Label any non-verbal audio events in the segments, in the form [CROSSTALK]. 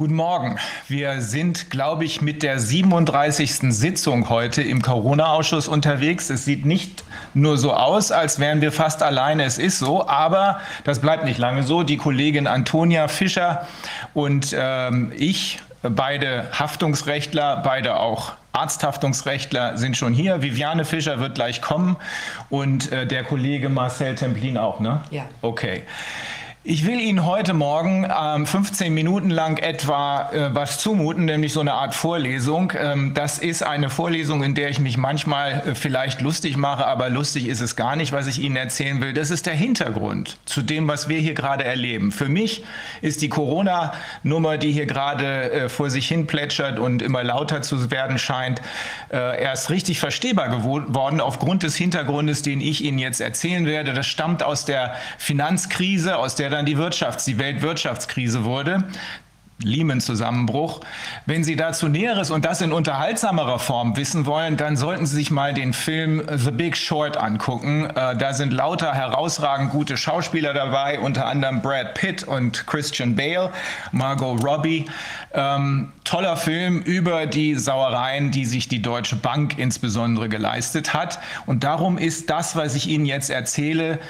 Guten Morgen. Wir sind, glaube ich, mit der 37. Sitzung heute im Corona-Ausschuss unterwegs. Es sieht nicht nur so aus, als wären wir fast alleine. Es ist so, aber das bleibt nicht lange so. Die Kollegin Antonia Fischer und ähm, ich, beide Haftungsrechtler, beide auch Arzthaftungsrechtler sind schon hier. Viviane Fischer wird gleich kommen und äh, der Kollege Marcel Templin auch, ne? Ja. Okay. Ich will Ihnen heute Morgen ähm, 15 Minuten lang etwa äh, was zumuten, nämlich so eine Art Vorlesung. Ähm, das ist eine Vorlesung, in der ich mich manchmal äh, vielleicht lustig mache, aber lustig ist es gar nicht, was ich Ihnen erzählen will. Das ist der Hintergrund zu dem, was wir hier gerade erleben. Für mich ist die Corona-Nummer, die hier gerade äh, vor sich hin plätschert und immer lauter zu werden scheint, äh, erst richtig verstehbar geworden aufgrund des Hintergrundes, den ich Ihnen jetzt erzählen werde. Das stammt aus der Finanzkrise, aus der dann die Wirtschafts-, die Weltwirtschaftskrise wurde. Lehman-Zusammenbruch. Wenn Sie dazu Näheres und das in unterhaltsamerer Form wissen wollen, dann sollten Sie sich mal den Film The Big Short angucken. Äh, da sind lauter herausragend gute Schauspieler dabei, unter anderem Brad Pitt und Christian Bale, Margot Robbie. Ähm, toller Film über die Sauereien, die sich die Deutsche Bank insbesondere geleistet hat. Und darum ist das, was ich Ihnen jetzt erzähle,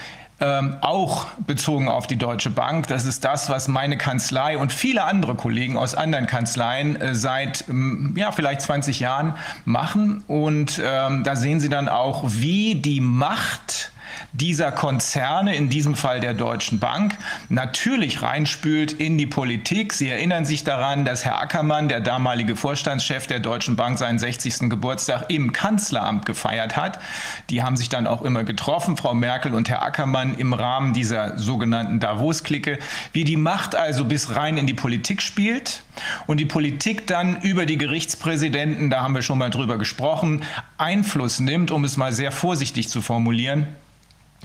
ähm, auch bezogen auf die Deutsche Bank. Das ist das, was meine Kanzlei und viele andere Kollegen aus anderen Kanzleien äh, seit ähm, ja, vielleicht 20 Jahren machen. Und ähm, da sehen Sie dann auch, wie die Macht dieser Konzerne, in diesem Fall der Deutschen Bank, natürlich reinspült in die Politik. Sie erinnern sich daran, dass Herr Ackermann, der damalige Vorstandschef der Deutschen Bank, seinen 60. Geburtstag im Kanzleramt gefeiert hat. Die haben sich dann auch immer getroffen, Frau Merkel und Herr Ackermann, im Rahmen dieser sogenannten Davos-Clique. Wie die Macht also bis rein in die Politik spielt und die Politik dann über die Gerichtspräsidenten, da haben wir schon mal drüber gesprochen, Einfluss nimmt, um es mal sehr vorsichtig zu formulieren,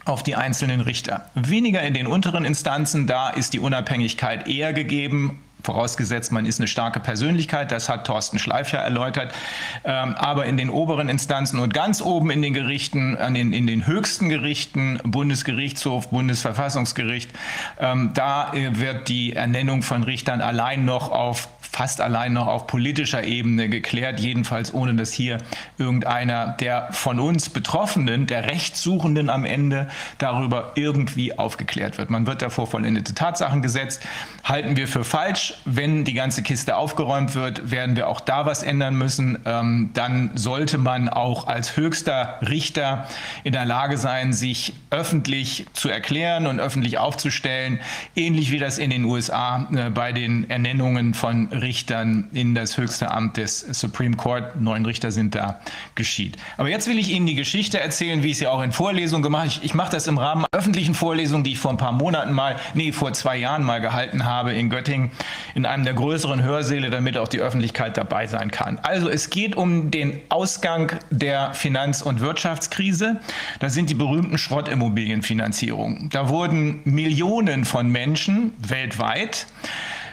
auf die einzelnen Richter. Weniger in den unteren Instanzen, da ist die Unabhängigkeit eher gegeben. Vorausgesetzt, man ist eine starke Persönlichkeit, das hat Thorsten Schleif ja erläutert. Ähm, aber in den oberen Instanzen und ganz oben in den Gerichten, an den, in den höchsten Gerichten, Bundesgerichtshof, Bundesverfassungsgericht, ähm, da äh, wird die Ernennung von Richtern allein noch auf fast allein noch auf politischer Ebene geklärt, jedenfalls ohne dass hier irgendeiner der von uns Betroffenen, der Rechtssuchenden am Ende darüber irgendwie aufgeklärt wird. Man wird davor vollendete Tatsachen gesetzt. Halten wir für falsch. Wenn die ganze Kiste aufgeräumt wird, werden wir auch da was ändern müssen. Ähm, dann sollte man auch als höchster Richter in der Lage sein, sich öffentlich zu erklären und öffentlich aufzustellen, ähnlich wie das in den USA äh, bei den Ernennungen von Richtern in das höchste Amt des Supreme Court, neun Richter sind da, geschieht. Aber jetzt will ich Ihnen die Geschichte erzählen, wie ich sie auch in Vorlesungen gemacht habe. Ich, ich mache das im Rahmen öffentlichen Vorlesungen, die ich vor ein paar Monaten mal, nee, vor zwei Jahren mal gehalten habe in Göttingen, in einem der größeren Hörsäle, damit auch die Öffentlichkeit dabei sein kann. Also es geht um den Ausgang der Finanz- und Wirtschaftskrise. Das sind die berühmten Schrottimmobilienfinanzierungen. Da wurden Millionen von Menschen weltweit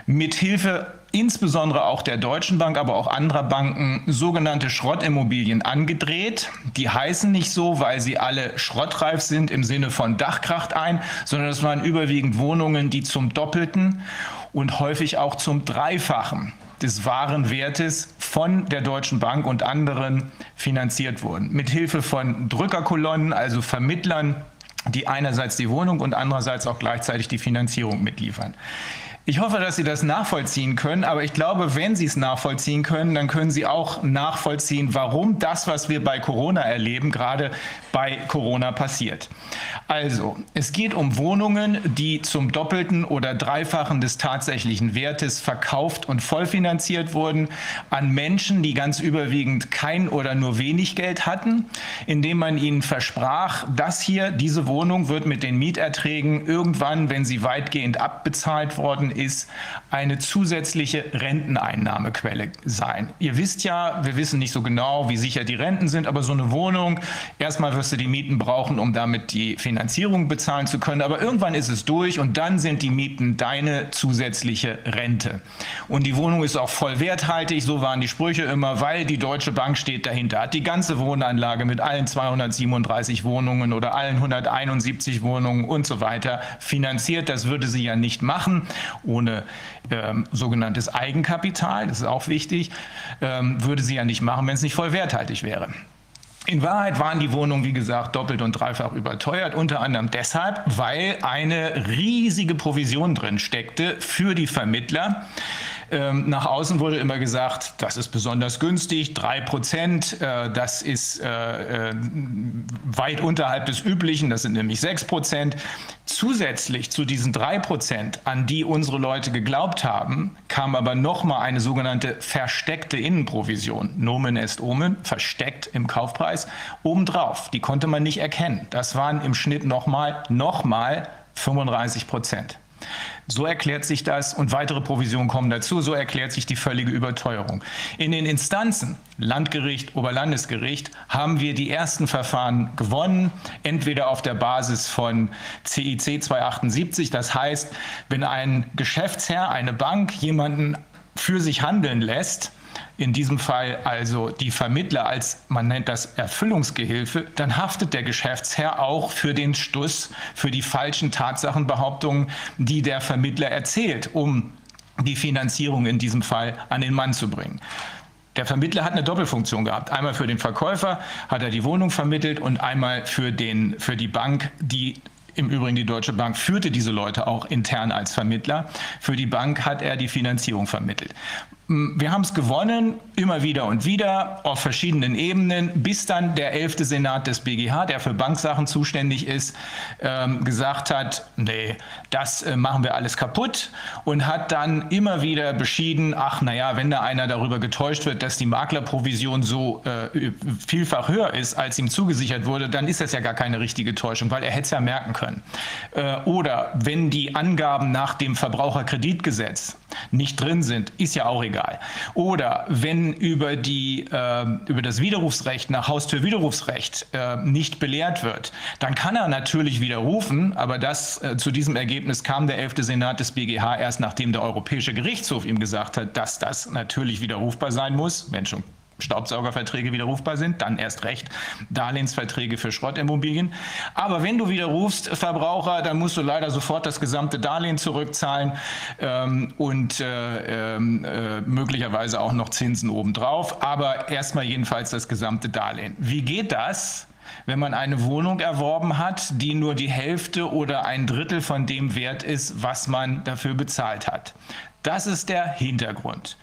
mit Hilfe insbesondere auch der Deutschen Bank, aber auch anderer Banken sogenannte Schrottimmobilien angedreht. Die heißen nicht so, weil sie alle schrottreif sind im Sinne von Dachkracht ein, sondern es waren überwiegend Wohnungen, die zum Doppelten und häufig auch zum Dreifachen des wahren Wertes von der Deutschen Bank und anderen finanziert wurden. Mit Hilfe von Drückerkolonnen, also Vermittlern, die einerseits die Wohnung und andererseits auch gleichzeitig die Finanzierung mitliefern. Ich hoffe, dass Sie das nachvollziehen können, aber ich glaube, wenn Sie es nachvollziehen können, dann können Sie auch nachvollziehen, warum das, was wir bei Corona erleben, gerade bei Corona passiert. Also, es geht um Wohnungen, die zum doppelten oder dreifachen des tatsächlichen Wertes verkauft und vollfinanziert wurden an Menschen, die ganz überwiegend kein oder nur wenig Geld hatten, indem man ihnen versprach, das hier, diese Wohnung wird mit den Mieterträgen irgendwann, wenn sie weitgehend abbezahlt worden ist, eine zusätzliche Renteneinnahmequelle sein. Ihr wisst ja, wir wissen nicht so genau, wie sicher die Renten sind, aber so eine Wohnung, erstmal wirst du die Mieten brauchen, um damit die Finanzierung bezahlen zu können, aber irgendwann ist es durch und dann sind die Mieten deine zusätzliche Rente. Und die Wohnung ist auch voll werthaltig, so waren die Sprüche immer, weil die Deutsche Bank steht dahinter, hat die ganze Wohnanlage mit allen 237 Wohnungen oder allen 171 Wohnungen und so weiter finanziert. Das würde sie ja nicht machen. Ohne ähm, sogenanntes Eigenkapital, das ist auch wichtig, ähm, würde sie ja nicht machen, wenn es nicht voll werthaltig wäre. In Wahrheit waren die Wohnungen, wie gesagt, doppelt und dreifach überteuert, unter anderem deshalb, weil eine riesige Provision drin steckte für die Vermittler. Ähm, nach außen wurde immer gesagt, das ist besonders günstig, drei Prozent, äh, das ist äh, äh, weit unterhalb des Üblichen, das sind nämlich sechs Prozent. Zusätzlich zu diesen drei Prozent, an die unsere Leute geglaubt haben, kam aber nochmal eine sogenannte versteckte Innenprovision, Nomen est Omen, versteckt im Kaufpreis, obendrauf. Die konnte man nicht erkennen. Das waren im Schnitt nochmal, nochmal 35 Prozent. So erklärt sich das und weitere Provisionen kommen dazu. So erklärt sich die völlige Überteuerung. In den Instanzen, Landgericht, Oberlandesgericht, haben wir die ersten Verfahren gewonnen, entweder auf der Basis von CIC 278, das heißt, wenn ein Geschäftsherr, eine Bank jemanden für sich handeln lässt, in diesem Fall also die Vermittler als, man nennt das Erfüllungsgehilfe, dann haftet der Geschäftsherr auch für den Stuss, für die falschen Tatsachenbehauptungen, die der Vermittler erzählt, um die Finanzierung in diesem Fall an den Mann zu bringen. Der Vermittler hat eine Doppelfunktion gehabt. Einmal für den Verkäufer hat er die Wohnung vermittelt und einmal für, den, für die Bank, die im Übrigen die Deutsche Bank führte diese Leute auch intern als Vermittler. Für die Bank hat er die Finanzierung vermittelt. Wir haben es gewonnen, immer wieder und wieder, auf verschiedenen Ebenen, bis dann der 11. Senat des BGH, der für Banksachen zuständig ist, ähm, gesagt hat, nee, das äh, machen wir alles kaputt und hat dann immer wieder beschieden, ach naja, wenn da einer darüber getäuscht wird, dass die Maklerprovision so äh, vielfach höher ist, als ihm zugesichert wurde, dann ist das ja gar keine richtige Täuschung, weil er hätte es ja merken können. Äh, oder wenn die Angaben nach dem Verbraucherkreditgesetz nicht drin sind, ist ja auch egal. Oder wenn über, die, äh, über das Widerrufsrecht nach Haustürwiderrufsrecht äh, nicht belehrt wird, dann kann er natürlich widerrufen, aber das, zu diesem Ergebnis kam der 11. Senat des BGH erst nachdem der Europäische Gerichtshof ihm gesagt hat, dass das natürlich widerrufbar sein muss, wenn schon Staubsaugerverträge widerrufbar sind, dann erst recht Darlehensverträge für Schrottimmobilien. Aber wenn du widerrufst, Verbraucher, dann musst du leider sofort das gesamte Darlehen zurückzahlen ähm, und äh, ähm, äh, möglicherweise auch noch Zinsen obendrauf, aber erstmal jedenfalls das gesamte Darlehen. Wie geht das? wenn man eine Wohnung erworben hat, die nur die Hälfte oder ein Drittel von dem Wert ist, was man dafür bezahlt hat. Das ist der Hintergrund.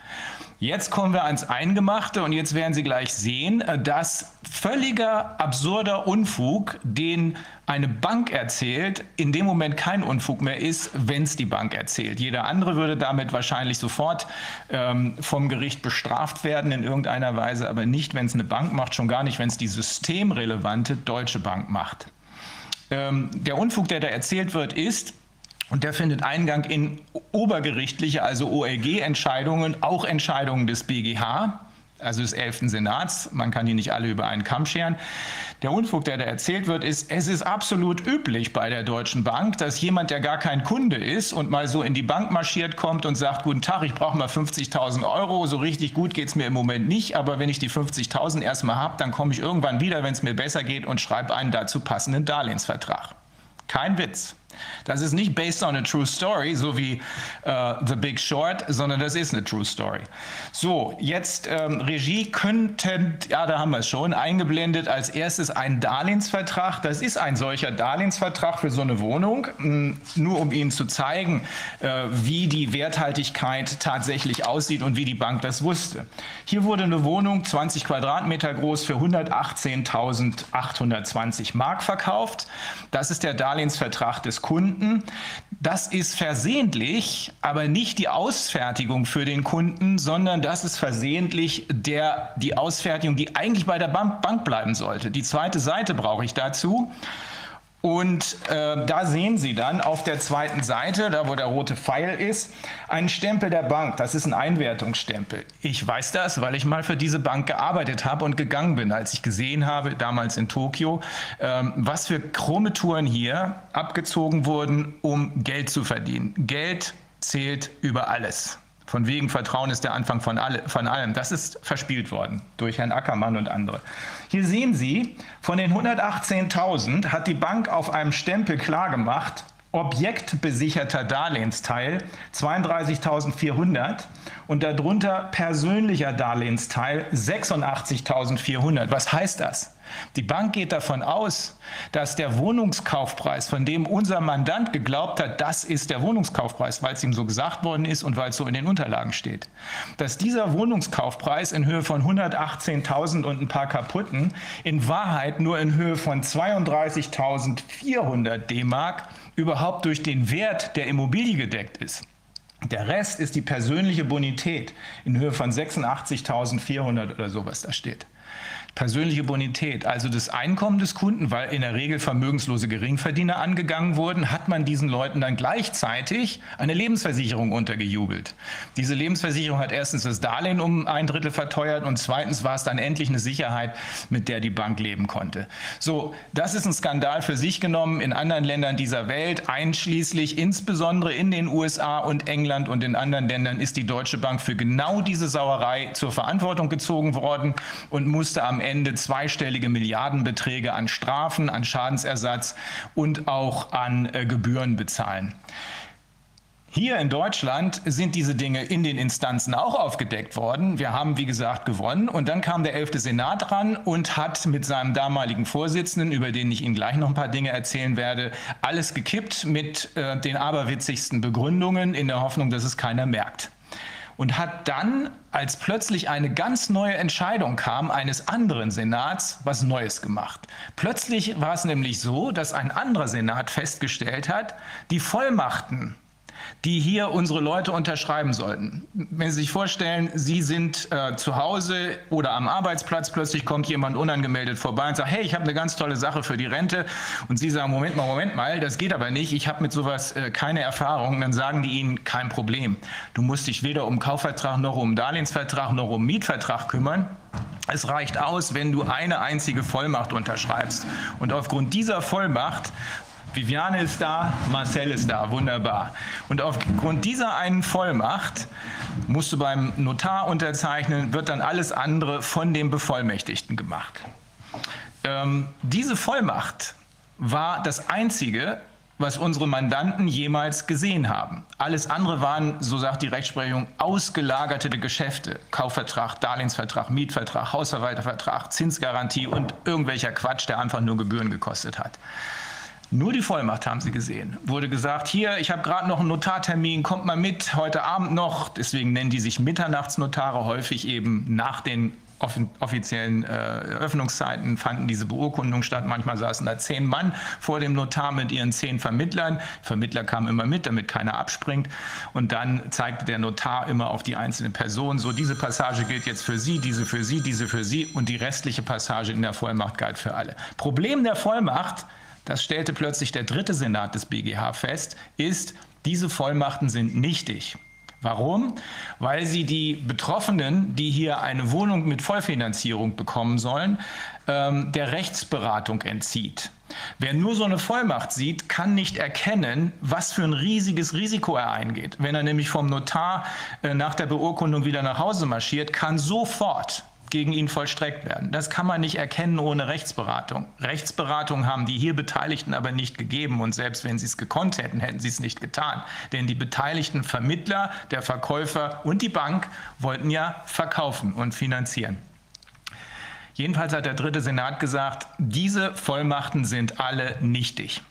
Jetzt kommen wir ans Eingemachte und jetzt werden Sie gleich sehen, äh, dass völliger absurder Unfug, den eine Bank erzählt, in dem Moment kein Unfug mehr ist, wenn es die Bank erzählt. Jeder andere würde damit wahrscheinlich sofort ähm, vom Gericht bestraft werden in irgendeiner Weise, aber nicht, wenn es eine Bank macht, schon gar nicht, wenn es die systemrelevante Deutsche Bank macht. Ähm, der Unfug, der da erzählt wird, ist, und der findet Eingang in obergerichtliche, also OLG-Entscheidungen, auch Entscheidungen des BGH, also des 11. Senats. Man kann die nicht alle über einen Kamm scheren. Der Unfug, der da erzählt wird, ist, es ist absolut üblich bei der Deutschen Bank, dass jemand, der gar kein Kunde ist und mal so in die Bank marschiert kommt und sagt, guten Tag, ich brauche mal 50.000 Euro, so richtig gut geht es mir im Moment nicht, aber wenn ich die 50.000 erstmal habe, dann komme ich irgendwann wieder, wenn es mir besser geht und schreibe einen dazu passenden Darlehensvertrag. Kein Witz. Das ist nicht based on a true story, so wie uh, The Big Short, sondern das ist eine true story. So, jetzt ähm, Regie könnten, ja, da haben wir es schon, eingeblendet als erstes ein Darlehensvertrag. Das ist ein solcher Darlehensvertrag für so eine Wohnung, hm, nur um Ihnen zu zeigen, äh, wie die Werthaltigkeit tatsächlich aussieht und wie die Bank das wusste. Hier wurde eine Wohnung 20 Quadratmeter groß für 118.820 Mark verkauft. Das ist der Darlehensvertrag des Kunden. Das ist versehentlich, aber nicht die Ausfertigung für den Kunden, sondern das ist versehentlich der, die Ausfertigung, die eigentlich bei der Bank, Bank bleiben sollte. Die zweite Seite brauche ich dazu. Und äh, da sehen Sie dann auf der zweiten Seite, da wo der rote Pfeil ist, einen Stempel der Bank. Das ist ein Einwertungsstempel. Ich weiß das, weil ich mal für diese Bank gearbeitet habe und gegangen bin, als ich gesehen habe, damals in Tokio, ähm, was für krumme Touren hier abgezogen wurden, um Geld zu verdienen. Geld zählt über alles. Von wegen Vertrauen ist der Anfang von, alle, von allem. Das ist verspielt worden durch Herrn Ackermann und andere. Hier sehen Sie, von den 118.000 hat die Bank auf einem Stempel klargemacht, objektbesicherter Darlehensteil 32.400 und darunter persönlicher Darlehensteil 86.400. Was heißt das? Die Bank geht davon aus, dass der Wohnungskaufpreis, von dem unser Mandant geglaubt hat, das ist der Wohnungskaufpreis, weil es ihm so gesagt worden ist und weil es so in den Unterlagen steht, dass dieser Wohnungskaufpreis in Höhe von 118.000 und ein paar kaputten in Wahrheit nur in Höhe von 32.400 D-Mark überhaupt durch den Wert der Immobilie gedeckt ist. Der Rest ist die persönliche Bonität in Höhe von 86.400 oder so, was da steht persönliche Bonität, also das Einkommen des Kunden, weil in der Regel vermögenslose Geringverdiener angegangen wurden, hat man diesen Leuten dann gleichzeitig eine Lebensversicherung untergejubelt. Diese Lebensversicherung hat erstens das Darlehen um ein Drittel verteuert und zweitens war es dann endlich eine Sicherheit, mit der die Bank leben konnte. So, das ist ein Skandal für sich genommen in anderen Ländern dieser Welt, einschließlich insbesondere in den USA und England und in anderen Ländern ist die Deutsche Bank für genau diese Sauerei zur Verantwortung gezogen worden und musste am Ende Ende zweistellige Milliardenbeträge an Strafen, an Schadensersatz und auch an äh, Gebühren bezahlen. Hier in Deutschland sind diese Dinge in den Instanzen auch aufgedeckt worden. Wir haben, wie gesagt, gewonnen. Und dann kam der 11. Senat ran und hat mit seinem damaligen Vorsitzenden, über den ich Ihnen gleich noch ein paar Dinge erzählen werde, alles gekippt mit äh, den aberwitzigsten Begründungen in der Hoffnung, dass es keiner merkt und hat dann, als plötzlich eine ganz neue Entscheidung kam eines anderen Senats, was Neues gemacht. Plötzlich war es nämlich so, dass ein anderer Senat festgestellt hat, die Vollmachten die hier unsere Leute unterschreiben sollten. Wenn Sie sich vorstellen, Sie sind äh, zu Hause oder am Arbeitsplatz, plötzlich kommt jemand unangemeldet vorbei und sagt, hey, ich habe eine ganz tolle Sache für die Rente. Und Sie sagen, Moment mal, Moment mal, das geht aber nicht, ich habe mit sowas äh, keine Erfahrung. Dann sagen die Ihnen, kein Problem. Du musst dich weder um Kaufvertrag noch um Darlehensvertrag noch um Mietvertrag kümmern. Es reicht aus, wenn du eine einzige Vollmacht unterschreibst. Und aufgrund dieser Vollmacht Viviane ist da, Marcel ist da, wunderbar. Und aufgrund dieser einen Vollmacht musst du beim Notar unterzeichnen, wird dann alles andere von dem Bevollmächtigten gemacht. Ähm, diese Vollmacht war das Einzige, was unsere Mandanten jemals gesehen haben. Alles andere waren, so sagt die Rechtsprechung, ausgelagerte Geschäfte. Kaufvertrag, Darlehensvertrag, Mietvertrag, Hausverwaltervertrag, Zinsgarantie und irgendwelcher Quatsch, der einfach nur Gebühren gekostet hat. Nur die Vollmacht haben sie gesehen. Wurde gesagt, hier, ich habe gerade noch einen Notartermin, kommt mal mit, heute Abend noch. Deswegen nennen die sich Mitternachtsnotare häufig eben nach den offiziellen äh, Öffnungszeiten fanden diese Beurkundungen statt. Manchmal saßen da zehn Mann vor dem Notar mit ihren zehn Vermittlern. Vermittler kamen immer mit, damit keiner abspringt. Und dann zeigte der Notar immer auf die einzelne Person, so diese Passage gilt jetzt für Sie, diese für Sie, diese für Sie und die restliche Passage in der Vollmacht galt für alle. Problem der Vollmacht das stellte plötzlich der dritte Senat des BGH fest, ist, diese Vollmachten sind nichtig. Warum? Weil sie die Betroffenen, die hier eine Wohnung mit Vollfinanzierung bekommen sollen, ähm, der Rechtsberatung entzieht. Wer nur so eine Vollmacht sieht, kann nicht erkennen, was für ein riesiges Risiko er eingeht. Wenn er nämlich vom Notar äh, nach der Beurkundung wieder nach Hause marschiert, kann sofort gegen ihn vollstreckt werden. Das kann man nicht erkennen ohne Rechtsberatung. Rechtsberatung haben die hier Beteiligten aber nicht gegeben und selbst wenn sie es gekonnt hätten, hätten sie es nicht getan. Denn die beteiligten Vermittler, der Verkäufer und die Bank wollten ja verkaufen und finanzieren. Jedenfalls hat der dritte Senat gesagt, diese Vollmachten sind alle nichtig.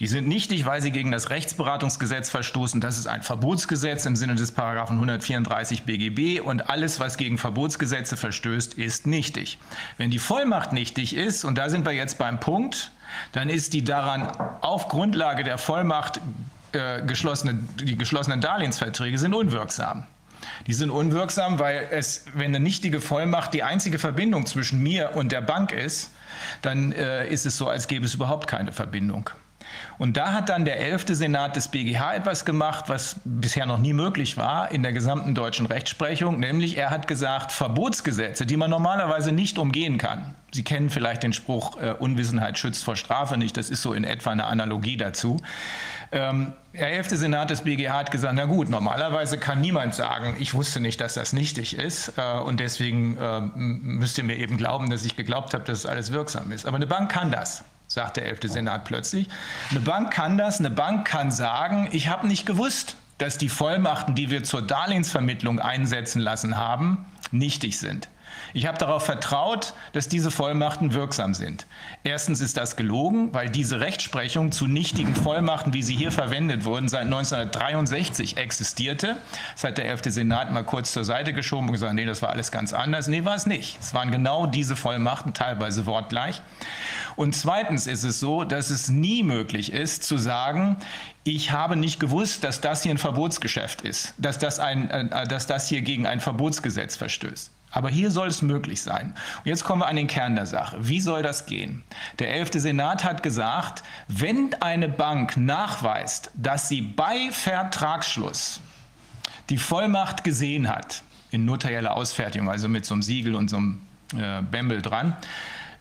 Die sind nichtig, weil sie gegen das Rechtsberatungsgesetz verstoßen. Das ist ein Verbotsgesetz im Sinne des Paragraphen 134 BGB und alles, was gegen Verbotsgesetze verstößt, ist nichtig. Wenn die Vollmacht nichtig ist, und da sind wir jetzt beim Punkt, dann ist die daran auf Grundlage der Vollmacht äh, geschlossene, die geschlossenen Darlehensverträge sind unwirksam. Die sind unwirksam, weil es, wenn eine nichtige Vollmacht die einzige Verbindung zwischen mir und der Bank ist, dann äh, ist es so, als gäbe es überhaupt keine Verbindung. Und da hat dann der 11. Senat des BGH etwas gemacht, was bisher noch nie möglich war in der gesamten deutschen Rechtsprechung, nämlich er hat gesagt, Verbotsgesetze, die man normalerweise nicht umgehen kann. Sie kennen vielleicht den Spruch, äh, Unwissenheit schützt vor Strafe nicht, das ist so in etwa eine Analogie dazu. Ähm, der 11. Senat des BGH hat gesagt, na gut, normalerweise kann niemand sagen, ich wusste nicht, dass das nichtig ist äh, und deswegen äh, müsst ihr mir eben glauben, dass ich geglaubt habe, dass es alles wirksam ist. Aber eine Bank kann das. Sagt der 11. Senat plötzlich. Eine Bank kann das, eine Bank kann sagen, ich habe nicht gewusst, dass die Vollmachten, die wir zur Darlehensvermittlung einsetzen lassen haben, nichtig sind. Ich habe darauf vertraut, dass diese Vollmachten wirksam sind. Erstens ist das gelogen, weil diese Rechtsprechung zu nichtigen Vollmachten, wie sie hier verwendet wurden, seit 1963 existierte. Das hat der 11. Senat mal kurz zur Seite geschoben und gesagt, nee, das war alles ganz anders. Nee, war es nicht. Es waren genau diese Vollmachten, teilweise wortgleich. Und zweitens ist es so, dass es nie möglich ist zu sagen, ich habe nicht gewusst, dass das hier ein Verbotsgeschäft ist, dass das, ein, äh, dass das hier gegen ein Verbotsgesetz verstößt. Aber hier soll es möglich sein. Und jetzt kommen wir an den Kern der Sache. Wie soll das gehen? Der 11. Senat hat gesagt, wenn eine Bank nachweist, dass sie bei Vertragsschluss die Vollmacht gesehen hat, in notarieller Ausfertigung, also mit so einem Siegel und so einem äh, Bembel dran,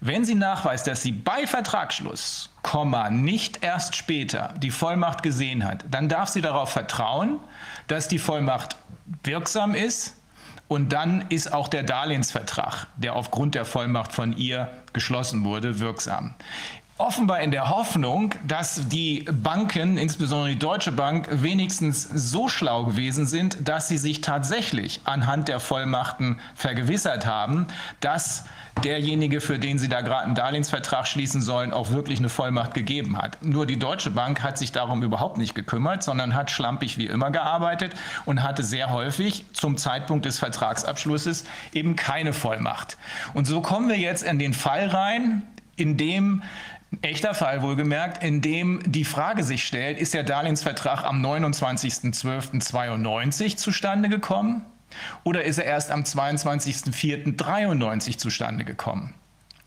wenn sie nachweist, dass sie bei Vertragsschluss, Komma, nicht erst später die Vollmacht gesehen hat, dann darf sie darauf vertrauen, dass die Vollmacht wirksam ist und dann ist auch der Darlehensvertrag, der aufgrund der Vollmacht von ihr geschlossen wurde, wirksam. Offenbar in der Hoffnung, dass die Banken, insbesondere die Deutsche Bank, wenigstens so schlau gewesen sind, dass sie sich tatsächlich anhand der Vollmachten vergewissert haben, dass derjenige, für den Sie da gerade einen Darlehensvertrag schließen sollen, auch wirklich eine Vollmacht gegeben hat. Nur die Deutsche Bank hat sich darum überhaupt nicht gekümmert, sondern hat schlampig wie immer gearbeitet und hatte sehr häufig zum Zeitpunkt des Vertragsabschlusses eben keine Vollmacht. Und so kommen wir jetzt in den Fall rein, in dem echter Fall wohlgemerkt, in dem die Frage sich stellt, ist der Darlehensvertrag am 29.12.92 zustande gekommen? Oder ist er erst am 22.04.93 zustande gekommen?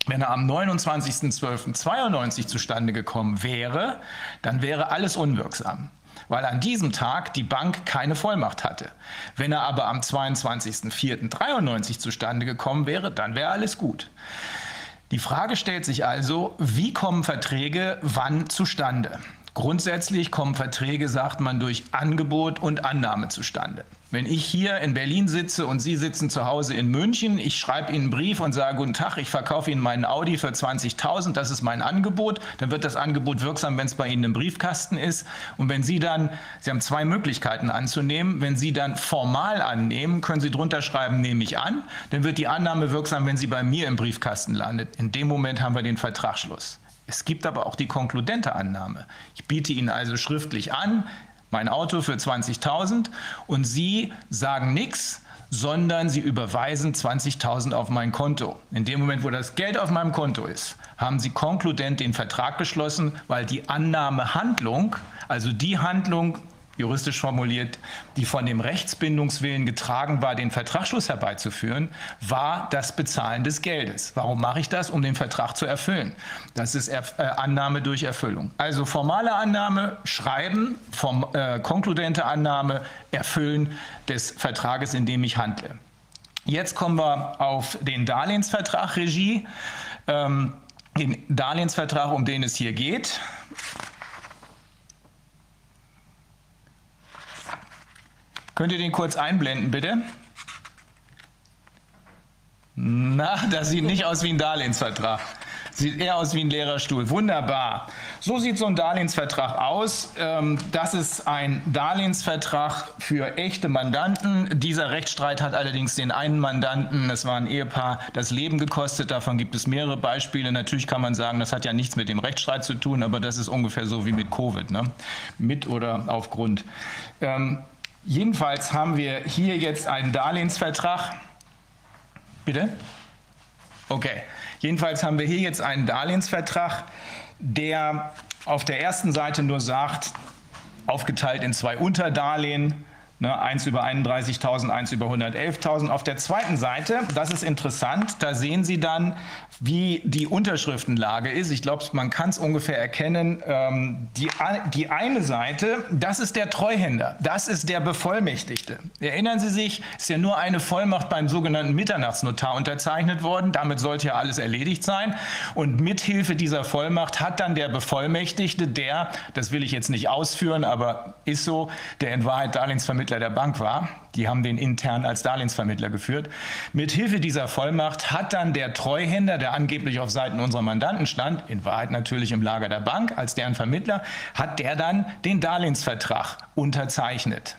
Wenn er am 29.12.92 zustande gekommen wäre, dann wäre alles unwirksam, weil an diesem Tag die Bank keine Vollmacht hatte. Wenn er aber am 22.04.93 zustande gekommen wäre, dann wäre alles gut. Die Frage stellt sich also, wie kommen Verträge wann zustande? Grundsätzlich kommen Verträge, sagt man, durch Angebot und Annahme zustande. Wenn ich hier in Berlin sitze und Sie sitzen zu Hause in München, ich schreibe Ihnen einen Brief und sage, guten Tag, ich verkaufe Ihnen meinen Audi für 20.000, das ist mein Angebot, dann wird das Angebot wirksam, wenn es bei Ihnen im Briefkasten ist. Und wenn Sie dann, Sie haben zwei Möglichkeiten anzunehmen, wenn Sie dann formal annehmen, können Sie drunter schreiben, nehme ich an, dann wird die Annahme wirksam, wenn sie bei mir im Briefkasten landet. In dem Moment haben wir den Vertragsschluss. Es gibt aber auch die konkludente Annahme. Ich biete Ihnen also schriftlich an, mein Auto für 20.000 und Sie sagen nichts, sondern Sie überweisen 20.000 auf mein Konto. In dem Moment, wo das Geld auf meinem Konto ist, haben Sie konkludent den Vertrag geschlossen, weil die Annahmehandlung, also die Handlung, juristisch formuliert, die von dem Rechtsbindungswillen getragen war, den Vertragsschluss herbeizuführen, war das Bezahlen des Geldes. Warum mache ich das? Um den Vertrag zu erfüllen. Das ist er äh, Annahme durch Erfüllung. Also formale Annahme, Schreiben, vom, äh, konkludente Annahme, Erfüllen des Vertrages, in dem ich handle. Jetzt kommen wir auf den Darlehensvertrag Regie. Ähm, den Darlehensvertrag, um den es hier geht. Könnt ihr den kurz einblenden, bitte? Na, das sieht nicht aus wie ein Darlehensvertrag. Sieht eher aus wie ein leerer Stuhl. Wunderbar. So sieht so ein Darlehensvertrag aus. Ähm, das ist ein Darlehensvertrag für echte Mandanten. Dieser Rechtsstreit hat allerdings den einen Mandanten, das war ein Ehepaar, das Leben gekostet. Davon gibt es mehrere Beispiele. Natürlich kann man sagen, das hat ja nichts mit dem Rechtsstreit zu tun, aber das ist ungefähr so wie mit Covid. Ne? Mit oder aufgrund. Jedenfalls haben wir hier jetzt einen Darlehensvertrag. Bitte? Okay. Jedenfalls haben wir hier jetzt einen Darlehensvertrag, der auf der ersten Seite nur sagt, aufgeteilt in zwei Unterdarlehen, Ne, eins über 31.000, eins über 111.000. Auf der zweiten Seite, das ist interessant, da sehen Sie dann, wie die Unterschriftenlage ist. Ich glaube, man kann es ungefähr erkennen. Ähm, die, die eine Seite, das ist der Treuhänder, das ist der Bevollmächtigte. Erinnern Sie sich, ist ja nur eine Vollmacht beim sogenannten Mitternachtsnotar unterzeichnet worden. Damit sollte ja alles erledigt sein. Und mithilfe dieser Vollmacht hat dann der Bevollmächtigte, der, das will ich jetzt nicht ausführen, aber ist so, der in Wahrheit Darlehensvermittler Vermittler der Bank war. Die haben den intern als Darlehensvermittler geführt. Mithilfe dieser Vollmacht hat dann der Treuhänder, der angeblich auf Seiten unserer Mandanten stand, in Wahrheit natürlich im Lager der Bank als deren Vermittler, hat der dann den Darlehensvertrag unterzeichnet.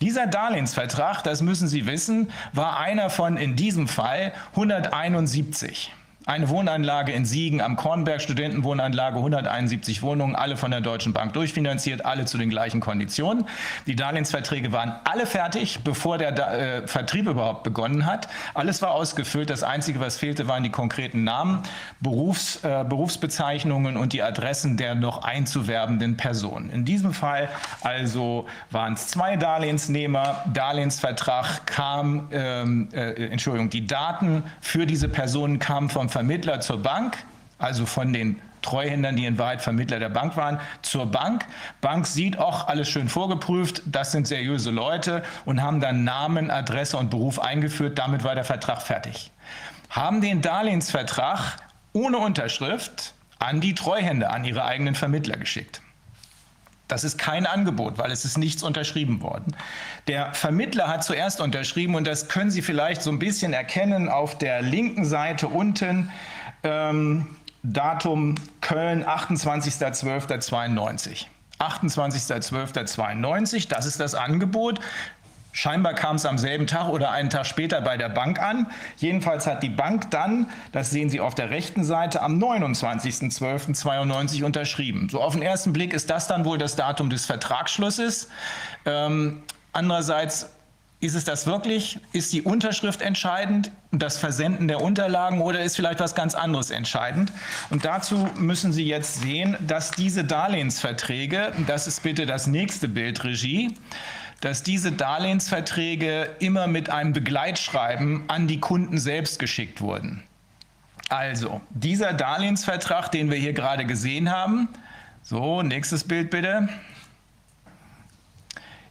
Dieser Darlehensvertrag, das müssen Sie wissen, war einer von in diesem Fall 171 eine Wohnanlage in Siegen am Kornberg, Studentenwohnanlage, 171 Wohnungen, alle von der Deutschen Bank durchfinanziert, alle zu den gleichen Konditionen. Die Darlehensverträge waren alle fertig, bevor der äh, Vertrieb überhaupt begonnen hat. Alles war ausgefüllt. Das Einzige, was fehlte, waren die konkreten Namen, Berufs, äh, Berufsbezeichnungen und die Adressen der noch einzuwerbenden Personen. In diesem Fall also waren es zwei Darlehensnehmer. Darlehensvertrag kam, ähm, äh, Entschuldigung, die Daten für diese Personen kamen vom Vermittler zur Bank, also von den Treuhändern, die in Wahrheit Vermittler der Bank waren, zur Bank. Bank sieht auch alles schön vorgeprüft, das sind seriöse Leute und haben dann Namen, Adresse und Beruf eingeführt. Damit war der Vertrag fertig. Haben den Darlehensvertrag ohne Unterschrift an die Treuhänder, an ihre eigenen Vermittler geschickt. Das ist kein Angebot, weil es ist nichts unterschrieben worden. Der Vermittler hat zuerst unterschrieben und das können Sie vielleicht so ein bisschen erkennen auf der linken Seite unten. Ähm, Datum Köln 28.12.92. 28.12.92, das ist das Angebot. Scheinbar kam es am selben Tag oder einen Tag später bei der Bank an. Jedenfalls hat die Bank dann, das sehen Sie auf der rechten Seite, am 29.12.92 unterschrieben. So auf den ersten Blick ist das dann wohl das Datum des Vertragsschlusses. Ähm, andererseits ist es das wirklich? Ist die Unterschrift entscheidend, das Versenden der Unterlagen oder ist vielleicht was ganz anderes entscheidend? Und dazu müssen Sie jetzt sehen, dass diese Darlehensverträge, das ist bitte das nächste Bild, Regie, dass diese Darlehensverträge immer mit einem Begleitschreiben an die Kunden selbst geschickt wurden. Also, dieser Darlehensvertrag, den wir hier gerade gesehen haben, so, nächstes Bild bitte,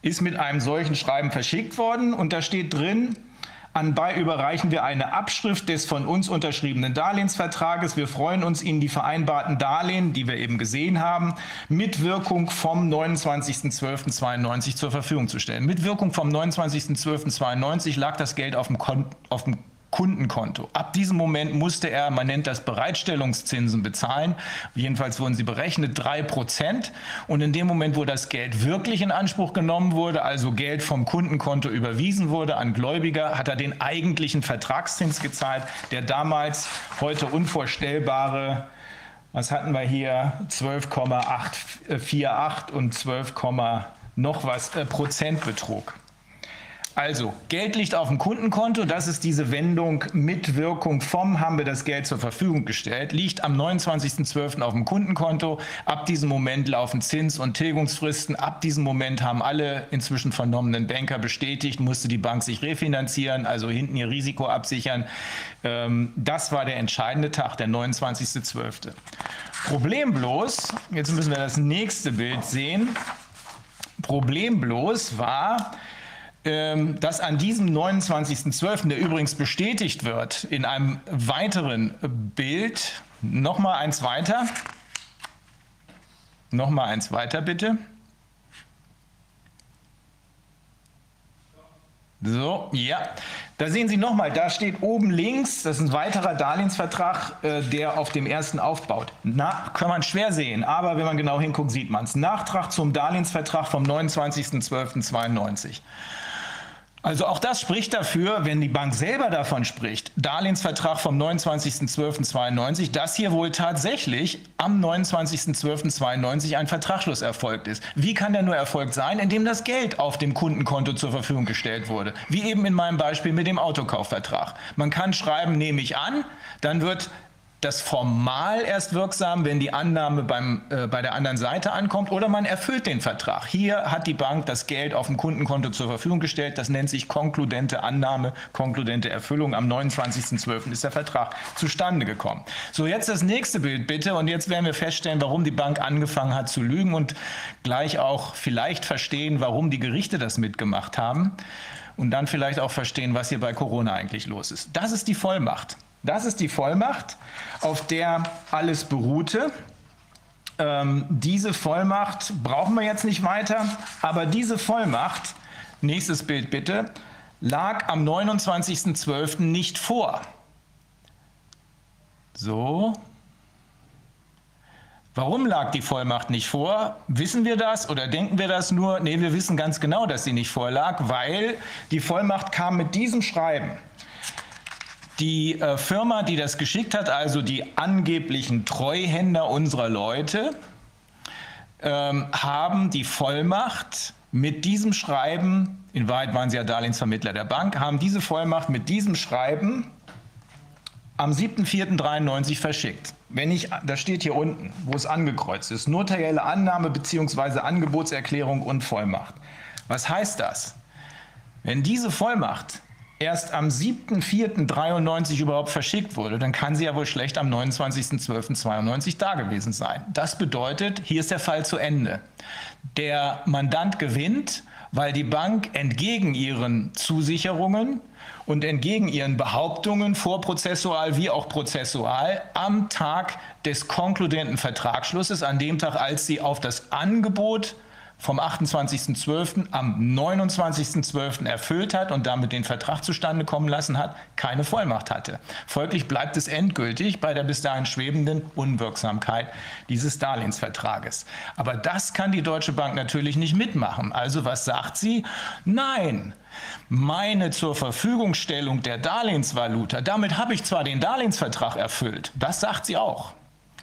ist mit einem solchen Schreiben verschickt worden und da steht drin, Anbei überreichen wir eine Abschrift des von uns unterschriebenen Darlehensvertrages. Wir freuen uns, Ihnen die vereinbarten Darlehen, die wir eben gesehen haben, mit Wirkung vom 29.12.92 zur Verfügung zu stellen. Mit Wirkung vom 29.12.92 lag das Geld auf dem, Kon auf dem Kundenkonto. Ab diesem Moment musste er, man nennt das Bereitstellungszinsen bezahlen. Jedenfalls wurden sie berechnet, drei Prozent. Und in dem Moment, wo das Geld wirklich in Anspruch genommen wurde, also Geld vom Kundenkonto überwiesen wurde an Gläubiger, hat er den eigentlichen Vertragszins gezahlt, der damals heute unvorstellbare was hatten wir hier? 12,848 und 12, noch was äh, Prozent betrug. Also, Geld liegt auf dem Kundenkonto, das ist diese Wendung mit Wirkung vom, haben wir das Geld zur Verfügung gestellt, liegt am 29.12. auf dem Kundenkonto. Ab diesem Moment laufen Zins- und Tilgungsfristen. Ab diesem Moment haben alle inzwischen vernommenen Banker bestätigt, musste die Bank sich refinanzieren, also hinten ihr Risiko absichern. Ähm, das war der entscheidende Tag, der 29.12. Problem bloß, jetzt müssen wir das nächste Bild sehen. Problem bloß war, dass an diesem 29.12., der übrigens bestätigt wird in einem weiteren Bild, noch mal eins weiter, noch mal eins weiter bitte. So, ja. Da sehen Sie nochmal, da steht oben links, das ist ein weiterer Darlehensvertrag, äh, der auf dem ersten aufbaut. Na, kann man schwer sehen, aber wenn man genau hinguckt, sieht man es. Nachtrag zum Darlehensvertrag vom 29.12.92. Also auch das spricht dafür, wenn die Bank selber davon spricht, Darlehensvertrag vom 29.12.92, dass hier wohl tatsächlich am 29.12.92 ein Vertragsschluss erfolgt ist. Wie kann der nur erfolgt sein? Indem das Geld auf dem Kundenkonto zur Verfügung gestellt wurde. Wie eben in meinem Beispiel mit dem Autokaufvertrag. Man kann schreiben, nehme ich an, dann wird das formal erst wirksam, wenn die Annahme beim, äh, bei der anderen Seite ankommt oder man erfüllt den Vertrag. Hier hat die Bank das Geld auf dem Kundenkonto zur Verfügung gestellt. Das nennt sich konkludente Annahme, konkludente Erfüllung. Am 29.12. ist der Vertrag zustande gekommen. So, jetzt das nächste Bild bitte. Und jetzt werden wir feststellen, warum die Bank angefangen hat zu lügen und gleich auch vielleicht verstehen, warum die Gerichte das mitgemacht haben. Und dann vielleicht auch verstehen, was hier bei Corona eigentlich los ist. Das ist die Vollmacht. Das ist die Vollmacht, auf der alles beruhte. Ähm, diese Vollmacht brauchen wir jetzt nicht weiter, aber diese Vollmacht nächstes Bild bitte, lag am 29.12. nicht vor. So. Warum lag die Vollmacht nicht vor? Wissen wir das oder denken wir das nur? Nee, wir wissen ganz genau, dass sie nicht vorlag, weil die Vollmacht kam mit diesem Schreiben. Die äh, Firma, die das geschickt hat, also die angeblichen Treuhänder unserer Leute, ähm, haben die Vollmacht mit diesem Schreiben, in Wahrheit waren sie ja Darlehensvermittler der Bank, haben diese Vollmacht mit diesem Schreiben am 7.4.93 verschickt. Wenn ich, das steht hier unten, wo es angekreuzt ist, notarielle Annahme bzw. Angebotserklärung und Vollmacht. Was heißt das? Wenn diese Vollmacht erst am 7.4.93 überhaupt verschickt wurde, dann kann sie ja wohl schlecht am 29.12.92 da gewesen sein. Das bedeutet, hier ist der Fall zu Ende. Der Mandant gewinnt, weil die Bank entgegen ihren Zusicherungen und entgegen ihren Behauptungen, vorprozessual wie auch prozessual, am Tag des konkludenten Vertragsschlusses, an dem Tag, als sie auf das Angebot vom 28.12. am 29.12. erfüllt hat und damit den Vertrag zustande kommen lassen hat, keine Vollmacht hatte. Folglich bleibt es endgültig bei der bis dahin schwebenden Unwirksamkeit dieses Darlehensvertrages. Aber das kann die Deutsche Bank natürlich nicht mitmachen. Also was sagt sie? Nein. Meine zur Verfügungstellung der Darlehensvaluta, damit habe ich zwar den Darlehensvertrag erfüllt, das sagt sie auch,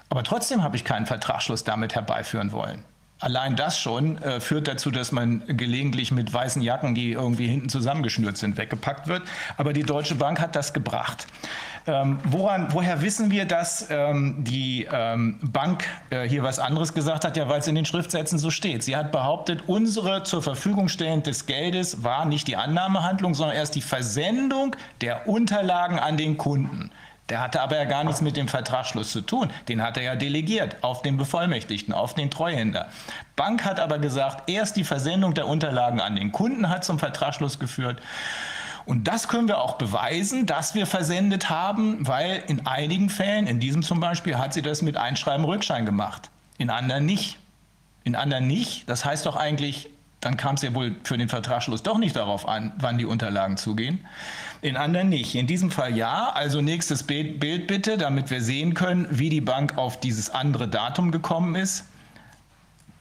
aber trotzdem habe ich keinen Vertragsschluss damit herbeiführen wollen. Allein das schon äh, führt dazu, dass man gelegentlich mit weißen Jacken, die irgendwie hinten zusammengeschnürt sind, weggepackt wird. Aber die Deutsche Bank hat das gebracht. Ähm, woran, woher wissen wir, dass ähm, die ähm, Bank äh, hier was anderes gesagt hat? Ja, weil es in den Schriftsätzen so steht. Sie hat behauptet, unsere zur Verfügung stellen des Geldes war nicht die Annahmehandlung, sondern erst die Versendung der Unterlagen an den Kunden. Der hatte aber ja gar nichts mit dem Vertragsschluss zu tun. Den hat er ja delegiert auf den Bevollmächtigten, auf den Treuhänder. Bank hat aber gesagt, erst die Versendung der Unterlagen an den Kunden hat zum Vertragsschluss geführt. Und das können wir auch beweisen, dass wir versendet haben, weil in einigen Fällen, in diesem zum Beispiel, hat sie das mit Einschreiben Rückschein gemacht. In anderen nicht. In anderen nicht. Das heißt doch eigentlich, dann kam es ja wohl für den Vertragsschluss doch nicht darauf an, wann die Unterlagen zugehen. In anderen nicht. In diesem Fall ja. Also nächstes Bild bitte, damit wir sehen können, wie die Bank auf dieses andere Datum gekommen ist.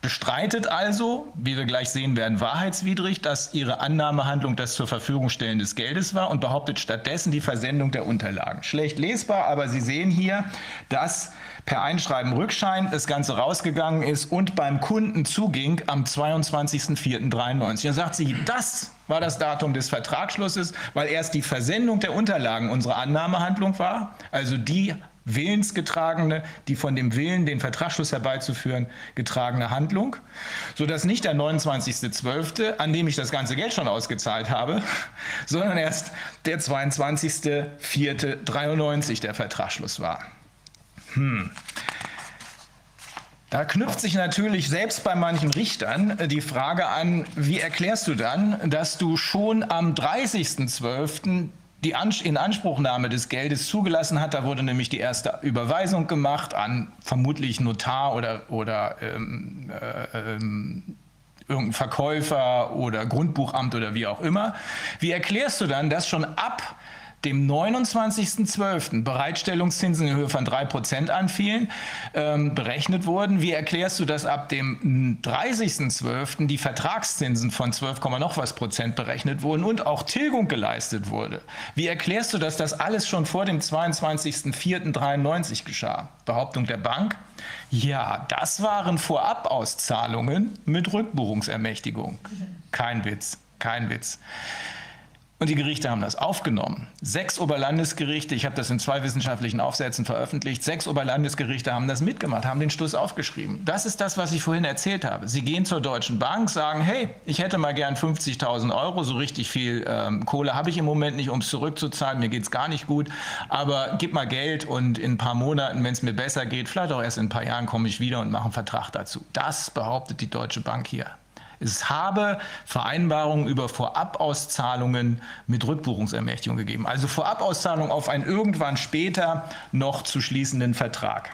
Bestreitet also, wie wir gleich sehen werden, wahrheitswidrig, dass ihre Annahmehandlung das zur Verfügung stellen des Geldes war und behauptet stattdessen die Versendung der Unterlagen. Schlecht lesbar, aber Sie sehen hier, dass per Einschreiben Rückschein das Ganze rausgegangen ist und beim Kunden zuging am 22.04.93. Da sagt sie, das war das Datum des Vertragsschlusses, weil erst die Versendung der Unterlagen unsere Annahmehandlung war, also die willensgetragene, die von dem Willen, den Vertragsschluss herbeizuführen, getragene Handlung, sodass nicht der 29.12., an dem ich das ganze Geld schon ausgezahlt habe, [LAUGHS] sondern erst der 22.04.93 der Vertragsschluss war. Hm. Da knüpft sich natürlich selbst bei manchen Richtern die Frage an, wie erklärst du dann, dass du schon am 30.12. die Inanspruchnahme des Geldes zugelassen hat. Da wurde nämlich die erste Überweisung gemacht an vermutlich Notar oder, oder ähm, äh, ähm, irgendein Verkäufer oder Grundbuchamt oder wie auch immer. Wie erklärst du dann, dass schon ab dem 29.12. Bereitstellungszinsen in Höhe von 3% anfielen, ähm, berechnet wurden. Wie erklärst du, dass ab dem 30.12. die Vertragszinsen von 12, noch was Prozent berechnet wurden und auch Tilgung geleistet wurde? Wie erklärst du, dass das alles schon vor dem 22.04.93 geschah? Behauptung der Bank? Ja, das waren Vorabauszahlungen mit Rückbuchungsermächtigung. Kein Witz, kein Witz. Und die Gerichte haben das aufgenommen. Sechs Oberlandesgerichte, ich habe das in zwei wissenschaftlichen Aufsätzen veröffentlicht, sechs Oberlandesgerichte haben das mitgemacht, haben den Schluss aufgeschrieben. Das ist das, was ich vorhin erzählt habe. Sie gehen zur Deutschen Bank, sagen, hey, ich hätte mal gern 50.000 Euro, so richtig viel ähm, Kohle habe ich im Moment nicht, um es zurückzuzahlen, mir geht es gar nicht gut, aber gib mal Geld und in ein paar Monaten, wenn es mir besser geht, vielleicht auch erst in ein paar Jahren komme ich wieder und mache einen Vertrag dazu. Das behauptet die Deutsche Bank hier. Es habe Vereinbarungen über Vorabauszahlungen mit Rückbuchungsermächtigung gegeben. Also Vorabauszahlung auf einen irgendwann später noch zu schließenden Vertrag.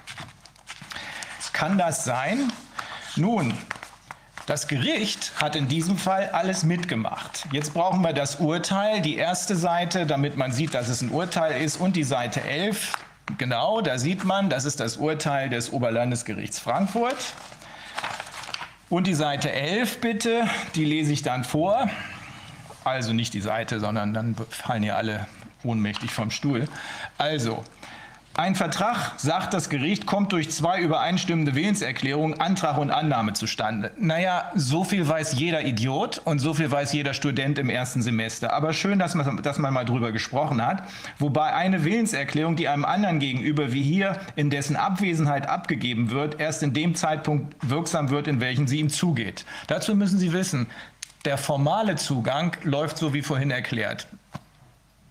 Kann das sein? Nun, Das Gericht hat in diesem Fall alles mitgemacht. Jetzt brauchen wir das Urteil, die erste Seite, damit man sieht, dass es ein Urteil ist, und die Seite 11. Genau, da sieht man, das ist das Urteil des Oberlandesgerichts Frankfurt. Und die Seite 11 bitte, die lese ich dann vor. Also nicht die Seite, sondern dann fallen hier alle ohnmächtig vom Stuhl. Also, ein Vertrag, sagt das Gericht, kommt durch zwei übereinstimmende Willenserklärungen, Antrag und Annahme zustande. Naja, so viel weiß jeder Idiot und so viel weiß jeder Student im ersten Semester. Aber schön, dass man, dass man mal drüber gesprochen hat. Wobei eine Willenserklärung, die einem anderen gegenüber, wie hier, in dessen Abwesenheit abgegeben wird, erst in dem Zeitpunkt wirksam wird, in welchen sie ihm zugeht. Dazu müssen Sie wissen, der formale Zugang läuft so wie vorhin erklärt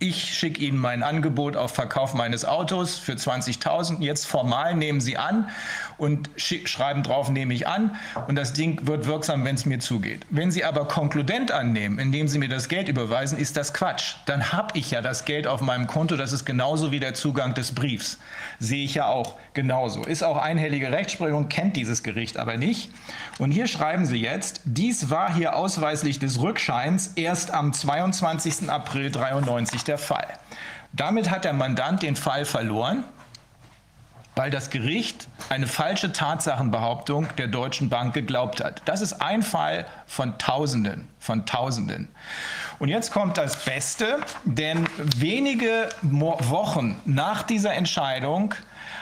ich schicke Ihnen mein Angebot auf Verkauf meines Autos für 20.000. Jetzt formal nehmen Sie an und schreiben drauf, nehme ich an. Und das Ding wird wirksam, wenn es mir zugeht. Wenn Sie aber konkludent annehmen, indem Sie mir das Geld überweisen, ist das Quatsch. Dann habe ich ja das Geld auf meinem Konto. Das ist genauso wie der Zugang des Briefs. Sehe ich ja auch genauso. Ist auch einhellige Rechtsprechung, kennt dieses Gericht aber nicht. Und hier schreiben Sie jetzt, dies war hier ausweislich des Rückscheins erst am 22. April 93 der Fall. Damit hat der Mandant den Fall verloren, weil das Gericht eine falsche Tatsachenbehauptung der Deutschen Bank geglaubt hat. Das ist ein Fall von Tausenden, von Tausenden. Und jetzt kommt das Beste, denn wenige Wochen nach dieser Entscheidung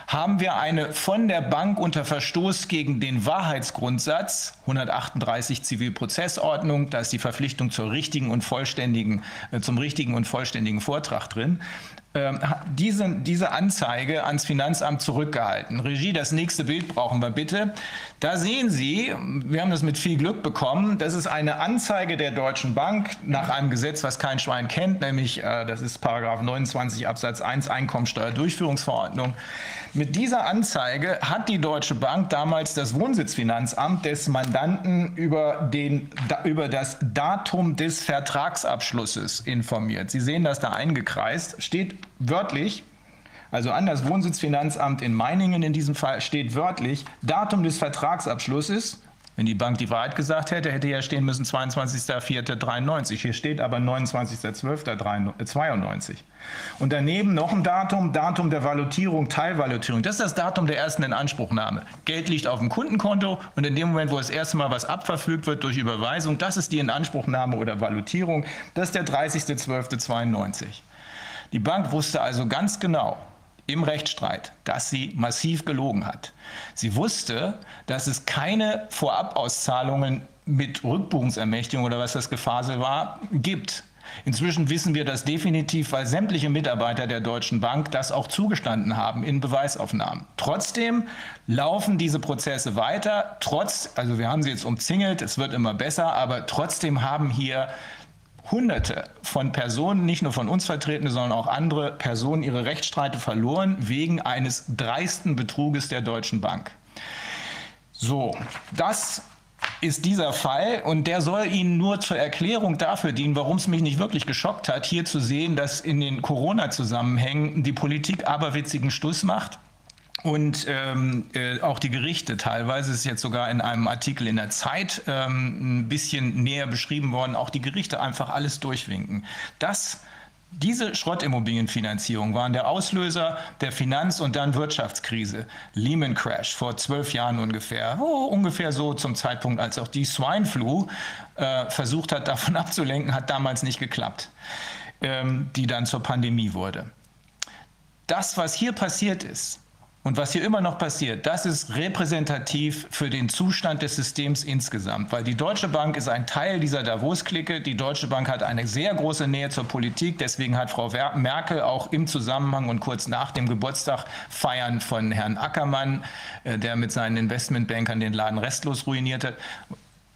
haben wir eine von der Bank unter Verstoß gegen den Wahrheitsgrundsatz 138 Zivilprozessordnung, da ist die Verpflichtung zur richtigen und vollständigen, äh, zum richtigen und vollständigen Vortrag drin, diese, diese Anzeige ans Finanzamt zurückgehalten. Regie, das nächste Bild brauchen wir bitte. Da sehen Sie, wir haben das mit viel Glück bekommen, das ist eine Anzeige der Deutschen Bank nach einem Gesetz, was kein Schwein kennt, nämlich äh, das ist Paragraph 29 Absatz 1 Einkommensteuerdurchführungsverordnung. Mit dieser Anzeige hat die Deutsche Bank damals das Wohnsitzfinanzamt des Mandanten über, den, über das Datum des Vertragsabschlusses informiert. Sie sehen das da eingekreist, steht wörtlich, also an das Wohnsitzfinanzamt in Meiningen in diesem Fall steht wörtlich Datum des Vertragsabschlusses wenn die Bank die Wahrheit gesagt hätte, hätte ja stehen müssen 22.04.93. Hier steht aber 29.12.92. Und daneben noch ein Datum, Datum der Valutierung, Teilvalutierung. Das ist das Datum der ersten Inanspruchnahme. Geld liegt auf dem Kundenkonto und in dem Moment, wo das erste Mal was abverfügt wird durch Überweisung, das ist die Inanspruchnahme oder Valutierung. Das ist der 30.12.92. Die Bank wusste also ganz genau, im Rechtsstreit, dass sie massiv gelogen hat. Sie wusste, dass es keine Vorabauszahlungen mit Rückbuchungsermächtigung oder was das Gefasel war, gibt. Inzwischen wissen wir das definitiv, weil sämtliche Mitarbeiter der Deutschen Bank das auch zugestanden haben in Beweisaufnahmen. Trotzdem laufen diese Prozesse weiter, trotz, also wir haben sie jetzt umzingelt, es wird immer besser, aber trotzdem haben hier Hunderte von Personen, nicht nur von uns Vertretene, sondern auch andere Personen ihre Rechtsstreite verloren wegen eines dreisten Betruges der Deutschen Bank. So, das ist dieser Fall und der soll Ihnen nur zur Erklärung dafür dienen, warum es mich nicht wirklich geschockt hat, hier zu sehen, dass in den Corona-Zusammenhängen die Politik aberwitzigen Stuss macht und ähm, äh, auch die Gerichte teilweise ist jetzt sogar in einem Artikel in der Zeit ähm, ein bisschen näher beschrieben worden, auch die Gerichte einfach alles durchwinken. Das diese Schrottimmobilienfinanzierung waren der Auslöser der Finanz- und dann Wirtschaftskrise, Lehman Crash vor zwölf Jahren ungefähr, oh, ungefähr so zum Zeitpunkt, als auch die Swine Flu äh, versucht hat, [LAUGHS] davon abzulenken, hat damals nicht geklappt, ähm, die dann zur Pandemie wurde. Das, was hier passiert ist, und was hier immer noch passiert, das ist repräsentativ für den Zustand des Systems insgesamt, weil die Deutsche Bank ist ein Teil dieser Davos-Clique. Die Deutsche Bank hat eine sehr große Nähe zur Politik. Deswegen hat Frau Merkel auch im Zusammenhang und kurz nach dem Geburtstag feiern von Herrn Ackermann, äh, der mit seinen Investmentbankern den Laden restlos ruiniert hat,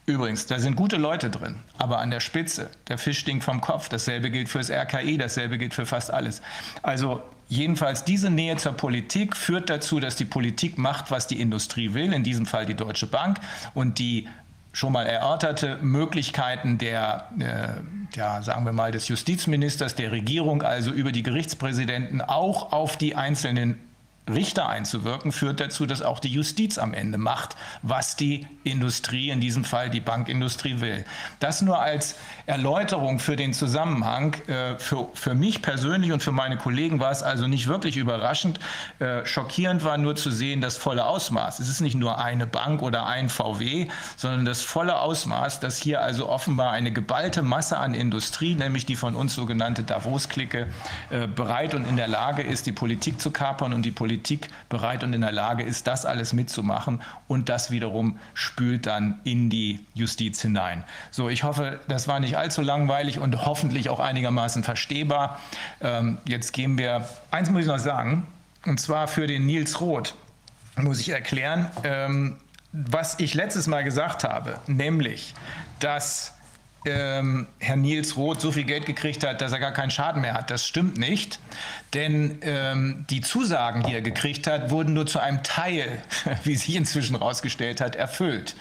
Übrigens, da sind gute Leute drin, aber an der Spitze, der Fisch stinkt vom Kopf. Dasselbe gilt fürs RKI, dasselbe gilt für fast alles. Also jedenfalls diese Nähe zur Politik führt dazu, dass die Politik macht, was die Industrie will, in diesem Fall die Deutsche Bank. Und die schon mal erörterte Möglichkeiten der, äh, ja, sagen wir mal, des Justizministers, der Regierung, also über die Gerichtspräsidenten auch auf die einzelnen Richter einzuwirken, führt dazu, dass auch die Justiz am Ende macht, was die Industrie, in diesem Fall die Bankindustrie will. Das nur als Erläuterung für den Zusammenhang. Äh, für, für mich persönlich und für meine Kollegen war es also nicht wirklich überraschend. Äh, schockierend war nur zu sehen, das volle Ausmaß. Es ist nicht nur eine Bank oder ein VW, sondern das volle Ausmaß, dass hier also offenbar eine geballte Masse an Industrie, nämlich die von uns sogenannte Davos-Clique, äh, bereit und in der Lage ist, die Politik zu kapern und die Politik Politik bereit und in der Lage ist, das alles mitzumachen und das wiederum spült dann in die Justiz hinein. So, ich hoffe, das war nicht allzu langweilig und hoffentlich auch einigermaßen verstehbar. Ähm, jetzt gehen wir, eins muss ich noch sagen, und zwar für den Nils Roth muss ich erklären, ähm, was ich letztes Mal gesagt habe, nämlich, dass ähm, Herr Nils Roth so viel Geld gekriegt hat, dass er gar keinen Schaden mehr hat. Das stimmt nicht, denn ähm, die Zusagen, die er gekriegt hat, wurden nur zu einem Teil, [LAUGHS] wie sich inzwischen herausgestellt hat, erfüllt.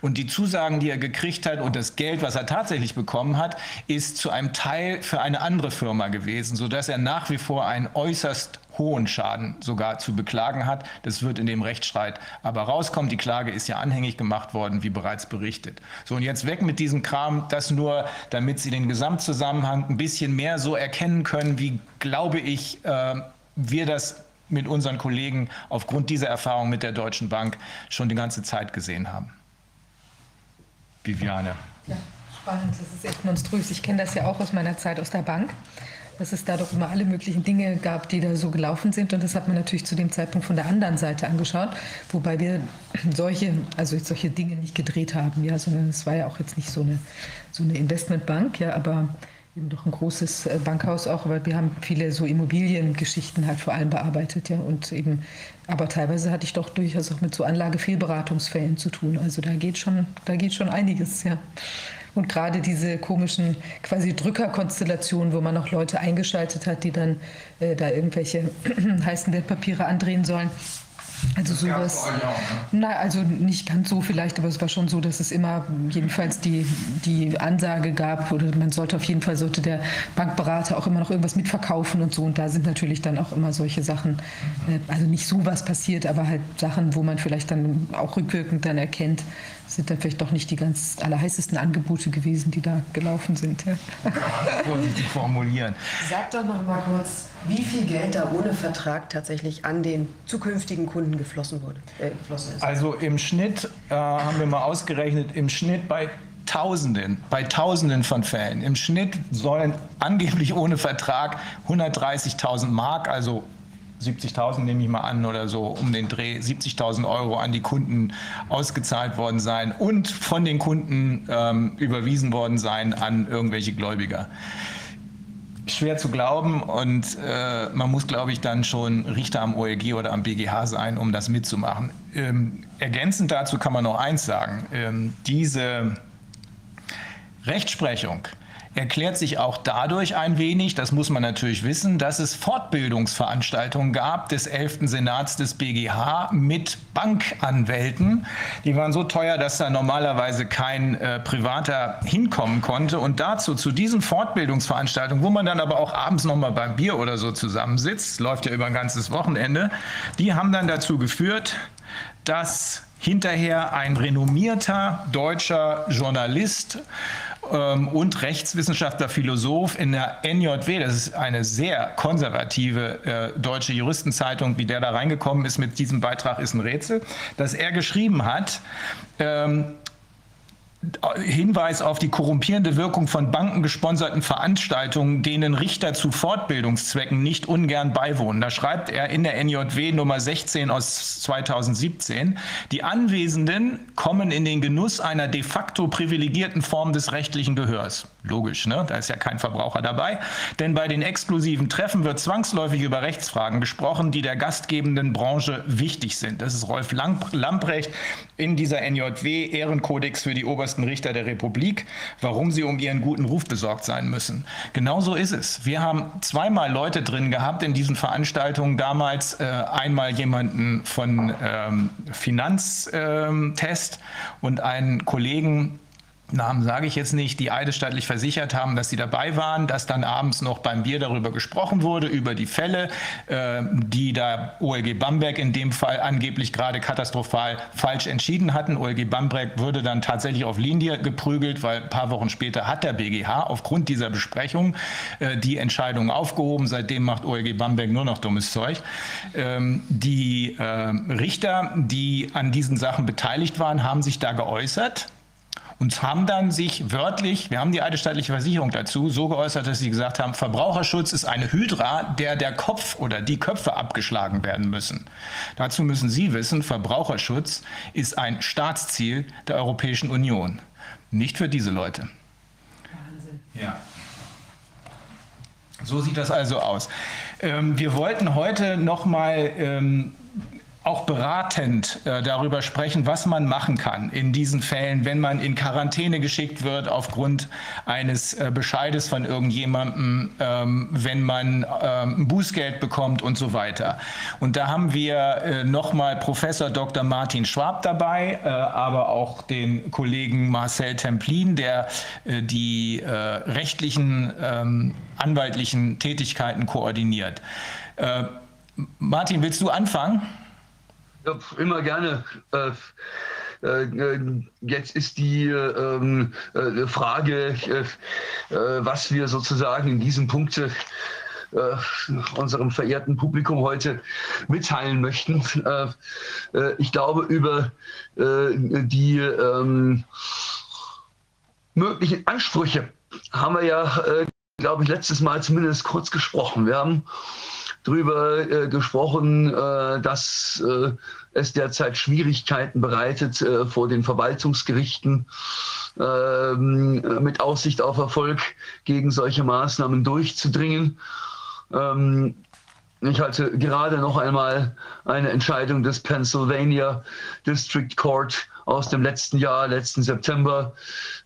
Und die Zusagen, die er gekriegt hat und das Geld, was er tatsächlich bekommen hat, ist zu einem Teil für eine andere Firma gewesen, sodass er nach wie vor ein äußerst hohen Schaden sogar zu beklagen hat. Das wird in dem Rechtsstreit aber rauskommen. Die Klage ist ja anhängig gemacht worden, wie bereits berichtet. So, und jetzt weg mit diesem Kram, das nur, damit Sie den Gesamtzusammenhang ein bisschen mehr so erkennen können, wie, glaube ich, äh, wir das mit unseren Kollegen aufgrund dieser Erfahrung mit der Deutschen Bank schon die ganze Zeit gesehen haben. Viviane. Ja, spannend, das ist echt monströs. Ich kenne das ja auch aus meiner Zeit aus der Bank dass es da doch immer alle möglichen Dinge gab, die da so gelaufen sind. Und das hat man natürlich zu dem Zeitpunkt von der anderen Seite angeschaut, wobei wir solche, also solche Dinge nicht gedreht haben, ja, sondern es war ja auch jetzt nicht so eine, so eine Investmentbank, ja, aber eben doch ein großes äh, Bankhaus auch, weil wir haben viele so Immobiliengeschichten halt vor allem bearbeitet, ja, und eben, aber teilweise hatte ich doch durchaus auch mit so Anlagefehlberatungsfällen zu tun. Also da geht schon, da geht schon einiges, ja. Und gerade diese komischen quasi Drückerkonstellationen, wo man noch Leute eingeschaltet hat, die dann äh, da irgendwelche [CLEARS THROAT] heißen Wertpapiere andrehen sollen, also sowas. Ne? Na, also nicht ganz so vielleicht, aber es war schon so, dass es immer jedenfalls die, die Ansage gab, oder man sollte auf jeden Fall sollte der Bankberater auch immer noch irgendwas mitverkaufen und so. Und da sind natürlich dann auch immer solche Sachen, äh, also nicht so was passiert, aber halt Sachen, wo man vielleicht dann auch rückwirkend dann erkennt, sind dann vielleicht doch nicht die ganz allerheißesten Angebote gewesen, die da gelaufen sind. Ja. [LAUGHS] Vorsichtig formulieren. Sag doch noch mal kurz, wie viel Geld da ohne Vertrag tatsächlich an den zukünftigen Kunden geflossen, wurde, äh, geflossen ist. Also im Schnitt äh, haben wir mal ausgerechnet, im Schnitt bei Tausenden, bei Tausenden von Fällen. Im Schnitt sollen angeblich ohne Vertrag 130.000 Mark, also 70.000 nehme ich mal an oder so um den Dreh 70.000 Euro an die Kunden ausgezahlt worden sein und von den Kunden ähm, überwiesen worden sein an irgendwelche Gläubiger. Schwer zu glauben und äh, man muss, glaube ich, dann schon Richter am OLG oder am BGH sein, um das mitzumachen. Ähm, ergänzend dazu kann man noch eins sagen. Ähm, diese Rechtsprechung erklärt sich auch dadurch ein wenig, das muss man natürlich wissen, dass es Fortbildungsveranstaltungen gab des 11. Senats des BGH mit Bankanwälten. Die waren so teuer, dass da normalerweise kein äh, Privater hinkommen konnte. Und dazu, zu diesen Fortbildungsveranstaltungen, wo man dann aber auch abends nochmal beim Bier oder so zusammensitzt, läuft ja über ein ganzes Wochenende, die haben dann dazu geführt, dass hinterher ein renommierter deutscher Journalist ähm, und Rechtswissenschaftler, Philosoph in der NJW, das ist eine sehr konservative äh, deutsche Juristenzeitung, wie der da reingekommen ist mit diesem Beitrag, ist ein Rätsel, dass er geschrieben hat, ähm, Hinweis auf die korrumpierende Wirkung von bankengesponserten Veranstaltungen, denen Richter zu Fortbildungszwecken nicht ungern beiwohnen. Da schreibt er in der NJW Nummer 16 aus 2017, die Anwesenden kommen in den Genuss einer de facto privilegierten Form des rechtlichen Gehörs. Logisch, ne? da ist ja kein Verbraucher dabei. Denn bei den exklusiven Treffen wird zwangsläufig über Rechtsfragen gesprochen, die der gastgebenden Branche wichtig sind. Das ist Rolf Lamprecht in dieser NJW Ehrenkodex für die obersten Richter der Republik, warum sie um ihren guten Ruf besorgt sein müssen. Genauso ist es. Wir haben zweimal Leute drin gehabt in diesen Veranstaltungen damals. Äh, einmal jemanden von ähm, Finanztest ähm, und einen Kollegen Namen sage ich jetzt nicht, die eidesstattlich versichert haben, dass sie dabei waren, dass dann abends noch beim Bier darüber gesprochen wurde, über die Fälle, äh, die da OLG Bamberg in dem Fall angeblich gerade katastrophal falsch entschieden hatten. OLG Bamberg würde dann tatsächlich auf Linie geprügelt, weil ein paar Wochen später hat der BGH aufgrund dieser Besprechung äh, die Entscheidung aufgehoben. Seitdem macht OLG Bamberg nur noch dummes Zeug. Ähm, die äh, Richter, die an diesen Sachen beteiligt waren, haben sich da geäußert und haben dann sich wörtlich, wir haben die eidesstattliche Versicherung dazu, so geäußert, dass sie gesagt haben, Verbraucherschutz ist eine Hydra, der der Kopf oder die Köpfe abgeschlagen werden müssen. Dazu müssen Sie wissen, Verbraucherschutz ist ein Staatsziel der Europäischen Union. Nicht für diese Leute. Wahnsinn. Ja. So sieht das also aus. Ähm, wir wollten heute noch mal ähm, auch beratend äh, darüber sprechen, was man machen kann in diesen Fällen, wenn man in Quarantäne geschickt wird aufgrund eines äh, Bescheides von irgendjemandem, ähm, wenn man ähm, Bußgeld bekommt und so weiter. Und da haben wir äh, nochmal Professor Dr. Martin Schwab dabei, äh, aber auch den Kollegen Marcel Templin, der äh, die äh, rechtlichen, ähm, anwaltlichen Tätigkeiten koordiniert. Martin, willst du anfangen? Immer gerne. Äh, äh, jetzt ist die ähm, äh, Frage, was wir sozusagen in diesem Punkt unserem verehrten Publikum heute mitteilen möchten. ich glaube, über die ähm, möglichen Ansprüche haben wir ja, glaube ich, letztes Mal zumindest kurz gesprochen. Wir haben darüber äh, gesprochen, äh, dass äh, es derzeit Schwierigkeiten bereitet äh, vor den Verwaltungsgerichten ähm, mit Aussicht auf Erfolg gegen solche Maßnahmen durchzudringen. Ähm, ich hatte gerade noch einmal eine Entscheidung des Pennsylvania District Court aus dem letzten Jahr, letzten September,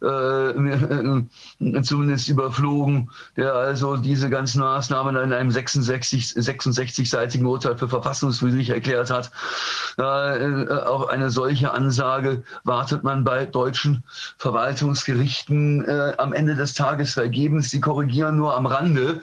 äh, zumindest überflogen, der also diese ganzen Maßnahmen in einem 66, 66-seitigen Urteil für verfassungswidrig erklärt hat. Äh, auf eine solche Ansage wartet man bei deutschen Verwaltungsgerichten äh, am Ende des Tages vergebens. Sie korrigieren nur am Rande.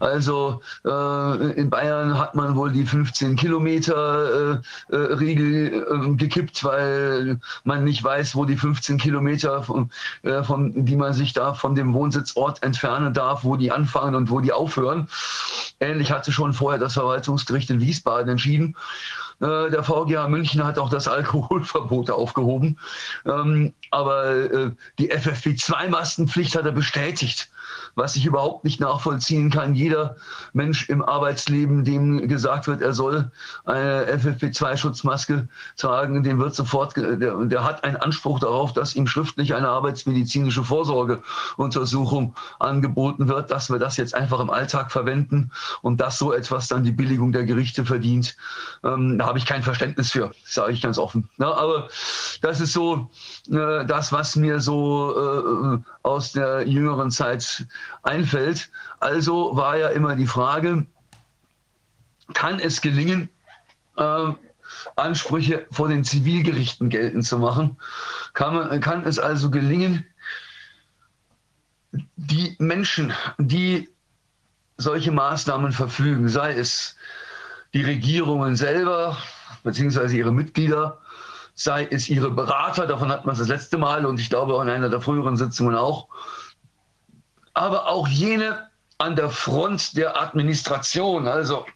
Also äh, in Bayern hat man wohl die 15 Kilometer äh, äh, Riegel gekippt, weil man nicht weiß, wo die 15 Kilometer, von, äh, von, die man sich da von dem Wohnsitzort entfernen darf, wo die anfangen und wo die aufhören. Ähnlich hatte schon vorher das Verwaltungsgericht in Wiesbaden entschieden. Äh, der VGH München hat auch das [LAUGHS] Alkoholverbot aufgehoben. Ähm, aber äh, die FFP2-Mastenpflicht hat er bestätigt was ich überhaupt nicht nachvollziehen kann. Jeder Mensch im Arbeitsleben, dem gesagt wird, er soll eine FFP2-Schutzmaske tragen, dem wird sofort, der, der hat einen Anspruch darauf, dass ihm schriftlich eine arbeitsmedizinische Vorsorgeuntersuchung angeboten wird, dass wir das jetzt einfach im Alltag verwenden und dass so etwas dann die Billigung der Gerichte verdient. Ähm, da habe ich kein Verständnis für, sage ich ganz offen. Na, aber das ist so äh, das, was mir so äh, aus der jüngeren Zeit einfällt. Also war ja immer die Frage, kann es gelingen, äh, Ansprüche vor den Zivilgerichten geltend zu machen? Kann, man, kann es also gelingen, die Menschen, die solche Maßnahmen verfügen, sei es die Regierungen selber, beziehungsweise ihre Mitglieder, sei es ihre Berater, davon hat man es das letzte Mal und ich glaube auch in einer der früheren Sitzungen auch, aber auch jene an der Front der Administration, also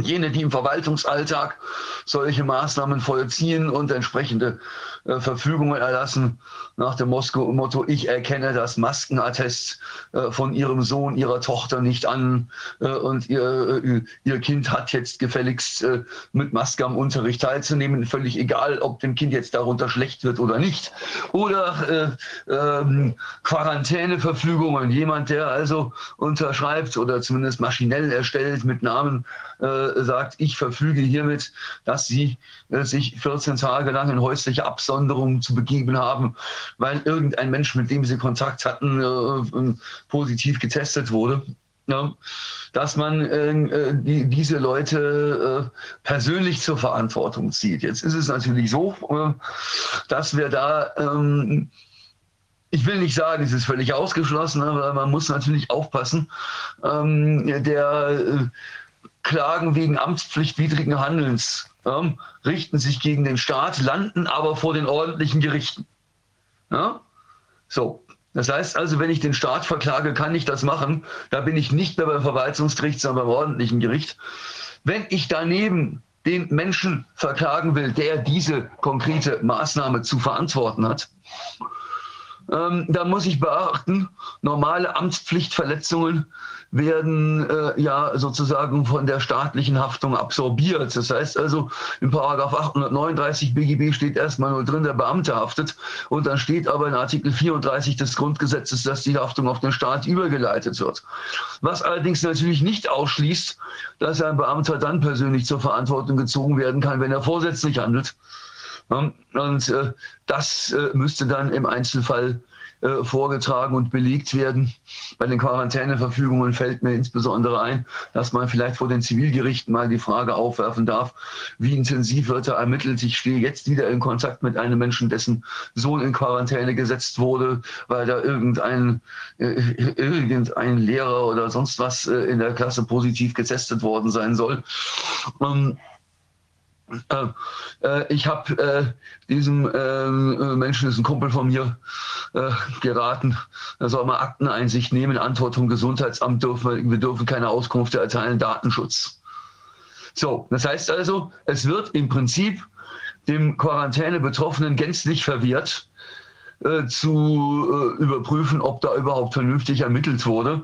jene, die im Verwaltungsalltag solche Maßnahmen vollziehen und entsprechende äh, Verfügungen erlassen nach dem Motto, ich erkenne das Maskenattest äh, von Ihrem Sohn, Ihrer Tochter nicht an äh, und ihr, Ihr Kind hat jetzt gefälligst mit Maske am Unterricht teilzunehmen, völlig egal, ob dem Kind jetzt darunter schlecht wird oder nicht. Oder äh, ähm, Quarantäneverfügungen, jemand, der also unterschreibt oder zumindest maschinell erstellt mit Namen, sagt, ich verfüge hiermit, dass Sie sich 14 Tage lang in häusliche Absonderung zu begeben haben, weil irgendein Mensch, mit dem sie Kontakt hatten, äh, positiv getestet wurde. Ja, dass man äh, die, diese Leute äh, persönlich zur Verantwortung zieht. Jetzt ist es natürlich so, äh, dass wir da ähm, ich will nicht sagen, es ist völlig ausgeschlossen, aber man muss natürlich aufpassen. Ähm, der äh, Klagen wegen amtspflichtwidrigen Handelns ähm, richten sich gegen den Staat, landen aber vor den ordentlichen Gerichten. Ja? So, das heißt also, wenn ich den Staat verklage, kann ich das machen. Da bin ich nicht mehr beim Verwaltungsgericht, sondern beim ordentlichen Gericht. Wenn ich daneben den Menschen verklagen will, der diese konkrete Maßnahme zu verantworten hat, ähm, da muss ich beachten, normale Amtspflichtverletzungen werden äh, ja sozusagen von der staatlichen Haftung absorbiert. Das heißt also, in Paragraph 839 BGB steht erstmal nur drin, der Beamte haftet. Und dann steht aber in Artikel 34 des Grundgesetzes, dass die Haftung auf den Staat übergeleitet wird. Was allerdings natürlich nicht ausschließt, dass ein Beamter dann persönlich zur Verantwortung gezogen werden kann, wenn er vorsätzlich handelt. Und äh, das äh, müsste dann im Einzelfall äh, vorgetragen und belegt werden. Bei den Quarantäneverfügungen fällt mir insbesondere ein, dass man vielleicht vor den Zivilgerichten mal die Frage aufwerfen darf, wie intensiv wird da ermittelt. Ich stehe jetzt wieder in Kontakt mit einem Menschen, dessen Sohn in Quarantäne gesetzt wurde, weil da irgendein, äh, irgendein Lehrer oder sonst was äh, in der Klasse positiv getestet worden sein soll. Ähm, äh, äh, ich habe äh, diesem ähm, Menschen, das ist ein Kumpel von mir, äh, geraten, er soll mal Akteneinsicht nehmen, Antwort vom Gesundheitsamt dürfen wir, wir dürfen keine Auskunft erteilen, Datenschutz. So, das heißt also, es wird im Prinzip dem Quarantäne-Betroffenen gänzlich verwehrt, äh, zu äh, überprüfen, ob da überhaupt vernünftig ermittelt wurde.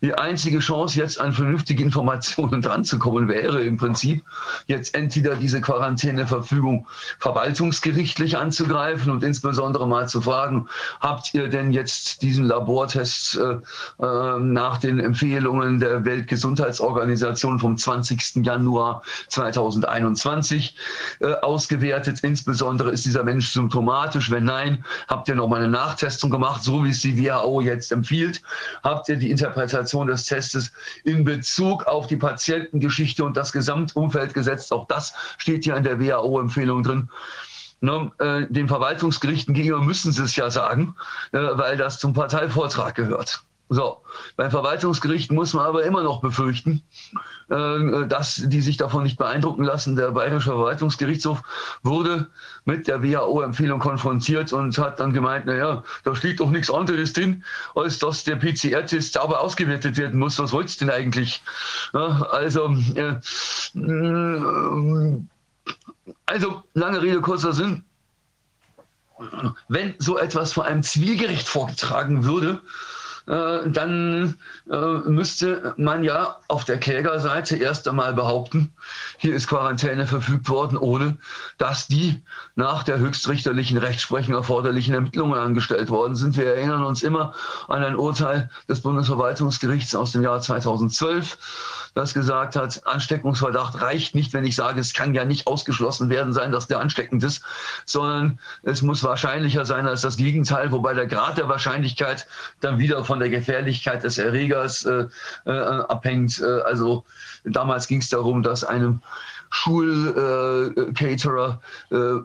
Die einzige Chance, jetzt an vernünftige Informationen [LAUGHS] dranzukommen, wäre im Prinzip, jetzt entweder diese Quarantäneverfügung verwaltungsgerichtlich anzugreifen und insbesondere mal zu fragen, habt ihr denn jetzt diesen Labortest äh, äh, nach den Empfehlungen der Weltgesundheitsorganisation vom 20. Januar 2021 äh, ausgewertet? Insbesondere ist dieser Mensch symptomatisch? Wenn nein, habt ihr noch mal eine Nachtestung gemacht, so wie es die WHO jetzt empfiehlt? Habt ihr die Interpretation des Testes in Bezug auf die Patientengeschichte und das Gesamtumfeld gesetzt. Auch das steht hier in der WHO-Empfehlung drin. Ne, äh, den Verwaltungsgerichten gegenüber müssen sie es ja sagen, äh, weil das zum Parteivortrag gehört. So, beim Verwaltungsgericht muss man aber immer noch befürchten, dass die sich davon nicht beeindrucken lassen. Der Bayerische Verwaltungsgerichtshof wurde mit der WHO-Empfehlung konfrontiert und hat dann gemeint, naja, da steht doch nichts anderes drin, als dass der PCR-Test sauber ausgewertet werden muss. Was wollt's denn eigentlich? also, äh, also, lange Rede, kurzer Sinn. Wenn so etwas vor einem Zivilgericht vorgetragen würde, äh, dann äh, müsste man ja auf der Klägerseite erst einmal behaupten, hier ist Quarantäne verfügt worden, ohne dass die nach der höchstrichterlichen Rechtsprechung erforderlichen Ermittlungen angestellt worden sind. Wir erinnern uns immer an ein Urteil des Bundesverwaltungsgerichts aus dem Jahr 2012 das gesagt hat, Ansteckungsverdacht reicht nicht, wenn ich sage, es kann ja nicht ausgeschlossen werden sein, dass der ansteckend ist, sondern es muss wahrscheinlicher sein als das Gegenteil, wobei der Grad der Wahrscheinlichkeit dann wieder von der Gefährlichkeit des Erregers äh, äh, abhängt. Äh, also damals ging es darum, dass einem Schulcaterer äh,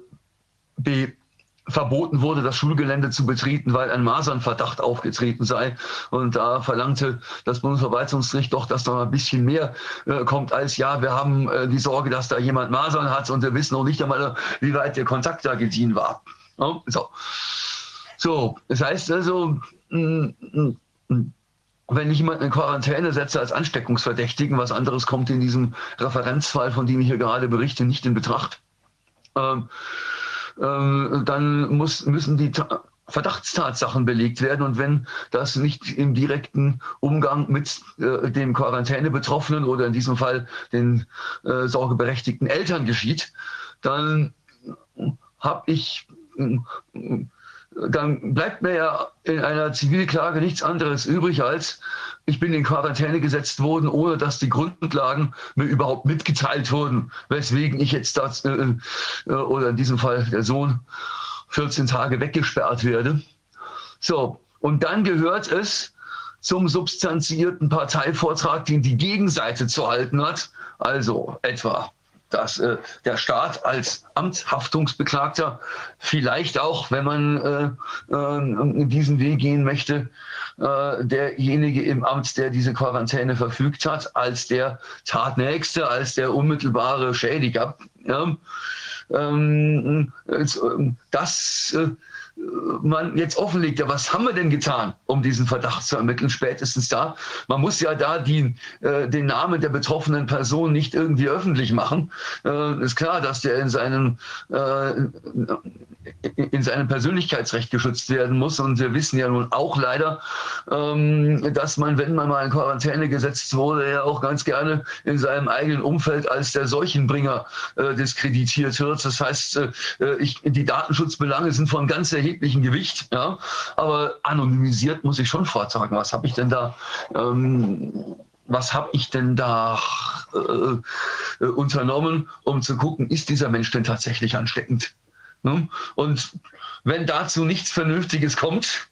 verboten wurde, das Schulgelände zu betreten, weil ein Masernverdacht aufgetreten sei. Und da verlangte das Bundesverwaltungsgericht doch, dass da ein bisschen mehr äh, kommt als ja, wir haben äh, die Sorge, dass da jemand Masern hat und wir wissen noch nicht einmal, wie weit der Kontakt da gedient war. Ja, so. so, das heißt also, mm, mm, mm, wenn ich jemanden in Quarantäne setze als Ansteckungsverdächtigen, was anderes kommt in diesem Referenzfall, von dem ich hier gerade berichte, nicht in Betracht. Ähm, dann muss, müssen die Verdachtstatsachen belegt werden. Und wenn das nicht im direkten Umgang mit äh, dem Quarantänebetroffenen oder in diesem Fall den äh, sorgeberechtigten Eltern geschieht, dann habe ich dann bleibt mir ja in einer Zivilklage nichts anderes übrig als, ich bin in Quarantäne gesetzt worden, ohne dass die Grundlagen mir überhaupt mitgeteilt wurden, weswegen ich jetzt das, äh, äh, oder in diesem Fall der Sohn, 14 Tage weggesperrt werde. So, und dann gehört es zum substanzierten Parteivortrag, den die Gegenseite zu halten hat, also etwa dass äh, der Staat als Amtshaftungsbeklagter vielleicht auch, wenn man äh, äh, diesen Weg gehen möchte, äh, derjenige im Amt, der diese Quarantäne verfügt hat, als der Tatnächste, als der unmittelbare Schädiger. Ja? Ähm, das äh, man jetzt offenlegt, ja, was haben wir denn getan, um diesen Verdacht zu ermitteln, spätestens da. Man muss ja da die, äh, den Namen der betroffenen Person nicht irgendwie öffentlich machen. Äh, ist klar, dass der in seinem, äh, in seinem Persönlichkeitsrecht geschützt werden muss. Und wir wissen ja nun auch leider, ähm, dass man, wenn man mal in Quarantäne gesetzt wurde, ja auch ganz gerne in seinem eigenen Umfeld als der Seuchenbringer äh, diskreditiert wird. Das heißt, äh, äh, ich, die Datenschutzbelange sind von ganz erheblichem Gewicht. Ja? Aber anonymisiert muss ich schon vortragen. Was habe ich denn da? Ähm, was habe ich denn da äh, unternommen, um zu gucken, ist dieser Mensch denn tatsächlich ansteckend? Ne? Und wenn dazu nichts Vernünftiges kommt,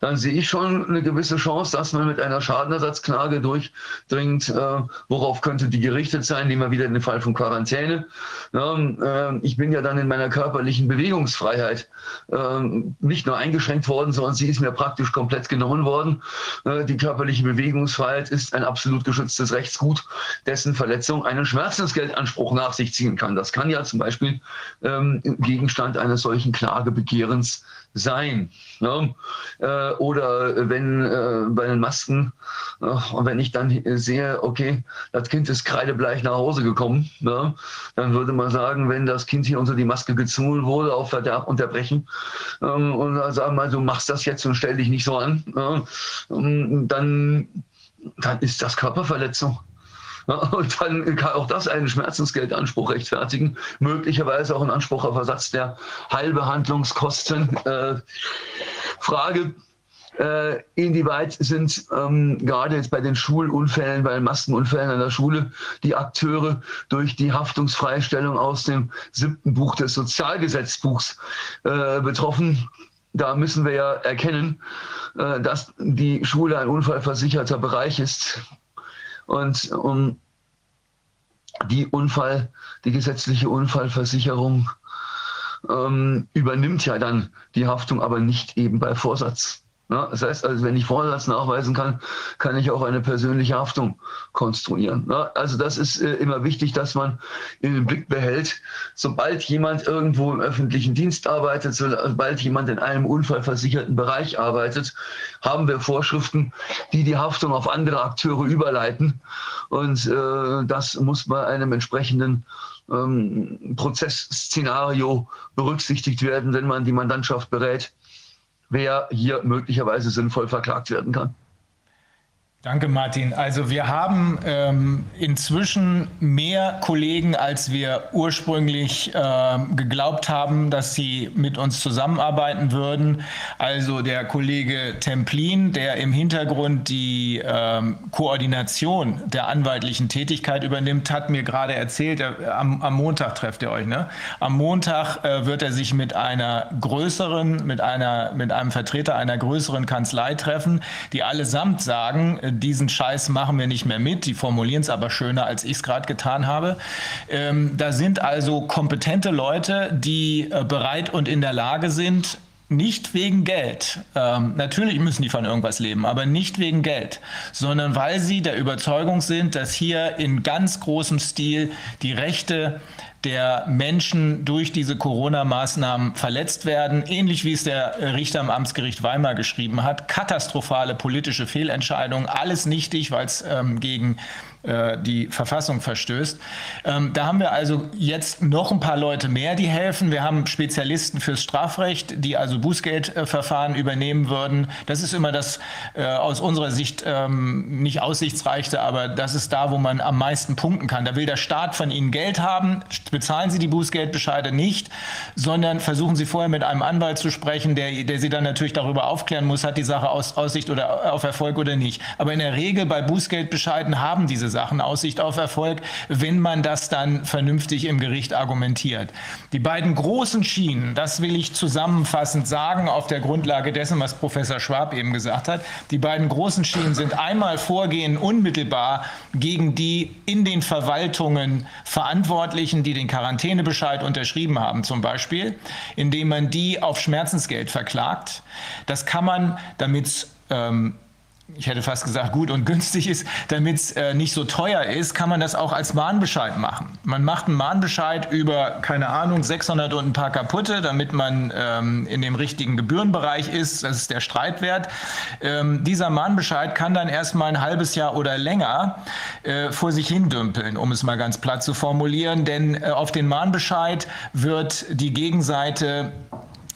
dann sehe ich schon eine gewisse Chance, dass man mit einer Schadenersatzklage durchdringt. Äh, worauf könnte die gerichtet sein? Nehmen wir wieder den Fall von Quarantäne. Ja, äh, ich bin ja dann in meiner körperlichen Bewegungsfreiheit äh, nicht nur eingeschränkt worden, sondern sie ist mir praktisch komplett genommen worden. Äh, die körperliche Bewegungsfreiheit ist ein absolut geschütztes Rechtsgut, dessen Verletzung einen Schmerzensgeldanspruch nach sich ziehen kann. Das kann ja zum Beispiel ähm, Gegenstand eines solchen Klagebegehrens sein. Ne? Äh, oder wenn äh, bei den Masken, äh, und wenn ich dann sehe, okay, das Kind ist kreidebleich nach Hause gekommen, ne? dann würde man sagen, wenn das Kind hier unter die Maske gezwungen wurde, auf Verderb unterbrechen ähm, und dann sagen wir, du machst das jetzt und stell dich nicht so an, ne? dann, dann ist das Körperverletzung. Und dann kann auch das einen Schmerzensgeldanspruch rechtfertigen, möglicherweise auch einen Anspruch auf Ersatz der Heilbehandlungskosten. Äh, Frage, äh, inwieweit sind ähm, gerade jetzt bei den Schulunfällen, bei den Maskenunfällen an der Schule die Akteure durch die Haftungsfreistellung aus dem siebten Buch des Sozialgesetzbuchs äh, betroffen? Da müssen wir ja erkennen, äh, dass die Schule ein unfallversicherter Bereich ist. Und um die Unfall, die gesetzliche Unfallversicherung ähm, übernimmt ja dann die Haftung, aber nicht eben bei Vorsatz. Ja, das heißt also, wenn ich Vorsatz nachweisen kann, kann ich auch eine persönliche Haftung konstruieren. Ja, also das ist äh, immer wichtig, dass man in den Blick behält, sobald jemand irgendwo im öffentlichen Dienst arbeitet, sobald jemand in einem unfallversicherten Bereich arbeitet, haben wir Vorschriften, die die Haftung auf andere Akteure überleiten. Und äh, das muss bei einem entsprechenden ähm, Prozessszenario berücksichtigt werden, wenn man die Mandantschaft berät wer hier möglicherweise sinnvoll verklagt werden kann. Danke, Martin. Also wir haben ähm, inzwischen mehr Kollegen, als wir ursprünglich äh, geglaubt haben, dass sie mit uns zusammenarbeiten würden. Also der Kollege Templin, der im Hintergrund die ähm, Koordination der anwaltlichen Tätigkeit übernimmt, hat mir gerade erzählt, er, am, am, Montag trefft ihr euch, ne? Am Montag äh, wird er sich mit einer größeren, mit einer, mit einem Vertreter einer größeren Kanzlei treffen, die allesamt sagen, diesen Scheiß machen wir nicht mehr mit. Die formulieren es aber schöner, als ich es gerade getan habe. Ähm, da sind also kompetente Leute, die äh, bereit und in der Lage sind, nicht wegen Geld. Ähm, natürlich müssen die von irgendwas leben, aber nicht wegen Geld, sondern weil sie der Überzeugung sind, dass hier in ganz großem Stil die Rechte der Menschen durch diese Corona-Maßnahmen verletzt werden, ähnlich wie es der Richter am Amtsgericht Weimar geschrieben hat. Katastrophale politische Fehlentscheidungen, alles nichtig, weil es ähm, gegen äh, die Verfassung verstößt. Ähm, da haben wir also jetzt noch ein paar Leute mehr, die helfen. Wir haben Spezialisten fürs Strafrecht, die also Bußgeldverfahren übernehmen würden. Das ist immer das äh, aus unserer Sicht ähm, nicht aussichtsreichste, aber das ist da, wo man am meisten punkten kann. Da will der Staat von ihnen Geld haben, bezahlen Sie die Bußgeldbescheide nicht, sondern versuchen Sie vorher mit einem Anwalt zu sprechen, der, der Sie dann natürlich darüber aufklären muss, hat die Sache aus, Aussicht oder auf Erfolg oder nicht. Aber in der Regel bei Bußgeldbescheiden haben diese Sachen Aussicht auf Erfolg, wenn man das dann vernünftig im Gericht argumentiert. Die beiden großen Schienen, das will ich zusammenfassend sagen, auf der Grundlage dessen, was Professor Schwab eben gesagt hat. Die beiden großen Schienen sind einmal Vorgehen unmittelbar gegen die in den Verwaltungen Verantwortlichen, die den Quarantänebescheid unterschrieben haben, zum Beispiel, indem man die auf Schmerzensgeld verklagt. Das kann man, damit ähm, ich hätte fast gesagt, gut und günstig ist, damit es äh, nicht so teuer ist, kann man das auch als Mahnbescheid machen. Man macht einen Mahnbescheid über, keine Ahnung, 600 und ein paar kaputte, damit man ähm, in dem richtigen Gebührenbereich ist. Das ist der Streitwert. Ähm, dieser Mahnbescheid kann dann erstmal ein halbes Jahr oder länger äh, vor sich hin dümpeln, um es mal ganz platt zu formulieren. Denn äh, auf den Mahnbescheid wird die Gegenseite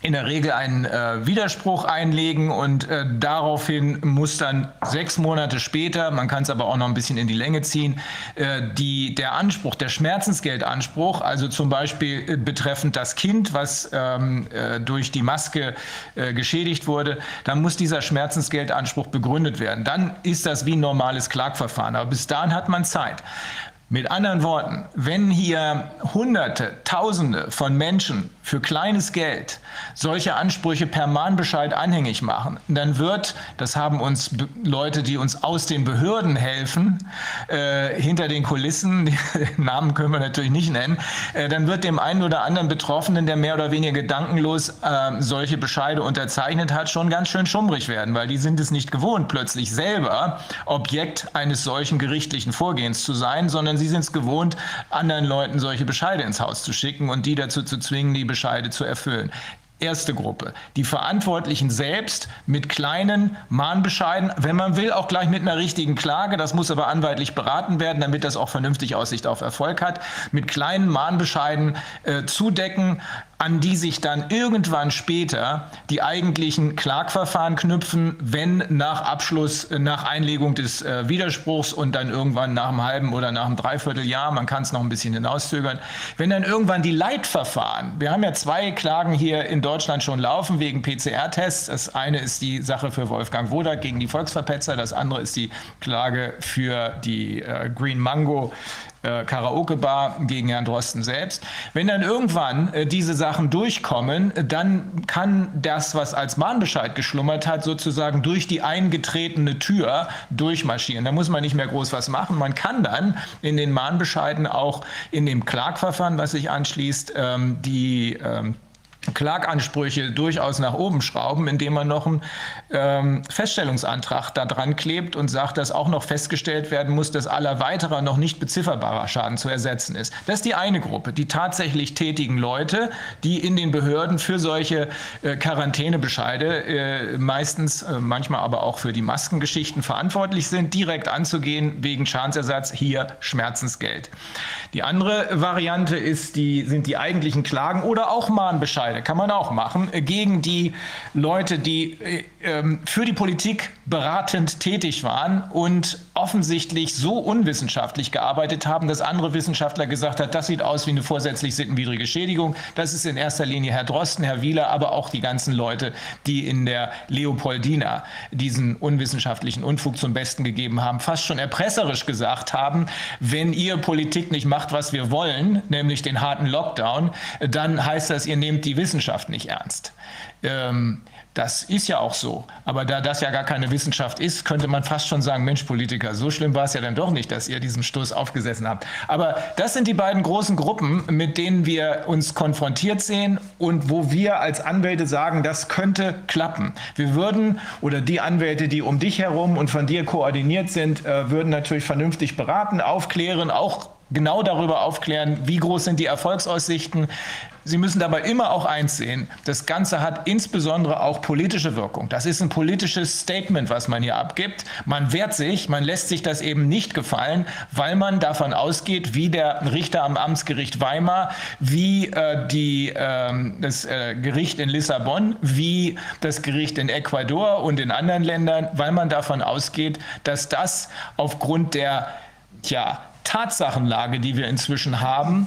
in der Regel einen äh, Widerspruch einlegen und äh, daraufhin muss dann sechs Monate später, man kann es aber auch noch ein bisschen in die Länge ziehen, äh, die, der Anspruch, der Schmerzensgeldanspruch, also zum Beispiel äh, betreffend das Kind, was ähm, äh, durch die Maske äh, geschädigt wurde, dann muss dieser Schmerzensgeldanspruch begründet werden. Dann ist das wie ein normales Klagverfahren, aber bis dahin hat man Zeit. Mit anderen Worten, wenn hier Hunderte, Tausende von Menschen für kleines Geld solche Ansprüche per Mahnbescheid anhängig machen, dann wird, das haben uns Leute, die uns aus den Behörden helfen, äh, hinter den Kulissen, [LAUGHS] Namen können wir natürlich nicht nennen, äh, dann wird dem einen oder anderen Betroffenen, der mehr oder weniger gedankenlos äh, solche Bescheide unterzeichnet hat, schon ganz schön schummrig werden, weil die sind es nicht gewohnt, plötzlich selber Objekt eines solchen gerichtlichen Vorgehens zu sein, sondern sie sind es gewohnt, anderen Leuten solche Bescheide ins Haus zu schicken und die dazu zu zwingen, die Bescheide zu erfüllen. Erste Gruppe. Die Verantwortlichen selbst mit kleinen Mahnbescheiden, wenn man will, auch gleich mit einer richtigen Klage. Das muss aber anwaltlich beraten werden, damit das auch vernünftig Aussicht auf Erfolg hat. Mit kleinen Mahnbescheiden äh, zudecken, an die sich dann irgendwann später die eigentlichen Klagverfahren knüpfen, wenn nach Abschluss, nach Einlegung des äh, Widerspruchs und dann irgendwann nach einem halben oder nach einem Dreivierteljahr, man kann es noch ein bisschen hinauszögern, wenn dann irgendwann die Leitverfahren, wir haben ja zwei Klagen hier in Deutschland schon laufen wegen PCR-Tests. Das eine ist die Sache für Wolfgang Wodak gegen die Volksverpetzer, das andere ist die Klage für die äh, Green Mango äh, Karaoke-Bar gegen Herrn Drosten selbst. Wenn dann irgendwann äh, diese Sachen durchkommen, dann kann das, was als Mahnbescheid geschlummert hat, sozusagen durch die eingetretene Tür durchmarschieren. Da muss man nicht mehr groß was machen. Man kann dann in den Mahnbescheiden auch in dem Klagverfahren, was sich anschließt, ähm, die ähm, Klagansprüche durchaus nach oben schrauben, indem man noch einen ähm, Feststellungsantrag da dran klebt und sagt, dass auch noch festgestellt werden muss, dass aller weiterer noch nicht bezifferbarer Schaden zu ersetzen ist. Das ist die eine Gruppe, die tatsächlich tätigen Leute, die in den Behörden für solche äh, Quarantänebescheide äh, meistens, äh, manchmal aber auch für die Maskengeschichten verantwortlich sind, direkt anzugehen wegen Schadensersatz, hier Schmerzensgeld. Die andere Variante ist die, sind die eigentlichen Klagen oder auch Mahnbescheide Urteile kann man auch machen äh, gegen die Leute, die äh, ähm, für die Politik beratend tätig waren und offensichtlich so unwissenschaftlich gearbeitet haben, dass andere Wissenschaftler gesagt haben, das sieht aus wie eine vorsätzlich sittenwidrige Schädigung. Das ist in erster Linie Herr Drosten, Herr Wieler, aber auch die ganzen Leute, die in der Leopoldina diesen unwissenschaftlichen Unfug zum Besten gegeben haben, fast schon erpresserisch gesagt haben, wenn ihr Politik nicht macht, was wir wollen, nämlich den harten Lockdown, dann heißt das, ihr nehmt die Wissenschaft nicht ernst. Ähm, das ist ja auch so. Aber da das ja gar keine Wissenschaft ist, könnte man fast schon sagen, Mensch, Politiker, so schlimm war es ja dann doch nicht, dass ihr diesen Stoß aufgesessen habt. Aber das sind die beiden großen Gruppen, mit denen wir uns konfrontiert sehen und wo wir als Anwälte sagen, das könnte klappen. Wir würden, oder die Anwälte, die um dich herum und von dir koordiniert sind, äh, würden natürlich vernünftig beraten, aufklären, auch genau darüber aufklären, wie groß sind die Erfolgsaussichten. Sie müssen dabei immer auch eins sehen, das Ganze hat insbesondere auch politische Wirkung. Das ist ein politisches Statement, was man hier abgibt. Man wehrt sich, man lässt sich das eben nicht gefallen, weil man davon ausgeht, wie der Richter am Amtsgericht Weimar, wie äh, die, äh, das äh, Gericht in Lissabon, wie das Gericht in Ecuador und in anderen Ländern, weil man davon ausgeht, dass das aufgrund der ja, Tatsachenlage, die wir inzwischen haben,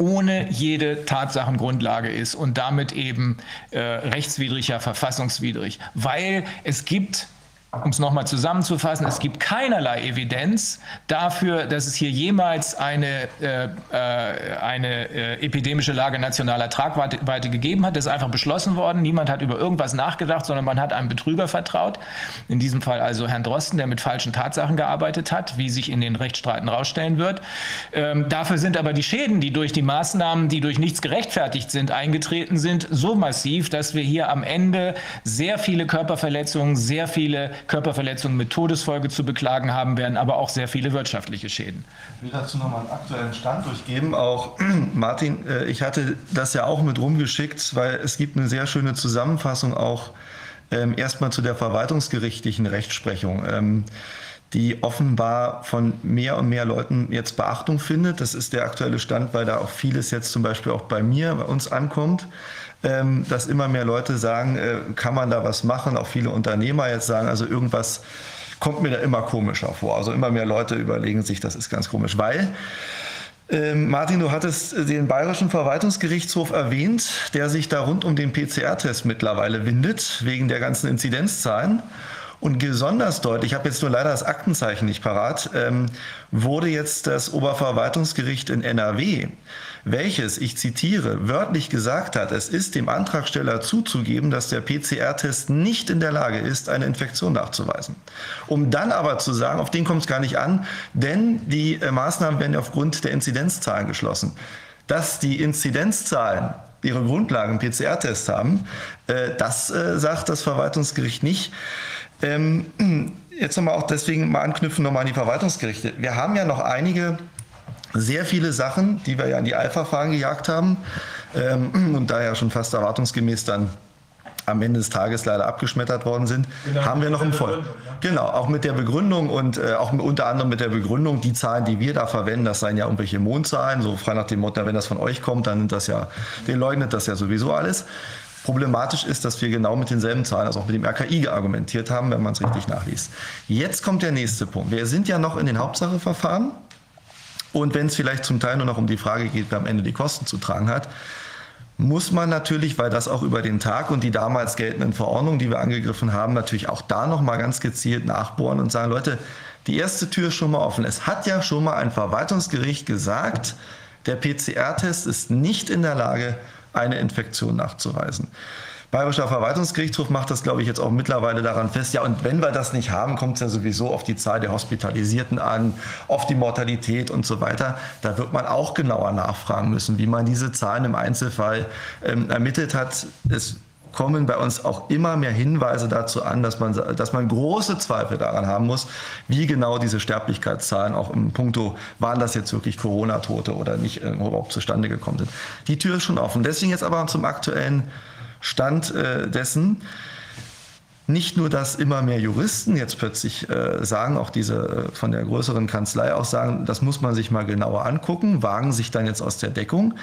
ohne jede Tatsachengrundlage ist und damit eben äh, rechtswidrig, ja verfassungswidrig, weil es gibt um es nochmal zusammenzufassen, es gibt keinerlei Evidenz dafür, dass es hier jemals eine, äh, äh, eine äh, epidemische Lage nationaler Tragweite gegeben hat. Das ist einfach beschlossen worden. Niemand hat über irgendwas nachgedacht, sondern man hat einem Betrüger vertraut. In diesem Fall also Herrn Drosten, der mit falschen Tatsachen gearbeitet hat, wie sich in den Rechtsstreiten rausstellen wird. Ähm, dafür sind aber die Schäden, die durch die Maßnahmen, die durch nichts gerechtfertigt sind, eingetreten sind, so massiv, dass wir hier am Ende sehr viele Körperverletzungen, sehr viele Körperverletzungen mit Todesfolge zu beklagen haben werden, aber auch sehr viele wirtschaftliche Schäden. Ich will dazu nochmal einen aktuellen Stand durchgeben. Auch [CLEARS THROAT] Martin, äh, ich hatte das ja auch mit rumgeschickt, weil es gibt eine sehr schöne Zusammenfassung auch ähm, erstmal zu der verwaltungsgerichtlichen Rechtsprechung. Ähm, die offenbar von mehr und mehr Leuten jetzt Beachtung findet. Das ist der aktuelle Stand, weil da auch vieles jetzt zum Beispiel auch bei mir, bei uns ankommt dass immer mehr Leute sagen, äh, kann man da was machen? Auch viele Unternehmer jetzt sagen, also irgendwas kommt mir da immer komischer vor. Also immer mehr Leute überlegen sich, das ist ganz komisch, weil ähm, Martin, du hattest den Bayerischen Verwaltungsgerichtshof erwähnt, der sich da rund um den PCR-Test mittlerweile windet, wegen der ganzen Inzidenzzahlen. Und besonders deutlich, ich habe jetzt nur leider das Aktenzeichen nicht parat, ähm, wurde jetzt das Oberverwaltungsgericht in NRW welches, ich zitiere, wörtlich gesagt hat, es ist dem Antragsteller zuzugeben, dass der PCR-Test nicht in der Lage ist, eine Infektion nachzuweisen. Um dann aber zu sagen, auf den kommt es gar nicht an, denn die äh, Maßnahmen werden aufgrund der Inzidenzzahlen geschlossen. Dass die Inzidenzzahlen ihre Grundlagen PCR-Test haben, äh, das äh, sagt das Verwaltungsgericht nicht. Ähm, [CLEARS THROAT] jetzt nochmal auch deswegen mal anknüpfen nochmal an die Verwaltungsgerichte. Wir haben ja noch einige sehr viele Sachen, die wir ja in die Eilverfahren gejagt haben ähm, [CLEARS THROAT] und daher schon fast erwartungsgemäß dann am Ende des Tages leider abgeschmettert worden sind, genau, haben wir noch im Voll. Ja. Genau, auch mit der Begründung und äh, auch unter anderem mit der Begründung, die Zahlen, die wir da verwenden, das seien ja irgendwelche Mondzahlen, so frei nach dem Motto, wenn das von euch kommt, dann sind das ja, den leugnet das ja sowieso alles. Problematisch ist, dass wir genau mit denselben Zahlen, also auch mit dem RKI argumentiert haben, wenn man es richtig nachliest. Jetzt kommt der nächste Punkt. Wir sind ja noch in den Hauptsacheverfahren. Und wenn es vielleicht zum Teil nur noch um die Frage geht, wer am Ende die Kosten zu tragen hat, muss man natürlich, weil das auch über den Tag und die damals geltenden Verordnungen, die wir angegriffen haben, natürlich auch da noch mal ganz gezielt nachbohren und sagen, Leute, die erste Tür ist schon mal offen. Es hat ja schon mal ein Verwaltungsgericht gesagt, der PCR-Test ist nicht in der Lage, eine Infektion nachzuweisen. Bayerischer Verwaltungsgerichtshof macht das, glaube ich, jetzt auch mittlerweile daran fest. Ja, und wenn wir das nicht haben, kommt es ja sowieso auf die Zahl der Hospitalisierten an, auf die Mortalität und so weiter. Da wird man auch genauer nachfragen müssen, wie man diese Zahlen im Einzelfall ähm, ermittelt hat. Es kommen bei uns auch immer mehr Hinweise dazu an, dass man, dass man große Zweifel daran haben muss, wie genau diese Sterblichkeitszahlen auch im Punkto, waren das jetzt wirklich Corona-Tote oder nicht, äh, überhaupt zustande gekommen sind. Die Tür ist schon offen. Deswegen jetzt aber zum aktuellen Stand äh, dessen. Nicht nur, dass immer mehr Juristen jetzt plötzlich äh, sagen, auch diese äh, von der größeren Kanzlei auch sagen, das muss man sich mal genauer angucken, wagen sich dann jetzt aus der Deckung.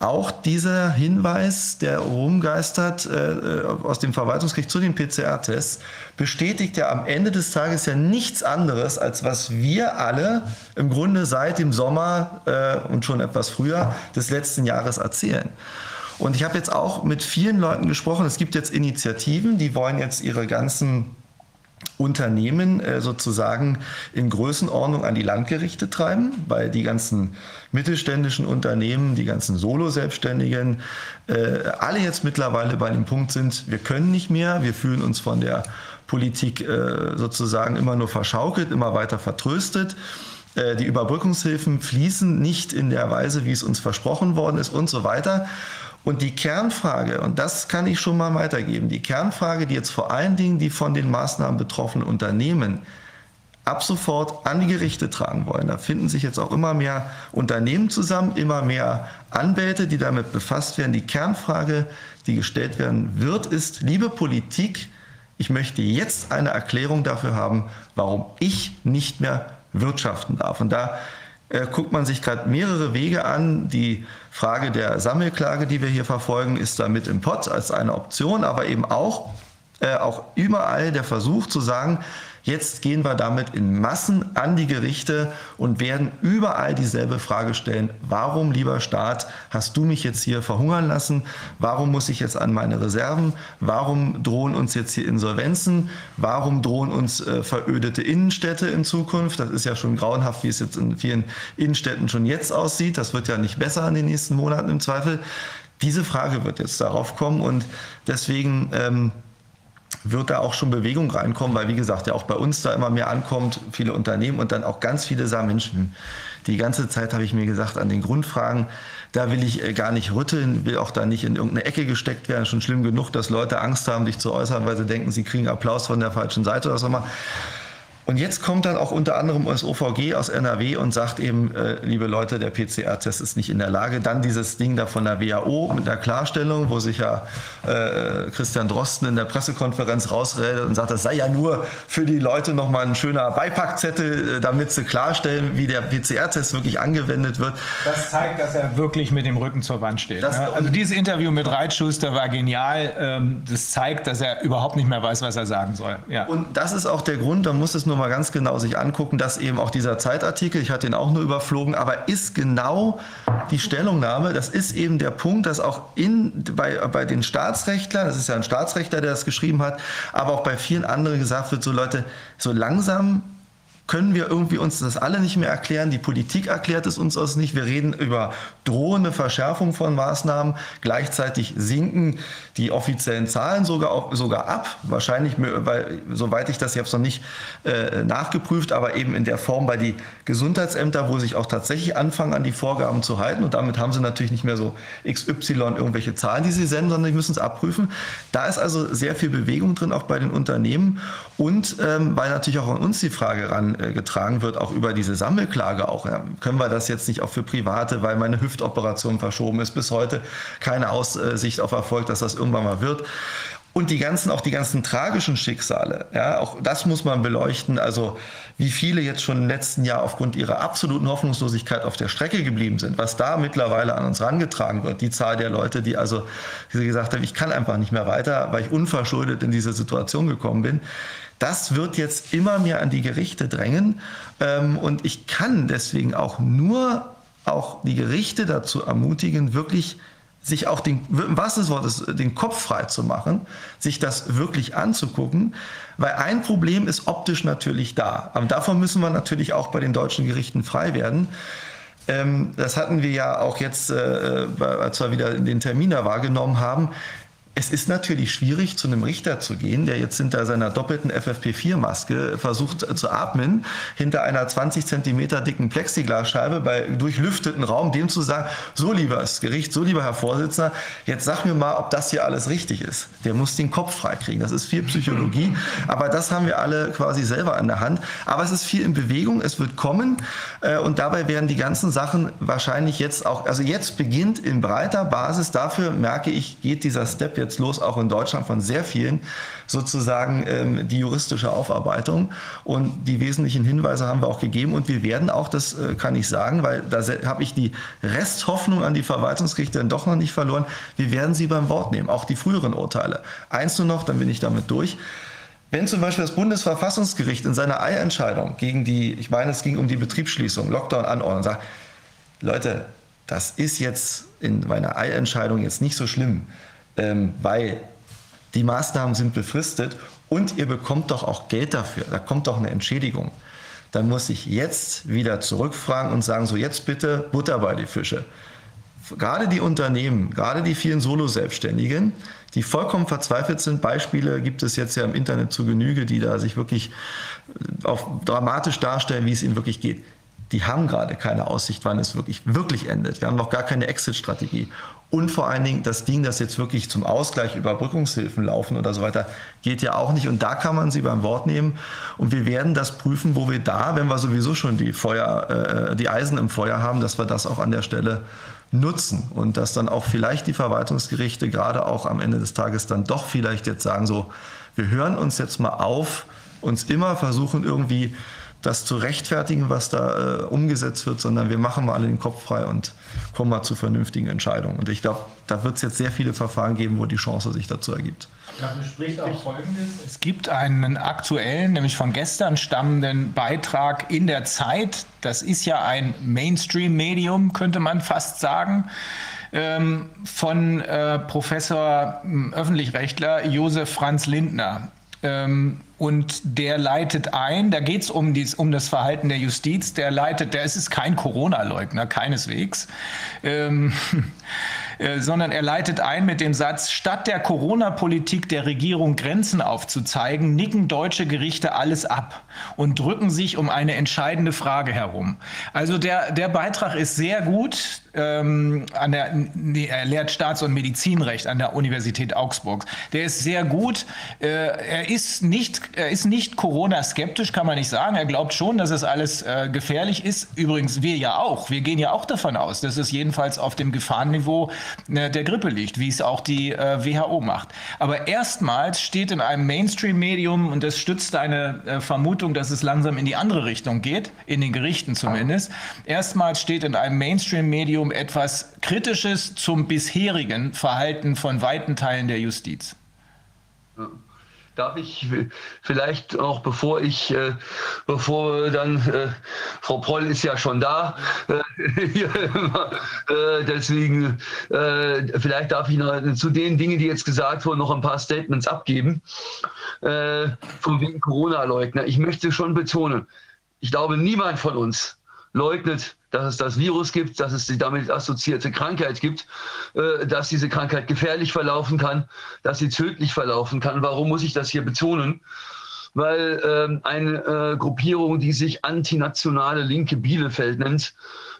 Auch dieser Hinweis, der rumgeistert äh, äh aus dem Verwaltungsgericht zu den PCR-Tests, bestätigt ja am Ende des Tages ja nichts anderes, als was wir alle im Grunde seit dem Sommer äh, und schon etwas früher des letzten Jahres erzählen. Und ich habe jetzt auch mit vielen Leuten gesprochen. Es gibt jetzt Initiativen, die wollen jetzt ihre ganzen Unternehmen äh, sozusagen in Größenordnung an die Landgerichte treiben, weil die ganzen mittelständischen Unternehmen, die ganzen Solo-Selbstständigen, äh, alle jetzt mittlerweile bei dem Punkt sind, wir können nicht mehr, wir fühlen uns von der Politik äh, sozusagen immer nur verschaukelt, immer weiter vertröstet. Äh, die Überbrückungshilfen fließen nicht in der Weise, wie es uns versprochen worden ist und so weiter. Und die Kernfrage, und das kann ich schon mal weitergeben, die Kernfrage, die jetzt vor allen Dingen die von den Maßnahmen betroffenen Unternehmen ab sofort an die Gerichte tragen wollen. Da finden sich jetzt auch immer mehr Unternehmen zusammen, immer mehr Anwälte, die damit befasst werden. Die Kernfrage, die gestellt werden wird, ist, liebe Politik, ich möchte jetzt eine Erklärung dafür haben, warum ich nicht mehr wirtschaften darf. Und da äh, guckt man sich gerade mehrere Wege an. Die Frage der Sammelklage, die wir hier verfolgen, ist damit im Pott als eine Option, aber eben auch, äh, auch überall der Versuch zu sagen, Jetzt gehen wir damit in Massen an die Gerichte und werden überall dieselbe Frage stellen. Warum, lieber Staat, hast du mich jetzt hier verhungern lassen? Warum muss ich jetzt an meine Reserven? Warum drohen uns jetzt hier Insolvenzen? Warum drohen uns äh, verödete Innenstädte in Zukunft? Das ist ja schon grauenhaft, wie es jetzt in vielen Innenstädten schon jetzt aussieht. Das wird ja nicht besser in den nächsten Monaten im Zweifel. Diese Frage wird jetzt darauf kommen und deswegen ähm, wird da auch schon Bewegung reinkommen, weil wie gesagt ja auch bei uns da immer mehr ankommt, viele Unternehmen und dann auch ganz viele sagen, Menschen, die ganze Zeit habe ich mir gesagt, an den Grundfragen, da will ich äh, gar nicht rütteln, will auch da nicht in irgendeine Ecke gesteckt werden. Schon schlimm genug, dass Leute Angst haben, dich zu äußern, weil sie denken, sie kriegen Applaus von der falschen Seite oder so immer. Und jetzt kommt dann auch unter anderem das OVG aus NRW und sagt eben, äh, liebe Leute, der PCR-Test ist nicht in der Lage. Dann dieses Ding da von der WHO mit der Klarstellung, wo sich ja äh, Christian Drosten in der Pressekonferenz rausredet und sagt, das sei ja nur für die Leute nochmal ein schöner Beipackzettel, äh, damit sie klarstellen, wie der PCR-Test wirklich angewendet wird. Das zeigt, dass er wirklich mit dem Rücken zur Wand steht. Das, ne? Also dieses Interview mit Reitschuster war genial. Ähm, das zeigt, dass er überhaupt nicht mehr weiß, was er sagen soll. Ja. Und das ist auch der Grund, da muss es nur mal ganz genau sich angucken, dass eben auch dieser Zeitartikel, ich hatte ihn auch nur überflogen, aber ist genau die Stellungnahme, das ist eben der Punkt, dass auch in, bei, bei den Staatsrechtlern, das ist ja ein Staatsrechtler, der das geschrieben hat, aber auch bei vielen anderen gesagt wird, so Leute, so langsam können wir irgendwie uns das alle nicht mehr erklären. Die Politik erklärt es uns aus nicht. Wir reden über drohende Verschärfung von Maßnahmen. Gleichzeitig sinken die offiziellen Zahlen sogar, auch, sogar ab. Wahrscheinlich, weil, soweit ich das, es noch nicht äh, nachgeprüft, aber eben in der Form bei die Gesundheitsämter, wo sich auch tatsächlich anfangen, an die Vorgaben zu halten. Und damit haben sie natürlich nicht mehr so XY irgendwelche Zahlen, die sie senden, sondern die müssen es abprüfen. Da ist also sehr viel Bewegung drin, auch bei den Unternehmen. Und ähm, weil natürlich auch an uns die Frage ran äh, getragen wird, auch über diese Sammelklage auch. Ja, können wir das jetzt nicht auch für Private, weil meine Hüftoperation verschoben ist, bis heute keine Aussicht auf Erfolg, dass das irgendwann mal wird. Und die ganzen, auch die ganzen tragischen Schicksale, ja, auch das muss man beleuchten. Also, wie viele jetzt schon im letzten Jahr aufgrund ihrer absoluten Hoffnungslosigkeit auf der Strecke geblieben sind, was da mittlerweile an uns rangetragen wird, die Zahl der Leute, die also, die gesagt haben, ich kann einfach nicht mehr weiter, weil ich unverschuldet in diese Situation gekommen bin. Das wird jetzt immer mehr an die Gerichte drängen. Ähm, und ich kann deswegen auch nur auch die Gerichte dazu ermutigen, wirklich sich auch den, was ist Wortes, den Kopf frei zu machen, sich das wirklich anzugucken, weil ein Problem ist optisch natürlich da. Aber davon müssen wir natürlich auch bei den deutschen Gerichten frei werden. Ähm, das hatten wir ja auch jetzt, äh, als wir wieder den Termin da wahrgenommen haben es ist natürlich schwierig, zu einem Richter zu gehen, der jetzt hinter seiner doppelten FFP4-Maske versucht zu atmen, hinter einer 20 Zentimeter dicken Plexiglasscheibe bei durchlüfteten Raum, dem zu sagen, so liebes Gericht, so lieber Herr Vorsitzender, jetzt sag mir mal, ob das hier alles richtig ist. Der muss den Kopf freikriegen. Das ist viel Psychologie, [LAUGHS] aber das haben wir alle quasi selber an der Hand. Aber es ist viel in Bewegung, es wird kommen äh, und dabei werden die ganzen Sachen wahrscheinlich jetzt auch, also jetzt beginnt in breiter Basis, dafür merke ich, geht dieser Step jetzt jetzt los, auch in Deutschland von sehr vielen, sozusagen ähm, die juristische Aufarbeitung. Und die wesentlichen Hinweise haben wir auch gegeben. Und wir werden auch, das äh, kann ich sagen, weil da habe ich die Resthoffnung an die Verwaltungsgerichte dann doch noch nicht verloren, wir werden sie beim Wort nehmen, auch die früheren Urteile. Eins nur noch, dann bin ich damit durch. Wenn zum Beispiel das Bundesverfassungsgericht in seiner Eilentscheidung gegen die, ich meine, es ging um die Betriebsschließung, Lockdown-Anordnung, sagt, Leute, das ist jetzt in meiner Eilentscheidung jetzt nicht so schlimm ähm, weil die Maßnahmen sind befristet und ihr bekommt doch auch Geld dafür, da kommt doch eine Entschädigung. Dann muss ich jetzt wieder zurückfragen und sagen, so jetzt bitte Butter bei die Fische. Gerade die Unternehmen, gerade die vielen Solo-Selbstständigen, die vollkommen verzweifelt sind. Beispiele gibt es jetzt ja im Internet zu Genüge, die da sich wirklich auf dramatisch darstellen, wie es ihnen wirklich geht. Die haben gerade keine Aussicht, wann es wirklich, wirklich endet. Wir haben noch gar keine Exit-Strategie. Und vor allen Dingen das Ding, das jetzt wirklich zum Ausgleich Überbrückungshilfen laufen oder so weiter, geht ja auch nicht. Und da kann man sie beim Wort nehmen. Und wir werden das prüfen, wo wir da, wenn wir sowieso schon die Feuer, äh, die Eisen im Feuer haben, dass wir das auch an der Stelle nutzen und dass dann auch vielleicht die Verwaltungsgerichte gerade auch am Ende des Tages dann doch vielleicht jetzt sagen so, wir hören uns jetzt mal auf, uns immer versuchen irgendwie das zu rechtfertigen, was da äh, umgesetzt wird, sondern wir machen mal alle den Kopf frei und kommen mal zu vernünftigen Entscheidungen. Und ich glaube, da wird es jetzt sehr viele Verfahren geben, wo die Chance sich dazu ergibt. Dafür spricht auch Folgendes. Es gibt einen aktuellen, nämlich von gestern stammenden Beitrag in der Zeit. Das ist ja ein Mainstream-Medium, könnte man fast sagen ähm, von äh, Professor äh, Öffentlichrechtler Josef Franz Lindner. Ähm, und der leitet ein, da geht es um, um das Verhalten der Justiz, der leitet, der ist kein Corona-Leugner, keineswegs. Ähm, [LAUGHS] Äh, sondern er leitet ein mit dem Satz, statt der Corona-Politik der Regierung Grenzen aufzuzeigen, nicken deutsche Gerichte alles ab und drücken sich um eine entscheidende Frage herum. Also der, der Beitrag ist sehr gut. Ähm, an der, nee, er lehrt Staats- und Medizinrecht an der Universität Augsburg. Der ist sehr gut. Äh, er ist nicht, er ist nicht Corona-skeptisch, kann man nicht sagen. Er glaubt schon, dass es alles äh, gefährlich ist. Übrigens, wir ja auch. Wir gehen ja auch davon aus, dass es jedenfalls auf dem Gefahrenniveau äh, der Grippe liegt, wie es auch die äh, WHO macht. Aber erstmals steht in einem Mainstream-Medium, und das stützt eine äh, Vermutung, dass es langsam in die andere Richtung geht, in den Gerichten zumindest, erstmals steht in einem Mainstream-Medium etwas Kritisches zum bisherigen Verhalten von weiten Teilen der Justiz. Darf ich vielleicht auch, bevor ich, äh, bevor dann, äh, Frau Proll ist ja schon da, äh, [LAUGHS] äh deswegen, äh, vielleicht darf ich noch zu den Dingen, die jetzt gesagt wurden, noch ein paar Statements abgeben, äh, von wegen Corona-Leugner. Ich möchte schon betonen, ich glaube, niemand von uns leugnet dass es das Virus gibt, dass es die damit assoziierte Krankheit gibt, äh, dass diese Krankheit gefährlich verlaufen kann, dass sie tödlich verlaufen kann. Warum muss ich das hier betonen? Weil ähm, eine äh, Gruppierung, die sich antinationale Linke Bielefeld nennt,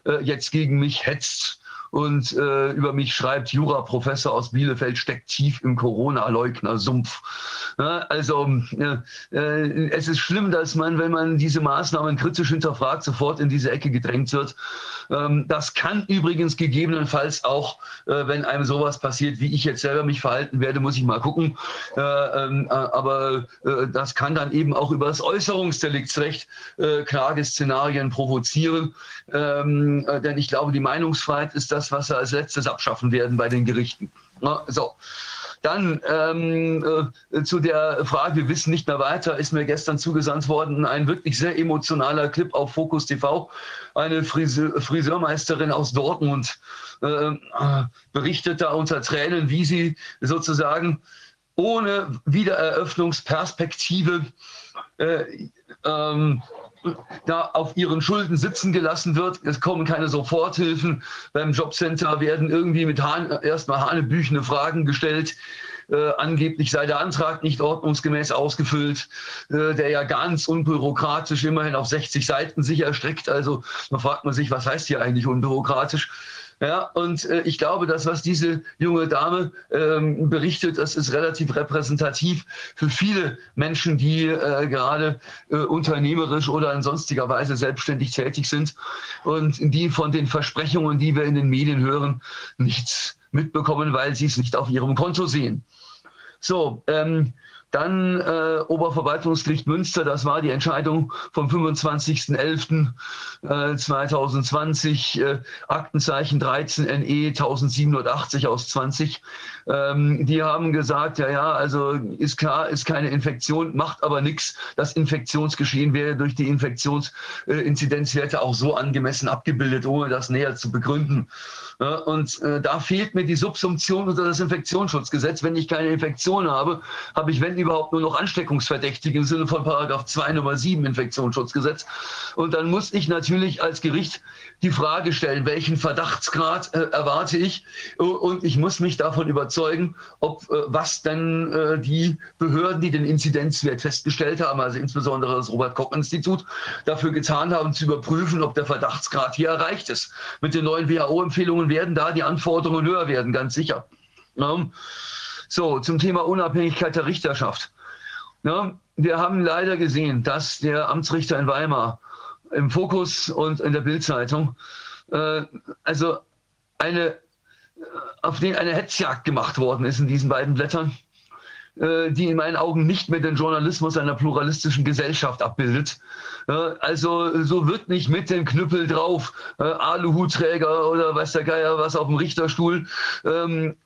äh, jetzt gegen mich hetzt und äh, über mich schreibt, Juraprofessor aus Bielefeld steckt tief im Corona-Leugner-Sumpf. Ja, also äh, äh, es ist schlimm, dass man, wenn man diese Maßnahmen kritisch hinterfragt, sofort in diese Ecke gedrängt wird. Ähm, das kann übrigens gegebenenfalls auch, äh, wenn einem sowas passiert, wie ich jetzt selber mich verhalten werde, muss ich mal gucken. Äh, ähm, äh, aber das kann dann eben auch über das Äußerungsdeliktsrecht Klageszenarien provozieren. Ähm, denn ich glaube, die Meinungsfreiheit ist das, was wir als letztes abschaffen werden bei den Gerichten. So. Dann ähm, äh, zu der Frage, wir wissen nicht mehr weiter, ist mir gestern zugesandt worden ein wirklich sehr emotionaler Clip auf Focus TV. Eine Friseur, Friseurmeisterin aus Dortmund äh, berichtet da unter Tränen, wie sie sozusagen ohne Wiedereröffnungsperspektive äh, ähm, da auf ihren Schulden sitzen gelassen wird. Es kommen keine Soforthilfen. Beim Jobcenter werden irgendwie mit Hahn, erstmal hanebüchene Fragen gestellt. Äh, angeblich sei der Antrag nicht ordnungsgemäß ausgefüllt, äh, der ja ganz unbürokratisch immerhin auf 60 Seiten sich erstreckt. Also da fragt man sich, was heißt hier eigentlich unbürokratisch? Ja, und äh, ich glaube, das, was diese junge Dame ähm, berichtet, das ist relativ repräsentativ für viele Menschen, die äh, gerade äh, unternehmerisch oder in sonstiger Weise selbstständig tätig sind und die von den Versprechungen, die wir in den Medien hören, nichts mitbekommen, weil sie es nicht auf ihrem Konto sehen. So, ähm, dann äh, Oberverwaltungsgericht Münster, das war die Entscheidung vom 25.11.2020, äh, äh, Aktenzeichen 13 NE 1780 aus 20. Ähm, die haben gesagt, ja, ja, also ist klar, ist keine Infektion, macht aber nichts. Das Infektionsgeschehen wäre durch die Infektionsinzidenzwerte auch so angemessen abgebildet, ohne das näher zu begründen. Ja, und äh, da fehlt mir die Subsumption unter das Infektionsschutzgesetz. Wenn ich keine Infektion habe, habe ich, wenn überhaupt, nur noch Ansteckungsverdächtige im Sinne von Paragraph 2 Nummer 7 Infektionsschutzgesetz. Und dann muss ich natürlich als Gericht die Frage stellen, welchen Verdachtsgrad äh, erwarte ich? Und ich muss mich davon überzeugen, ob äh, was denn äh, die Behörden, die den Inzidenzwert festgestellt haben, also insbesondere das Robert-Koch-Institut, dafür getan haben, zu überprüfen, ob der Verdachtsgrad hier erreicht ist. Mit den neuen WHO-Empfehlungen werden da die Anforderungen höher werden, ganz sicher. Ja. So, zum Thema Unabhängigkeit der Richterschaft. Ja, wir haben leider gesehen, dass der Amtsrichter in Weimar im Fokus und in der Bildzeitung, äh, also eine, auf den eine Hetzjagd gemacht worden ist in diesen beiden Blättern. äh, die in meinen Augen nicht mehr den Journalismus einer pluralistischen Gesellschaft abbildet. Also so wird nicht mit dem Knüppel drauf, äh, Aluhutträger oder weiß der Geier was auf dem Richterstuhl. Ähm,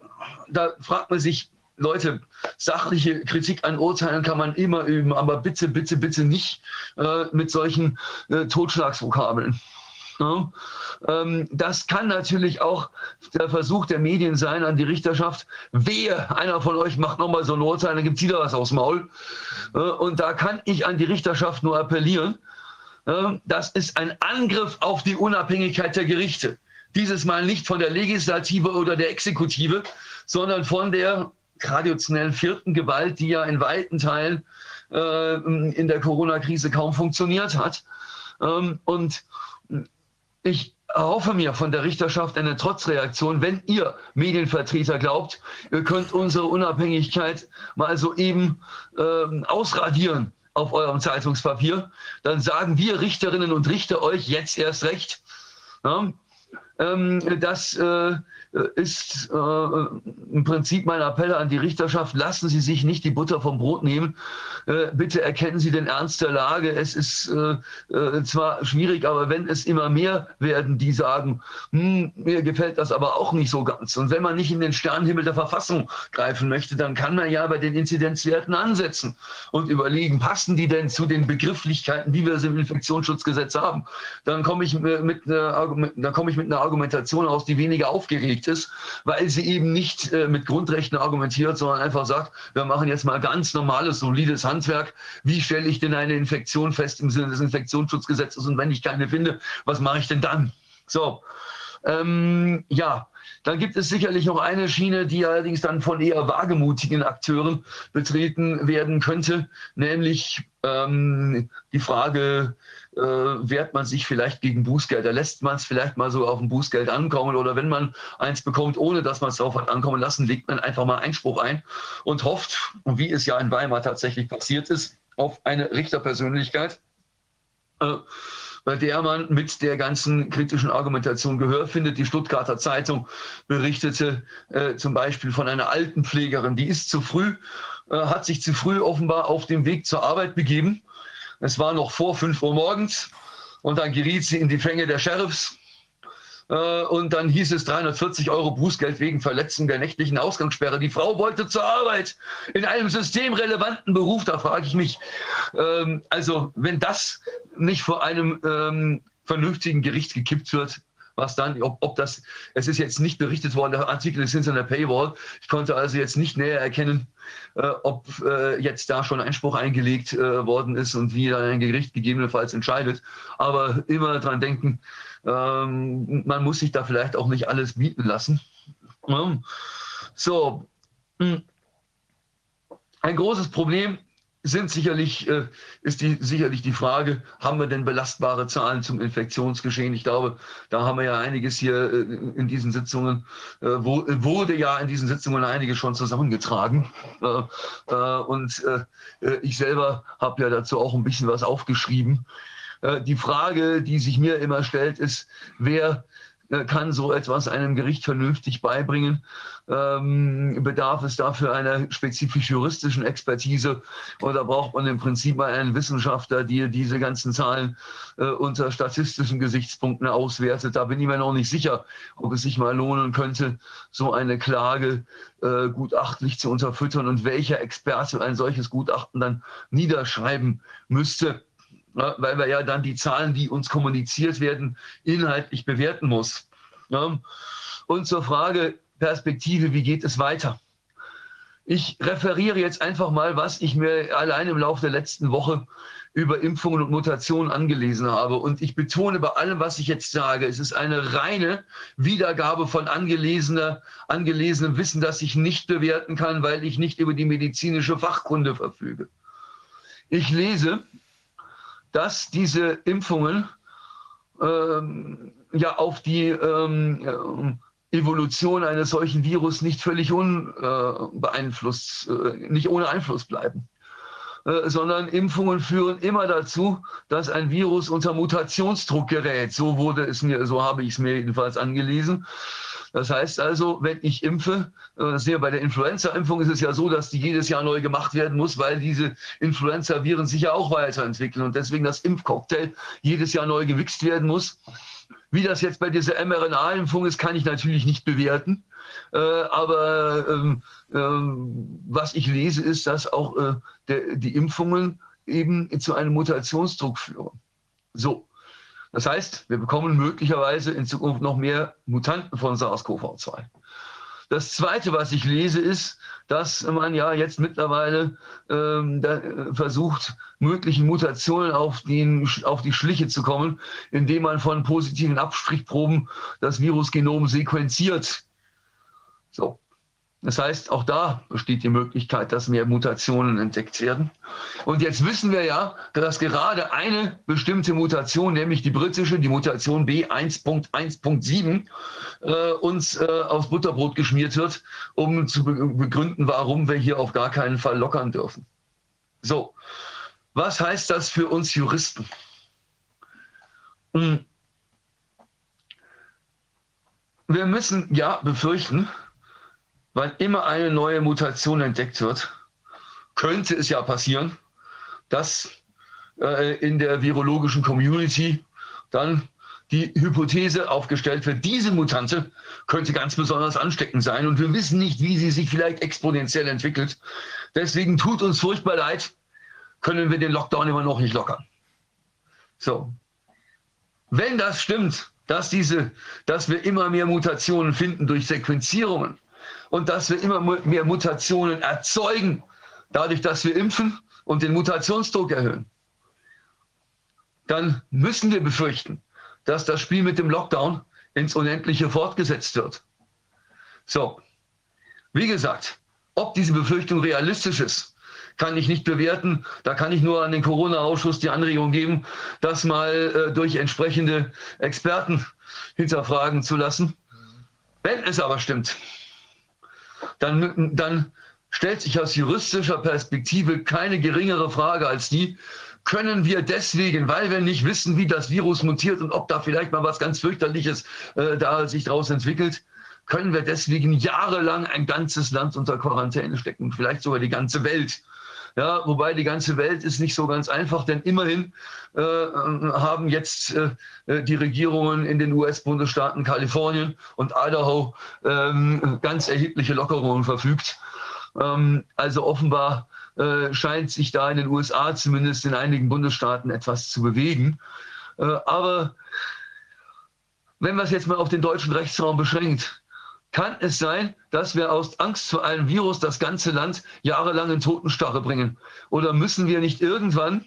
da fragt man sich, Leute, sachliche Kritik an Urteilen kann man immer üben, aber bitte, bitte, bitte nicht äh, mit solchen äh, Totschlagsvokabeln. Ja? Ähm, das kann natürlich auch der Versuch der Medien sein an die Richterschaft. Wehe, einer von euch macht nochmal so ein Urteil, dann gibt es wieder was aufs Maul. Äh, und da kann ich an die Richterschaft nur appellieren. Äh, das ist ein Angriff auf die Unabhängigkeit der Gerichte. Dieses Mal nicht von der Legislative oder der Exekutive, sondern von der traditionellen vierten Gewalt, die ja in weiten Teilen äh, in der Corona-Krise kaum funktioniert hat. Ähm, und ich erhoffe mir von der Richterschaft eine Trotzreaktion, wenn ihr Medienvertreter glaubt, ihr könnt unsere Unabhängigkeit mal so eben äh, ausradieren auf eurem Zeitungspapier, dann sagen wir Richterinnen und Richter euch jetzt erst recht, ja, ähm, dass äh, ist äh, im Prinzip mein Appell an die Richterschaft, lassen Sie sich nicht die Butter vom Brot nehmen. Äh, bitte erkennen Sie den Ernst der Lage. Es ist äh, äh zwar schwierig, aber wenn es immer mehr werden, die sagen, hm, mir gefällt das aber auch nicht so ganz. Und wenn man nicht in den Sternenhimmel der Verfassung greifen möchte, dann kann man ja bei den Inzidenzwerten ansetzen und überlegen, passen die denn zu den Begrifflichkeiten, wie wir sie im Infektionsschutzgesetz haben? Dann komme ich mit einer, dann komme ich mit einer Argumentation aus, die weniger aufgeregt ist, weil sie eben nicht äh, mit Grundrechten argumentiert, sondern einfach sagt, wir machen jetzt mal ganz normales, solides Handwerk. Wie stelle ich denn eine Infektion fest im Sinne des Infektionsschutzgesetzes? Und wenn ich keine finde, was mache ich denn dann? So, ähm, ja, dann gibt es sicherlich noch eine Schiene, die allerdings dann von eher wagemutigen Akteuren betreten werden könnte, nämlich ähm, die Frage, äh, wehrt man sich vielleicht gegen Bußgelder? Lässt man es vielleicht mal so auf ein Bußgeld ankommen? Oder wenn man eins bekommt, ohne dass man es darauf hat ankommen lassen, legt man einfach mal Einspruch ein und hofft, wie es ja in Weimar tatsächlich passiert ist, auf eine Richterpersönlichkeit. Äh, bei der man mit der ganzen kritischen Argumentation Gehör findet. Die Stuttgarter Zeitung berichtete äh, zum Beispiel von einer Altenpflegerin, die ist zu früh, äh, hat sich zu früh offenbar auf dem Weg zur Arbeit begeben es war noch vor 5 Uhr morgens und dann geriet sie in die Fänge der Sheriffs. Äh, und dann hieß es 340 Euro Bußgeld wegen Verletzung der nächtlichen Ausgangssperre. Die Frau wollte zur Arbeit in einem systemrelevanten Beruf. Da frage ich mich, ähm, also wenn das nicht vor einem ähm, vernünftigen Gericht gekippt wird, was dann, ob, ob das, es ist jetzt nicht berichtet worden, der Artikel ist hinter der Paywall. Ich konnte also jetzt nicht näher erkennen, äh, ob äh, jetzt da schon Einspruch eingelegt äh, worden ist und wie dann ein Gericht gegebenenfalls entscheidet. Aber immer dran denken, ähm, man muss sich da vielleicht auch nicht alles bieten lassen. So, hm. ein großes Problem sind sicherlich, äh, ist die, sicherlich die Frage, haben wir denn belastbare Zahlen zum Infektionsgeschehen? Ich glaube, da haben wir ja einiges hier äh, in diesen Sitzungen, äh, wurde ja in diesen Sitzungen einiges schon zusammengetragen. Und ich selber habe ja dazu auch ein bisschen was aufgeschrieben. Die Frage, die sich mir immer stellt, ist, wer kann so etwas einem Gericht vernünftig beibringen? Ähm, bedarf es dafür einer spezifisch juristischen Expertise oder braucht man im Prinzip mal einen Wissenschaftler, der diese ganzen Zahlen äh, unter statistischen Gesichtspunkten auswertet? Da bin ich mir noch nicht sicher, ob es sich mal lohnen könnte, so eine Klage äh, gutachtlich zu unterfüttern und welcher Experte ein solches Gutachten dann niederschreiben müsste weil wir ja dann die Zahlen, die uns kommuniziert werden, inhaltlich bewerten muss. Und zur Frage Perspektive, wie geht es weiter? Ich referiere jetzt einfach mal, was ich mir allein im Laufe der letzten Woche über Impfungen und Mutationen angelesen habe. Und ich betone bei allem, was ich jetzt sage, es ist eine reine Wiedergabe von angelesener, angelesenem Wissen, das ich nicht bewerten kann, weil ich nicht über die medizinische Fachkunde verfüge. Ich lese dass diese Impfungen ähm, ja auf die ähm, Evolution eines solchen Virus nicht völlig unbeeinflusst, äh, nicht ohne Einfluss bleiben. Äh, sondern Impfungen führen immer dazu, dass ein Virus unter Mutationsdruck gerät. So wurde es mir, so habe ich es mir jedenfalls angelesen. Das heißt also, wenn ich impfe, äh, das ja bei der Influenza-Impfung ist es ja so, dass die jedes Jahr neu gemacht werden muss, weil diese Influenza-Viren sich ja auch weiterentwickeln und deswegen das Impfcocktail jedes Jahr neu gewichst werden muss. Wie das jetzt bei dieser mRNA-Impfung ist, kann ich natürlich nicht bewerten. Äh, aber ähm, ähm, was ich lese, ist, dass auch äh, der, die Impfungen eben zu einem Mutationsdruck führen. So. Das heißt, wir bekommen möglicherweise in Zukunft noch mehr Mutanten von SARS-CoV-2. Das Zweite, was ich lese, ist, dass man ja jetzt mittlerweile ähm, äh, versucht, möglichen Mutationen auf, den, auf die Schliche zu kommen, indem man von positiven Abstrichproben das Virusgenom sequenziert. So. Das heißt, auch da besteht die Möglichkeit, dass mehr Mutationen entdeckt werden. Und jetzt wissen wir ja, dass gerade eine bestimmte Mutation, nämlich die britische, die Mutation B1.1.7, äh, uns äh, aufs Butterbrot geschmiert wird, um zu begründen, warum wir hier auf gar keinen Fall lockern dürfen. So, was heißt das für uns Juristen? Hm. Wir müssen ja befürchten, wann immer eine neue Mutation entdeckt wird, könnte es ja passieren, dass äh, in der virologischen Community dann die Hypothese aufgestellt wird, diese Mutante könnte ganz besonders ansteckend sein und wir wissen nicht, wie sie sich vielleicht exponentiell entwickelt. Deswegen tut uns furchtbar leid, können wir den Lockdown immer noch nicht lockern. So. Wenn das stimmt, dass, diese, dass wir immer mehr Mutationen finden durch Sequenzierungen, und dass wir immer mehr Mutationen erzeugen, dadurch, dass wir impfen und den Mutationsdruck erhöhen, dann müssen wir befürchten, dass das Spiel mit dem Lockdown ins Unendliche fortgesetzt wird. So, wie gesagt, ob diese Befürchtung realistisch ist, kann ich nicht bewerten. Da kann ich nur an den Corona-Ausschuss die Anregung geben, das mal äh, durch entsprechende Experten hinterfragen zu lassen. Wenn es aber stimmt, dann, dann stellt sich aus juristischer Perspektive keine geringere Frage als die, können wir deswegen, weil wir nicht wissen, wie das Virus mutiert und ob da vielleicht mal was ganz fürchterliches äh, da sich daraus entwickelt, können wir deswegen jahrelang ein ganzes Land unter Quarantäne stecken, vielleicht sogar die ganze Welt. Ja, wobei die ganze Welt ist nicht so ganz einfach, denn immerhin äh, haben jetzt äh, die Regierungen in den US-Bundesstaaten Kalifornien und Idaho ähm, ganz erhebliche Lockerungen verfügt. Ähm, also offenbar äh, scheint sich da in den USA zumindest in einigen Bundesstaaten etwas zu bewegen. Äh, aber wenn man es jetzt mal auf den deutschen Rechtsraum beschränkt, kann es sein, dass wir aus Angst vor einem Virus das ganze Land jahrelang in Totenstarre bringen? Oder müssen wir nicht irgendwann,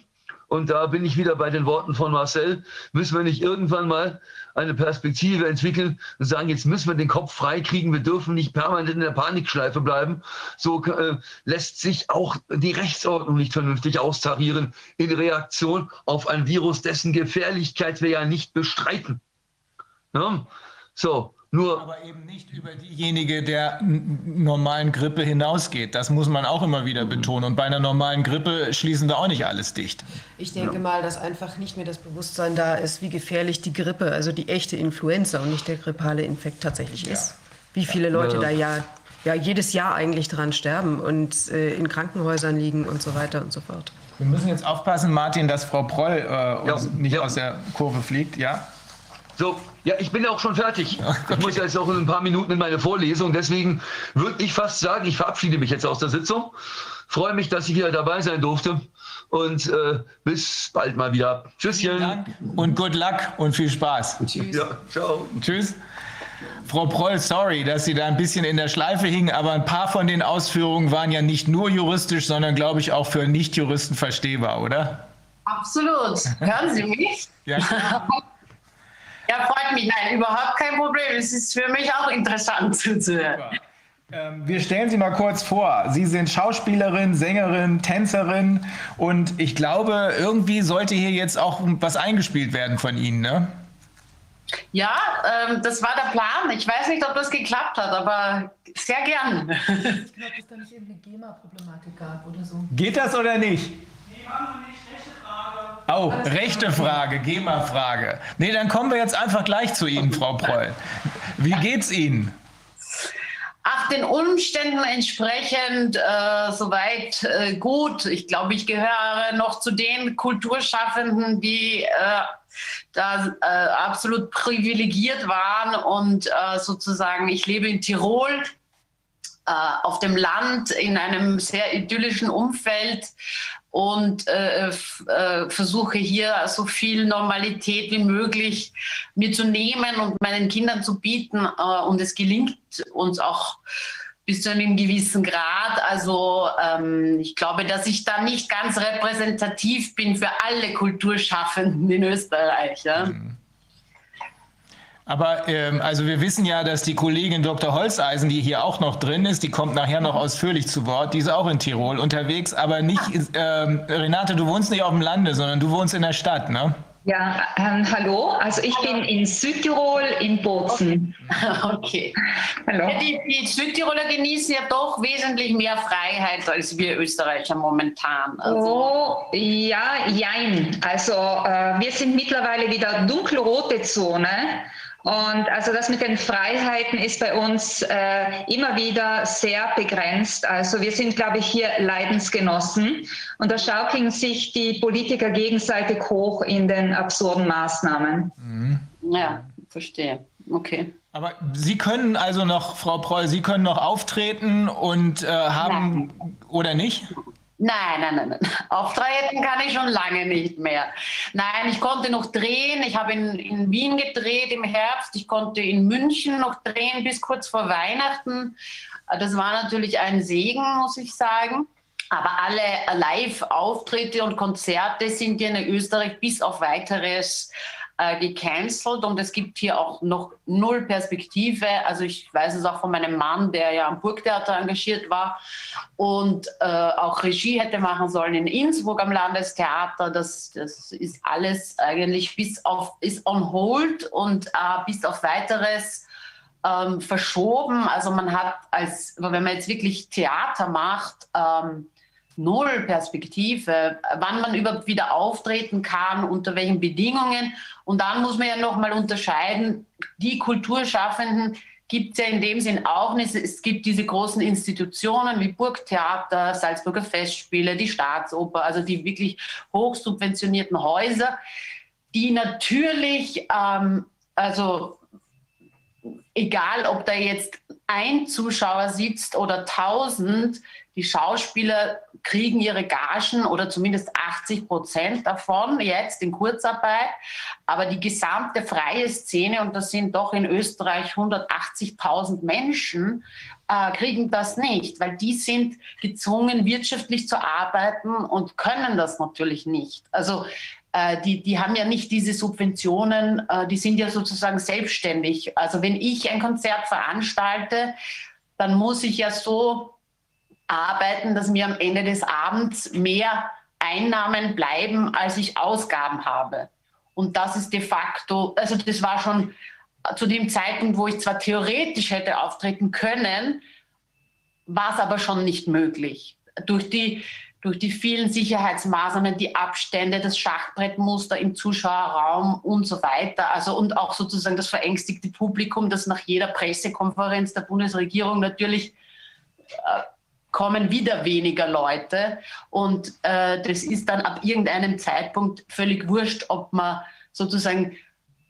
und da bin ich wieder bei den Worten von Marcel, müssen wir nicht irgendwann mal eine Perspektive entwickeln und sagen, jetzt müssen wir den Kopf frei kriegen, wir dürfen nicht permanent in der Panikschleife bleiben. So äh, lässt sich auch die Rechtsordnung nicht vernünftig austarieren in Reaktion auf ein Virus, dessen Gefährlichkeit wir ja nicht bestreiten. Ja? So, nur aber eben nicht über diejenige der normalen Grippe hinausgeht. Das muss man auch immer wieder betonen. Und bei einer normalen Grippe schließen wir auch nicht alles dicht. Ich denke ja. mal, dass einfach nicht mehr das Bewusstsein da ist, wie gefährlich die Grippe, also die echte Influenza und nicht der grippale Infekt tatsächlich ist. Ja. Wie viele Leute ja. da ja, ja jedes Jahr eigentlich dran sterben und äh, in Krankenhäusern liegen und so weiter und so fort. Wir müssen jetzt aufpassen, Martin, dass Frau Proll äh, uns nicht aus der Kurve fliegt. Ja? So, ja, ich bin ja auch schon fertig. Okay. Ich muss jetzt auch in ein paar Minuten in meine Vorlesung. Deswegen würde ich fast sagen, ich verabschiede mich jetzt aus der Sitzung. Freue mich, dass ich wieder dabei sein durfte. Und äh, bis bald mal wieder. Tschüsschen. Dank und good luck und viel Spaß. Tschüss. Ja, ciao. Tschüss. Frau Proll, sorry, dass Sie da ein bisschen in der Schleife hingen, aber ein paar von den Ausführungen waren ja nicht nur juristisch, sondern glaube ich auch für Nichtjuristen verstehbar, oder? Absolut. Hören Sie mich? Ja. [LAUGHS] Ja, freut mich. Nein, überhaupt kein Problem. Es ist für mich auch interessant zuzuhören. Ähm, wir stellen Sie mal kurz vor. Sie sind Schauspielerin, Sängerin, Tänzerin und ich glaube, irgendwie sollte hier jetzt auch was eingespielt werden von Ihnen, ne? Ja, ähm, das war der Plan. Ich weiß nicht, ob das geklappt hat, aber sehr gern. Ich glaube, dass da nicht irgendeine GEMA-Problematik gab oder so. Geht das oder nicht? Oh, rechte Frage, GEMA-Frage. Nee, dann kommen wir jetzt einfach gleich zu Ihnen, Frau Preul. Wie geht's Ihnen? Ach, den Umständen entsprechend äh, soweit äh, gut. Ich glaube, ich gehöre noch zu den Kulturschaffenden, die äh, da äh, absolut privilegiert waren und äh, sozusagen, ich lebe in Tirol äh, auf dem Land in einem sehr idyllischen Umfeld und äh, äh, versuche hier so viel Normalität wie möglich mir zu nehmen und meinen Kindern zu bieten. Äh, und es gelingt uns auch bis zu einem gewissen Grad. Also ähm, ich glaube, dass ich da nicht ganz repräsentativ bin für alle Kulturschaffenden in Österreich. Ja? Mhm. Aber ähm, also wir wissen ja, dass die Kollegin Dr. Holzeisen, die hier auch noch drin ist, die kommt nachher noch ausführlich zu Wort, die ist auch in Tirol unterwegs, aber nicht, ähm, Renate, du wohnst nicht auf dem Lande, sondern du wohnst in der Stadt, ne? Ja, ähm, hallo. Also ich bin in Südtirol in Bozen. [LAUGHS] Okay. Hallo. Ja, die, die, Südtiroler genießen ja doch wesentlich mehr Freiheit als wir Österreicher momentan. Also. Oh, ja, jein. Also äh, wir sind mittlerweile wieder dunkelrote Zone. Und also das mit den Freiheiten ist bei uns äh, immer wieder sehr begrenzt. Also wir sind, glaube ich, hier Leidensgenossen und da schaukeln sich die Politiker gegenseitig hoch in den absurden Maßnahmen. Mhm. Ja, verstehe. Okay. Aber Sie können also noch, Frau Preu, Sie können noch auftreten und äh, haben Nein. oder nicht? Nein, nein, nein, nein. Auftreten kann ich schon lange nicht mehr. Nein, ich konnte noch drehen. Ich habe in, in Wien gedreht im Herbst. Ich konnte in München noch drehen bis kurz vor Weihnachten. Das war natürlich ein Segen, muss ich sagen. Aber alle Live-Auftritte und Konzerte sind ja in Österreich bis auf weiteres äh, gecancelt und es gibt hier auch noch null Perspektive. Also ich weiß es auch von meinem Mann, der ja am Burgtheater engagiert war und äh, auch Regie hätte machen sollen in Innsbruck am Landestheater. Das, das ist alles eigentlich bis auf, ist on hold und äh, bis auf weiteres ähm, verschoben. Also man hat als, wenn man jetzt wirklich Theater macht, ähm, null Perspektive, wann man überhaupt wieder auftreten kann, unter welchen Bedingungen. Und dann muss man ja nochmal unterscheiden, die Kulturschaffenden gibt es ja in dem Sinn auch nicht. Es gibt diese großen Institutionen wie Burgtheater, Salzburger Festspiele, die Staatsoper, also die wirklich hochsubventionierten Häuser, die natürlich, ähm, also egal ob da jetzt ein Zuschauer sitzt oder tausend, die Schauspieler kriegen ihre Gagen oder zumindest 80 Prozent davon jetzt in Kurzarbeit. Aber die gesamte freie Szene, und das sind doch in Österreich 180.000 Menschen, äh, kriegen das nicht, weil die sind gezwungen, wirtschaftlich zu arbeiten und können das natürlich nicht. Also äh, die, die haben ja nicht diese Subventionen, äh, die sind ja sozusagen selbstständig. Also wenn ich ein Konzert veranstalte, dann muss ich ja so arbeiten, dass mir am Ende des Abends mehr Einnahmen bleiben, als ich Ausgaben habe. Und das ist de facto, also das war schon zu dem Zeitpunkt, wo ich zwar theoretisch hätte auftreten können, war es aber schon nicht möglich. Durch die, durch die vielen Sicherheitsmaßnahmen, die Abstände, das Schachbrettmuster im Zuschauerraum und so weiter. Also und auch sozusagen das verängstigte Publikum, das nach jeder Pressekonferenz der Bundesregierung natürlich äh, kommen wieder weniger Leute. Und äh, das ist dann ab irgendeinem Zeitpunkt völlig wurscht, ob man sozusagen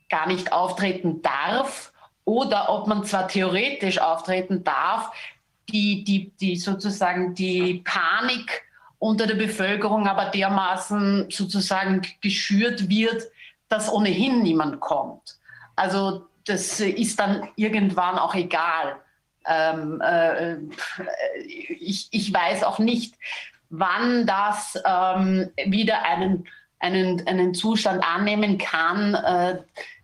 gar nicht auftreten darf oder ob man zwar theoretisch auftreten darf, die, die, die sozusagen die Panik unter der Bevölkerung aber dermaßen sozusagen geschürt wird, dass ohnehin niemand kommt. Also das ist dann irgendwann auch egal. Ähm, äh, ich, ich weiß auch nicht, wann das ähm, wieder einen, einen, einen Zustand annehmen kann, äh,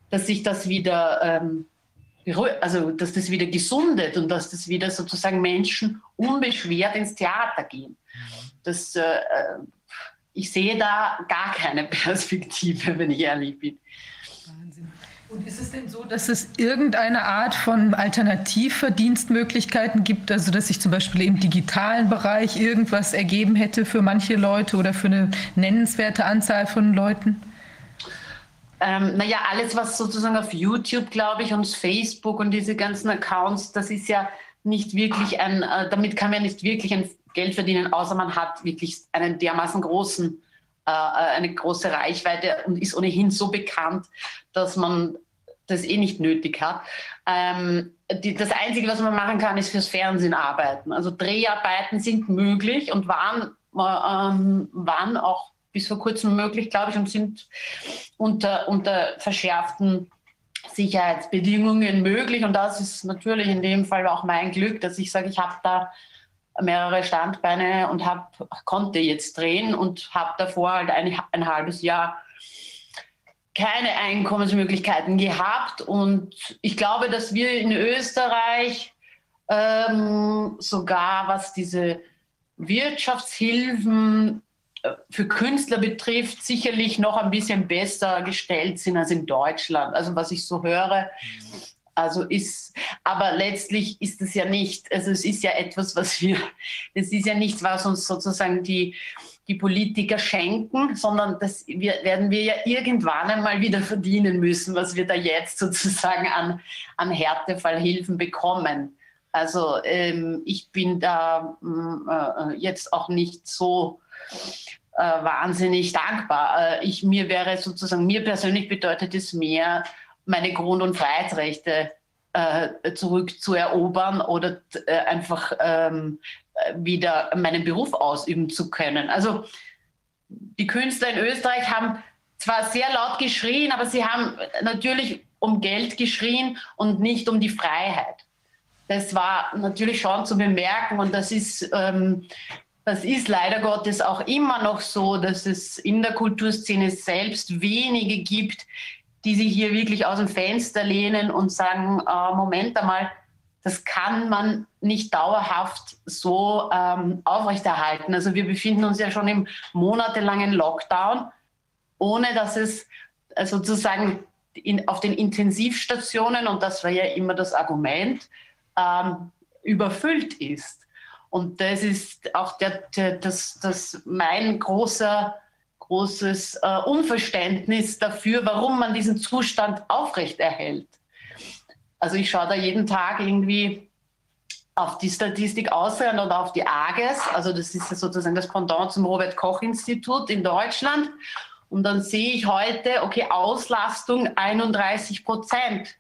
dass sich das wieder, ähm, also dass das wieder gesundet und dass das wieder sozusagen Menschen unbeschwert ins Theater gehen. Das, äh, äh ich sehe da gar keine [LAUGHS] Perspektive, wenn ich ehrlich bin. Und ist es denn so, dass es irgendeine Art von Alternativverdienstmöglichkeiten gibt? Also, dass sich zum Beispiel im digitalen Bereich irgendwas ergeben hätte für manche Leute oder für eine nennenswerte Anzahl von Leuten? Ähm, naja, alles, was sozusagen auf YouTube, glaube ich, und Facebook und diese ganzen Accounts, das ist ja nicht wirklich ein, äh, damit kann man nicht wirklich ein Geld verdienen, außer man hat wirklich einen dermaßen großen, äh, äh eine große Reichweite und ist ohnehin so bekannt, dass man das eh nicht nötig hat. Ähm, die, das Einzige, was man machen kann, ist fürs Fernsehen arbeiten. Also Dreharbeiten sind möglich und waren, äh, ähm, waren auch bis vor kurzem möglich, glaube ich, und sind unter, unter verschärften Sicherheitsbedingungen möglich. Und das ist natürlich in dem Fall auch mein Glück, dass ich sage, ich habe da mehrere Standbeine und hab, konnte jetzt drehen und habe davor halt ein, ein halbes Jahr keine Einkommensmöglichkeiten gehabt. Und ich glaube, dass wir in Österreich ähm, sogar, was diese Wirtschaftshilfen äh, für Künstler betrifft, sicherlich noch ein bisschen besser gestellt sind als in Deutschland. Also was ich so höre, also ist, aber letztlich ist es ja nicht, also es ist ja etwas, was wir, es ist ja nichts, was uns sozusagen die, die Politiker schenken, sondern das werden wir ja irgendwann einmal wieder verdienen müssen, was wir da jetzt sozusagen an, an Härtefallhilfen bekommen. Also ähm, ich bin da mm, äh, jetzt auch nicht so äh, wahnsinnig dankbar. Äh, ich, mir wäre sozusagen, mir persönlich bedeutet es mehr, meine Grund- und Freiheitsrechte äh, zurückzuerobern oder äh, einfach ähm, wieder meinen Beruf ausüben zu können. Also die Künstler in Österreich haben zwar sehr laut geschrien, aber sie haben natürlich um Geld geschrien und nicht um die Freiheit. Das war natürlich schon zu bemerken und das ist, ähm, das ist leider Gottes auch immer noch so, dass es in der Kulturszene selbst wenige gibt, die sich hier wirklich aus dem Fenster lehnen und sagen, äh, Moment einmal, das kann man nicht dauerhaft so ähm, aufrechterhalten. Also wir befinden uns ja schon im monatelangen Lockdown, ohne dass es äh, sozusagen in, auf den Intensivstationen, und das war ja immer das Argument, ähm, überfüllt ist. Und das ist auch der, der, das, das mein großer großes äh, Unverständnis dafür, warum man diesen Zustand aufrechterhält. Also ich schaue da jeden Tag irgendwie auf die Statistik Ausland oder auf die AGES, also das ist sozusagen das Pendant zum Robert Koch Institut in Deutschland. Und dann sehe ich heute, okay, Auslastung 31 Prozent.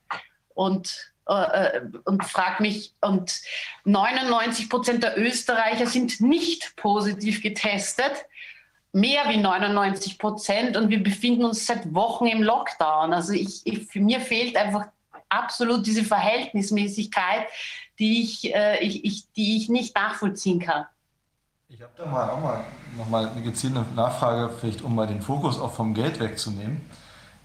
Und, äh, äh und frage mich, und 99 Prozent der Österreicher sind nicht positiv getestet mehr wie 99 Prozent und wir befinden uns seit Wochen im Lockdown. Also ich, ich, mir fehlt einfach absolut diese Verhältnismäßigkeit, die ich, äh, ich, ich, die ich nicht nachvollziehen kann. Ich habe da mal auch mal noch mal eine gezielte Nachfrage, vielleicht um mal den Fokus auch vom Geld wegzunehmen.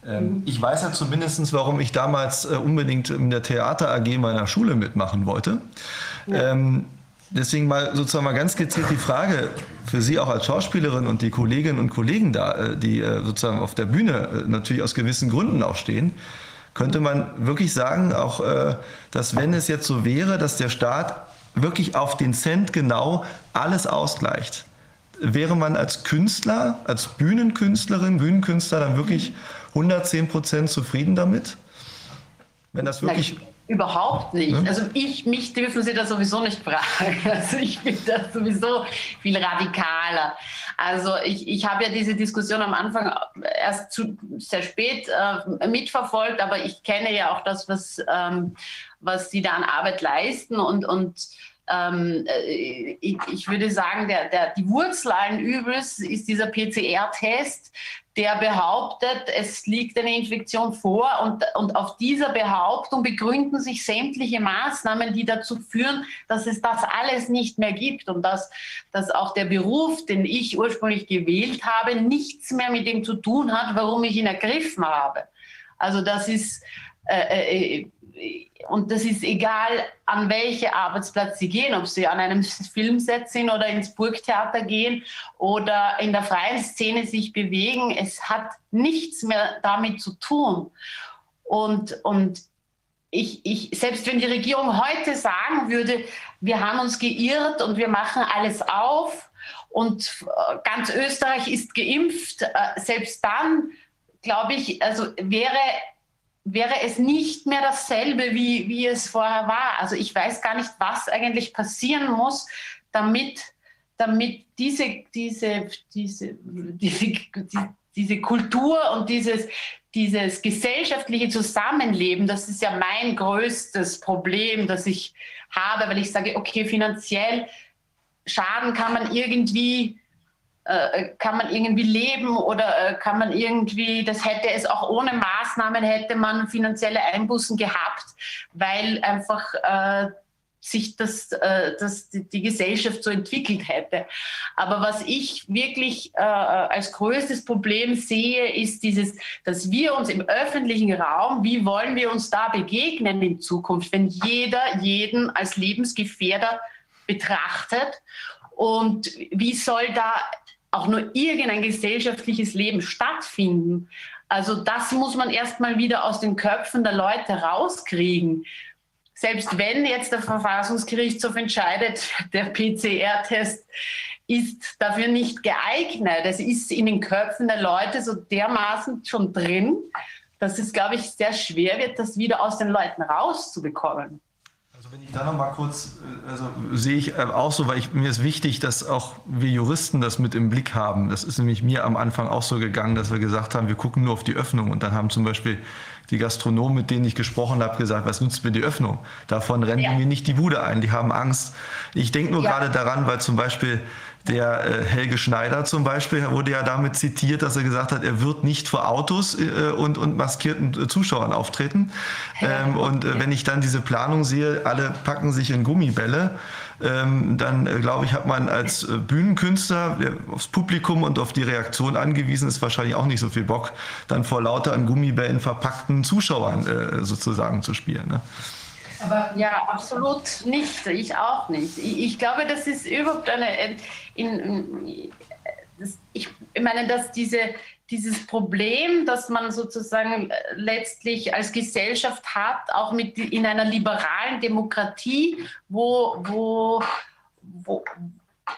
Ähm, mhm. Ich weiß ja zumindest, warum ich damals äh, unbedingt in der Theater AG meiner Schule mitmachen wollte. Ja. Ähm, Deswegen mal sozusagen mal ganz gezielt die Frage für Sie auch als Schauspielerin und die Kolleginnen und Kollegen da, äh, die äh, sozusagen auf der Bühne äh, natürlich aus gewissen Gründen auch stehen. Könnte man wirklich sagen, auch, dass wenn es jetzt so wäre, dass der Staat wirklich auf den Cent genau alles ausgleicht, wäre man als Künstler, als Bühnenkünstlerin, Bühnenkünstler dann wirklich 110 Prozent zufrieden damit? Wenn das wirklich Überhaupt nicht. Hm? Also ich, mich dürfen Sie da sowieso nicht fragen. [LAUGHS] Also ich bin da sowieso viel radikaler. Also ich, ich habe ja diese Diskussion am Anfang erst zu, sehr spät äh, mitverfolgt, aber ich kenne ja auch das, was, ähm, was Sie da an Arbeit leisten und, und ähm, äh, ich, ich, würde sagen, der, der, die Wurzel allen Übels ist dieser PCR-Test, der behauptet, es liegt eine Infektion vor und, und auf dieser Behauptung begründen sich sämtliche Maßnahmen, die dazu führen, dass es das alles nicht mehr gibt und dass, dass auch der Beruf, den ich ursprünglich gewählt habe, nichts mehr mit dem zu tun hat, warum ich ihn ergriffen habe. Also das ist, äh, äh, und das ist egal, an welchen Arbeitsplatz Sie gehen, ob Sie an einem [LAUGHS] Filmset sind oder ins Burgtheater gehen oder in der freien Szene sich bewegen. Es hat nichts mehr damit zu tun. Und, und ich, ich, selbst wenn die Regierung heute sagen würde, wir haben uns geirrt und wir machen alles auf und äh, ganz Österreich ist geimpft, äh, selbst dann, glaube ich, also wäre, wäre es nicht mehr dasselbe, wie, wie es vorher war. Also ich weiß gar nicht, was eigentlich passieren muss, damit, damit diese, diese, diese, diese, diese Kultur und dieses, dieses gesellschaftliche Zusammenleben, das ist ja mein größtes Problem, das ich habe, weil ich sage, okay, finanziell Schaden kann man irgendwie äh, kann man irgendwie leben oder äh, kann man irgendwie, das hätte es auch ohne Maßnahmen, hätte man finanzielle Einbußen gehabt, weil einfach äh, sich das, äh, das, die Gesellschaft so entwickelt hätte. Aber was ich wirklich äh, als größtes Problem sehe, ist dieses, dass wir uns im öffentlichen Raum, wie wollen wir uns da begegnen in Zukunft, wenn jeder jeden als Lebensgefährder betrachtet und wie soll da auch nur irgendein gesellschaftliches Leben stattfinden? Also das muss man erstmal wieder aus den Köpfen der Leute rauskriegen selbst wenn jetzt der Verfassungsgerichtshof entscheidet, [LAUGHS] der PCR-Test ist dafür nicht geeignet. Es ist in den Köpfen der Leute so dermaßen schon drin, dass es, glaube ich, sehr schwer wird, das wieder aus den Leuten rauszubekommen. Also wenn ich da noch mal kurz, äh, also sehe ich äh, auch so, weil ich, mir ist wichtig, dass auch wir Juristen das mit im Blick haben. Das ist nämlich mir am Anfang auch so gegangen, dass wir gesagt haben, wir gucken nur auf die Öffnung und dann haben zum Beispiel die Gastronomen, mit denen ich gesprochen habe, gesagt, was nutzt mir die Öffnung? Davon rennen ja. mir nicht die Bude ein, die haben Angst. Ich denke nur ja. gerade daran, weil zum Beispiel der äh, Helge Schneider zum Beispiel wurde ja damit zitiert, dass er gesagt hat, er wird nicht vor Autos äh, und, und maskierten äh, Zuschauern auftreten. Ähm, und äh, wenn ich dann diese Planung sehe, alle packen sich in Gummibälle, ähm, dann äh, glaube ich, hat man als äh, Bühnenkünstler, der aufs Publikum und auf die Reaktion angewiesen ist, wahrscheinlich auch nicht so viel Bock, dann vor lauter an Gummibällen verpackten Zuschauern sozusagen zu spielen. Ne? Aber ja, absolut nicht. Ich auch nicht. Ich, ich glaube, das ist überhaupt eine. In, in, das, ich meine, dass diese, dieses Problem, das man sozusagen letztlich als Gesellschaft hat, auch mit in einer liberalen Demokratie, wo, wo, wo,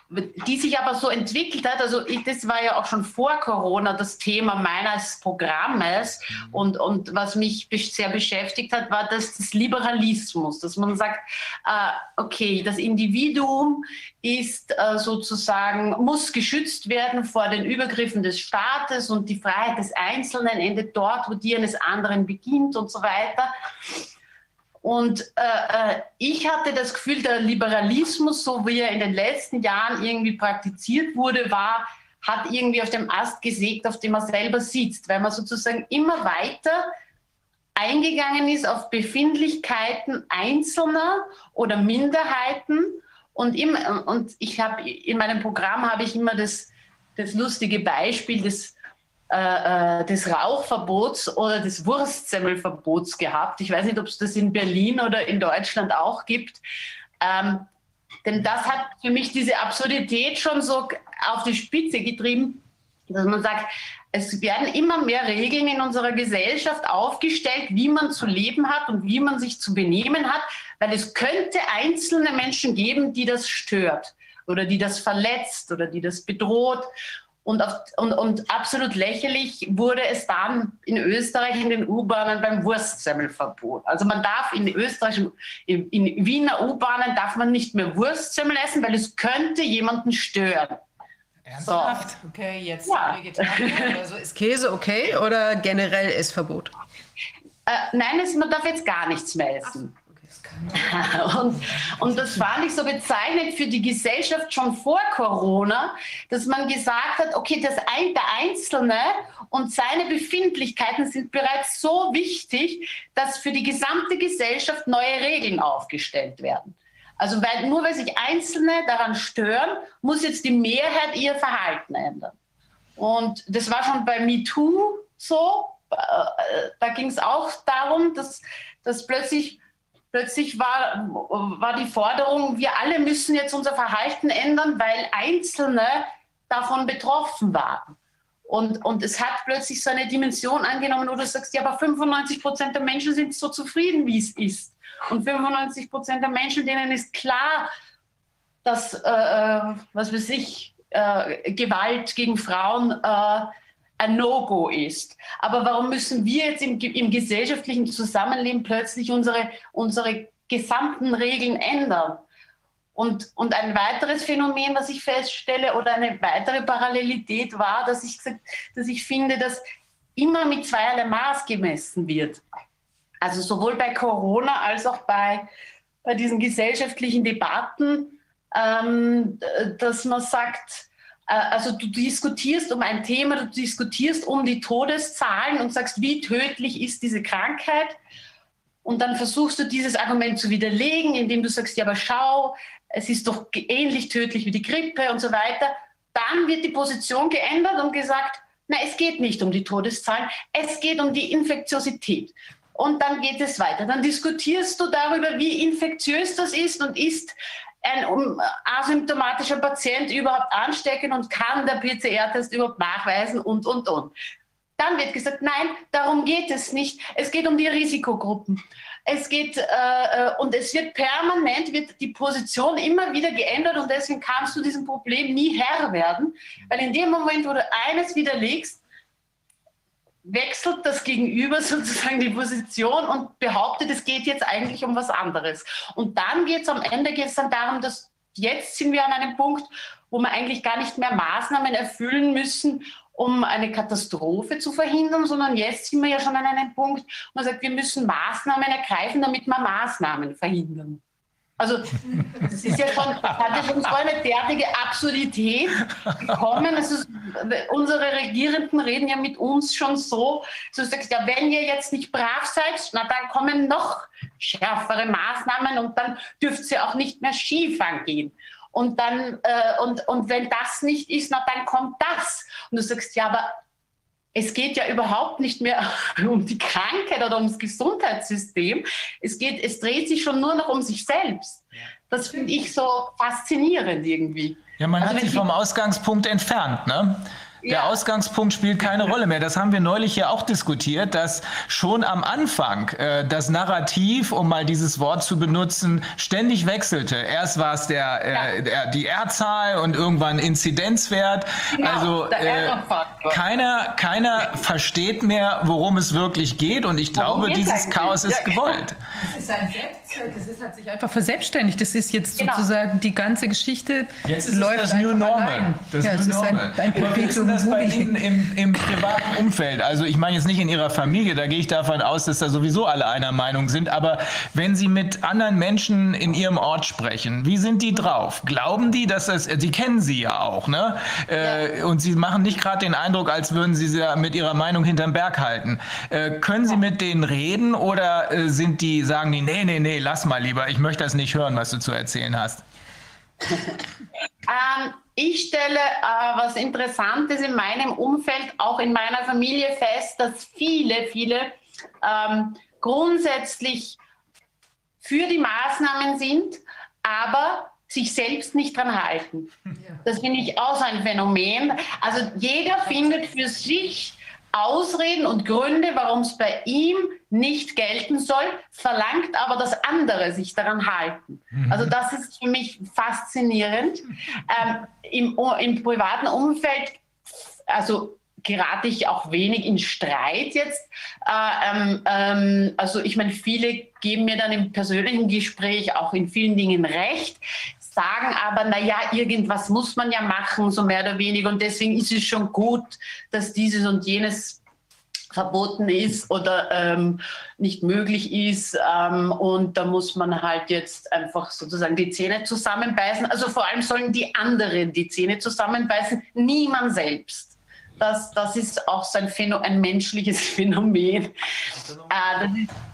die sich aber so entwickelt hat. Also ich, das war ja auch schon vor Corona das Thema meines Programmes. Mhm. Und, und was mich sehr beschäftigt hat, war das, das Liberalismus, dass man sagt, äh, okay, das Individuum ist äh, sozusagen, muss geschützt werden vor den Übergriffen des Staates und die Freiheit des Einzelnen endet dort, wo die eines anderen beginnt und so weiter. Und äh, äh, ich hatte das Gefühl, der Liberalismus, so wie er in den letzten Jahren irgendwie praktiziert wurde, war, hat irgendwie auf dem Ast gesägt, auf dem er selber sitzt, weil man sozusagen immer weiter eingegangen ist auf Befindlichkeiten Einzelner oder Minderheiten. Und, im, und ich habe in meinem Programm habe ich immer das, das lustige Beispiel des äh, äh, des Rauchverbots oder des Wurstsemmelverbots gehabt. Ich weiß nicht, ob es das in Berlin oder in Deutschland auch gibt. Ähm, denn das hat für mich diese Absurdität schon so auf die Spitze getrieben, dass man sagt, es werden immer mehr Regeln in unserer Gesellschaft aufgestellt, wie man zu leben hat und wie man sich zu benehmen hat, weil es könnte einzelne Menschen geben, die das stört oder die das verletzt oder die das bedroht. Und, auf, und, und, absolut lächerlich wurde es dann in Österreich in den U-Bahnen beim Wurstsemmelverbot. Also man darf in Österreich, in, in Wiener U-Bahnen darf man nicht mehr Wurstsemmel essen, weil es könnte jemanden stören. Ernsthaft? So. Okay, jetzt ja. Also ist Käse okay oder generell ist Verbot? Äh, nein, es, man darf jetzt gar nichts mehr essen. [LAUGHS] Und, und das fand ich so bezeichnend für die Gesellschaft schon vor Corona, dass man gesagt hat, okay, das ein, der Einzelne und seine Befindlichkeiten sind bereits so wichtig, dass für die gesamte Gesellschaft neue Regeln aufgestellt werden. Also weil, nur weil sich Einzelne daran stören, muss jetzt die Mehrheit ihr Verhalten ändern. Und das war schon bei MeToo so. Äh, da ging es auch darum, dass, dass plötzlich Plötzlich war, war die Forderung, wir alle müssen jetzt unser Verhalten ändern, weil Einzelne davon betroffen waren. Und, und es hat plötzlich so eine Dimension angenommen, wo du sagst, ja, aber 95 Prozent der Menschen sind so zufrieden, wie es ist. Und 95 Prozent der Menschen, denen ist klar, dass, äh, äh, was weiß ich, äh, Gewalt gegen Frauen äh, ein No-Go ist. Aber warum müssen wir jetzt im, im gesellschaftlichen Zusammenleben plötzlich unsere, unsere gesamten Regeln ändern? Und, und ein weiteres Phänomen, was ich feststelle, oder eine weitere Parallelität war, dass ich, dass ich finde, dass immer mit zweierlei Maß gemessen wird. Also sowohl bei Corona als auch bei, bei diesen gesellschaftlichen Debatten, ähm, dass man sagt, also du diskutierst um ein Thema, du diskutierst um die Todeszahlen und sagst, wie tödlich ist diese Krankheit. Und dann versuchst du dieses Argument zu widerlegen, indem du sagst, ja, aber schau, es ist doch ähnlich tödlich wie die Grippe und so weiter. Dann wird die Position geändert und gesagt, na, es geht nicht um die Todeszahlen, es geht um die Infektiosität. Und dann geht es weiter. Dann diskutierst du darüber, wie infektiös das ist und ist ein asymptomatischer Patient überhaupt anstecken und kann der PCR-Test überhaupt nachweisen und, und, und. Dann wird gesagt, nein, darum geht es nicht. Es geht um die Risikogruppen. Es geht äh, äh, und es wird permanent wird die Position immer wieder geändert und deswegen kannst du diesem Problem nie Herr werden, weil in dem Moment, wo du eines widerlegst, wechselt das Gegenüber [LAUGHS] sozusagen die Position und behauptet, es geht jetzt eigentlich um was anderes. Und dann geht es am Ende geht's dann darum, dass jetzt sind wir an einem Punkt, wo wir eigentlich gar nicht mehr Maßnahmen erfüllen müssen, um eine Katastrophe zu verhindern, sondern jetzt sind wir ja schon an einem Punkt, wo man sagt, wir müssen Maßnahmen ergreifen, damit wir Maßnahmen verhindern. Also das ist ja schon, hat ja schon so eine derartige Absurdität gekommen. Also, unsere Regierenden reden ja mit uns schon so, so sagst ja, wenn ihr jetzt nicht brav seid, na dann kommen noch schärfere Maßnahmen und dann dürft ihr auch nicht mehr Skifahren gehen. Und dann, äh, und, und wenn das nicht ist, na dann kommt das. Und du sagst, ja, aber es geht ja überhaupt nicht mehr [LAUGHS] um die Krankheit oder ums Gesundheitssystem. Es geht, es dreht sich schon nur noch um sich selbst. Das finde ich so faszinierend irgendwie. Ja, man also hat sich vom Ausgangspunkt entfernt, ne? Der ja. Ausgangspunkt spielt keine Rolle mehr. Das haben wir neulich ja auch diskutiert, dass schon am Anfang äh, das Narrativ, um mal dieses Wort zu benutzen, ständig wechselte. Erst war es der, äh, ja. der, die R-Zahl und irgendwann Inzidenzwert. Genau, also äh, keiner, keiner versteht mehr, worum es wirklich geht. Und ich glaube, dieses Chaos ist ja, gewollt. Das ist ein. Das hat sich einfach verselbstständigt. Das ist jetzt genau. sozusagen die ganze Geschichte. Jetzt ist läuft das New Normal. Das ja, New Normal. Ein, ein das bei Ihnen im, im privaten Umfeld? Also ich meine jetzt nicht in Ihrer Familie, da gehe ich davon aus, dass da sowieso alle einer Meinung sind, aber wenn Sie mit anderen Menschen in Ihrem Ort sprechen, wie sind die drauf? Glauben die, dass das, Sie kennen sie ja auch, ne? Äh, und Sie machen nicht gerade den Eindruck, als würden Sie sie mit Ihrer Meinung hinterm Berg halten. Äh, können Sie mit denen reden oder äh, sind die, sagen die, nee, nee, nee, lass mal lieber, ich möchte das nicht hören, was du zu erzählen hast? ähm, ich stelle äh, was Interessantes in meinem Umfeld, auch in meiner Familie fest, dass viele, viele ähm, grundsätzlich für die Maßnahmen sind, aber sich selbst nicht dran halten. Das finde ich auch so ein Phänomen. Also jeder findet für sich Ausreden und Gründe, warum es bei ihm nicht gelten soll, verlangt aber, dass andere sich daran halten. Mhm. Also das ist für mich faszinierend. Ähm, im, Im privaten Umfeld, also gerate ich auch wenig in Streit jetzt. Äh, ähm, ähm, also ich meine, viele geben mir dann im persönlichen Gespräch auch in vielen Dingen recht sagen aber, naja, irgendwas muss man ja machen, so mehr oder weniger. Und deswegen ist es schon gut, dass dieses und jenes verboten ist oder ähm, nicht möglich ist. Ähm, und da muss man halt jetzt einfach sozusagen die Zähne zusammenbeißen. Also vor allem sollen die anderen die Zähne zusammenbeißen, niemand selbst. Das, das ist auch so ein, Phänomen, ein menschliches [LAUGHS] Phänomen. Äh, ist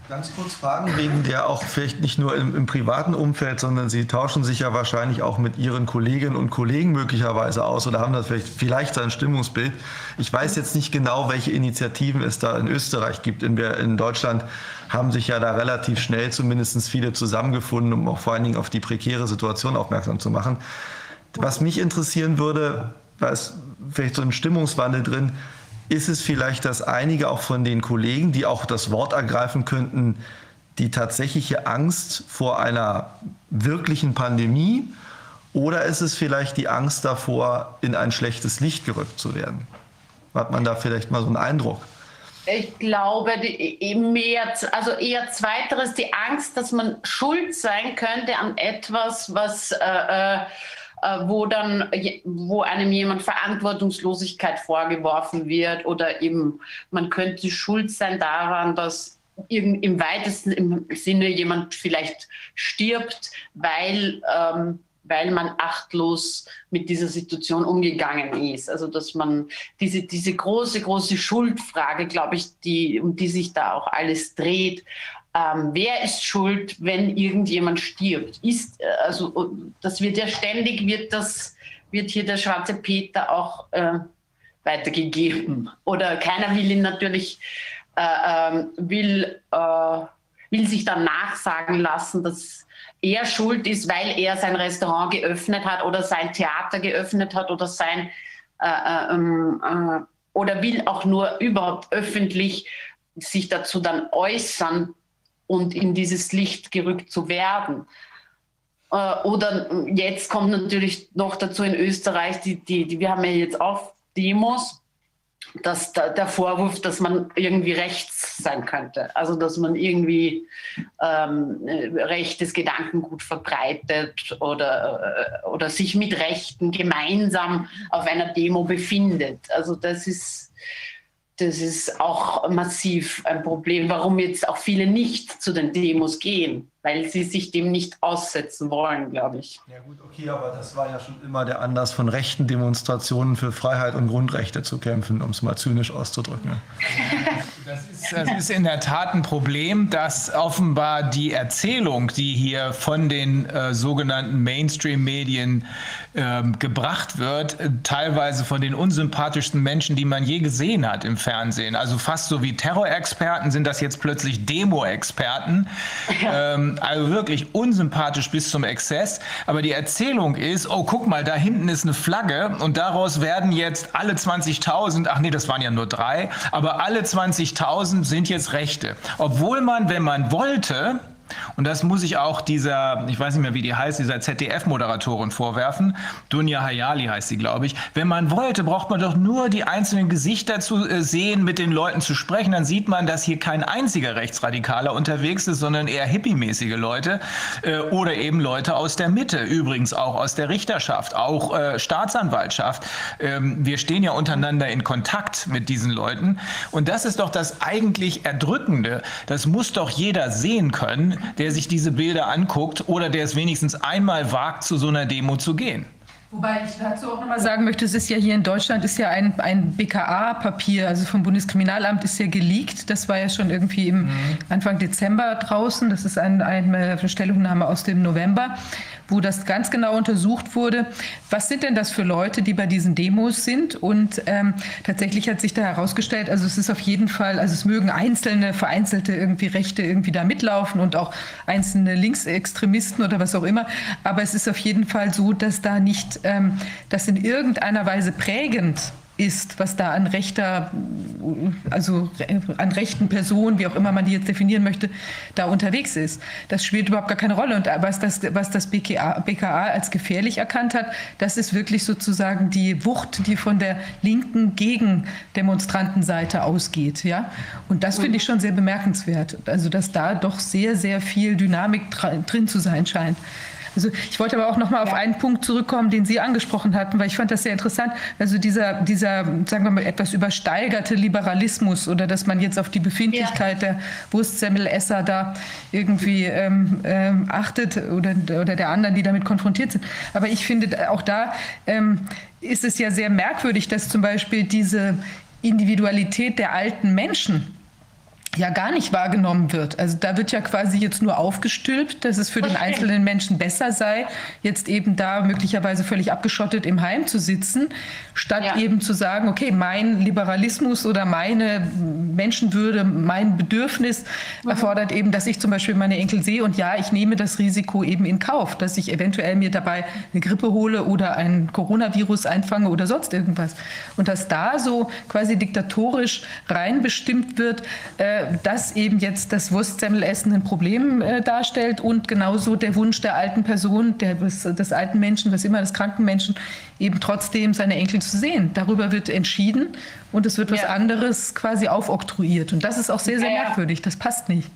Ganz kurz fragen, wegen der auch vielleicht nicht nur im, im, privaten Umfeld, sondern Sie tauschen sich ja wahrscheinlich auch mit Ihren Kolleginnen und Kollegen möglicherweise aus oder haben das vielleicht, vielleicht sein Stimmungsbild. Ich weiß jetzt nicht genau, welche Initiativen es da in Österreich gibt. In, in Deutschland haben sich ja da relativ schnell zumindest viele zusammengefunden, um auch vor allen Dingen auf die prekäre Situation aufmerksam zu machen. Was mich interessieren würde, was, vielleicht so ein Stimmungswandel drin. Ist es vielleicht, dass einige auch von den Kollegen, die auch das Wort ergreifen könnten, die tatsächliche Angst vor einer wirklichen Pandemie oder ist es vielleicht die Angst davor, in ein schlechtes Licht gerückt zu werden? Hat man da vielleicht mal so einen Eindruck? Ich glaube, die, mehr, also eher zweiteres, die Angst, dass man schuld sein könnte an etwas, was, äh, äh, wo dann, wo einem jemand Verantwortungslosigkeit vorgeworfen wird oder eben man könnte schuld sein daran, dass im weitesten im Sinne jemand vielleicht stirbt, weil ähm, weil man achtlos mit dieser Situation umgegangen ist. Also dass man diese, diese große, große Schuldfrage, glaube ich, die, um die sich da auch alles dreht, ähm, wer ist schuld, wenn irgendjemand stirbt? Ist, also das wird ja ständig, wird das, wird hier der schwarze Peter auch äh, weitergegeben. Oder keiner will ihn natürlich, äh, äh, will, äh, will sich dann nachsagen lassen, dass er schuld ist, weil er sein Restaurant geöffnet hat oder sein Theater geöffnet hat oder sein äh, äh, ähm, äh, oder will auch nur überhaupt öffentlich sich dazu dann äußern und in dieses Licht gerückt zu werden. Äh, oder jetzt kommt natürlich noch dazu in Österreich, die, die, die, wir haben ja jetzt auch Demos dass da, der Vorwurf, dass man irgendwie rechts sein könnte. Also dass man irgendwie ähm, rechtes Gedankengut verbreitet oder, äh, oder sich mit Rechten gemeinsam auf einer Demo befindet. Also das ist, das ist auch massiv ein Problem, warum jetzt auch viele nicht zu den Demos gehen weil sie sich dem nicht aussetzen wollen, glaube ich. Ja gut, okay, aber das war ja schon immer der Anlass von rechten Demonstrationen für Freiheit und Grundrechte zu kämpfen, um es mal zynisch auszudrücken. [LAUGHS] Das ist, das ist, in der Tat ein Problem, dass offenbar die Erzählung, die hier von den äh, sogenannten Mainstream-Medien äh, gebracht wird, äh, teilweise von den unsympathischsten Menschen, die man je gesehen hat im Fernsehen. Also fast so wie Terrorexperten sind das jetzt plötzlich Demo-Experten. Ja. [LAUGHS] Ähm, also wirklich unsympathisch bis zum Exzess. Aber die Erzählung ist, oh, guck mal, da hinten ist eine Flagge und daraus werden jetzt alle 20.000, ach nee, das waren ja nur drei, aber alle 20.000 sind jetzt Rechte. Obwohl man, wenn man wollte, und das muss ich auch dieser, ich weiß nicht mehr, wie die heißt, dieser ZDF-Moderatorin vorwerfen. Dunja Hayali heißt sie, glaube ich. Wenn man wollte, braucht man doch nur die einzelnen Gesichter zu äh, sehen, mit den Leuten zu sprechen. Dann sieht man, dass hier kein einziger Rechtsradikaler unterwegs ist, sondern eher hippiemäßige Leute äh, oder eben Leute aus der Mitte. Übrigens auch aus der Richterschaft, auch äh, Staatsanwaltschaft. Ähm, wir stehen ja untereinander in Kontakt mit diesen Leuten. Und das ist doch das eigentlich Erdrückende. Das muss doch jeder sehen können, der sich diese Bilder anguckt oder der es wenigstens einmal wagt, zu so einer Demo zu gehen. Wobei ich dazu auch nochmal sagen möchte, es ist ja hier in Deutschland ist ja ein, ein BKA-Papier, also vom Bundeskriminalamt ist ja geleakt. Das war ja schon irgendwie im mhm. Anfang Dezember draußen. Das ist ein, eine Stellungnahme aus dem November wo das ganz genau untersucht wurde. Was sind denn das für Leute, die bei diesen Demos sind? Und ähm, tatsächlich hat sich da herausgestellt, also es ist auf jeden Fall, also es mögen einzelne, vereinzelte irgendwie Rechte irgendwie da mitlaufen und auch einzelne Linksextremisten oder was auch immer. Aber es ist auf jeden Fall so, dass da nicht, ähm, das in irgendeiner Weise prägend ist, was da an rechter, also an rechten Personen, wie auch immer man die jetzt definieren möchte, da unterwegs ist. Das spielt überhaupt gar keine Rolle. Und was das, was das BKA, BKA als gefährlich erkannt hat, das ist wirklich sozusagen die Wucht, die von der linken Gegendemonstrantenseite ausgeht. Ja? Und das finde ich schon sehr bemerkenswert. Also, dass da doch sehr, sehr viel Dynamik drin zu sein scheint. Also ich wollte aber auch noch mal auf ja. einen Punkt zurückkommen, den Sie angesprochen hatten, weil ich fand das sehr interessant. Also dieser, dieser, sagen wir mal, etwas übersteigerte Liberalismus oder dass man jetzt auf die Befindlichkeit ja. der Wurstsemmelesser da irgendwie ähm, ähm, achtet oder, oder der anderen, die damit konfrontiert sind. Aber ich finde auch da ähm, ist es ja sehr merkwürdig, dass zum Beispiel diese Individualität der alten Menschen ja gar nicht wahrgenommen wird. Also da wird ja quasi jetzt nur aufgestülpt, dass es für den einzelnen Menschen besser sei, jetzt eben da möglicherweise völlig abgeschottet im Heim zu sitzen, statt ja. eben zu sagen, okay, mein Liberalismus oder meine Menschenwürde, mein Bedürfnis mhm. erfordert eben, dass ich zum Beispiel meine Enkel sehe und ja, ich nehme das Risiko eben in Kauf, dass ich eventuell mir dabei eine Grippe hole oder ein Coronavirus einfange oder sonst irgendwas. Und dass da so quasi diktatorisch reinbestimmt wird, äh, dass eben jetzt das Wurstsemmelessen ein Problem äh, darstellt und genauso der Wunsch der alten Person, der, des, des alten Menschen, was immer des kranken Menschen, eben trotzdem seine Enkel zu sehen. Darüber wird entschieden und es wird was ja. anderes quasi aufoktroyiert. Und das ist auch sehr, sehr ja, merkwürdig. Das passt nicht.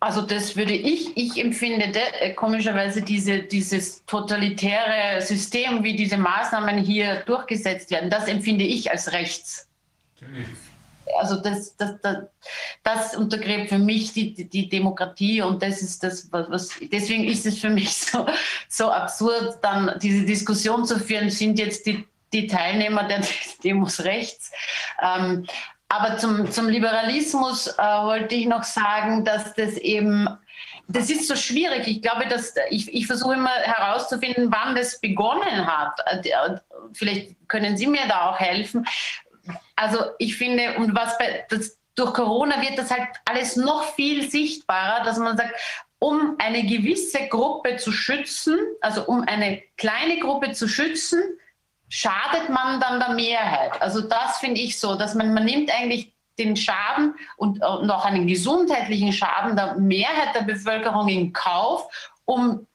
Also das würde ich, ich empfinde äh, komischerweise diese, dieses totalitäre System, wie diese Maßnahmen hier durchgesetzt werden, das empfinde ich als rechts. Natürlich also das, das, das, das untergräbt für mich die, die, Demokratie und das ist das, was, deswegen ist es für mich [LAUGHS] so, so absurd, dann diese Diskussion zu führen, sind jetzt die, die Teilnehmer der Demos rechts. Ähm, aber zum, zum Liberalismus äh, wollte ich noch sagen, dass das eben das ist so schwierig. Ich glaube, dass ich, ich versuche immer herauszufinden, wann das begonnen hat. Äh, vielleicht können Sie mir da auch helfen, also ich finde, und was bei, das, durch Corona wird das halt alles noch viel sichtbarer, dass man sagt, um eine gewisse Gruppe zu schützen, also um eine kleine Gruppe zu schützen, schadet man dann der Mehrheit. Also das finde ich so, dass man, man nimmt eigentlich den Schaden und, und auch einen gesundheitlichen Schaden der Mehrheit der Bevölkerung in Kauf, um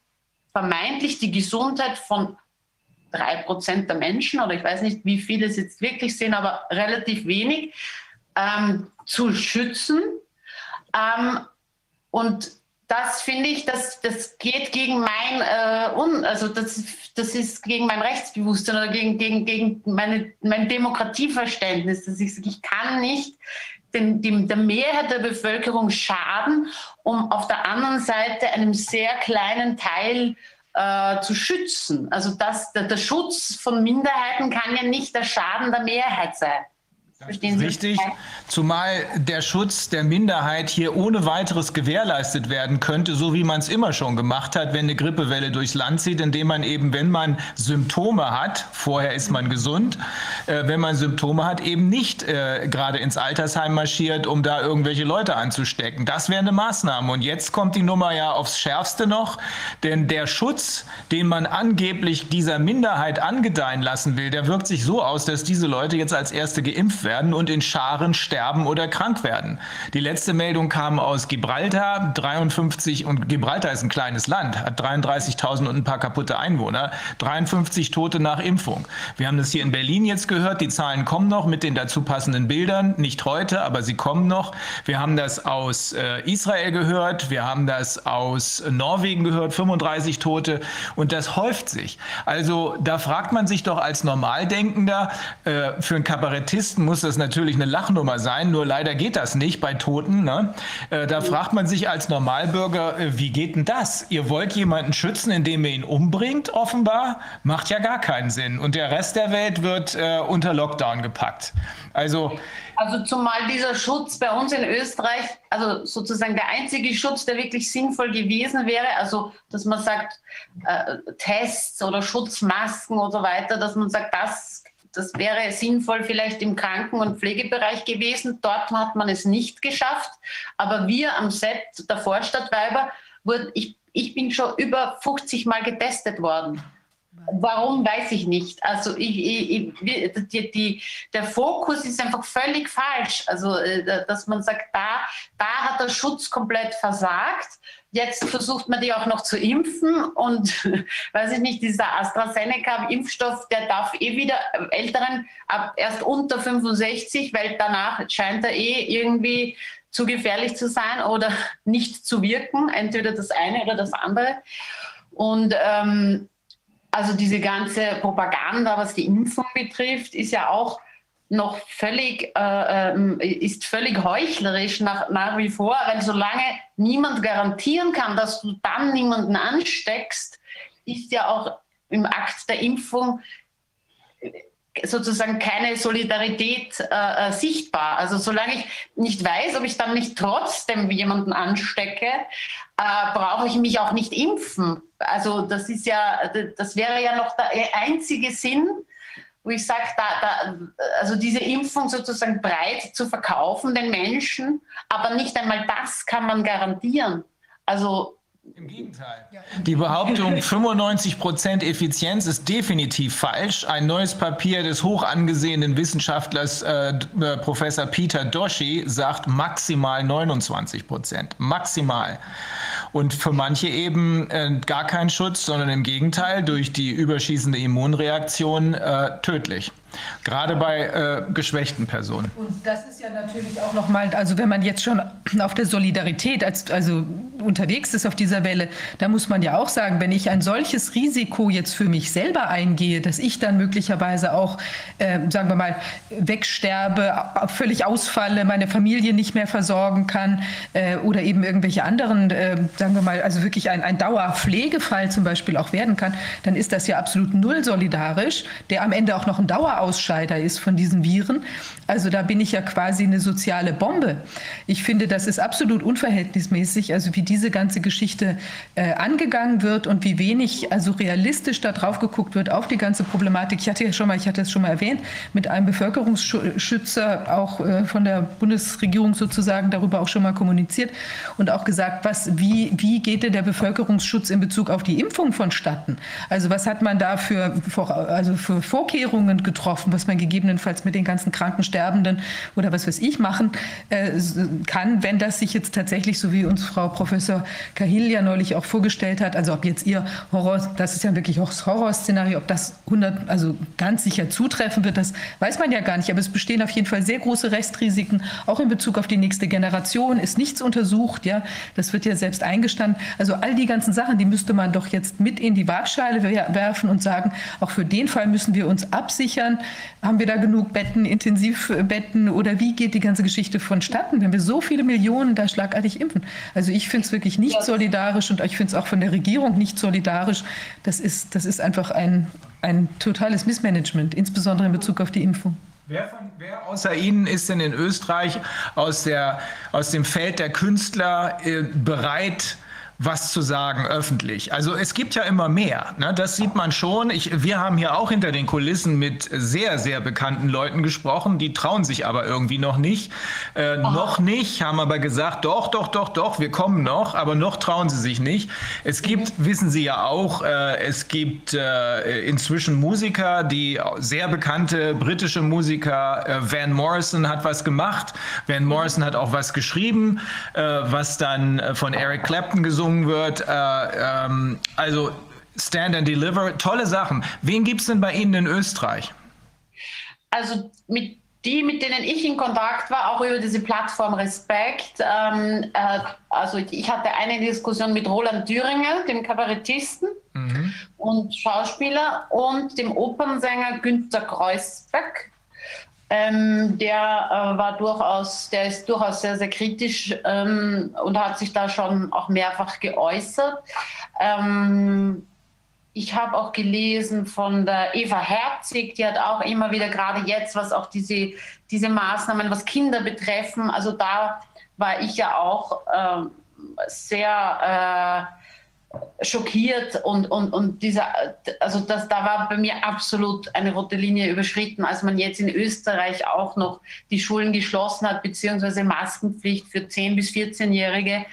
vermeintlich die Gesundheit von drei Prozent der Menschen, oder ich weiß nicht, wie viele es jetzt wirklich sind, aber relativ wenig, ähm, zu schützen. Ähm, und das finde ich, das, das geht gegen mein, äh, un, also das, das ist gegen mein Rechtsbewusstsein oder gegen, gegen, gegen meine, mein Demokratieverständnis. Dass ich, ich kann nicht den, dem, der Mehrheit der Bevölkerung schaden, um auf der anderen Seite einem sehr kleinen Teil äh, zu schützen. Also das, der, der Schutz von Minderheiten kann ja nicht der Schaden der Mehrheit sein. Verstehen Sie? Richtig, zumal der Schutz der Minderheit hier ohne weiteres gewährleistet werden könnte, so wie man es immer schon gemacht hat, wenn eine Grippewelle durchs Land zieht, indem man eben, wenn man Symptome hat, vorher ist man gesund, äh, wenn man Symptome hat, eben nicht äh, gerade ins Altersheim marschiert, um da irgendwelche Leute anzustecken. Das wäre eine Maßnahme. Und jetzt kommt die Nummer ja aufs Schärfste noch, denn der Schutz, den man angeblich dieser Minderheit angedeihen lassen will, der wirkt sich so aus, dass diese Leute jetzt als Erste geimpft werden werden und in Scharen sterben oder krank werden. Die letzte Meldung kam aus Gibraltar, 53 und Gibraltar ist ein kleines Land, hat 33.000 und ein paar kaputte Einwohner, 53 Tote nach Impfung. Wir haben das hier in Berlin jetzt gehört, die Zahlen kommen noch mit den dazu passenden Bildern, nicht heute, aber sie kommen noch. Wir haben das aus äh, Israel gehört, wir haben das aus Norwegen gehört, 35 Tote und das häuft sich. Also da fragt man sich doch als Normaldenkender, äh, für einen Kabarettisten muss muss das natürlich eine Lachnummer sein, nur leider geht das nicht bei Toten. Ne? Äh, da fragt man sich als Normalbürger, äh, wie geht denn das? Ihr wollt jemanden schützen, indem ihr ihn umbringt, offenbar? Macht ja gar keinen Sinn. Und der Rest der Welt wird äh, unter Lockdown gepackt. Also, also zumal dieser Schutz bei uns in Österreich, also sozusagen der einzige Schutz, der wirklich sinnvoll gewesen wäre, also dass man sagt, äh, Tests oder Schutzmasken oder so weiter, dass man sagt, das das wäre sinnvoll vielleicht im Kranken- und Pflegebereich gewesen. Dort hat man es nicht geschafft. Aber wir am Set der Vorstadtweiber, wurden, ich, ich bin schon über 50 Mal getestet worden. Warum, weiß ich nicht. Also ich, ich, die, die, der Fokus ist einfach völlig falsch. Also, äh, dass man sagt, da, da hat der Schutz komplett versagt. Jetzt versucht man die auch noch zu impfen und [LAUGHS] weiß ich nicht, dieser AstraZeneca-Impfstoff, der darf eh wieder Älteren ab erst unter 65, weil danach scheint er eh irgendwie zu gefährlich zu sein oder [LAUGHS] nicht zu wirken, entweder das eine oder das andere. Und ähm, also diese ganze Propaganda, was die Impfung betrifft, ist ja auch noch völlig, äh, ähm, ist völlig heuchlerisch nach, nach wie vor, weil solange niemand garantieren kann, dass du dann niemanden ansteckst, ist ja auch im Akt der Impfung sozusagen keine Solidarität äh, äh, sichtbar. Also solange ich nicht weiß, ob ich dann nicht trotzdem jemanden anstecke, äh, brauche ich mich auch nicht impfen. Also das ist ja, das wäre ja noch der einzige Sinn, wo ich sage, da, da, also diese Impfung sozusagen breit zu verkaufen den Menschen, aber nicht einmal das kann man garantieren. Also im Gegenteil. Die Behauptung 95% Effizienz ist definitiv falsch. Ein neues Papier des hoch angesehenen Wissenschaftlers äh, äh Professor Peter Doshi sagt maximal 29%. Maximal. Und für manche eben äh, gar kein Schutz, sondern im Gegenteil durch die überschießende Immunreaktion äh, tödlich. Gerade bei äh, geschwächten Personen. Und das ist ja natürlich auch nochmal, also wenn man jetzt schon auf der Solidarität als, also unterwegs ist auf dieser Welle, da muss man ja auch sagen, wenn ich ein solches Risiko jetzt für mich selber eingehe, dass ich dann möglicherweise auch, äh, sagen wir mal, wegsterbe, völlig ausfalle, meine Familie nicht mehr versorgen kann äh, oder eben irgendwelche anderen, äh, sagen wir mal, also wirklich ein, ein Dauerpflegefall zum Beispiel auch werden kann, dann ist das ja absolut null solidarisch, der am Ende auch noch ein Dauer Ausscheider ist von diesen Viren. Also da bin ich ja quasi eine soziale Bombe. Ich finde, das ist absolut unverhältnismäßig, also wie diese ganze Geschichte äh, angegangen wird und wie wenig, also realistisch da drauf geguckt wird auf die ganze Problematik. Ich hatte ja schon mal, ich hatte es schon mal erwähnt, mit einem Bevölkerungsschützer auch äh, von der Bundesregierung sozusagen darüber auch schon mal kommuniziert und auch gesagt, was, wie, wie geht denn der Bevölkerungsschutz in Bezug auf die Impfung vonstatten? Also was hat man da für, also für Vorkehrungen getroffen? Getroffen, was man gegebenenfalls mit den ganzen Krankensterbenden oder was weiß ich machen äh, kann, wenn das sich jetzt tatsächlich, so wie uns Frau Professor Cahill ja neulich auch vorgestellt hat, also ob jetzt ihr Horror, das ist ja wirklich auch das Horrorszenario, ob das 100, also ganz sicher zutreffen wird, das weiß man ja gar nicht. Aber es bestehen auf jeden Fall sehr große Restrisiken, auch in Bezug auf die nächste Generation, ist nichts untersucht, ja, das wird ja selbst eingestanden. Also all die ganzen Sachen, die müsste man doch jetzt mit in die Waagschale werfen und sagen, auch für den Fall müssen wir uns absichern, haben wir da genug Betten, Intensivbetten oder wie geht die ganze Geschichte vonstatten, wenn wir so viele Millionen da schlagartig impfen? Also ich finde es wirklich nicht solidarisch und ich finde es auch von der Regierung nicht solidarisch. Das ist, das ist einfach ein, ein totales Missmanagement, insbesondere in Bezug auf die Impfung. Wer, von, wer, außer Ihnen ist denn in Österreich aus, der, aus dem Feld der Künstler äh, bereit, was zu sagen öffentlich. Also es gibt ja immer mehr. Ne? Das sieht man schon. Ich, wir haben hier auch hinter den Kulissen mit sehr, sehr bekannten Leuten gesprochen. Die trauen sich aber irgendwie noch nicht. Äh, noch nicht, haben aber gesagt, doch, doch, doch, doch, wir kommen noch. Aber noch trauen sie sich nicht. Es gibt, mhm. wissen Sie ja auch, äh, es gibt äh, inzwischen Musiker, die sehr bekannte britische Musiker, äh, Van Morrison hat was gemacht. Van Morrison hat auch was geschrieben, äh, was dann äh, von Eric Clapton gesungen gesungen wird. Äh, ähm, also Stand and Deliver, tolle Sachen. Wen gibt es denn bei Ihnen in Österreich? Also mit die, mit denen ich in Kontakt war, auch über diese Plattform Respekt. Ähm, äh, also ich hatte eine Diskussion mit Roland Thüringer, dem Kabarettisten mhm. und Schauspieler, und dem Opernsänger Günter Kreuzberg. Ähm, der äh, war durchaus, der ist durchaus sehr, sehr kritisch ähm, und hat sich da schon auch mehrfach geäußert. Ähm, ich habe auch gelesen von der Eva Herzig, die hat auch immer wieder gerade jetzt, was auch diese, diese Maßnahmen, was Kinder betreffen, also da war ich ja auch äh, sehr schockiert und, und, und dieser, also das, da war bei mir absolut eine rote Linie überschritten, als man jetzt in Österreich auch noch die Schulen geschlossen hat, beziehungsweise Maskenpflicht für 10- bis 14-Jährige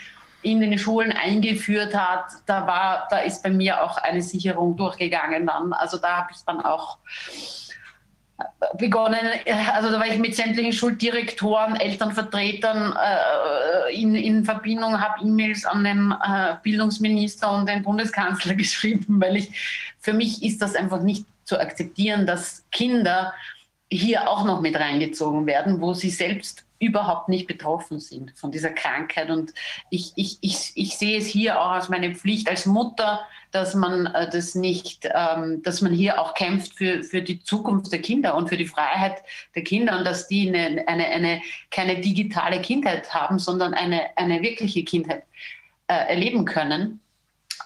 in den Schulen eingeführt hat, da war, da ist bei mir auch eine Sicherung durchgegangen dann. Also da habe ich dann auch begonnen, also da war ich mit sämtlichen Schuldirektoren, Elternvertretern äh, in, in Verbindung, habe E-Mails an den äh, Bildungsminister und den Bundeskanzler [LAUGHS] geschrieben, weil ich, für mich ist das einfach nicht zu akzeptieren, dass Kinder hier auch noch mit reingezogen werden, wo sie selbst überhaupt nicht betroffen sind von dieser Krankheit. Und ich, ich, ich, ich sehe es hier auch als meine Pflicht als Mutter, dass man äh, das nicht, ähm, dass man hier auch kämpft für, für die Zukunft der Kinder und für die Freiheit der Kinder und dass die eine, eine, eine keine digitale Kindheit haben, sondern eine, eine wirkliche Kindheit äh, erleben können.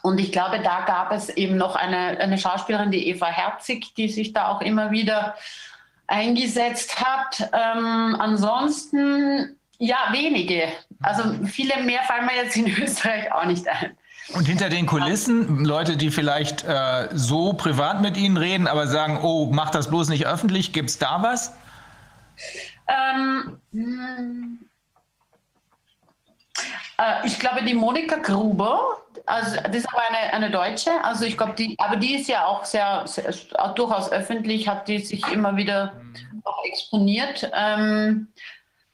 Und ich glaube, da gab es eben noch eine, eine Schauspielerin, die Eva Herzig, die sich da auch immer wieder eingesetzt hat. Ähm, ansonsten, ja, wenige. Also viele mehr fallen mir jetzt in [LAUGHS] Österreich auch nicht ein. Und hinter den Kulissen, Leute, die vielleicht äh, so privat mit Ihnen reden, aber sagen, oh, mach das bloß nicht öffentlich, gibt es da was? Ähm, hm. äh, ich glaube, die Monika Gruber, also das ist aber eine, eine Deutsche, also ich glaube, die, aber die ist ja auch sehr, sehr durchaus öffentlich, hat die sich immer wieder auch exponiert. Ähm,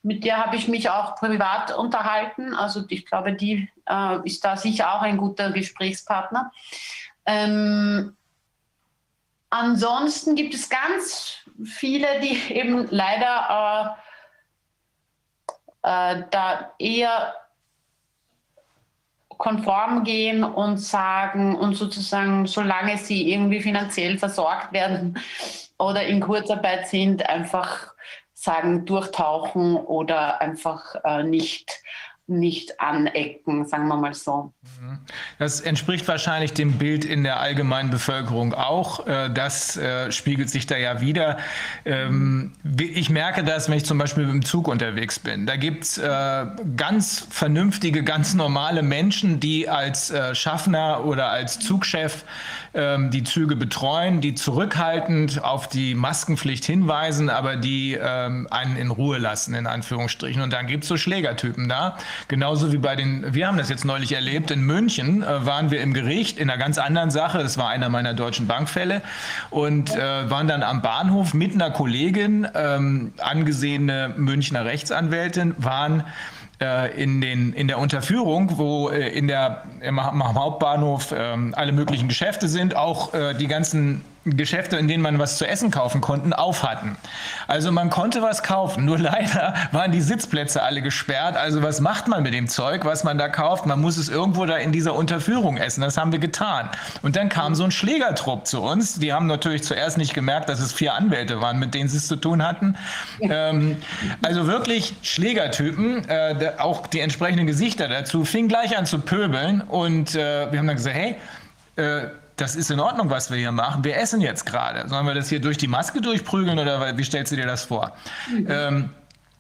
mit der habe ich mich auch privat unterhalten. Also ich glaube, die äh, ist da sicher auch ein guter Gesprächspartner. Ähm, ansonsten gibt es ganz viele, die [LAUGHS] eben leider äh, äh, da eher konform gehen und sagen und sozusagen, solange sie irgendwie finanziell versorgt werden [LAUGHS] oder in Kurzarbeit sind, einfach sagen, durchtauchen oder einfach äh, nicht nicht anecken, sagen wir mal so. Mhm. Das entspricht wahrscheinlich dem Bild in der allgemeinen Bevölkerung auch. Äh, das äh, spiegelt sich da ja wieder. Ähm, ich merke das, wenn ich zum Beispiel im Zug unterwegs bin. Da gibt es äh, ganz vernünftige, ganz normale Menschen, die als Schaffner oder als Zugchef ähm, die Züge betreuen, die zurückhaltend auf die Maskenpflicht hinweisen, aber die ähm, einen in Ruhe lassen, in Anführungsstrichen. Und dann gibt es so Schlägertypen da. Genauso wie bei den, wir haben das jetzt neulich erlebt, in München äh, waren wir im Gericht in einer ganz anderen Sache. Das war einer meiner deutschen Bankfälle und äh, waren dann am Bahnhof mit einer Kollegin, ähm, angesehene Münchner Rechtsanwältin, waren in, den, in der Unterführung, wo äh, in der, im, Hauptbahnhof ähm, alle möglichen Geschäfte sind, auch äh, die ganzen Geschäfte, in denen man was zu essen kaufen konnte, auf hatten. Also man konnte was kaufen, nur [LAUGHS] leider waren die Sitzplätze alle gesperrt. Also was macht man mit dem Zeug, was man da kauft? Man muss es irgendwo da in dieser Unterführung essen. Das haben wir getan. Und dann kam so ein Schlägertrupp zu uns. Die haben natürlich zuerst nicht gemerkt, dass es vier Anwälte waren, mit denen sie es zu tun hatten. Ähm, also wirklich Schlägertypen, äh, auch die entsprechenden Gesichter dazu, fing gleich an zu pöbeln. Und äh, wir haben dann gesagt, hey, äh, das ist in Ordnung, was wir hier machen. Wir essen jetzt gerade. Sollen wir das hier durch die Maske durchprügeln oder wie stellst du dir das vor? Mhm. Ähm,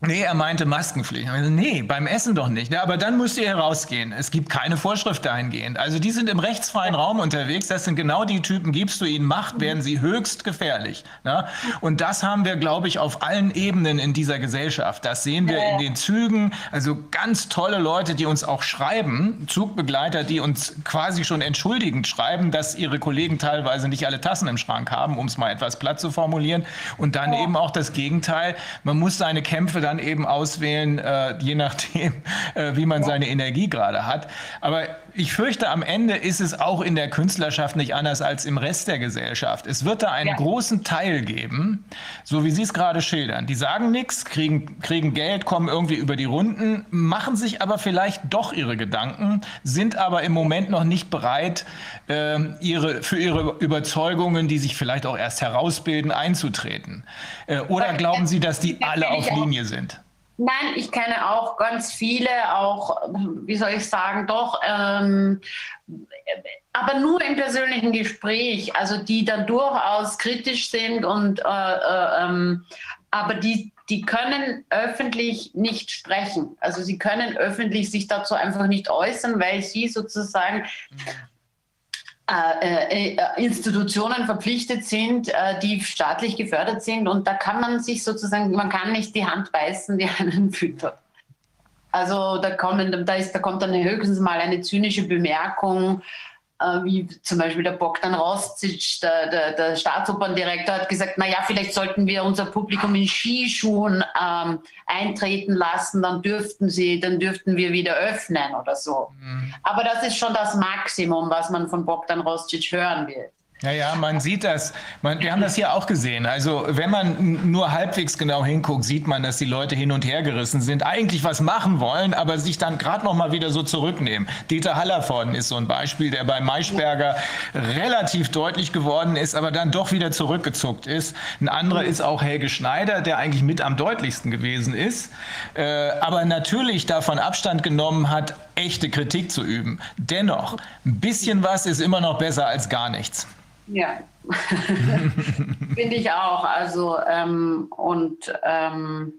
Nee, er meinte Maskenpflicht. Also, nee, beim Essen doch nicht. Ja, aber dann müsst ihr rausgehen. Es gibt keine Vorschrift dahingehend. Also die sind im rechtsfreien Raum unterwegs. Das sind genau die Typen. Gibst du ihnen Macht, werden sie höchst gefährlich. Ja? Und das haben wir, glaube ich, auf allen Ebenen in dieser Gesellschaft. Das sehen wir in den Zügen. Also ganz tolle Leute, die uns auch schreiben. Zugbegleiter, die uns quasi schon entschuldigend schreiben, dass ihre Kollegen teilweise nicht alle Tassen im Schrank haben, um es mal etwas platt zu formulieren. Und dann eben auch das Gegenteil. Man muss seine Kämpfe dann dann eben auswählen, äh, je nachdem, [LAUGHS] äh, wie man seine Energie gerade hat. Aber ich fürchte, am Ende ist es auch in der Künstlerschaft nicht anders als im Rest der Gesellschaft. Es wird da einen ja. großen Teil geben, so wie Sie es gerade schildern. Die sagen nichts, kriegen, kriegen Geld, kommen irgendwie über die Runden, machen sich aber vielleicht doch ihre Gedanken, sind aber im Moment noch nicht bereit, äh, ihre, für ihre Überzeugungen, die sich vielleicht auch erst herausbilden, einzutreten. Äh, oder glauben Sie, dass die alle auf Linie sind? Nein, ich kenne auch ganz viele, auch, wie soll ich sagen, doch, ähm, aber nur im persönlichen Gespräch, also die dann durchaus kritisch sind und, äh, äh, ähm, aber die, die können öffentlich nicht sprechen. Also sie können öffentlich sich dazu einfach nicht äußern, weil sie sozusagen äh, Institutionen verpflichtet sind, äh, die staatlich gefördert sind. Und da kann man sich sozusagen, man kann nicht die Hand beißen, die [LAUGHS] einen füttert. Also da, kommen, da, ist, da kommt dann höchstens mal eine zynische Bemerkung, äh, wie zum Beispiel der Bogdan Rostic, der, der, der Staatsoperndirektor, hat gesagt, naja, vielleicht sollten wir unser Publikum in Skischuhen ähm, eintreten lassen, dann dürften sie, dann dürften wir wieder öffnen oder so. Mhm. Aber das ist schon das Maximum, was man von Bogdan Rostic hören will. Ja, ja, man sieht das. Man, wir haben das hier auch gesehen. Also wenn man nur halbwegs genau hinguckt, sieht man, dass die Leute hin und her gerissen sind, eigentlich was machen wollen, aber sich dann gerade noch mal wieder so zurücknehmen. Dieter Hallervorden ist so ein Beispiel, der bei Maischberger relativ deutlich geworden ist, aber dann doch wieder zurückgezuckt ist. Ein anderer ist auch Helge Schneider, der eigentlich mit am deutlichsten gewesen ist, äh, aber natürlich davon Abstand genommen hat, echte Kritik zu üben. Dennoch, ein bisschen was ist immer noch besser als gar nichts. Ja, [LAUGHS] finde ich auch. Also, ähm, und ähm,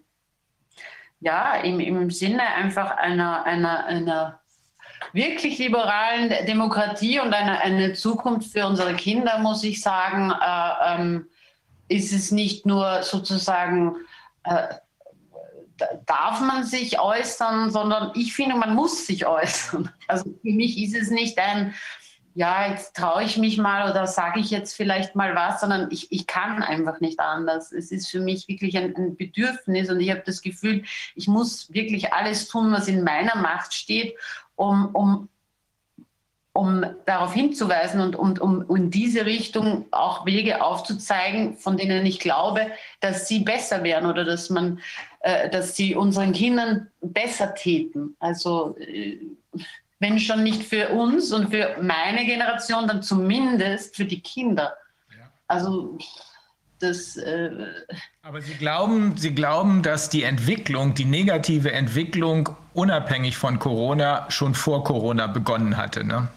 ja, im, im Sinne einfach einer, einer, einer wirklich liberalen Demokratie und eine, eine Zukunft für unsere Kinder, muss ich sagen, äh, ähm, ist es nicht nur sozusagen, äh, darf man sich äußern, sondern ich finde, man muss sich äußern. Also für mich ist es nicht ein, ja, jetzt traue ich mich mal oder sage ich jetzt vielleicht mal was, sondern ich, ich kann einfach nicht anders. Es ist für mich wirklich ein, ein Bedürfnis und ich habe das Gefühl, ich muss wirklich alles tun, was in meiner Macht steht, um, um, um darauf hinzuweisen und um, um in diese Richtung auch Wege aufzuzeigen, von denen ich glaube, dass sie besser wären oder dass man, äh, dass sie unseren Kindern besser täten. Also äh, wenn schon nicht für uns und für meine Generation, dann zumindest für die Kinder. Also das. Äh Aber Sie glauben, Sie glauben, dass die Entwicklung, die negative Entwicklung unabhängig von Corona schon vor Corona begonnen hatte, ne?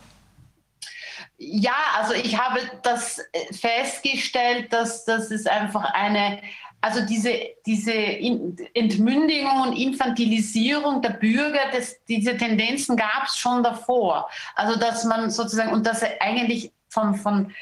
Ja, also ich habe das festgestellt, dass das ist einfach eine, also diese, diese Entmündigung und Infantilisierung der Bürger, das, diese Tendenzen gab es schon davor. Also dass man sozusagen, und dass eigentlich von, von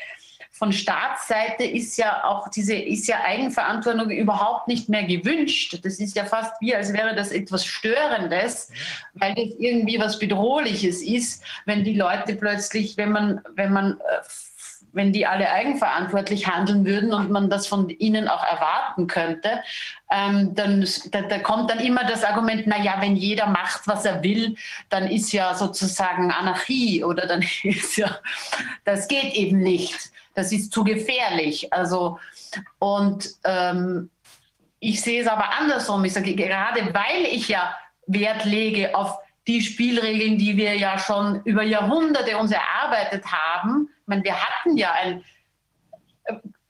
von Staatsseite ist ja auch diese, ist ja Eigenverantwortung überhaupt nicht mehr gewünscht. Das ist ja fast wie, als wäre das etwas Störendes, weil das irgendwie was Bedrohliches ist, wenn die Leute plötzlich, wenn man, wenn man, äh, wenn die alle eigenverantwortlich handeln würden und man das von ihnen auch erwarten könnte, ähm, dann da, da, kommt dann immer das Argument, na ja, wenn jeder macht, was er will, dann ist ja sozusagen Anarchie oder dann [LAUGHS] ist ja, das geht eben nicht das ist zu gefährlich. Also, und ähm, ich sehe es aber andersrum. Ich sage, gerade weil ich ja Wert lege auf die Spielregeln, die wir ja schon über Jahrhunderte uns erarbeitet haben. Meine, wir hatten ja ein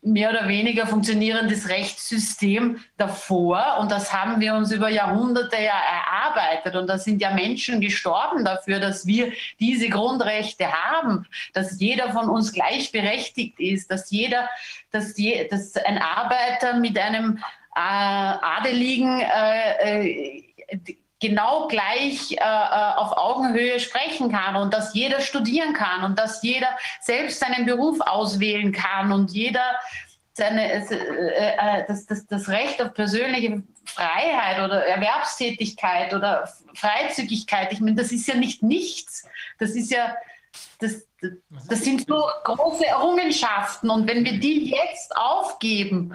mehr oder weniger funktionierendes Rechtssystem davor. Und das haben wir uns über Jahrhunderte ja erarbeitet. Und da sind ja Menschen gestorben dafür, dass wir diese Grundrechte haben, dass jeder von uns gleichberechtigt ist, dass jeder, dass, je, dass ein Arbeiter mit einem äh, Adeligen äh, äh, genau gleich äh, äh, auf Augenhöhe sprechen kann und dass jeder studieren kann und dass jeder selbst seinen Beruf auswählen kann und jeder seine, äh, äh, das, das, das Recht auf persönliche Freiheit oder Erwerbstätigkeit oder Freizügigkeit, ich meine, das ist ja nicht nichts. Das ist ja, das, das sind so große Errungenschaften und wenn wir die jetzt aufgeben,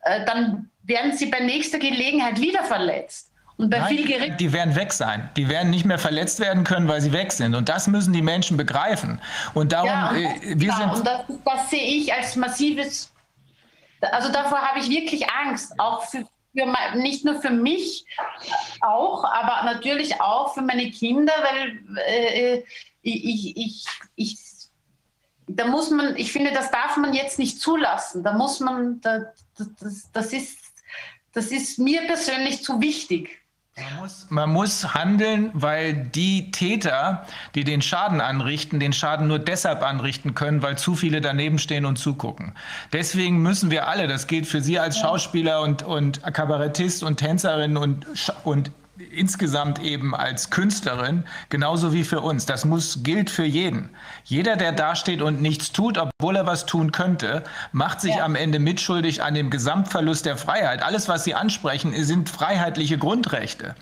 äh, dann werden sie bei nächster Gelegenheit wieder verletzt. Und bei Nein, viel die werden weg sein. Die werden nicht mehr verletzt werden können, weil sie weg sind. Und das müssen die Menschen begreifen. Und darum, ja, und äh, wir sind. Und das, das sehe ich als massives. Also davor habe ich wirklich Angst, auch für, für, nicht nur für mich auch, aber natürlich auch für meine Kinder, weil äh, ich, ich, ich, da muss man, ich finde, das darf man jetzt nicht zulassen. Da muss man, da, das, das, ist, das ist mir persönlich zu wichtig. Man muss, man muss, handeln, weil die Täter, die den Schaden anrichten, den Schaden nur deshalb anrichten können, weil zu viele daneben stehen und zugucken. Deswegen müssen wir alle, das gilt für Sie als Schauspieler und, und Kabarettist und Tänzerin und, und insgesamt eben als Künstlerin, genauso wie für uns. Das muss, gilt für jeden. Jeder, der dasteht und nichts tut, obwohl er was tun könnte, macht sich ja. am Ende mitschuldig an dem Gesamtverlust der Freiheit. Alles, was Sie ansprechen, sind freiheitliche Grundrechte.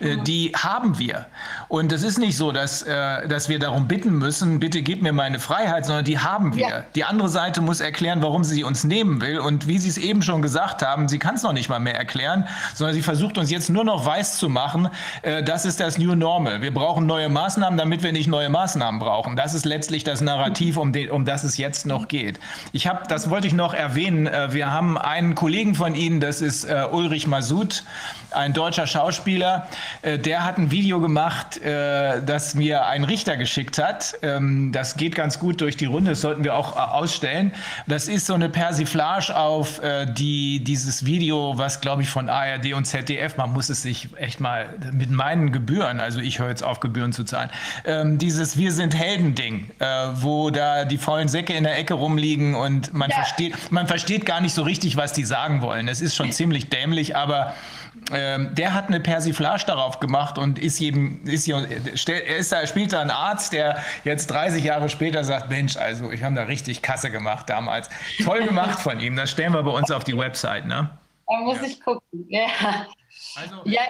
Mhm. Die haben wir. Und es ist nicht so, dass, äh, dass wir darum bitten müssen, bitte gib mir meine Freiheit, sondern die haben wir. Ja. Die andere Seite muss erklären, warum sie uns nehmen will. Und wie Sie es eben schon gesagt haben, sie kann es noch nicht mal mehr erklären, sondern sie versucht uns jetzt nur noch weiß zu machen, machen, äh, das ist das New Normal. Wir brauchen neue Maßnahmen, damit wir nicht neue Maßnahmen brauchen. Das ist letztlich das Narrativ, um, den, um das es jetzt noch geht. Ich habe, das wollte ich noch erwähnen, äh, wir haben einen Kollegen von Ihnen, das ist äh, Ulrich Masud, ein deutscher Schauspieler, der hat ein Video gemacht, das mir ein Richter geschickt hat. Ähm, das geht ganz gut durch die Runde, das sollten wir auch ausstellen. Das ist so eine Persiflage auf die, dieses Video, was glaube ich von ARD und ZDF, man muss es sich echt mal mit meinen Gebühren, also ich höre jetzt auf, Gebühren zu zahlen, ähm, dieses Wir sind Helden-Ding, äh, wo da die faulen Säcke in der Ecke rumliegen und man, ja. versteht, man versteht gar nicht so richtig, was die sagen wollen. Es ist schon ziemlich dämlich, aber ähm, der hat eine Persiflage darauf gemacht und ist jedem, ist hier, er ist da, spielt da ein Arzt, der jetzt 30 Jahre später sagt, Mensch, also ich habe da richtig Kasse gemacht damals. Toll gemacht von ihm, das stellen wir bei uns auf die Website, ne? Da muss ja. ich gucken, ja. Also, ja,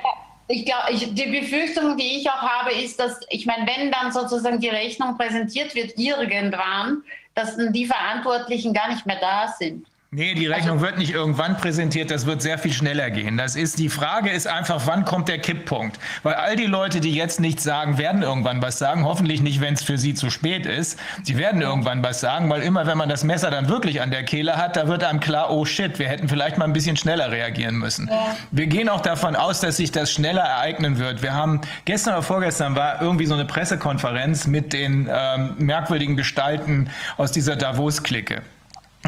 ich glaube, die Befürchtung, die ich auch habe, ist, dass, ich meine, wenn dann sozusagen die Rechnung präsentiert wird irgendwann, dass dann die Verantwortlichen gar nicht mehr da sind. Nee, die Rechnung also, wird nicht irgendwann präsentiert, das wird sehr viel schneller gehen. Das ist, die Frage ist einfach, wann kommt der Kipppunkt? Weil all die Leute, die jetzt nichts sagen, werden irgendwann was sagen. Hoffentlich nicht, wenn es für sie zu spät ist. Sie werden irgendwann was sagen, weil immer, wenn man das Messer dann wirklich an der Kehle hat, da wird einem klar, oh shit, wir hätten vielleicht mal ein bisschen schneller reagieren müssen. Ja. Wir gehen auch davon aus, dass sich das schneller ereignen wird. Wir haben, gestern oder vorgestern war irgendwie so eine Pressekonferenz mit den ähm, merkwürdigen Gestalten aus dieser Davos-Clique.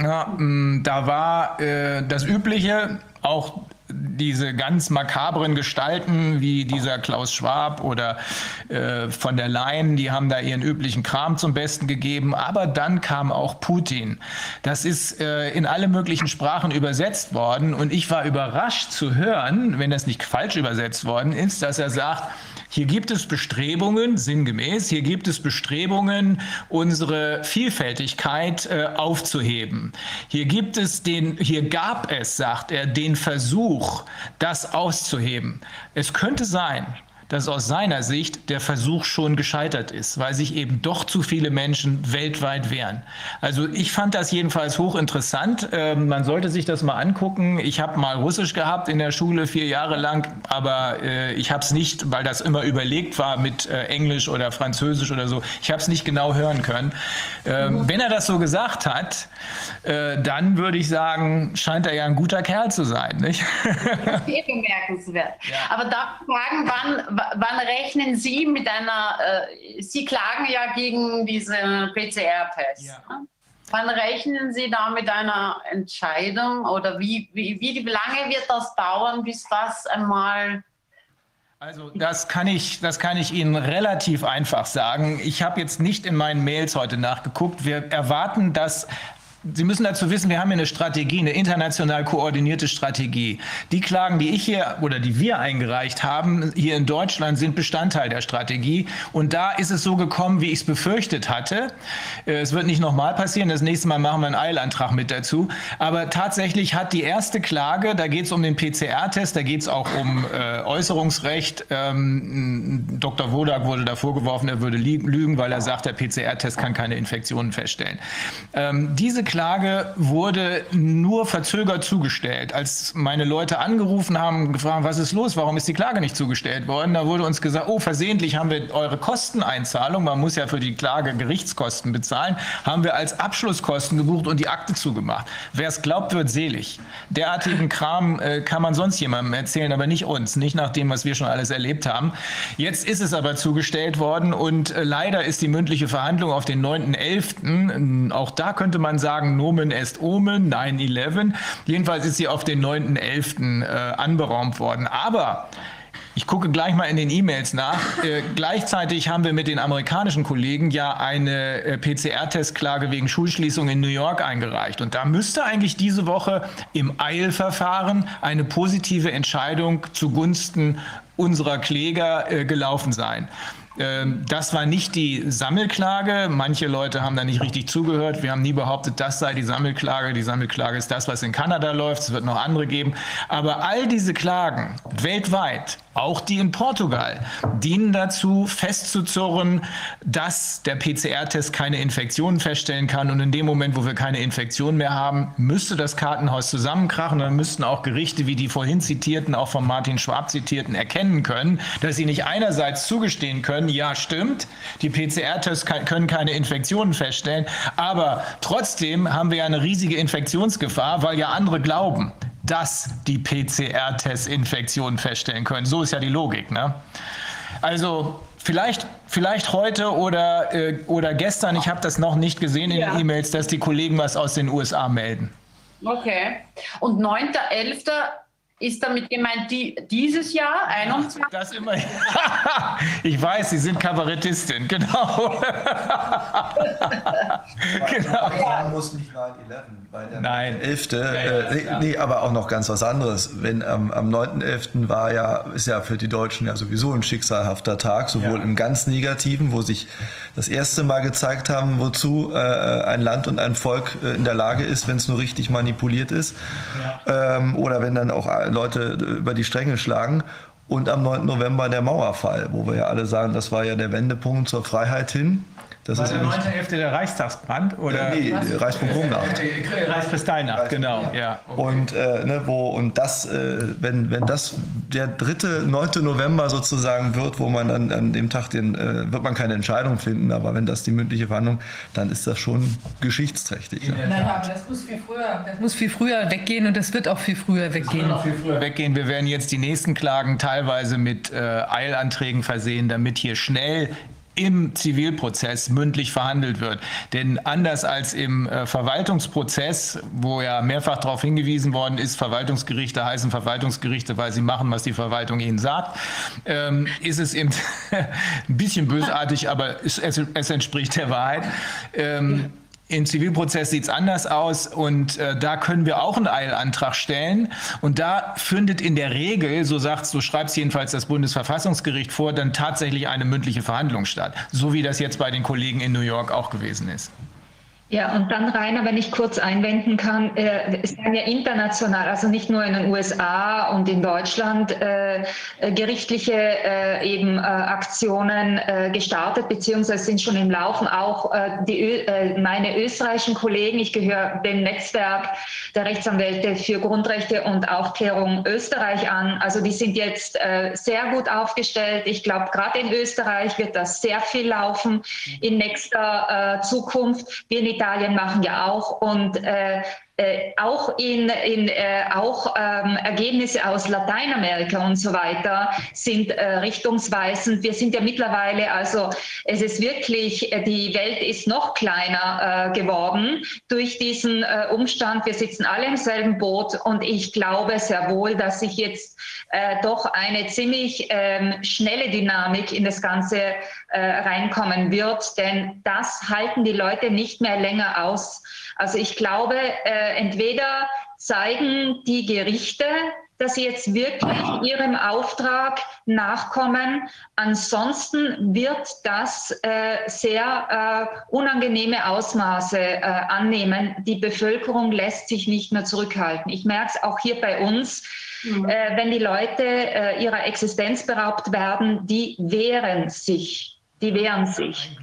Ja, mm, da war äh, das Übliche, auch diese ganz makabren Gestalten wie dieser Klaus Schwab oder äh, von der Leyen, die haben da ihren üblichen Kram zum Besten gegeben. Aber dann kam auch Putin. Das ist äh, in alle möglichen Sprachen übersetzt worden und ich war überrascht zu hören, wenn das nicht falsch übersetzt worden ist, dass er sagt, hier gibt es Bestrebungen, sinngemäß, hier gibt es Bestrebungen, unsere Vielfältigkeit äh, aufzuheben. Hier gibt es den, hier gab es, sagt er, den Versuch, das auszuheben. Es könnte sein, dass aus seiner Sicht der Versuch schon gescheitert ist, weil sich eben doch zu viele Menschen weltweit wehren. Also ich fand das jedenfalls hochinteressant. Ähm, man sollte sich das mal angucken. Ich habe mal Russisch gehabt in der Schule vier Jahre lang, aber äh, ich habe es nicht, weil das immer überlegt war mit äh, Englisch oder Französisch oder so. Ich habe es nicht genau hören können. Ähm, wenn er das so gesagt hat, äh, dann würde ich sagen, scheint er ja ein guter Kerl zu sein, nicht? Sehr bemerkenswert. [LAUGHS] Ja. Aber darf ich fragen, wann wann rechnen Sie mit einer, äh, Sie klagen ja gegen diesen PCR-Test. Ja. Ne? Wann rechnen Sie da mit einer Entscheidung oder wie, wie, wie lange wird das dauern, bis das einmal also das kann ich, das kann ich Ihnen relativ einfach sagen. Ich habe jetzt nicht in meinen Mails heute nachgeguckt. Wir erwarten, dass Sie müssen dazu wissen, wir haben hier eine Strategie, eine international koordinierte Strategie. Die Klagen, die ich hier oder die wir eingereicht haben, hier in Deutschland, sind Bestandteil der Strategie. Und da ist es so gekommen, wie ich es befürchtet hatte. Äh, es wird nicht nochmal passieren. Das nächste Mal machen wir einen Eilantrag mit dazu. Aber tatsächlich hat die erste Klage, da geht es um den PCR-Test, da geht es auch um äh, Äußerungsrecht. Ähm, Dr. Wodak wurde da vorgeworfen, er würde lügen, weil er sagt, der PCR-Test kann keine Infektionen feststellen. Ähm, diese Klage wurde nur verzögert zugestellt. Als meine Leute angerufen haben, gefragt, was ist los, warum ist die Klage nicht zugestellt worden, da wurde uns gesagt, oh, versehentlich haben wir eure Kosteneinzahlung, man muss ja für die Klage Gerichtskosten bezahlen, haben wir als Abschlusskosten gebucht und die Akte zugemacht. Wer es glaubt, wird selig. Derartigen Kram äh, kann man sonst jemandem erzählen, aber nicht uns, nicht nach dem, was wir schon alles erlebt haben. Jetzt ist es aber zugestellt worden und äh, leider ist die mündliche Verhandlung auf den 9.11. Auch da könnte man sagen, sagen Nomen est Omen, 9-11. Jedenfalls ist sie auf den 9.11. Äh, anberaumt worden. Aber ich gucke gleich mal in den E-Mails nach. Äh, gleichzeitig haben wir mit den amerikanischen Kollegen ja eine äh, PCR-Testklage wegen Schulschließung in New York eingereicht. Und da müsste eigentlich diese Woche im Eilverfahren eine positive Entscheidung zugunsten unserer Kläger äh, gelaufen sein. Ähm, das war nicht die Sammelklage. Manche Leute haben da nicht richtig zugehört. Wir haben nie behauptet, das sei die Sammelklage. Die Sammelklage ist das, was in Kanada läuft. Es wird noch andere geben. Aber all diese Klagen weltweit auch die in Portugal, dienen dazu, festzuzurren, dass der PCR-Test keine Infektionen feststellen kann. Und in dem Moment, wo wir keine Infektion mehr haben, müsste das Kartenhaus zusammenkrachen. Dann müssten auch Gerichte wie die vorhin zitierten, auch von Martin Schwab zitierten, erkennen können, dass sie nicht einerseits zugestehen können, ja stimmt, die PCR-Tests können keine Infektionen feststellen, aber trotzdem haben wir ja eine riesige Infektionsgefahr, weil ja andere glauben, dass die PCR-Tests Infektionen feststellen können. So ist ja die Logik. Ne? Also vielleicht, vielleicht heute oder, äh, oder gestern, ich habe das noch nicht gesehen in ja. den E-Mails, dass die Kollegen was aus den USA melden. Okay. Und 9.11. ist damit gemeint die, dieses Jahr, 21? Das immer. [LAUGHS] ich weiß, Sie sind Kabarettistin, genau. [LAUGHS] genau. Ja. muss nicht 9-11, weil der Nein. 11. Ja, ja, äh, nee, aber auch noch ganz was anderes. Wenn ähm, am 9.11. war ja, ist ja für die Deutschen ja sowieso ein schicksalhafter Tag, sowohl im ganz Negativen, wo sich das erste Mal gezeigt haben, wozu äh, ein Land und ein Volk äh, in der Lage ist, wenn es nur richtig manipuliert ist. Ähm, oder wenn dann auch Leute über die Stränge schlagen. Und am 9. November der Mauerfall, wo wir ja alle sagen, das war ja der Wendepunkt zur Freiheit hin. Das war ist der 9.11. der Reichstagsbrand? Oder? Nee, Reichspogromnacht. Äh, Reichskristallnacht, genau. Ja, okay. Und, äh, ne, wo, und das, äh, wenn, wenn das der dritte, 9. November sozusagen wird, wo man dann an dem Tag den, äh, wird man keine Entscheidung finden, aber wenn das die mündliche Verhandlung, dann ist das schon geschichtsträchtig. Ja. Naja, aber das muss viel früher, das muss viel früher weggehen und das wird auch viel früher weggehen. Das wird auch viel früher weggehen. Wir werden jetzt die nächsten Klagen teilweise mit äh, Eilanträgen versehen, damit hier schnell im Zivilprozess mündlich verhandelt wird. Denn anders als im äh, Verwaltungsprozess, wo ja mehrfach darauf hingewiesen worden ist, Verwaltungsgerichte heißen Verwaltungsgerichte, weil sie machen, was die Verwaltung ihnen sagt, ähm, ist es eben [LAUGHS] ein bisschen bösartig, aber es, entspricht der Wahrheit. Im Zivilprozess sieht es anders aus und äh, da können wir auch einen Eilantrag stellen. Und da findet in der Regel, so sagt so schreibt es jedenfalls das Bundesverfassungsgericht vor, dann tatsächlich eine mündliche Verhandlung statt. So wie das jetzt bei den Kollegen in New York auch gewesen ist. Ja, und dann Rainer, wenn ich kurz einwenden kann, äh, es werden ja international, also nicht nur in den USA und in Deutschland, äh, äh, gerichtliche äh, eben äh, Aktionen äh, gestartet, beziehungsweise sind schon im Laufen. Auch die, meine österreichischen Kollegen, ich gehöre dem Netzwerk der Rechtsanwälte für Grundrechte und Aufklärung Österreich an. Also die sind jetzt sehr gut aufgestellt. Ich glaube, gerade in Österreich wird das sehr viel laufen in nächster Zukunft. Wir Italien machen ja auch und äh, äh, auch in, in äh, auch ähm, Ergebnisse aus Lateinamerika und so weiter sind äh, richtungsweisend. Wir sind ja mittlerweile, also es ist wirklich, äh, die Welt ist noch kleiner äh, geworden durch diesen äh, Umstand. Wir sitzen alle im selben Boot und ich glaube sehr wohl, dass sich jetzt doch eine ziemlich ähm, schnelle Dynamik in das Ganze reinkommen wird, denn das halten die Leute nicht mehr länger aus. Also ich glaube, äh, entweder zeigen die Gerichte, dass sie jetzt wirklich ihrem Auftrag nachkommen. Ansonsten wird das äh, sehr äh, unangenehme Ausmaße äh, annehmen. Die Bevölkerung lässt sich nicht mehr zurückhalten. Ich merke es auch hier bei uns. Mhm. Äh, wenn die Leute äh, ihrer Existenz beraubt werden, die wehren sich. Die wehren sich.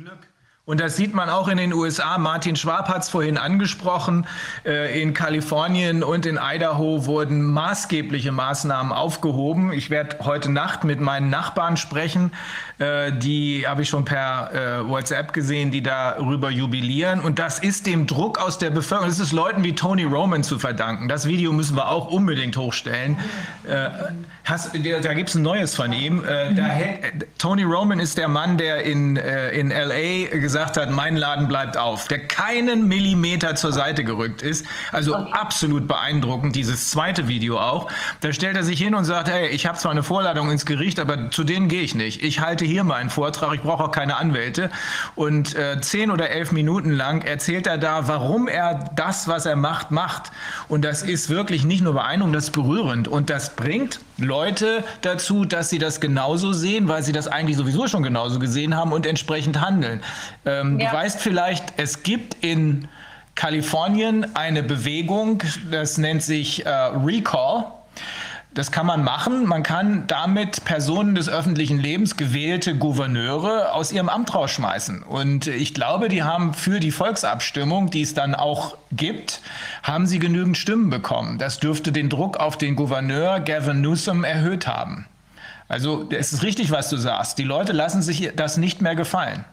Und das sieht man auch in den USA. Martin Schwab hat es vorhin angesprochen. Äh, in Kalifornien und in Idaho wurden maßgebliche Maßnahmen aufgehoben. Ich werde heute Nacht mit meinen Nachbarn sprechen. Äh, die habe ich schon per äh, WhatsApp gesehen, die darüber jubilieren. Und das ist dem Druck aus der Bevölkerung, das ist Leuten wie Tony Roman zu verdanken. Das Video müssen wir auch unbedingt hochstellen. Hast, da gibt es ein neues von ihm. Hält, Tony Roman ist der Mann, der in, in L.A. gesagt hat, mein Laden bleibt auf, der keinen Millimeter zur Seite gerückt ist. Also absolut beeindruckend, dieses zweite Video auch. Da stellt er sich hin und sagt, hey, ich habe zwar eine Vorladung ins Gericht, aber zu denen gehe ich nicht. Ich halte hier meinen Vortrag, ich brauche auch keine Anwälte. Und äh, zehn oder elf Minuten lang erzählt er da, warum er das, was er macht, macht. Und das ist wirklich nicht nur beeindruckend, das ist berührend. Und das bringt Leute dazu, dass sie das genauso sehen, weil sie das eigentlich sowieso schon genauso gesehen haben und entsprechend handeln. Ähm, ja. Du weißt vielleicht, es gibt in Kalifornien eine Bewegung, das nennt sich äh, Recall. Das kann man machen. Man kann damit Personen des öffentlichen Lebens, gewählte Gouverneure, aus ihrem Amt rausschmeißen. Und ich glaube, die haben für die Volksabstimmung, die es dann auch gibt, haben sie genügend Stimmen bekommen. Das dürfte den Druck auf den Gouverneur Gavin Newsom erhöht haben. Also es ist richtig, was du sagst. Die Leute lassen sich das nicht mehr gefallen.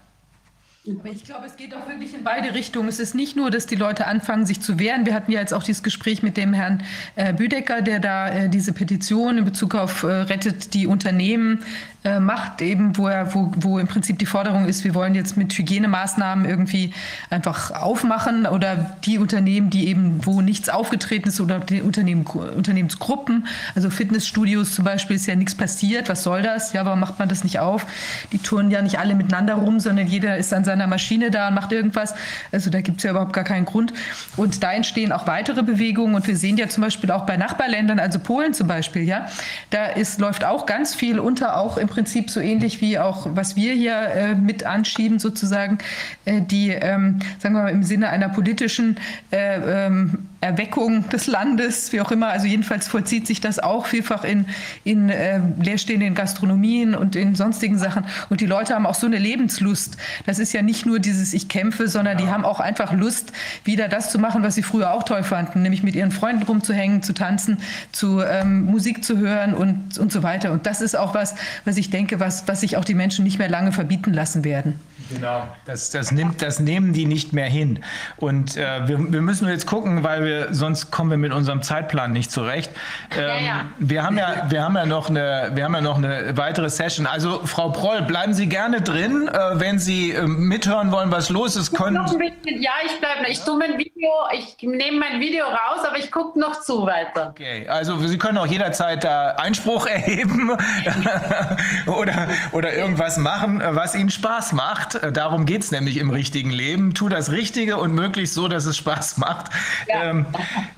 Ich glaube, es geht auch wirklich in beide Richtungen. Es ist nicht nur, dass die Leute anfangen, sich zu wehren. Wir hatten ja jetzt auch dieses Gespräch mit dem Herrn äh, Büdecker, der da äh, diese Petition in Bezug auf äh, Rettet die Unternehmen äh, macht, eben wo, er, wo, wo im Prinzip die Forderung ist, wir wollen jetzt mit Hygienemaßnahmen irgendwie einfach aufmachen oder die Unternehmen, die eben, wo nichts aufgetreten ist oder die Unternehmen, Unternehmensgruppen, also Fitnessstudios zum Beispiel ist ja nichts passiert, was soll das? Ja, warum macht man das nicht auf? Die touren ja nicht alle miteinander rum, sondern jeder ist an seiner Maschine da und macht irgendwas. Also da gibt es ja überhaupt gar keinen Grund. Und da entstehen auch weitere Bewegungen und wir sehen ja zum Beispiel auch bei Nachbarländern, also Polen zum Beispiel, ja, da ist, läuft auch ganz viel unter, auch im Prinzip so ähnlich wie auch, was wir hier äh, mit anschieben sozusagen, äh, die, ähm, sagen wir mal, im Sinne einer politischen äh, ähm, Erweckung des Landes, wie auch immer. Also jedenfalls vollzieht sich das auch vielfach in, in äh, leerstehenden Gastronomien und in sonstigen Sachen. Und die Leute haben auch so eine Lebenslust. Das ist ja nicht nur dieses Ich kämpfe, sondern die haben auch einfach Lust, wieder das zu machen, was sie früher auch toll fanden, nämlich mit ihren Freunden rumzuhängen, zu tanzen, zu ähm, Musik zu hören und, und so weiter. Und das ist auch was, was ich denke, was, was sich auch die Menschen nicht mehr lange verbieten lassen werden. Genau, das, das, nimmt, das nehmen die nicht mehr hin. Und äh, wir, wir müssen jetzt gucken, weil wir sonst kommen wir mit unserem Zeitplan nicht zurecht. Ähm, ja, ja. Wir haben ja, wir haben ja noch eine, wir haben ja noch eine weitere Session. Also Frau Proll, bleiben Sie gerne drin, äh, wenn Sie äh, mithören wollen, was los ist. Können ja, ich bleibe. Ich tue mein Video, ich nehme mein Video raus, aber ich gucke noch zu weiter. Okay, also Sie können auch jederzeit da Einspruch [LAUGHS] erheben oder oder irgendwas machen, was Ihnen Spaß macht. Äh, darum geht es nämlich im richtigen Leben. Tu das Richtige und möglichst so, dass es Spaß macht. Ja. Ähm,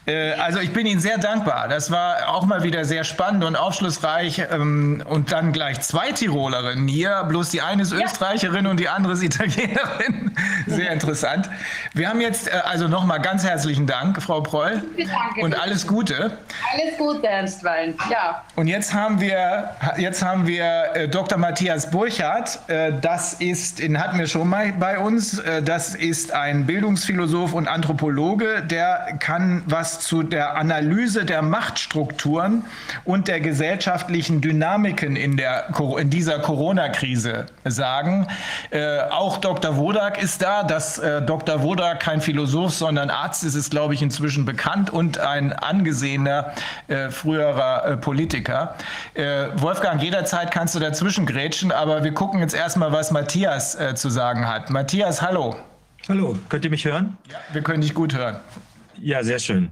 äh, also ich bin Ihnen sehr dankbar. Das war auch mal wieder sehr spannend und aufschlussreich. Ähm, und dann gleich zwei Tirolerinnen hier. Bloß die eine ist ja. Österreicherin und die andere ist Italienerin. Sehr interessant. Wir haben jetzt äh, also nochmal ganz herzlichen Dank, Frau Proll. Danke. Und alles Gute. Alles Gute, Ernstwein. Ja. Und jetzt haben wir, jetzt haben wir Dr. Matthias Burchardt. das ist, den hatten wir schon mal bei uns. Äh, das ist ein Bildungsphilosoph und Anthropologe, der kann was zu der Analyse der Machtstrukturen und der gesellschaftlichen Dynamiken in, der, in dieser Corona-Krise sagen. Äh, auch Dr. Wodak ist da. Dass äh, Dr. Wodak kein Philosoph, sondern Arzt ist, ist, glaube ich, inzwischen bekannt und ein angesehener früherer Politiker. Wolfgang, jederzeit kannst du dazwischen grätschen, aber wir gucken jetzt erstmal, was Matthias zu sagen hat. Matthias, hallo. Hallo, könnt ihr mich hören? Ja, wir können dich gut hören. Ja, sehr schön.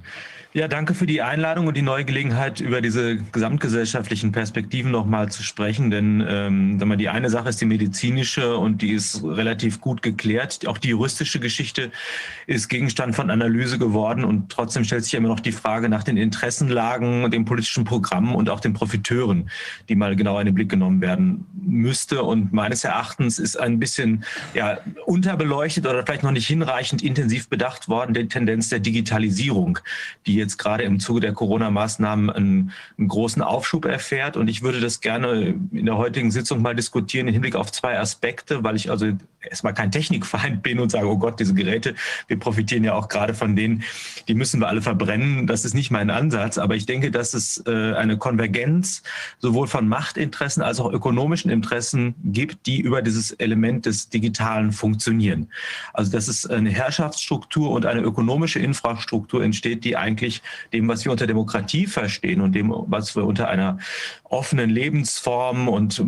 Ja, danke für die Einladung und die neue Gelegenheit, über diese gesamtgesellschaftlichen Perspektiven nochmal zu sprechen. Denn ähm, mal, die eine Sache ist die medizinische und die ist relativ gut geklärt. Auch die juristische Geschichte ist Gegenstand von Analyse geworden und trotzdem stellt sich immer noch die Frage nach den Interessenlagen, dem politischen Programm und auch den Profiteuren, die mal genauer in den Blick genommen werden müsste. Und meines Erachtens ist ein bisschen ja, unterbeleuchtet oder vielleicht noch nicht hinreichend intensiv bedacht worden die Tendenz der Digitalisierung, die jetzt gerade im Zuge der Corona-Maßnahmen einen, einen, großen Aufschub erfährt. Und ich würde das gerne in der heutigen Sitzung mal diskutieren im Hinblick auf zwei Aspekte, weil ich also erstmal kein Technikfeind bin und sage, oh Gott, diese Geräte, wir profitieren ja auch gerade von denen, die müssen wir alle verbrennen. Das ist nicht mein Ansatz. Aber ich denke, dass es äh, eine Konvergenz sowohl von Machtinteressen als auch ökonomischen Interessen gibt, die über dieses Element des Digitalen funktionieren. Also dass es eine Herrschaftsstruktur und eine ökonomische Infrastruktur entsteht, die eigentlich dem, was wir unter Demokratie verstehen und dem, was wir unter einer offenen Lebensform und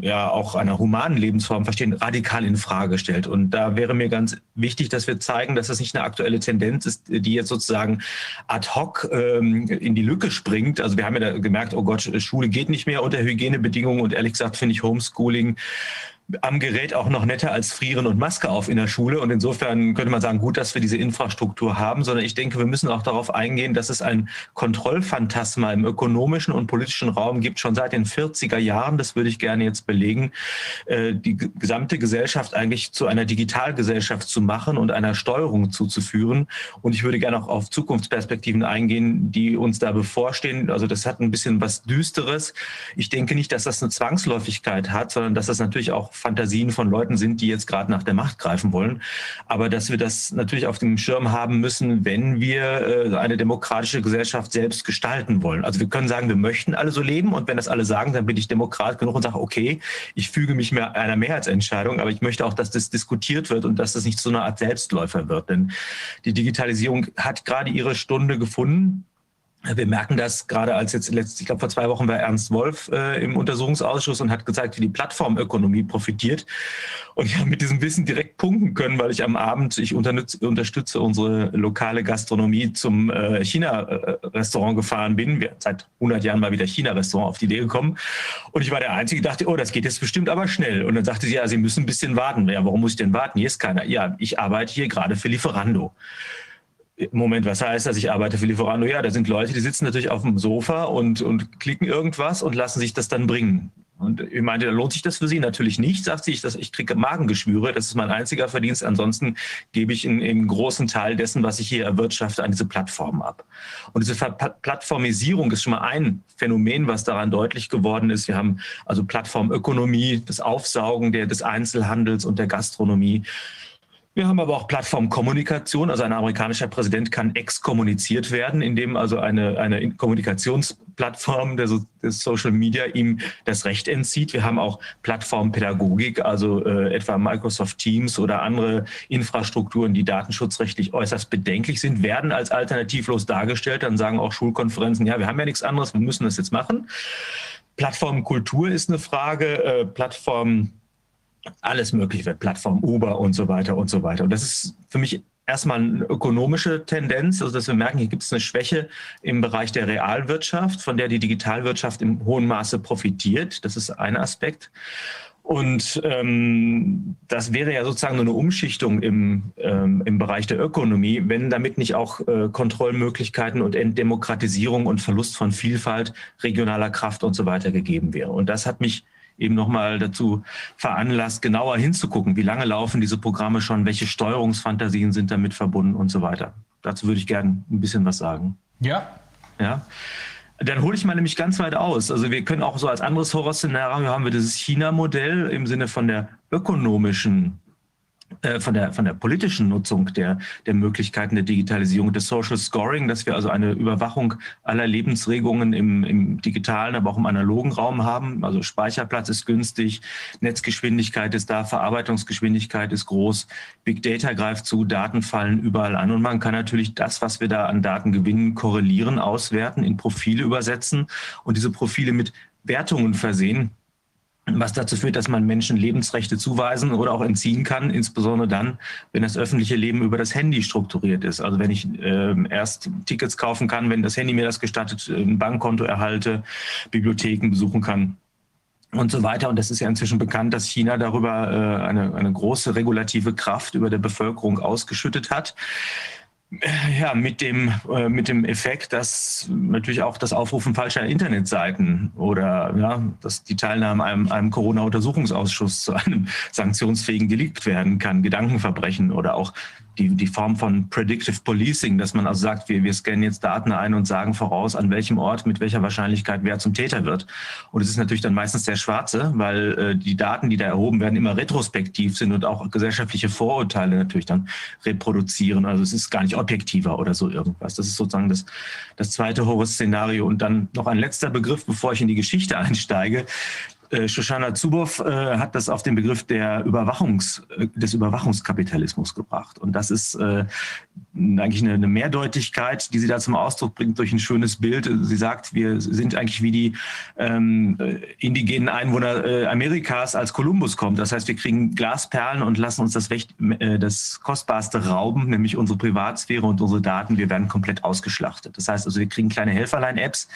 ja auch einer humanen Lebensform verstehen, radikal in Frage stellt. Und da wäre mir ganz wichtig, dass wir zeigen, dass das nicht eine aktuelle Tendenz ist, die jetzt sozusagen ad hoc ähm, in die Lücke springt. Also wir haben ja gemerkt, oh Gott, Schule geht nicht mehr unter Hygienebedingungen und ehrlich gesagt finde ich Homeschooling am Gerät auch noch netter als Frieren und Maske auf in der Schule. Und insofern könnte man sagen, gut, dass wir diese Infrastruktur haben, sondern ich denke, wir müssen auch darauf eingehen, dass es ein Kontrollphantasma im ökonomischen und politischen Raum gibt, schon seit den 40er Jahren. Das würde ich gerne jetzt belegen, äh, die gesamte Gesellschaft eigentlich zu einer Digitalgesellschaft zu machen und einer Steuerung zuzuführen. Und ich würde gerne auch auf Zukunftsperspektiven eingehen, die uns da bevorstehen. Also das hat ein bisschen was Düsteres. Ich denke nicht, dass das eine Zwangsläufigkeit hat, sondern dass das natürlich auch Fantasien von Leuten sind, die jetzt gerade nach der Macht greifen wollen. Aber dass wir das natürlich auf dem Schirm haben müssen, wenn wir äh, eine demokratische Gesellschaft selbst gestalten wollen. Also wir können sagen, wir möchten alle so leben und wenn das alle sagen, dann bin ich Demokrat genug und sage, okay, ich füge mich mehr einer Mehrheitsentscheidung, aber ich möchte auch, dass das diskutiert wird und dass das nicht so eine Art Selbstläufer wird. Denn die Digitalisierung hat gerade ihre Stunde gefunden. Wir merken das gerade als jetzt letzt, ich glaube vor zwei Wochen war Ernst Wolf äh, im Untersuchungsausschuss und hat gezeigt, wie die Plattformökonomie profitiert. Und ich habe mit diesem Wissen direkt punkten können, weil ich am Abend, ich unterstütze unsere lokale Gastronomie zum äh, China-Restaurant gefahren bin. Wir seit 100 Jahren mal wieder China-Restaurant auf die Idee gekommen. Und ich war der Einzige, dachte, oh, das geht jetzt bestimmt aber schnell. Und dann sagte sie, ja, Sie müssen ein bisschen warten. Ja, warum muss ich denn warten? Hier ist keiner. Ja, ich arbeite hier gerade für Lieferando. Moment, was heißt das? Ich arbeite für Lieferando. Ja, da sind Leute, die sitzen natürlich auf dem Sofa und, und klicken irgendwas und lassen sich das dann bringen. Und ich meinte, lohnt sich das für Sie? Natürlich nicht, sagt sie. Ich, ich kriege Magengeschwüre. Das ist mein einziger Verdienst. Ansonsten gebe ich einen, großen Teil dessen, was ich hier erwirtschafte, an diese Plattform ab. Und diese Plattformisierung ist schon mal ein Phänomen, was daran deutlich geworden ist. Wir haben also Plattformökonomie, das Aufsaugen der, des Einzelhandels und der Gastronomie. Wir haben aber auch Plattformkommunikation. Also ein amerikanischer Präsident kann exkommuniziert werden, indem also eine, eine Kommunikationsplattform der, des Social Media ihm das Recht entzieht. Wir haben auch Plattformpädagogik, also äh, etwa Microsoft Teams oder andere Infrastrukturen, die datenschutzrechtlich äußerst bedenklich sind, werden als alternativlos dargestellt. Dann sagen auch Schulkonferenzen, ja, wir haben ja nichts anderes, wir müssen das jetzt machen. Plattformkultur ist eine Frage. Äh, Plattform alles möglich wird, Plattform Uber und so weiter und so weiter. Und das ist für mich erstmal eine ökonomische Tendenz, also dass wir merken, hier gibt es eine Schwäche im Bereich der Realwirtschaft, von der die Digitalwirtschaft im hohen Maße profitiert. Das ist ein Aspekt. Und ähm, das wäre ja sozusagen nur eine Umschichtung im, ähm, im Bereich der Ökonomie, wenn damit nicht auch äh, Kontrollmöglichkeiten und Entdemokratisierung und Verlust von Vielfalt, regionaler Kraft und so weiter gegeben wäre. Und das hat mich eben nochmal dazu veranlasst, genauer hinzugucken, wie lange laufen diese Programme schon, welche Steuerungsfantasien sind damit verbunden und so weiter. Dazu würde ich gerne ein bisschen was sagen. Ja. Ja. Dann hole ich mal nämlich ganz weit aus. Also wir können auch so als anderes Horrorszenario haben wir dieses China-Modell im Sinne von der ökonomischen von der, von der politischen Nutzung der, der Möglichkeiten der Digitalisierung, des Social Scoring, dass wir also eine Überwachung aller Lebensregungen im, im digitalen, aber auch im analogen Raum haben. Also Speicherplatz ist günstig, Netzgeschwindigkeit ist da, Verarbeitungsgeschwindigkeit ist groß, Big Data greift zu, Daten fallen überall an und man kann natürlich das, was wir da an Daten gewinnen, korrelieren, auswerten, in Profile übersetzen und diese Profile mit Wertungen versehen, was dazu führt, dass man Menschen Lebensrechte zuweisen oder auch entziehen kann, insbesondere dann, wenn das öffentliche Leben über das Handy strukturiert ist. Also wenn ich äh, erst Tickets kaufen kann, wenn das Handy mir das gestattet, ein Bankkonto erhalte, Bibliotheken besuchen kann und so weiter. Und das ist ja inzwischen bekannt, dass China darüber äh, eine, eine große regulative Kraft über der Bevölkerung ausgeschüttet hat. Ja, mit dem, äh, mit dem Effekt, dass natürlich auch das Aufrufen falscher Internetseiten oder ja, dass die Teilnahme einem, einem Corona-Untersuchungsausschuss zu einem sanktionsfähigen Delikt werden kann, Gedankenverbrechen oder auch die, die Form von Predictive Policing, dass man also sagt, wir, wir scannen jetzt Daten ein und sagen voraus, an welchem Ort mit welcher Wahrscheinlichkeit wer zum Täter wird. Und es ist natürlich dann meistens der Schwarze, weil äh, die Daten, die da erhoben werden, immer retrospektiv sind und auch gesellschaftliche Vorurteile natürlich dann reproduzieren. Also es ist gar nicht objektiver oder so irgendwas. Das ist sozusagen das, das zweite Horror-Szenario. Und dann noch ein letzter Begriff, bevor ich in die Geschichte [LAUGHS] einsteige. Äh, Shoshana Zuboff äh, hat das auf den Begriff der Überwachungs, äh, des Überwachungskapitalismus gebracht. Und das ist äh, eigentlich eine, eine, Mehrdeutigkeit, die sie da zum Ausdruck bringt durch ein schönes Bild. Sie sagt, wir sind eigentlich wie die ähm, äh, indigenen Einwohner äh, Amerikas, als Kolumbus kommt. Das heißt, wir kriegen Glasperlen und lassen uns das, Recht, das Kostbarste rauben, nämlich unsere Privatsphäre und unsere Daten. Wir werden komplett ausgeschlachtet. Das heißt also, wir kriegen kleine Helferlein-Apps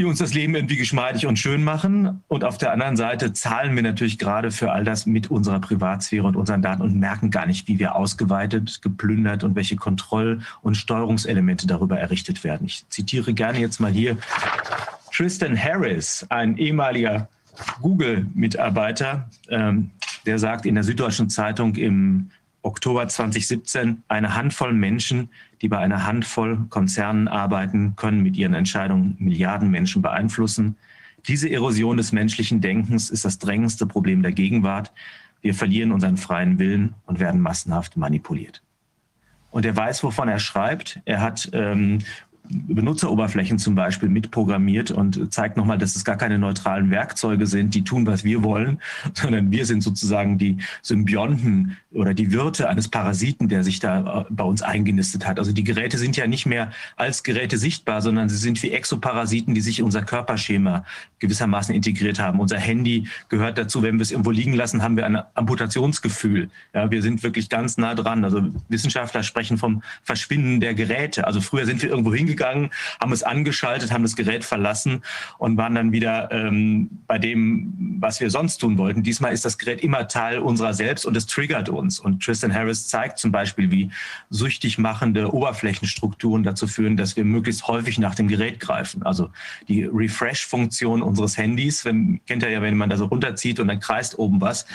die uns das Leben irgendwie geschmeidig und schön machen. Und auf der anderen Seite zahlen wir natürlich gerade für all das mit unserer Privatsphäre und unseren Daten und merken gar nicht, wie wir ausgeweitet, geplündert und welche Kontroll- und Steuerungselemente darüber errichtet werden. Ich zitiere gerne jetzt mal hier Tristan Harris, ein ehemaliger Google-Mitarbeiter, ähm, der sagt in der Süddeutschen Zeitung im Oktober 2017, eine Handvoll Menschen, die bei einer Handvoll Konzernen arbeiten, können mit ihren Entscheidungen Milliarden Menschen beeinflussen. Diese Erosion des menschlichen Denkens ist das drängendste Problem der Gegenwart. Wir verlieren unseren freien Willen und werden massenhaft manipuliert. Und er weiß, wovon er schreibt. Er hat ähm, Benutzeroberflächen zum Beispiel mitprogrammiert und zeigt nochmal, dass es gar keine neutralen Werkzeuge sind, die tun, was wir wollen, [LAUGHS] sondern wir sind sozusagen die Symbionten oder die Wirte eines Parasiten, der sich da äh, bei uns eingenistet hat. Also die Geräte sind ja nicht mehr als Geräte sichtbar, sondern sie sind wie Exoparasiten, die sich in unser Körperschema gewissermaßen integriert haben. Unser Handy gehört dazu. Wenn wir es irgendwo liegen lassen, haben wir ein Amputationsgefühl. Ja, wir sind wirklich ganz nah dran. Also Wissenschaftler sprechen vom Verschwinden der Geräte. Also früher sind wir irgendwo hingegangen, haben es angeschaltet, haben das Gerät verlassen und waren dann wieder ähm, bei dem, was wir sonst tun wollten. Diesmal ist das Gerät immer Teil unserer selbst und es triggert uns. Und Tristan Harris zeigt zum Beispiel, wie süchtig machende Oberflächenstrukturen dazu führen, dass wir möglichst häufig nach dem Gerät greifen. Also die Refresh-Funktion unseres Handys, wenn, kennt ihr ja, wenn man da so runterzieht und dann kreist oben was,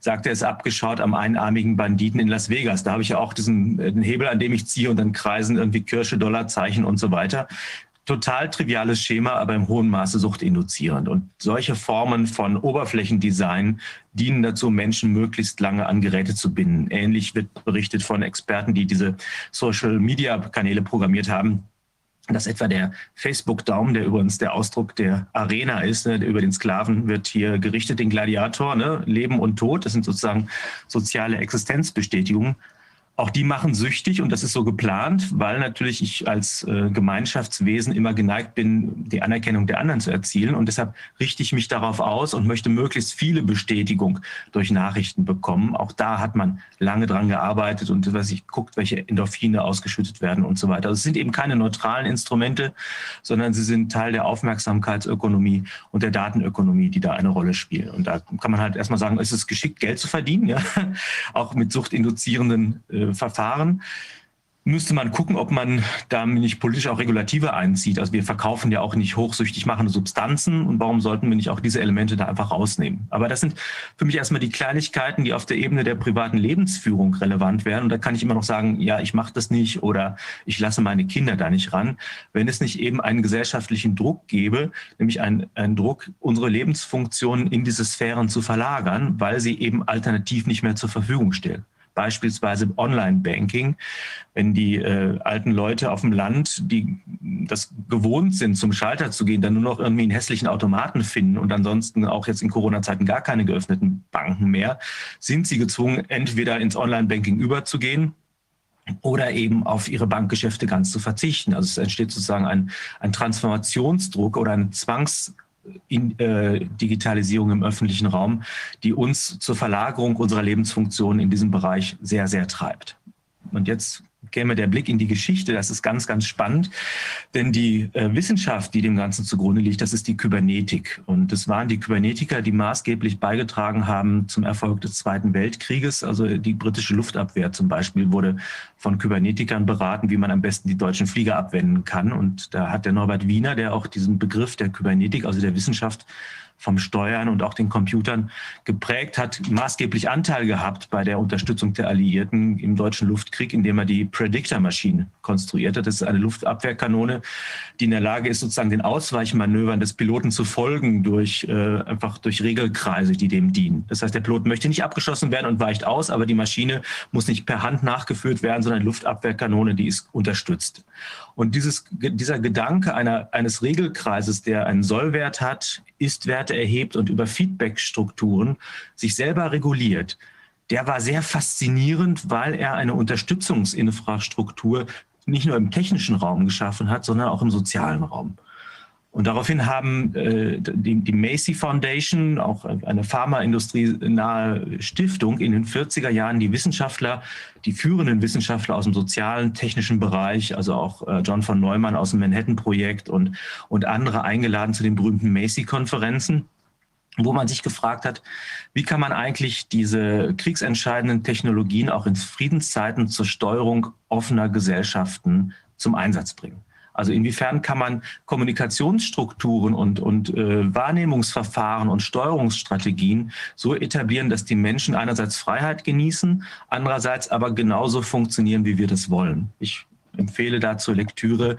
sagt er, ist abgeschaut am einarmigen Banditen in Las Vegas. Da habe ich ja auch diesen äh, Hebel, an dem ich ziehe und dann kreisen irgendwie Kirsche, Dollarzeichen und so weiter total triviales Schema, aber im hohen Maße suchtinduzierend. Und solche Formen von Oberflächendesign dienen dazu, Menschen möglichst lange an Geräte zu binden. Ähnlich wird berichtet von Experten, die diese Social-Media-Kanäle programmiert haben, dass etwa der Facebook-Daumen, der übrigens der Ausdruck der Arena ist, ne, über den Sklaven wird hier gerichtet, den Gladiator, ne, Leben und Tod, das sind sozusagen soziale Existenzbestätigungen, auch die machen süchtig und das ist so geplant, weil natürlich ich als äh, Gemeinschaftswesen immer geneigt bin, die Anerkennung der anderen zu erzielen. Und deshalb richte ich mich darauf aus und möchte möglichst viele Bestätigung durch Nachrichten bekommen. Auch da hat man lange dran gearbeitet und was ich guckt, welche Endorphine ausgeschüttet werden und so weiter. Also es sind eben keine neutralen Instrumente, sondern sie sind Teil der Aufmerksamkeitsökonomie und der Datenökonomie, die da eine Rolle spielen. Und da kann man halt erstmal sagen, ist es geschickt, Geld zu verdienen, ja? [LAUGHS] auch mit suchtinduzierenden äh, Verfahren müsste man gucken, ob man da nicht politisch auch Regulative einzieht. Also wir verkaufen ja auch nicht hochsüchtig machende Substanzen und warum sollten wir nicht auch diese Elemente da einfach rausnehmen? Aber das sind für mich erstmal die Kleinigkeiten, die auf der Ebene der privaten Lebensführung relevant wären. Und da kann ich immer noch sagen, ja, ich mache das nicht oder ich lasse meine Kinder da nicht ran, wenn es nicht eben einen gesellschaftlichen Druck gäbe, nämlich einen, einen Druck, unsere Lebensfunktionen in diese Sphären zu verlagern, weil sie eben alternativ nicht mehr zur Verfügung stehen beispielsweise Online-Banking, wenn die äh, alten Leute auf dem Land, die das gewohnt sind, zum Schalter zu gehen, dann nur noch irgendwie einen hässlichen Automaten finden und ansonsten auch jetzt in Corona-Zeiten gar keine geöffneten Banken mehr, sind sie gezwungen, entweder ins Online-Banking überzugehen oder eben auf ihre Bankgeschäfte ganz zu verzichten. Also es entsteht sozusagen ein, ein Transformationsdruck oder ein Zwangs in, äh, Digitalisierung im öffentlichen Raum, die uns zur Verlagerung unserer Lebensfunktionen in diesem Bereich sehr, sehr treibt. Und jetzt käme der Blick in die Geschichte, das ist ganz, ganz spannend, denn die äh, Wissenschaft, die dem Ganzen zugrunde liegt, das ist die Kybernetik. Und es waren die Kybernetiker, die maßgeblich beigetragen haben zum Erfolg des Zweiten Weltkrieges. Also die britische Luftabwehr zum Beispiel wurde von Kybernetikern beraten, wie man am besten die deutschen Flieger abwenden kann. Und da hat der Norbert Wiener, der auch diesen Begriff der Kybernetik, also der Wissenschaft, vom Steuern und auch den Computern geprägt hat, maßgeblich Anteil gehabt bei der Unterstützung der Alliierten im deutschen Luftkrieg, indem er die Predictor-Maschine konstruiert hat. Das ist eine Luftabwehrkanone, die in der Lage ist, sozusagen den Ausweichmanövern des Piloten zu folgen durch äh, einfach durch Regelkreise, die dem dienen. Das heißt, der Pilot möchte nicht abgeschossen werden und weicht aus, aber die Maschine muss nicht per Hand nachgeführt werden, sondern Luftabwehrkanone, die ist unterstützt. Und dieses, dieser Gedanke einer, eines Regelkreises, der einen Sollwert hat, Ist-Werte erhebt und über Feedbackstrukturen sich selber reguliert, der war sehr faszinierend, weil er eine Unterstützungsinfrastruktur nicht nur im technischen Raum geschaffen hat, sondern auch im sozialen Raum. Und daraufhin haben äh, die, die Macy Foundation, auch eine pharmaindustrienahe Stiftung, in den 40er Jahren die Wissenschaftler, die führenden Wissenschaftler aus dem sozialen, technischen Bereich, also auch äh, John von Neumann aus dem Manhattan-Projekt und, und andere eingeladen zu den berühmten Macy-Konferenzen wo man sich gefragt hat, wie kann man eigentlich diese kriegsentscheidenden Technologien auch in Friedenszeiten zur Steuerung offener Gesellschaften zum Einsatz bringen. Also inwiefern kann man Kommunikationsstrukturen und, und äh, Wahrnehmungsverfahren und Steuerungsstrategien so etablieren, dass die Menschen einerseits Freiheit genießen, andererseits aber genauso funktionieren, wie wir das wollen. Ich empfehle dazu Lektüre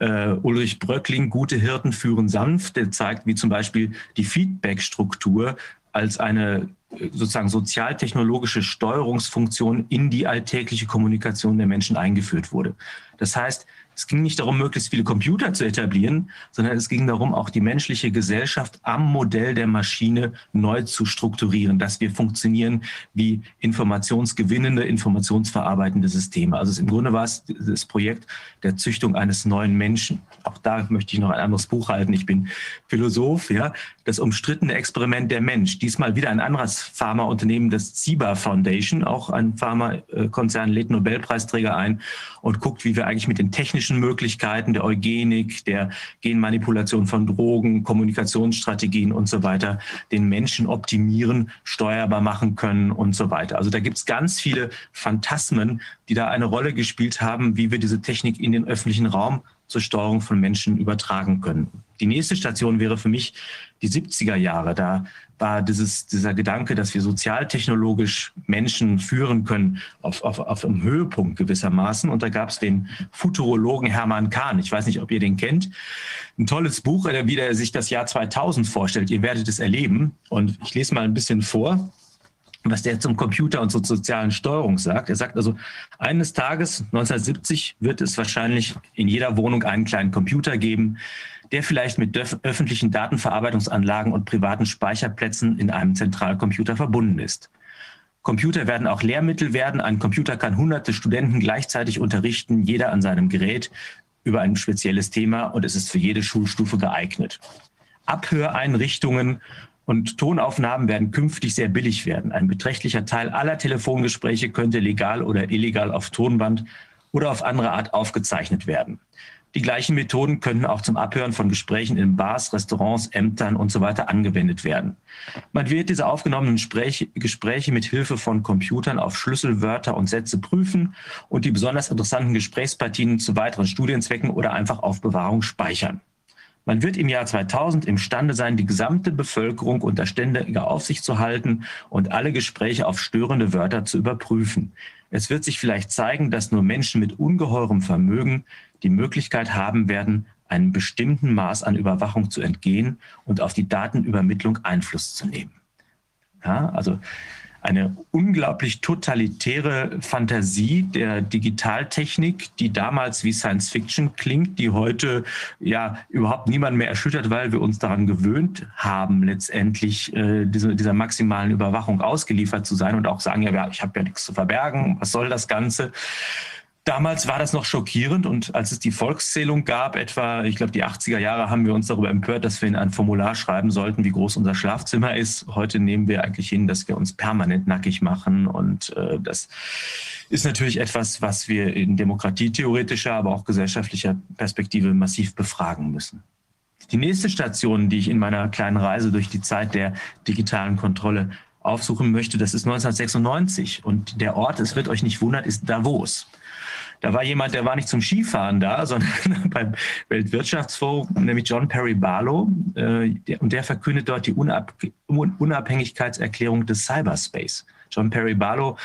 äh, Ulrich Bröckling, Gute Hirten führen sanft, der zeigt, wie zum Beispiel die Feedback-Struktur als eine sozusagen sozialtechnologische Steuerungsfunktion in die alltägliche Kommunikation der Menschen eingeführt wurde. Das heißt, es ging nicht darum, möglichst viele Computer zu etablieren, sondern es ging darum, auch die menschliche Gesellschaft am Modell der Maschine neu zu strukturieren, dass wir funktionieren wie informationsgewinnende, informationsverarbeitende Systeme. Also im Grunde war es das Projekt der Züchtung eines neuen Menschen. Auch da möchte ich noch ein anderes Buch halten. Ich bin Philosoph, ja. Das umstrittene Experiment der Mensch. Diesmal wieder ein anderes Pharmaunternehmen, das Ziba Foundation, auch ein Pharmakonzern, lädt Nobelpreisträger ein und guckt, wie wir eigentlich mit den technischen Möglichkeiten der Eugenik, der Genmanipulation von Drogen, Kommunikationsstrategien und so weiter den Menschen optimieren, steuerbar machen können und so weiter. Also da gibt es ganz viele Phantasmen, die da eine Rolle gespielt haben, wie wir diese Technik in den öffentlichen Raum zur Steuerung von Menschen übertragen können. Die nächste Station wäre für mich die 70er Jahre. Da war dieses, dieser Gedanke, dass wir sozialtechnologisch Menschen führen können, auf, auf, auf einem Höhepunkt gewissermaßen. Und da gab es den Futurologen Hermann Kahn. Ich weiß nicht, ob ihr den kennt. Ein tolles Buch, wie er sich das Jahr 2000 vorstellt. Ihr werdet es erleben. Und ich lese mal ein bisschen vor was der zum Computer und zur sozialen Steuerung sagt. Er sagt also, eines Tages, 1970, wird es wahrscheinlich in jeder Wohnung einen kleinen Computer geben, der vielleicht mit öffentlichen Datenverarbeitungsanlagen und privaten Speicherplätzen in einem Zentralcomputer verbunden ist. Computer werden auch Lehrmittel werden. Ein Computer kann hunderte Studenten gleichzeitig unterrichten, jeder an seinem Gerät über ein spezielles Thema und es ist für jede Schulstufe geeignet. Abhöreinrichtungen und Tonaufnahmen werden künftig sehr billig werden. Ein beträchtlicher Teil aller Telefongespräche könnte legal oder illegal auf Tonband oder auf andere Art aufgezeichnet werden. Die gleichen Methoden können auch zum Abhören von Gesprächen in Bars, Restaurants, Ämtern und so weiter angewendet werden. Man wird diese aufgenommenen Gespräche, Gespräche mit Hilfe von Computern auf Schlüsselwörter und Sätze prüfen und die besonders interessanten Gesprächspartien zu weiteren Studienzwecken oder einfach Aufbewahrung speichern. Man wird im Jahr 2000 imstande sein, die gesamte Bevölkerung unter ständiger Aufsicht zu halten und alle Gespräche auf störende Wörter zu überprüfen. Es wird sich vielleicht zeigen, dass nur Menschen mit ungeheurem Vermögen die Möglichkeit haben werden, einem bestimmten Maß an Überwachung zu entgehen und auf die Datenübermittlung Einfluss zu nehmen. Ja, also eine unglaublich totalitäre Fantasie der Digitaltechnik, die damals wie Science Fiction klingt, die heute ja überhaupt niemand mehr erschüttert, weil wir uns daran gewöhnt haben, letztendlich äh, diese, dieser maximalen Überwachung ausgeliefert zu sein und auch sagen, ja, ich habe ja nichts zu verbergen, was soll das Ganze? Damals war das noch schockierend und als es die Volkszählung gab, etwa, ich glaube, die 80er Jahre, haben wir uns darüber empört, dass wir in ein Formular schreiben sollten, wie groß unser Schlafzimmer ist. Heute nehmen wir eigentlich hin, dass wir uns permanent nackig machen und äh, das ist natürlich etwas, was wir in demokratietheoretischer, aber auch gesellschaftlicher Perspektive massiv befragen müssen. Die nächste Station, die ich in meiner kleinen Reise durch die Zeit der digitalen Kontrolle aufsuchen möchte, das ist 1996 und der Ort, es wird euch nicht wundern, ist Davos. Da war jemand, der war nicht zum Skifahren da, sondern [LAUGHS] beim Weltwirtschaftsforum, nämlich John Perry Barlow. Äh, und der verkündet dort die Unab Unabhängigkeitserklärung des Cyberspace. John Perry Barlow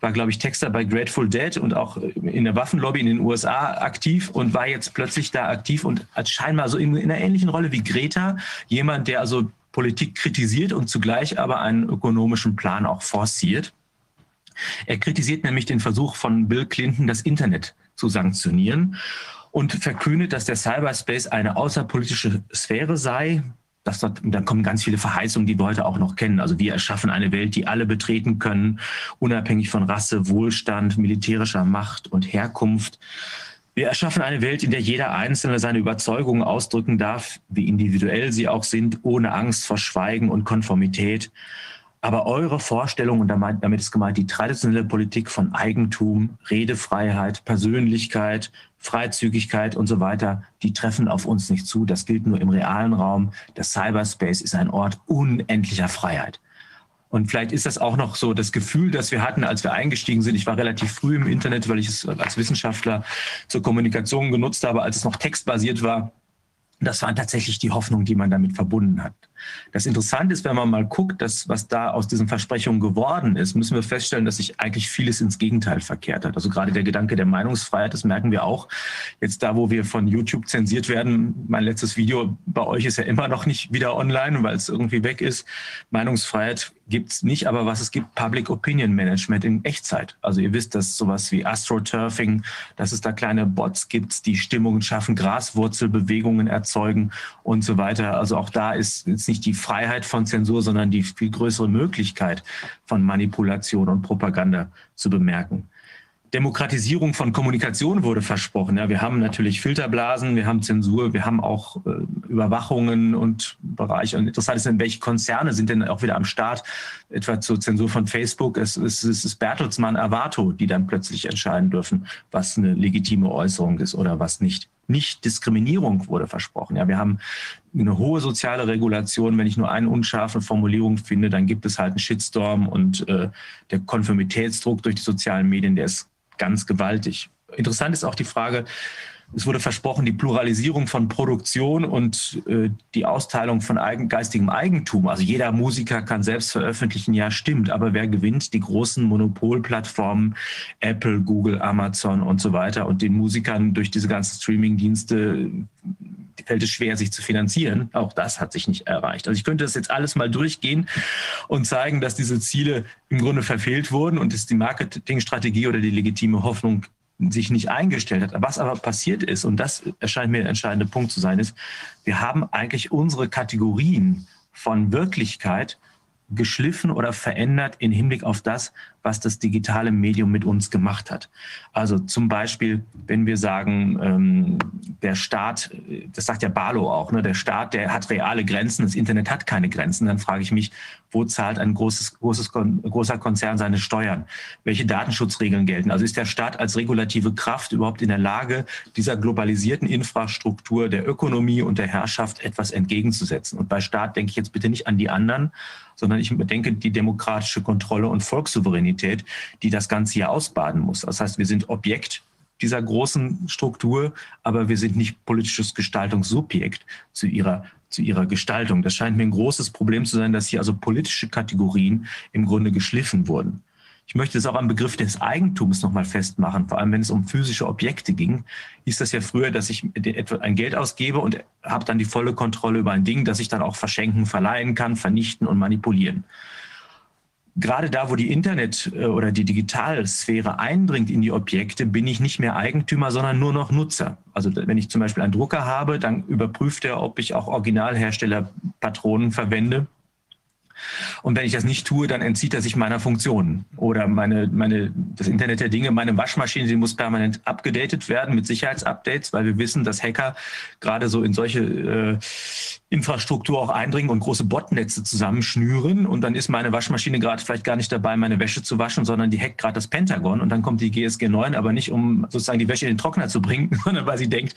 war, glaube ich, Texter bei Grateful Dead und auch in der Waffenlobby in den USA aktiv und war jetzt plötzlich da aktiv und hat scheinbar so in, in einer ähnlichen Rolle wie Greta, jemand, der also Politik kritisiert und zugleich aber einen ökonomischen Plan auch forciert. Er kritisiert nämlich den Versuch von Bill Clinton, das Internet zu sanktionieren und verkündet, dass der Cyberspace eine außerpolitische Sphäre sei. Das dann kommen ganz viele Verheißungen, die wir heute auch noch kennen. Also wir erschaffen eine Welt, die alle betreten können, unabhängig von Rasse, Wohlstand, militärischer Macht und Herkunft. Wir erschaffen eine Welt, in der jeder Einzelne seine Überzeugungen ausdrücken darf, wie individuell sie auch sind, ohne Angst vor Schweigen und Konformität. Aber eure Vorstellung, und damit ist gemeint die traditionelle Politik von Eigentum, Redefreiheit, Persönlichkeit, Freizügigkeit und so weiter, die treffen auf uns nicht zu. Das gilt nur im realen Raum. Der Cyberspace ist ein Ort unendlicher Freiheit. Und vielleicht ist das auch noch so das Gefühl, das wir hatten, als wir eingestiegen sind. Ich war relativ früh im Internet, weil ich es als Wissenschaftler zur Kommunikation genutzt habe, als es noch textbasiert war. Das waren tatsächlich die Hoffnungen, die man damit verbunden hat. Das Interessante ist, wenn man mal guckt, dass, was da aus diesen Versprechungen geworden ist, müssen wir feststellen, dass sich eigentlich vieles ins Gegenteil verkehrt hat. Also gerade der Gedanke der Meinungsfreiheit, das merken wir auch. Jetzt da, wo wir von YouTube zensiert werden, mein letztes Video bei euch ist ja immer noch nicht wieder online, weil es irgendwie weg ist. Meinungsfreiheit gibt es nicht, aber was es gibt, Public Opinion Management in Echtzeit. Also ihr wisst, dass sowas wie Astroturfing, dass es da kleine Bots gibt, die Stimmungen schaffen, Graswurzelbewegungen erzeugen und so weiter. Also auch da ist jetzt nicht die Freiheit von Zensur, sondern die viel größere Möglichkeit von Manipulation und Propaganda zu bemerken. Demokratisierung von Kommunikation wurde versprochen. Ja, wir haben natürlich Filterblasen, wir haben Zensur, wir haben auch äh, Überwachungen und Bereiche. Und interessant ist, welche Konzerne sind denn auch wieder am Start, etwa zur Zensur von Facebook. Es, es, es ist Bertelsmann Avato, die dann plötzlich entscheiden dürfen, was eine legitime Äußerung ist oder was nicht. Nicht Diskriminierung wurde versprochen. Ja, wir haben eine hohe soziale Regulation. Wenn ich nur eine unscharfe Formulierung finde, dann gibt es halt einen Shitstorm und äh, der Konformitätsdruck durch die sozialen Medien, der ist ganz gewaltig. Interessant ist auch die Frage, es wurde versprochen, die Pluralisierung von Produktion und äh, die Austeilung von eigen, geistigem Eigentum. Also jeder Musiker kann selbst veröffentlichen, ja stimmt, aber wer gewinnt? Die großen Monopolplattformen, Apple, Google, Amazon und so weiter. Und den Musikern durch diese ganzen Streaming-Dienste fällt es schwer, sich zu finanzieren. Auch das hat sich nicht erreicht. Also ich könnte das jetzt alles mal durchgehen und zeigen, dass diese Ziele im Grunde verfehlt wurden und dass die Marketingstrategie oder die legitime Hoffnung sich nicht eingestellt hat. Was aber passiert ist, und das erscheint mir der entscheidende Punkt zu sein, ist, wir haben eigentlich unsere Kategorien von Wirklichkeit geschliffen oder verändert in Hinblick auf das, was das digitale Medium mit uns gemacht hat. Also zum Beispiel, wenn wir sagen, ähm, der Staat, das sagt ja Barlow auch, ne, der Staat, der hat reale Grenzen, das Internet hat keine Grenzen, dann frage ich mich, wo zahlt ein großes, großes, großer Konzern seine Steuern? Welche Datenschutzregeln gelten? Also ist der Staat als regulative Kraft überhaupt in der Lage, dieser globalisierten Infrastruktur der Ökonomie und der Herrschaft etwas entgegenzusetzen? Und bei Staat denke ich jetzt bitte nicht an die anderen, sondern ich denke die demokratische Kontrolle und Volkssouveränität Souveränität, die das Ganze hier ausbaden muss. Das heißt, wir sind Objekt dieser großen Struktur, aber wir sind nicht politisches Gestaltungssubjekt zu ihrer, zu ihrer Gestaltung. Das scheint mir ein großes Problem zu sein, dass hier also politische Kategorien im Grunde geschliffen wurden. Ich möchte es auch am Begriff des Eigentums nochmal festmachen, vor allem wenn es um physische Objekte ging. Hieß das ja früher, dass ich ein Geld ausgebe und habe dann die volle Kontrolle über ein Ding, das ich dann auch verschenken, verleihen kann, vernichten und manipulieren gerade da, wo die Internet- äh, oder die Digitalsphäre eindringt in die Objekte, bin ich nicht mehr Eigentümer, sondern nur noch Nutzer. Also wenn ich zum Beispiel einen Drucker habe, dann überprüft er, ob ich auch Originalherstellerpatronen verwende und wenn ich das nicht tue, dann entzieht er sich meiner Funktion. Oder meine, meine, das Internet der Dinge, meine Waschmaschine, die muss permanent abgedatet werden mit Sicherheitsupdates, weil wir wissen, dass Hacker gerade so in solche äh, Infrastruktur auch eindringen und große Botnetze zusammenschnüren. Und dann ist meine Waschmaschine gerade vielleicht gar nicht dabei, meine Wäsche zu waschen, sondern die hackt gerade das Pentagon. Und dann kommt die GSG 9, aber nicht, um sozusagen die Wäsche in den Trockner zu bringen, [LAUGHS] sondern weil sie denkt,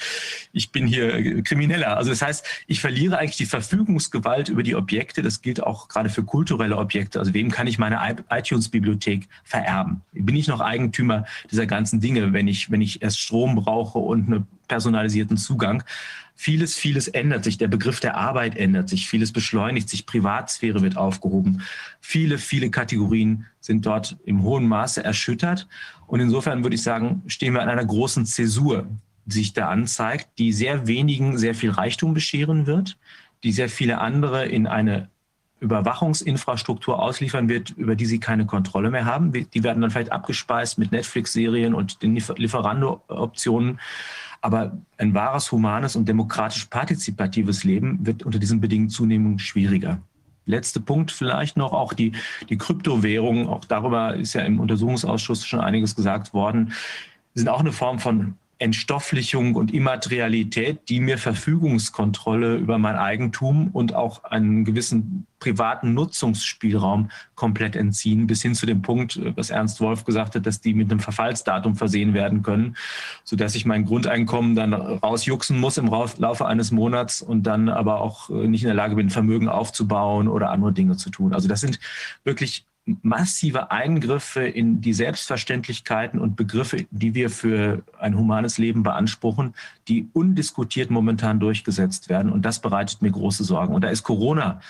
ich bin hier Krimineller. Also das heißt, ich verliere eigentlich die Verfügungsgewalt über die Objekte. Das gilt auch gerade für kulturelle Objekte. Also wem kann ich meine iTunes-Bibliothek vererben? Bin ich noch Eigentümer dieser ganzen Dinge, wenn ich, wenn ich erst Strom brauche und einen personalisierten Zugang? Vieles, vieles ändert sich. Der Begriff der Arbeit ändert sich. Vieles beschleunigt sich. Privatsphäre wird aufgehoben. Viele, viele Kategorien sind dort im hohen Maße erschüttert. Und insofern würde ich sagen, stehen wir an einer großen Zäsur, die sich da anzeigt, die sehr wenigen sehr viel Reichtum bescheren wird, die sehr viele andere in eine Überwachungsinfrastruktur ausliefern wird, über die sie keine Kontrolle mehr haben. Die werden dann vielleicht abgespeist mit Netflix-Serien und den Lieferando-Optionen. Aber ein wahres, humanes und demokratisch partizipatives Leben wird unter diesen Bedingungen zunehmend schwieriger. Letzter Punkt vielleicht noch, auch die, die Kryptowährungen, auch darüber ist ja im Untersuchungsausschuss schon einiges gesagt worden, sind auch eine Form von Entstofflichung und Immaterialität, die mir Verfügungskontrolle über mein Eigentum und auch einen gewissen privaten Nutzungsspielraum komplett entziehen, bis hin zu dem Punkt, was Ernst Wolf gesagt hat, dass die mit einem Verfallsdatum versehen werden können, sodass ich mein Grundeinkommen dann rausjuxen muss im Laufe eines Monats und dann aber auch nicht in der Lage bin, Vermögen aufzubauen oder andere Dinge zu tun. Also das sind wirklich massive Eingriffe in die Selbstverständlichkeiten und Begriffe, die wir für ein humanes Leben beanspruchen, die undiskutiert momentan durchgesetzt werden. Und das bereitet mir große Sorgen. Und da ist Corona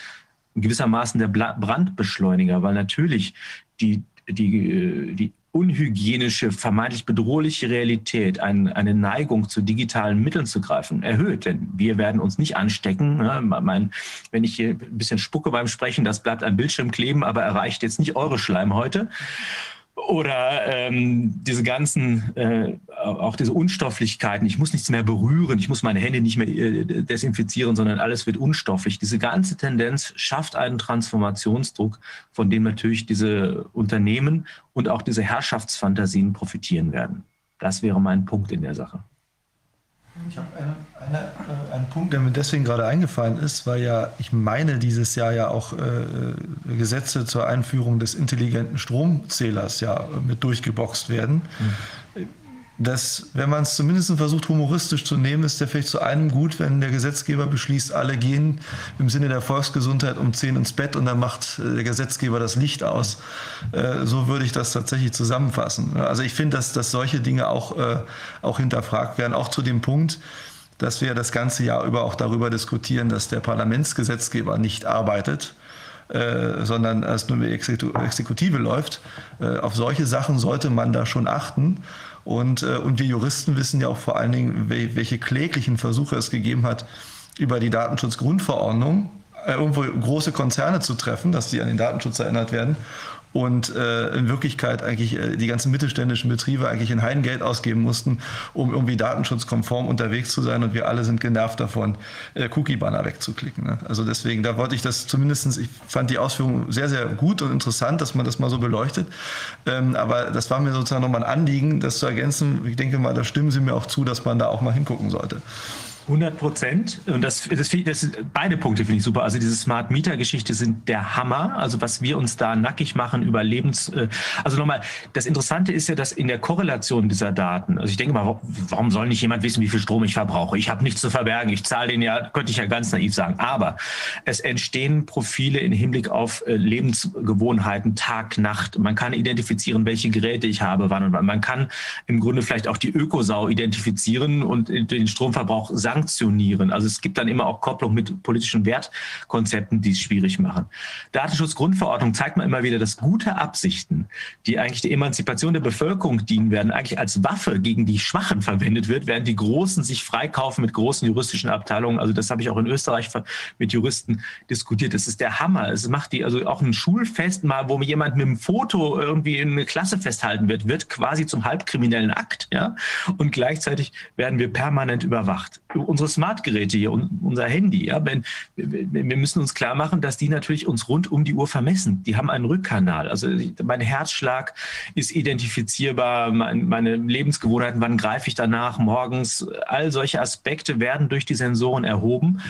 gewissermaßen der Brandbeschleuniger, weil natürlich die, die, äh, die unhygienische, vermeintlich bedrohliche Realität, ein, eine Neigung zu digitalen Mitteln zu greifen, erhöht. Denn wir werden uns nicht anstecken. Ne? Mein, wenn ich hier ein bisschen spucke beim Sprechen, das bleibt am Bildschirm kleben, aber erreicht jetzt nicht eure Schleimhäute. Oder ähm, diese ganzen, äh, auch diese Unstofflichkeiten. Ich muss nichts mehr berühren, ich muss meine Hände nicht mehr äh, desinfizieren, sondern alles wird unstofflich. Diese ganze Tendenz schafft einen Transformationsdruck, von dem natürlich diese Unternehmen und auch diese Herrschaftsfantasien profitieren werden. Das wäre mein Punkt in der Sache. Ich habe eine, eine, äh, einen Punkt, der mir deswegen gerade eingefallen ist, weil ja, ich meine, dieses Jahr ja auch äh, Gesetze zur Einführung des intelligenten Stromzählers ja mit durchgeboxt werden. Mhm dass, wenn man es zumindest versucht, humoristisch zu nehmen, ist der vielleicht zu einem gut, wenn der Gesetzgeber beschließt, alle gehen im Sinne der Volksgesundheit um 10 ins Bett und dann macht äh, der Gesetzgeber das Licht aus. Äh, so würde ich das tatsächlich zusammenfassen. Also ich finde, dass, dass solche Dinge auch, äh, auch hinterfragt werden, auch zu dem Punkt, dass wir das ganze Jahr über auch darüber diskutieren, dass der Parlamentsgesetzgeber nicht arbeitet. Äh, sondern es nur die Exekutive läuft. Äh, auf solche Sachen sollte man da schon achten. Und, äh, und wir Juristen wissen ja auch vor allen Dingen, welche kläglichen Versuche es gegeben hat, über die Datenschutzgrundverordnung äh, irgendwo große Konzerne zu treffen, dass sie an den Datenschutz erinnert werden und äh, in Wirklichkeit eigentlich äh, die ganzen mittelständischen Betriebe eigentlich in Heidengeld ausgeben mussten, um irgendwie datenschutzkonform unterwegs zu sein und wir alle sind genervt davon, äh, Cookie-Banner wegzuklicken. Ne? Also deswegen, da wollte ich das zumindestens. ich fand die Ausführung sehr, sehr gut und interessant, dass man das mal so beleuchtet. Ähm, aber das war mir sozusagen nochmal ein Anliegen, das zu ergänzen. Ich denke mal, da stimmen Sie mir auch zu, dass man da auch mal hingucken sollte. 100 Prozent. Und das, das, das, beide Punkte finde ich super. Also diese Smart Meter Geschichte sind der Hammer. Also was wir uns da nackig machen über Lebens, äh, also nochmal, das Interessante ist ja, dass in der Korrelation dieser Daten, also ich denke mal, warum soll nicht jemand wissen, wie viel Strom ich verbrauche? Ich habe nichts zu verbergen. Ich zahle den ja, könnte ich ja ganz naiv sagen. Aber es entstehen Profile im Hinblick auf äh, Lebensgewohnheiten, Tag, Nacht. Man kann identifizieren, welche Geräte ich habe, wann und wann. Man kann im Grunde vielleicht auch die Ökosau identifizieren und den Stromverbrauch sagen sanktionieren. Also es gibt dann immer auch Kopplung mit politischen Wertkonzepten, die es schwierig machen. Datenschutzgrundverordnung zeigt man immer wieder, dass gute Absichten, die eigentlich der Emanzipation der Bevölkerung dienen werden, eigentlich als Waffe gegen die Schwachen verwendet wird, während die Großen sich freikaufen mit großen juristischen Abteilungen. Also das habe ich auch in Österreich mit Juristen diskutiert. Das ist der Hammer. Es macht die, also auch ein Schulfest mal, wo jemand mit einem Foto irgendwie in eine Klasse festhalten wird, wird quasi zum halbkriminellen Akt, ja. Und gleichzeitig werden wir permanent überwacht unsere Smartgeräte hier, unser Handy, ja, wenn, wir müssen uns klar machen, dass die natürlich uns rund um die Uhr vermessen. Die haben einen Rückkanal. Also mein Herzschlag ist identifizierbar, meine Lebensgewohnheiten, wann greife ich danach morgens, all solche Aspekte werden durch die Sensoren erhoben.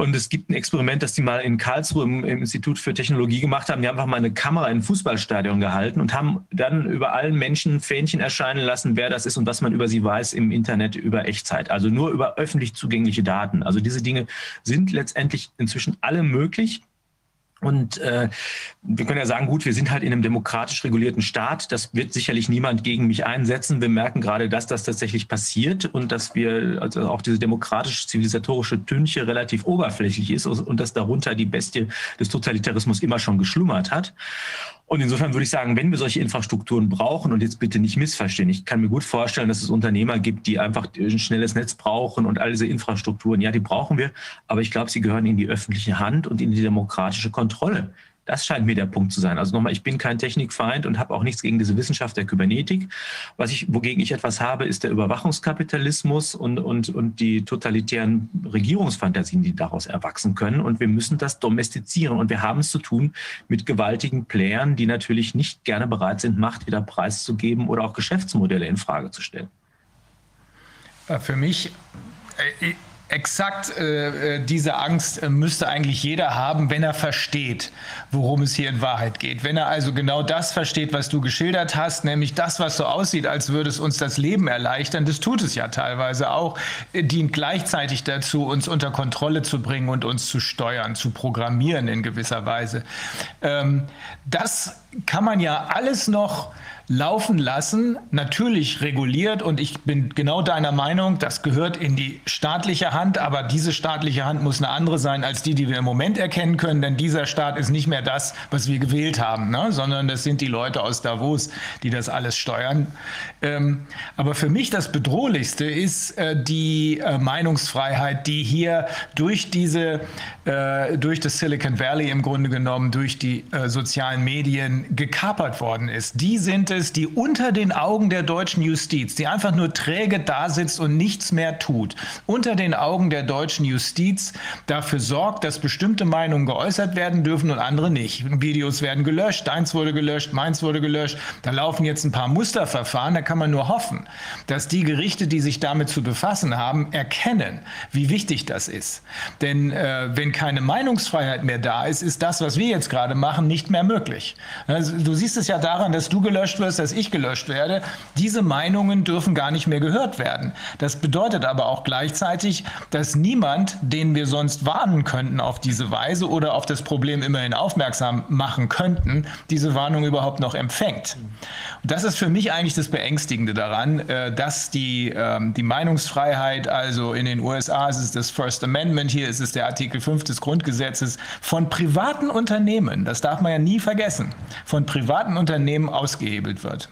Und es gibt ein Experiment, das die mal in Karlsruhe im, im, Institut für Technologie gemacht haben. Die haben einfach mal eine Kamera in ein Fußballstadion gehalten und haben dann über allen Menschen Fähnchen erscheinen lassen, wer das ist und was man über sie weiß im Internet über Echtzeit. Also nur über öffentlich zugängliche Daten. Also diese Dinge sind letztendlich inzwischen alle möglich. Und äh, wir können ja sagen, gut, wir sind halt in einem demokratisch regulierten Staat. Das wird sicherlich niemand gegen mich einsetzen. Wir merken gerade, dass das tatsächlich passiert und dass wir, also auch diese demokratisch-zivilisatorische Tünche relativ oberflächlich ist und dass darunter die Bestie des Totalitarismus immer schon geschlummert hat. Und insofern würde ich sagen, wenn wir solche Infrastrukturen brauchen und jetzt bitte nicht missverstehen, ich kann mir gut vorstellen, dass es Unternehmer gibt, die einfach ein schnelles Netz brauchen und all diese Infrastrukturen. Ja, die brauchen wir, aber ich glaube, sie gehören in die öffentliche Hand und in die demokratische Kontrolle. Das scheint mir der Punkt zu sein. Also nochmal, ich bin kein Technikfeind und habe auch nichts gegen diese Wissenschaft der Kybernetik. Was ich, wogegen ich etwas habe, ist der Überwachungskapitalismus und, und, und die totalitären Regierungsfantasien, die daraus erwachsen können. Und wir müssen das domestizieren. Und wir haben es zu tun mit gewaltigen Playern, die natürlich nicht gerne bereit sind, Macht wieder preiszugeben oder auch Geschäftsmodelle in Frage zu stellen. Für mich, äh, exakt äh, äh, diese Angst äh, müsste eigentlich jeder haben, wenn er versteht, worum es hier in Wahrheit geht. Wenn er also genau das versteht, was du geschildert hast, nämlich das, was so aussieht, als würde es uns das Leben erleichtern, das tut es ja teilweise auch, äh, dient gleichzeitig dazu, uns unter Kontrolle zu bringen und uns zu steuern, zu programmieren in gewisser Weise. Ähm, das kann man ja alles noch laufen lassen, natürlich reguliert. Und ich bin genau deiner Meinung, das gehört in die staatliche Hand. Aber diese staatliche Hand muss eine andere sein als die, die wir im Moment erkennen können. Denn dieser Staat ist nicht mehr das, was wir gewählt haben, ne? sondern das sind die Leute aus Davos, die das alles steuern. Ähm, aber für mich das Bedrohlichste ist äh, die äh, Meinungsfreiheit, die hier durch diese, äh, durch das Silicon Valley im Grunde genommen, durch die äh, sozialen Medien gekapert worden ist. Die sind es, die unter den Augen der deutschen Justiz, die einfach nur träge da sitzt und nichts mehr tut, unter den Augen der deutschen Justiz dafür sorgt, dass bestimmte Meinungen geäußert werden dürfen und andere nicht. Videos werden gelöscht, deins wurde gelöscht, meins wurde gelöscht. Da laufen jetzt ein paar Musterverfahren. Da kann man nur hoffen, dass die Gerichte, die sich damit zu befassen haben, erkennen, wie wichtig das ist. Denn äh, wenn keine Meinungsfreiheit mehr da ist, ist das, was wir jetzt gerade machen, nicht mehr möglich. Also, du siehst es ja daran, dass du gelöscht wirst, dass ich gelöscht werde. Diese Meinungen dürfen gar nicht mehr gehört werden. Das bedeutet aber auch gleichzeitig, dass niemand, den wir sonst warnen könnten auf diese Weise oder auf das Problem immerhin aufmerksam machen könnten, diese Warnung überhaupt noch empfängt. Und das ist für mich eigentlich das Beängstigende Beängstigende daran, äh, dass die, ähm, die Meinungsfreiheit, also in den USA ist es das First Amendment, hier ist es der Artikel 5 des Grundgesetzes, von privaten Unternehmen, das darf man ja nie vergessen, von privaten Unternehmen ausgehebelt wird.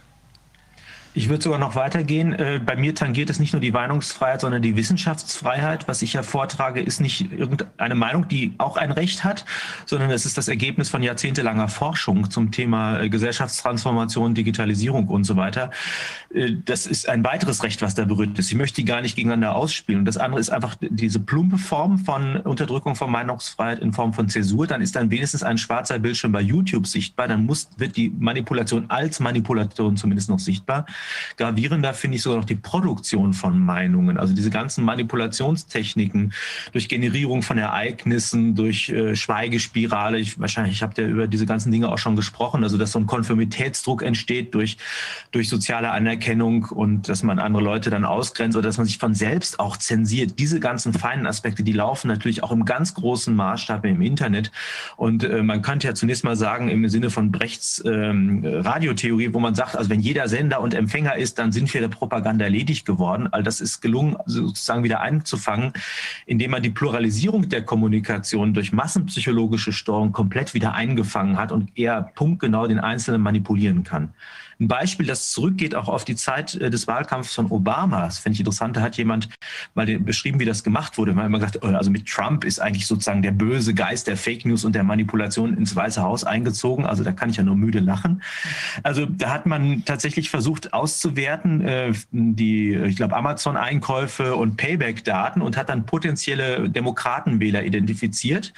Ich würde sogar noch weitergehen. Äh, bei mir tangiert es nicht nur die Meinungsfreiheit, sondern die Wissenschaftsfreiheit. Was ich ja vortrage, ist nicht irgendeine Meinung, die auch ein Recht hat, sondern es ist das Ergebnis von jahrzehntelanger Forschung zum Thema äh, Gesellschaftstransformation, Digitalisierung und so weiter. Äh, das ist ein weiteres Recht, was da berührt ist. Ich möchte die gar nicht gegeneinander ausspielen. Und das andere ist einfach diese plumpe Form von Unterdrückung von Meinungsfreiheit in Form von Zäsur. Dann ist dann wenigstens ein schwarzer Bildschirm bei YouTube sichtbar. Dann muss, wird die Manipulation als Manipulation zumindest noch sichtbar. Gravierender finde ich sogar noch die Produktion von Meinungen, also diese ganzen Manipulationstechniken durch Generierung von Ereignissen, durch äh, Schweigespirale. Ich, wahrscheinlich habt ihr über diese ganzen Dinge auch schon gesprochen, also dass so ein Konformitätsdruck entsteht durch, durch soziale Anerkennung und dass man andere Leute dann ausgrenzt oder dass man sich von selbst auch zensiert. Diese ganzen feinen Aspekte, die laufen natürlich auch im ganz großen Maßstab im Internet. Und äh, man könnte ja zunächst mal sagen, im Sinne von Brechts ähm, Radiotheorie, wo man sagt, also wenn jeder Sender und Empfänger Empfänger ist, dann sind wir der Propaganda erledigt geworden. All das ist gelungen, sozusagen wieder einzufangen, indem man die Pluralisierung der Kommunikation durch massenpsychologische Steuerung komplett wieder eingefangen hat und eher punktgenau den Einzelnen manipulieren kann. Ein Beispiel, das zurückgeht auch auf die Zeit äh, des Wahlkampfs von Obama. Das finde ich interessant. Da hat jemand mal beschrieben, wie das gemacht wurde. Man hat immer gesagt, oh, also mit Trump ist eigentlich sozusagen der böse Geist der Fake News und der Manipulation ins Weiße Haus eingezogen. Also da kann ich ja nur müde lachen. Also da hat man tatsächlich versucht auszuwerten, äh, die, ich glaube, Amazon-Einkäufe und Payback-Daten und hat dann potenzielle Demokratenwähler identifiziert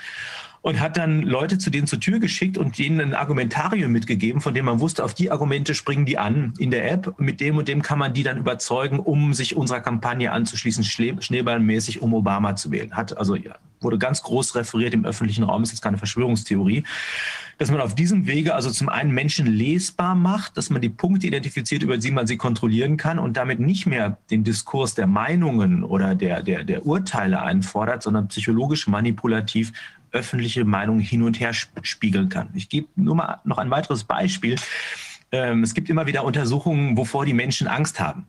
und hat dann Leute zu denen zur Tür geschickt und denen ein Argumentarium mitgegeben, von dem man wusste, auf die Argumente springen die an in der App. Mit dem und dem kann man die dann überzeugen, um sich unserer Kampagne anzuschließen, schneeballmäßig, um Obama zu wählen. Hat also ja, wurde ganz groß referiert im öffentlichen Raum, ist jetzt keine Verschwörungstheorie dass man auf diesem Wege also zum einen Menschen lesbar macht, dass man die Punkte identifiziert, über die man sie kontrollieren kann und damit nicht mehr den Diskurs der Meinungen oder der, der, der Urteile einfordert, sondern psychologisch manipulativ öffentliche Meinung hin und her spiegeln kann. Ich gebe nur mal noch ein weiteres Beispiel. Ähm, es gibt immer wieder Untersuchungen, wovor die Menschen Angst haben.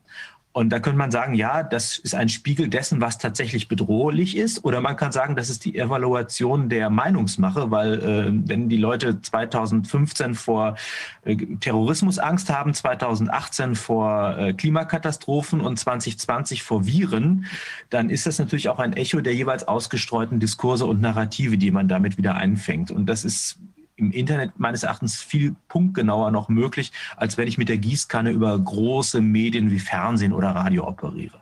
Und da könnte man sagen, ja, das ist ein Spiegel dessen, was tatsächlich bedrohlich ist. Oder man kann sagen, das ist die Evaluation der Meinungsmache, weil äh, wenn die Leute 2015 vor äh, Terrorismus Angst haben, 2018 vor äh, Klimakatastrophen und 2020 vor Viren, dann ist das natürlich auch ein Echo der jeweils ausgestreuten Diskurse und Narrative, die man damit wieder einfängt. Und das ist im Internet meines Erachtens viel punktgenauer noch möglich, als wenn ich mit der Gießkanne über große Medien wie Fernsehen oder Radio operiere.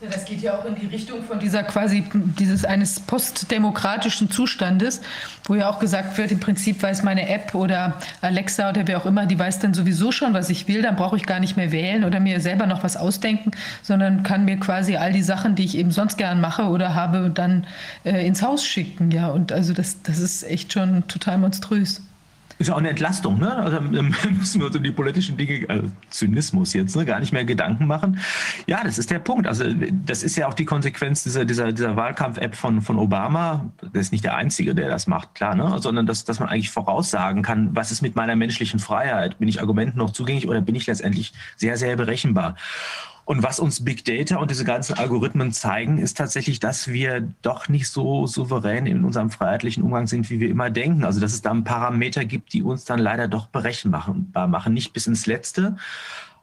Das geht ja auch in die Richtung von dieser quasi dieses eines postdemokratischen Zustandes, wo ja auch gesagt wird, im Prinzip weiß meine App oder Alexa oder wer auch immer, die weiß dann sowieso schon, was ich will, dann brauche ich gar nicht mehr wählen oder mir selber noch was ausdenken, sondern kann mir quasi all die Sachen, die ich eben sonst gern mache oder habe, dann äh, ins Haus schicken. Ja, und also das, das ist echt schon total monströs ist ja auch eine Entlastung. Ne? Also [LAUGHS] müssen wir uns um die politischen Dinge, also Zynismus jetzt, ne, gar nicht mehr Gedanken machen. Ja, das ist der Punkt. Also das ist ja auch die Konsequenz dieser, dieser, dieser Wahlkampf-App von, von Obama. Der ist nicht der Einzige, der das macht, klar, ne? sondern dass, dass man eigentlich voraussagen kann, was ist mit meiner menschlichen Freiheit? Bin ich Argumenten noch zugänglich oder bin ich letztendlich sehr, sehr berechenbar? Und was uns Big Data und diese ganzen Algorithmen zeigen, ist tatsächlich, dass wir doch nicht so souverän in unserem freiheitlichen Umgang sind, wie wir immer denken. Also dass es da Parameter gibt, die uns dann leider doch berechenbar machen, nicht bis ins Letzte.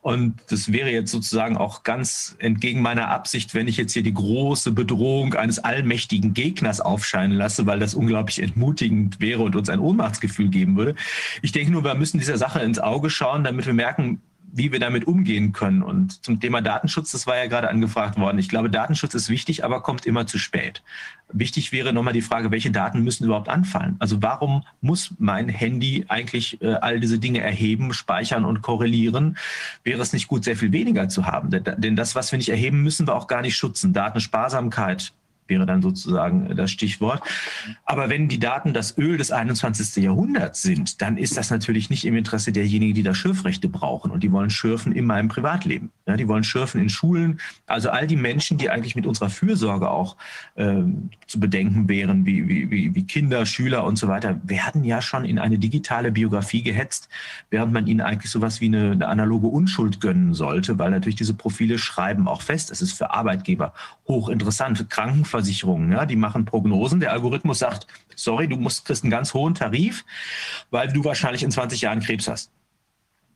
Und das wäre jetzt sozusagen auch ganz entgegen meiner Absicht, wenn ich jetzt hier die große Bedrohung eines allmächtigen Gegners aufscheinen lasse, weil das unglaublich entmutigend wäre und uns ein Ohnmachtsgefühl geben würde. Ich denke nur, wir müssen dieser Sache ins Auge schauen, damit wir merken, wie wir damit umgehen können. Und zum Thema Datenschutz, das war ja gerade angefragt worden. Ich glaube, Datenschutz ist wichtig, aber kommt immer zu spät. Wichtig wäre nochmal die Frage, welche Daten müssen überhaupt anfallen? Also warum muss mein Handy eigentlich äh, all diese Dinge erheben, speichern und korrelieren? Wäre es nicht gut, sehr viel weniger zu haben? Denn das, was wir nicht erheben, müssen wir auch gar nicht schützen. Datensparsamkeit, wäre dann sozusagen das Stichwort. Aber wenn die Daten das Öl des 21. Jahrhunderts sind, dann ist das natürlich nicht im Interesse derjenigen, die da Schürfrechte brauchen. Und die wollen schürfen in meinem Privatleben. Ja, die wollen schürfen in Schulen. Also all die Menschen, die eigentlich mit unserer Fürsorge auch äh, zu bedenken wären, wie, wie, wie Kinder, Schüler und so weiter, werden ja schon in eine digitale Biografie gehetzt, während man ihnen eigentlich sowas wie eine, eine analoge Unschuld gönnen sollte, weil natürlich diese Profile schreiben auch fest. Es ist für Arbeitgeber hochinteressant. Krankenversicherung Versicherungen, ja, die machen Prognosen. Der Algorithmus sagt, sorry, du musst, kriegst einen ganz hohen Tarif, weil du wahrscheinlich in 20 Jahren Krebs hast.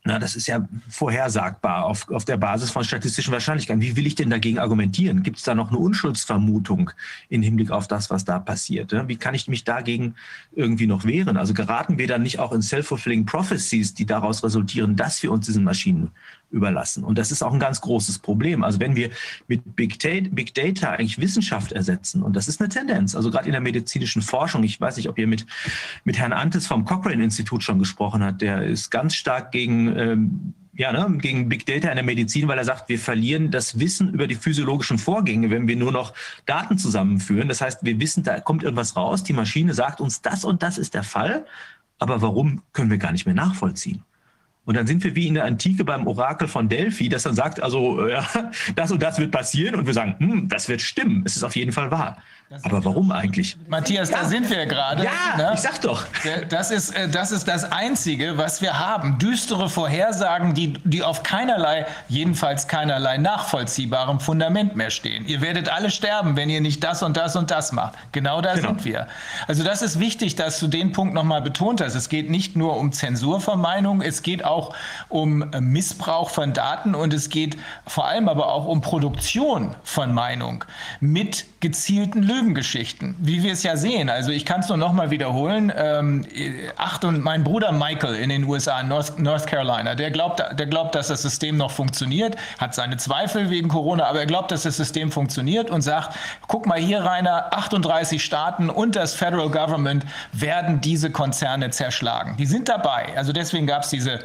Na, das ist ja vorhersagbar auf, auf der Basis von statistischen Wahrscheinlichkeiten. Wie will ich denn dagegen argumentieren? Gibt es da noch eine Unschuldsvermutung im Hinblick auf das, was da passiert? Wie kann ich mich dagegen irgendwie noch wehren? Also geraten wir dann nicht auch in self-fulfilling prophecies, die daraus resultieren, dass wir uns diesen Maschinen überlassen. Und das ist auch ein ganz großes Problem. Also wenn wir mit Big Data, Big Data eigentlich Wissenschaft ersetzen, und das ist eine Tendenz, also gerade in der medizinischen Forschung, ich weiß nicht, ob ihr mit, mit Herrn Antes vom Cochrane-Institut schon gesprochen habt, der ist ganz stark gegen, ähm, ja, ne, gegen Big Data in der Medizin, weil er sagt, wir verlieren das Wissen über die physiologischen Vorgänge, wenn wir nur noch Daten zusammenführen. Das heißt, wir wissen, da kommt irgendwas raus, die Maschine sagt uns, das und das ist der Fall, aber warum können wir gar nicht mehr nachvollziehen? Und dann sind wir wie in der Antike beim Orakel von Delphi, das dann sagt, also ja, [LAUGHS] das und das wird passieren und wir sagen, hm, das wird stimmen, es ist auf jeden Fall wahr. Aber warum eigentlich? Matthias, ja. da sind wir gerade. Ja, ne? ich sag doch. Das ist, äh, das ist das Einzige, was wir haben. Düstere Vorhersagen, die, die auf keinerlei, jedenfalls keinerlei nachvollziehbarem Fundament mehr stehen. Ihr werdet alle sterben, wenn ihr nicht das und das und das macht. Genau da genau. sind wir. Also das ist wichtig, dass du den Punkt nochmal betont hast. Es geht nicht nur um Zensur von Meinungen, es geht auch um Missbrauch von Daten und es geht vor allem aber auch um Produktion von Meinung mit gezielten Lügengeschichten, wie wir es ja sehen. Also ich kann es nur noch mal wiederholen. Ähm, acht und mein Bruder Michael in den USA, North, North Carolina, der glaubt, der glaubt, dass das System noch funktioniert, hat seine Zweifel wegen Corona, aber er glaubt, dass das System funktioniert und sagt, guck mal hier, Rainer, 38 Staaten und das Federal Government werden diese Konzerne zerschlagen. Die sind dabei. Also deswegen gab es diese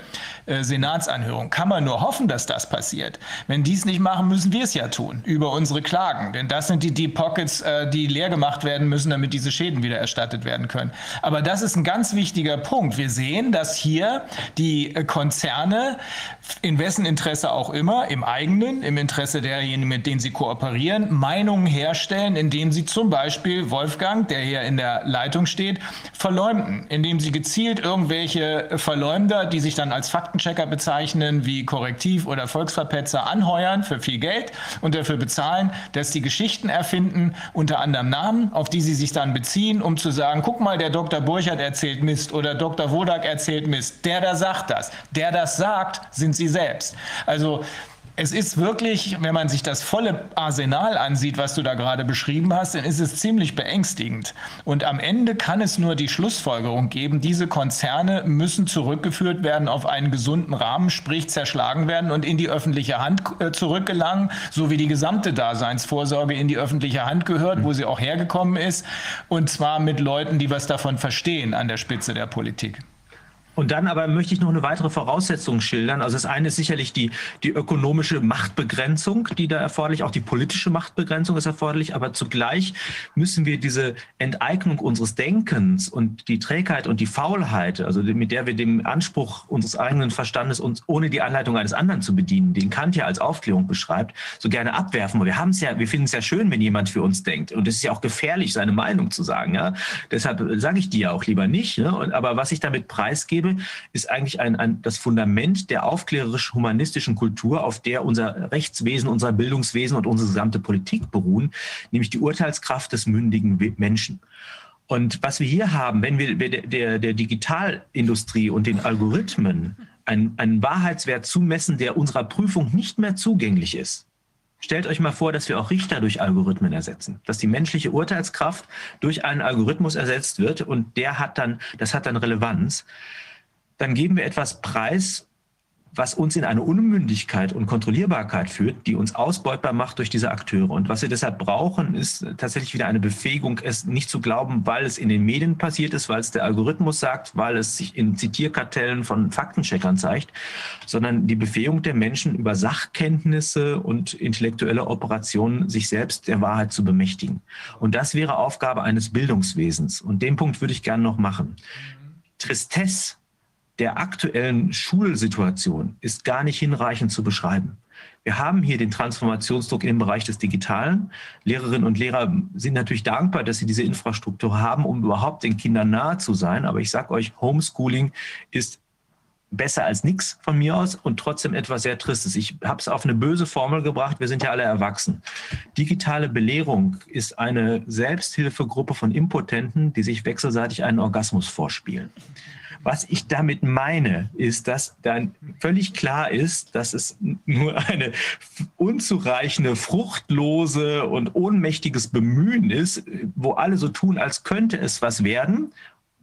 Senatsanhörung. Kann man nur hoffen, dass das passiert. Wenn die es nicht machen, müssen wir es ja tun über unsere Klagen. Denn das sind die Deep Pockets, äh, die leer gemacht werden müssen, damit diese Schäden wieder erstattet werden können. Aber das ist ein ganz wichtiger Punkt. Wir sehen, dass hier die äh, Konzerne, in wessen Interesse auch immer, im eigenen, im Interesse derjenigen, mit denen sie kooperieren, Meinungen herstellen, indem sie zum Beispiel Wolfgang, der hier in der Leitung steht, verleumden, indem sie gezielt irgendwelche Verleumder, die sich dann als Faktenchecker bezeichnen, wie Korrektiv oder Volksverpetzer anheuern für viel Geld und dafür bezahlen, dass die Geschichten erfinden, finden unter anderem Namen, auf die sie sich dann beziehen, um zu sagen, guck mal, der Dr. Burchert erzählt Mist oder Dr. Wodak erzählt Mist. Der da sagt das. Der das sagt, sind sie selbst. Also es ist wirklich, wenn man sich das volle Arsenal ansieht, was du da gerade beschrieben hast, dann ist es ziemlich beängstigend. Und am Ende kann es nur die Schlussfolgerung geben, diese Konzerne müssen zurückgeführt werden auf einen gesunden Rahmen, sprich zerschlagen werden und in die öffentliche Hand äh, zurückgelangen, so wie die gesamte Daseinsvorsorge in die öffentliche Hand gehört, wo sie auch hergekommen ist. Und zwar mit Leuten, die was davon verstehen an der Spitze der Politik. Und dann aber möchte ich noch eine weitere Voraussetzung schildern. Also das eine ist sicherlich die, die ökonomische Machtbegrenzung, die da erforderlich, auch die politische Machtbegrenzung ist erforderlich, aber zugleich müssen wir diese Enteignung unseres Denkens und die Trägheit und die Faulheit, also mit der wir dem Anspruch unseres eigenen Verstandes uns ohne die Anleitung eines anderen zu bedienen, den Kant ja als Aufklärung beschreibt, so gerne abwerfen. Wir haben es ja, wir finden es ja schön, wenn jemand für uns denkt. Und es ist ja auch gefährlich, seine Meinung zu sagen. Ja? Deshalb sage ich die ja auch lieber nicht. Ne? Aber was ich damit preisgebe, gebe, ist eigentlich ein, ein, das Fundament der aufklärerisch-humanistischen Kultur, auf der unser Rechtswesen, unser Bildungswesen und unsere gesamte Politik beruhen, nämlich die Urteilskraft des mündigen Menschen. Und was wir hier haben, wenn wir der, der Digitalindustrie und den Algorithmen einen, einen Wahrheitswert zumessen, der unserer Prüfung nicht mehr zugänglich ist, Stellt euch mal vor, dass wir auch Richter durch Algorithmen ersetzen, dass die menschliche Urteilskraft durch einen Algorithmus ersetzt wird und der hat dann, das hat dann Relevanz dann geben wir etwas preis, was uns in eine Unmündigkeit und Kontrollierbarkeit führt, die uns ausbeutbar macht durch diese Akteure. Und was wir deshalb brauchen, ist tatsächlich wieder eine Befähigung, es nicht zu glauben, weil es in den Medien passiert ist, weil es der Algorithmus sagt, weil es sich in Zitierkartellen von Faktencheckern zeigt, sondern die Befähigung der Menschen über Sachkenntnisse und intellektuelle Operationen sich selbst der Wahrheit zu bemächtigen. Und das wäre Aufgabe eines Bildungswesens. Und den Punkt würde ich gerne noch machen. Tristesse der aktuellen Schulsituation ist gar nicht hinreichend zu beschreiben. Wir haben hier den Transformationsdruck im Bereich des Digitalen. Lehrerinnen und Lehrer sind natürlich dankbar, dass sie diese Infrastruktur haben, um überhaupt den Kindern nahe zu sein. Aber ich sage euch, Homeschooling ist besser als nichts von mir aus und trotzdem etwas sehr Tristes. Ich habe es auf eine böse Formel gebracht. Wir sind ja alle erwachsen. Digitale Belehrung ist eine Selbsthilfegruppe von Impotenten, die sich wechselseitig einen Orgasmus vorspielen. Was ich damit meine, ist, dass dann völlig klar ist, dass es nur eine unzureichende, fruchtlose und ohnmächtiges Bemühen ist, wo alle so tun, als könnte es was werden.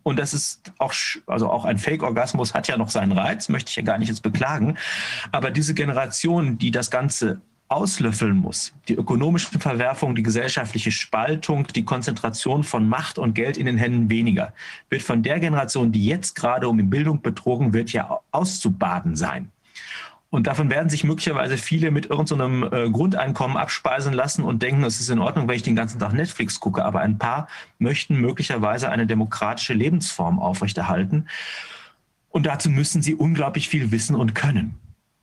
Und das ist auch, also auch ein Fake-Orgasmus hat ja noch seinen Reiz, möchte ich ja gar nicht jetzt beklagen. Aber diese Generation, die das Ganze auslöffeln muss. Die ökonomischen Verwerfungen, die gesellschaftliche Spaltung, die Konzentration von Macht und Geld in den Händen weniger, wird von der Generation, die jetzt gerade um Bildung betrogen wird, ja auszubaden sein. Und davon werden sich möglicherweise viele mit irgendeinem äh, Grundeinkommen abspeisen lassen und denken, es ist in Ordnung, wenn ich den ganzen Tag Netflix gucke. Aber ein paar möchten möglicherweise eine demokratische Lebensform aufrechterhalten. Und dazu müssen sie unglaublich viel wissen und können.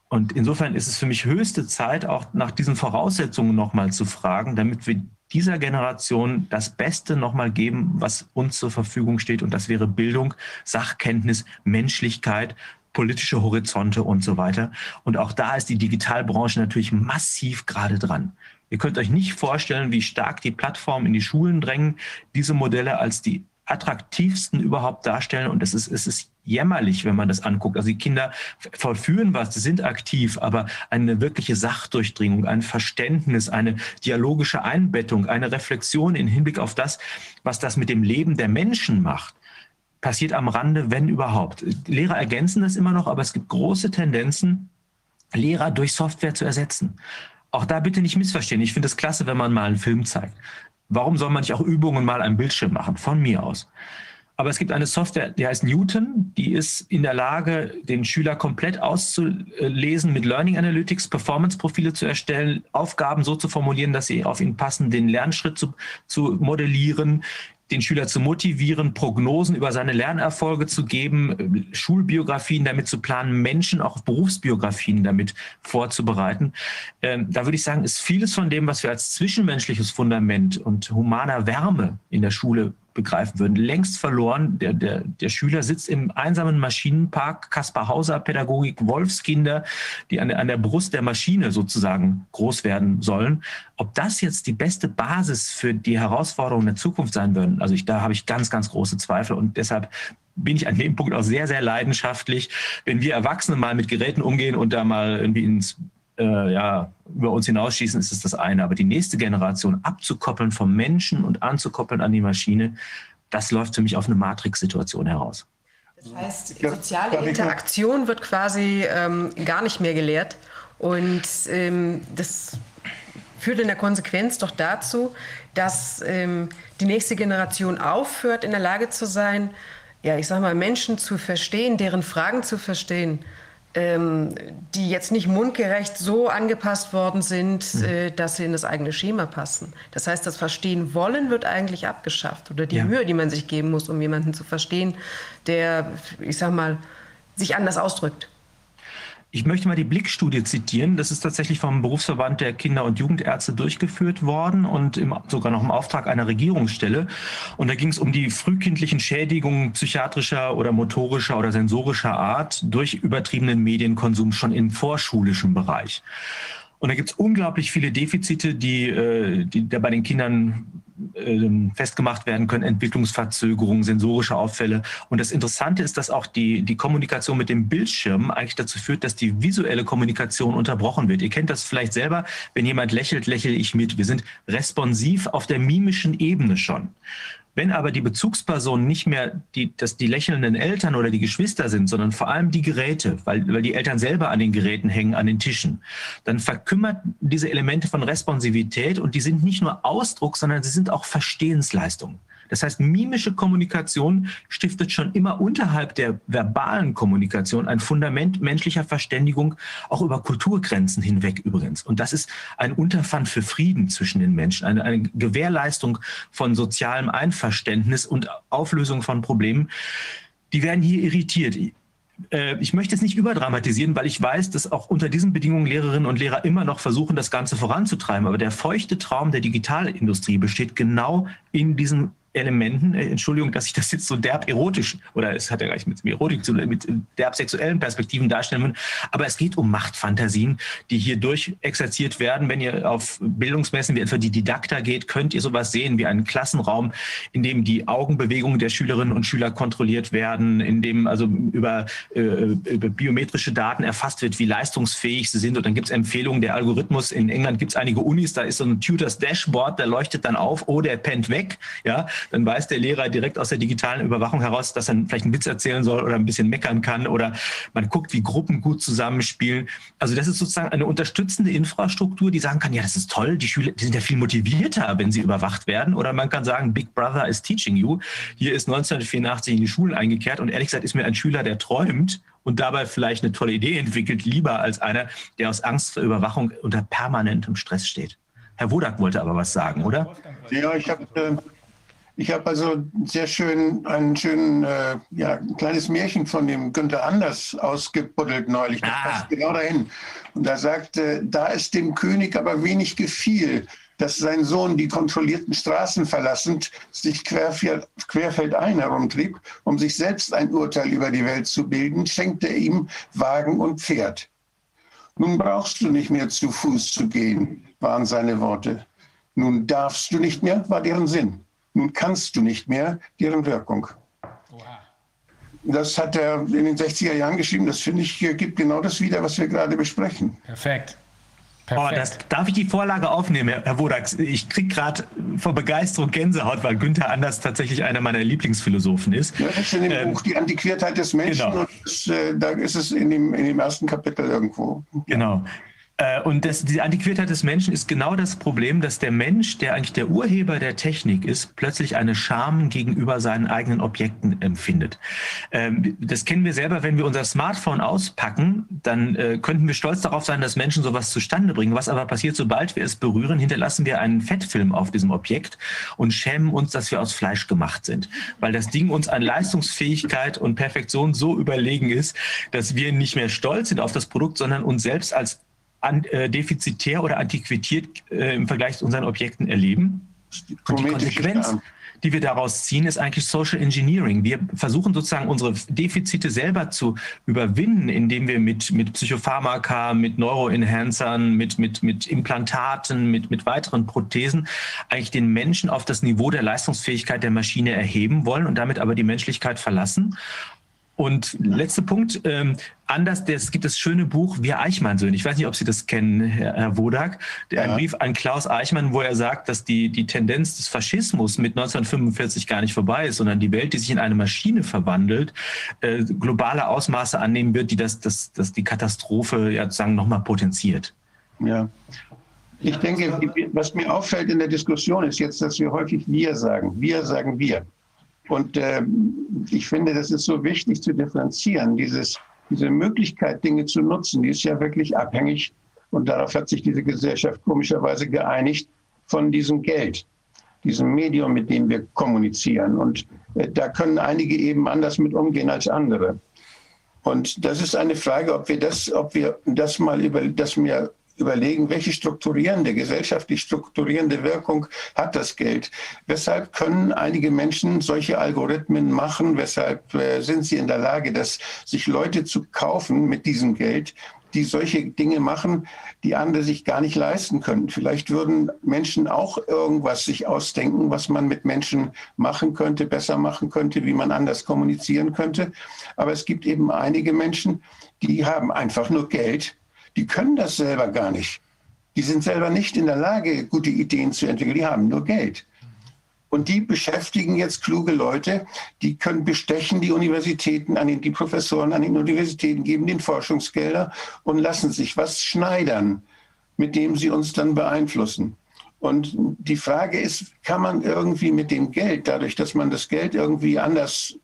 Und insofern ist es für mich höchste Zeit, auch nach diesen Voraussetzungen nochmal zu fragen, damit wir dieser Generation das Beste nochmal geben, was uns zur Verfügung steht. Und das wäre Bildung, Sachkenntnis, Menschlichkeit, politische Horizonte und so weiter. Und auch da ist die Digitalbranche natürlich massiv gerade dran. Ihr könnt euch nicht vorstellen, wie stark die Plattformen in die Schulen drängen, diese Modelle als die attraktivsten überhaupt darstellen. Und es ist, es ist jämmerlich, wenn man das anguckt. Also die Kinder vollführen was, sie sind aktiv, aber eine wirkliche Sachdurchdringung, ein Verständnis, eine dialogische Einbettung, eine Reflexion im Hinblick auf das, was das mit dem Leben der Menschen macht, passiert am Rande, wenn überhaupt. Lehrer ergänzen das immer noch, aber es gibt große Tendenzen, Lehrer durch Software zu ersetzen. Auch da bitte nicht missverstehen. Ich finde es klasse, wenn man mal einen Film zeigt. Warum soll man nicht auch Übungen mal am Bildschirm machen? Von mir aus. Aber es gibt eine Software, die heißt Newton, die ist in der Lage, den Schüler komplett auszulesen, mit Learning Analytics Performance-Profile zu erstellen, Aufgaben so zu formulieren, dass sie auf ihn passen, den Lernschritt zu, zu modellieren, den Schüler zu motivieren, Prognosen über seine Lernerfolge zu geben, Schulbiografien damit zu planen, Menschen auch Berufsbiografien damit vorzubereiten. Ähm, da würde ich sagen, ist vieles von dem, was wir als zwischenmenschliches Fundament und humaner Wärme in der Schule begreifen würden, längst verloren. Der, der, der Schüler sitzt im einsamen Maschinenpark, Kaspar Hauser Pädagogik, Wolfskinder, die an, an der Brust der Maschine sozusagen groß werden sollen. Ob das jetzt die beste Basis für die Herausforderungen der Zukunft sein würden, also ich, da habe ich ganz, ganz große Zweifel und deshalb bin ich an dem Punkt auch sehr, sehr leidenschaftlich. Wenn wir Erwachsene mal mit Geräten umgehen und da mal irgendwie ins äh, ja, über uns hinausschießen, ist es das eine. Aber die nächste Generation abzukoppeln vom Menschen und anzukoppeln an die Maschine, das läuft für mich auf eine Matrix-Situation heraus. Das heißt, soziale Interaktion wird quasi ähm, gar nicht mehr gelehrt. Und ähm, das führt in der Konsequenz doch dazu, dass ähm, die nächste Generation aufhört, in der Lage zu sein, ja, ich sag mal, Menschen zu verstehen, deren Fragen zu verstehen, ähm, die jetzt nicht mundgerecht so angepasst worden sind, mhm. äh, dass sie in das eigene Schema passen. Das heißt, das Verstehen wollen wird eigentlich abgeschafft oder die ja. Mühe, die man sich geben muss, um jemanden zu verstehen, der, ich sag mal, sich anders ausdrückt. Ich möchte mal die Blickstudie zitieren. Das ist tatsächlich vom Berufsverband der Kinder- und Jugendärzte durchgeführt worden und im, sogar noch im Auftrag einer Regierungsstelle. Und da ging es um die frühkindlichen Schädigungen psychiatrischer oder motorischer oder sensorischer Art durch übertriebenen Medienkonsum schon im vorschulischen Bereich. Und da gibt es unglaublich viele Defizite, die, äh, die bei den Kindern festgemacht werden können, Entwicklungsverzögerungen, sensorische Auffälle. Und das Interessante ist, dass auch die, die Kommunikation mit dem Bildschirm eigentlich dazu führt, dass die visuelle Kommunikation unterbrochen wird. Ihr kennt das vielleicht selber, wenn jemand lächelt, lächle ich mit. Wir sind responsiv auf der mimischen Ebene schon. Wenn aber die Bezugspersonen nicht mehr die, dass die lächelnden Eltern oder die Geschwister sind, sondern vor allem die Geräte, weil, weil die Eltern selber an den Geräten hängen, an den Tischen, dann verkümmert diese Elemente von Responsivität und die sind nicht nur Ausdruck, sondern sie sind auch Verstehensleistungen. Das heißt, mimische Kommunikation stiftet schon immer unterhalb der verbalen Kommunikation ein Fundament menschlicher Verständigung, auch über Kulturgrenzen hinweg übrigens. Und das ist ein Unterpfand für Frieden zwischen den Menschen, eine, eine Gewährleistung von sozialem Einverständnis und Auflösung von Problemen. Die werden hier irritiert äh, ich möchte es nicht überdramatisieren, weil ich weiß, dass auch unter diesen Bedingungen Lehrerinnen und Lehrer immer noch versuchen, das Ganze voranzutreiben. Aber der feuchte Traum der Digitalindustrie besteht genau in diesem Elementen, äh, Entschuldigung, dass ich das jetzt so derb erotisch, oder es hat ja gar nicht mit Erotik zu mit derb sexuellen Perspektiven darstellen will, aber es geht um Machtfantasien, die hier durchexerziert werden. Wenn ihr auf Bildungsmessen wie etwa die Didakta geht, könnt ihr sowas sehen wie einen Klassenraum, in dem die Augenbewegungen der Schülerinnen und Schüler kontrolliert werden, in dem also über, äh, über biometrische Daten erfasst wird, wie leistungsfähig sie sind. Und dann gibt es Empfehlungen, der Algorithmus. In England gibt es einige Unis, da ist so ein Tutors Dashboard, der leuchtet dann auf, oh, der pennt weg. Ja, dann weiß der Lehrer direkt aus der digitalen Überwachung heraus, dass er vielleicht einen Witz erzählen soll oder ein bisschen meckern kann oder man guckt, wie Gruppen gut zusammenspielen. Also das ist sozusagen eine unterstützende Infrastruktur, die sagen kann, ja, das ist toll, die Schüler die sind ja viel motivierter, wenn sie überwacht werden. Oder man kann sagen, Big Brother is teaching you. Hier ist 1984 in die Schulen eingekehrt und ehrlich gesagt ist mir ein Schüler, der träumt und dabei vielleicht eine tolle Idee entwickelt, lieber als einer, der aus Angst vor Überwachung unter permanentem Stress steht. Herr Wodak wollte aber was sagen, oder? Ja, ich habe äh, ich habe also sehr schön, ein schön, äh, ja, ein kleines Märchen von dem Günther Anders ausgebuddelt neulich. Das ah. passt genau dahin. Und da sagte, da es dem König aber wenig gefiel, dass sein Sohn die kontrollierten Straßen verlassend sich querfeldein herumtrieb, um sich selbst ein Urteil über die Welt zu bilden, schenkte er ihm Wagen und Pferd. Nun brauchst du nicht mehr zu Fuß zu gehen, waren seine Worte. Nun darfst du nicht mehr, war deren Sinn. Nun kannst du nicht mehr deren Wirkung. Das hat er in den 60er Jahren geschrieben. Das finde ich gibt genau das wieder, was wir gerade besprechen. Perfekt. Oh, das, darf ich die Vorlage aufnehmen, Herr Wodax? Ich kriege gerade vor Begeisterung Gänsehaut, weil Günther Anders tatsächlich einer meiner Lieblingsphilosophen ist. Ja, das ist in dem ähm, Buch Die Antiquiertheit des Menschen genau. und das, äh, da ist es in dem, in dem ersten Kapitel irgendwo. Genau. Äh, und das, die Antiquiertheit des Menschen ist genau das Problem, dass der Mensch, der eigentlich der Urheber der Technik ist, plötzlich eine Scham gegenüber seinen eigenen Objekten empfindet. Ähm, das kennen wir selber, wenn wir unser Smartphone auspacken, dann äh, könnten wir stolz darauf sein, dass Menschen sowas zustande bringen. Was aber passiert, sobald wir es berühren, hinterlassen wir einen Fettfilm auf diesem Objekt und schämen uns, dass wir aus Fleisch gemacht sind. Weil das Ding uns an Leistungsfähigkeit und Perfektion so überlegen ist, dass wir nicht mehr stolz sind auf das Produkt, sondern uns selbst als an, äh, defizitär oder antiquiert äh, im Vergleich zu unseren Objekten erleben. Und die Konsequenz, die wir daraus ziehen, ist eigentlich Social Engineering. Wir versuchen sozusagen unsere Defizite selber zu überwinden, indem wir mit, mit Psychopharmaka, mit Neuroenhancern, mit, mit, mit Implantaten, mit, mit weiteren Prothesen eigentlich den Menschen auf das Niveau der Leistungsfähigkeit der Maschine erheben wollen und damit aber die Menschlichkeit verlassen Und letzter Punkt, ähm, anders, es gibt das schöne Buch Wir Eichmann-Söhne. Ich weiß nicht, ob Sie das kennen, Herr, Herr Wodak. Der, ja. Ein Brief an Klaus Eichmann, wo er sagt, dass die, die Tendenz des Faschismus mit 1945 gar nicht vorbei ist, sondern die Welt, die sich in eine Maschine verwandelt, äh, globale Ausmaße annehmen wird, die das, das, das die Katastrophe ja sozusagen nochmal potenziert. Ja. Ich denke, was mir auffällt in der Diskussion ist jetzt, dass wir häufig wir sagen. Wir sagen wir. Und äh, ich finde, das ist so wichtig zu differenzieren. Dieses, diese Möglichkeit, Dinge zu nutzen, die ist ja wirklich abhängig. Und darauf hat sich diese Gesellschaft komischerweise geeinigt von diesem Geld, diesem Medium, mit dem wir kommunizieren. Und äh, da können einige eben anders mit umgehen als andere. Und das ist eine Frage, ob wir das, ob wir das mal über, das mir überlegen, welche strukturierende, gesellschaftlich strukturierende Wirkung hat das Geld? Weshalb können einige Menschen solche Algorithmen machen? Weshalb äh, sind sie in der Lage, dass sich Leute zu kaufen mit diesem Geld, die solche Dinge machen, die andere sich gar nicht leisten können. Vielleicht würden Menschen auch irgendwas sich ausdenken, was man mit Menschen machen könnte, besser machen könnte, wie man anders kommunizieren könnte. Aber es gibt eben einige Menschen, die haben einfach nur Geld die können das selber gar nicht. Die sind selber nicht in der Lage, gute Ideen zu entwickeln. Die haben nur Geld. Und die beschäftigen jetzt kluge Leute, die können bestechen die Universitäten, an den, die Professoren an den Universitäten, geben den Forschungsgelder und lassen sich was schneidern, mit dem sie uns dann beeinflussen. Und die Frage ist, kann man irgendwie mit dem Geld, dadurch, dass man das Geld irgendwie anders,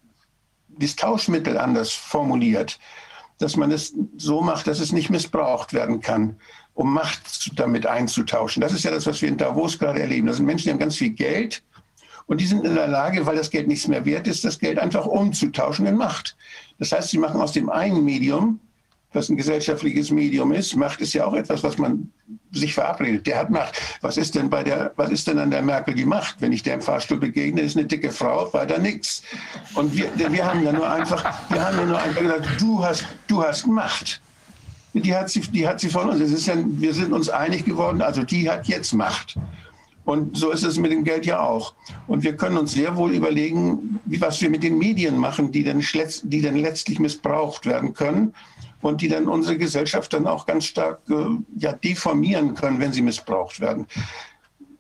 das Tauschmittel anders formuliert, dass man es so macht, dass es nicht missbraucht werden kann, um Macht damit einzutauschen. Das ist ja das, was wir in Davos gerade erleben. Das sind Menschen, die haben ganz viel Geld und die sind in der Lage, weil das Geld nichts mehr wert ist, das Geld einfach umzutauschen in Macht. Das heißt, sie machen aus dem einen Medium was ein gesellschaftliches Medium ist. Macht ist ja auch etwas, was man sich verabredet. Der hat Macht. Was ist denn bei der, was ist denn an der Merkel die Macht? Wenn ich der im Fahrstuhl begegne, ist eine dicke Frau, weiter nichts. Und wir, wir haben ja nur einfach, wir haben ja nur einfach gesagt, du hast, du hast Macht. Die hat sie, die hat sie von uns. Es ist ja, wir sind uns einig geworden, also die hat jetzt Macht. Und so ist es mit dem Geld ja auch. Und wir können uns sehr wohl überlegen, wie, was wir mit den Medien machen, die dann, die dann letztlich missbraucht werden können und die dann unsere Gesellschaft dann auch ganz stark äh, ja, deformieren können, wenn sie missbraucht werden.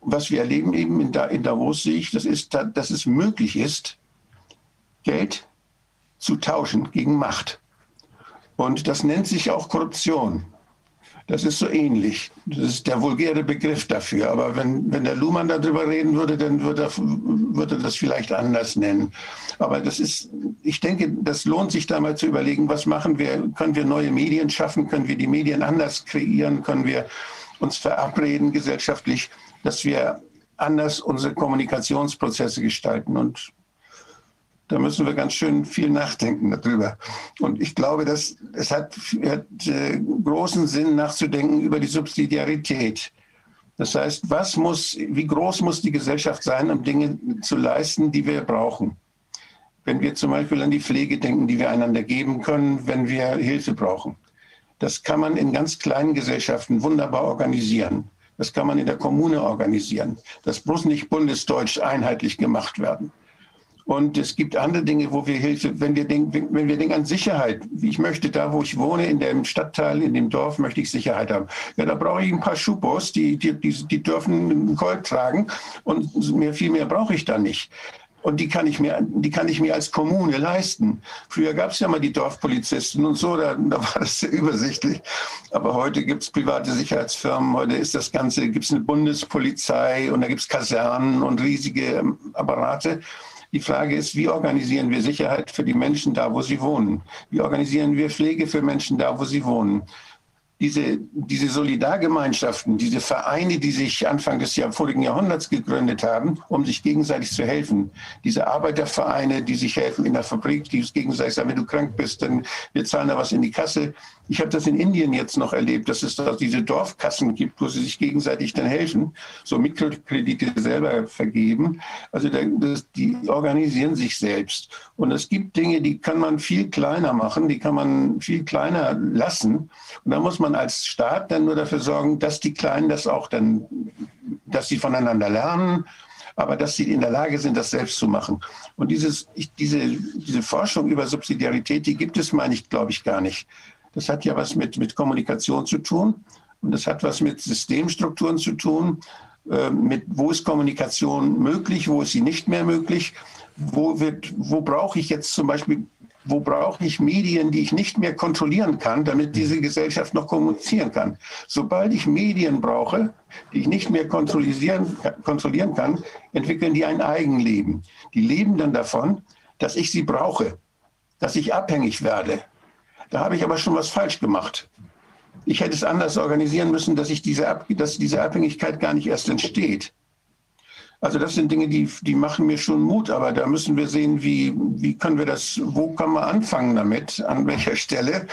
Was wir erleben eben in, da in Davos sehe ich, das ist, dass es möglich ist, Geld zu tauschen gegen Macht. Und das nennt sich auch Korruption. Das ist so ähnlich. Das ist der vulgäre Begriff dafür. Aber wenn, wenn der Luhmann darüber reden würde, dann würde er, würde er das vielleicht anders nennen. Aber das ist, ich denke, das lohnt sich da mal zu überlegen, was machen wir? Können wir neue Medien schaffen? Können wir die Medien anders kreieren? Können wir uns verabreden gesellschaftlich, dass wir anders unsere Kommunikationsprozesse gestalten? Und da müssen wir ganz schön viel nachdenken darüber. Und ich glaube, dass es hat, hat äh, großen Sinn nachzudenken über die Subsidiarität. Das heißt, was muss, wie groß muss die Gesellschaft sein, um Dinge zu leisten, die wir brauchen? Wenn wir zum Beispiel an die Pflege denken, die wir einander geben können, wenn wir Hilfe brauchen. Das kann man in ganz kleinen Gesellschaften wunderbar organisieren. Das kann man in der Kommune organisieren. Das muss nicht bundesdeutsch einheitlich gemacht werden. Und es gibt andere Dinge, wo wir Hilfe, wenn wir denken, wenn wir denken an Sicherheit. Ich möchte da, wo ich wohne, in dem Stadtteil, in dem Dorf, möchte ich Sicherheit haben. Ja, da brauche ich ein paar Schubos, die, die, die, die dürfen Gold tragen und mehr, viel mehr brauche ich da nicht. Und die kann ich mir, die kann ich mir als Kommune leisten. Früher gab es ja mal die Dorfpolizisten und so, da, da war das sehr übersichtlich. Aber heute gibt es private Sicherheitsfirmen, heute ist das Ganze, gibt es eine Bundespolizei und da gibt es Kasernen und riesige Apparate. Die Frage ist, wie organisieren wir Sicherheit für die Menschen da, wo sie wohnen? Wie organisieren wir Pflege für Menschen da, wo sie wohnen? Diese, diese Solidargemeinschaften, diese Vereine, die sich Anfang des Jahr, vorigen Jahrhunderts gegründet haben, um sich gegenseitig zu helfen. Diese Arbeitervereine, die sich helfen in der Fabrik, die gegenseitig sagen, wenn du krank bist, dann wir zahlen da was in die Kasse. Ich habe das in Indien jetzt noch erlebt, dass es da diese Dorfkassen gibt, wo sie sich gegenseitig dann helfen, so Mikrokredite selber vergeben. Also das, die organisieren sich selbst. Und es gibt Dinge, die kann man viel kleiner machen, die kann man viel kleiner lassen. Und da muss man als Staat dann nur dafür sorgen, dass die Kleinen das auch dann, dass sie voneinander lernen, aber dass sie in der Lage sind, das selbst zu machen. Und dieses, diese, diese Forschung über Subsidiarität, die gibt es, meine ich, glaube ich, gar nicht. Das hat ja was mit, mit Kommunikation zu tun und das hat was mit Systemstrukturen zu tun, äh, mit wo ist Kommunikation möglich, wo ist sie nicht mehr möglich, wo, wo brauche ich jetzt zum Beispiel wo brauche ich Medien, die ich nicht mehr kontrollieren kann, damit diese Gesellschaft noch kommunizieren kann. Sobald ich Medien brauche, die ich nicht mehr kontrollieren, kontrollieren kann, entwickeln die ein Eigenleben. Die leben dann davon, dass ich sie brauche, dass ich abhängig werde. Da habe ich aber schon was falsch gemacht. Ich hätte es anders organisieren müssen, dass, ich diese, dass diese Abhängigkeit gar nicht erst entsteht. Also das sind Dinge, die, die machen mir schon Mut, aber da müssen wir sehen, wie, wie können wir das, wo können wir anfangen damit, an welcher Stelle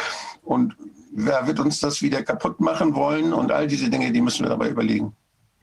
und wer wird uns das wieder kaputt machen wollen und all diese Dinge, die müssen wir dabei überlegen.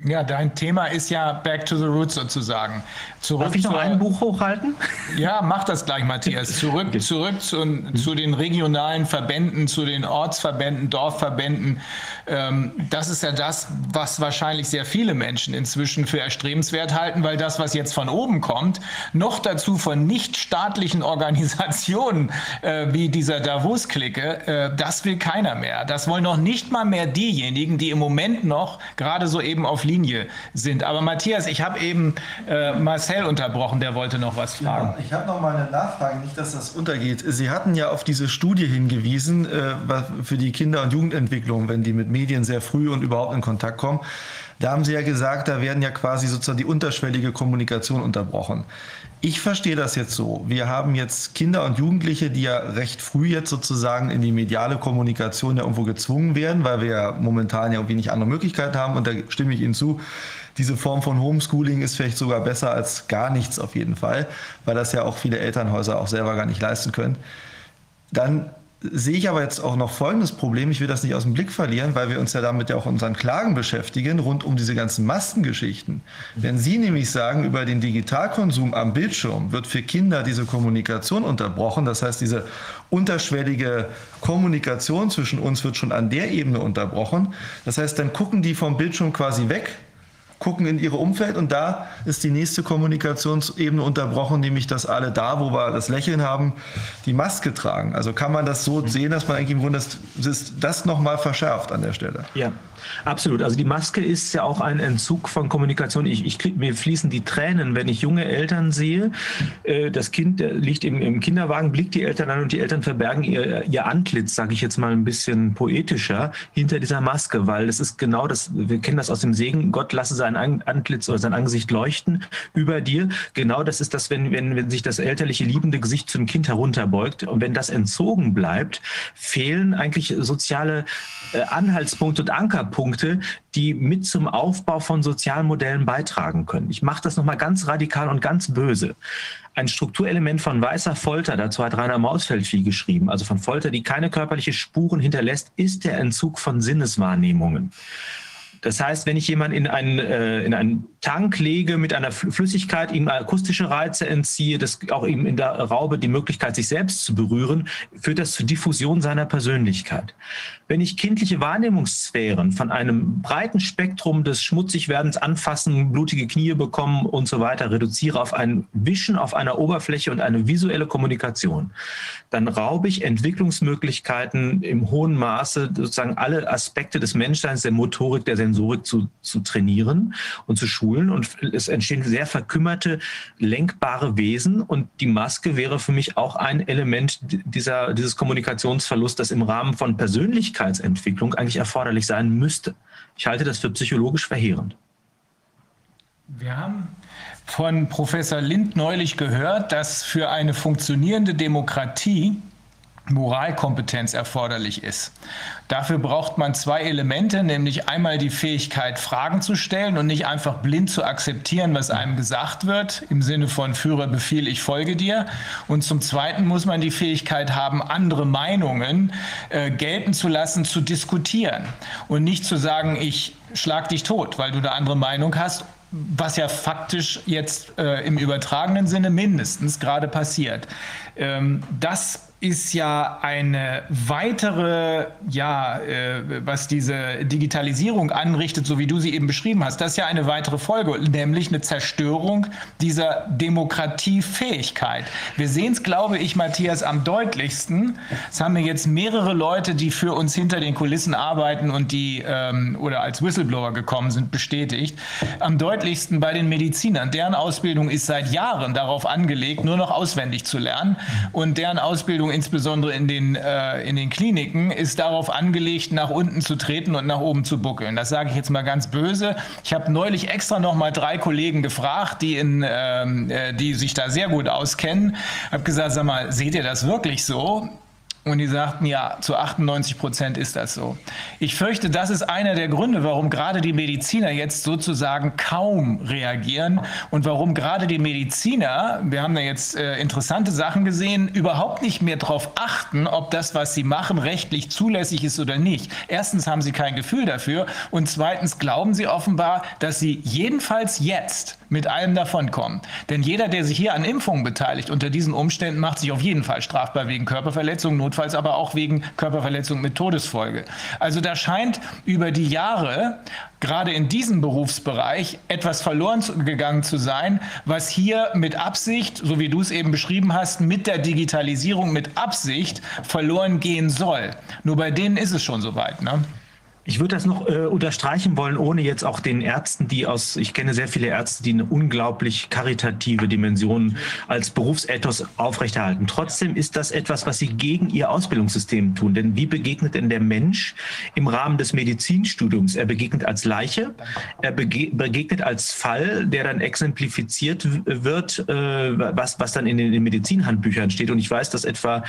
Ja, dein Thema ist ja Back to the Roots sozusagen. Zurück Darf ich noch ein Buch hochhalten? Ja, mach das gleich, Matthias. Zurück, okay. zurück zu, zu, den regionalen Verbänden, zu den Ortsverbänden, Dorfverbänden. Ähm, das ist ja das, was wahrscheinlich sehr viele Menschen inzwischen für erstrebenswert halten, weil das, was jetzt von oben kommt, noch dazu von nichtstaatlichen Organisationen äh, wie dieser Davos-Clique, äh, das will keiner mehr. Das wollen noch nicht mal mehr diejenigen, die im Moment noch gerade so eben auf Linie sind. Aber Matthias, ich habe eben äh, Marcel unterbrochen, der wollte noch was fragen. Ja, ich habe noch mal eine Nachfrage, nicht, dass das untergeht. Sie hatten ja auf diese Studie hingewiesen äh, für die Kinder- und Jugendentwicklung, wenn die mit Medien sehr früh und überhaupt in Kontakt kommen. Da haben Sie ja gesagt, da werden ja quasi sozusagen die unterschwellige Kommunikation unterbrochen. Ich verstehe das jetzt so. Wir haben jetzt Kinder und Jugendliche, die ja recht früh jetzt sozusagen in die mediale Kommunikation ja irgendwo gezwungen werden, weil wir ja momentan ja irgendwie nicht andere Möglichkeiten haben. Und da stimme ich Ihnen zu. Diese Form von Homeschooling ist vielleicht sogar besser als gar nichts auf jeden Fall, weil das ja auch viele Elternhäuser auch selber gar nicht leisten können. Dann sehe ich aber jetzt auch noch folgendes Problem. Ich will das nicht aus dem Blick verlieren, weil wir uns ja damit ja auch unseren Klagen beschäftigen, rund um diese ganzen Maskengeschichten. Wenn Sie nämlich sagen, über den Digitalkonsum am Bildschirm wird für Kinder diese Kommunikation unterbrochen, das heißt, diese unterschwellige Kommunikation zwischen uns wird schon an der Ebene unterbrochen. Das heißt, dann gucken die vom Bildschirm quasi weg gucken in ihre Umfeld und da ist die nächste Kommunikationsebene unterbrochen, nämlich dass alle da, wo wir das Lächeln haben, die Maske tragen. Also kann man das so sehen, dass man eigentlich im Grunde das, das nochmal verschärft an der Stelle. Ja, absolut. Also die Maske ist ja auch ein Entzug von Kommunikation. Ich, ich krieg, mir fließen die Tränen, wenn ich junge Eltern sehe. Äh, das Kind liegt im, im, Kinderwagen, blickt die Eltern an und die Eltern verbergen ihr, ihr Antlitz, sage ich jetzt mal ein bisschen poetischer, hinter dieser Maske, weil es ist genau das, wir kennen das aus dem Segen, Gott lasse sein Antlitz oder sein Angesicht leuchten über dir. Genau das ist das, wenn, wenn, wenn sich das elterliche, liebende Gesicht zum Kind herunterbeugt und wenn das entzogen bleibt, fehlen eigentlich soziale äh, Anhaltspunkte und Ankerpunkte, die mit zum Aufbau von sozialen Modellen beitragen können. Ich mache das nochmal ganz radikal und ganz böse. Ein Strukturelement von weißer Folter, dazu hat Rainer Mausfeld viel geschrieben, also von Folter, die keine körperliche Spuren hinterlässt, ist der Entzug von Sinneswahrnehmungen. Das heißt, wenn ich jemanden in einen, äh, in einen Tank lege mit einer Flüssigkeit, ihm akustische Reize entziehe, das auch ihm in der Raube die Möglichkeit, sich selbst zu berühren, führt das zur Diffusion seiner Persönlichkeit. Wenn ich kindliche Wahrnehmungssphären von einem breiten Spektrum des Schmutzigwerdens anfassen, blutige Knie bekommen und so weiter reduziere auf ein Wischen auf einer Oberfläche und eine visuelle Kommunikation, dann raube ich Entwicklungsmöglichkeiten im hohen Maße, sozusagen alle Aspekte des Menschseins, der Motorik, der Sensorik zu, zu trainieren und zu schulen. Und es entstehen sehr verkümmerte, lenkbare Wesen. Und die Maske wäre für mich auch ein Element dieser, dieses Kommunikationsverlusts, das im Rahmen von Persönlichkeit Persönlichkeitsentwicklung eigentlich erforderlich sein müsste. Ich halte das für psychologisch verheerend. Wir haben von Professor Lind neulich gehört, dass für eine funktionierende Demokratie Moralkompetenz erforderlich ist. Dafür braucht man zwei Elemente, nämlich einmal die Fähigkeit, Fragen zu stellen und nicht einfach blind zu akzeptieren, was einem gesagt wird, im Sinne von Führer befehl, ich folge dir. Und zum Zweiten muss man die Fähigkeit haben, andere Meinungen äh, gelten zu lassen, zu diskutieren und nicht zu sagen, ich schlag dich tot, weil du eine andere Meinung hast was ja faktisch jetzt äh, im übertragenen Sinne mindestens gerade passiert. Ähm, das ist ja eine weitere, ja, äh, was diese Digitalisierung anrichtet, so wie du sie eben beschrieben hast, das ist ja eine weitere Folge, nämlich eine Zerstörung dieser Demokratiefähigkeit. Wir sehen es, glaube ich, Matthias, am deutlichsten. Es haben mir jetzt mehrere Leute, die für uns hinter den Kulissen arbeiten und die ähm, oder als Whistleblower gekommen sind, bestätigt. Am deutlichsten bei den Medizinern. Deren Ausbildung ist seit Jahren darauf angelegt, nur noch auswendig zu lernen und deren Ausbildung Behandlung, insbesondere in den, äh, in den Kliniken, ist darauf angelegt, nach unten zu treten und nach oben zu buckeln. Das sage ich jetzt mal ganz böse. Ich habe neulich extra noch mal drei Kollegen gefragt, die, in, ähm, äh, die sich da sehr gut auskennen. Habe gesagt, sag mal, seht ihr das wirklich so? Und die sagten, ja, zu 98 Prozent ist das so. Ich fürchte, das ist einer der Gründe, warum gerade die Mediziner jetzt sozusagen kaum reagieren und warum gerade die Mediziner, wir haben da jetzt äh, interessante Sachen gesehen, überhaupt nicht mehr darauf achten, ob das, was sie machen, rechtlich zulässig ist oder nicht. Erstens haben sie kein Gefühl dafür und zweitens glauben sie offenbar, dass sie jedenfalls jetzt mit allem davonkommen. Denn jeder, der sich hier an Impfungen beteiligt, unter diesen Umständen macht sich auf jeden Fall strafbar wegen Körperverletzung, notfalls aber auch wegen Körperverletzung mit Todesfolge. Also da scheint über die Jahre gerade in diesem Berufsbereich etwas verloren gegangen zu sein, was hier mit Absicht, so wie du es eben beschrieben hast, mit der Digitalisierung mit Absicht verloren gehen soll. Nur bei denen ist es schon soweit. Ne? Ich würde das noch äh, unterstreichen wollen, ohne jetzt auch den Ärzten, die aus, ich kenne sehr viele Ärzte, die eine unglaublich karitative Dimension als Berufsethos aufrechterhalten. Trotzdem ist das etwas, was sie gegen ihr Ausbildungssystem tun. Denn wie begegnet denn der Mensch im Rahmen des Medizinstudiums? Er begegnet als Leiche, er bege begegnet als Fall, der dann exemplifiziert wird, äh, was, was dann in den, in Medizinhandbüchern steht. Und ich weiß, dass etwa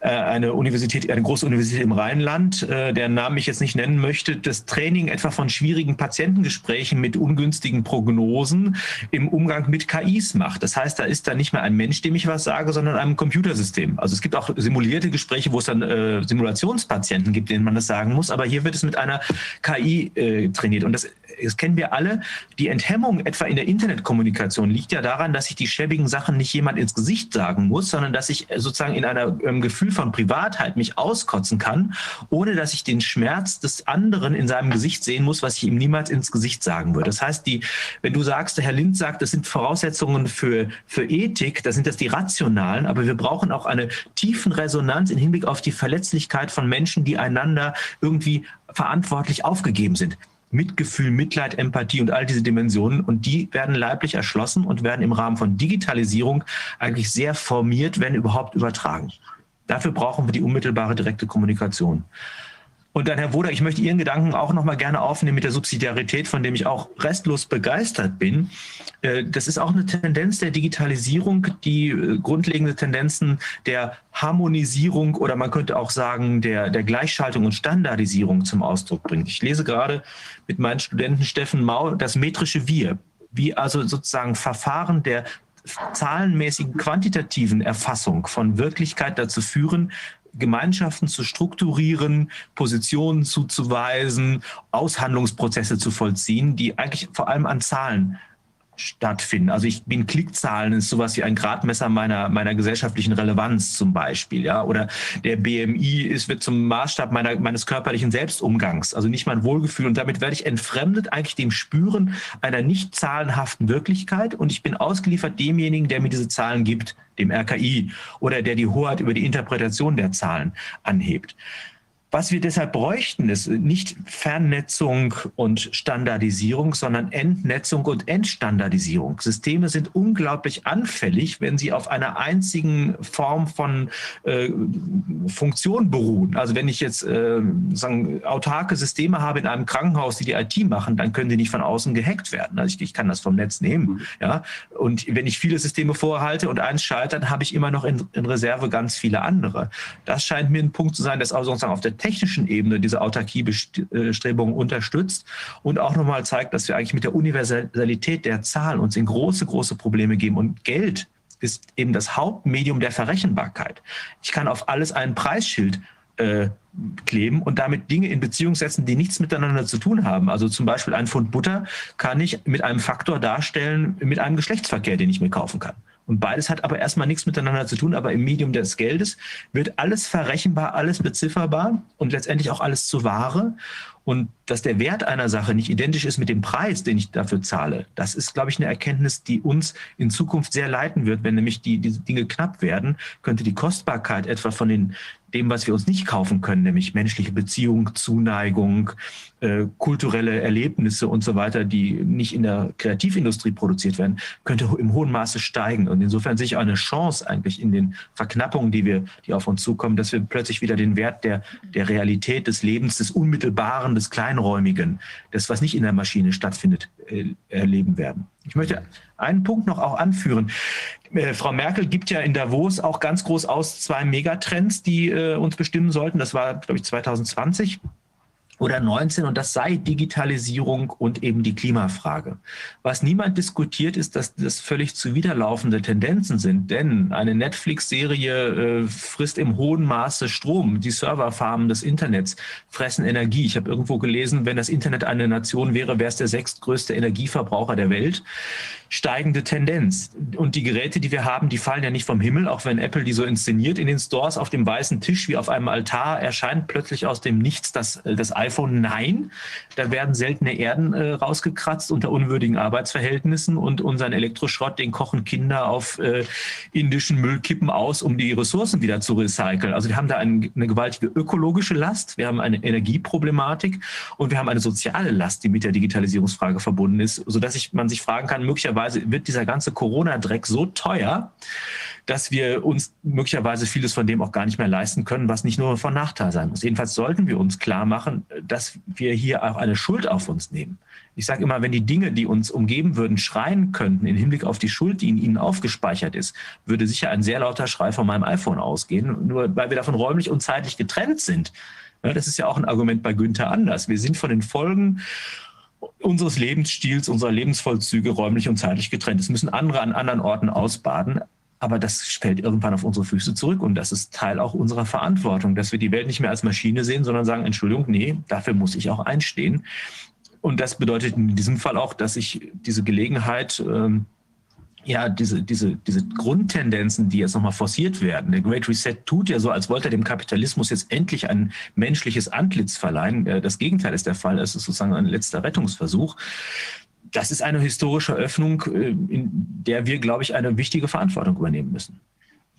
äh, eine Universität, eine große Universität im Rheinland, äh, deren Namen ich jetzt nicht nennen möchte, möchte das Training etwa von schwierigen Patientengesprächen mit ungünstigen Prognosen im Umgang mit KIs macht. Das heißt, da ist da nicht mehr ein Mensch, dem ich was sage, sondern ein Computersystem. Also es gibt auch simulierte Gespräche, wo es dann äh, Simulationspatienten gibt, denen man das sagen muss, aber hier wird es mit einer KI äh, trainiert. Und das, das kennen wir alle. Die Enthemmung etwa in der Internetkommunikation liegt ja daran, dass ich die schäbigen Sachen nicht jemand ins Gesicht sagen muss, sondern dass ich sozusagen in einem ähm, Gefühl von Privatheit mich auskotzen kann, ohne dass ich den Schmerz des anderen anderen in seinem Gesicht sehen muss, was ich ihm niemals ins Gesicht sagen würde. Das heißt, die, wenn du sagst, der Herr Lind sagt, das sind Voraussetzungen für, für Ethik, da sind das die rationalen, aber wir brauchen auch eine tiefen Resonanz im Hinblick auf die Verletzlichkeit von Menschen, die einander irgendwie verantwortlich aufgegeben sind. Mitgefühl, Mitleid, Empathie und all diese Dimensionen. Und die werden leiblich erschlossen und werden im Rahmen von Digitalisierung eigentlich sehr formiert, wenn überhaupt übertragen. Dafür brauchen wir die unmittelbare direkte Kommunikation. Und dann, Herr Woder, ich möchte Ihren Gedanken auch noch mal gerne aufnehmen mit der Subsidiarität, von dem ich auch restlos begeistert bin. Äh, das ist auch eine Tendenz der Digitalisierung, die äh, grundlegende Tendenzen der Harmonisierung oder man könnte auch sagen der, der Gleichschaltung und Standardisierung zum Ausdruck bringt. Ich lese gerade mit meinen Studenten Steffen Mau das metrische Wir, wie also sozusagen Verfahren der zahlenmäßigen quantitativen Erfassung von Wirklichkeit dazu führen, Gemeinschaften zu strukturieren, Positionen zuzuweisen, Aushandlungsprozesse zu vollziehen, die eigentlich vor allem an Zahlen stattfinden. Also ich bin Klickzahlen ist sowas wie ein Gradmesser meiner meiner gesellschaftlichen Relevanz zum Beispiel, ja. Oder der BMI ist wird zum Maßstab meiner meines körperlichen Selbstumgangs, also nicht mein Wohlgefühl. Und damit werde ich entfremdet eigentlich dem Spüren einer nicht zahlenhaften Wirklichkeit und ich bin ausgeliefert demjenigen, der mir diese Zahlen gibt, dem RKI oder der die Hoheit über die Interpretation der Zahlen anhebt. Was wir deshalb bräuchten, ist nicht Fernnetzung und Standardisierung, sondern Entnetzung und Entstandardisierung. Systeme sind unglaublich anfällig, wenn sie auf einer einzigen Form von äh, Funktion beruhen. Also wenn ich jetzt äh, sagen, autarke Systeme habe in einem Krankenhaus, die die IT machen, dann können die nicht von außen gehackt werden. Also ich, ich kann das vom Netz nehmen. Mhm. Ja? Und wenn ich viele Systeme vorhalte und eins scheitert, habe ich immer noch in, in Reserve ganz viele andere. Das scheint mir ein Punkt zu sein, dass auch sozusagen auf der technischen Ebene diese Autarkiebestrebungen unterstützt und auch nochmal zeigt, dass wir eigentlich mit der Universalität der Zahlen uns in große, große Probleme geben. Und Geld ist eben das Hauptmedium der Verrechenbarkeit. Ich kann auf alles ein Preisschild äh, kleben und damit Dinge in Beziehung setzen, die nichts miteinander zu tun haben. Also zum Beispiel ein Pfund Butter kann ich mit einem Faktor darstellen mit einem Geschlechtsverkehr, den ich mir kaufen kann. Und beides hat aber erstmal nichts miteinander zu tun, aber im Medium des Geldes wird alles verrechenbar, alles bezifferbar und letztendlich auch alles zu Ware. Und dass der Wert einer Sache nicht identisch ist mit dem Preis, den ich dafür zahle, das ist, glaube ich, eine Erkenntnis, die uns in Zukunft sehr leiten wird. Wenn nämlich die, diese Dinge knapp werden, könnte die Kostbarkeit etwa von den dem, was wir uns nicht kaufen können, nämlich menschliche Beziehung, Zuneigung, äh, kulturelle Erlebnisse und so weiter, die nicht in der Kreativindustrie produziert werden, könnte im hohen Maße steigen. Und insofern sehe ich auch eine Chance eigentlich in den Verknappungen, die wir, die auf uns zukommen, dass wir plötzlich wieder den Wert der, der Realität des Lebens, des Unmittelbaren, des Kleinräumigen, das, was nicht in der Maschine stattfindet, äh, erleben werden. Ich möchte einen Punkt noch auch anführen. Äh, Frau Merkel gibt ja in Davos auch ganz groß aus zwei Megatrends, die äh, uns bestimmen sollten. Das war, glaube ich, 2020 oder 19 und das sei Digitalisierung und eben die Klimafrage. Was niemand diskutiert, ist, dass das völlig zuwiderlaufende Tendenzen sind, denn eine Netflix-Serie äh, frisst im hohen Maße Strom. Die Serverfarmen des Internets fressen Energie. Ich habe irgendwo gelesen, wenn das Internet eine Nation wäre, wäre es der sechstgrößte Energieverbraucher der Welt steigende Tendenz. Und die Geräte, die wir haben, die fallen ja nicht vom Himmel, auch wenn Apple die so inszeniert in den Stores auf dem weißen Tisch wie auf einem Altar erscheint plötzlich aus dem Nichts das, äh, das iPhone. Nein, da werden seltene Erden äh, rausgekratzt unter unwürdigen Arbeitsverhältnissen und unseren Elektroschrott, den kochen Kinder auf äh, indischen Müllkippen aus, um die Ressourcen wieder zu recyceln. Also wir haben da ein, eine gewaltige ökologische Last, wir haben eine Energieproblematik und wir haben eine soziale Last, die mit der Digitalisierungsfrage verbunden ist, sodass ich, man sich fragen kann, möglicherweise wird dieser ganze Corona-Dreck so teuer, dass wir uns möglicherweise vieles von dem auch gar nicht mehr leisten können, was nicht nur von Nachteil sein muss. Jedenfalls sollten wir uns klar machen, dass wir hier auch eine Schuld auf uns nehmen. Ich sage immer, wenn die Dinge, die uns umgeben würden, schreien könnten im Hinblick auf die Schuld, die in ihnen aufgespeichert ist, würde sicher ein sehr lauter Schrei von meinem iPhone ausgehen, nur weil wir davon räumlich und zeitlich getrennt sind. Ja, das ist ja auch ein Argument bei Günther Anders. Wir sind von den Folgen unseres Lebensstils, unserer Lebensvollzüge räumlich und zeitlich getrennt. Es müssen andere an anderen Orten ausbaden. Aber das fällt irgendwann auf unsere Füße zurück und das ist Teil auch unserer Verantwortung, dass wir die Welt nicht mehr als Maschine sehen, sondern sagen, Entschuldigung, nee, dafür muss ich auch einstehen. Und das bedeutet in diesem Fall auch, dass ich diese Gelegenheit ähm, ja, diese, diese, diese Grundtendenzen, die jetzt nochmal forciert werden. Der Great Reset tut ja so, als wollte er dem Kapitalismus jetzt endlich ein menschliches Antlitz verleihen. Äh, das Gegenteil ist der Fall. Es ist sozusagen ein letzter Rettungsversuch. Das ist eine historische Öffnung, äh, in der wir, glaube ich, eine wichtige Verantwortung übernehmen müssen.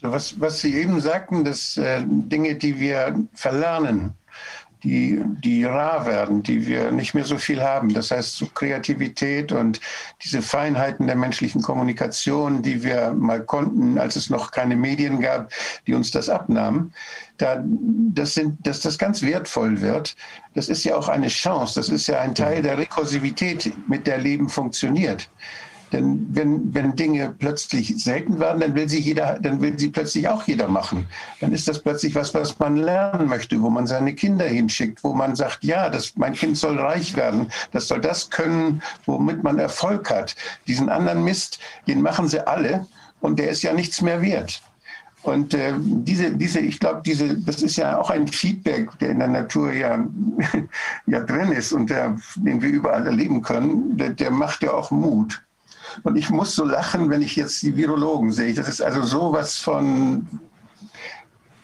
Was, was Sie eben sagten, dass äh, Dinge, die wir verlernen, die, die rar werden, die wir nicht mehr so viel haben. Das heißt, so Kreativität und diese Feinheiten der menschlichen Kommunikation, die wir mal konnten, als es noch keine Medien gab, die uns das abnahmen, da, das sind, dass das ganz wertvoll wird. Das ist ja auch eine Chance. Das ist ja ein Teil der Rekursivität, mit der Leben funktioniert. Denn wenn, wenn Dinge plötzlich selten werden, dann will sie jeder, dann will sie plötzlich auch jeder machen. Dann ist das plötzlich was, was man lernen möchte, wo man seine Kinder hinschickt, wo man sagt, ja, das, mein Kind soll reich werden, das soll das können, womit man Erfolg hat. Diesen anderen Mist, den machen sie alle und der ist ja nichts mehr wert. Und äh, diese, diese, ich glaube, diese, das ist ja auch ein Feedback, der in der Natur ja, [LAUGHS] ja drin ist und der, den wir überall erleben können, der, der macht ja auch Mut. Und ich muss so lachen, wenn ich jetzt die Virologen sehe. Das ist also sowas von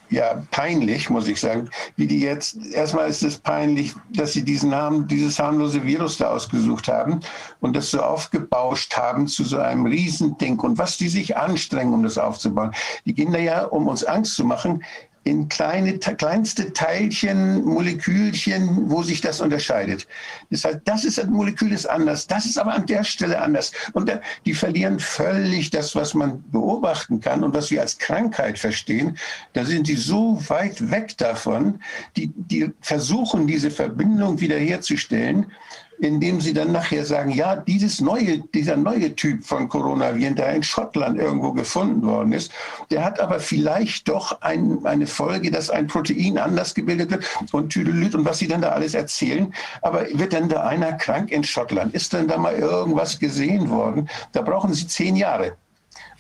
ja, peinlich, muss ich sagen, wie die jetzt, erstmal ist es peinlich, dass sie diesen Namen, dieses harmlose Virus da ausgesucht haben und das so aufgebauscht haben zu so einem Riesending und was die sich anstrengen, um das aufzubauen. Die gehen da ja, um uns Angst zu machen, in kleine, kleinste Teilchen, Molekülchen, wo sich das unterscheidet. Das heißt, das ist ein Molekül ist anders, das ist aber an der Stelle anders. Und die verlieren völlig das, was man beobachten kann und was wir als Krankheit verstehen. Da sind sie so weit weg davon, die, die versuchen, diese Verbindung wiederherzustellen indem sie dann nachher sagen, ja, dieses neue, dieser neue Typ von Coronaviren, der in Schottland irgendwo gefunden worden ist, der hat aber vielleicht doch ein, eine Folge, dass ein Protein anders gebildet wird und Tüdelüt und was sie dann da alles erzählen. Aber wird denn da einer krank in Schottland? Ist denn da mal irgendwas gesehen worden? Da brauchen sie zehn Jahre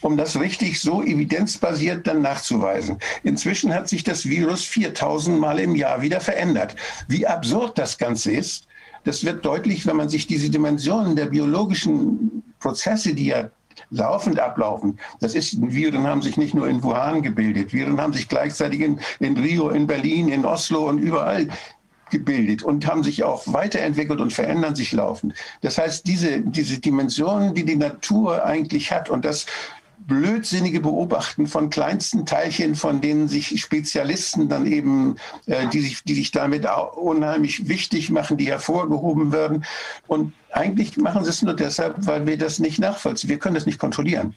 um das richtig so evidenzbasiert dann nachzuweisen. Inzwischen hat sich das Virus 4000 Mal im Jahr wieder verändert. Wie absurd das Ganze ist, das wird deutlich, wenn man sich diese Dimensionen der biologischen Prozesse, die ja laufend ablaufen. Das ist, Viren haben sich nicht nur in Wuhan gebildet, Viren haben sich gleichzeitig in, in Rio, in Berlin, in Oslo und überall gebildet und haben sich auch weiterentwickelt und verändern sich laufend. Das heißt, diese, diese Dimensionen, die die Natur eigentlich hat und das blödsinnige Beobachten von kleinsten Teilchen, von denen sich Spezialisten dann eben, äh, die, sich, die sich damit unheimlich wichtig machen, die hervorgehoben werden. Und eigentlich machen sie es nur deshalb, weil wir das nicht nachvollziehen. Wir können das nicht kontrollieren.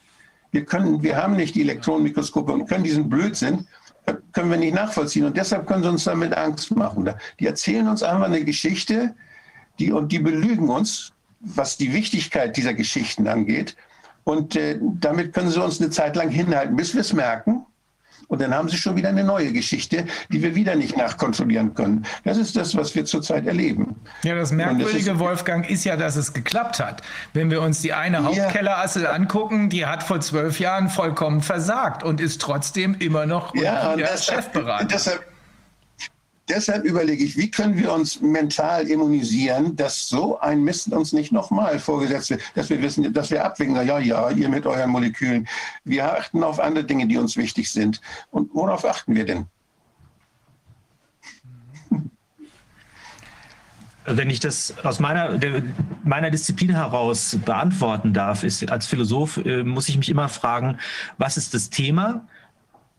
Wir, können, wir haben nicht die Elektronenmikroskope und können diesen Blödsinn können wir nicht nachvollziehen. Und deshalb können sie uns damit Angst machen. Die erzählen uns einfach eine Geschichte, die, und die belügen uns, was die Wichtigkeit dieser Geschichten angeht. Und äh, damit können sie uns eine Zeit lang hinhalten, bis wir es merken. Und dann haben sie schon wieder eine neue Geschichte, die wir wieder nicht nachkontrollieren können. Das ist das, was wir zurzeit erleben. Ja, das Merkwürdige, das Wolfgang, ist ja, dass es geklappt hat. Wenn wir uns die eine ja. angucken, die hat vor zwölf Jahren vollkommen versagt und ist trotzdem immer noch ja, Chefberater. Deshalb, deshalb überlege ich, wie können wir uns mental immunisieren, dass so ein Mist uns nicht nochmal vorgesetzt wird, dass wir wissen, dass wir abwägen, ja, ja, ihr mit euren Molekülen. Wir achten auf andere Dinge, die uns wichtig sind. Und worauf achten wir denn? Wenn ich das aus meiner, meiner Disziplin heraus beantworten darf, ist als Philosoph, äh, muss ich mich immer fragen, was ist das Thema?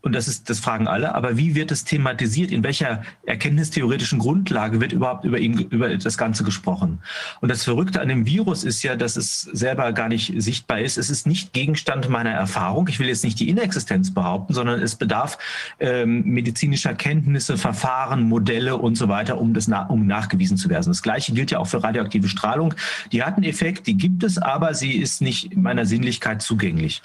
Und das ist, das fragen alle, aber wie wird es thematisiert? In welcher erkenntnistheoretischen Grundlage wird überhaupt über ihn, über das Ganze gesprochen? Und das Verrückte an dem Virus ist ja, dass es selber gar nicht sichtbar ist. Es ist nicht Gegenstand meiner Erfahrung. Ich will jetzt nicht die Inexistenz behaupten, sondern es bedarf ähm, medizinischer Kenntnisse, Verfahren, Modelle und so weiter, um das na, um nachgewiesen zu werden. Das Gleiche gilt ja auch für radioaktive Strahlung. Die hat einen Effekt, die gibt es, aber sie ist nicht meiner Sinnlichkeit zugänglich.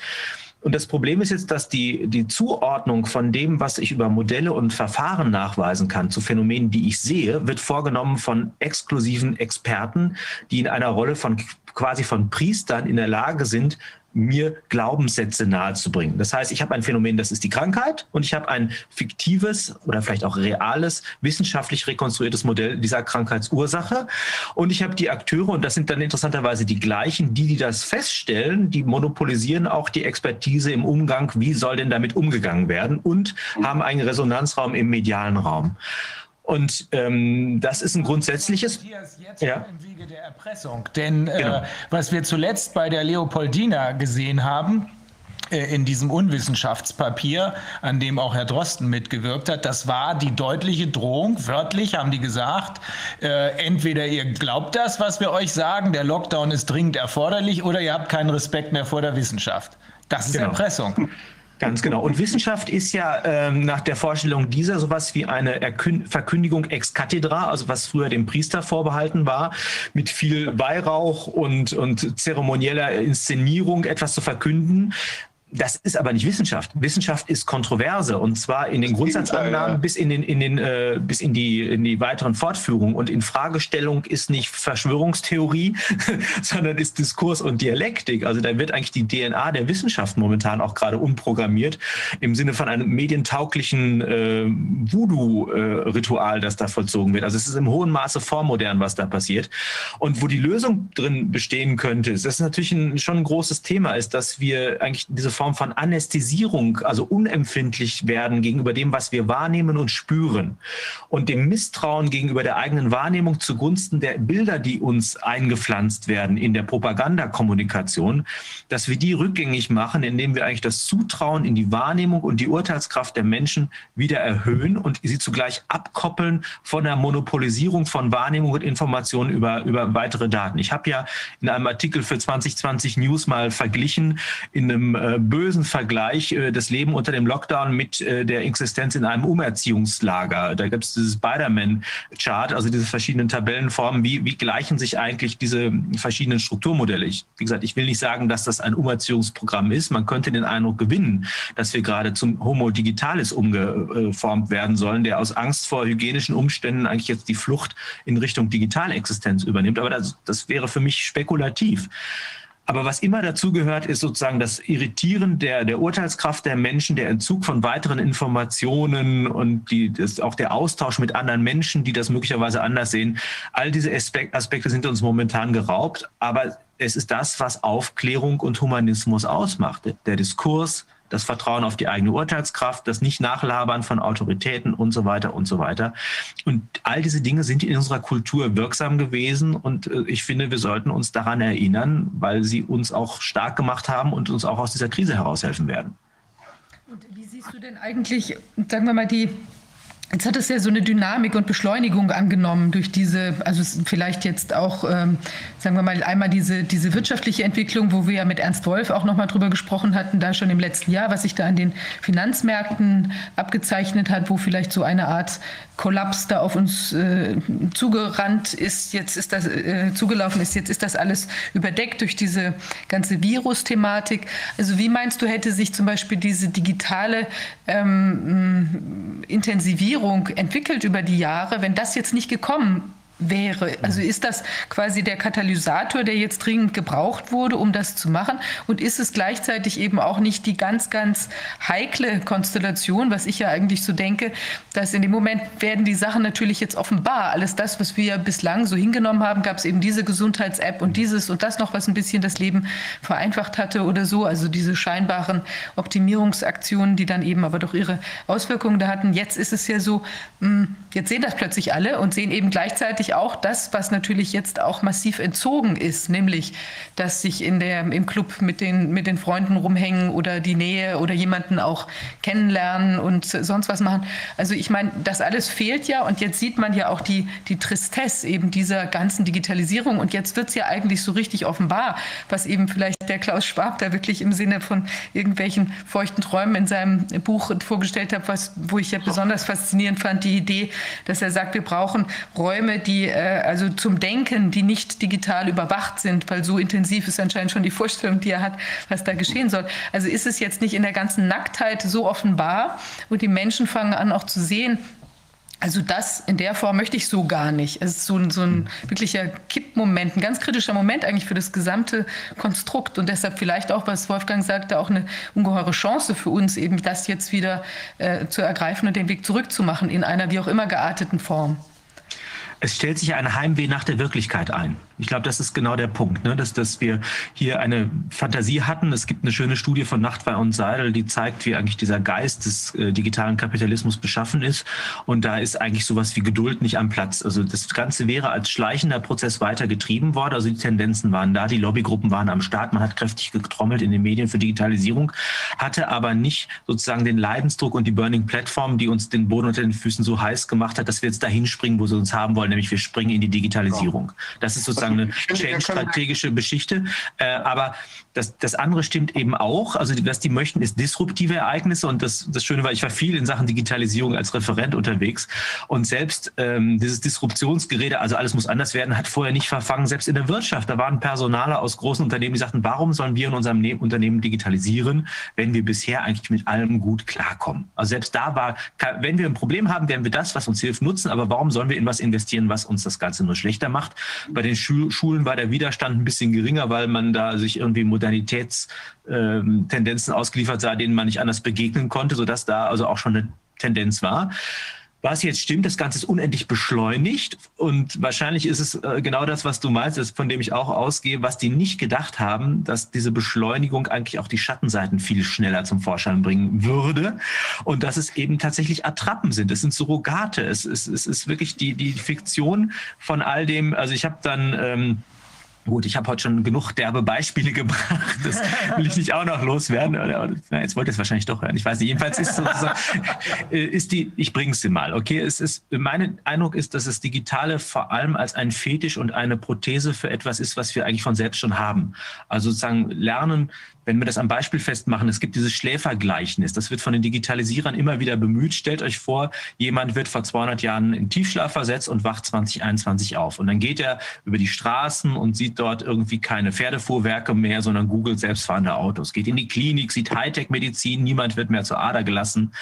Und das Problem ist jetzt, dass die, die Zuordnung von dem, was ich über Modelle und Verfahren nachweisen kann, zu Phänomenen, die ich sehe, wird vorgenommen von exklusiven Experten, die in einer Rolle von quasi von Priestern in der Lage sind, mir Glaubenssätze nahezubringen. Das heißt, ich habe ein Phänomen, das ist die Krankheit und ich habe ein fiktives oder vielleicht auch reales, wissenschaftlich rekonstruiertes Modell dieser Krankheitsursache. Und ich habe die Akteure, und das sind dann interessanterweise die gleichen, die, die das feststellen, die monopolisieren auch die Expertise im Umgang, wie soll denn damit umgegangen werden und haben einen Resonanzraum im medialen Raum. Und ähm, das ist ein grundsätzliches. Jetzt ja. im Wege der Erpressung. Denn äh, genau. äh, was wir zuletzt bei der Leopoldina gesehen haben, äh, in diesem Unwissenschaftspapier, an dem auch Herr Drosten mitgewirkt hat, das war die deutliche Drohung. Wörtlich haben die gesagt, äh, entweder ihr glaubt das, was wir euch sagen, der Lockdown ist dringend erforderlich, oder ihr habt keinen Respekt mehr vor der Wissenschaft. Das ist genau. Erpressung. [LAUGHS] Ganz genau. Und Wissenschaft ist ja ähm, nach der Vorstellung dieser sowas wie eine Erkün Verkündigung ex cathedra, also was früher dem Priester vorbehalten war, mit viel Weihrauch und, und zeremonieller Inszenierung etwas zu verkünden. Das ist aber nicht Wissenschaft. Wissenschaft ist Kontroverse und zwar in den Grundsatzannahmen ja. bis in den in den äh, bis in die in die weiteren Fortführungen und in Fragestellung ist nicht Verschwörungstheorie, [LAUGHS] sondern ist Diskurs und Dialektik. Also da wird eigentlich die DNA der Wissenschaft momentan auch gerade umprogrammiert im Sinne von einem medientauglichen äh, Voodoo-Ritual, das da vollzogen wird. Also es ist im hohen Maße vormodern, was da passiert. Und wo die Lösung drin bestehen könnte, ist das ist natürlich ein, schon ein großes Thema, ist, dass wir eigentlich diese Form Form von Anästhesierung, also unempfindlich werden gegenüber dem, was wir wahrnehmen und spüren und dem Misstrauen gegenüber der eigenen Wahrnehmung zugunsten der Bilder, die uns eingepflanzt werden in der Propagandakommunikation, dass wir die rückgängig machen, indem wir eigentlich das Zutrauen in die Wahrnehmung und die Urteilskraft der Menschen wieder erhöhen und sie zugleich abkoppeln von der Monopolisierung von Wahrnehmung und Informationen über, über weitere Daten. Ich habe ja in einem Artikel für 2020 News mal verglichen in einem äh, bösen Vergleich äh, das Leben unter dem Lockdown mit äh, der Existenz in einem Umerziehungslager. Da gibt es dieses Spider-Man-Chart, also diese verschiedenen Tabellenformen. Wie, wie gleichen sich eigentlich diese verschiedenen Strukturmodelle? Ich, wie gesagt, ich will nicht sagen, dass das ein Umerziehungsprogramm ist. Man könnte den Eindruck gewinnen, dass wir gerade zum Homo Digitalis umgeformt werden sollen, der aus Angst vor hygienischen Umständen eigentlich jetzt die Flucht in Richtung Digitalexistenz übernimmt. Aber das, das wäre für mich spekulativ. Aber was immer dazu gehört, ist sozusagen das Irritieren der, der Urteilskraft der Menschen, der Entzug von weiteren Informationen und die, das, auch der Austausch mit anderen Menschen, die das möglicherweise anders sehen. All diese Aspekte sind uns momentan geraubt, aber es ist das, was Aufklärung und Humanismus ausmacht. Der Diskurs, das Vertrauen auf die eigene Urteilskraft, das Nicht-Nachlabern von Autoritäten und so weiter und so weiter. Und all diese Dinge sind in unserer Kultur wirksam gewesen und äh, ich finde, wir sollten uns daran erinnern, weil sie uns auch stark gemacht haben und uns auch aus dieser Krise heraushelfen werden. Und wie siehst du denn eigentlich, sagen wir mal, die Jetzt hat es ja so eine Dynamik und Beschleunigung angenommen durch diese, also vielleicht jetzt auch, ähm, sagen wir mal, einmal diese, diese wirtschaftliche Entwicklung, wo wir ja mit Ernst Wolf auch nochmal drüber gesprochen hatten, da schon im letzten Jahr, was sich da an den Finanzmärkten abgezeichnet hat, wo vielleicht so eine Art Kollaps da auf uns äh, zugerannt ist, jetzt ist das äh, zugelaufen ist, jetzt ist das alles überdeckt durch diese ganze Virus-Thematik. Also wie meinst du, hätte sich zum Beispiel diese digitale ähm, Intensivierung entwickelt über die Jahre, wenn das jetzt nicht gekommen wäre. Also ist das quasi der Katalysator, der jetzt dringend gebraucht wurde, um das zu machen? Und ist es gleichzeitig eben auch nicht die ganz, ganz heikle Konstellation, was ich ja eigentlich so denke, dass in dem Moment werden die Sachen natürlich jetzt offenbar. Alles das, was wir bislang so hingenommen haben, gab es eben diese Gesundheits-App und dieses und das noch, was ein bisschen das Leben vereinfacht hatte oder so. Also diese scheinbaren Optimierungsaktionen, die dann eben aber doch ihre Auswirkungen da hatten. Jetzt ist es ja so, hm, jetzt sehen das plötzlich alle und sehen eben gleichzeitig, gleichzeitig auch das, was natürlich jetzt auch massiv entzogen ist, nämlich, dass sich in der, im Club mit den, mit den Freunden rumhängen oder die Nähe oder jemanden auch kennenlernen und sonst was machen. Also ich meine, das alles fehlt ja und jetzt sieht man ja auch die, die Tristesse eben dieser ganzen Digitalisierung und jetzt wird es ja eigentlich so richtig offenbar, was eben vielleicht der Klaus Schwab da wirklich im Sinne von irgendwelchen feuchten Träumen in seinem Buch vorgestellt hat, was, wo ich ja besonders faszinierend fand, die Idee, dass er sagt, wir brauchen Räume, die die äh, also zum Denken, die nicht digital überwacht sind, weil so intensiv ist anscheinend schon die Vorstellung, die er hat, was da geschehen soll. Also ist es jetzt nicht in der ganzen Nacktheit so offenbar und die Menschen fangen an auch zu sehen, also das in der Form möchte ich so gar nicht. Es ist so ein, so ein wirklicher Kippmoment, ein ganz kritischer Moment eigentlich für das gesamte Konstrukt und deshalb vielleicht auch, was Wolfgang sagte, auch eine ungeheure Chance für uns, eben das jetzt wieder äh, zu ergreifen und den Weg zurückzumachen in einer wie auch immer gearteten Form. Es stellt sich ein Heimweh nach der Wirklichkeit ein. Ich glaube, das ist genau der Punkt, ne? dass, dass wir hier eine Fantasie hatten. Es gibt eine schöne Studie von Nachtwey und Seidel, die zeigt, wie eigentlich dieser Geist des äh, digitalen Kapitalismus beschaffen ist. Und da ist eigentlich sowas wie Geduld nicht am Platz. Also das Ganze wäre als schleichender Prozess weiter getrieben worden. Also die Tendenzen waren da, die Lobbygruppen waren am Start, man hat kräftig getrommelt in den Medien für Digitalisierung, hatte aber nicht sozusagen den Leidensdruck und die Burning Platform, die uns den Boden unter den Füßen so heiß gemacht hat, dass wir jetzt dahin springen, wo sie uns haben wollen, nämlich wir springen in die Digitalisierung. Das ist sozusagen sozusagen eine change-strategische Geschichte. Äh, aber das, das andere stimmt eben auch. Also was die möchten, ist disruptive Ereignisse. Und das, das Schöne war, ich war viel in Sachen Digitalisierung als Referent unterwegs. Und selbst ähm, dieses Disruptionsgerede, also alles muss anders werden, hat vorher nicht verfangen. Selbst in der Wirtschaft, da waren Personale aus großen Unternehmen, die sagten, warum sollen wir in unserem ne Unternehmen digitalisieren, wenn wir bisher eigentlich mit allem gut klarkommen? Also selbst da war, wenn wir ein Problem haben, werden wir das, was uns hilft, nutzen. Aber warum sollen wir in was investieren, was uns das Ganze nur schlechter macht? Bei den Schulen war der Widerstand ein bisschen geringer, weil man da sich irgendwie Modernitätstendenzen ähm, ausgeliefert sah, denen man nicht anders begegnen konnte, sodass da also auch schon eine Tendenz war. Was jetzt stimmt, das Ganze ist unendlich beschleunigt und wahrscheinlich ist es äh, genau das, was du meinst, von dem ich auch ausgehe, was die nicht gedacht haben, dass diese Beschleunigung eigentlich auch die Schattenseiten viel schneller zum Vorschein bringen würde und dass es eben tatsächlich Attrappen sind. Es sind Surrogate. Es, es, es ist wirklich die, die Fiktion von all dem. Also ich habe dann ähm, Gut, ich habe heute schon genug derbe Beispiele [LAUGHS] gebracht. Das will ich nicht auch noch loswerden. Na, jetzt wollt ihr es wahrscheinlich doch hören. Ich weiß nicht. Jedenfalls ist sozusagen, äh, ist die, ich bringe dir mal. Okay, es ist, mein Eindruck ist, dass das Digitale vor allem als ein Fetisch und eine Prothese für etwas ist, was wir eigentlich von selbst schon haben. Also sozusagen lernen, wenn wir das am Beispiel festmachen, es gibt dieses Schläfergleichnis, das wird von den Digitalisierern immer wieder bemüht. Stellt euch vor, jemand wird vor 200 Jahren in Tiefschlaf versetzt und wacht 2021 auf. Und dann geht er über die Straßen und sieht dort irgendwie keine Pferdefuhrwerke mehr, sondern googelt selbstfahrende Autos. Geht in die Klinik, sieht Hightech-Medizin, niemand wird mehr zur Ader gelassen.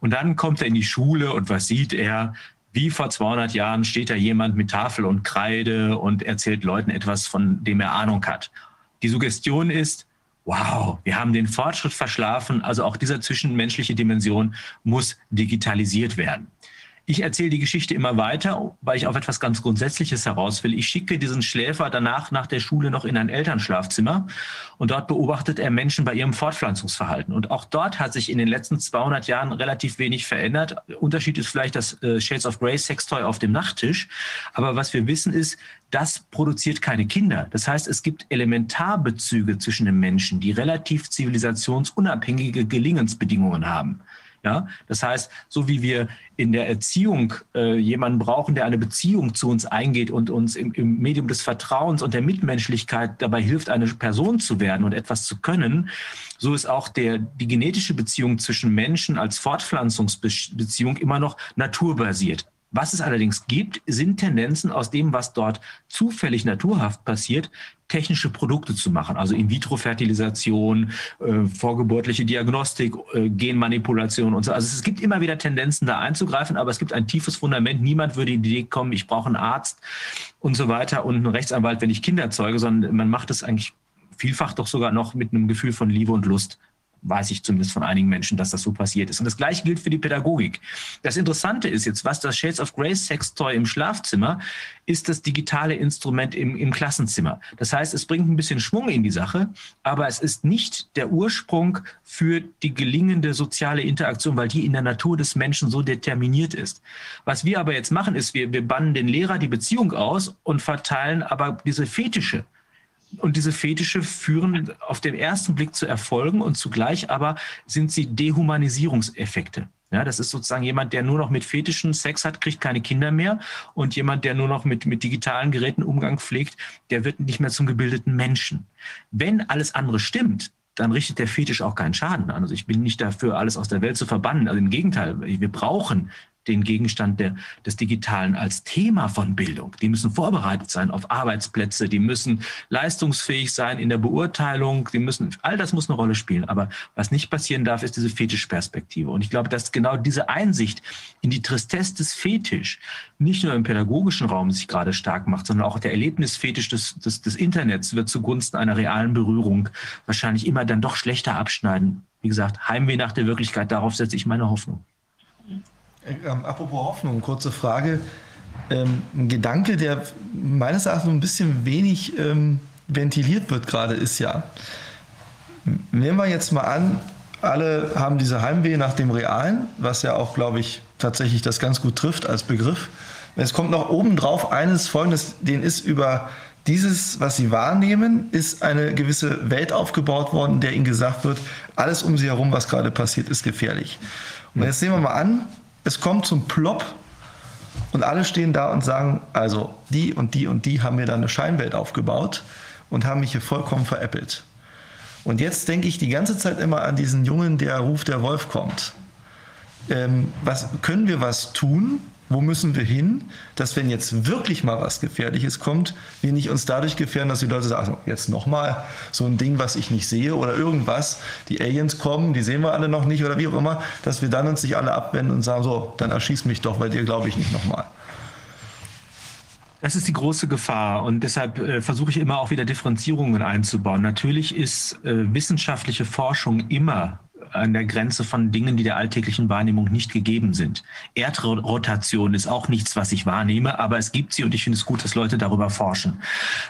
Und dann kommt er in die Schule und was sieht er? Wie vor 200 Jahren steht da jemand mit Tafel und Kreide und erzählt Leuten etwas, von dem er Ahnung hat. Die Suggestion ist, wow, wir haben den Fortschritt verschlafen, also auch dieser zwischenmenschliche Dimension muss digitalisiert werden. Ich erzähle die Geschichte immer weiter, weil ich auf etwas ganz Grundsätzliches heraus will. Ich schicke diesen Schläfer danach nach der Schule noch in ein Elternschlafzimmer und dort beobachtet er Menschen bei ihrem Fortpflanzungsverhalten. Und auch dort hat sich in den letzten 200 Jahren relativ wenig verändert. Unterschied ist vielleicht das äh, Shades of Grey Sextoy auf dem Nachttisch. Aber was wir wissen ist, das produziert keine Kinder. Das heißt, es gibt Elementarbezüge zwischen den Menschen, die relativ zivilisationsunabhängige Gelingensbedingungen haben. Ja, das heißt, so wie wir in der Erziehung äh, jemanden brauchen, der eine Beziehung zu uns eingeht und uns im, im, Medium des Vertrauens und der Mitmenschlichkeit dabei hilft, eine Person zu werden und etwas zu können, so ist auch der, die genetische Beziehung zwischen Menschen als Fortpflanzungsbeziehung immer noch naturbasiert. Was es allerdings gibt, sind Tendenzen aus dem, was dort zufällig naturhaft passiert, technische Produkte zu machen, also In-vitro-Fertilisation, äh, vorgeburtliche Diagnostik, äh, Genmanipulation und so. Also es gibt immer wieder Tendenzen, da einzugreifen, aber es gibt ein tiefes Fundament. Niemand würde die Idee kommen, ich brauche einen Arzt und so weiter und einen Rechtsanwalt, wenn ich Kinder zeuge, sondern man macht es eigentlich vielfach doch sogar noch mit einem Gefühl von Liebe und Lust weiß ich zumindest von einigen Menschen, dass das so passiert ist. Und das Gleiche gilt für die Pädagogik. Das Interessante ist jetzt, was das Shades of Grace Sextoy im Schlafzimmer ist das digitale Instrument im, im Klassenzimmer. Das heißt, es bringt ein bisschen Schwung in die Sache, aber es ist nicht der Ursprung für die gelingende soziale Interaktion, weil die in der Natur des Menschen so determiniert ist. Was wir aber jetzt machen, ist, wir, wir bannen den Lehrer die Beziehung aus und verteilen aber diese Fetische und diese Fetische führen auf den ersten Blick zu Erfolgen und zugleich aber sind sie Dehumanisierungseffekte. Ja, das ist sozusagen jemand, der nur noch mit Fetischen Sex hat, kriegt keine Kinder mehr. Und jemand, der nur noch mit, mit digitalen Geräten Umgang pflegt, der wird nicht mehr zum gebildeten Menschen. Wenn alles andere stimmt, dann richtet der Fetisch auch keinen Schaden an. Also ich bin nicht dafür, alles aus der Welt zu verbannen. Also im Gegenteil, wir brauchen den Gegenstand der, des Digitalen als Thema von Bildung. Die müssen vorbereitet sein auf Arbeitsplätze, die müssen leistungsfähig sein in der Beurteilung, die müssen, all das muss eine Rolle spielen. Aber was nicht passieren darf, ist diese Fetischperspektive. Und ich glaube, dass genau diese Einsicht in die Tristesse des Fetisch nicht nur im pädagogischen Raum sich gerade stark macht, sondern auch der Erlebnisfetisch des, des, des Internets wird zugunsten einer realen Berührung wahrscheinlich immer dann doch schlechter abschneiden. Wie gesagt, Heimweh nach der Wirklichkeit, darauf setze ich meine Hoffnung. Ähm, apropos Hoffnung, kurze Frage. Ähm, ein Gedanke, der meines Erachtens ein bisschen wenig ähm, ventiliert wird gerade, ist ja, nehmen wir jetzt mal an, alle haben diese Heimweh nach dem Realen, was ja auch, glaube ich, tatsächlich das ganz gut trifft als Begriff. Es kommt noch obendrauf eines Folgendes, den ist über dieses, was sie wahrnehmen, ist eine gewisse Welt aufgebaut worden, der ihnen gesagt wird, alles um sie herum, was gerade passiert, ist gefährlich. Und jetzt sehen wir mal an, es kommt zum Plop und alle stehen da und sagen, also die und die und die haben mir da eine Scheinwelt aufgebaut und haben mich hier vollkommen veräppelt. Und jetzt denke ich die ganze Zeit immer an diesen Jungen, der ruft, der Wolf kommt. Ähm, was können wir was tun, wo müssen wir hin, dass wenn jetzt wirklich mal was Gefährliches kommt, wir nicht uns dadurch gefährden, dass die Leute sagen, jetzt nochmal so ein Ding, was ich nicht sehe oder irgendwas, die Aliens kommen, die sehen wir alle noch nicht oder wie auch immer, dass wir dann uns nicht alle abwenden und sagen, so, dann erschieß mich doch, weil dir glaube ich nicht nochmal. Das ist die große Gefahr und deshalb äh, versuche ich immer auch wieder Differenzierungen einzubauen. Natürlich ist äh, wissenschaftliche Forschung immer an der Grenze von Dingen, die der alltäglichen Wahrnehmung nicht gegeben sind. Erdrotation ist auch nichts, was ich wahrnehme, aber es gibt sie und ich finde es gut, dass Leute darüber forschen.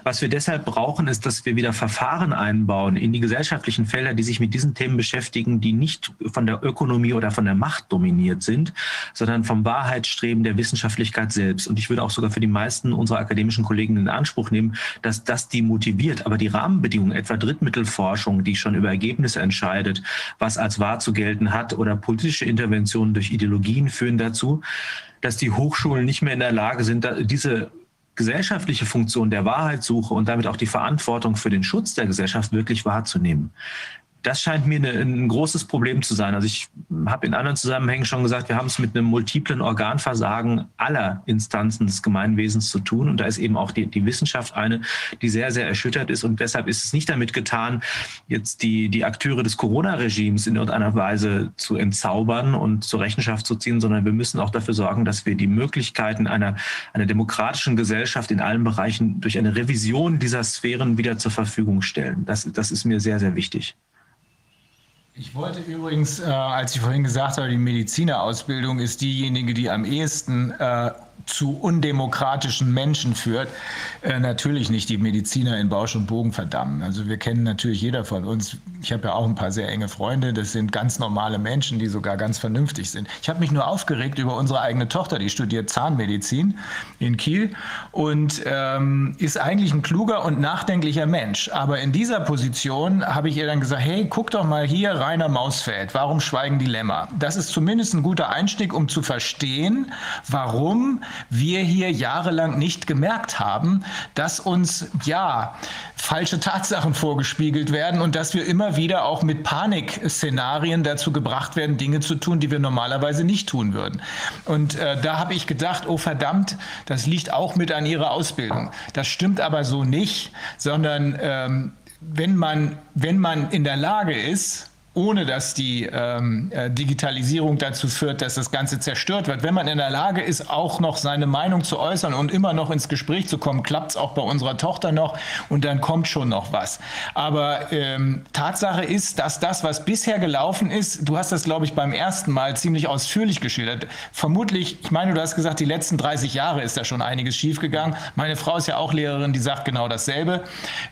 Was wir deshalb brauchen, ist, dass wir wieder Verfahren einbauen in die gesellschaftlichen Felder, die sich mit diesen Themen beschäftigen, die nicht von der Ökonomie oder von der Macht dominiert sind, sondern vom Wahrheitsstreben der Wissenschaftlichkeit selbst. Und ich würde auch sogar für die meisten unserer akademischen Kollegen in Anspruch nehmen, dass das die motiviert. Aber die Rahmenbedingungen, etwa Drittmittelforschung, die schon über Ergebnisse entscheidet, was als wahr zu gelten hat oder politische Interventionen durch Ideologien führen dazu, dass die Hochschulen nicht mehr in der Lage sind, diese gesellschaftliche Funktion der Wahrheitssuche und damit auch die Verantwortung für den Schutz der Gesellschaft wirklich wahrzunehmen. Das scheint mir eine, ein großes Problem zu sein. Also ich habe in anderen Zusammenhängen schon gesagt, wir haben es mit einem multiplen Organversagen aller Instanzen des Gemeinwesens zu tun. Und da ist eben auch die, die Wissenschaft eine, die sehr, sehr erschüttert ist. Und deshalb ist es nicht damit getan, jetzt die, die Akteure des Corona-Regimes in irgendeiner Weise zu entzaubern und zur Rechenschaft zu ziehen, sondern wir müssen auch dafür sorgen, dass wir die Möglichkeiten einer, einer demokratischen Gesellschaft in allen Bereichen durch eine Revision dieser Sphären wieder zur Verfügung stellen. Das, das ist mir sehr, sehr wichtig. Ich wollte übrigens, äh, als ich vorhin gesagt habe, die Medizinerausbildung ist diejenige, die am ehesten äh, zu undemokratischen Menschen führt, äh, natürlich nicht die Mediziner in Bausch und Bogen verdammen. Also wir kennen natürlich jeder von uns, ich habe ja auch ein paar sehr enge Freunde, das sind ganz normale Menschen, die sogar ganz vernünftig sind. Ich habe mich nur aufgeregt über unsere eigene Tochter, die studiert Zahnmedizin in Kiel und ähm, ist eigentlich ein kluger und nachdenklicher Mensch. Aber in dieser Position habe ich ihr dann gesagt, hey, guck doch mal hier, Rainer Mausfeld, warum schweigen die Lämmer? Das ist zumindest ein guter Einstieg, um zu verstehen, warum wir hier jahrelang nicht gemerkt haben, dass uns ja falsche Tatsachen vorgespiegelt werden und dass wir immer wieder auch mit Panikszenarien dazu gebracht werden, Dinge zu tun, die wir normalerweise nicht tun würden. Und äh, da habe ich gedacht, oh verdammt, das liegt auch mit an ihrer Ausbildung. Das stimmt aber so nicht, sondern ähm, wenn man, wenn man in der Lage ist, ohne dass die ähm, äh, Digitalisierung dazu führt, dass das Ganze zerstört wird. Wenn man in der Lage ist, auch noch seine Meinung zu äußern und immer noch ins Gespräch zu kommen, klappt es auch bei unserer Tochter noch und dann kommt schon noch was. Aber ähm, Tatsache ist, dass das, was bisher gelaufen ist, du hast das, glaube ich, beim ersten Mal ziemlich ausführlich geschildert. Vermutlich, ich meine, du hast gesagt, die letzten 30 Jahre ist da schon einiges schiefgegangen. Meine Frau ist ja auch Lehrerin, die sagt genau dasselbe.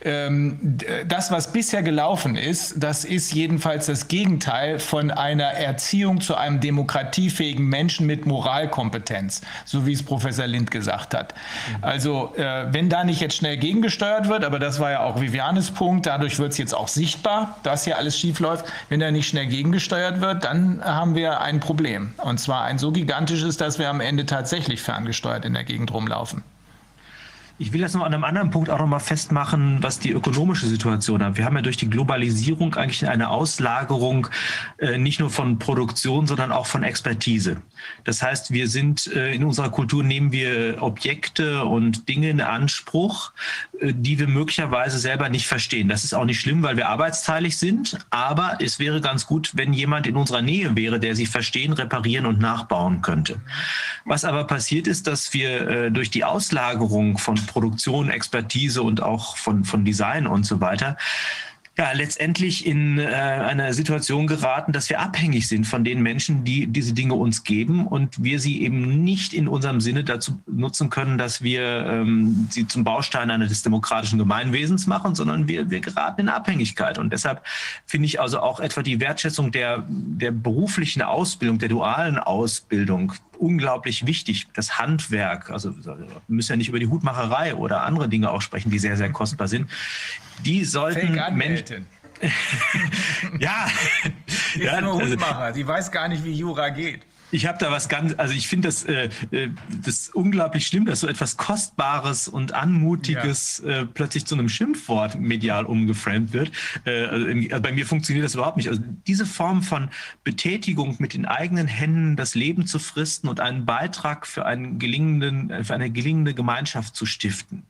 Ähm, das, was bisher gelaufen ist, das ist jedenfalls das Gegenteil von einer Erziehung zu einem demokratiefähigen Menschen mit Moralkompetenz, so wie es Professor Lind gesagt hat. Also äh, wenn da nicht jetzt schnell gegengesteuert wird, aber das war ja auch Vivianes Punkt, dadurch wird es jetzt auch sichtbar, dass hier alles schief läuft. Wenn da nicht schnell gegengesteuert wird, dann haben wir ein Problem. Und zwar ein so gigantisches, dass wir am Ende tatsächlich ferngesteuert in der Gegend rumlaufen. Ich will das noch an einem anderen Punkt auch noch mal festmachen, was die ökonomische Situation hat. Wir haben ja durch die Globalisierung eigentlich eine Auslagerung äh, nicht nur von Produktion, sondern auch von Expertise. Das heißt, wir sind äh, in unserer Kultur nehmen wir Objekte und Dinge in Anspruch, äh, die wir möglicherweise selber nicht verstehen. Das ist auch nicht schlimm, weil wir arbeitsteilig sind, aber es wäre ganz gut, wenn jemand in unserer Nähe wäre, der sie verstehen, reparieren und nachbauen könnte. Was aber passiert ist, dass wir äh, durch die Auslagerung von Produktion, Expertise und auch von, von Design und so weiter ja, letztendlich in äh, eine Situation geraten, dass wir abhängig sind von den Menschen, die diese Dinge uns geben und wir sie eben nicht in unserem Sinne dazu nutzen können, dass wir ähm, sie zum Baustein eines demokratischen Gemeinwesens machen, sondern wir, wir geraten in Abhängigkeit. Und deshalb finde ich also auch etwa die Wertschätzung der, der beruflichen Ausbildung, der dualen Ausbildung unglaublich wichtig. Das Handwerk, also wir müssen ja nicht über die Hutmacherei oder andere Dinge auch sprechen, die sehr, sehr kostbar sind die sollten Menschen. [LAUGHS] ja, die ja, nur also Hutmacher. Also, die weiß gar nicht, wie Jura geht. Ich habe da was ganz, also ich finde das, äh, äh, das unglaublich schlimm, dass so etwas Kostbares und Anmutiges ja. äh, plötzlich zu einem Schimpfwort medial umgeframed wird. Äh, also, also bei mir funktioniert das überhaupt nicht. Also diese Form von Betätigung mit den eigenen Händen das Leben zu fristen und einen Beitrag für, einen gelingenden, für eine gelingende Gemeinschaft zu stiften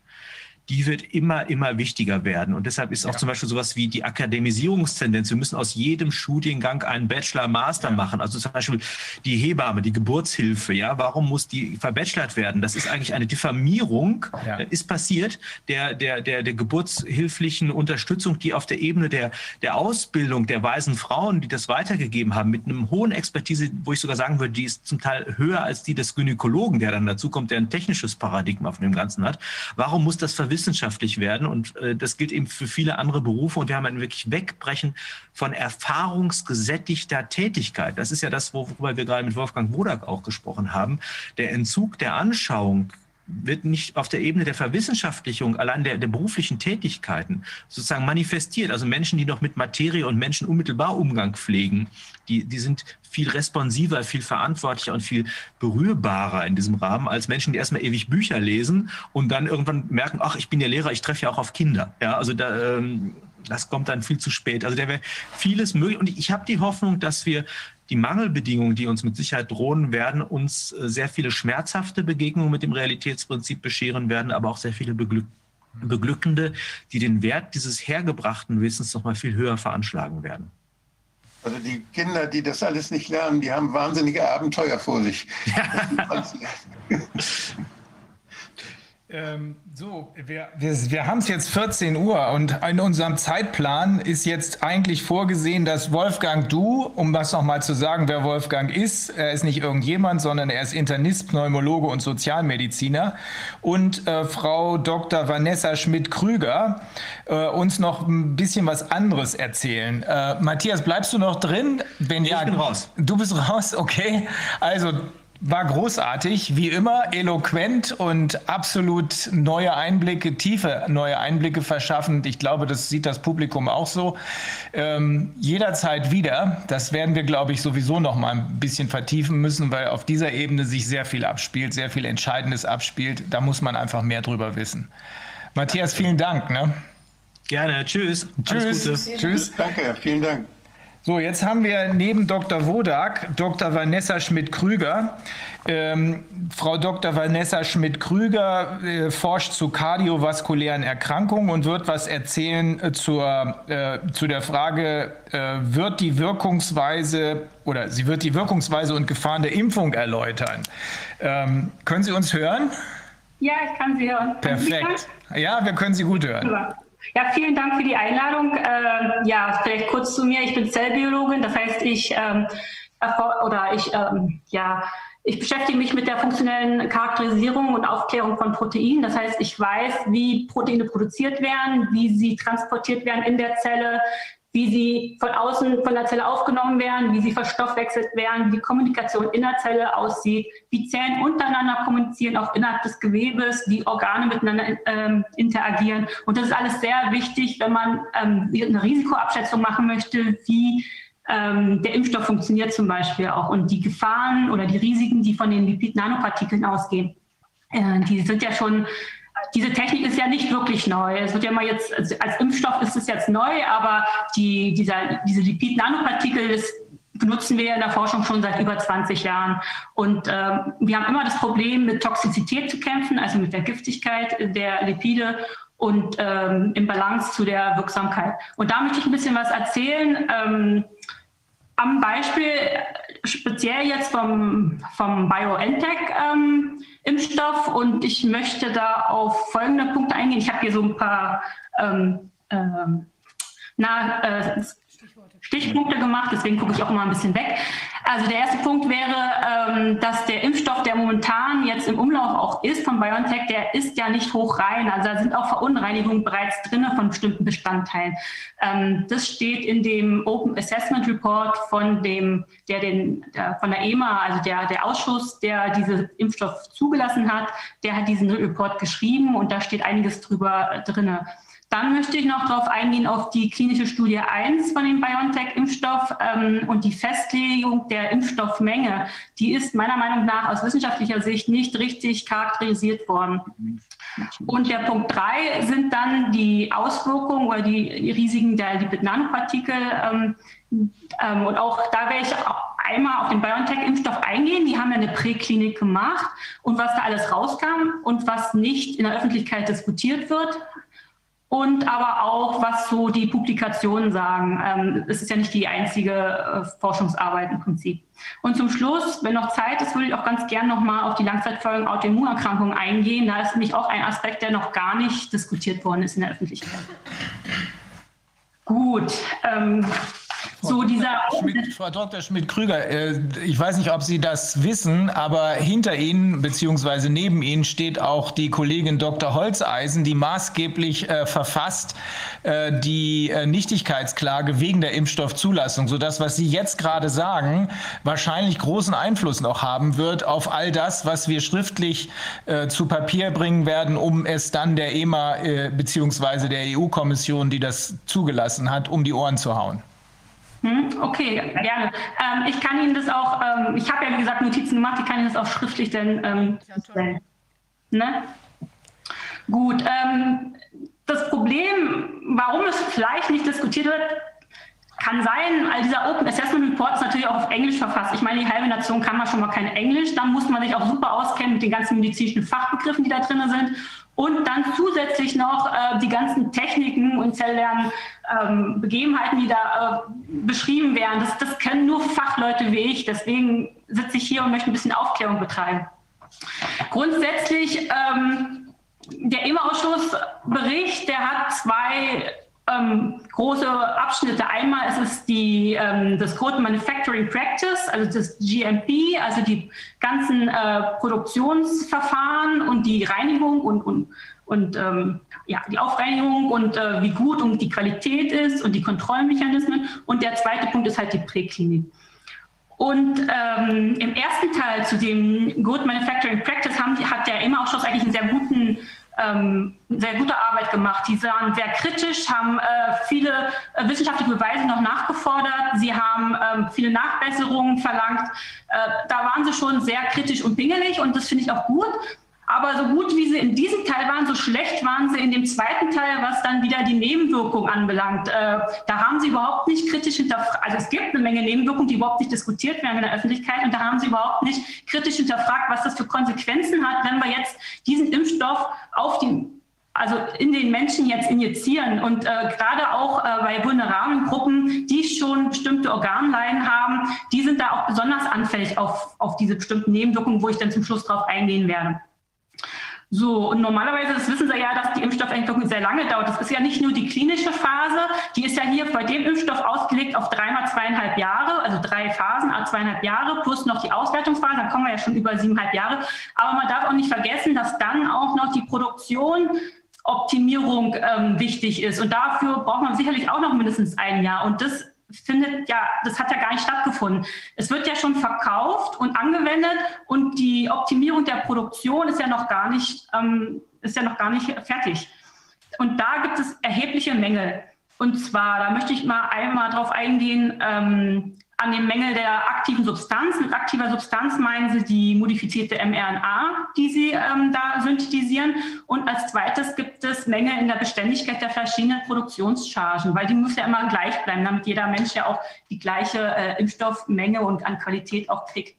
die wird immer, immer wichtiger werden. Und deshalb ist auch ja. zum Beispiel sowas wie die Akademisierungstendenz. Wir müssen aus jedem Studiengang einen Bachelor, Master ja. machen. Also zum Beispiel die Hebamme, die Geburtshilfe. Ja, warum muss die verbachelert werden? Das ist eigentlich eine Diffamierung. Ja. Ist passiert der, der, der, der geburtshilflichen Unterstützung, die auf der Ebene der, der Ausbildung der weisen Frauen, die das weitergegeben haben, mit einem hohen Expertise, wo ich sogar sagen würde, die ist zum Teil höher als die des Gynäkologen, der dann dazu kommt, der ein technisches Paradigma von dem Ganzen hat. Warum muss das verwissen wissenschaftlich werden. Und äh, das gilt eben für viele andere Berufe. Und wir haben ein wirklich Wegbrechen von erfahrungsgesättigter Tätigkeit. Das ist ja das, worüber wir gerade mit Wolfgang Wodak auch gesprochen haben. Der Entzug der Anschauung wird nicht auf der Ebene der Verwissenschaftlichung, allein der, der beruflichen Tätigkeiten sozusagen manifestiert. Also Menschen, die noch mit Materie und Menschen unmittelbar Umgang pflegen, die, die sind viel responsiver, viel verantwortlicher und viel berührbarer in diesem Rahmen als Menschen, die erstmal ewig Bücher lesen und dann irgendwann merken, ach, ich bin ja Lehrer, ich treffe ja auch auf Kinder. Ja, also da, ähm, das kommt dann viel zu spät. Also da wäre vieles möglich. Und ich habe die Hoffnung, dass wir die Mangelbedingungen, die uns mit Sicherheit drohen werden, uns äh, sehr viele schmerzhafte Begegnungen mit dem Realitätsprinzip bescheren werden, aber auch sehr viele beglück beglückende, die den Wert dieses hergebrachten Wissens noch mal viel höher veranschlagen werden. Also die Kinder, die das alles nicht lernen, die haben wahnsinnige Abenteuer vor sich. [LAUGHS] Ähm, so, wir, wir, wir haben es jetzt 14 Uhr und in unserem Zeitplan ist jetzt eigentlich vorgesehen, dass Wolfgang Du, um was nochmal zu sagen, wer Wolfgang ist, er ist nicht irgendjemand, sondern er ist Internist, Pneumologe und Sozialmediziner und äh, Frau Dr. Vanessa Schmidt-Krüger äh, uns noch ein bisschen was anderes erzählen. Äh, Matthias, bleibst du noch drin? Wenn ich ja, bin raus. Du bist raus, okay. Also war großartig, wie immer, eloquent und absolut neue Einblicke, tiefe neue Einblicke verschaffend. Ich glaube, das sieht das Publikum auch so. Ähm, jederzeit wieder. Das werden wir, glaube ich, sowieso noch mal ein bisschen vertiefen müssen, weil auf dieser Ebene sich sehr viel abspielt, sehr viel Entscheidendes abspielt. Da muss man einfach mehr drüber wissen. Matthias, vielen Dank. Ne? Gerne. Tschüss. Tschüss. Tschüss. Danke. Vielen Dank. So, jetzt haben wir neben Dr. Wodak Dr. Vanessa Schmidt-Krüger. Ähm, Frau Dr. Vanessa Schmidt-Krüger äh, forscht zu kardiovaskulären Erkrankungen und wird was erzählen äh, zur, äh, zu der Frage, äh, wird die Wirkungsweise oder sie wird die Wirkungsweise und Gefahren der Impfung erläutern. Ähm, können Sie uns hören? Ja, ich kann Sie hören. Perfekt. Ja, wir können Sie gut hören. Super. Ja, vielen Dank für die Einladung. Äh, ja, vielleicht kurz zu mir. Ich bin Zellbiologin, das heißt, ich ähm, oder ich ähm, ja ich beschäftige mich mit der funktionellen Charakterisierung und Aufklärung von Proteinen. Das heißt, ich weiß, wie Proteine produziert werden, wie sie transportiert werden in der Zelle, wie sie von außen von der Zelle aufgenommen werden, wie sie verstoffwechselt werden, wie die Kommunikation in der Zelle aussieht, wie Zellen untereinander kommunizieren, auch innerhalb des Gewebes, wie Organe miteinander ähm, interagieren. Und das ist alles sehr wichtig, wenn man ähm, eine Risikoabschätzung machen möchte, wie ähm, der Impfstoff funktioniert zum Beispiel auch. Und die Gefahren oder die Risiken, die von den Lipid-Nanopartikeln ausgehen, äh, die sind ja schon diese Technik ist ja nicht wirklich neu. Es wird ja mal jetzt, als Impfstoff ist es jetzt neu, aber die, dieser, diese Lipid-Nanopartikel, das benutzen wir in der Forschung schon seit über 20 Jahren. Und ähm, wir haben immer das Problem, mit Toxizität zu kämpfen, also mit der Giftigkeit der Lipide und ähm, im Balance zu der Wirksamkeit. Und da möchte ich ein bisschen was erzählen. Ähm, am Beispiel speziell jetzt vom, vom BioNTech-Impfstoff ähm, und ich möchte da auf folgende Punkte eingehen. Ich habe hier so ein paar ähm, ähm, na, äh, Stichpunkte gemacht, deswegen gucke ich auch immer ein bisschen weg. Also der erste Punkt wäre, ähm, dass der Impfstoff, der momentan jetzt im Umlauf auch ist von BioNTech, der ist ja nicht hoch rein. Also da sind auch Verunreinigungen bereits drin von bestimmten Bestandteilen. Ähm, das steht in dem Open Assessment Report von dem, der den, von der EMA, also der, der Ausschuss, der diese Impfstoff zugelassen hat, der hat diesen Report geschrieben und da steht einiges drüber drinne. Dann möchte ich noch darauf eingehen auf die klinische Studie 1 von dem BioNTech-Impfstoff ähm, und die Festlegung der Impfstoffmenge. Die ist meiner Meinung nach aus wissenschaftlicher Sicht nicht richtig charakterisiert worden. Und der Punkt 3 sind dann die Auswirkungen oder die Risiken der Lipid-Nanopartikel. Ähm, ähm, und auch da werde ich einmal auf den BioNTech-Impfstoff eingehen. Die haben ja eine Präklinik gemacht und was da alles rauskam und was nicht in der Öffentlichkeit diskutiert wird und aber auch, was so die Publikationen sagen. Ähm, es ist ja nicht die einzige äh, Forschungsarbeit im Prinzip. Und zum Schluss, wenn noch Zeit ist, würde ich auch ganz gern nochmal auf die Langzeitfolgen Autoimmunerkrankungen eingehen. Da ist nämlich auch ein Aspekt, der noch gar nicht diskutiert worden ist in der Öffentlichkeit. Gut. Ähm, so dieser Schmidt, Frau Dr. Schmidt-Krüger, äh, ich weiß nicht, ob Sie das wissen, aber hinter Ihnen beziehungsweise neben Ihnen steht auch die Kollegin Dr. Holzeisen, die maßgeblich äh, verfasst äh, die Nichtigkeitsklage wegen der Impfstoffzulassung, sodass was Sie jetzt gerade sagen, wahrscheinlich großen Einfluss noch haben wird auf all das, was wir schriftlich äh, zu Papier bringen werden, um es dann der EMA beziehungsweise der EU-Kommission, die das zugelassen hat, um die Ohren zu hauen. Hm, okay, gerne. Ähm, ich kann Ihnen das auch, ähm, ich habe ja wie gesagt Notizen gemacht, ich kann Ihnen das auch schriftlich dann ähm, stellen. Ne? Gut, ähm, das Problem, warum es vielleicht nicht diskutiert wird, kann sein, all dieser Open Assessment Report ist natürlich auch auf Englisch verfasst. Ich meine, die halbe Nation kann man schon mal kein Englisch. Dann muss man sich auch super auskennen mit den ganzen medizinischen Fachbegriffen, die da drin sind. Und dann zusätzlich noch äh, die ganzen Techniken und zellulären ähm, die da äh, beschrieben werden. Das, das können nur Fachleute wie ich. Deswegen sitze ich hier und möchte ein bisschen Aufklärung betreiben. Grundsätzlich, ähm, der EMA-Ausschussbericht, der hat zwei ähm, große Abschnitte. Einmal ist es die, ähm, das Code Manufacturing Practice, also das GMP, also die ganzen äh, Produktionsverfahren und die Reinigung und, und, und ähm, ja, die Aufreinigung und äh, wie gut und die Qualität ist und die Kontrollmechanismen. Und der zweite Punkt ist halt die Präklinik. Und ähm, im ersten Teil zu dem Good Manufacturing Practice haben, hat der EMA-Ausschuss eigentlich einen sehr guten ähm, sehr gute Arbeit gemacht. Die waren sehr kritisch, haben äh, viele äh, wissenschaftliche Beweise noch nachgefordert. Sie haben ähm, viele Nachbesserungen verlangt. Äh, da waren sie schon sehr kritisch und pingelig und das finde ich auch gut. Aber so gut wie sie in diesem Teil waren, so schlecht waren sie in dem zweiten Teil, was dann wieder die Nebenwirkung anbelangt. Äh, da haben sie überhaupt nicht kritisch hinterfragt. Also es gibt eine Menge Nebenwirkungen, die überhaupt nicht diskutiert werden in der Öffentlichkeit. Und da haben sie überhaupt nicht kritisch hinterfragt, was das für Konsequenzen hat, wenn wir jetzt diesen Impfstoff auf die also in den Menschen jetzt injizieren und äh, gerade auch äh, bei vulnerablen Gruppen, die schon bestimmte Organleiden haben, die sind da auch besonders anfällig auf, auf diese bestimmten Nebenwirkungen, wo ich dann zum Schluss drauf eingehen werde. So, und normalerweise, das wissen Sie ja, dass die Impfstoffentwicklung sehr lange dauert. Das ist ja nicht nur die klinische Phase, die ist ja hier bei dem Impfstoff ausgelegt auf dreimal zweieinhalb Jahre, also drei Phasen, also zweieinhalb Jahre, plus noch die Auswertungsphase, dann kommen wir ja schon über siebeneinhalb Jahre. Aber man darf auch nicht vergessen, dass dann auch noch die Produktion Optimierung ähm, wichtig ist. Und dafür braucht man sicherlich auch noch mindestens ein Jahr. Und das findet ja, das hat ja gar nicht stattgefunden. Es wird ja schon verkauft und angewendet und die Optimierung der Produktion ist ja noch gar nicht, ähm, ist ja noch gar nicht fertig. Und da gibt es erhebliche Mängel. Und zwar, da möchte ich mal einmal darauf eingehen, ähm, an den Mängel der aktiven Substanz. Mit aktiver Substanz meinen Sie die modifizierte mRNA, die Sie ähm, da synthetisieren. Und als zweites gibt es Mängel in der Beständigkeit der verschiedenen Produktionschargen, weil die muss ja immer gleich bleiben, damit jeder Mensch ja auch die gleiche äh, Impfstoffmenge und an Qualität auch kriegt.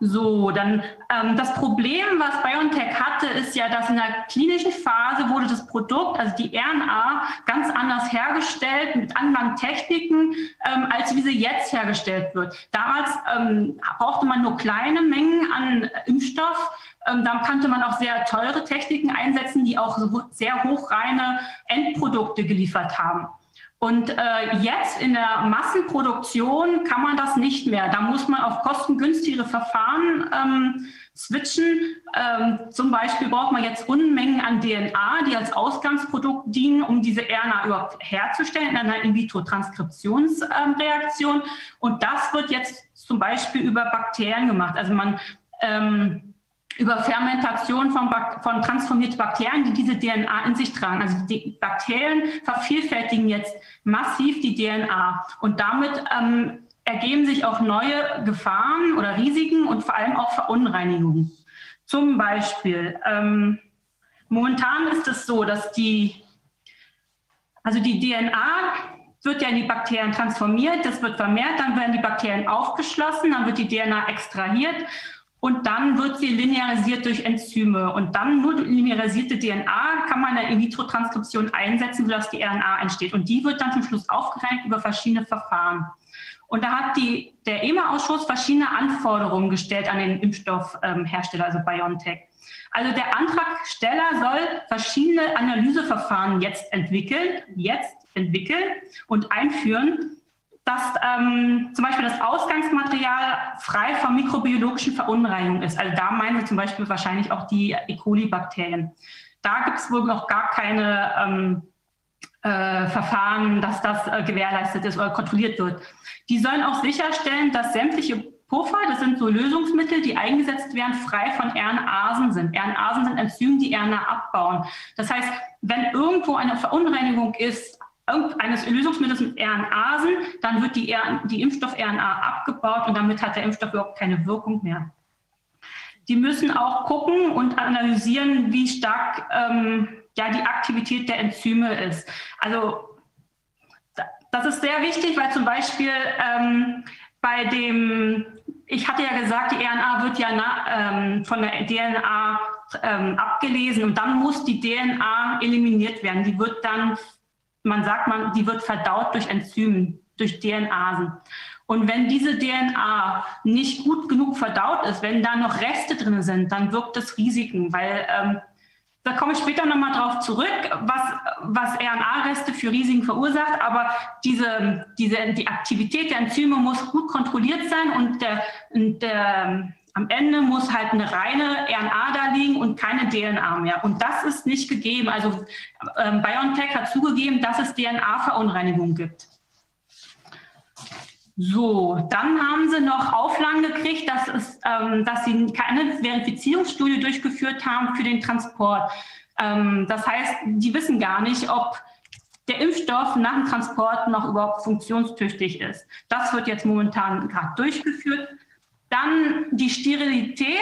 So, dann ähm, das Problem, was BioNTech hatte, ist ja, dass in der klinischen Phase wurde das Produkt, also die RNA, ganz anders hergestellt mit anderen Techniken, ähm, als wie sie jetzt hergestellt wird. Damals ähm, brauchte man nur kleine Mengen an Impfstoff. Ähm, da kannte man auch sehr teure Techniken einsetzen, die auch sehr hochreine Endprodukte geliefert haben. Und äh, jetzt in der Massenproduktion kann man das nicht mehr. Da muss man auf kostengünstigere Verfahren ähm, switchen. Ähm, zum Beispiel braucht man jetzt Unmengen an DNA, die als Ausgangsprodukt dienen, um diese RNA überhaupt herzustellen in einer In-vitro-Transkriptionsreaktion. Ähm, Und das wird jetzt zum Beispiel über Bakterien gemacht. Also man ähm, über Fermentation von, von transformierten Bakterien, die diese DNA in sich tragen. Also die Bakterien vervielfältigen jetzt massiv die DNA und damit ähm, ergeben sich auch neue Gefahren oder Risiken und vor allem auch Verunreinigungen. Zum Beispiel, ähm, momentan ist es so, dass die, also die DNA wird ja in die Bakterien transformiert, das wird vermehrt, dann werden die Bakterien aufgeschlossen, dann wird die DNA extrahiert und dann wird sie linearisiert durch Enzyme. Und dann nur linearisierte DNA kann man in der In-vitro-Transkription einsetzen, sodass die RNA entsteht. Und die wird dann zum Schluss aufgereinigt über verschiedene Verfahren. Und da hat die, der EMA-Ausschuss verschiedene Anforderungen gestellt an den Impfstoffhersteller, also BioNTech. Also der Antragsteller soll verschiedene Analyseverfahren jetzt entwickeln, jetzt entwickeln und einführen, dass ähm, zum Beispiel das Ausgangsmaterial frei von mikrobiologischen Verunreinigungen ist. Also da meinen wir zum Beispiel wahrscheinlich auch die E. coli-Bakterien. Da gibt es wohl noch gar keine ähm, äh, Verfahren, dass das äh, gewährleistet ist oder kontrolliert wird. Die sollen auch sicherstellen, dass sämtliche Puffer, das sind so Lösungsmittel, die eingesetzt werden, frei von RNAsen sind. RNAsen sind Enzyme, die RNA abbauen. Das heißt, wenn irgendwo eine Verunreinigung ist, eines Lösungsmittels mit RNAsen, dann wird die, die Impfstoff-RNA abgebaut und damit hat der Impfstoff überhaupt keine Wirkung mehr. Die müssen auch gucken und analysieren, wie stark ähm, ja die Aktivität der Enzyme ist. Also das ist sehr wichtig, weil zum Beispiel ähm, bei dem, ich hatte ja gesagt, die RNA wird ja na, ähm, von der DNA ähm, abgelesen und dann muss die DNA eliminiert werden. Die wird dann, man sagt man, die wird verdaut durch Enzymen, durch DNAsen. Und wenn diese DNA nicht gut genug verdaut ist, wenn da noch Reste drin sind, dann wirkt das Risiken, weil ähm, da komme ich später nochmal drauf zurück, was, was RNA-Reste für Risiken verursacht. Aber diese, diese, die Aktivität der Enzyme muss gut kontrolliert sein und, der, der, am Ende muss halt eine reine RNA da liegen und keine DNA mehr. Und das ist nicht gegeben. Also ähm, BioNTech hat zugegeben, dass es DNA-Verunreinigungen gibt. So, dann haben sie noch Auflagen gekriegt, dass, es, ähm, dass sie keine Verifizierungsstudie durchgeführt haben für den Transport. Ähm, das heißt, die wissen gar nicht, ob der Impfstoff nach dem Transport noch überhaupt funktionstüchtig ist. Das wird jetzt momentan gerade durchgeführt. Dann die Sterilität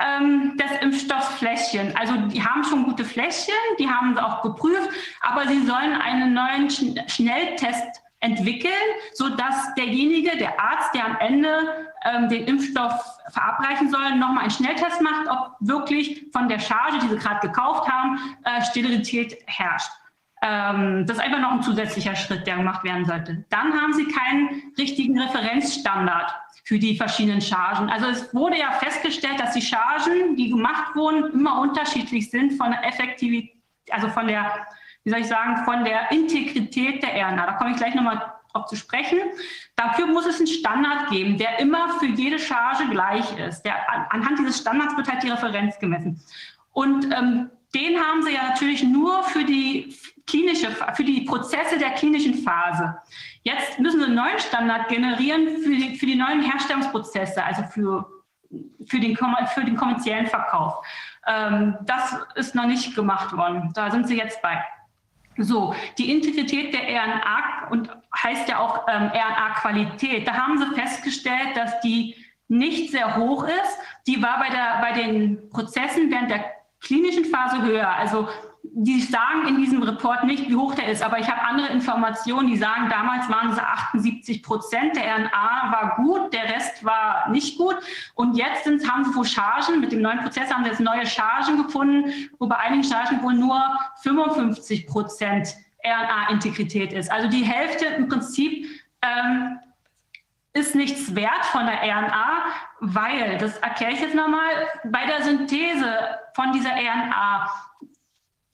ähm, des Impfstofffläschchen. Also die haben schon gute Fläschchen, die haben sie auch geprüft, aber sie sollen einen neuen Schnelltest entwickeln, sodass derjenige, der Arzt, der am Ende ähm, den Impfstoff verabreichen soll, nochmal einen Schnelltest macht, ob wirklich von der Charge, die sie gerade gekauft haben, äh, Sterilität herrscht. Ähm, das ist einfach noch ein zusätzlicher Schritt, der gemacht werden sollte. Dann haben sie keinen richtigen Referenzstandard für die verschiedenen Chargen. Also es wurde ja festgestellt, dass die Chargen, die gemacht wurden, immer unterschiedlich sind von der Effektivität, also von der wie soll ich sagen, von der Integrität der RNA. Da komme ich gleich nochmal drauf zu sprechen. Dafür muss es einen Standard geben, der immer für jede Charge gleich ist. Der, anhand dieses Standards wird halt die Referenz gemessen. Und ähm, den haben sie ja natürlich nur für die klinische, für die Prozesse der klinischen Phase. Jetzt müssen wir einen neuen Standard generieren für die, für die neuen Herstellungsprozesse, also für, für, den, für den kommerziellen Verkauf. Ähm, das ist noch nicht gemacht worden. Da sind sie jetzt bei. So, die Integrität der RNA und heißt ja auch ähm, RNA-Qualität. Da haben sie festgestellt, dass die nicht sehr hoch ist. Die war bei, der, bei den Prozessen während der klinischen Phase höher. Also die sagen in diesem Report nicht, wie hoch der ist, aber ich habe andere Informationen, die sagen, damals waren es 78 Prozent, der RNA war gut, der Rest war nicht gut. Und jetzt sind, haben sie wohl Chargen, mit dem neuen Prozess haben sie jetzt neue Chargen gefunden, wo bei einigen Chargen wohl nur 55 Prozent RNA-Integrität ist. Also die Hälfte im Prinzip ähm, ist nichts wert von der RNA, weil, das erkläre ich jetzt nochmal, bei der Synthese von dieser RNA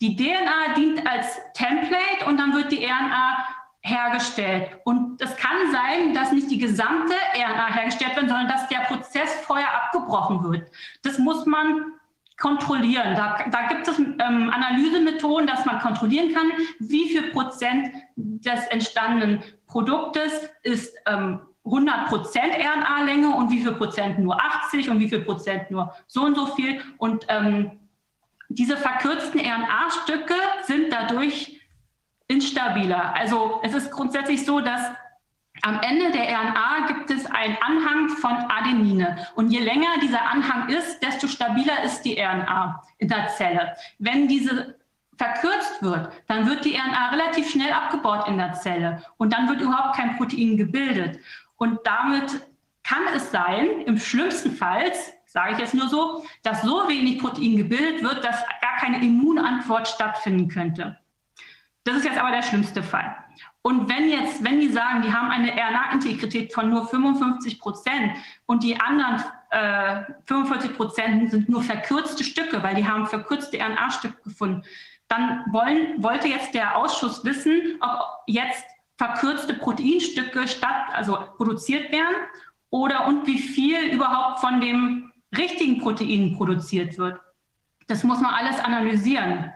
die DNA dient als Template und dann wird die RNA hergestellt. Und es kann sein, dass nicht die gesamte RNA hergestellt wird, sondern dass der Prozess vorher abgebrochen wird. Das muss man kontrollieren. Da, da gibt es ähm, Analysemethoden, dass man kontrollieren kann, wie viel Prozent des entstandenen Produktes ist ähm, 100 Prozent RNA-Länge und wie viel Prozent nur 80 und wie viel Prozent nur so und so viel. Und ähm, diese verkürzten RNA-Stücke sind dadurch instabiler. Also es ist grundsätzlich so, dass am Ende der RNA gibt es einen Anhang von Adenine. Und je länger dieser Anhang ist, desto stabiler ist die RNA in der Zelle. Wenn diese verkürzt wird, dann wird die RNA relativ schnell abgebaut in der Zelle und dann wird überhaupt kein Protein gebildet. Und damit kann es sein, im schlimmsten Fall, sage ich jetzt nur so, dass so wenig Protein gebildet wird, dass gar keine Immunantwort stattfinden könnte. Das ist jetzt aber der schlimmste Fall. Und wenn jetzt, wenn die sagen, die haben eine RNA-Integrität von nur 55 Prozent und die anderen äh, 45 Prozent sind nur verkürzte Stücke, weil die haben verkürzte RNA-Stücke gefunden, dann wollen, wollte jetzt der Ausschuss wissen, ob jetzt verkürzte Proteinstücke statt, also produziert werden oder und wie viel überhaupt von dem richtigen Proteinen produziert wird. Das muss man alles analysieren.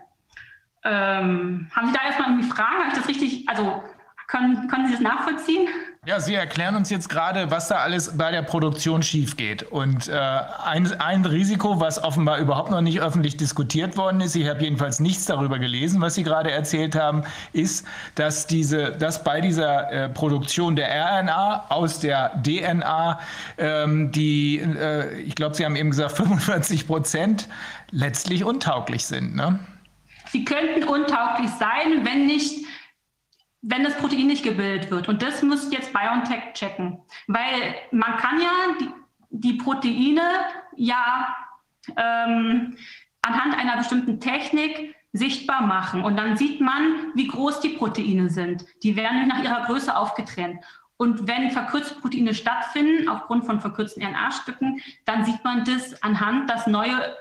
Ähm, haben Sie da erstmal irgendwie Fragen? Habe ich das richtig, also können, können Sie das nachvollziehen? Ja, Sie erklären uns jetzt gerade, was da alles bei der Produktion schief geht. Und äh, ein, ein Risiko, was offenbar überhaupt noch nicht öffentlich diskutiert worden ist, ich habe jedenfalls nichts darüber gelesen, was Sie gerade erzählt haben, ist, dass, diese, dass bei dieser äh, Produktion der RNA aus der DNA ähm, die, äh, ich glaube, Sie haben eben gesagt, 45 Prozent letztlich untauglich sind. Ne? sie könnten untauglich sein, wenn nicht wenn das Protein nicht gebildet wird. Und das muss jetzt BioNTech checken. Weil man kann ja die, die Proteine ja ähm, anhand einer bestimmten Technik sichtbar machen. Und dann sieht man, wie groß die Proteine sind. Die werden nach ihrer Größe aufgetrennt. Und wenn verkürzte Proteine stattfinden, aufgrund von verkürzten RNA-Stücken, dann sieht man das anhand, dass neue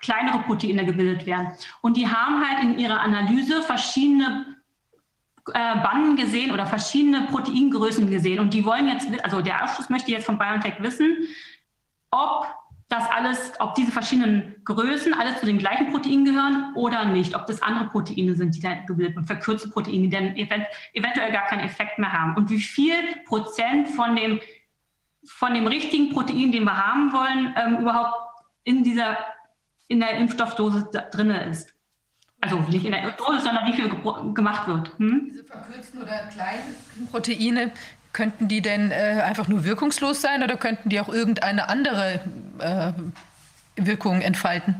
kleinere Proteine gebildet werden. Und die haben halt in ihrer Analyse verschiedene äh, Banden gesehen oder verschiedene Proteingrößen gesehen. Und die wollen jetzt, also der Ausschuss möchte jetzt von BioNTech wissen, ob das alles, ob diese verschiedenen Größen alles zu den gleichen Proteinen gehören oder nicht, ob das andere Proteine sind, die dann gebildet werden, verkürzte Proteine, die dann event eventuell gar keinen Effekt mehr haben. Und wie viel Prozent von dem, von dem richtigen Protein, den wir haben wollen, ähm, überhaupt in dieser, in der Impfstoffdose drin ist. Also nicht in der Dose, sondern wie viel gemacht wird. Hm? Diese verkürzten oder kleinen Proteine, Könnten die denn äh, einfach nur wirkungslos sein oder könnten die auch irgendeine andere äh, Wirkung entfalten?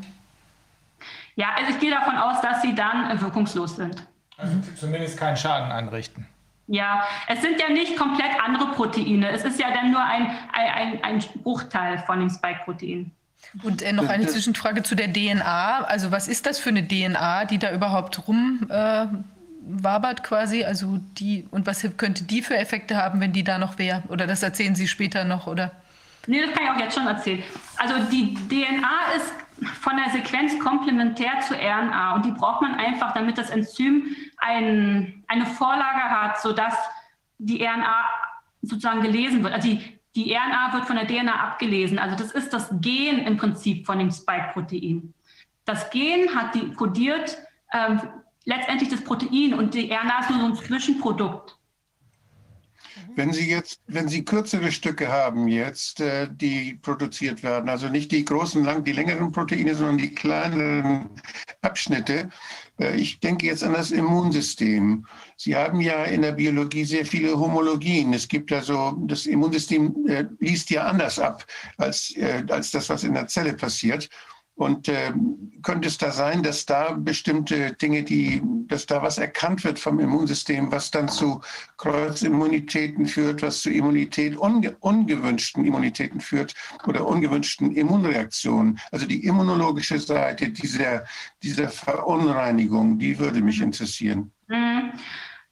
Ja, also ich gehe davon aus, dass sie dann wirkungslos sind. Also zumindest keinen Schaden anrichten. Ja, es sind ja nicht komplett andere Proteine. Es ist ja dann nur ein, ein, ein Bruchteil von dem Spike-Protein. Und äh, noch eine Zwischenfrage zu der DNA. Also was ist das für eine DNA, die da überhaupt rum äh, quasi? Also die, und was könnte die für Effekte haben, wenn die da noch wäre? Oder das erzählen Sie später noch, oder? Nee, das kann ich auch jetzt schon erzählen. Also die DNA ist von der Sequenz komplementär zu RNA und die braucht man einfach, damit das Enzym ein, eine Vorlage hat, sodass die RNA sozusagen gelesen wird. Also die, die RNA wird von der DNA abgelesen. Also das ist das Gen im Prinzip von dem Spike-Protein. Das Gen hat die kodiert ähm, letztendlich das Protein und die RNA ist nur so ein Zwischenprodukt. Wenn Sie jetzt, wenn Sie kürzere Stücke haben jetzt, äh, die produziert werden, also nicht die großen, lang, die längeren Proteine, sondern die kleineren Abschnitte. Äh, ich denke jetzt an das Immunsystem. Sie haben ja in der Biologie sehr viele Homologien. Es gibt also, das Immunsystem äh, liest ja anders ab als, äh, als das, was in der Zelle passiert. Und äh, könnte es da sein, dass da bestimmte Dinge, die, dass da was erkannt wird vom Immunsystem, was dann zu Kreuzimmunitäten führt, was zu Immunität, unge ungewünschten Immunitäten führt oder ungewünschten Immunreaktionen? Also die immunologische Seite dieser, dieser Verunreinigung, die würde mich interessieren. Mhm.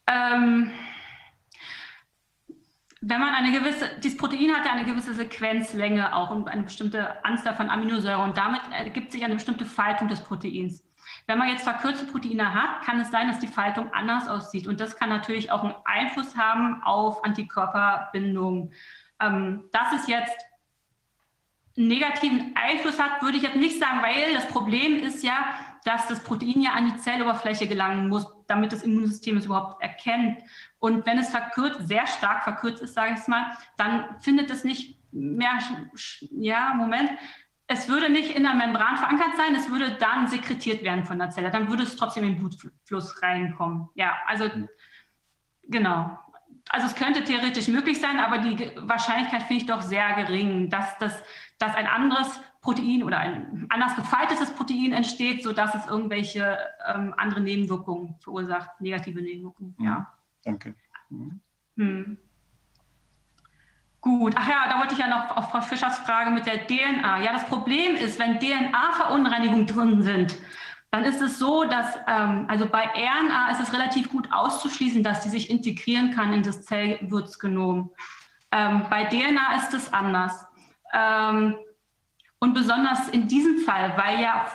Ähm wenn man eine gewisse, dieses Protein hat ja eine gewisse Sequenzlänge auch und eine bestimmte Anzahl von Aminosäuren und damit ergibt sich eine bestimmte Faltung des Proteins. Wenn man jetzt verkürzte Proteine hat, kann es sein, dass die Faltung anders aussieht und das kann natürlich auch einen Einfluss haben auf Antikörperbindung. Ähm, dass es jetzt einen negativen Einfluss hat, würde ich jetzt nicht sagen, weil das Problem ist ja, dass das Protein ja an die Zelloberfläche gelangen muss, damit das Immunsystem es überhaupt erkennt. Und wenn es verkürzt, sehr stark verkürzt ist, sage ich mal, dann findet es nicht mehr, ja, Moment, es würde nicht in der Membran verankert sein, es würde dann sekretiert werden von der Zelle. Dann würde es trotzdem in den Blutfluss reinkommen. Ja, also genau. Also es könnte theoretisch möglich sein, aber die Wahrscheinlichkeit finde ich doch sehr gering, dass, das, dass ein anderes Protein oder ein anders gefaltetes Protein entsteht, sodass es irgendwelche ähm, andere Nebenwirkungen verursacht, negative Nebenwirkungen. Ja. Danke. Mhm. Hm. Gut, ach ja, da wollte ich ja noch auf Frau Fischers Frage mit der DNA. Ja, das Problem ist, wenn DNA-Verunreinigungen drin sind, dann ist es so, dass, ähm, also bei RNA ist es relativ gut auszuschließen, dass sie sich integrieren kann in das Zellwurzgenom. Ähm, bei DNA ist es anders. Ähm, und besonders in diesem Fall, weil ja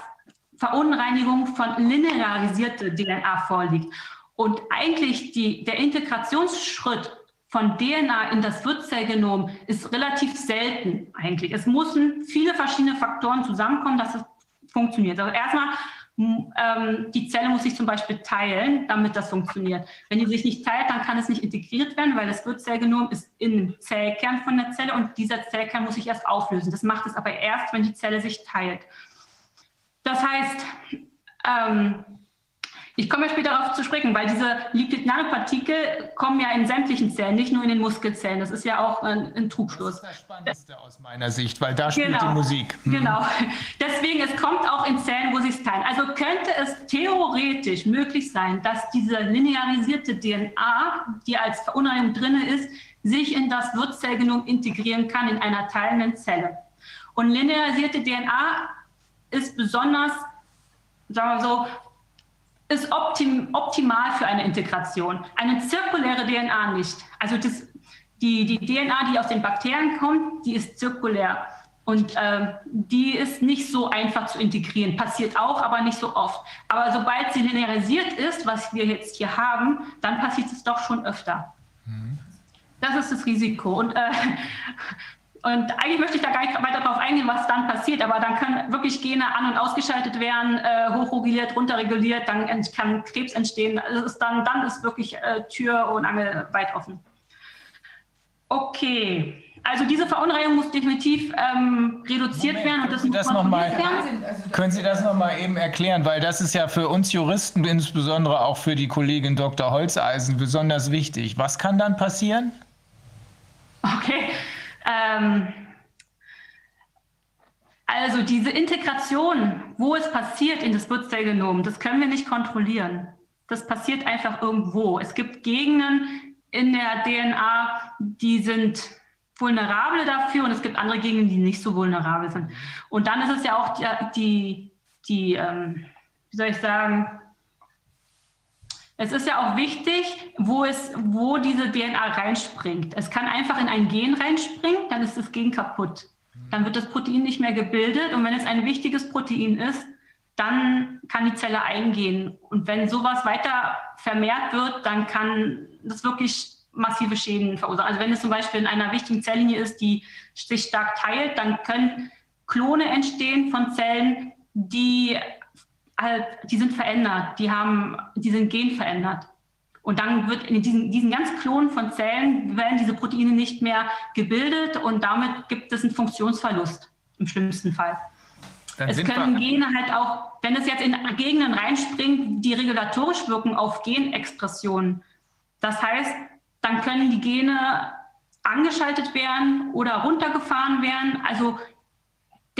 Verunreinigung von linearisierter DNA vorliegt. Und eigentlich die, der Integrationsschritt von DNA in das Wirtszellgenom ist relativ selten eigentlich. Es müssen viele verschiedene Faktoren zusammenkommen, dass es funktioniert. Also erstmal, die Zelle muss sich zum Beispiel teilen, damit das funktioniert. Wenn die sich nicht teilt, dann kann es nicht integriert werden, weil das Wirtszellgenom ist im Zellkern von der Zelle und dieser Zellkern muss sich erst auflösen. Das macht es aber erst, wenn die Zelle sich teilt. Das heißt, ähm, Ich komme ja später darauf zu sprechen, weil diese Lipid-Nanopartikel kommen ja in sämtlichen Zellen, nicht nur in den Muskelzellen. Das ist ja auch ein, ein Trugschluss. Das ist das Spannendste aus meiner Sicht, weil da spielt genau. die Musik. Mhm. Genau. Deswegen, es kommt auch in Zellen, wo sie es teilen. Also könnte es theoretisch möglich sein, dass diese linearisierte DNA, die als Verunreinigung drin ist, sich in das Wirtszellgenom integrieren kann in einer teilenden Zelle. Und linearisierte DNA ist besonders, sagen wir so, ist optim, optimal für eine Integration. Eine zirkuläre DNA nicht. Also das, die, die DNA, die aus den Bakterien kommt, die ist zirkulär. Und äh, die ist nicht so einfach zu integrieren. Passiert auch, aber nicht so oft. Aber sobald sie linearisiert ist, was wir jetzt hier haben, dann passiert es doch schon öfter. Mhm. Das ist das Risiko. Und äh, und eigentlich möchte ich da gar nicht weiter darauf eingehen, was dann passiert, aber dann können wirklich Gene an- und ausgeschaltet werden, äh, hochreguliert, runterreguliert, dann kann Krebs entstehen. Also ist dann, dann ist wirklich äh, Tür und Angel weit offen. Okay, also diese Verunreinigung muss definitiv ähm, reduziert Moment, werden und das muss das noch mal, Können Sie das noch mal eben erklären, weil das ist ja für uns Juristen, insbesondere auch für die Kollegin Dr. Holzeisen, besonders wichtig. Was kann dann passieren? Okay, ähm, also diese Integration, wo es passiert in das Wirtszellgenom, das können wir nicht kontrollieren. Das passiert einfach irgendwo. Es gibt Gegenden in der DNA, die sind vulnerabel dafür und es gibt andere Gegenden, die nicht so vulnerabel sind. Und dann ist es ja auch die, die, die ähm, wie soll ich sagen, es ist ja auch wichtig, wo, es, wo diese DNA reinspringt. Es kann einfach in ein Gen reinspringen, dann ist das Gen kaputt. Dann wird das Protein nicht mehr gebildet und wenn es ein wichtiges Protein ist, dann kann die Zelle eingehen. Und wenn sowas weiter vermehrt wird, dann kann das wirklich massive Schäden verursachen. Also wenn es zum Beispiel in einer wichtigen Zelllinie ist, die sich stark teilt, dann können Klone entstehen von Zellen, die halt, die sind verändert, die haben, die sind genverändert. Und dann wird in diesen, diesen ganz Klonen von Zellen werden diese Proteine nicht mehr gebildet und damit gibt es einen Funktionsverlust im schlimmsten Fall. Dann es können Gene halt auch, wenn es jetzt in Gegenden reinspringt, die regulatorisch wirken auf Genexpressionen. Das heißt, dann können die Gene angeschaltet werden oder runtergefahren werden. Also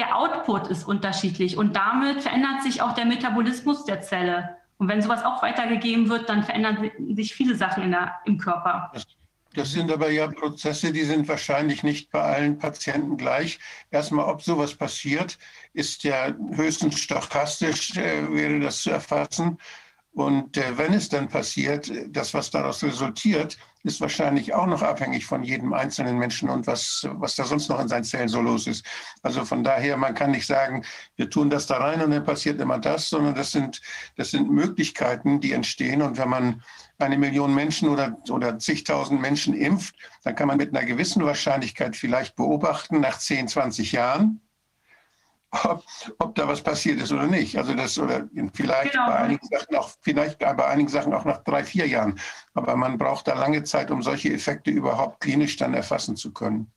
der Output ist unterschiedlich und damit verändert sich auch der Metabolismus der Zelle. Und wenn sowas auch weitergegeben wird, dann verändern sich viele Sachen der, im Körper. Das, das, sind aber ja Prozesse, die sind wahrscheinlich nicht bei allen Patienten gleich. Erstmal, ob sowas passiert, ist ja höchstens stochastisch, äh, wäre das zu erfassen. Und äh, wenn es dann passiert, das, was daraus resultiert, ist wahrscheinlich auch noch abhängig von jedem einzelnen Menschen und was, was da sonst noch in seinen Zellen so los ist. Also von daher, man kann nicht sagen, wir tun das da rein und dann passiert immer das, sondern das sind, das sind Möglichkeiten, die entstehen. Und wenn man eine Million Menschen oder, oder zigtausend Menschen impft, dann kann man mit einer gewissen Wahrscheinlichkeit vielleicht beobachten, nach 10, 20 Jahren, ob, ob, da was passiert ist oder nicht. Also das oder vielleicht genau. bei einigen Sachen auch vielleicht bei einigen Sachen auch nach drei, vier Jahren. Aber man braucht da lange Zeit, um solche Effekte überhaupt klinisch dann erfassen zu können.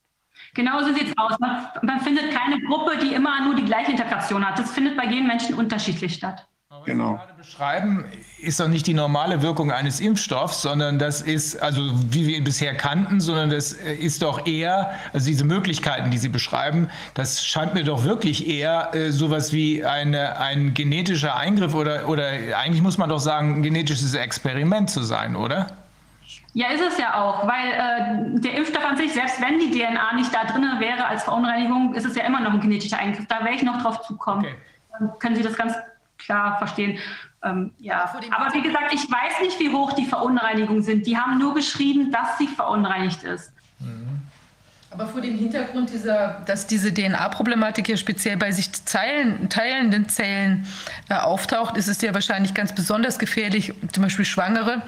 Genau so sieht es aus. Man, man, findet keine Gruppe, die immer nur die gleiche Integration hat. Das findet bei jedem Menschen unterschiedlich statt. Aber genau. Sie gerade beschreiben, ist doch nicht die normale Wirkung eines Impfstoffs, sondern das ist, also wie wir ihn bisher kannten, sondern das äh, ist doch eher, also diese Möglichkeiten, die Sie beschreiben, das scheint mir doch wirklich eher äh, sowas wie eine, ein genetischer Eingriff oder, oder eigentlich muss man doch sagen, ein genetisches Experiment zu sein, oder? Ja, ist es ja auch, weil äh, der Impfstoff an sich, selbst wenn die DNA nicht da drin wäre als Verunreinigung, ist es ja immer noch ein genetischer Eingriff. Da werde ich noch drauf zukommen. Okay. Dann können Sie das ganz klar verstehen. Ähm, ja, aber wie gesagt, ich weiß nicht, wie hoch die Verunreinigungen sind. Die haben nur geschrieben, dass sie verunreinigt ist. Mhm. Aber vor dem Hintergrund dieser, dass diese DNA-Problematik ja speziell bei sich teilen, teilenden Zellen äh, auftaucht, ist es ja wahrscheinlich ganz besonders gefährlich, zum Beispiel Schwangere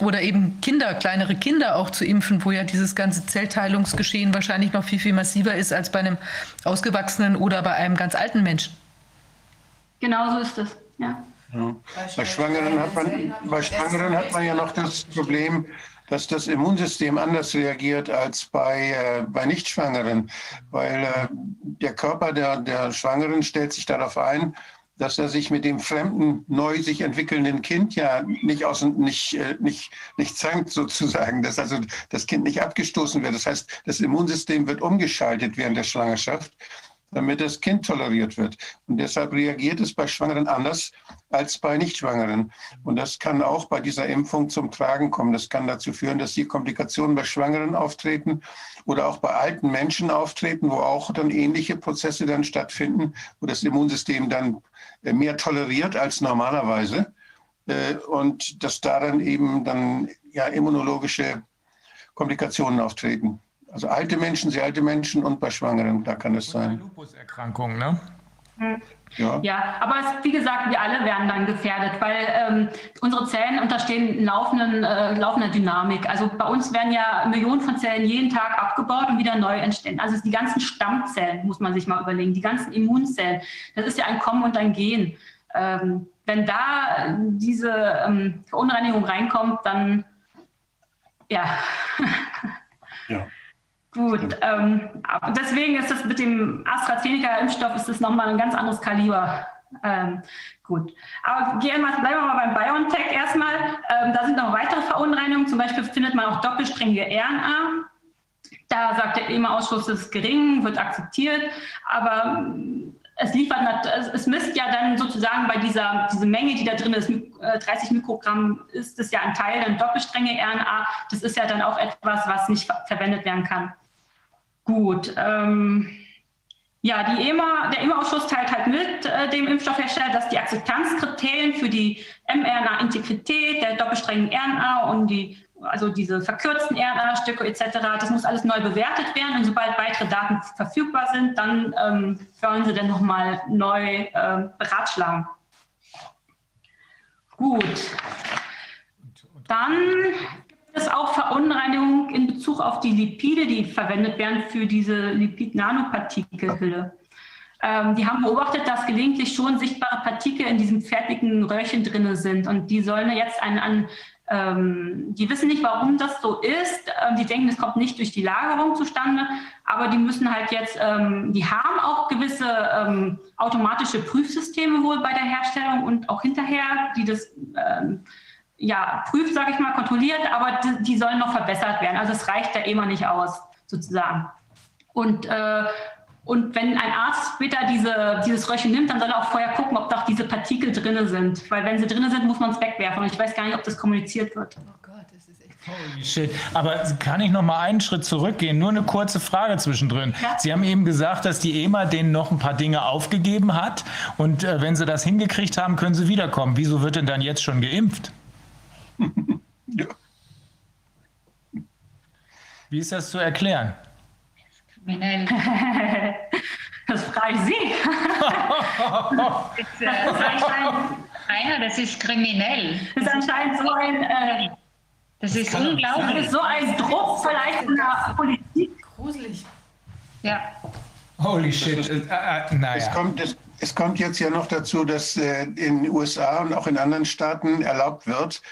oder eben Kinder, kleinere Kinder auch zu impfen, wo ja dieses ganze Zellteilungsgeschehen wahrscheinlich noch viel, viel massiver ist als bei einem ausgewachsenen oder bei einem ganz alten Menschen. Genau so ist es, ja. ja. Bei, Schwangeren hat man, bei Schwangeren hat man ja noch das Problem, dass das Immunsystem anders reagiert als bei, äh, bei Nichtschwangeren, weil äh, der Körper der, der Schwangeren stellt sich darauf ein, dass er sich mit dem fremden, neu sich entwickelnden Kind ja nicht, aus, nicht, äh, nicht, nicht zankt sozusagen, dass also das Kind nicht abgestoßen wird. Das heißt, das Immunsystem wird umgeschaltet während der Schwangerschaft, damit das Kind toleriert wird. Und deshalb reagiert es bei Schwangeren anders als bei Nichtschwangeren. Und das kann auch bei dieser Impfung zum Tragen kommen. Das kann dazu führen, dass die Komplikationen bei Schwangeren auftreten oder auch bei alten Menschen auftreten, wo auch dann ähnliche Prozesse dann stattfinden, wo das Immunsystem dann äh, mehr toleriert als normalerweise. Äh, und dass da dann eben dann ja immunologische Komplikationen auftreten. Also alte Menschen, sehr alte Menschen und bei Schwangeren, da kann es sein. Lupus-Erkrankung, ne? Hm. Ja. ja, aber es, wie gesagt, wir alle werden dann gefährdet, weil ähm, unsere Zellen unterstehen laufenden, äh, laufender Dynamik. Also bei uns werden ja Millionen von Zellen jeden Tag abgebaut und wieder neu entstehen. Also die ganzen Stammzellen, muss man sich mal überlegen, die ganzen Immunzellen, das ist ja ein Kommen und ein Gehen. Ähm, wenn da diese ähm, Verunreinigung reinkommt, dann ja. ja. [LAUGHS] Gut, ähm, deswegen ist das mit dem AstraZeneca-Impfstoff ist das nochmal ein ganz anderes Kaliber. Ähm, gut, aber gehen wir, bleiben wir mal beim BioNTech erstmal. Ähm, da sind noch weitere Verunreinigungen, zum Beispiel findet man auch doppelsträngige RNA. Da sagt der EMA-Ausschuss, es ist gering, wird akzeptiert, aber es liefert, es misst ja dann sozusagen bei dieser diese Menge, die da drin ist, 30 äh, Mikrogramm, ist es ja ein Teil der Doppelstränge RNA. Das ist ja dann auch etwas, was nicht verwendet werden kann. Gut. Ähm, ja, die EMA, der EMA-Ausschuss teilt halt mit äh, dem Impfstoffhersteller, dass die Akzeptanzkriterien für die mRNA-Integrität der doppelstrengen RNA und die, also diese verkürzten RNA-Stücke etc., das muss alles neu bewertet werden. Und sobald weitere Daten verfügbar sind, dann ähm, wollen sie dann nochmal neu äh, beratschlagen. Gut. Dann es auch Verunreinigungen in Bezug auf die Lipide, die verwendet werden für diese Lipid-Nanopartikelhülle. Ähm, die haben beobachtet, dass gelegentlich schon sichtbare Partikel in diesem fertigen Röhrchen drin sind. Und die sollen jetzt an, an ähm, die wissen nicht, warum das so ist. Ähm, die denken, es kommt nicht durch die Lagerung zustande. Aber die müssen halt jetzt, ähm, die haben auch gewisse ähm, automatische Prüfsysteme wohl bei der Herstellung und auch hinterher, die das ähm, ja, prüft, sage ich mal, kontrolliert, aber die, die, sollen noch verbessert werden. Also es reicht da immer nicht aus, sozusagen. Und, äh, und wenn ein Arzt später diese, dieses Röhrchen nimmt, dann soll er auch vorher gucken, ob doch diese Partikel drin sind. Weil wenn sie drin sind, muss man es wegwerfen. Und ich weiß gar nicht, ob das kommuniziert wird. Oh Gott. Holy shit. Aber kann ich noch mal einen Schritt zurückgehen? Nur eine kurze Frage zwischendrin. Ja. Sie haben eben gesagt, dass die EMA denen noch ein paar Dinge aufgegeben hat. Und äh, wenn sie das hingekriegt haben, können sie wiederkommen. Wieso wird denn dann jetzt schon geimpft? [LAUGHS] ja. Wie ist das zu erklären? Das [LAUGHS] frage ich Sie. [LAUGHS] das, ist, äh, Rainer, das ist kriminell. Das ist anscheinend so ein. Äh, das ist unglaublich. Das ist so ein Druck vielleicht in der Politik. Gruselig. Ja. Holy shit. Äh, äh, naja. es, kommt, es, es, kommt jetzt ja noch dazu, dass äh, in den USA und auch in anderen Staaten erlaubt wird,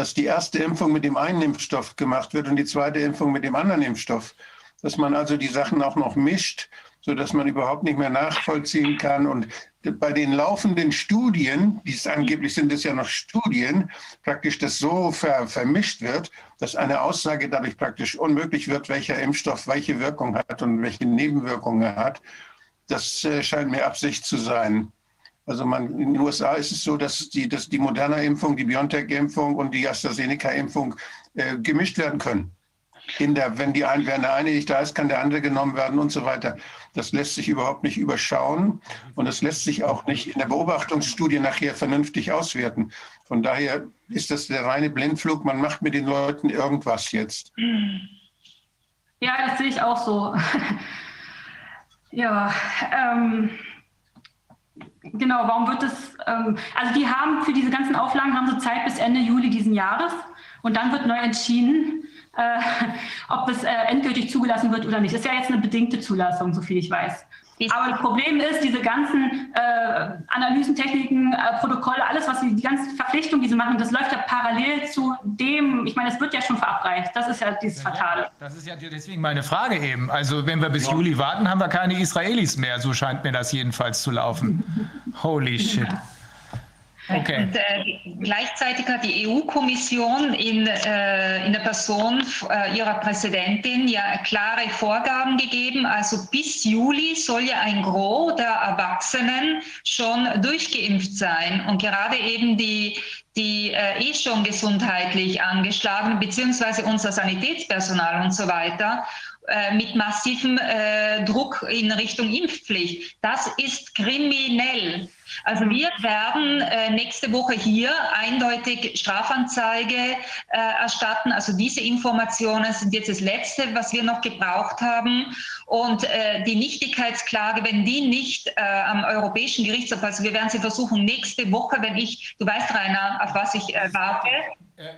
dass die erste Impfung mit dem einen Impfstoff gemacht wird und die zweite Impfung mit dem anderen Impfstoff. Dass man also die Sachen auch noch mischt, sodass man überhaupt nicht mehr nachvollziehen kann. Und bei den laufenden Studien, die es angeblich sind, es ja noch Studien, praktisch das so ver, vermischt wird, dass eine Aussage dadurch praktisch unmöglich wird, welcher Impfstoff welche Wirkung hat und welche Nebenwirkungen er hat. Das äh, scheint mir Absicht zu sein. Also man, in den USA ist es so, dass die, dass die Moderna-Impfung, die BioNTech-Impfung und die AstraZeneca-Impfung äh, gemischt werden können. In der, wenn, die ein, wenn der eine nicht da ist, kann der andere genommen werden und so weiter. Das lässt sich überhaupt nicht überschauen und das lässt sich auch nicht in der Beobachtungsstudie nachher vernünftig auswerten. Von daher ist das der reine Blindflug. Man macht mit den Leuten irgendwas jetzt. Ja, das sehe ich auch so. [LAUGHS] ja, ähm, Genau, warum wird es, ähm, also die haben für diese ganzen Auflagen haben sie Zeit bis Ende Juli diesen Jahres und dann wird neu entschieden, äh, [LAUGHS] ob es äh, endgültig zugelassen wird oder nicht. Das ist ja jetzt eine bedingte Zulassung, soviel ich weiß. Aber das Problem ist, diese ganzen äh, Analysen, Techniken, äh, Protokolle, alles, was sie, die ganzen Verpflichtungen, die sie machen, das läuft ja parallel zu dem, ich meine, es wird ja schon verabreicht. Das ist ja dieses Fatale. Das ist ja deswegen meine Frage eben. Also wenn wir bis ja. Juli warten, haben wir keine Israelis mehr. So scheint mir das jedenfalls zu laufen. [LAUGHS] Holy shit. Okay. Und, äh, gleichzeitig hat die EU-Kommission in, äh, in der Person äh, ihrer Präsidentin ja klare Vorgaben gegeben. Also bis Juli soll ja ein Gros der Erwachsenen schon durchgeimpft sein. Und gerade eben die, die äh, eh schon gesundheitlich angeschlagen, beziehungsweise unser Sanitätspersonal und so weiter, äh, mit massivem äh, Druck in Richtung Impfpflicht. Das ist kriminell. Also wir werden äh, nächste Woche hier eindeutig Strafanzeige äh, erstatten. Also diese Informationen sind jetzt das Letzte, was wir noch gebraucht haben. Und äh, die Nichtigkeitsklage, wenn die nicht äh, am Europäischen Gerichtshof, also wir werden sie versuchen nächste Woche, wenn ich, du weißt Rainer, auf was ich äh, warte,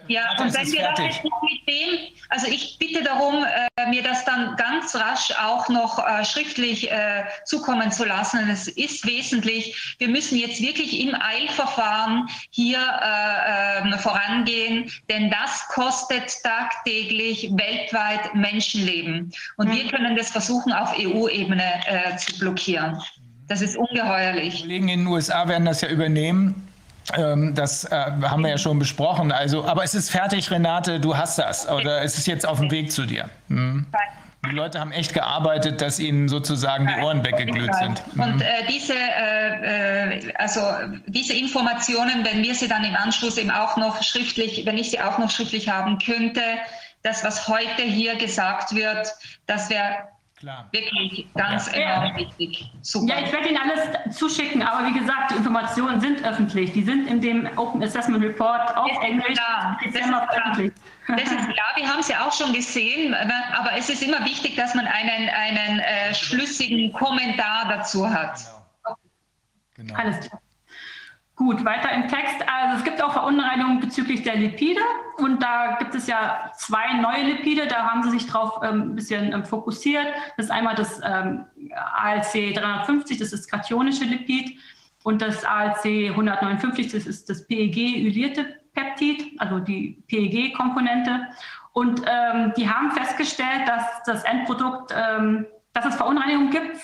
ja, und wenn wir fertig. das mit dem, also ich bitte darum, äh, mir das dann ganz rasch auch noch äh, schriftlich äh, zukommen zu lassen. Es ist wesentlich, wir müssen jetzt wirklich im Eilverfahren hier äh, ähm, vorangehen, denn das kostet tagtäglich weltweit Menschenleben. Und mhm. wir können das versuchen, auf EU-Ebene äh, zu blockieren. Das ist ungeheuerlich. Die Kollegen in den USA werden das ja übernehmen. Ähm, das äh, haben wir ja schon besprochen. Also, aber es ist fertig, Renate, du hast das. Oder es ist jetzt auf dem Weg zu dir. Hm. Die Leute haben echt gearbeitet, dass ihnen sozusagen die Ohren weggeglüht sind. Mhm. Und äh, diese, äh, äh, also diese Informationen, wenn wir sie dann im Anschluss eben auch noch schriftlich, wenn ich sie auch noch schriftlich haben könnte, das, was heute hier gesagt wird, das wäre Klar. Wirklich ganz ja. enorm wichtig. Super. Ja, ich werde Ihnen alles zuschicken, aber wie gesagt, die Informationen sind öffentlich. Die sind in dem Open Assessment Report auf das Englisch. Klar. Das, ist öffentlich. das ist klar, wir haben es ja auch schon gesehen, aber es ist immer wichtig, dass man einen, einen äh, schlüssigen Kommentar dazu hat. Genau. genau. Alles klar. Gut, weiter im Text. Also es gibt auch Verunreinigungen bezüglich der Lipide und da gibt es ja zwei neue Lipide, da haben sie sich drauf ähm, ein bisschen ähm, fokussiert. Das ist einmal das ähm, ALC 350, das ist kationische Lipid und das ALC 159, das ist das PEG-ylierte Peptid, also die PEG-Komponente. Und ähm, die haben festgestellt, dass das Endprodukt ähm, dass es Verunreinigungen gibt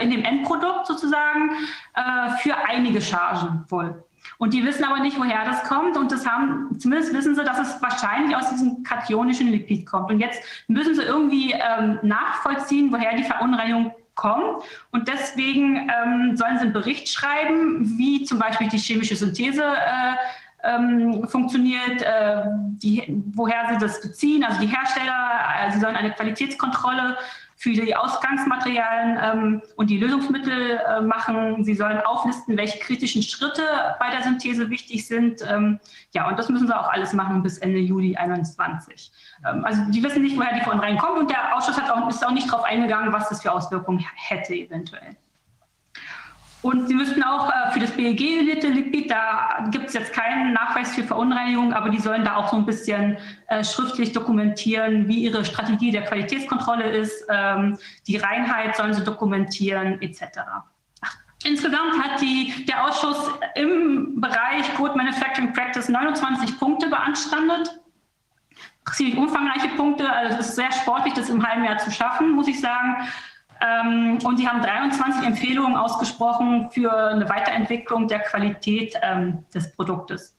in dem Endprodukt sozusagen äh, für einige Chargen wohl. Und die wissen aber nicht, woher das kommt. Und das haben, zumindest wissen sie, dass es wahrscheinlich aus diesem kationischen Lipid kommt. Und jetzt müssen sie irgendwie ähm, nachvollziehen, woher die Verunreinigung kommt. Und deswegen ähm, sollen sie einen Bericht schreiben, wie zum Beispiel die chemische Synthese äh, ähm, funktioniert, äh, die, woher sie das beziehen, also die Hersteller, äh, sie sollen eine Qualitätskontrolle für die Ausgangsmaterialien ähm, und die Lösungsmittel äh, machen. Sie sollen auflisten, welche kritischen Schritte bei der Synthese wichtig sind. Ähm, ja, und das müssen sie auch alles machen bis Ende Juli 2021. Ähm, also die wissen nicht, woher die von reinkommt und der Ausschuss hat auch, ist auch nicht darauf eingegangen, was das für Auswirkungen hätte eventuell. Und Sie müssten auch äh, für das BEG-Lipid, da gibt es jetzt keinen Nachweis für Verunreinigung, aber die sollen da auch so ein bisschen äh, schriftlich dokumentieren, wie ihre Strategie der Qualitätskontrolle ist. Ähm, die Reinheit sollen sie dokumentieren, etc. Insgesamt hat die, der Ausschuss im Bereich Good Manufacturing Practice 29 Punkte beanstandet. Ziemlich umfangreiche Punkte, also es ist sehr sportlich, das im halben Jahr zu schaffen, muss ich sagen. Ähm, und sie haben 23 Empfehlungen ausgesprochen für eine Weiterentwicklung der Qualität ähm, des Produktes.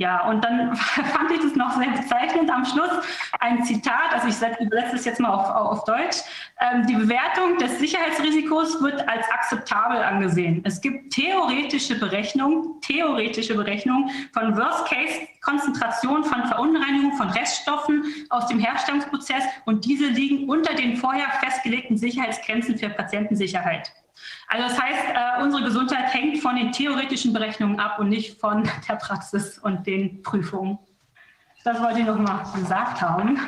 Ja, und dann [LAUGHS] fand ich das noch sehr bezeichnend am Schluss ein Zitat, also ich übersetze es jetzt mal auf, auf Deutsch. Ähm, die Bewertung des Sicherheitsrisikos wird als akzeptabel angesehen. Es gibt theoretische Berechnungen, theoretische Berechnungen von Worst-Case-Konzentration von Verunreinigung von Reststoffen aus dem Herstellungsprozess und diese liegen unter den vorher festgelegten Sicherheitsgrenzen für Patientensicherheit. Also das heißt, äh, unsere Gesundheit hängt von den theoretischen Berechnungen ab und nicht von [LAUGHS] der Praxis und den Prüfungen. Das wollte ich noch mal gesagt haben.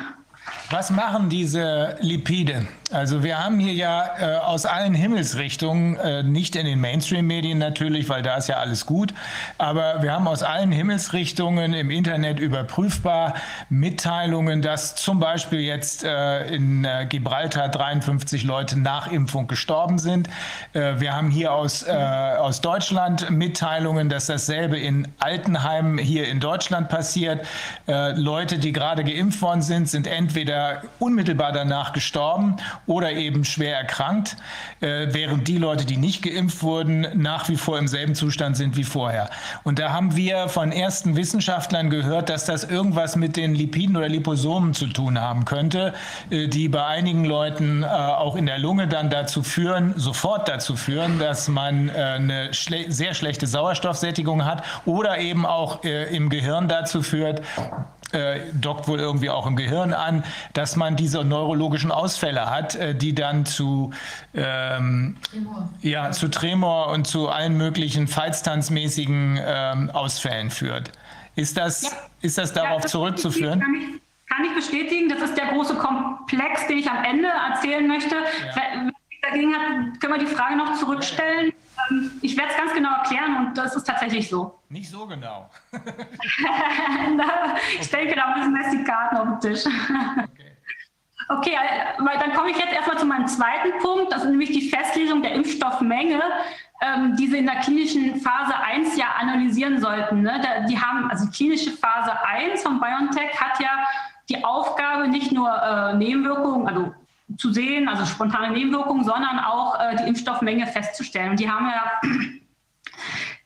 Was machen diese Lipide? Also wir haben hier ja äh, aus allen Himmelsrichtungen, äh, nicht in den Mainstream-Medien natürlich, weil da ist ja alles gut, aber wir haben aus allen Himmelsrichtungen im Internet überprüfbar Mitteilungen, dass zum Beispiel jetzt äh, in äh, Gibraltar 53 Leute nach Impfung gestorben sind. Äh, wir haben hier aus, äh, aus Deutschland Mitteilungen, dass dasselbe in Altenheimen hier in Deutschland passiert. Leute, die gerade geimpft worden sind, sind entweder unmittelbar danach gestorben oder eben schwer erkrankt, äh, während die Leute, die nicht geimpft wurden, nach wie vor im selben Zustand sind wie vorher. Und da haben wir von ersten Wissenschaftlern gehört, dass das irgendwas mit den Lipiden oder Liposomen zu tun haben könnte, äh, die bei einigen Leuten äh, auch in der Lunge dann dazu führen, sofort dazu führen, dass man äh, eine schle sehr schlechte Sauerstoffsättigung hat oder eben auch äh, im Gehirn dazu führt, äh, dockt wohl irgendwie auch im Gehirn an, dass man diese neurologischen Ausfälle hat, äh, die dann zu, ähm, ja, zu Tremor und zu allen möglichen Feitstanzmäßigen ähm, Ausfällen führt. Ist das, ja. ist das darauf ja, das zurückzuführen? Kann ich, kann ich bestätigen. Das ist der große Komplex, den ich am Ende erzählen möchte. Ja. Wenn ich dagegen hat, können wir die Frage noch zurückstellen. Ähm, ich werde es ganz genau erklären und das ist tatsächlich so. [LAUGHS] Nicht so genau. ich denke, da müssen jetzt die Karten auf den Tisch. Okay. Okay, äh, dann komme ich jetzt erstmal zu meinem zweiten Punkt, das ist nämlich die Festlesung der Impfstoffmenge, ähm, die Sie in der klinischen Phase 1 ja analysieren sollten. Ne? die haben, also die klinische Phase 1 von BioNTech hat ja die Aufgabe, nicht nur äh, Nebenwirkungen, also zu sehen, also spontane Nebenwirkungen, sondern auch äh, die Impfstoffmenge festzustellen. Und die haben ja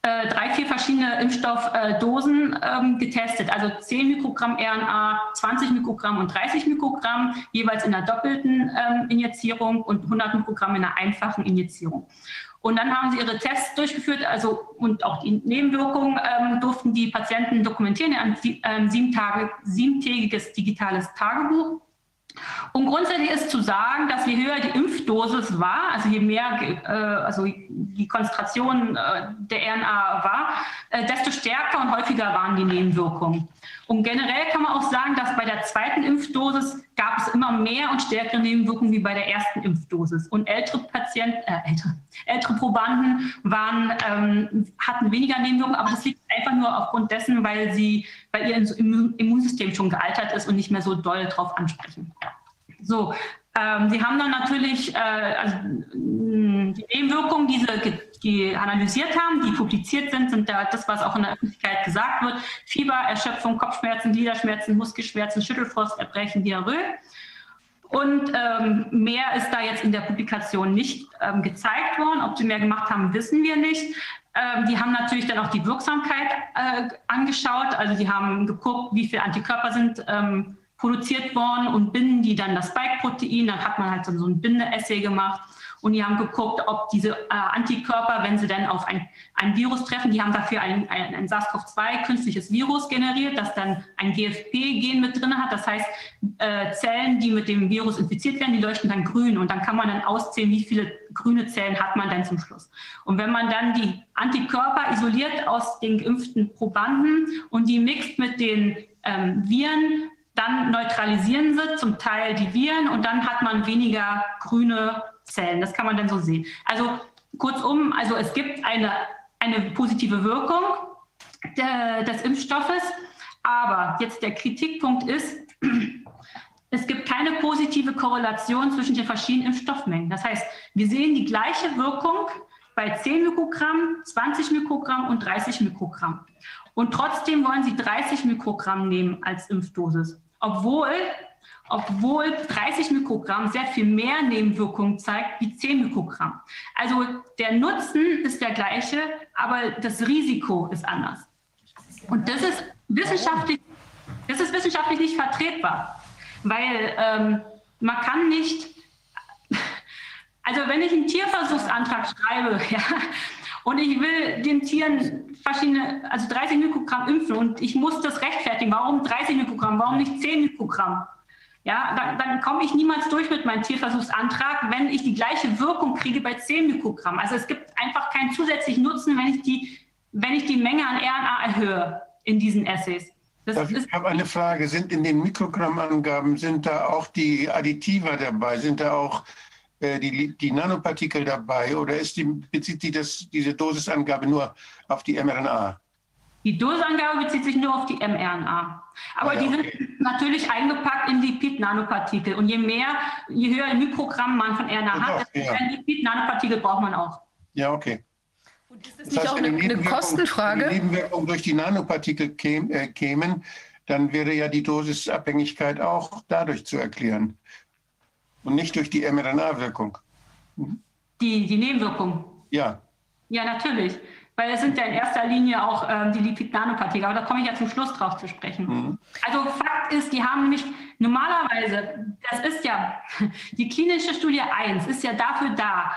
äh, drei, vier verschiedene Impfstoffdosen ähm, getestet, also 10 Mikrogramm RNA, 20 Mikrogramm und 30 Mikrogramm, jeweils in einer doppelten ähm, Injizierung und 100 Mikrogramm in einer einfachen Injizierung. Und dann haben sie ihre Tests durchgeführt, also und auch die Nebenwirkungen ähm, durften die Patienten dokumentieren in ein ähm, sieben Tage, siebentägiges digitales Tagebuch. Und grundsätzlich ist zu sagen, dass je höher die Impfdosis war, also je mehr äh, also die Konzentration äh, der RNA war, äh, desto stärker und häufiger waren die Nebenwirkungen. Und generell kann man auch sagen, dass bei der zweiten Impfdosis gab es immer mehr und stärkere Nebenwirkungen wie bei der ersten Impfdosis. Und ältere Patienten, äh, ältere, ältere Probanden waren, ähm, hatten weniger Nebenwirkungen, aber das liegt einfach nur aufgrund dessen, weil sie, weil ihr Immunsystem schon gealtert ist und nicht mehr so doll drauf ansprechen. So, ähm, Sie haben dann natürlich äh, also, die Nebenwirkungen, die Sie die analysiert haben, die publiziert sind, sind da das, was auch in der Öffentlichkeit gesagt wird. Fieber, Erschöpfung, Kopfschmerzen, Gliederschmerzen, Muskelschmerzen, Schüttelfrost, Erbrechen, Diarrhoe. Und ähm, mehr ist da jetzt in der Publikation nicht ähm, gezeigt worden. Ob sie mehr gemacht haben, wissen wir nicht. Ähm, die haben natürlich dann auch die Wirksamkeit äh, angeschaut. Also die haben geguckt, wie viele Antikörper sind ähm, produziert worden und binden die dann das Spike-Protein. Dann hat man halt so ein Bindeessay gemacht. Und die haben geguckt, ob diese äh, Antikörper, wenn sie dann auf ein, ein Virus treffen, die haben dafür ein, ein, ein SARS-CoV-2 künstliches Virus generiert, das dann ein GFP-Gen mit drin hat. Das heißt, äh, Zellen, die mit dem Virus infiziert werden, die leuchten dann grün. Und dann kann man dann auszählen, wie viele grüne Zellen hat man dann zum Schluss. Und wenn man dann die Antikörper isoliert aus den geimpften Probanden und die mixt mit den ähm, Viren, dann neutralisieren sie zum Teil die Viren und dann hat man weniger grüne Zellen. Das kann man dann so sehen. Also kurzum, also es gibt eine, eine positive Wirkung der, des Impfstoffes, aber jetzt der Kritikpunkt ist, [CLEARS THROAT] es gibt keine positive Korrelation zwischen den verschiedenen Impfstoffmengen. Das heißt, wir sehen die gleiche Wirkung bei 10 Mikrogramm, 20 Mikrogramm und 30 Mikrogramm. Und trotzdem wollen Sie 30 Mikrogramm nehmen als Impfdosis obwohl, obwohl 30 Mikrogramm sehr viel mehr Nebenwirkungen zeigt wie 10 Mikrogramm. Also der Nutzen ist der gleiche, aber das Risiko ist anders. Und das ist wissenschaftlich, das ist wissenschaftlich nicht vertretbar, weil ähm, man kann nicht, [LAUGHS] also wenn ich einen Tierversuchsantrag schreibe, [LAUGHS] ja, und ich will den Tieren verschiedene, also 30 Mikrogramm impfen und ich muss das rechtfertigen. Warum 30 Mikrogramm? Warum nicht 10 Mikrogramm? Ja, dann, dann komme ich niemals durch mit meinem Tierversuchsantrag, wenn ich die gleiche Wirkung kriege bei 10 Mikrogramm. Also es gibt einfach keinen zusätzlichen Nutzen, wenn ich die, wenn ich die Menge an RNA erhöhe in diesen Essays. Das ich habe eine Frage. Sind in den Mikrogrammangaben, sind da auch die Additiva dabei? Sind da auch die, die Nanopartikel dabei? Oder ist die, bezieht die das, diese Dosisangabe nur auf die mRNA? Die Dosangabe bezieht sich nur auf die mRNA. Aber ah, ja, die sind okay. natürlich eingepackt in Lipid-Nanopartikel. Und je mehr, je höher ein Mikrogramm man von RNA hat, desto mehr ja. Lipid-Nanopartikel braucht man auch. Ja, okay. Und ist das, das nicht heißt, auch eine, eine Kostenfrage? Wenn die Nebenwirkungen durch die Nanopartikel käm, äh, kämen, dann wäre ja die Dosisabhängigkeit auch dadurch zu erklären. Und nicht durch die mRNA-Wirkung. Mhm. Die, die Nebenwirkung? Ja. Ja, natürlich weil es sind ja in erster Linie auch ähm, die Lipid-Nanopartikel, aber da komme ich ja zum Schluss drauf zu sprechen. Mhm. Also Fakt ist, die haben nämlich normalerweise, das ist ja, [LAUGHS] die klinische Studie 1 ist ja dafür da,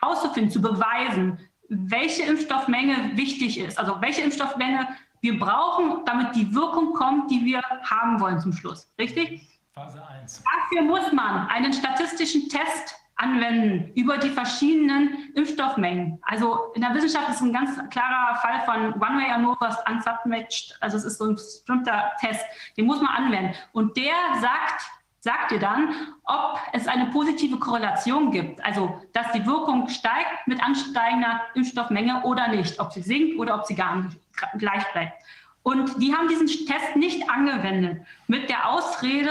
herauszufinden, zu beweisen, welche Impfstoffmenge wichtig ist, also welche Impfstoffmenge wir brauchen, damit die Wirkung kommt, die wir haben wollen zum Schluss. Richtig? Phase 1. Dafür muss man einen statistischen Test anwenden über die verschiedenen Impfstoffmengen. Also in der Wissenschaft ist ein ganz klarer Fall von One-Way ANOVA unsubmatched. Also es ist so ein bestimmter Test, den muss man anwenden. Und der sagt, sagt dir dann, ob es eine positive Korrelation gibt, also dass die Wirkung steigt mit ansteigender Impfstoffmenge oder nicht, ob sie sinkt oder ob sie gar nicht gleich bleibt. Und die haben diesen Test nicht angewendet mit der Ausrede,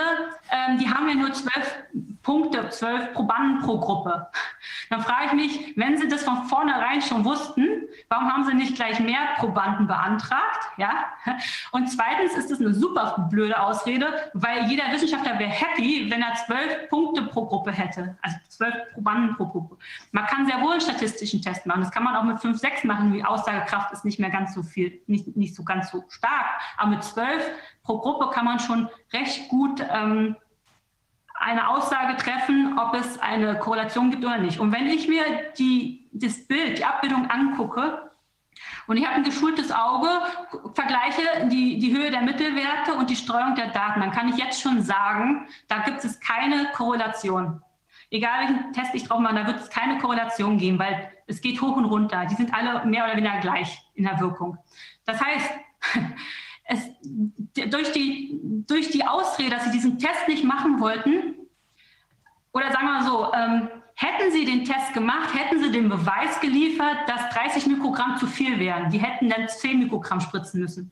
ähm, die haben ja nur zwölf Punkte, zwölf Probanden pro Gruppe. Dann frage ich mich, wenn Sie das von vornherein schon wussten, warum haben Sie nicht gleich mehr Probanden beantragt? Ja? Und zweitens ist das eine super blöde Ausrede, weil jeder Wissenschaftler wäre happy, wenn er zwölf Punkte pro Gruppe hätte, also zwölf Probanden pro Gruppe. Man kann sehr wohl einen statistischen Test machen. Das kann man auch mit fünf, sechs machen. Die Aussagekraft ist nicht mehr ganz so viel, nicht, nicht so ganz so stark. Aber mit zwölf pro Gruppe kann man schon recht gut ähm, eine Aussage treffen, ob es eine Korrelation gibt oder nicht. Und wenn ich mir die, das Bild, die Abbildung angucke, und ich habe ein geschultes Auge, vergleiche die, die Höhe der Mittelwerte und die Streuung der Daten, dann kann ich jetzt schon sagen, da gibt es keine Korrelation. Egal welchen Test ich drauf mache, da wird es keine Korrelation geben, weil es geht hoch und runter. Die sind alle mehr oder weniger gleich in der Wirkung. Das heißt, [LAUGHS] es, durch, die, durch die Ausrede, dass sie diesen Test nicht machen wollten, oder sagen wir mal so, ähm, hätten sie den Test gemacht, hätten sie den Beweis geliefert, dass 30 Mikrogramm zu viel wären. Die hätten dann 10 Mikrogramm spritzen müssen.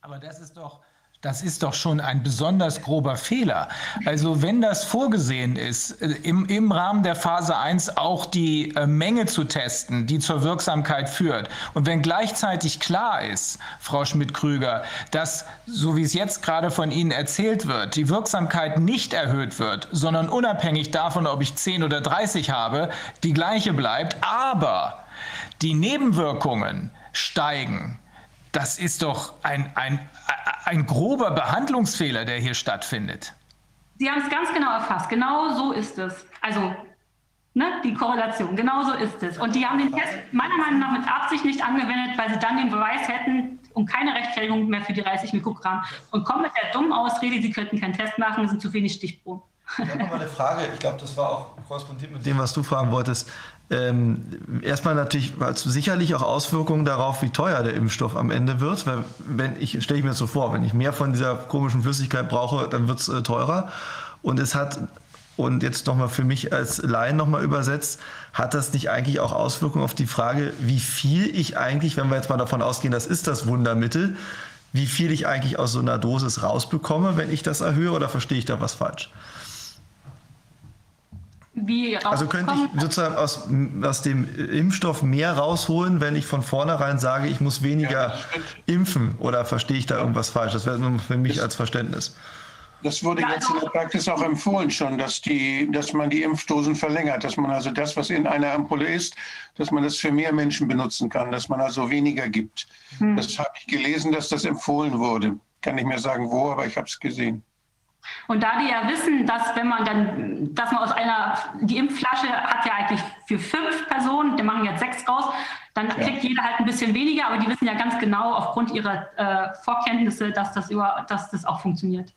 Aber das ist doch, das ist doch schon ein besonders grober Fehler. Also wenn das vorgesehen ist, äh, im, im Rahmen der Phase 1 auch die äh, Menge zu testen, die zur Wirksamkeit führt, und wenn gleichzeitig klar ist, Frau Schmidt-Krüger, dass, so wie es jetzt gerade von Ihnen erzählt wird, die Wirksamkeit nicht erhöht wird, sondern unabhängig davon, ob ich 10 oder 30 habe, die gleiche bleibt, aber die Nebenwirkungen steigen, das ist doch ein, ein, ein grober Behandlungsfehler, der hier stattfindet. Sie haben es ganz genau erfasst. Genau so ist es. Also ne, die Korrelation, genau so ist es. Und die haben den Test meiner Meinung nach mit Absicht nicht angewendet, weil sie dann den Beweis hätten und keine Rechtfertigung mehr für die 30 Mikrogramm und kommen mit der dummen Ausrede, sie könnten keinen Test machen, es sind zu wenig Stichproben. Ich habe noch mal eine Frage, ich glaube, das war auch korrespondiert mit dem, was du fragen wolltest. Ähm, erstmal natürlich hat sicherlich auch Auswirkungen darauf, wie teuer der Impfstoff am Ende wird. Weil wenn ich stelle ich mir das so vor, wenn ich mehr von dieser komischen Flüssigkeit brauche, dann wird es äh, teurer. Und es hat und jetzt nochmal für mich als Laien nochmal übersetzt, hat das nicht eigentlich auch Auswirkungen auf die Frage, wie viel ich eigentlich, wenn wir jetzt mal davon ausgehen, das ist das Wundermittel, wie viel ich eigentlich aus so einer Dosis rausbekomme, wenn ich das erhöhe, oder verstehe ich da was falsch? Wie also könnte ich sozusagen aus, aus dem Impfstoff mehr rausholen, wenn ich von vornherein sage, ich muss weniger ja, impfen oder verstehe ich da irgendwas falsch? Das wäre nur für mich als Verständnis. Das wurde ja, jetzt in der Praxis auch empfohlen schon, dass, die, dass man die Impfdosen verlängert, dass man also das, was in einer Ampulle ist, dass man das für mehr Menschen benutzen kann, dass man also weniger gibt. Hm. Das habe ich gelesen, dass das empfohlen wurde. Kann nicht mehr sagen wo, aber ich habe es gesehen. Und da die ja wissen, dass wenn man dann, dass man aus einer, die Impfflasche hat ja eigentlich für fünf Personen, die machen jetzt sechs raus, dann ja. kriegt jeder halt ein bisschen weniger, aber die wissen ja ganz genau aufgrund ihrer äh, Vorkenntnisse, dass das, über, dass das auch funktioniert.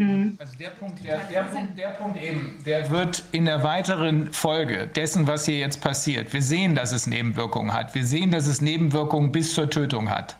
Mhm. Also der Punkt, der, der, Punkt, der Punkt eben, der wird in der weiteren Folge dessen, was hier jetzt passiert, wir sehen, dass es Nebenwirkungen hat, wir sehen, dass es Nebenwirkungen bis zur Tötung hat.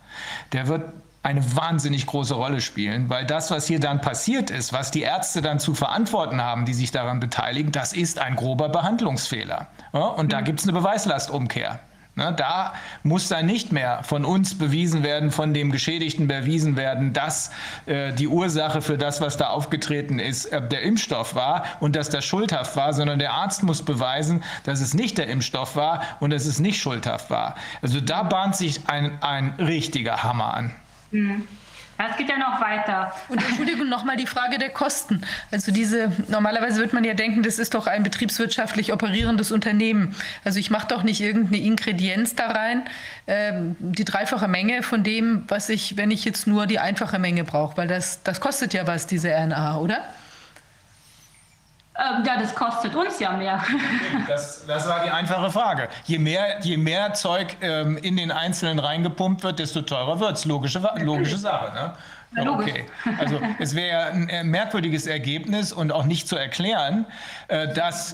Der wird eine wahnsinnig große Rolle spielen, weil das, was hier dann passiert ist, was die Ärzte dann zu verantworten haben, die sich daran beteiligen, das ist ein grober Behandlungsfehler. Ja, und da gibt es eine Beweislastumkehr. Ne, da muss dann nicht mehr von uns bewiesen werden, von dem Geschädigten bewiesen werden, dass äh, die Ursache für das, was da aufgetreten ist, äh, der Impfstoff war und dass das schuldhaft war, sondern der Arzt muss beweisen, dass es nicht der Impfstoff war und dass es nicht schuldhaft war. Also da bahnt sich ein, ein richtiger Hammer an. Mhm. Es geht ja noch weiter. Und Entschuldigung, nochmal die Frage der Kosten. Also diese, normalerweise wird man ja denken, das ist doch ein betriebswirtschaftlich operierendes Unternehmen. Also ich mache doch nicht irgendeine Ingredienz da rein, ähm, die dreifache Menge von dem, was ich, wenn ich jetzt nur die einfache Menge brauche, weil das, das kostet ja was, diese RNA, oder? Ähm, ja, das kostet uns ja mehr. [LAUGHS] Das, das war die einfache Frage. Je mehr, je mehr Zeug ähm, in den Einzelnen reingepumpt wird, desto teurer wird es. Logische, logische Sache. Ne? [LAUGHS] Ja, okay. Also es wäre ja ein äh, merkwürdiges Ergebnis und auch nicht zu erklären, äh, dass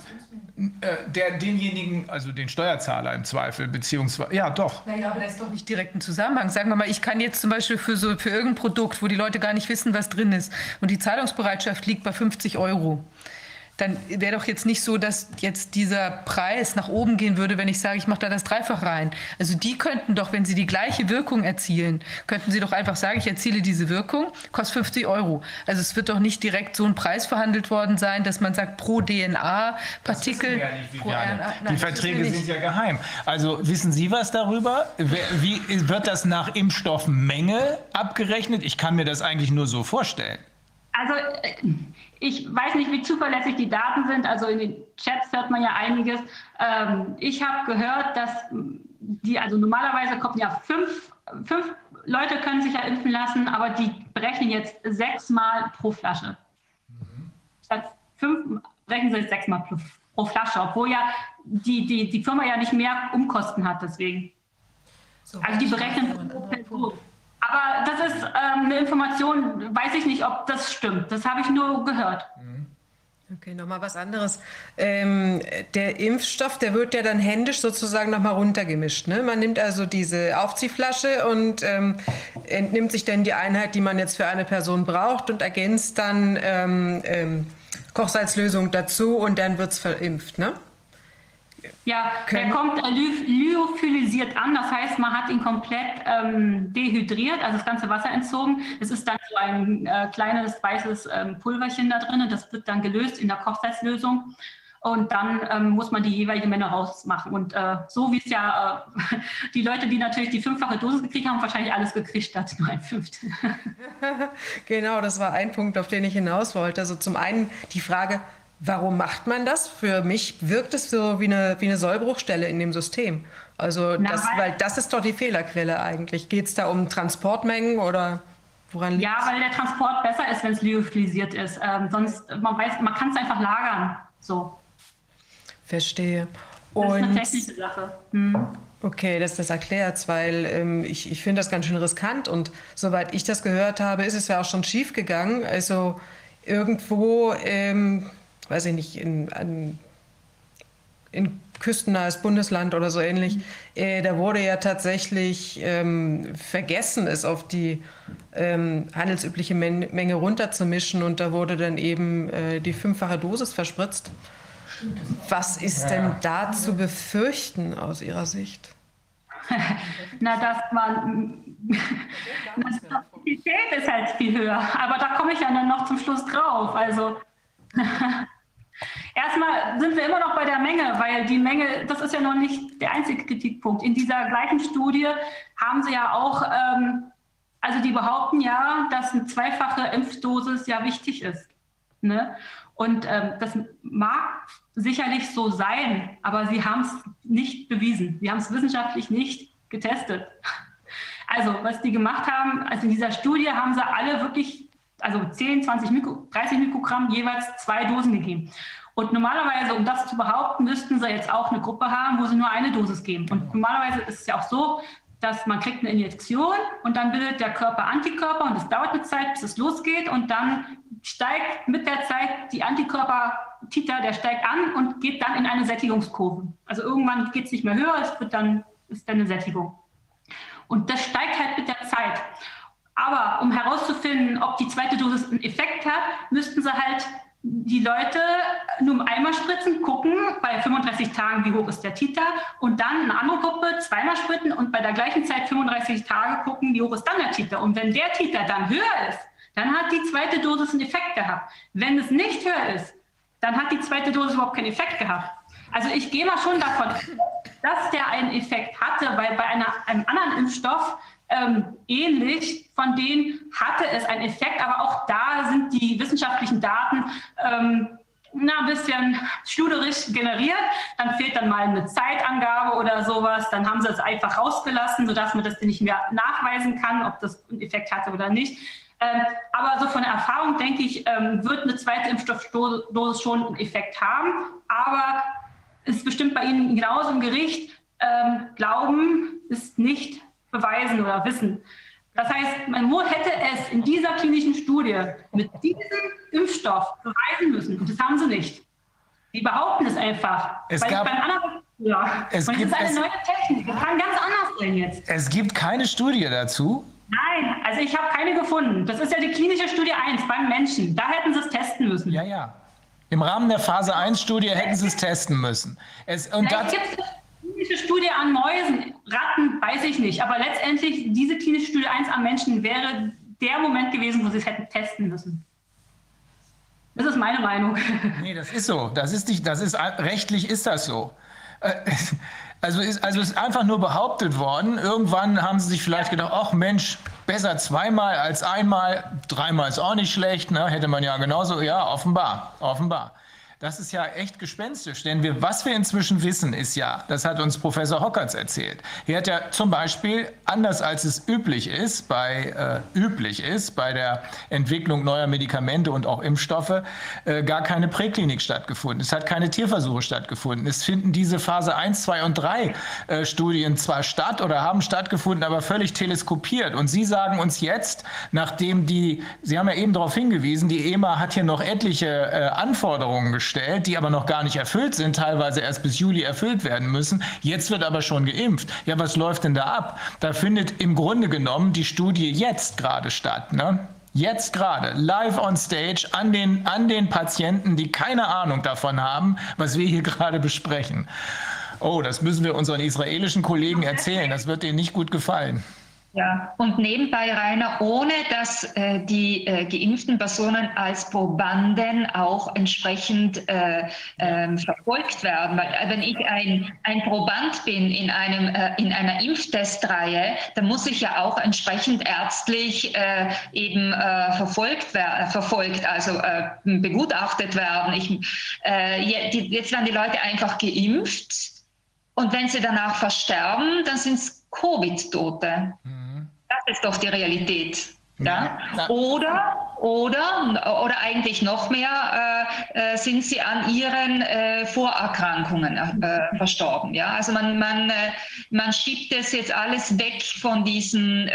äh, der, denjenigen, also den Steuerzahler im Zweifel, beziehungsweise, ja doch. Naja, aber das ist doch nicht direkt ein Zusammenhang. Sagen wir mal, ich kann jetzt zum Beispiel für, so, für irgendein Produkt, wo die Leute gar nicht wissen, was drin ist, und die Zahlungsbereitschaft liegt bei 50 Euro dann wäre doch jetzt nicht so, dass jetzt dieser Preis nach oben gehen würde, wenn ich sage, ich mache da das Dreifach rein. Also die könnten doch, wenn sie die gleiche Wirkung erzielen, könnten sie doch einfach sagen, ich erziele diese Wirkung, kostet 50 Euro. Also es wird doch nicht direkt so ein Preis verhandelt worden sein, dass man sagt, pro DNA-Partikel. Ja pro RNA. Die Verträge sind ja geheim. Also wissen Sie was darüber? Wie wird das nach Impfstoffmenge abgerechnet? Ich kann mir das eigentlich nur so vorstellen. Also äh, ich weiß nicht, wie zuverlässig die Daten sind. Also in den Chats hört man ja einiges. Ähm, ich habe gehört, dass die, also normalerweise kommen ja fünf, fünf Leute können sich ja impfen lassen, aber die berechnen jetzt sechsmal pro Flasche. Mhm. Statt fünf berechnen sie jetzt sechsmal pro, pro Flasche, obwohl ja die, die, die Firma ja nicht mehr Umkosten hat deswegen. So, also die berechnen pro Person. Aber das ist ähm, eine Information, weiß ich nicht, ob das stimmt. Das habe ich nur gehört. Mhm. Okay, nochmal was anderes. Ähm, der Impfstoff, der wird ja dann händisch sozusagen nochmal runtergemischt. Ne? Man nimmt also diese Aufziehflasche und ähm, entnimmt sich dann die Einheit, die man jetzt für eine Person braucht und ergänzt dann ähm, ähm Kochsalzlösung dazu und dann wird es verimpft. Ne? Ja, er kommt lyophilisiert an, das heißt, man hat ihn komplett ähm, dehydriert, also das ganze Wasser entzogen. Es ist dann so ein äh, kleines weißes ähm, Pulverchen da drin, das wird dann gelöst in der Kochsalzlösung. Und dann ähm, muss man die jeweilige Menge rausmachen. Und äh, so wie es ja äh, [LAUGHS] die Leute, die natürlich die fünffache Dosis gekriegt haben, wahrscheinlich alles gekriegt statt nur ein Fünftel. [LAUGHS] genau, das war ein Punkt, auf den ich hinaus wollte. Also zum einen die Frage, Warum macht man das? Für mich wirkt es so wie eine, wie eine Sollbruchstelle in dem System. Also, das, weil, weil das ist doch die Fehlerquelle eigentlich. Geht es da um Transportmengen oder woran liegt Ja, weil der Transport besser ist, wenn es lyophilisiert ist. Ähm, sonst, man weiß, man kann es einfach lagern. So. Verstehe. Und das ist eine technische Sache. Hm. Okay, dass das erklärt, weil ähm, ich, ich finde das ganz schön riskant und soweit ich das gehört habe, ist es ja auch schon schief gegangen. Also irgendwo ähm, weiß ich nicht, in, an, in küstennahes Bundesland oder so ähnlich, mhm. äh, da wurde ja tatsächlich ähm, vergessen, es auf die ähm, handelsübliche Men Menge runterzumischen und da wurde dann eben äh, die fünffache Dosis verspritzt. Was ist ja. denn da zu befürchten aus Ihrer Sicht? [LAUGHS] Na, dass man. [LAUGHS] die Qualität ist halt viel höher. Aber da komme ich ja dann noch zum Schluss drauf. Also. [LAUGHS] Erstmal sind wir immer noch bei der Menge, weil die Menge, das ist ja noch nicht der einzige Kritikpunkt. In dieser gleichen Studie haben sie ja auch, ähm, also die behaupten ja, dass eine zweifache Impfdosis ja wichtig ist. Ne? Und ähm, das mag sicherlich so sein, aber sie haben es nicht bewiesen. Sie haben es wissenschaftlich nicht getestet. Also was die gemacht haben, also in dieser Studie haben sie alle wirklich also 10, 20 Mikro, 30 Mikrogramm jeweils zwei Dosen gegeben. Und normalerweise, um das zu behaupten, müssten sie jetzt auch eine Gruppe haben, wo sie nur eine Dosis geben. Und normalerweise ist es ja auch so, dass man kriegt eine Injektion und dann bildet der Körper Antikörper und es dauert eine Zeit, bis es losgeht und dann steigt mit der Zeit die Antikörper-Titer, der steigt an und geht dann in eine Sättigungskurve. Also irgendwann geht es nicht mehr höher, es wird dann, ist dann eine Sättigung. Und das steigt halt mit der Zeit. Aber um herauszufinden, ob die zweite Dosis einen Effekt hat, müssten sie halt die Leute nur einmal spritzen, gucken, bei 35 Tagen, wie hoch ist der Titer und dann eine andere Gruppe zweimal spritzen und bei der gleichen Zeit 35 Tage gucken, wie hoch ist dann der Titer. Und wenn der Titer dann höher ist, dann hat die zweite Dosis einen Effekt gehabt. Wenn es nicht höher ist, dann hat die zweite Dosis überhaupt keinen Effekt gehabt. Also ich gehe mal schon davon, dass der einen Effekt hatte, weil bei einer, einem anderen Impfstoff ähm, ähnlich, von denen hatte es einen Effekt, aber auch da sind die wissenschaftlichen Daten ähm, na, ein bisschen schluderisch generiert. Dann fehlt dann mal eine Zeitangabe oder sowas. Dann haben sie es einfach rausgelassen, sodass man das nicht mehr nachweisen kann, ob das einen Effekt hatte oder nicht. Ähm, aber so von der Erfahrung denke ich, ähm, wird eine zweite Impfstoffdosis schon einen Effekt haben. Aber ist bestimmt bei Ihnen genauso im Gericht. Ähm, Glauben ist nicht beweisen oder wissen. Das heißt, man hätte es in dieser klinischen Studie mit diesem Impfstoff beweisen müssen. Und das haben sie nicht. Sie behaupten es einfach. Es weil gab, beim anderen, ja. es, gibt, ist eine es, neue Technik. Das kann ganz anders sein jetzt. Es gibt keine Studie dazu. Nein, also ich habe keine gefunden. Das ist ja die klinische Studie 1 beim Menschen. Da hätten sie es testen müssen. Ja, ja. Im Rahmen der Phase 1-Studie hätten sie es testen müssen. Es, und Vielleicht es eine klinische Studie an Mäusen, Ratten, weiß ich nicht. Aber letztendlich, diese klinische Studie 1 an Menschen wäre der Moment gewesen, wo sie es hätten testen müssen. Das ist meine Meinung. [LAUGHS] Nee, das ist so. Das ist nicht, das ist rechtlich ist das so. Äh, [LAUGHS] also ist, also ist einfach nur behauptet worden. Irgendwann haben sie sich vielleicht gedacht, ach Mensch, besser zweimal als einmal, dreimal ist auch nicht schlecht, ne? hätte man ja genauso, ja, offenbar, offenbar. Das ist ja echt gespenstisch, denn wir, was wir inzwischen wissen, ist ja, das hat uns Professor Hockertz erzählt. Er hat ja zum Beispiel, anders als es üblich ist, bei, äh, üblich ist, bei der Entwicklung neuer Medikamente und auch Impfstoffe, äh, gar keine Präklinik stattgefunden. Es hat keine Tierversuche stattgefunden. Es finden diese Phase 1, 2 und 3 äh, Studien zwar statt oder haben stattgefunden, aber völlig teleskopiert. Und Sie sagen uns jetzt, nachdem die, Sie haben ja eben darauf hingewiesen, die EMA hat hier noch etliche äh, Anforderungen gestellt, gestellt, die aber noch gar nicht erfüllt sind, teilweise erst bis Juli erfüllt werden müssen. Jetzt wird aber schon geimpft. Ja, was läuft denn da ab? Da findet im Grunde genommen die Studie jetzt gerade statt. Ne? Jetzt gerade, live on stage, an den, an den Patienten, die keine Ahnung davon haben, was wir hier [LAUGHS] gerade besprechen. Oh, das müssen wir unseren israelischen Kollegen erzählen. Das wird denen nicht gut gefallen. Ja, und nebenbei, Rainer, ohne dass äh, die äh, geimpften Personen als Probanden auch entsprechend äh, ähm, verfolgt werden. Weil äh, wenn ich ein, ein Proband bin in, einem, äh, in einer Impftestreihe, dann muss ich ja auch entsprechend ärztlich äh, eben verfolgt, verfolgt, also begutachtet werden. Ich, die, jetzt werden die Leute einfach geimpft und wenn sie danach versterben, dann sind es Covid-Tote. Mhm. Das ist doch die Realität. Ja? Oder, oder, oder eigentlich noch mehr, äh, äh, sind sie an ihren äh, Vorerkrankungen äh, verstorben. Ja? Also man, man, äh, man schiebt das jetzt alles weg von diesen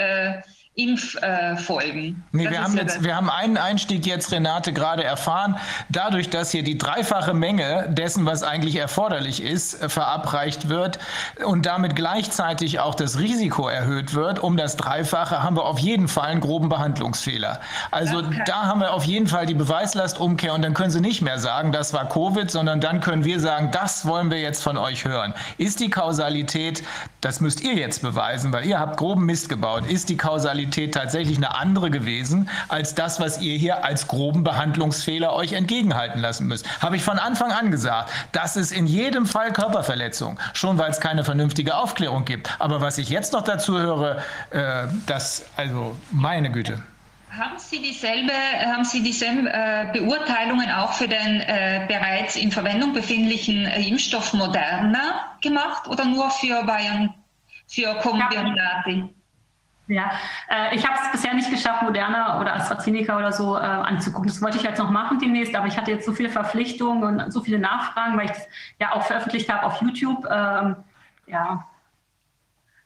äh, Impffolgen. nee, wir haben, jetzt, wir haben einen Einstieg jetzt, Renate, gerade erfahren. Dadurch, dass hier die dreifache Menge dessen, was eigentlich erforderlich ist, äh, verabreicht wird und damit gleichzeitig auch das Risiko erhöht wird, um das Dreifache, haben wir auf jeden Fall einen groben Behandlungsfehler. Also okay. da haben wir auf jeden Fall die Beweislastumkehr und dann können Sie nicht mehr sagen, das war Covid, sondern dann können wir sagen, das wollen wir jetzt von euch hören. Ist die Kausalität, das müsst ihr jetzt beweisen, weil ihr habt groben Mist gebaut, ist die Kausalität Realität tatsächlich eine andere gewesen als das, was ihr hier als groben Behandlungsfehler euch entgegenhalten lassen müsst. Habe ich von Anfang an gesagt, das ist in jedem Fall Körperverletzung, schon weil es keine vernünftige Aufklärung gibt. Aber was ich jetzt noch dazu höre, äh, das, also meine Güte. Haben Sie dieselbe, haben Sie dieselben äh, Beurteilungen auch für den äh, bereits in Verwendung befindlichen äh, Impfstoff Moderna gemacht oder nur für Bayern, für Comirnaty? Ja, äh, ich habe es bisher nicht geschafft, Moderna oder AstraZeneca oder so äh, anzugucken. Das wollte ich jetzt noch machen demnächst, aber ich hatte jetzt so viele Verpflichtungen und so viele Nachfragen, weil ich das ja auch veröffentlicht habe auf YouTube. Ähm, ja.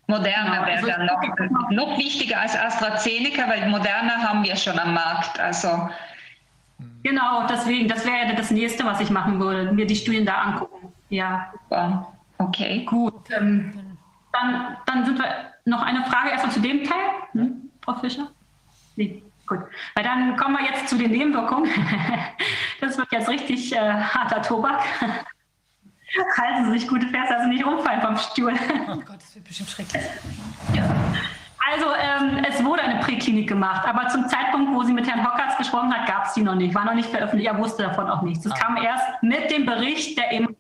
Moderna genau, wäre also dann noch, noch wichtiger als AstraZeneca, weil Moderna haben wir schon am Markt. Also Genau, deswegen, das wäre das nächste, was ich machen würde, mir die Studien da angucken. Ja. Super. Okay. Gut. Ähm, dann, dann sind wir noch eine Frage erstmal zu dem Teil, hm, Frau Fischer? Nee, gut. Weil dann kommen wir jetzt zu den Nebenwirkungen. [LAUGHS] Das wird jetzt richtig äh, harter Tobak. [LAUGHS] Halten Sie sich gut fest, also nicht umfallen vom Stuhl. Oh Gott, das wird bestimmt schrecklich. Ja. Also ähm, es wurde eine Präklinik gemacht, aber zum Zeitpunkt, wo sie mit Herrn Hockertz gesprochen hat, gab es die noch nicht, war noch nicht veröffentlicht, er wusste davon auch nichts. Das ah. kam erst mit dem Bericht, der eben,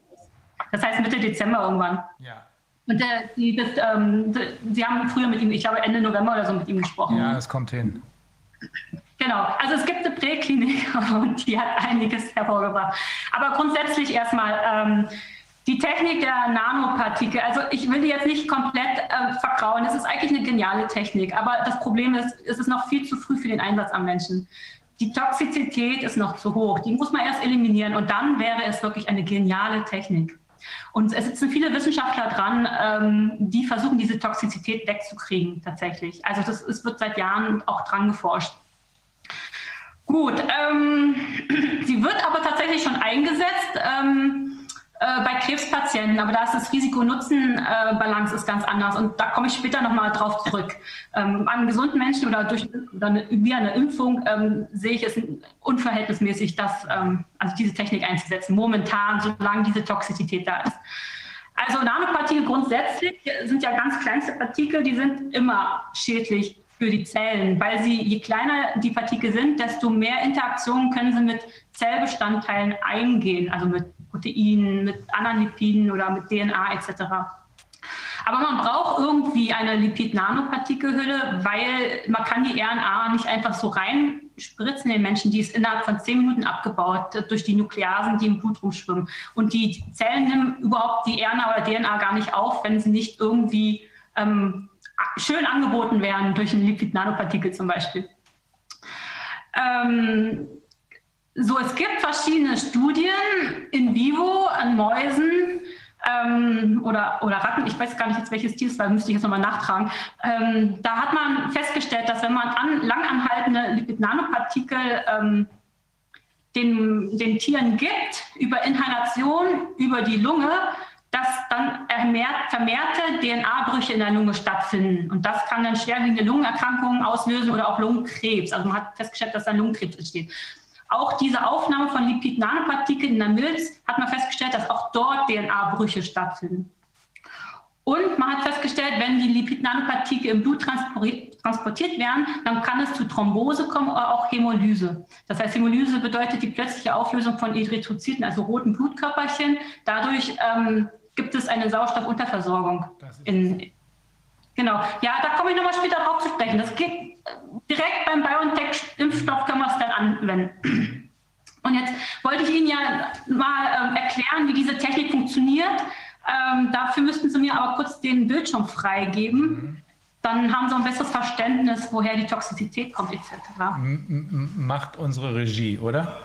das heißt Mitte Dezember irgendwann. Ja. Und der, die, das, ähm, Sie haben früher mit ihm, ich glaube Ende November oder so mit ihm gesprochen. Ja, das kommt hin. Genau, also es gibt eine Präklinik [LAUGHS] und die hat einiges hervorgebracht. Aber grundsätzlich erstmal, ähm, die Technik der Nanopartikel, also ich will die jetzt nicht komplett äh, vergrauen, es ist eigentlich eine geniale Technik, aber das Problem ist, es ist noch viel zu früh für den Einsatz am Menschen. Die Toxizität ist noch zu hoch, die muss man erst eliminieren und dann wäre es wirklich eine geniale Technik. Und es sitzen viele Wissenschaftler dran, ähm, die versuchen, diese Toxizität wegzukriegen tatsächlich. Also das, es wird seit Jahren auch dran geforscht. Gut, ähm, [CLEARS THROAT] sie wird aber tatsächlich schon eingesetzt. Ähm, äh, bei Krebspatienten, aber da ist das Risiko-Nutzen-Balance ist ganz anders und da komme ich später nochmal drauf zurück. Ähm, an gesunden Menschen oder durch oder eine, via eine Impfung ähm, sehe ich es unverhältnismäßig, das, ähm, also diese Technik einzusetzen, momentan, solange diese Toxizität da ist. Also Nanopartikel grundsätzlich sind ja ganz kleinste Partikel, die sind immer schädlich für die Zellen, weil sie, je kleiner die Partikel sind, desto mehr Interaktionen können sie mit Zellbestandteilen eingehen, also mit Proteinen, mit anderen Lipiden oder mit DNA etc. Aber man braucht irgendwie eine Lipid-Nanopartikelhülle, weil man kann die RNA nicht einfach so reinspritzen in den Menschen. Die ist innerhalb von zehn Minuten abgebaut durch die Nukleasen, die im Blut rumschwimmen. Und die Zellen nehmen überhaupt die RNA oder DNA gar nicht auf, wenn sie nicht irgendwie ähm, schön angeboten werden durch ein Lipid-Nanopartikel zum Beispiel. Ähm, so, es gibt verschiedene Studien in vivo an Mäusen ähm, oder, oder Ratten, ich weiß gar nicht jetzt welches Tier es war, müsste ich jetzt nochmal nachtragen. Ähm, da hat man festgestellt, dass wenn man an, langanhaltende Lipid-Nanopartikel ähm, den, den Tieren gibt, über Inhalation, über die Lunge, dass dann vermehrte DNA-Brüche in der Lunge stattfinden. Und das kann dann schwerwiegende Lungenerkrankungen auslösen oder auch Lungenkrebs. Also man hat festgestellt, dass dann Lungenkrebs entsteht. Auch diese Aufnahme von Lipid-Nanopartikeln in der Milz hat man festgestellt, dass auch dort DNA-Brüche stattfinden. Und man hat festgestellt, wenn die Lipid-Nanopartikel im Blut transportiert werden, dann kann es zu Thrombose kommen oder auch Hämolyse. Das heißt, Hämolyse bedeutet die plötzliche Auflösung von Erythrozyten, also roten Blutkörperchen. Dadurch ähm, gibt es eine Sauerstoffunterversorgung. In, genau. Ja, da komme ich nochmal später drauf zu sprechen. Das geht direkt beim BioNTech-Impfstoff können wir es dann anwenden. Und jetzt wollte ich Ihnen ja mal ähm, erklären, wie diese Technik funktioniert. Ähm, dafür müssten Sie mir aber kurz den Bildschirm freigeben. Mhm. Dann haben Sie ein besseres Verständnis, woher die Toxizität kommt etc. Macht unsere Regie, oder?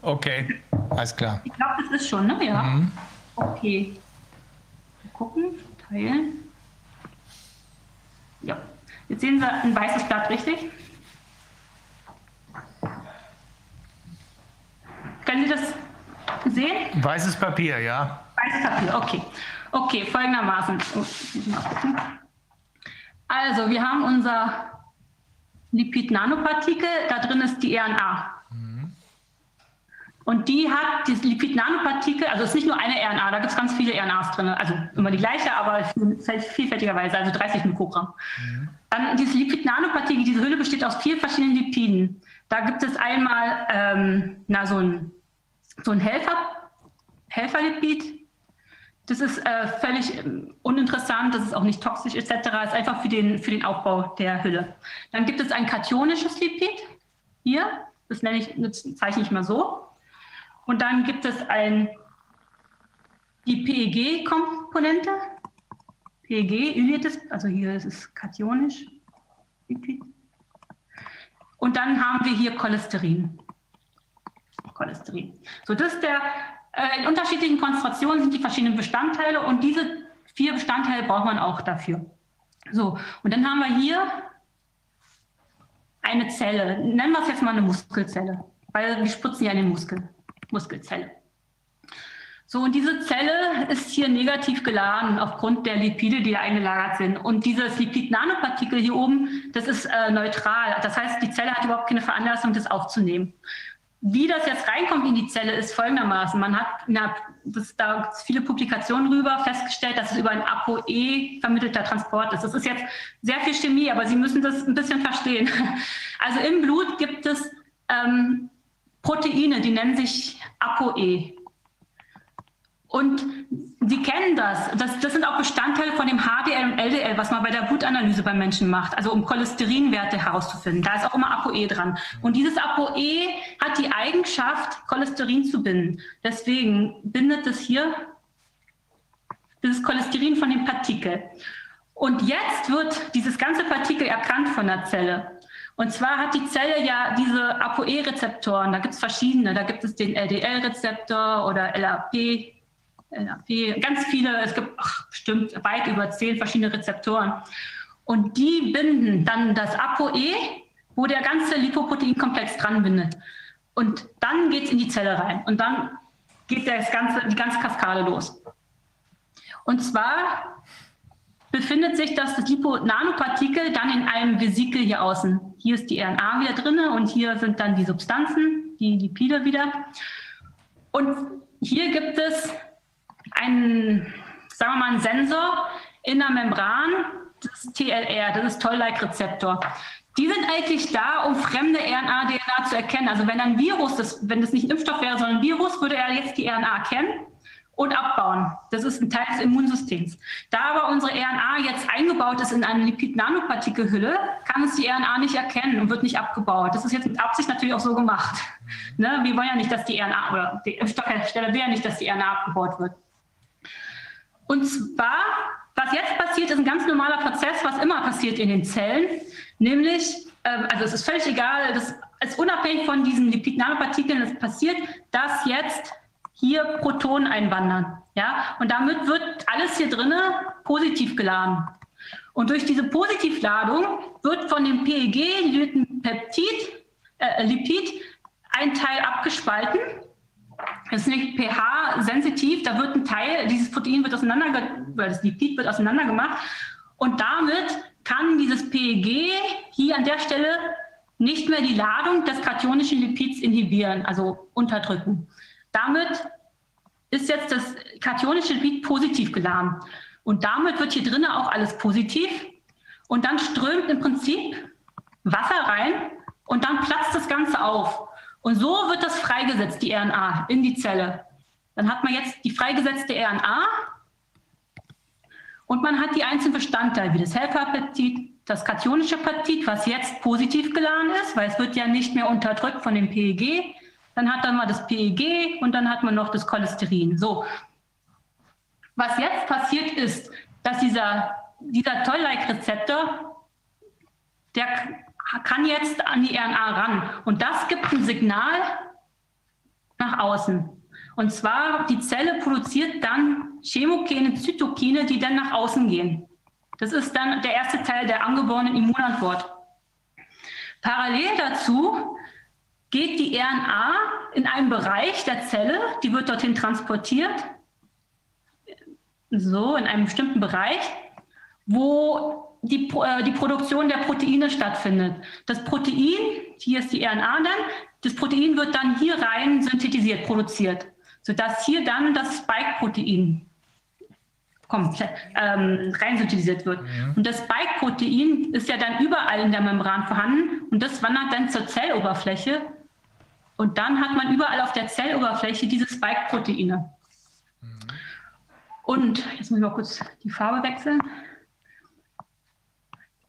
Okay, alles klar. Ich glaube, das ist schon, ne? Ja. Mhm. Okay. Mal gucken, teilen. Jetzt sehen Sie ein weißes Blatt, richtig? Können Sie das sehen? Weißes Papier, ja. Weißes Papier, okay. Okay, folgendermaßen. Also, wir haben unser Lipid-Nanopartikel, da drin ist die RNA. Und die hat das Lipid-Nanopartikel, also es ist nicht nur eine RNA, da gibt es ganz viele RNAs drin, also immer die gleiche, aber vielfältigerweise, also 30 Mikrogramm. Mhm. Dann dieses Lipid-Nanopartikel, diese Hülle besteht aus vier verschiedenen Lipiden. Da gibt es einmal ähm, na, so ein, so ein Helfer, Helferlipid. Das ist äh, völlig ähm, uninteressant, das ist auch nicht toxisch etc. Das ist einfach für den, für den Aufbau der Hülle. Dann gibt es ein kationisches Lipid. Hier, das nenne ich, das zeichne ich mal so. Und dann gibt es ein, die PEG-Komponente. PEG, Ylietes, also hier ist es kationisch. Und dann haben wir hier Cholesterin. Cholesterin. So, das der, äh, in unterschiedlichen Konzentrationen sind die verschiedenen Bestandteile und diese vier Bestandteile braucht man auch dafür. So, und dann haben wir hier eine Zelle. Nennen wir es jetzt mal eine Muskelzelle, weil wir spritzen ja in den Muskel. Muskelzelle. So, und diese Zelle ist hier negativ geladen aufgrund der Lipide, die da eingelagert sind. Und dieses Lipid-Nanopartikel hier oben, das ist äh, neutral. Das heißt, die Zelle hat überhaupt keine Veranlassung, das aufzunehmen. Wie das jetzt reinkommt in die Zelle, ist folgendermaßen. Man hat na, das, da viele Publikationen rüber festgestellt, dass es über ein ApoE vermittelter Transport ist. Das ist jetzt sehr viel Chemie, aber Sie müssen das ein bisschen verstehen. [LAUGHS] Also im Blut gibt es ähm, Proteine, die nennen sich ApoE. Und Sie kennen das. das. Das sind auch Bestandteile von dem HDL und LDL, was man bei der Blutanalyse beim Menschen macht, also um Cholesterinwerte herauszufinden. Da ist auch immer ApoE dran. Und dieses ApoE hat die Eigenschaft, Cholesterin zu binden. Deswegen bindet es hier dieses Cholesterin von dem Partikel. Und jetzt wird dieses ganze Partikel erkannt von der Zelle. Und zwar hat die Zelle ja diese ApoE-Rezeptoren, da gibt es verschiedene. Da gibt es den LDL-Rezeptor oder LAP, NAP, ganz viele, es gibt ach, bestimmt weit über zehn verschiedene Rezeptoren. Und die binden dann das ApoE, wo der ganze Lipoproteinkomplex dran bindet. Und dann geht es in die Zelle rein. Und dann geht das ganze, die ganze Kaskade los. Und zwar befindet sich das Liponanopartikel dann in einem Vesikel hier außen. Hier ist die RNA wieder drin und hier sind dann die Substanzen, die Lipide wieder. Und hier gibt es ein, sagen wir mal, ein Sensor in der Membran, das TLR, das ist Toll-like-Rezeptor. Die sind eigentlich da, um fremde RNA, DNA zu erkennen. Also wenn ein Virus, das, wenn das nicht ein Impfstoff wäre, sondern ein Virus, würde er jetzt die RNA erkennen und abbauen. Das ist ein Teil des Immunsystems. Da aber unsere RNA jetzt eingebaut ist in eine Lipid-Nanopartikelhülle, kann es die RNA nicht erkennen und wird nicht abgebaut. Das ist jetzt mit Absicht natürlich auch so gemacht. Ne? Wir wollen ja nicht, dass die RNA, oder die Impfstoffhersteller will ja nicht, dass die RNA abgebaut wird. Und zwar, was jetzt passiert, ist ein ganz normaler Prozess, was immer passiert in den Zellen, nämlich, ähm, also es ist völlig egal, das ist unabhängig von diesen Lipid-Nanopartikeln, es passiert, dass jetzt hier Protonen einwandern. Ja? Und damit wird alles hier drinnen positiv geladen. Und durch diese Positivladung wird von dem PEG-Peptid, äh, Lipid, ein Teil abgespalten das ist pH-sensitiv, da wird ein Teil, dieses Protein wird auseinander, weil das Lipid wird auseinander gemacht und damit kann dieses PEG hier an der Stelle nicht mehr die Ladung des kationischen Lipids inhibieren, also unterdrücken. Damit ist jetzt das kationische Lipid positiv geladen. Und damit wird hier drinnen auch alles positiv. Und dann strömt im Prinzip Wasser rein und dann platzt das Ganze auf. Und so wird das freigesetzt, die RNA, in die Zelle. Dann hat man jetzt die freigesetzte RNA und man hat die einzelnen Bestandteile, wie das Helferpeptid, das kationische Peptid, was jetzt positiv geladen ist, weil es wird ja nicht mehr unterdrückt von dem PEG. Dann hat man das PEG und dann hat man noch das Cholesterin. So. Was jetzt passiert ist, dass dieser, dieser Toll-like-Rezeptor, der kann jetzt an die RNA ran. Und das gibt ein Signal nach außen. Und zwar, die Zelle produziert dann Chemokine, Zytokine, die dann nach außen gehen. Das ist dann der erste Teil der angeborenen Immunantwort. Parallel dazu geht die RNA in einen Bereich der Zelle, die wird dorthin transportiert, so in einem bestimmten Bereich, wo die, äh, die Produktion der Proteine stattfindet. Das Protein, hier ist die RNA dann, das Protein wird dann hier rein synthetisiert, produziert, sodass hier dann das Spike-Protein ähm, rein synthetisiert wird. Mhm. Und das Spike-Protein ist ja dann überall in der Membran vorhanden und das wandert dann zur Zelloberfläche und dann hat man überall auf der Zelloberfläche diese Spike-Proteine. Mhm. Und jetzt muss ich mal kurz die Farbe wechseln.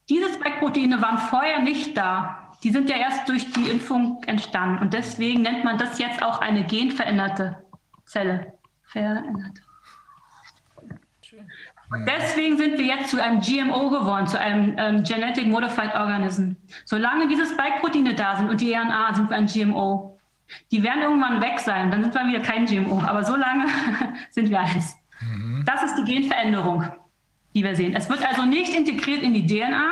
Diese Spike-Proteine waren vorher nicht da. Die sind ja erst durch die Impfung entstanden. Und deswegen nennt man das jetzt auch eine genveränderte Zelle. Verändert. Deswegen sind wir jetzt zu einem GMO geworden, zu einem ähm, Genetic Modified Organism. Solange diese Spike-Proteine da sind und die RNA, sind wir ein GMO. Die werden irgendwann weg sein, dann sind wir wieder kein GMO. Aber solange [LAUGHS] sind wir eins. Mhm. Das ist die Genveränderung die wir sehen. Es wird also nicht integriert in die DNA,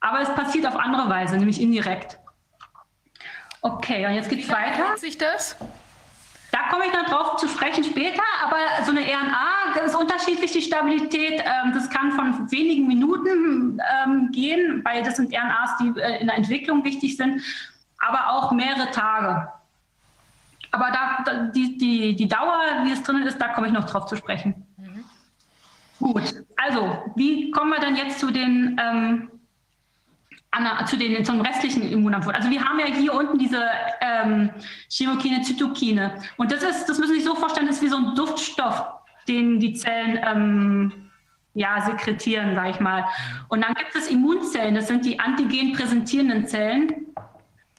aber es passiert auf andere Weise, nämlich indirekt. Okay, und jetzt geht es weiter. sich das? Da komme ich noch drauf zu sprechen später, aber so eine RNA ist unterschiedlich, die Stabilität. Ähm, das kann von wenigen Minuten ähm, gehen, weil das sind RNAs, die äh, in der Entwicklung wichtig sind, aber auch mehrere Tage. Aber da, die, die, die Dauer, wie es drin ist, da komme ich noch drauf zu sprechen. Mhm. Gut, also wie kommen wir denn jetzt zu den ähm, zu den, zum restlichen Immunantwort. Also wir haben ja hier unten diese ähm, Chemokine, Zytokine. Und das ist, das müssen Sie sich so vorstellen, das ist wie so ein Duftstoff, den die Zellen ähm, ja, sekretieren, sage ich mal. Und dann gibt es Immunzellen, das sind die antigen präsentierenden Zellen.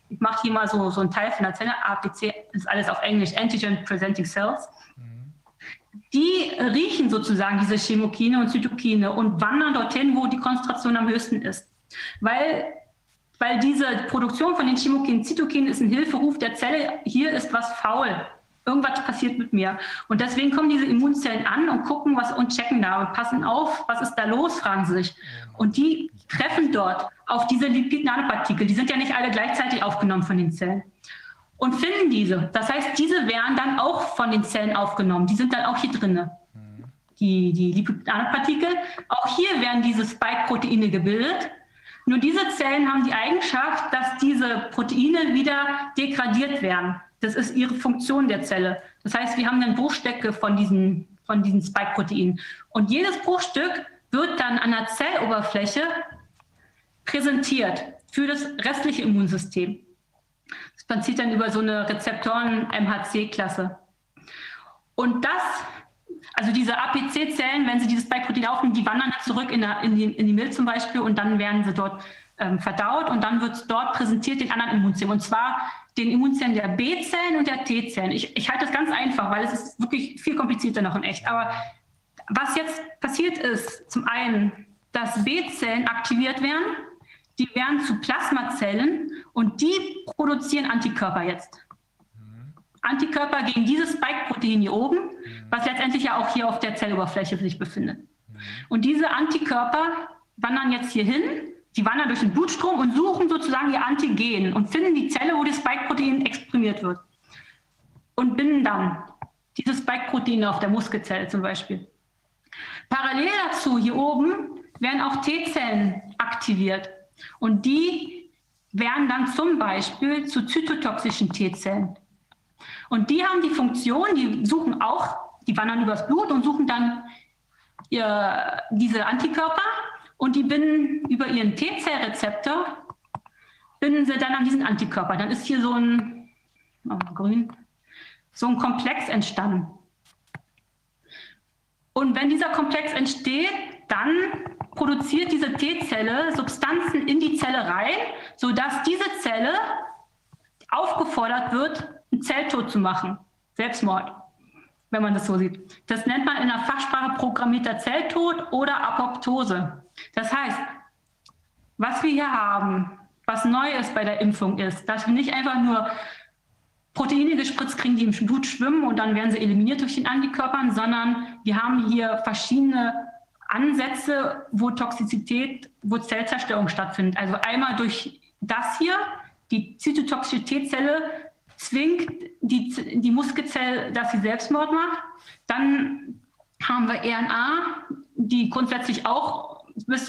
Ich mache hier mal so, so einen Teil von der Zelle, APC ist alles auf Englisch, Antigen Presenting Cells. Die riechen sozusagen diese Chemokine und Zytokine und wandern dorthin, wo die Konzentration am höchsten ist. Weil, weil diese Produktion von den Chemokinen, Zytokinen ist ein Hilferuf der Zelle, hier ist was faul. Irgendwas passiert mit mir. Und deswegen kommen diese Immunzellen an und gucken was und checken da und passen auf, was ist da los, fragen sie sich. Und die treffen dort auf diese Lipid-Nanopartikel. Die sind ja nicht alle gleichzeitig aufgenommen von den Zellen. Und finden diese. Das heißt, diese werden dann auch von den Zellen aufgenommen. Die sind dann auch hier drin. Die, die Lipid-Nanopartikel. Auch hier werden diese Spike-Proteine gebildet. Nur diese Zellen haben die Eigenschaft, dass diese Proteine wieder degradiert werden. Das ist ihre Funktion der Zelle. Das heißt, wir haben dann Bruchstücke von diesen, von diesen Spike-Proteinen. Und jedes Bruchstück wird dann an der Zelloberfläche präsentiert für das restliche Immunsystem. Das passiert dann über so eine Rezeptoren-MHC-Klasse. Und das also diese APC-Zellen, wenn sie dieses Spike-Protein aufnehmen, die wandern dann zurück in, der, in, die, in die Milz zum Beispiel und dann werden sie dort ähm, verdaut und dann wird es dort präsentiert den anderen Immunzellen und zwar den Immunzellen der B-Zellen und der T-Zellen. Ich, ich halte das ganz einfach, weil es ist wirklich viel komplizierter noch in echt. Aber was jetzt passiert ist, zum einen, dass B-Zellen aktiviert werden, die werden zu Plasmazellen und die produzieren Antikörper jetzt. Antikörper gegen dieses Spike-Protein hier oben, was letztendlich ja auch hier auf der Zelloberfläche sich befindet. Und diese Antikörper wandern jetzt hier hin, die wandern durch den Blutstrom und suchen sozusagen ihr Antigen und finden die Zelle, wo das Spike-Protein exprimiert wird. Und binden dann diese Spike-Proteine auf der Muskelzelle zum Beispiel. Parallel dazu hier oben werden auch T-Zellen aktiviert. Und die werden dann zum Beispiel zu zytotoxischen T-Zellen. Und die haben die Funktion, die suchen auch, die wandern übers Blut und suchen dann ihr, diese Antikörper und die binden über ihren T-Zellrezeptor, binden sie dann an diesen Antikörper. Dann ist hier so ein, oh, grün, so ein Komplex entstanden. Und wenn dieser Komplex entsteht, dann produziert diese T-Zelle Substanzen in die Zelle rein, sodass diese Zelle aufgefordert wird, einen Zelltod zu machen. Selbstmord, wenn man das so sieht. Das nennt man in der Fachsprache programmierter Zelltod oder Apoptose. Das heißt, was wir hier haben, was neu ist bei der Impfung ist, dass wir nicht einfach nur Proteine gespritzt kriegen, die im Blut schwimmen und dann werden sie eliminiert durch den Antikörpern, sondern wir haben hier verschiedene Ansätze, wo Toxizität, wo Zellzerstörung stattfindet. Also einmal durch das hier, die Zytotoxizitätszelle zwingt die, die Muskelzelle, dass sie Selbstmord macht. Dann haben wir RNA, die grundsätzlich auch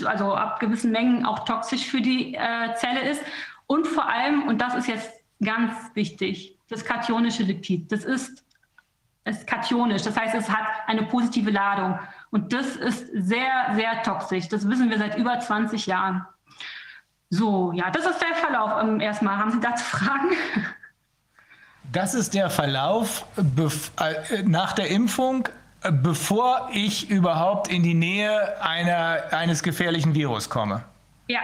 also ab gewissen Mengen auch toxisch für die äh, Zelle ist. Und vor allem, und das ist jetzt ganz wichtig, das kationische Lipid. Das ist, ist kationisch, das heißt, es hat eine positive Ladung. Und das ist sehr, sehr toxisch. Das wissen wir seit über 20 Jahren. So, ja, das ist der Verlauf. Ähm, erstmal, haben Sie dazu [LAUGHS] Fragen? Das ist der Verlauf äh, nach der Impfung, äh, bevor ich überhaupt in die Nähe einer, eines gefährlichen Virus komme. Ja,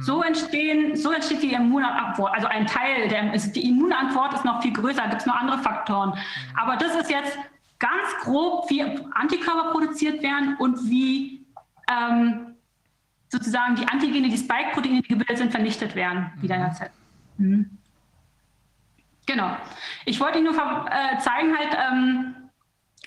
so, entstehen, so entsteht die Immunantwort. Also ein Teil der die Immunantwort ist noch viel größer, da gibt es noch andere Faktoren. Aber das ist jetzt ganz grob, wie Antikörper produziert werden und wie ähm, sozusagen die Antigene, die Spike-Proteine, die gebildet sind, vernichtet werden, wieder in der Zelle. Mhm. Genau. Ich wollte Ihnen nur äh, zeigen, halt, ähm,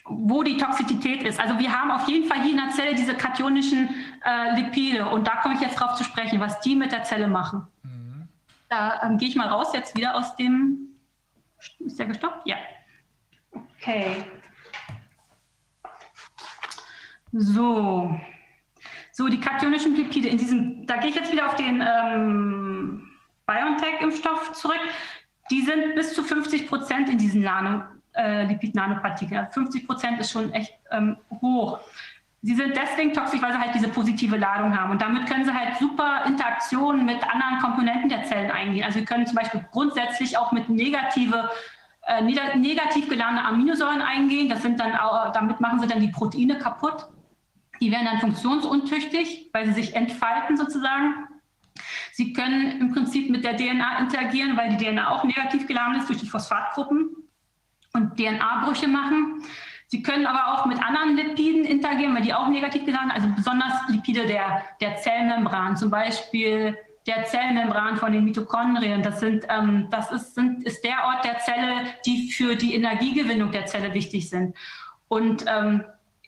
wo die Toxizität ist. Also wir haben auf jeden Fall hier in der Zelle diese kationischen äh, Lipide und da komme ich jetzt drauf zu sprechen, was die mit der Zelle machen. Mhm. Da ähm, gehe ich mal raus jetzt wieder aus dem. Ist der gestoppt? Ja. Okay. So. So, die kationischen Lipide in diesem, da gehe ich jetzt wieder auf den ähm, BioNTech-Impfstoff zurück. Die sind bis zu 50 Prozent in diesen Nano, äh, Lipid-Nanopartikeln. 50 Prozent ist schon echt ähm, hoch. Sie sind deswegen toxisch, weil sie halt diese positive Ladung haben. Und damit können sie halt super Interaktionen mit anderen Komponenten der Zellen eingehen. Also sie können zum Beispiel grundsätzlich auch mit negative, äh, negativ geladene Aminosäuren eingehen. Das sind dann auch, damit machen sie dann die Proteine kaputt. Die werden dann funktionsuntüchtig, weil sie sich entfalten sozusagen. Sie können im Prinzip mit der DNA interagieren, weil die DNA auch negativ geladen ist durch die Phosphatgruppen und DNA-Brüche machen. Sie können aber auch mit anderen Lipiden interagieren, weil die auch negativ geladen sind, also besonders Lipide der, der Zellmembran, zum Beispiel der Zellmembran von den Mitochondrien. Das, sind, ähm, das ist, sind, ist der Ort der Zelle, die für die Energiegewinnung der Zelle wichtig sind. Und ähm,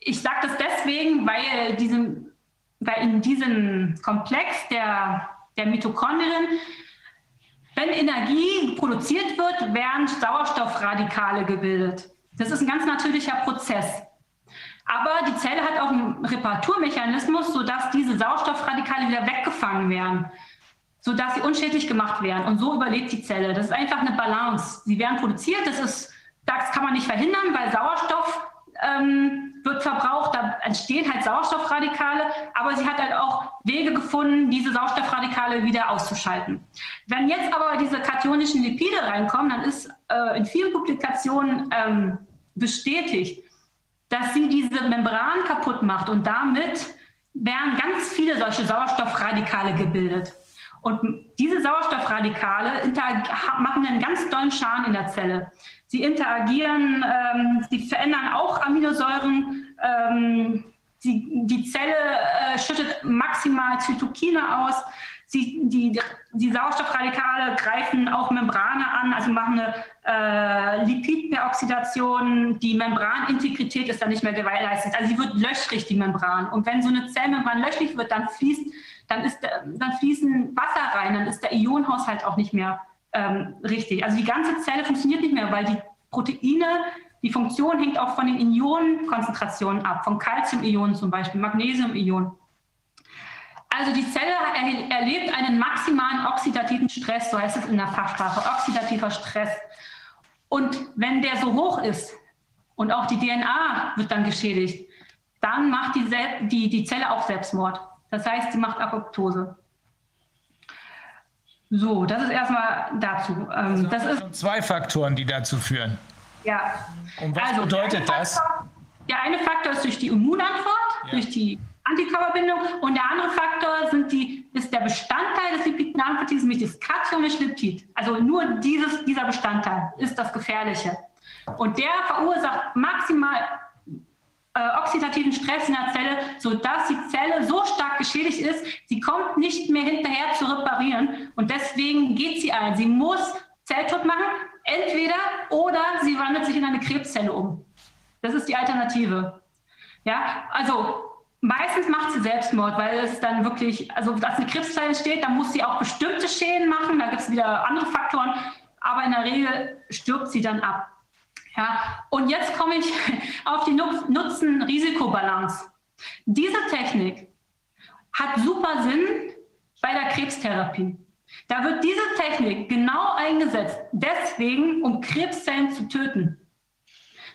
ich sage das deswegen, weil, diesem, weil in diesem Komplex der, der Mitochondrien wenn Energie produziert wird, werden Sauerstoffradikale gebildet. Das ist ein ganz natürlicher Prozess. Aber die Zelle hat auch einen Reparaturmechanismus, sodass diese Sauerstoffradikale wieder weggefangen werden, sodass sie unschädlich gemacht werden. Und so überlebt die Zelle. Das ist einfach eine Balance. Sie werden produziert, das, ist, das kann man nicht verhindern, weil Sauerstoff ähm, wird verbraucht, da entstehen halt Sauerstoffradikale, aber sie hat halt auch Wege gefunden, diese Sauerstoffradikale wieder auszuschalten. Wenn jetzt aber diese kationischen Lipide reinkommen, dann ist äh, in vielen Publikationen ähm, bestätigt, dass sie diese Membran kaputt macht und damit werden ganz viele solche Sauerstoffradikale gebildet. Und diese Sauerstoffradikale machen einen ganz tollen Schaden in der Zelle. Sie interagieren, ähm, sie verändern auch Aminosäuren. Ähm, sie, die Zelle äh, schüttet maximal Zytokine aus. Sie, die, die Sauerstoffradikale greifen auch Membrane an, also machen eine äh, Lipidperoxidation. Die Membranintegrität ist dann nicht mehr gewährleistet. Also sie wird löchrig, die Membran. Und wenn so eine Zellmembran löchrig wird, dann, fließt, dann, ist, dann fließen Wasser rein, dann ist der Ionenhaushalt auch nicht mehr ähm, richtig. Also die ganze Zelle funktioniert nicht mehr, weil die Proteine, die Funktion hängt auch von den Ionenkonzentrationen ab, von Calcium-Ionen zum Beispiel, Magnesium-Ionen. Also die Zelle erlebt einen maximalen oxidativen Stress, so heißt es in der Fachsprache, oxidativer Stress. Und wenn der so hoch ist und auch die DNA wird dann geschädigt, dann macht die, die, die Zelle auch Selbstmord. Das heißt, sie macht Apoptose. So, das ist erstmal dazu. Ähm, also das ist zwei Faktoren, die dazu führen. Ja. Und was also, bedeutet das? Faktor, der eine Faktor ist durch die Immunantwort, ja. durch die Antikörperbindung und der andere Faktor sind die, ist der Bestandteil des Lipidnanopartikels, nämlich das kationische Lipid. Also nur dieses, dieser Bestandteil ist das Gefährliche. Und der verursacht maximal äh, oxidativen Stress in der Zelle, sodass die Zelle so stark geschädigt ist, sie kommt nicht mehr hinterher zu reparieren und deswegen geht sie ein. Sie muss Zelltod machen, entweder oder sie wandelt sich in eine Krebszelle um. Das ist die Alternative. Ja, also meistens macht sie Selbstmord, weil es dann wirklich, also dass eine Krebszelle steht, dann muss sie auch bestimmte Schäden machen, da gibt es wieder andere Faktoren, aber in der Regel stirbt sie dann ab. Ja, und jetzt komme ich [LAUGHS] auf die Nutzen-Risikobalance. Diese Technik hat super Sinn bei der Krebstherapie. Da wird diese Technik genau eingesetzt, deswegen, um Krebszellen zu töten.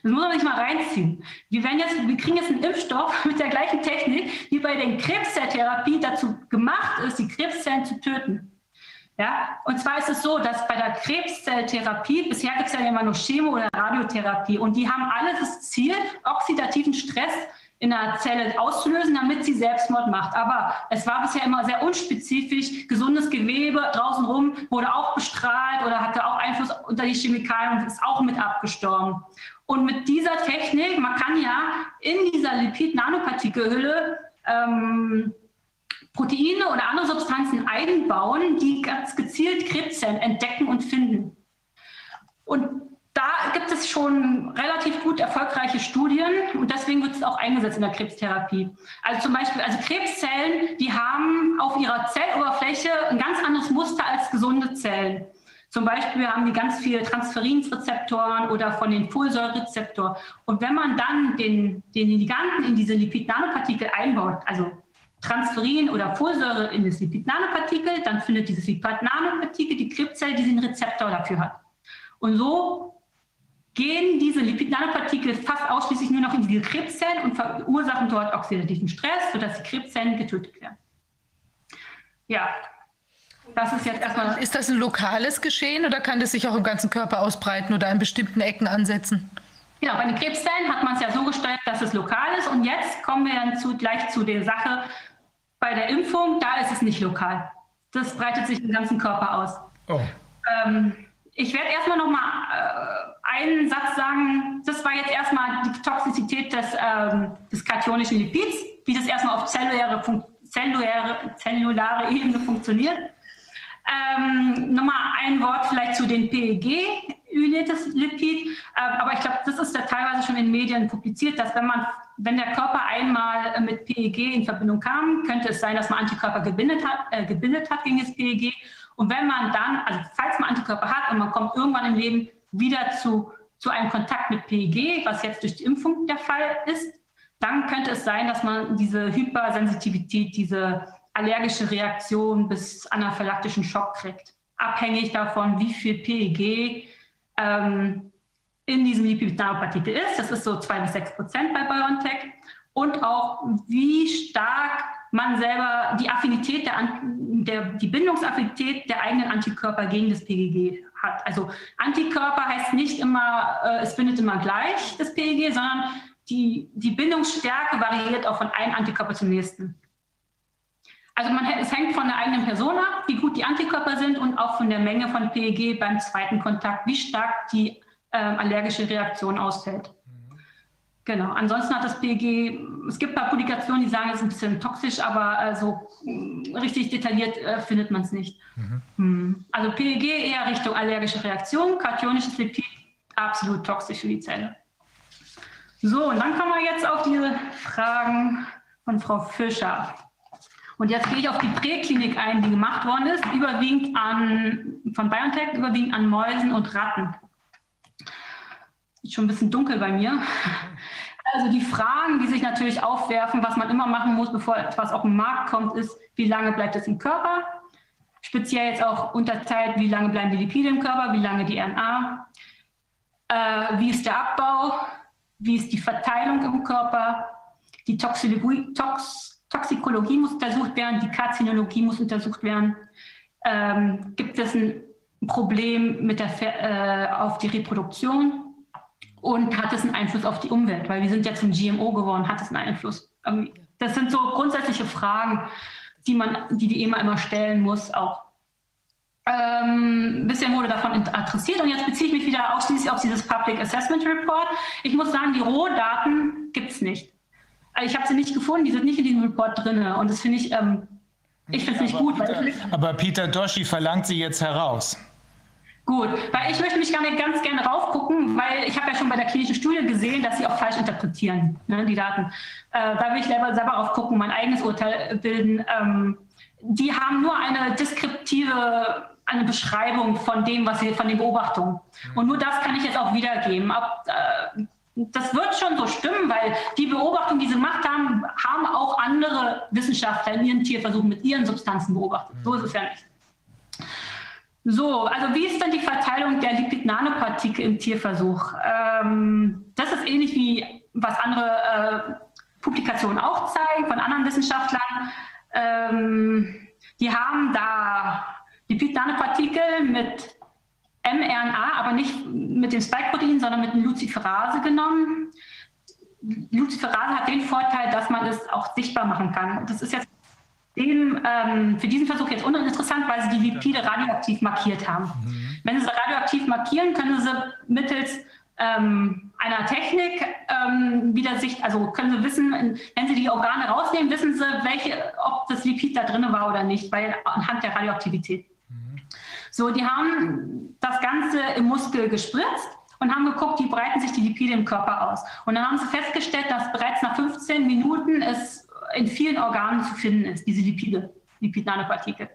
Das muss man sich mal reinziehen. Wir, werden jetzt, wir kriegen jetzt einen Impfstoff [LAUGHS] mit der gleichen Technik, die bei der Krebszelltherapie dazu gemacht ist, die Krebszellen zu töten. Ja, und zwar ist es so, dass bei der Krebszelltherapie, bisher gibt es ja immer nur Chemo- oder Radiotherapie, und die haben alle das Ziel, oxidativen Stress in der Zelle auszulösen, damit sie Selbstmord macht. Aber es war bisher immer sehr unspezifisch. Gesundes Gewebe draußen rum wurde auch bestrahlt oder hatte auch Einfluss unter die Chemikalien und ist auch mit abgestorben. Und mit dieser Technik, man kann ja in dieser Lipid-Nanopartikelhülle ähm, Proteine oder andere Substanzen einbauen, die ganz gezielt Krebszellen entdecken und finden. Und da gibt es schon relativ gut erfolgreiche Studien und deswegen wird es auch eingesetzt in der Krebstherapie. Also zum Beispiel, also Krebszellen, die haben auf ihrer Zelloberfläche ein ganz anderes Muster als gesunde Zellen. Zum Beispiel haben die ganz viele Transferinsrezeptoren oder von den Folsäurerezeptoren. Und wenn man dann den, den Liganden in diese Lipid-Nanopartikel einbaut, also Transferin oder Folsäure in das Lipid-Nanopartikel, dann findet dieses Lipid-Nanopartikel die Krebszelle, die den Rezeptor dafür hat. Und so gehen diese Lipid-Nanopartikel fast ausschließlich nur noch in diese Krebszellen und verursachen dort oxidativen Stress, sodass die Krebszellen getötet werden. Ja, das ist jetzt erstmal. Ist das ein lokales Geschehen oder kann das sich auch im ganzen Körper ausbreiten oder an bestimmten Ecken ansetzen? Genau, bei den Krebszellen hat man es ja so gestellt, dass es lokal ist. Und jetzt kommen wir dann zu, gleich zu der Sache, bei der Impfung, da ist es nicht lokal. Das breitet sich im ganzen Körper aus. Oh. Ähm, ich werde erstmal noch mal äh, einen Satz sagen. Das war jetzt erstmal die Toxizität des, ähm, des kationischen Lipids, wie das erstmal auf zelluläre, zelluläre, zellulare Ebene funktioniert. Ähm, Nochmal ein Wort vielleicht zu den PEG, yliertes Lipid. Äh, aber ich glaube, das ist ja teilweise schon in Medien publiziert, dass wenn man wenn der Körper einmal mit PEG in Verbindung kam, könnte es sein, dass man Antikörper gebildet hat, äh, gebildet hat gegen das PEG. Und wenn man dann, also falls man Antikörper hat und man kommt irgendwann im Leben wieder zu, zu einem Kontakt mit PEG, was jetzt durch die Impfung der Fall ist, dann könnte es sein, dass man diese Hypersensitivität, diese allergische Reaktion bis anaphylaktischen Schock kriegt. Abhängig davon, wie viel PEG ähm, in diesem Lipid-Nanopartikel ist. Das ist so zwei bis sechs Prozent bei BioNTech. Und auch, wie stark man selber die Affinität, der, der, die Bindungsaffinität der eigenen Antikörper gegen das PGG hat. Also Antikörper heißt nicht immer, äh, es bindet immer gleich das PGG, sondern die, die Bindungsstärke variiert auch von einem Antikörper zum nächsten. Also man, es hängt von der eigenen Person ab, wie gut die Antikörper sind und auch von der Menge von PEG beim zweiten Kontakt, wie stark die ähm, allergische Reaktion ausfällt. Mhm. Genau. Ansonsten hat das PEG, es gibt ein paar Publikationen, die sagen, es ist ein bisschen toxisch, aber äh, so äh, richtig detailliert äh, findet man es nicht. Mhm. Mhm. Also PEG eher Richtung allergische Reaktion, kationisches Lipid absolut toxisch für die Zelle. So, und dann kommen wir jetzt auf diese Fragen von Frau Fischer. Und jetzt gehe ich auf die Präklinik ein, die gemacht worden ist, überwiegend an, von BioNTech, überwiegend an Mäusen und Ratten schon ein bisschen dunkel bei mir. Also die Fragen, die sich natürlich aufwerfen, was man immer machen muss, bevor etwas auf den Markt kommt, ist, wie lange bleibt es im Körper? Speziell jetzt auch unterteilt, wie lange bleiben die Lipide im Körper, wie lange die RNA? Äh, wie ist der Abbau? Wie ist die Verteilung im Körper? Die Toxikologie, Tox, Toxikologie muss untersucht werden, die Karzinologie muss untersucht werden. Ähm, gibt es ein Problem mit der, äh, auf die Reproduktion? Und hat es einen Einfluss auf die Umwelt? Weil wir sind jetzt ein GMO geworden, hat es einen Einfluss? Ähm, das sind so grundsätzliche Fragen, die man, die die EMA immer stellen muss auch. Ähm, bisschen wurde davon interessiert und jetzt beziehe ich mich wieder ausschließlich auf dieses Public Assessment Report. Ich muss sagen, die Rohdaten gibt es nicht. Also ich habe sie nicht gefunden, die sind nicht in diesem Report drin und das finde ich, ähm, ich finde es nicht gut. Peter, aber Peter Doshi verlangt sie jetzt heraus. Gut, weil ich möchte mich gerne ganz gerne raufgucken, weil ich habe ja schon bei der klinischen Studie gesehen, dass sie auch falsch interpretieren, ne, die Daten. Äh, da will ich selber, selber raufgucken, mein eigenes Urteil bilden. Ähm, die haben nur eine deskriptive, eine Beschreibung von dem, was sie, von den Beobachtungen. Und nur das kann ich jetzt auch wiedergeben. Ob, äh, das wird schon so stimmen, weil die Beobachtungen, die sie gemacht haben, haben auch andere Wissenschaftler in ihren Tierversuchen mit ihren Substanzen beobachtet. So ist es ja nicht. So, also wie ist denn die Verteilung der Lipid-Nanopartikel im Tierversuch? Ähm, das ist ähnlich wie was andere äh, Publikationen auch zeigen von anderen Wissenschaftlern. Ähm, die haben da Lipid-Nanopartikel mit mRNA, aber nicht mit dem Spike-Protein, sondern mit dem Luciferase genommen. Luciferase hat den Vorteil, dass man es auch sichtbar machen kann. Das ist jetzt den, ähm, für diesen Versuch jetzt uninteressant, weil sie die Lipide radioaktiv markiert haben. Mhm. Wenn sie sie radioaktiv markieren, können sie mittels ähm, einer Technik ähm, wieder sich, also können sie wissen, wenn sie die Organe rausnehmen, wissen sie, welche, ob das Lipid da drin war oder nicht, weil anhand der Radioaktivität. So, die haben das Ganze im Muskel gespritzt und haben geguckt, wie breiten sich die Lipide im Körper aus. Und dann haben sie festgestellt, dass bereits nach 15 Minuten es in vielen Organen zu finden ist, diese Lipide, Lipid-Nanopartikel.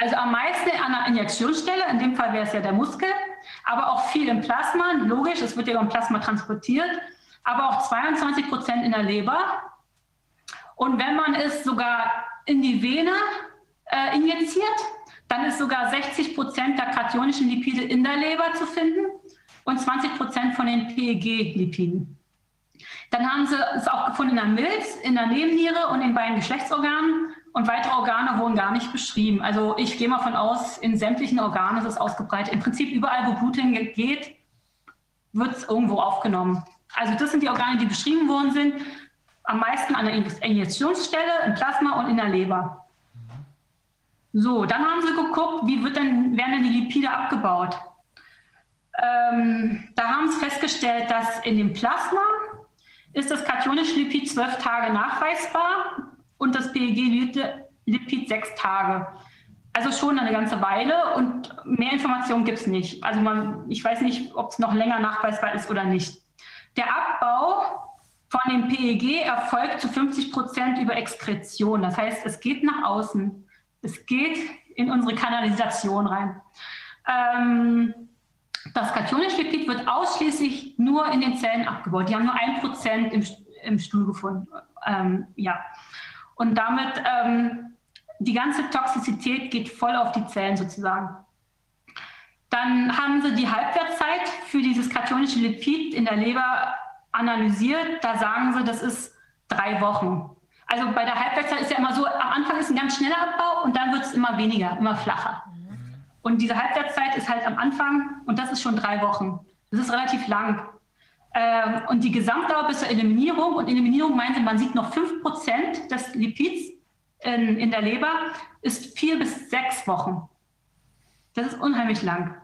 Also am meisten an der Injektionsstelle, in dem Fall wäre es ja der Muskel, aber auch viel im Plasma, logisch, es wird ja im Plasma transportiert, aber auch 22 Prozent in der Leber. Und wenn man es sogar in die Vene äh, injiziert, dann ist sogar 60 Prozent der kationischen Lipide in der Leber zu finden und 20 Prozent von den PEG-Lipiden. Dann haben sie es auch gefunden in der Milz, in der Nebenniere und in beiden Geschlechtsorganen. Und weitere Organe wurden gar nicht beschrieben. Also ich gehe mal von aus, in sämtlichen Organen ist es ausgebreitet. Im Prinzip überall, wo Blut hingeht, wird es irgendwo aufgenommen. Also das sind die Organe, die beschrieben worden sind. Am meisten an der Injektionsstelle, im Plasma und in der Leber. So, dann haben sie geguckt, wie wird denn, werden denn die Lipide abgebaut. Ähm, da haben sie festgestellt, dass in dem Plasma ist das kationische Lipid zwölf Tage nachweisbar und das PEG-Lipid sechs Tage. Also schon eine ganze Weile und mehr Informationen gibt es nicht. Also man, ich weiß nicht, ob es noch länger nachweisbar ist oder nicht. Der Abbau von dem PEG erfolgt zu 50 Prozent über Exkretion. Das heißt, es geht nach außen. Es geht in unsere Kanalisation rein. Ähm, das Lipid wird ausschließlich nur in den Zellen abgebaut. Die haben nur ein Prozent im, im Stuhl gefunden. Ähm, ja. Und damit ähm, die ganze Toxizität geht voll auf die Zellen sozusagen. Dann haben sie die Halbwertszeit für dieses kationische Lipid in der Leber analysiert. Da sagen sie, das ist drei Wochen. Also bei der Halbwertszeit ist ja immer so, am Anfang ist ein ganz schneller Abbau und dann wird es immer weniger, immer flacher. Und diese Halbwertszeit ist halt am Anfang und das ist schon drei Wochen. Das ist relativ lang. Ähm, und die Gesamtdauer bis zur Eliminierung, und Eliminierung meinte, man sieht noch 5% des Lipids in, in der Leber, ist vier bis sechs Wochen. Das ist unheimlich lang.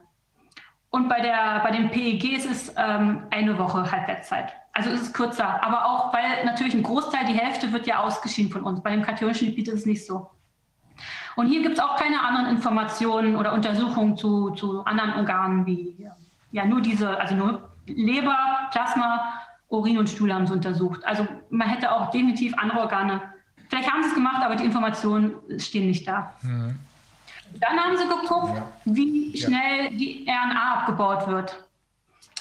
Und bei, der, bei den PEG ist es ähm, eine Woche Halbwertszeit. Also ist es kürzer. Aber auch, weil natürlich ein Großteil, die Hälfte wird ja ausgeschieden von uns. Bei dem kationischen Lipid ist es nicht so. Und hier gibt es auch keine anderen Informationen oder Untersuchungen zu, zu anderen Organen wie ja nur diese, also nur Leber, Plasma, Urin und Stuhl haben sie untersucht. Also man hätte auch definitiv andere Organe. Vielleicht haben sie es gemacht, aber die Informationen stehen nicht da. Mhm. Dann haben sie geguckt, ja. wie schnell ja. die RNA abgebaut wird.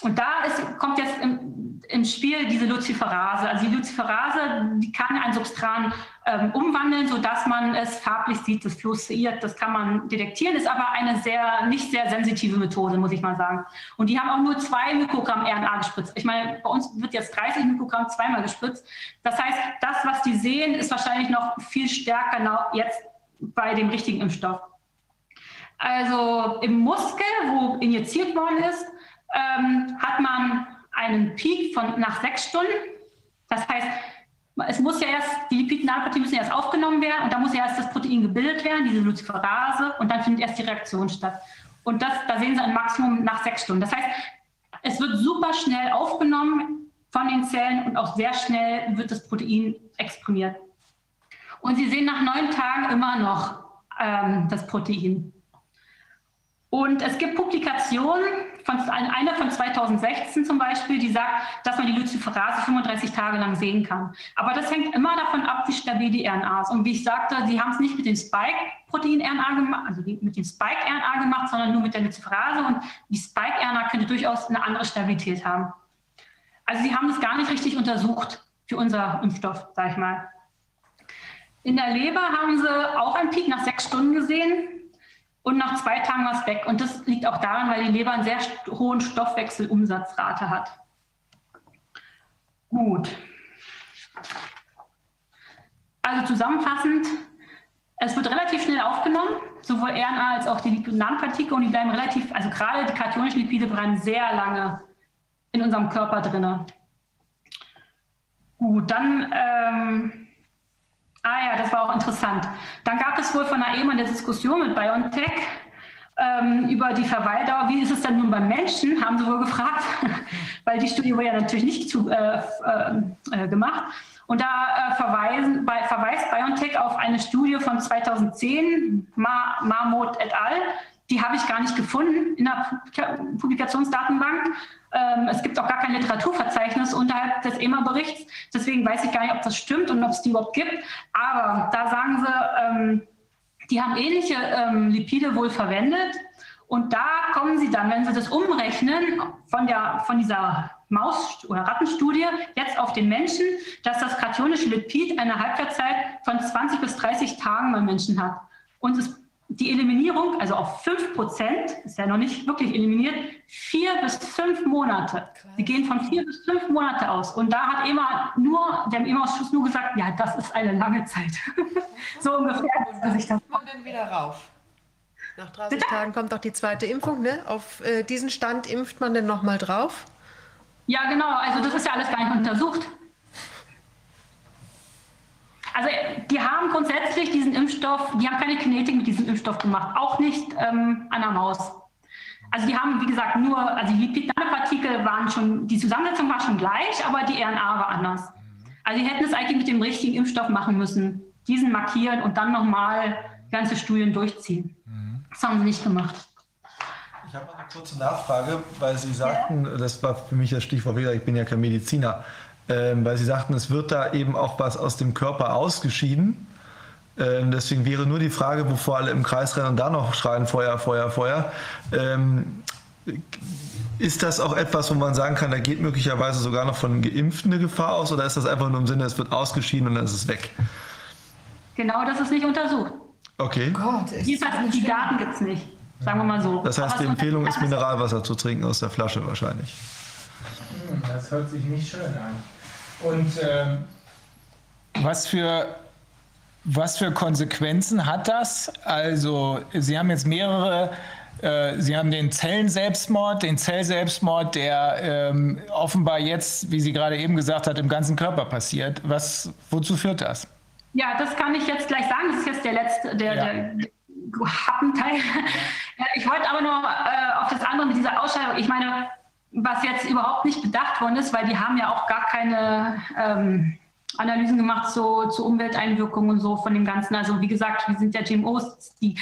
Und da ist, kommt jetzt im, im, Spiel diese Luciferase. Also die Luciferase, die kann ein Substrat ähm, umwandeln, sodass man es farblich sieht, das fluoresziert, das kann man detektieren, ist aber eine sehr, nicht sehr sensitive Methode, muss ich mal sagen. Und die haben auch nur zwei Mikrogramm RNA gespritzt. Ich meine, bei uns wird jetzt 30 Mikrogramm zweimal gespritzt. Das heißt, das, was die sehen, ist wahrscheinlich noch viel stärker jetzt bei dem richtigen Impfstoff. Also im Muskel, wo injiziert worden ist, ähm, hat man einen Peak von nach sechs Stunden. Das heißt, es muss ja erst, die Lipidnanopartikel müssen erst aufgenommen werden und da muss ja erst das Protein gebildet werden, diese Luciferase, und dann findet erst die Reaktion statt. Und das, da sehen Sie ein Maximum nach sechs Stunden. Das heißt, es wird super schnell aufgenommen von den Zellen und auch sehr schnell wird das Protein exprimiert. Und Sie sehen nach neun Tagen immer noch ähm, das Protein. Und es gibt Publikationen, von, eine von 2016 zum Beispiel, die sagt, dass man die Luciferase 35 Tage lang sehen kann. Aber das hängt immer davon ab, wie stabil die RNA ist. Und wie ich sagte, sie haben es nicht mit den Spike-Protein-RNA gemacht, also mit den Spike-RNA gemacht, sondern nur mit der Luciferase. Und die Spike-RNA könnte durchaus eine andere Stabilität haben. Also sie haben es gar nicht richtig untersucht für unser Impfstoff, sag ich mal. In der Leber haben sie auch einen Peak nach sechs Stunden gesehen und nach zwei Tagen war es weg. Und das liegt auch daran, weil die Leber einen sehr hohen Stoffwechselumsatzrate hat. Gut. Also zusammenfassend, es wird relativ schnell aufgenommen, sowohl RNA als auch die Lipidnanopartikel und die bleiben relativ, also gerade die kationischen Lipide bleiben sehr lange in unserem Körper drin. Gut, dann ähm, Ah ja, das war auch interessant. Dann gab es wohl von der EMA eine Diskussion mit BioNTech ähm, über die Verweildauer. Wie ist es denn nun beim Menschen, haben sie wohl gefragt, [LAUGHS] weil die Studie wurde ja natürlich nicht zu, äh, äh, gemacht. Und da äh, verweisen, bei, verweist BioNTech auf eine Studie von 2010, Mar Marmot et al., die habe ich gar nicht gefunden in der Publikationsdatenbank. Ähm, es gibt auch gar kein Literaturverzeichnis unterhalb des EMA-Berichts. Deswegen weiß ich gar nicht, ob das stimmt und ob es die überhaupt gibt. Aber da sagen sie, ähm, die haben ähnliche ähm, Lipide wohl verwendet. Und da kommen sie dann, wenn sie das umrechnen, von, der, von dieser Maus- oder Rattenstudie jetzt auf den Menschen, dass das kationische Lipid eine Halbwertszeit von 20 bis 30 Tagen beim Menschen hat. Und es die Eliminierung, also auf 5 Prozent, ist ja noch nicht wirklich eliminiert, vier bis fünf Monate. Sie gehen von vier bis fünf Monate aus. Und da hat EMA nur, der EMA-Ausschuss nur gesagt, ja, das ist eine lange Zeit. [LAUGHS] so ungefähr. Wann sich das kommt denn wieder rauf? Nach 30 Bitte? Tagen kommt doch die zweite Impfung, ne? Auf äh, diesen Stand impft man denn nochmal drauf? Ja, genau. Also das ist ja alles gar nicht untersucht. Also die haben grundsätzlich diesen Impfstoff, die haben keine Kinetik mit diesem Impfstoff gemacht, auch nicht ähm, an der Maus. Also die haben, wie gesagt, nur, also die Lipid-Nanopartikel waren schon, die Zusammensetzung war schon gleich, aber die RNA war anders. Also die hätten es eigentlich mit dem richtigen Impfstoff machen müssen, diesen markieren und dann nochmal ganze Studien durchziehen. Das haben sie nicht gemacht. Ich habe eine kurze Nachfrage, weil Sie sagten, das war für mich das Stichwort wieder, ich bin ja kein Mediziner, ähm, weil Sie sagten, es wird da eben auch was aus dem Körper ausgeschieden. Ähm, deswegen wäre nur die Frage, bevor alle im Kreis rennen und da noch schreien, Feuer, Feuer, Feuer. Ähm, ist das auch etwas, wo man sagen kann, da geht möglicherweise sogar noch von Geimpften eine Gefahr aus oder ist das einfach nur im Sinne, es wird ausgeschieden und dann ist es weg? Genau, das ist nicht untersucht. Okay. Gott, die, die Daten gibt es nicht, sagen wir mal so. Das heißt, die Empfehlung ist, Mineralwasser zu trinken aus der Flasche wahrscheinlich. Hm, das hört sich nicht schön an. Und ähm, was für was für Konsequenzen hat das? Also, Sie haben jetzt mehrere, äh, Sie haben den Zellenselbstmord, den Zellselbstmord, der ähm, offenbar jetzt, wie Sie gerade eben gesagt hat, im ganzen Körper passiert. Was, wozu führt das? Ja, das kann ich jetzt gleich sagen. Das ist jetzt der letzte, der, ja. der Happenteil. Ich wollte aber noch äh, auf das andere mit dieser Ausscheidung. Ich meine, was jetzt überhaupt nicht bedacht worden ist, weil die haben ja auch gar keine ähm, Analysen gemacht so, zu Umwelteinwirkungen und so von dem Ganzen. Also wie gesagt, wir sind ja GMOs, die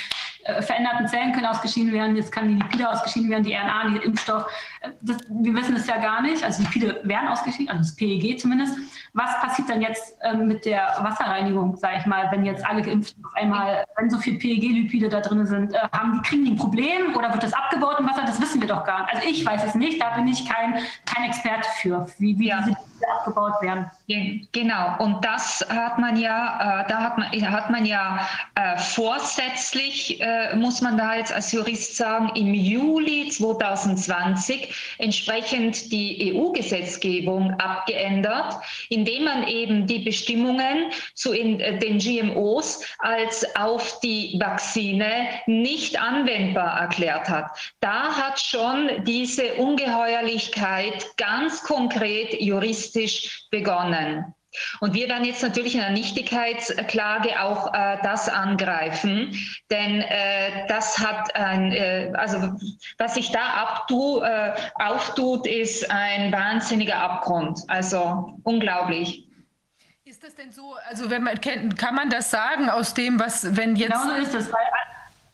äh, veränderten Zellen können ausgeschieden werden, jetzt kann die Lipide ausgeschieden werden, die RNA, die Impfstoff. Äh, das, wir wissen es ja gar nicht. Also Lipide werden ausgeschieden, also das PEG zumindest. Was passiert dann jetzt äh, mit der Wasserreinigung, sage ich mal, wenn jetzt alle Geimpften auf einmal, wenn so viel PEG-Lipide da drin sind, äh, haben die, kriegen die ein Problem oder wird das abgebaut im Wasser? Das wissen wir doch gar nicht. Also ich weiß es nicht, da bin ich kein, kein Experte für, wie, wie ja. diese abgebaut werden. Genau, und das hat man ja, äh, da hat man, hat man ja äh, vorsätzlich, äh, muss man da jetzt als Jurist sagen, im Juli 2020 entsprechend die EU-Gesetzgebung abgeändert, indem man eben die Bestimmungen zu in, äh, den GMOs als auf die Vakzine nicht anwendbar erklärt hat. Da hat schon diese Ungeheuerlichkeit ganz konkret juristisch begonnen. Und wir werden jetzt natürlich in der Nichtigkeitsklage auch äh, das angreifen, denn äh, das hat ein, äh, also was sich da abtu, äh, auftut, ist ein wahnsinniger Abgrund. Also unglaublich. Ist das denn so, also wenn man kann man das sagen aus dem, was, wenn jetzt. Genau so ist weil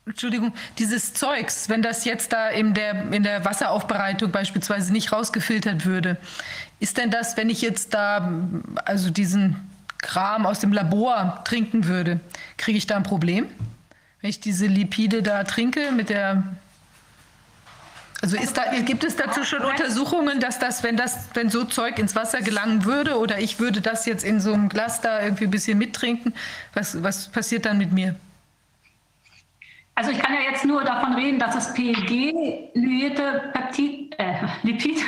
Entschuldigung, dieses Zeugs, wenn das jetzt da in der, in der Wasseraufbereitung beispielsweise nicht rausgefiltert würde, ist denn das, wenn ich jetzt da also diesen Kram aus dem Labor trinken würde, kriege ich da ein Problem? Wenn ich diese Lipide da trinke mit der also da, gibt es dazu schon Untersuchungen, dass das, wenn das, wenn so Zeug ins Wasser gelangen würde oder ich würde das jetzt in so einem Glas da irgendwie ein bisschen mittrinken, was, was passiert dann mit mir? Also ich kann ja jetzt nur davon reden, dass das PEG-lyete Peptid, äh, Lipid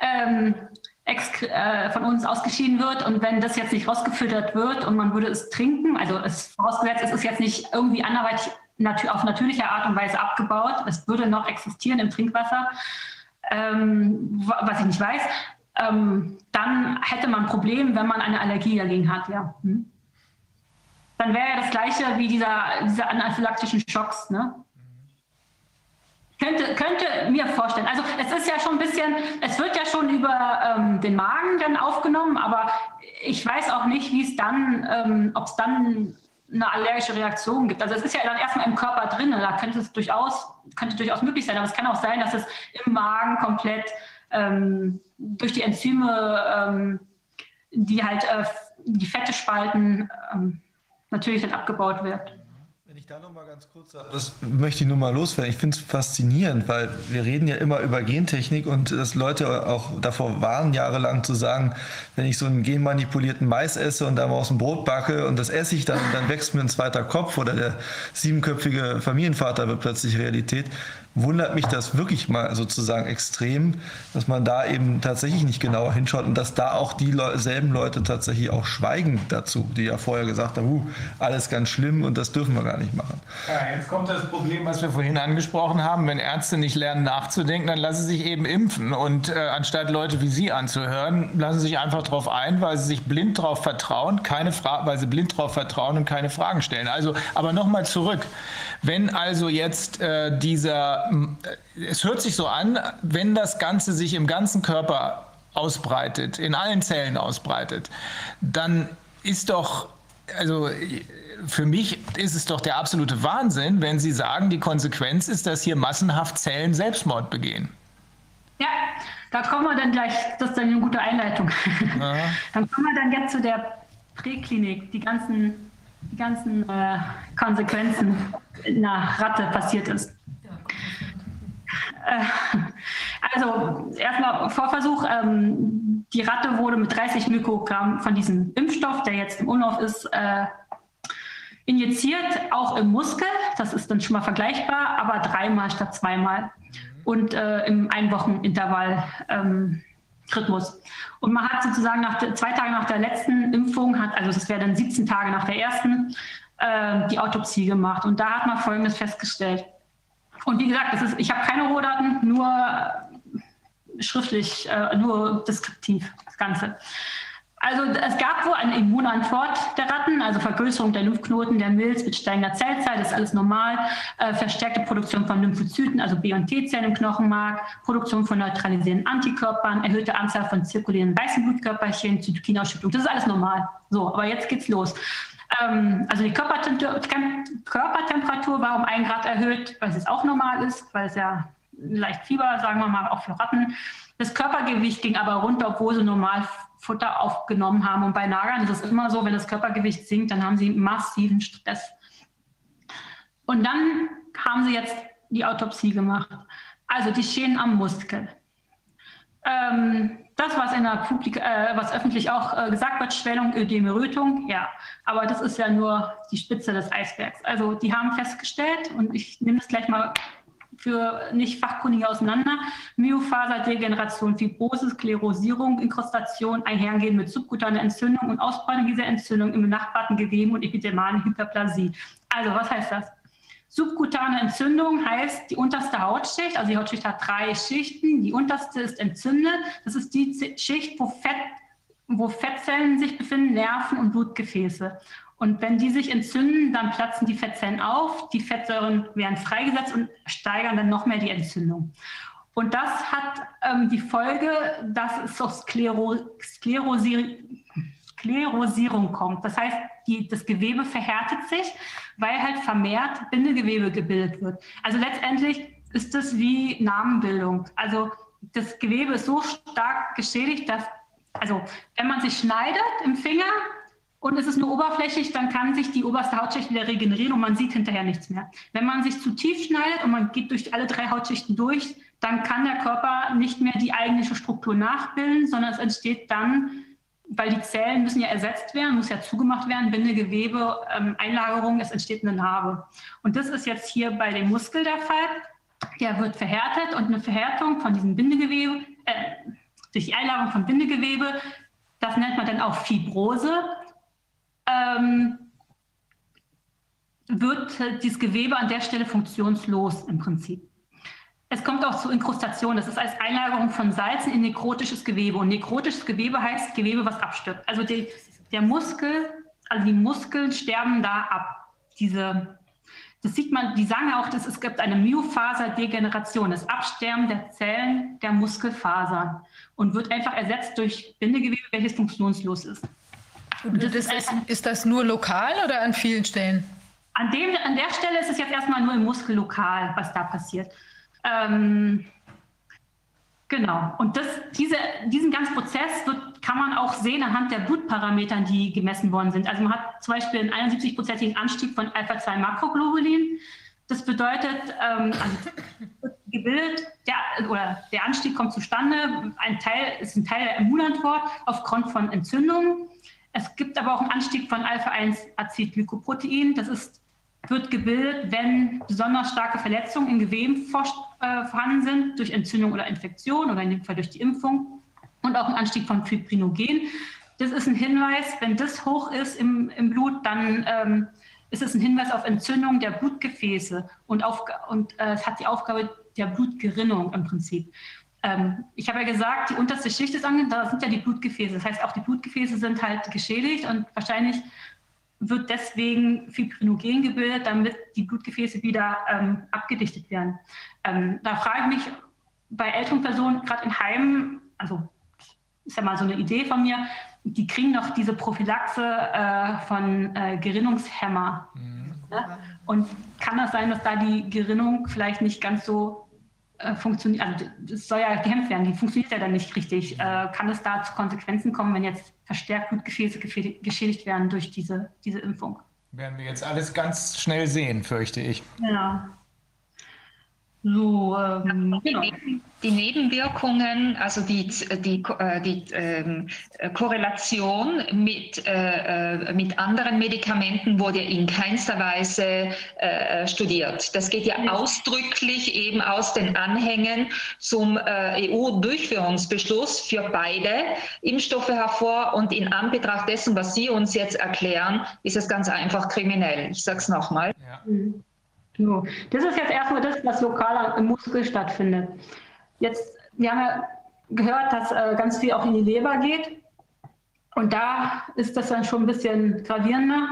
ähm, äh, von uns ausgeschieden wird und wenn das jetzt nicht rausgefiltert wird und man würde es trinken, also es vorausgesetzt, es ist jetzt nicht irgendwie anderweitig auf natürliche Art und Weise abgebaut, es würde noch existieren im Trinkwasser, ähm, was ich nicht weiß, ähm, dann hätte man ein Problem, wenn man eine Allergie dagegen hat, ja. Hm? Dann wäre ja das gleiche wie dieser, diese anaphylaktischen Schocks, ne? Könnte, könnte mir vorstellen. Also es ist ja schon ein bisschen, es wird ja schon über ähm, den Magen dann aufgenommen, aber ich weiß auch nicht, wie es dann, ähm, ob es dann eine allergische Reaktion gibt. Also es ist ja dann erstmal im Körper drin, da könnte es durchaus, könnte durchaus möglich sein, aber es kann auch sein, dass es im Magen komplett ähm, durch die Enzyme, ähm, die halt äh, die Fette spalten, ähm, natürlich dann abgebaut wird da noch mal ganz kurz, das möchte ich nur mal loswerden. Ich finde es faszinierend, weil wir reden ja immer über Gentechnik und dass Leute auch davor waren, jahrelang zu sagen, wenn ich so einen genmanipulierten Mais esse und da mal aus dem Brot backe und das esse ich, dann, dann wächst mir ein zweiter Kopf oder der siebenköpfige Familienvater wird plötzlich Realität wundert mich das wirklich mal sozusagen extrem, dass man da eben tatsächlich nicht genauer hinschaut und dass da auch die Le selben Leute tatsächlich auch schweigen dazu, die ja vorher gesagt haben, uh, alles ganz schlimm und das dürfen wir gar nicht machen. Ja, jetzt kommt das Problem, was wir vorhin angesprochen haben. Wenn Ärzte nicht lernen nachzudenken, dann lassen sie sich eben impfen und äh, anstatt Leute wie Sie anzuhören, lassen sie sich einfach darauf ein, weil sie sich blind darauf vertrauen, keine Fra weil sie blind darauf vertrauen und keine Fragen stellen. Also, aber nochmal zurück. Wenn also jetzt äh, dieser, äh, es hört sich so an, wenn das Ganze sich im ganzen Körper ausbreitet, in allen Zellen ausbreitet, dann ist doch, also für mich ist es doch der absolute Wahnsinn, wenn Sie sagen, die Konsequenz ist, dass hier massenhaft Zellen Selbstmord begehen. Ja, da kommen wir dann gleich, das ist dann eine gute Einleitung. Ja. Dann kommen wir dann jetzt zu der Präklinik, die ganzen die ganzen äh, Konsequenzen nach Ratte passiert ist. Äh, also erstmal Vorversuch, ähm, die Ratte wurde mit 30 Mikrogramm von diesem Impfstoff, der jetzt im Umlauf ist, äh, injiziert, auch im Muskel. Das ist dann schon mal vergleichbar, aber dreimal statt zweimal. Und äh, im Einwochenintervall ähm, Rhythmus. Und man hat sozusagen nach, zwei Tage nach der letzten Impfung, hat, also das wäre dann 17 Tage nach der ersten, äh, die Autopsie gemacht. Und da hat man Folgendes festgestellt. Und wie gesagt, ist, ich habe keine Rohdaten, nur schriftlich, äh, nur deskriptiv das Ganze. Also es gab wohl eine Immunantwort der Ratten, also Vergrößerung der Lymphknoten, der Milz mit steigender Zellzeit, das ist alles normal. Äh, verstärkte Produktion von Lymphozyten, also B- und T-Zellen im Knochenmark, Produktion von neutralisierenden Antikörpern, erhöhte Anzahl von zirkulierenden weißen Blutkörperchen, Zytokinausschüttung, das ist alles normal. So, aber jetzt geht's los. Ähm, also die Körpertemperatur war um ein Grad erhöht, weil es auch normal ist, weil es ja leicht Fieber, sagen wir mal, auch für Ratten. Das Körpergewicht ging aber runter, obwohl sie normal Futter aufgenommen haben. Und bei Nagern ist es immer so, wenn das Körpergewicht sinkt, dann haben sie massiven Stress. Und dann haben sie jetzt die Autopsie gemacht. Also die Schäden am Muskel. Ähm, das, was in der Publik äh, was öffentlich auch äh, gesagt wird, Schwellung, Ödeme, Rötung, ja. Aber das ist ja nur die Spitze des Eisbergs. Also die haben festgestellt, und ich nehme das gleich mal für nicht Fachkundige auseinander. Myofaserdegeneration, Fibrose, Sklerosierung, Inkrustation einhergehen mit subkutaner Entzündung und Ausbreitung dieser Entzündung im benachbarten Geweben und epidemale Hyperplasie. Also, was heißt das? Subkutane Entzündung heißt die unterste Hautschicht, also die Hautschicht hat drei Schichten. Die unterste ist entzündet. Das ist die Schicht, wo, Fett, wo Fettzellen sich befinden, Nerven und Blutgefäße. Und wenn die sich entzünden, dann platzen die Fettzellen auf, die Fettsäuren werden freigesetzt und steigern dann noch mehr die Entzündung. Und das hat ähm, die Folge, dass es zur Sklero Sklerosier Sklerosierung kommt. Das heißt, die, das Gewebe verhärtet sich, weil halt vermehrt Bindegewebe gebildet wird. Also letztendlich ist das wie Namenbildung. Also das Gewebe ist so stark geschädigt, dass, also wenn man sich schneidet im Finger, und es ist nur oberflächlich, dann kann sich die oberste Hautschicht wieder regenerieren und man sieht hinterher nichts mehr. Wenn man sich zu tief schneidet und man geht durch alle drei Hautschichten durch, dann kann der Körper nicht mehr die eigentliche Struktur nachbilden, sondern es entsteht dann, weil die Zellen müssen ja ersetzt werden, muss ja zugemacht werden, Bindegewebe, ähm, Einlagerung, es entsteht eine Narbe. Und das ist jetzt hier bei dem Muskel der Fall. Der wird verhärtet und eine Verhärtung von diesem Bindegewebe, äh, durch die Einlagerung von Bindegewebe, das nennt man dann auch Fibrose ähm, wird dieses Gewebe an der Stelle funktionslos im Prinzip. Es kommt auch zu Inkrustation. Das ist als Einlagerung von Salzen in nekrotisches Gewebe. Und nekrotisches Gewebe heißt Gewebe, was abstirbt. Also die, der Muskel, also die Muskeln sterben da ab. Diese, das sieht man, die sagen auch, dass es gibt eine Myofaserdegeneration, das Absterben der Zellen der Muskelfasern und wird einfach ersetzt durch Bindegewebe, welches funktionslos ist. Das ist, ist, ist, das nur lokal oder an vielen Stellen? An, dem, an der Stelle ist es jetzt erstmal nur im Muskel lokal, was da passiert. Ähm, genau. Und das, diese, diesen ganzen Prozess wird, kann man auch sehen anhand der Blutparametern, die gemessen worden sind. Also man hat zum Beispiel einen 71-prozentigen Anstieg von Alpha-2-Makroglobulin. Das bedeutet, ähm, also gebildet, der, oder der Anstieg kommt zustande, ein Teil ist ein Teil der Immunantwort aufgrund von Entzündungen. Es gibt aber auch einen Anstieg von Alpha-1-Acetylglykoprotein. Das ist, wird gebildet, wenn besonders starke Verletzungen in Geweben vor, äh, vorhanden sind durch Entzündung oder Infektion oder in dem Fall durch die Impfung und auch ein Anstieg von Fibrinogen. Das ist ein Hinweis, wenn das hoch ist im, im Blut, dann ähm, ist es ein Hinweis auf Entzündung der Blutgefäße und, auf, und äh, es hat die Aufgabe der Blutgerinnung im Prinzip. Ähm, ich habe ja gesagt, die unterste Schicht ist angegangen, da sind ja die Blutgefäße. Das heißt, auch die Blutgefäße sind halt geschädigt und wahrscheinlich wird deswegen Fibrinogen gebildet, damit die Blutgefäße wieder ähm, abgedichtet werden. Ähm, da frage ich mich bei älteren Personen, gerade in Heimen, also ist ja mal so eine Idee von mir, die kriegen noch diese Prophylaxe äh, von äh, Gerinnungshemmer. Mhm. Ne? Und kann das sein, dass da die Gerinnung vielleicht nicht ganz so äh, funktioniert? Also es soll ja gekämpft werden, die funktioniert ja dann nicht richtig. Äh, kann es da zu Konsequenzen kommen, wenn jetzt verstärkt Blutgefäße geschädigt werden durch diese, diese Impfung? Werden wir jetzt alles ganz schnell sehen, fürchte ich. Ja. So, ähm, genau. Die Nebenwirkungen, also die, die, äh, die ähm, Korrelation mit, äh, äh, mit anderen Medikamenten wurde in keinster Weise äh, studiert. Das geht ja ausdrücklich eben aus den Anhängen zum äh, EU-Durchführungsbeschluss für beide Impfstoffe hervor. Und in Anbetracht dessen, was Sie uns jetzt erklären, ist es ganz einfach kriminell. Ich sage es nochmal. Ja. Mhm. So. Das ist jetzt erstmal das, was lokal im Muskel stattfindet. Jetzt, wir haben ja gehört, dass äh, ganz viel auch in die Leber geht. Und da ist das dann schon ein bisschen gravierender.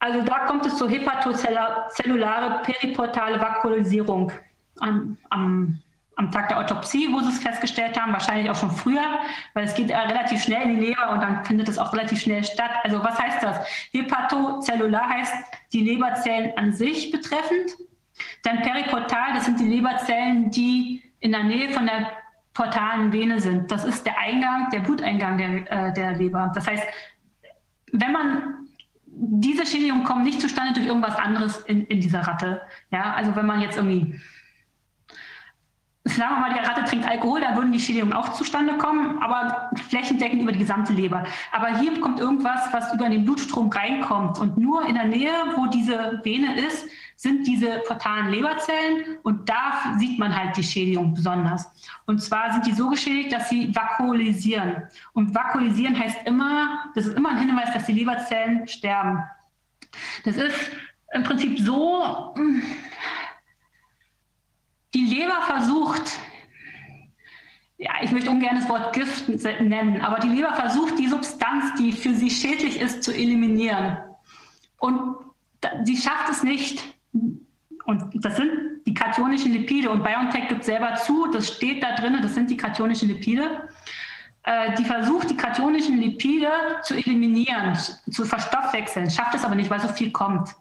Also da kommt es zur hepatozellulare periportale Vakuolisierung am, am am Tag der Autopsie, wo sie es festgestellt haben, wahrscheinlich auch schon früher, weil es geht äh, relativ schnell in die Leber und dann findet es auch relativ schnell statt. Also was heißt das? Hepatozellular heißt die Leberzellen an sich betreffend. Dann periportal, das sind die Leberzellen, die in der Nähe von der portalen Vene sind. Das ist der Eingang, der Bluteingang der, äh, der Leber. Das heißt, wenn man diese Schädigungen kommen nicht zustande durch irgendwas anderes in, in dieser Ratte. Ja, also wenn man jetzt irgendwie sagen wir mal, die Ratte trinkt Alkohol, da würden die Schädigungen auch zustande kommen, aber flächendeckend über die gesamte Leber. Aber hier kommt irgendwas, was über den Blutstrom reinkommt. Und nur in der Nähe, wo diese Vene ist, sind diese portalen Leberzellen und da sieht man halt die Schädigung besonders. Und zwar sind die so geschädigt, dass sie vakuolisieren. Und vakuolisieren heißt immer, das ist immer ein Hinweis, dass die Leberzellen sterben. Das ist im Prinzip so, die Leber versucht, ja, ich möchte ungern das Wort Gift nennen, aber die Leber versucht, die Substanz, die für sie schädlich ist, zu eliminieren. Und sie schafft es nicht. Und das sind die kationischen Lipide. Und BioNTech gibt selber zu, das steht da drin, das sind die kationischen Lipide. Äh, die versucht, die kationischen Lipide zu eliminieren, zu verstoffwechseln, schafft es aber nicht, weil so viel kommt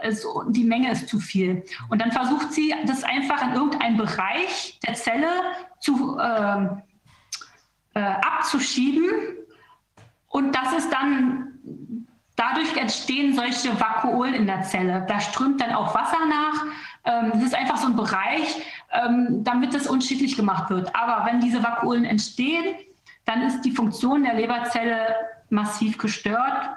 es, die Menge ist zu viel. Und dann versucht sie, das einfach in irgendeinen Bereich der Zelle zu, äh, äh, abzuschieben. Und das ist dann, dadurch entstehen solche Vakuolen in der Zelle. Da strömt dann auch Wasser nach. Ähm, das ist einfach so ein Bereich, ähm, damit es unschädlich gemacht wird. Aber wenn diese Vakuolen entstehen, dann ist die Funktion der Leberzelle massiv gestört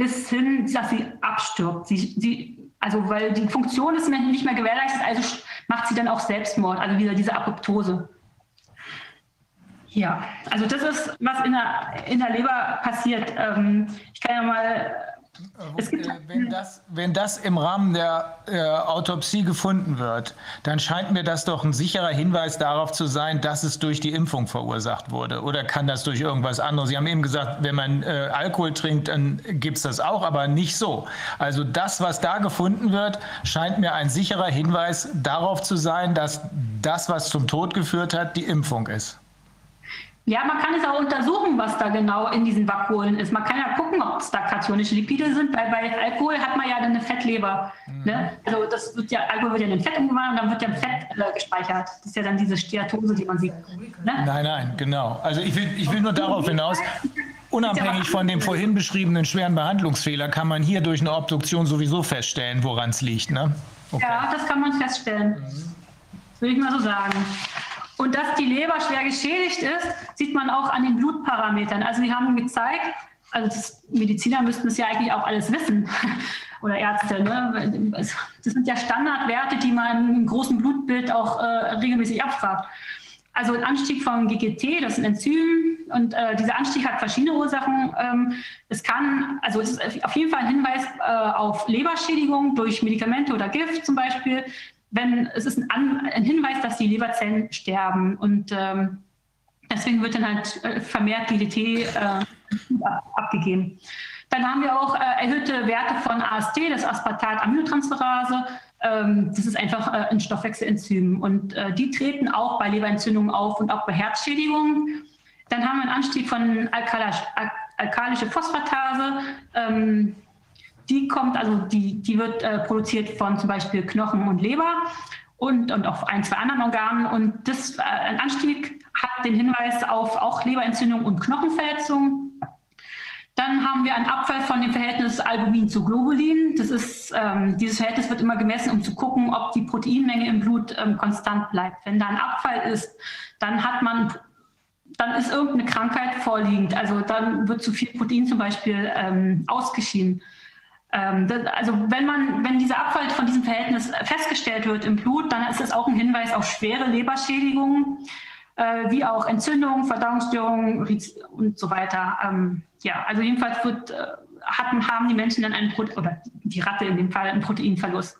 bis hin, dass sie abstirbt. Sie, sie, also weil die Funktion ist nicht mehr gewährleistet, also macht sie dann auch Selbstmord, also wieder diese Apoptose. Ja, also das ist, was in der, in der Leber passiert. Ähm, ich kann ja mal wenn, das, wenn das im Rahmen der äh, Autopsie gefunden wird, dann scheint mir das doch ein sicherer Hinweis darauf zu sein, dass es durch die Impfung verursacht wurde. Oder kann das durch irgendwas anderes? Sie haben eben gesagt, wenn man äh, Alkohol trinkt, dann gibt es das auch, aber nicht so. Also das, was da gefunden wird, scheint mir ein sicherer Hinweis darauf zu sein, dass das, was zum Tod geführt hat, die Impfung ist. Ja, man kann es auch untersuchen, was da genau in diesen Vakuolen ist. Man kann ja gucken, ob es da kationische Lipide sind, weil bei Alkohol hat man ja dann eine Fettleber. Mhm. Ne? Also das wird ja, Alkohol wird ja in Fett umgewandelt und dann wird ja Fett äh, gespeichert. Das ist ja dann diese Steatose, die man sieht. Ne? Nein, nein, genau. Also ich will, ich will nur darauf hinaus, unabhängig von dem vorhin beschriebenen schweren Behandlungsfehler, kann man hier durch eine Obduktion sowieso feststellen, woran es liegt. Ne? Okay. Ja, das kann man feststellen. Mhm. Würde ich mal so sagen. Und dass die Leber schwer geschädigt ist, sieht man auch an den Blutparametern. Also die haben gezeigt, also Mediziner müssten es ja eigentlich auch alles wissen [LAUGHS] oder Ärzte. Ne? Das sind ja Standardwerte, die man im großen Blutbild auch äh, regelmäßig abfragt. Also ein Anstieg vom GGT, das ist ein Enzym, und äh, dieser Anstieg hat verschiedene Ursachen. Ähm, es kann, also es ist auf jeden Fall ein Hinweis äh, auf Leberschädigung durch Medikamente oder Gift zum Beispiel wenn es ist ein, ein Hinweis, dass die Leberzellen sterben und ähm, deswegen wird dann halt äh, vermehrt DDT äh, abgegeben. Dann haben wir auch äh, erhöhte Werte von AST, das Aspartat-Aminotransferase. Ähm, das ist einfach äh, ein Stoffwechselenzym und äh, die treten auch bei Leberentzündungen auf und auch bei Herzschädigungen. Dann haben wir einen Anstieg von alkalische Phosphatase. Ähm, die kommt, also die, die wird äh, produziert von zum Beispiel Knochen und Leber und, und auch ein, zwei anderen Organen. Und das, äh, ein Anstieg hat den Hinweis auf auch Leberentzündung und Knochenverletzung. Dann haben wir einen Abfall von dem Verhältnis Albumin zu Globulin. Das ist, ähm, dieses Verhältnis wird immer gemessen, um zu gucken, ob die Proteinmenge im Blut ähm, konstant bleibt. Wenn da ein Abfall ist, dann hat man dann ist irgendeine Krankheit vorliegend. Also dann wird zu viel Protein zum Beispiel ähm, ausgeschieden. Ähm, also wenn man, wenn dieser Abfall von diesem Verhältnis festgestellt wird im Blut, dann ist das auch ein Hinweis auf schwere Leberschädigungen, äh, wie auch Entzündungen, Verdauungsstörungen und so weiter. Ähm, ja, also jedenfalls wird, äh, hatten, haben die Menschen dann einen Prote oder die Ratte in dem Fall einen Proteinverlust.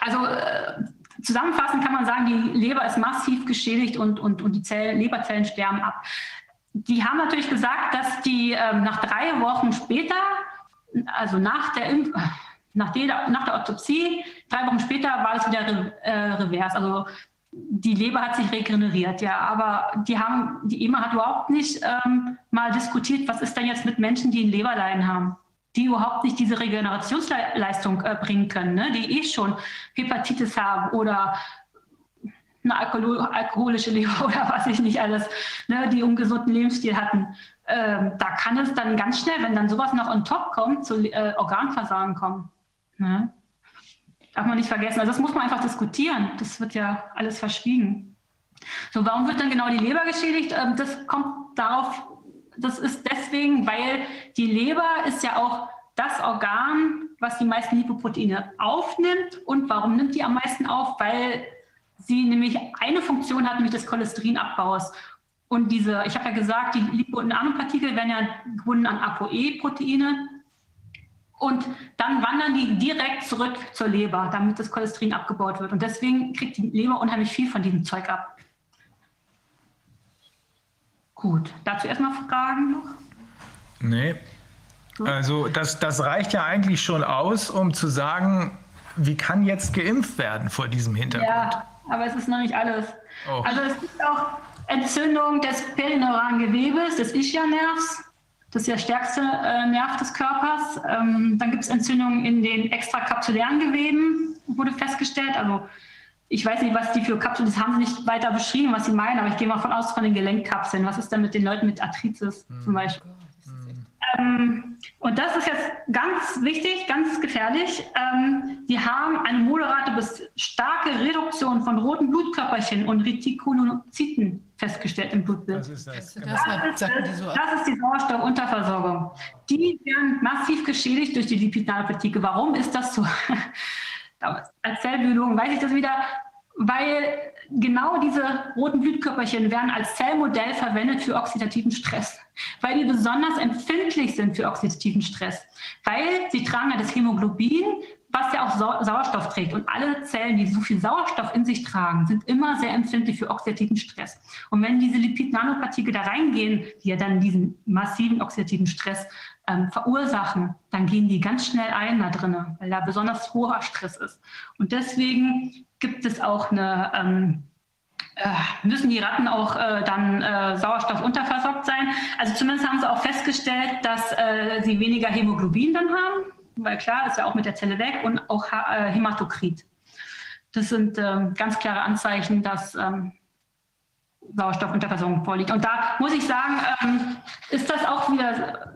Also äh, zusammenfassend kann man sagen, die Leber ist massiv geschädigt und, und, und die Zellen, Leberzellen sterben ab. Die haben natürlich gesagt, dass die ähm, nach drei Wochen später also nach der, nach der, nach der Autopsie, drei Wochen später war es wieder re, äh, revers. Also die Leber hat sich regeneriert, ja, aber die haben, die EMA hat überhaupt nicht ähm, mal diskutiert, was ist denn jetzt mit Menschen, die ein Leberleiden haben, die überhaupt nicht diese Regenerationsleistung äh, bringen können, ne? die eh schon Hepatitis haben oder eine Alkohol alkoholische Leber [LAUGHS] oder was ich nicht alles, ne? die ungesunden Lebensstil hatten ähm, da kann es dann ganz schnell, wenn dann sowas noch on top kommt, zu äh, Organversagen kommen. Ne? Darf man nicht vergessen. Also das muss man einfach diskutieren. Das wird ja alles verschwiegen. So, warum wird dann genau die Leber geschädigt? Ähm, das kommt darauf, das ist deswegen, weil die Leber ist ja auch das Organ, was die meisten Lipoproteine aufnimmt. Und warum nimmt die am meisten auf? Weil sie nämlich eine Funktion hat, nämlich des Cholesterinabbaus. Und diese, ich habe ja gesagt, die Lipo- und Nanopartikel werden ja gebunden an ApoE-Proteine. Und dann wandern die direkt zurück zur Leber, damit das Cholesterin abgebaut wird. Und deswegen kriegt die Leber unheimlich viel von diesem Zeug ab. Gut, dazu erstmal Fragen noch? Nee. Also das, das reicht ja eigentlich schon aus, um zu sagen, wie kann jetzt geimpft werden vor diesem Hintergrund? Ja, aber es ist noch nicht alles. Oh. Also es gibt auch Entzündung des perineuralen Gewebes, des Ischianervs. Das ist der stärkste äh, Nerv des Körpers. Ähm, dann gibt es Entzündungen in den extrakapsulären Geweben, wurde festgestellt. Also ich weiß nicht, was die für Kapseln, das haben sie nicht weiter beschrieben, was sie meinen, aber ich gehe mal von aus von den Gelenkkapseln. Was ist denn mit den Leuten mit Arthritis mhm. zum Beispiel? Ähm, und das ist jetzt ganz wichtig, ganz gefährlich. Ähm, die haben eine moderate bis starke Reduktion von roten Blutkörperchen und Retikulozyten festgestellt im Blutbild. Ist das? Genau. Das, ist, das, so das ist die Sauerstoffunterversorgung. Die werden massiv geschädigt durch die Lipidnanopartikel. Warum ist das so? [LAUGHS] Als Zellbiologen weiß ich das wieder, weil genau diese roten Blutkörperchen werden als Zellmodell verwendet für oxidativen Stress, weil die besonders empfindlich sind für oxidativen Stress, weil sie tragen ja das Hämoglobin, was ja auch Sauerstoff trägt. Und alle Zellen, die so viel Sauerstoff in sich tragen, sind immer sehr empfindlich für oxidativen Stress. Und wenn diese Lipid-Nanopartikel da reingehen, die ja dann diesen massiven oxidativen Stress ähm, verursachen, dann gehen die ganz schnell ein da drinnen, weil da besonders hoher Stress ist. Und deswegen gibt es auch eine, ähm, äh, müssen die Ratten auch äh, dann äh, Sauerstoff unterversorgt sein. Also zumindest haben sie auch festgestellt, dass äh, sie weniger Hämoglobin dann haben, weil klar, ist ja auch mit der Zelle weg und auch äh, Hämatokrit. Das sind ähm, ganz klare Anzeichen, dass ähm, Sauerstoffunterversorgung vorliegt. Und da muss ich sagen, ähm, ist das auch wieder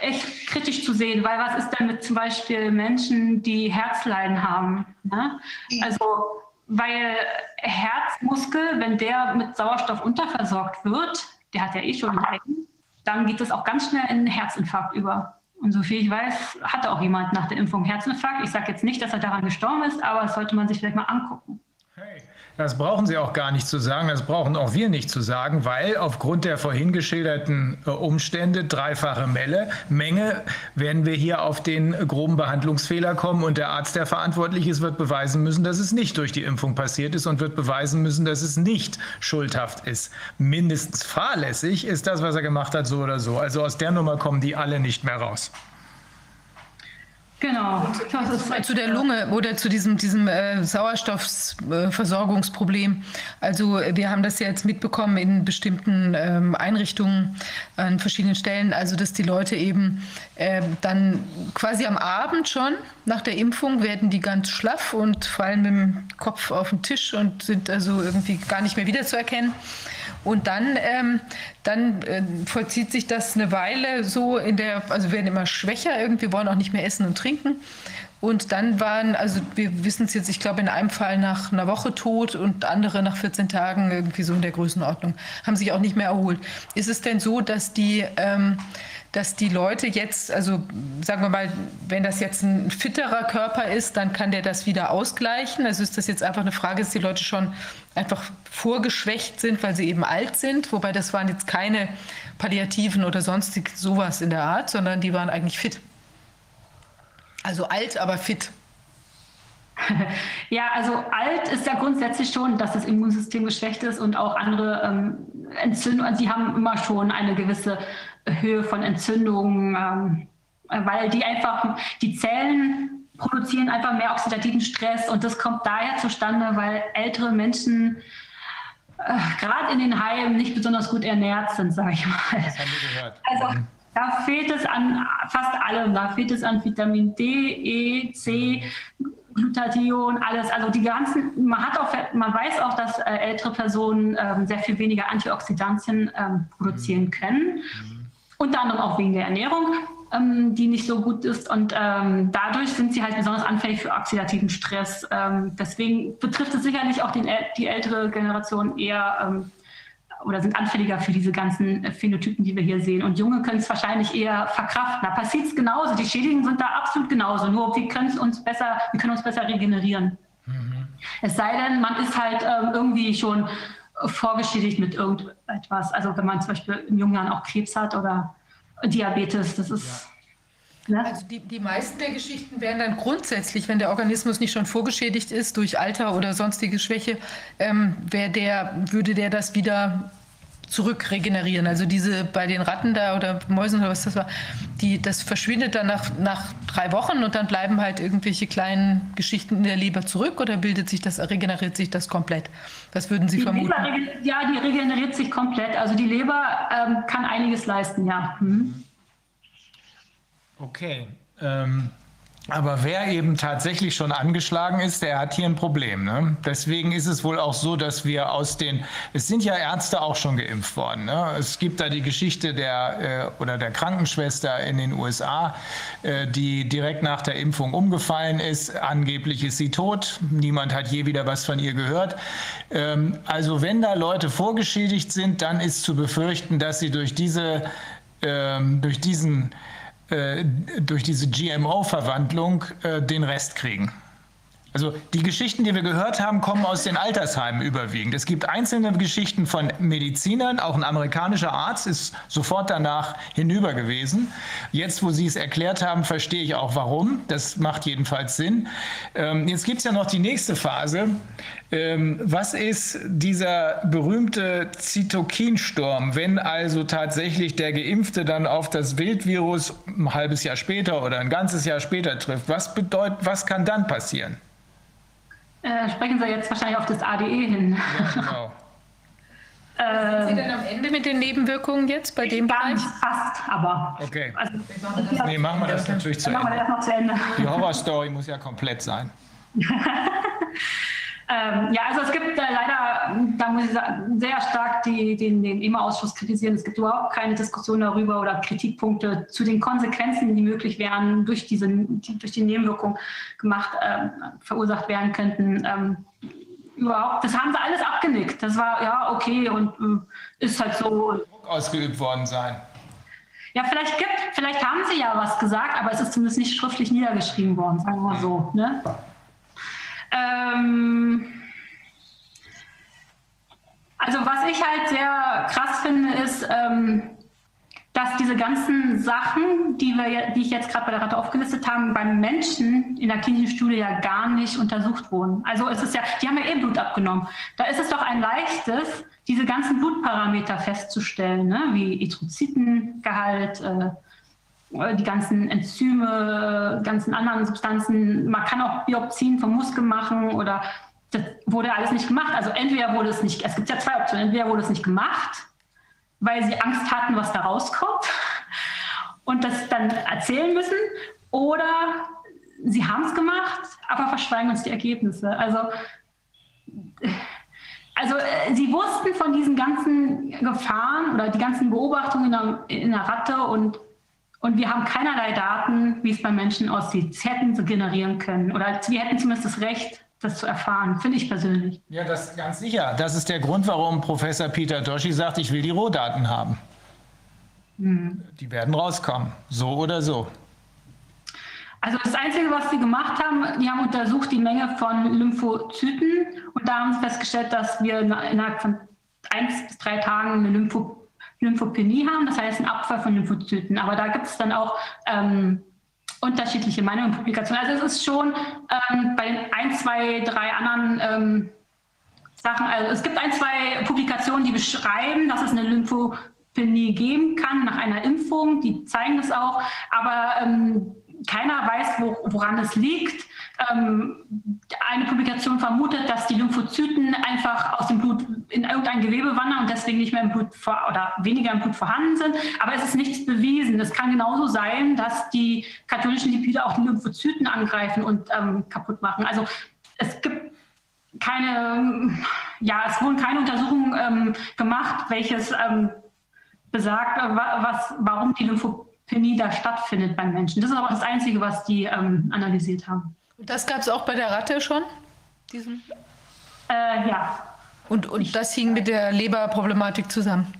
echt kritisch zu sehen, weil was ist denn mit zum Beispiel Menschen, die Herzleiden haben? Ne? Also, weil Herzmuskel, wenn der mit Sauerstoff unterversorgt wird, der hat ja eh schon Leiden, dann geht es auch ganz schnell in einen Herzinfarkt über. Und soviel ich weiß, hatte auch jemand nach der Impfung Herzinfarkt. Ich sage jetzt nicht, dass er daran gestorben ist, aber das sollte man sich vielleicht mal angucken. Hey. Das brauchen Sie auch gar nicht zu sagen, das brauchen auch wir nicht zu sagen, weil aufgrund der vorhin geschilderten äh, Umstände, dreifache Melle, Menge, werden wir hier auf den groben Behandlungsfehler kommen und der Arzt, der verantwortlich ist, wird beweisen müssen, dass es nicht durch die Impfung passiert ist und wird beweisen müssen, dass es nicht schuldhaft ist. Mindestens fahrlässig ist das, was er gemacht hat, so oder so. Also aus der Nummer kommen die alle nicht mehr raus. Genau. zu der Lunge oder zu diesem, diesem äh, Sauerstoffversorgungsproblem. Also wir haben das ja jetzt mitbekommen in bestimmten ähm, Einrichtungen an verschiedenen Stellen, also dass die Leute eben äh, dann quasi am Abend schon nach der Impfung werden die ganz schlaff und fallen mit dem Kopf auf den Tisch und sind also irgendwie gar nicht mehr wiederzuerkennen. Und dann, ähm, dann äh, vollzieht sich das eine Weile so in der, also werden immer schwächer, irgendwie wollen auch nicht mehr essen und trinken. Und dann waren, also wir wissen es jetzt, ich glaube in einem Fall nach einer Woche tot und andere nach 14 Tagen irgendwie so in der Größenordnung, haben sich auch nicht mehr erholt. Ist es denn so, dass die ähm, dass die Leute jetzt, also sagen wir mal, wenn das jetzt ein fitterer Körper ist, dann kann der das wieder ausgleichen. Also ist das jetzt einfach eine Frage, dass die Leute schon einfach vorgeschwächt sind, weil sie eben alt sind. Wobei das waren jetzt keine Palliativen oder sonstig sowas in der Art, sondern die waren eigentlich fit. Also alt, aber fit. [LAUGHS] Ja, also alt ist ja grundsätzlich schon, dass das Immunsystem geschwächt ist und auch andere ähm, Entzündungen. Sie haben immer schon eine gewisse Höhe von Entzündungen, ähm, weil die einfach, die Zellen produzieren einfach mehr oxidativen Stress und das kommt daher zustande, weil ältere Menschen äh, gerade in den Heimen nicht besonders gut ernährt sind, sage ich mal. Das haben wir gehört. Also mhm. da fehlt es an fast allem. Da fehlt es an Vitamin D, E, C, Glutathion, alles. Also die ganzen, man hat auch, man weiß auch, dass äh, ältere Personen ähm, sehr viel weniger Antioxidantien ähm, produzieren können. Mhm. Unter anderem auch wegen der Ernährung, ähm, die nicht so gut ist. Und ähm, dadurch sind sie halt besonders anfällig für oxidativen Stress. Ähm, deswegen betrifft es sicherlich auch den, die ältere Generation eher ähm, oder sind anfälliger für diese ganzen Phänotypen, die wir hier sehen. Und Junge können es wahrscheinlich eher verkraften. Da passiert es genauso. Die Schädigungen sind da absolut genauso. Nur wir können uns besser, wir können uns besser regenerieren. Mhm. Es sei denn, man ist halt ähm, irgendwie schon vorgeschädigt mit irgendetwas. Also wenn man zum Beispiel in jungen Jahren auch Krebs hat oder Diabetes, das ist. Ja. Ne? Also die, die meisten der Geschichten wären dann grundsätzlich, wenn der Organismus nicht schon vorgeschädigt ist durch Alter oder sonstige Schwäche, ähm, der, würde der das wieder zurückregenerieren. Also diese bei den Ratten da oder Mäusen oder was das war, die, das verschwindet dann nach, nach drei Wochen und dann bleiben halt irgendwelche kleinen Geschichten in der Leber zurück oder bildet sich das, regeneriert sich das komplett? Was würden Sie die vermuten? Leber, ja, die regeneriert sich komplett. Also die Leber ähm, kann einiges leisten, ja. Hm. Okay. Ähm aber wer eben tatsächlich schon angeschlagen ist, der hat hier ein Problem. Ne? Deswegen ist es wohl auch so, dass wir aus den, es sind ja Ärzte auch schon geimpft worden. Ne? Es gibt da die Geschichte der äh, oder der Krankenschwester in den USA, äh, die direkt nach der Impfung umgefallen ist. Angeblich ist sie tot. Niemand hat je wieder was von ihr gehört. Ähm, also wenn da Leute vorgeschädigt sind, dann ist zu befürchten, dass sie durch diese, ähm, durch diesen durch diese GMO-Verwandlung äh, den Rest kriegen. Also die Geschichten, die wir gehört haben, kommen aus den Altersheimen überwiegend. Es gibt einzelne Geschichten von Medizinern, auch ein amerikanischer Arzt ist sofort danach hinüber gewesen. Jetzt, wo Sie es erklärt haben, verstehe ich auch warum. Das macht jedenfalls Sinn. Ähm, jetzt gibt es ja noch die nächste Phase. Ähm, was ist dieser berühmte Zytokinsturm, wenn also tatsächlich der Geimpfte dann auf das Wildvirus ein halbes Jahr später oder ein ganzes Jahr später trifft? Was bedeutet, was kann dann passieren? Äh, sprechen Sie jetzt wahrscheinlich auf das ADE hin. Ja, genau. [LAUGHS] Äh, Sind Sie denn am Ende mit den Nebenwirkungen jetzt bei dem Bereich? Fast, aber. Okay. Also, nee, machen wir das natürlich zu Ende. Machen wir das noch zu Ende. Die Horrorstory muss ja komplett sein. [LAUGHS] Ähm, ja, also es gibt äh, leider, da muss ich sagen, sehr stark die, den, den EMA-Ausschuss kritisieren. Es gibt überhaupt keine Diskussion darüber oder Kritikpunkte zu den Konsequenzen, die möglich wären, durch, diese, die, durch die Nebenwirkung gemacht, äh, verursacht werden könnten. Ähm, überhaupt, das haben sie alles abgenickt. Das war ja okay und äh, ist halt so. Ausgeübt worden sein. Ja, vielleicht gibt, vielleicht haben sie ja was gesagt, aber es ist zumindest nicht schriftlich niedergeschrieben worden, sagen wir mal so. Ne? Ähm, also was ich halt sehr krass finde, ist, ähm, dass diese ganzen Sachen, die, wir, die ich jetzt gerade bei der Ratte aufgelistet habe, beim Menschen in der klinischen Studie ja gar nicht untersucht wurden. Also es ist ja, die haben ja eh Blut abgenommen. Da ist es doch ein leichtes, diese ganzen Blutparameter festzustellen, ne? wie Erythrozytengehalt, äh, die ganzen Enzyme, ganzen anderen Substanzen. Man kann auch Biopsien vom Muskel machen oder das wurde alles nicht gemacht. Also entweder wurde es nicht, es gibt ja zwei Optionen, entweder wurde es nicht gemacht, weil sie Angst hatten, was da rauskommt [LAUGHS] und das dann erzählen müssen, oder sie haben es gemacht, aber verschweigen uns die Ergebnisse. Also also äh, sie wussten von diesen ganzen Gefahren oder die ganzen Beobachtungen in der, in der Ratte und und wir haben keinerlei Daten, wie es bei Menschen aussieht. Sie hätten sie generieren können oder wir hätten zumindest das Recht, das zu erfahren, finde ich persönlich. Ja, das ganz sicher. Das ist der Grund, warum Professor Peter Doshi sagt, ich will die Rohdaten haben. Hm. Die werden rauskommen, so oder so. Also das Einzige, was sie gemacht haben, die haben untersucht die Menge von Lymphozyten und da haben sie festgestellt, dass wir innerhalb von eins bis drei Tagen eine Lymphozyten Lymphopenie haben, das heißt ein Abfall von Lymphozyten. Aber da gibt es dann auch ähm, unterschiedliche Meinungen und Publikationen. Also es ist schon ähm, bei den ein, zwei, drei anderen ähm, Sachen, also es gibt ein, zwei Publikationen, die beschreiben, dass es eine Lymphopenie geben kann nach einer Impfung, die zeigen das auch, aber ähm, keiner weiß, wo, woran es liegt. Ähm, eine Publikation vermutet, dass die Lymphozyten einfach aus dem Blut in irgendein Gewebe wandern und deswegen nicht mehr im Blut vor, oder weniger im Blut vorhanden sind. Aber es ist nichts bewiesen. Es kann genauso sein, dass die katholischen Lipide auch die Lymphozyten angreifen und ähm, kaputt machen. Also es gibt keine, ja, es wurden keine Untersuchungen ähm, gemacht, welches ähm, besagt, was, warum die Lymphopenie da stattfindet beim Menschen. Das ist aber das Einzige, was die ähm, analysiert haben. Das gab es auch bei der Ratte schon? Diesen? Äh, ja. Und, und das hing mit der Leberproblematik zusammen?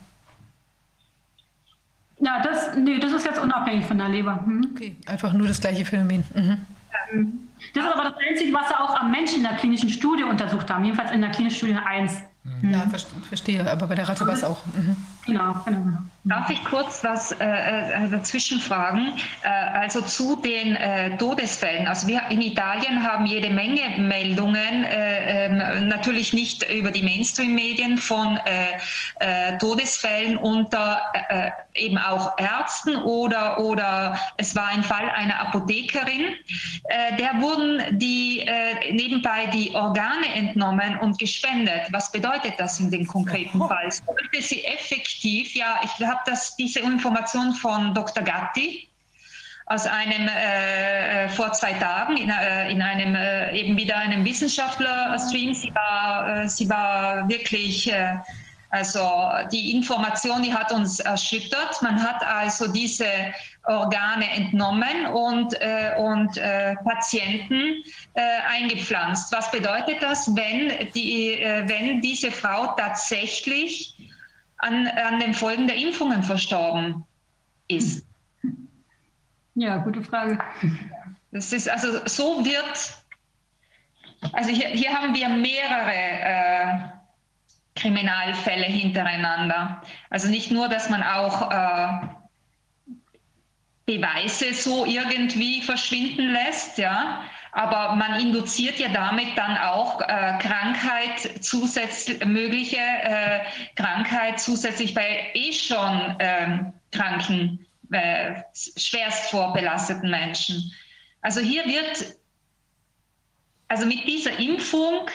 Ja, das, nee, das ist jetzt unabhängig von der Leber. Mhm. Okay, einfach nur das gleiche Phänomen. Mhm. Ähm, das ist aber das Einzige, was sie auch am Menschen in der klinischen Studie untersucht haben, jedenfalls in der klinischen Studie 1. Mhm. Ja, verstehe, aber bei der Ratte war es auch. Mhm. Genau, genau. Darf ich kurz was äh, äh, dazwischen fragen? Äh, also zu den äh, Todesfällen. Also wir in Italien haben jede Menge Meldungen, äh, ähm, natürlich nicht über die Mainstream-Medien von äh, Todesfällen unter eben auch Ärzten oder, oder es war ein Fall einer Apothekerin. der wurden die nebenbei die Organe entnommen und gespendet. Was bedeutet das in dem konkreten Fall? Sollte sie effektiv effektiv, ja, ich habe diese Information von Dr. Gatti aus einem äh, äh, vor zwei Tagen in, äh, in einem äh, eben wieder einem Wissenschaftler-Stream. Sie war, äh, sie war wirklich äh, also die Information, die hat uns erschüttert. Man hat also diese Organe entnommen und, äh, und äh, Patienten äh, eingepflanzt. Was bedeutet das, wenn, die, wenn diese Frau tatsächlich an, an den Folgen der Impfungen verstorben ist? Ja, gute Frage. Das ist also so wird, also hier, hier haben wir mehrere äh, Kriminalfälle hintereinander. Also nicht nur, dass man auch äh, Beweise so irgendwie verschwinden lässt, ja, aber man induziert ja damit dann auch äh, Krankheit zusätzlich, mögliche äh, Krankheit zusätzlich bei eh schon ähm, kranken, äh, schwerst vorbelasteten Menschen. Also hier wird, also mit dieser Impfung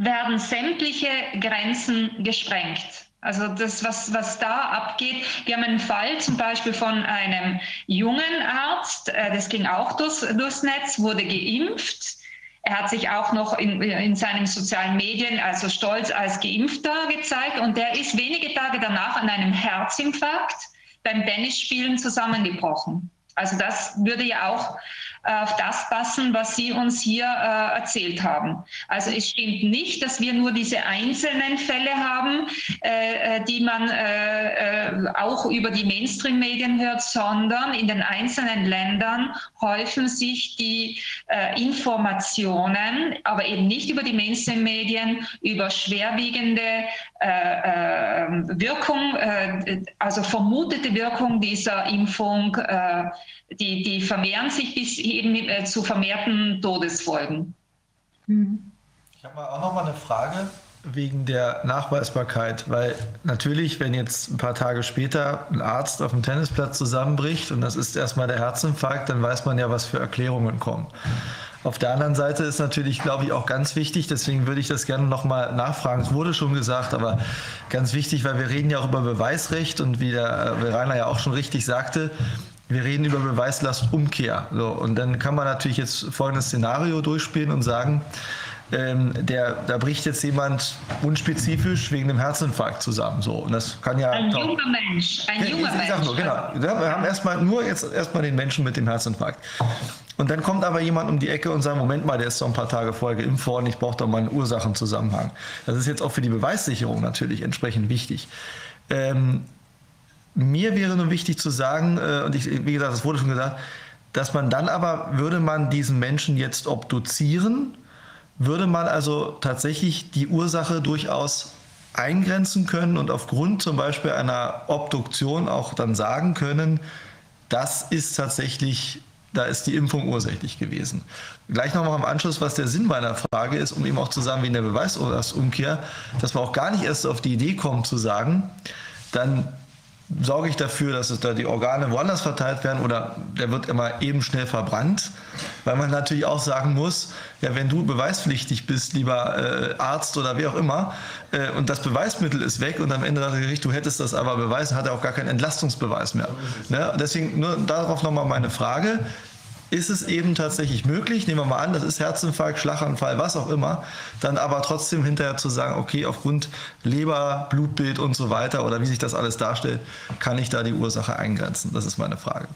werden sämtliche Grenzen gesprengt. Also das, was, was da abgeht, wir haben einen Fall zum Beispiel von einem jungen Arzt, äh, das ging auch durchs, durchs Netz, wurde geimpft. Er hat sich auch noch in, in seinen sozialen Medien also stolz als Geimpfter gezeigt und der ist wenige Tage danach an einem Herzinfarkt beim Tennisspielen zusammengebrochen. Also das würde ja auch auf das passen, was Sie uns hier äh, erzählt haben. Also es stimmt nicht, dass wir nur diese einzelnen Fälle haben, äh, äh die man äh, äh, auch über die Mainstream-Medien hört, sondern in den einzelnen Ländern häufen sich die äh, Informationen, aber eben nicht über die Mainstream-Medien, über schwerwiegende Wirkung, also vermutete Wirkung dieser Impfung, die, die vermehren sich bis eben äh, zu vermehrten Todesfolgen. Mhm. Ich habe auch noch mal eine Frage wegen der Nachweisbarkeit, weil natürlich, wenn jetzt ein paar Tage später ein Arzt auf dem Tennisplatz zusammenbricht und das ist erstmal der Herzinfarkt, dann weiß man ja, was für Erklärungen kommen. Auf der anderen Seite ist natürlich, glaube ich, auch ganz wichtig, deswegen würde ich das gerne nochmal nachfragen. Es wurde schon gesagt, aber ganz wichtig, weil wir reden ja auch über Beweisrecht und wie der Rainer ja auch schon richtig sagte, wir reden über Beweislastumkehr. So, und dann kann man natürlich jetzt folgendes Szenario durchspielen und sagen, ähm, der, da bricht jetzt jemand unspezifisch wegen einem Herzinfarkt zusammen. So, und das kann ja. Ein junger Mensch. Ein junger ich, ich Mensch. Nur, genau. Wir haben erstmal nur jetzt erstmal den Menschen mit dem Herzinfarkt. Und dann kommt aber jemand um die Ecke und sagt, Moment mal, der ist doch ein paar Tage vorher geimpft worden, ich brauche doch mal einen Ursachenzusammenhang. Das ist jetzt auch für die Beweissicherung natürlich entsprechend wichtig. Ähm, mir wäre nur wichtig zu sagen, äh, und ich, wie gesagt, das wurde schon gesagt, dass man dann aber, würde man diesen Menschen jetzt obduzieren, würde man also tatsächlich die Ursache durchaus eingrenzen können und aufgrund zum Beispiel einer Obduktion auch dann sagen können, das ist tatsächlich, da ist die Impfung ursächlich gewesen. Gleich nochmal im Anschluss, was der Sinn meiner Frage ist, um eben auch zu sagen, wie in der Beweisumkehr, dass man auch gar nicht erst auf die Idee kommt zu sagen, dann sorge ich dafür, dass es da die Organe woanders verteilt werden oder der wird immer eben schnell verbrannt, weil man natürlich auch sagen muss, ja, wenn du beweispflichtig bist, lieber äh, Arzt oder wer auch immer, äh, und das Beweismittel ist weg und am Ende sagt das Gericht, du hättest das aber beweisen, hat er auch gar keinen Entlastungsbeweis mehr. Ne? Deswegen nur darauf nochmal meine Frage ist es eben tatsächlich möglich, nehmen wir mal an, das ist Herzinfarkt, Schlaganfall, was auch immer, dann aber trotzdem hinterher zu sagen, okay, aufgrund Leber, Blutbild und so weiter oder wie sich das alles darstellt, kann ich da die Ursache eingrenzen? Das ist meine Frage.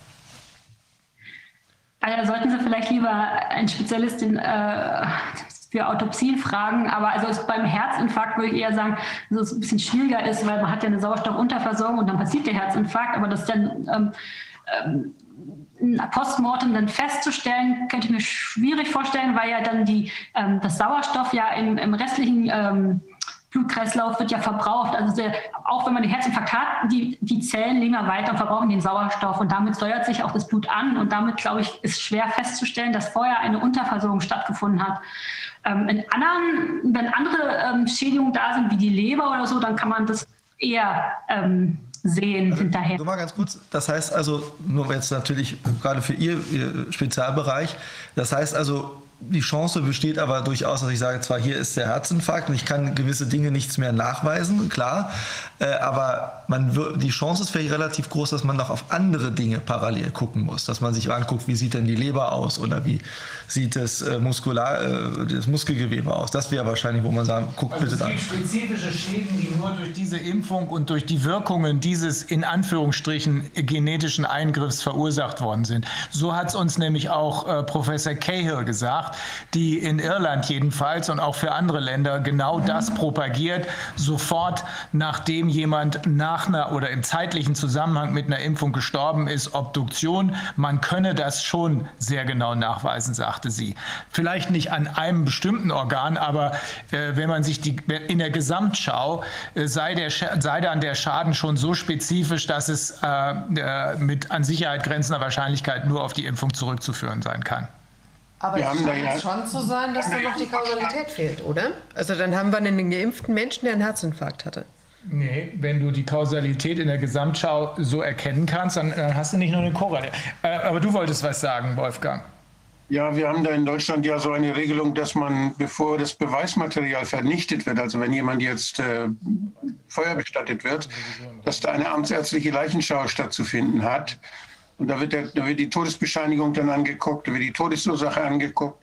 Also sollten Sie vielleicht lieber einen Spezialistin äh, für Autopsien fragen, aber also beim Herzinfarkt würde ich eher sagen, dass es ein bisschen schwieriger ist, weil man hat ja eine Sauerstoffunterversorgung und dann passiert der Herzinfarkt, aber das dann ähm, ähm, Postmortem dann festzustellen, könnte ich mir schwierig vorstellen, weil ja dann die, ähm, das Sauerstoff ja im, im restlichen ähm, Blutkreislauf wird ja verbraucht. Also sehr, auch wenn man den Herzinfarkt hat, die, die Zellen leben ja weiter und verbrauchen den Sauerstoff und damit säuert sich auch das Blut an und damit, glaube ich, ist schwer festzustellen, dass vorher eine Unterversorgung stattgefunden hat. Ähm, in anderen, wenn andere ähm, Schädigungen da sind, wie die Leber oder so, dann kann man das eher ähm, sehen also, hinterher. Nur mal ganz kurz, das heißt also, nur jetzt natürlich gerade für Ihr, Ihr Spezialbereich, das heißt also, die Chance besteht aber durchaus, dass ich sage, zwar hier ist der Herzinfarkt und ich kann gewisse Dinge nichts mehr nachweisen, klar, äh, aber man die Chance ist vielleicht relativ groß, dass man noch auf andere Dinge parallel gucken muss, dass man sich anguckt, wie sieht denn die Leber aus oder wie sieht das, äh, Muskular, äh, das Muskelgewebe aus. Das wäre wahrscheinlich, wo man sagen, guckt also bitte da. Es gibt spezifische Schäden, die nur durch diese Impfung und durch die Wirkungen dieses in Anführungsstrichen genetischen Eingriffs verursacht worden sind. So hat es uns nämlich auch äh, Professor Cahill gesagt, die in Irland jedenfalls und auch für andere Länder genau das propagiert, sofort nachdem jemand nach einer oder im zeitlichen Zusammenhang mit einer Impfung gestorben ist, Obduktion. Man könne das schon sehr genau nachweisen, sagte sie. Vielleicht nicht an einem bestimmten Organ, aber äh, wenn man sich die in der Gesamtschau äh, sei, der, sei dann der Schaden schon so spezifisch, dass es äh, äh, mit an Sicherheit grenzender Wahrscheinlichkeit nur auf die Impfung zurückzuführen sein kann. Aber es scheint ja schon zu sein, dass da noch die Kausalität fehlt, oder? Also dann haben wir einen geimpften Menschen, der einen Herzinfarkt hatte. Nee, wenn du die Kausalität in der Gesamtschau so erkennen kannst, dann, dann hast du nicht nur eine Korrelation. Äh, aber du wolltest was sagen, Wolfgang. Ja, wir haben da in Deutschland ja so eine Regelung, dass man, bevor das Beweismaterial vernichtet wird, also wenn jemand jetzt äh, Feuer bestattet wird, dass da eine amtsärztliche Leichenschau stattzufinden hat. Und da wird, der, da wird die Todesbescheinigung dann angeguckt, da wird die Todesursache angeguckt.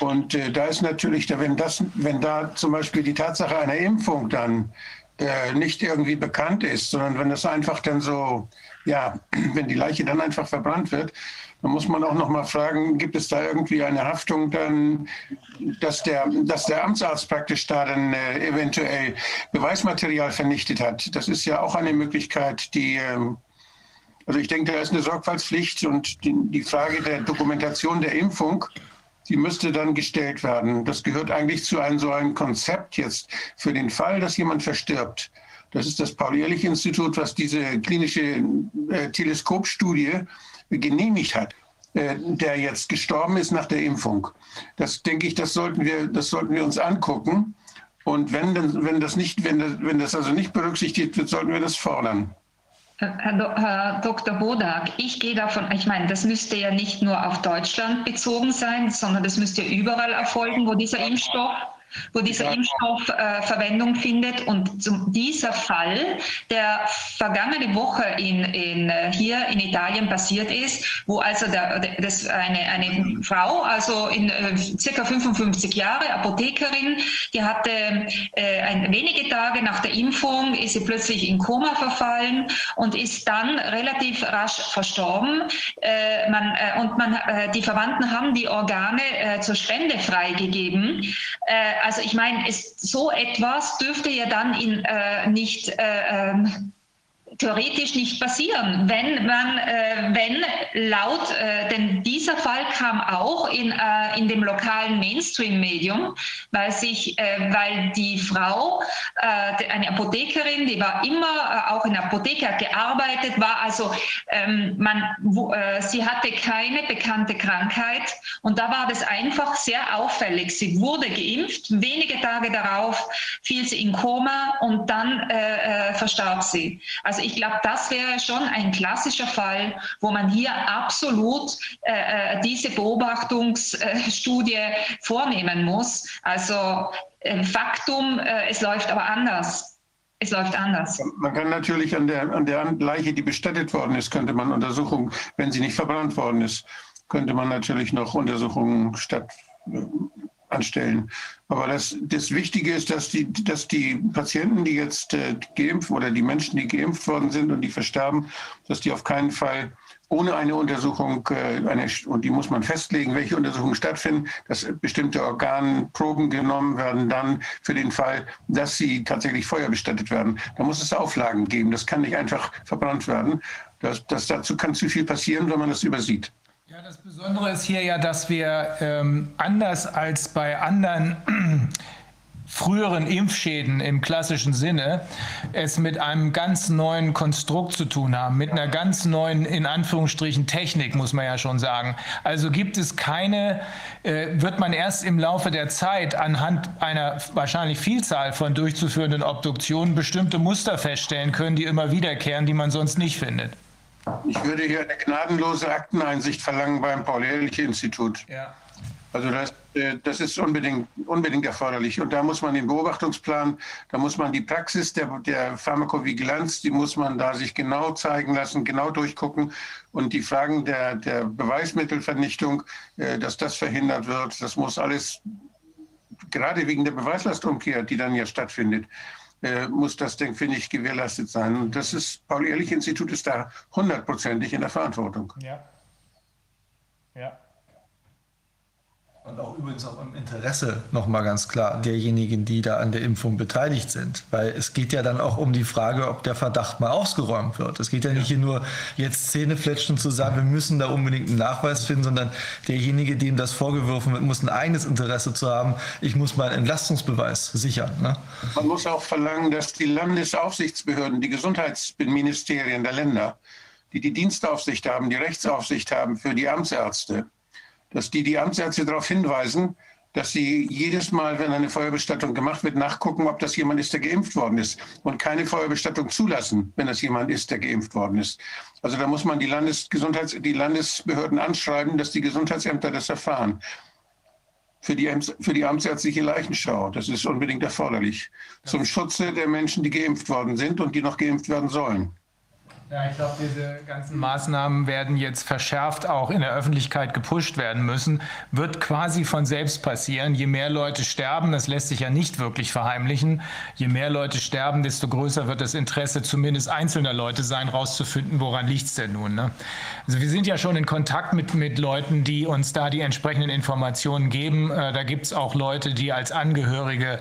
Und äh, da ist natürlich, wenn, das, wenn da zum Beispiel die Tatsache einer Impfung dann äh, nicht irgendwie bekannt ist, sondern wenn das einfach dann so, ja, [CLEARS THROAT] wenn die Leiche dann einfach verbrannt wird, da muss man auch noch mal fragen, gibt es da irgendwie eine Haftung dann, dass der, dass der Amtsarzt praktisch da dann äh, eventuell Beweismaterial vernichtet hat? Das ist ja auch eine Möglichkeit, die, äh, also ich denke, da ist eine Sorgfaltspflicht und die, die Frage der Dokumentation der Impfung, die müsste dann gestellt werden. Das gehört eigentlich zu einem so einem Konzept jetzt für den Fall, dass jemand verstirbt. Das ist das Paul-Ehrlich-Institut, was diese klinische äh, Teleskopstudie genehmigt hat, äh, der jetzt gestorben ist nach der Impfung. Das denke ich, das sollten wir, das sollten wir uns angucken. Und wenn, wenn, das nicht, wenn, das, wenn das also nicht berücksichtigt wird, sollten wir das fordern. Herr, Herr Dr. Bodak, ich gehe davon, ich meine, das müsste ja nicht nur auf Deutschland bezogen sein, sondern das müsste überall erfolgen, wo dieser Impfstoff wo dieser ja. Impfstoff äh, Verwendung findet. Und zum, dieser Fall, der vergangene Woche in, in, äh, hier in Italien passiert ist, wo also der, das eine, eine Frau, also in äh, circa 55 Jahre, Apothekerin, die hatte äh, ein, wenige Tage nach der Impfung, ist sie plötzlich in Koma verfallen und ist dann relativ rasch verstorben. Äh, man, äh, und man, die Verwandten haben die Organe zur Spende freigegeben also ich meine, so etwas dürfte ja dann in, äh, nicht äh, ähm, theoretisch nicht passieren, wenn man, äh, wenn laut, äh, denn dieser Fall kam auch in, äh, in dem lokalen Mainstream-Medium, weil sich, äh, weil die Frau, äh, eine Apothekerin, die war immer äh, auch in der Apotheke, gearbeitet, war also, ähm, man, wo, sie hatte keine bekannte Krankheit und da war das einfach sehr auffällig. Sie wurde geimpft, wenige Tage darauf fiel sie in Koma und dann verstarb sie. Also ich glaube, das wäre schon ein klassischer Fall, wo man hier absolut äh, äh diese Beobachtungsstudie vornehmen muss. Also äh, Faktum, äh, es läuft aber anders. Es läuft anders. Man kann natürlich an der, an der Leiche, die bestattet worden ist, könnte man Untersuchungen, wenn sie nicht verbrannt worden ist, könnte man natürlich noch Untersuchungen statt, anstellen. Aber das, das Wichtige ist, dass die, dass die Patienten, die jetzt äh, geimpft oder die Menschen, die geimpft worden sind und die verstarben, dass die auf keinen Fall ohne eine Untersuchung, äh, eine, und die muss man festlegen, welche Untersuchungen stattfinden, dass bestimmte Organproben genommen werden, dann für den Fall, dass sie tatsächlich feuerbestattet werden. Da muss es Auflagen geben. Das kann nicht einfach verbrannt werden. Das, das, dazu kann zu viel passieren, wenn man das übersieht. Ja, das Besondere ist hier ja, dass wir ähm, anders als bei anderen [CLEARS THROAT] früheren Impfschäden im klassischen Sinne es mit einem ganz neuen Konstrukt zu tun haben, mit einer ganz neuen, in Anführungsstrichen, Technik, muss man ja schon sagen. Also gibt es keine, äh, wird man erst im Laufe der Zeit anhand einer wahrscheinlich Vielzahl von durchzuführenden Obduktionen bestimmte Muster feststellen können, die immer wiederkehren, die man sonst nicht findet. Ich würde hier eine gnadenlose Akteneinsicht verlangen beim Paul-Ehrlich-Institut. Ja. Also das, äh, das ist unbedingt, unbedingt erforderlich. Und da muss man den Beobachtungsplan, da muss man die Praxis der, der Pharmakovigilanz, die muss man da sich genau zeigen lassen, genau durchgucken. Und die Fragen der, der Beweismittelvernichtung, äh, dass das verhindert wird, das muss alles, gerade wegen der Beweislastumkehr, die dann ja stattfindet, äh, muss das, finde ich, gewährleistet sein. Und das ist, Paul-Ehrlich-Institut ist da hundertprozentig in der Verantwortung. Ja. Ja. Und auch übrigens auch im Interesse nochmal ganz klar derjenigen, die da an der Impfung beteiligt sind. Weil es geht ja dann auch um die Frage, ob der Verdacht mal ausgeräumt wird. Es geht ja nicht hier nur jetzt Zähnefletschen zu sagen, wir müssen da unbedingt einen Nachweis finden, sondern derjenige, dem das vorgeworfen wird, muss ein eigenes Interesse zu haben. Ich muss mal einen Entlastungsbeweis sichern. Ne? Man muss auch verlangen, dass die Landesaufsichtsbehörden, die Gesundheitsministerien der Länder, die die Dienstaufsicht haben, die Rechtsaufsicht haben für die Amtsärzte, dass die die Amtsärzte darauf hinweisen, dass sie jedes Mal, wenn eine Feuerbestattung gemacht wird, nachgucken, ob das jemand ist, der geimpft worden ist und keine Feuerbestattung zulassen, wenn das jemand ist, der geimpft worden ist. Also da muss man die, Landesgesundheits die Landesbehörden anschreiben, dass die Gesundheitsämter das erfahren. Für die, für die amtsärztliche Leichenschau. Das ist unbedingt erforderlich. Zum Schutze der Menschen, die geimpft worden sind und die noch geimpft werden sollen. Ja, ich glaube, diese ganzen Maßnahmen werden jetzt verschärft auch in der Öffentlichkeit gepusht werden müssen. Wird quasi von selbst passieren. Je mehr Leute sterben, das lässt sich ja nicht wirklich verheimlichen, je mehr Leute sterben, desto größer wird das Interesse zumindest einzelner Leute sein, rauszufinden, woran liegt es denn nun. Ne? Also wir sind ja schon in Kontakt mit, mit Leuten, die uns da die entsprechenden Informationen geben. Äh, da gibt es auch Leute, die als Angehörige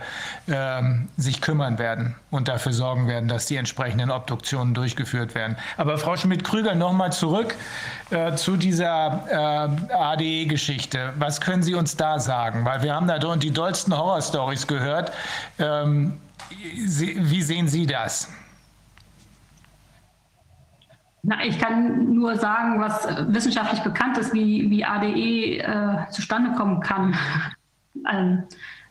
äh, sich kümmern werden und dafür sorgen werden, dass die entsprechenden Obduktionen durchgeführt werden. Aber Frau Schmidt-Krüger, nochmal zurück äh, zu dieser äh, ADE-Geschichte. Was können Sie uns da sagen? Weil wir haben da die dollsten Horror-Stories gehört. Ähm, Sie, wie sehen Sie das? Na, ich kann nur sagen, was wissenschaftlich bekannt ist, wie, wie ADE äh, zustande kommen kann. [LAUGHS] Ähm,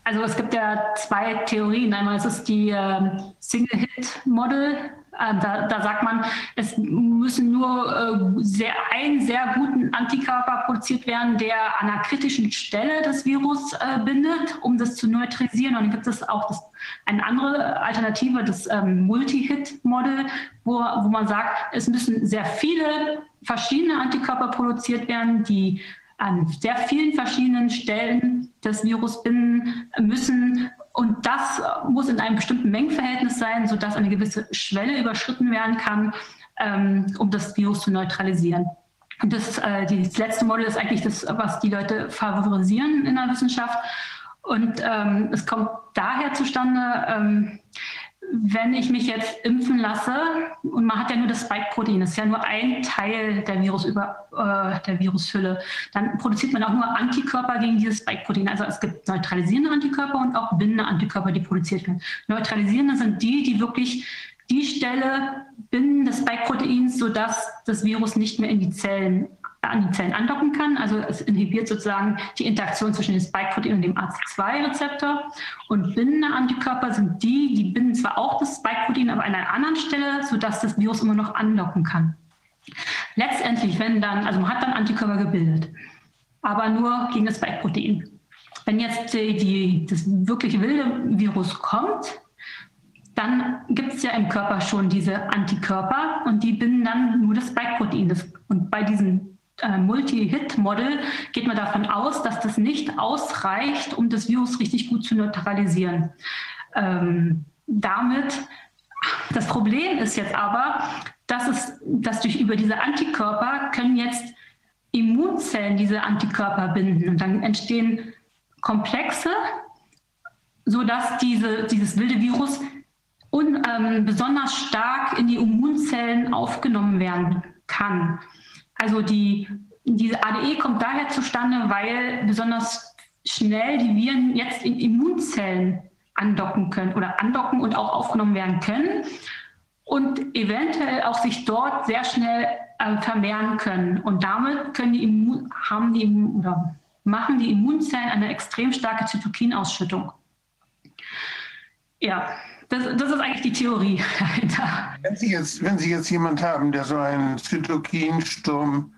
also es gibt ja zwei Theorien. Einmal ist es die äh, Single-Hit-Model da, da, sagt man, es müssen nur äh, sehr, ein sehr guten Antikörper produziert werden, der an einer kritischen Stelle das Virus äh, bindet, um das zu neutralisieren. Und dann gibt es auch das, eine andere Alternative, das ähm, Multi-Hit-Model, wo, wo man sagt, es müssen sehr viele verschiedene Antikörper produziert werden, die an sehr vielen verschiedenen Stellen das Virus binden müssen und das muss in einem bestimmten Mengenverhältnis sein, sodass eine gewisse Schwelle überschritten werden kann, ähm, um das Virus zu neutralisieren. Und das, äh, das letzte Modell ist eigentlich das, was die Leute favorisieren in der Wissenschaft. Und ähm, es kommt daher zustande, ähm, wenn ich mich jetzt impfen lasse, und man hat ja nur das Spike-Protein, das ist ja nur ein Teil der, Virus über, äh, der Virushülle, dann produziert man auch nur Antikörper gegen dieses Spike-Protein. Also es gibt neutralisierende Antikörper und auch bindende Antikörper, die produziert werden. Neutralisierende sind die, die wirklich die Stelle binden des Spike-Proteins, sodass das Virus nicht mehr in die Zellen an die Zellen andocken kann. Also es inhibiert sozusagen die Interaktion zwischen dem Spike-Protein und dem AC2-Rezeptor. Und bindende Antikörper sind die, die binden zwar auch das Spike-Protein, aber an einer anderen Stelle, sodass das Virus immer noch andocken kann. Letztendlich, wenn dann, also man hat dann Antikörper gebildet, aber nur gegen das Spike-Protein. Wenn jetzt die, die, das wirklich wilde Virus kommt, dann gibt es ja im Körper schon diese Antikörper und die binden dann nur das Spike-Protein. Und bei diesen äh, Multi-Hit-Model geht man davon aus, dass das nicht ausreicht, um das Virus richtig gut zu neutralisieren. Ähm, damit, das Problem ist jetzt aber, dass, es, dass durch über diese Antikörper können jetzt Immunzellen diese Antikörper binden und dann entstehen Komplexe, sodass diese, dieses wilde Virus un, ähm, besonders stark in die Immunzellen aufgenommen werden kann. Also die, diese ADE kommt daher zustande, weil besonders schnell die Viren jetzt in Immunzellen andocken können oder andocken und auch aufgenommen werden können und eventuell auch sich dort sehr schnell äh, vermehren können. Und damit können die Immun, haben die oder machen die Immunzellen eine extrem starke Zytokinausschüttung. Ja, das, das, ist eigentlich die Theorie [LAUGHS] dahinter. Wenn Sie jetzt, wenn Sie jetzt jemand haben, der so einen Zytokinsturm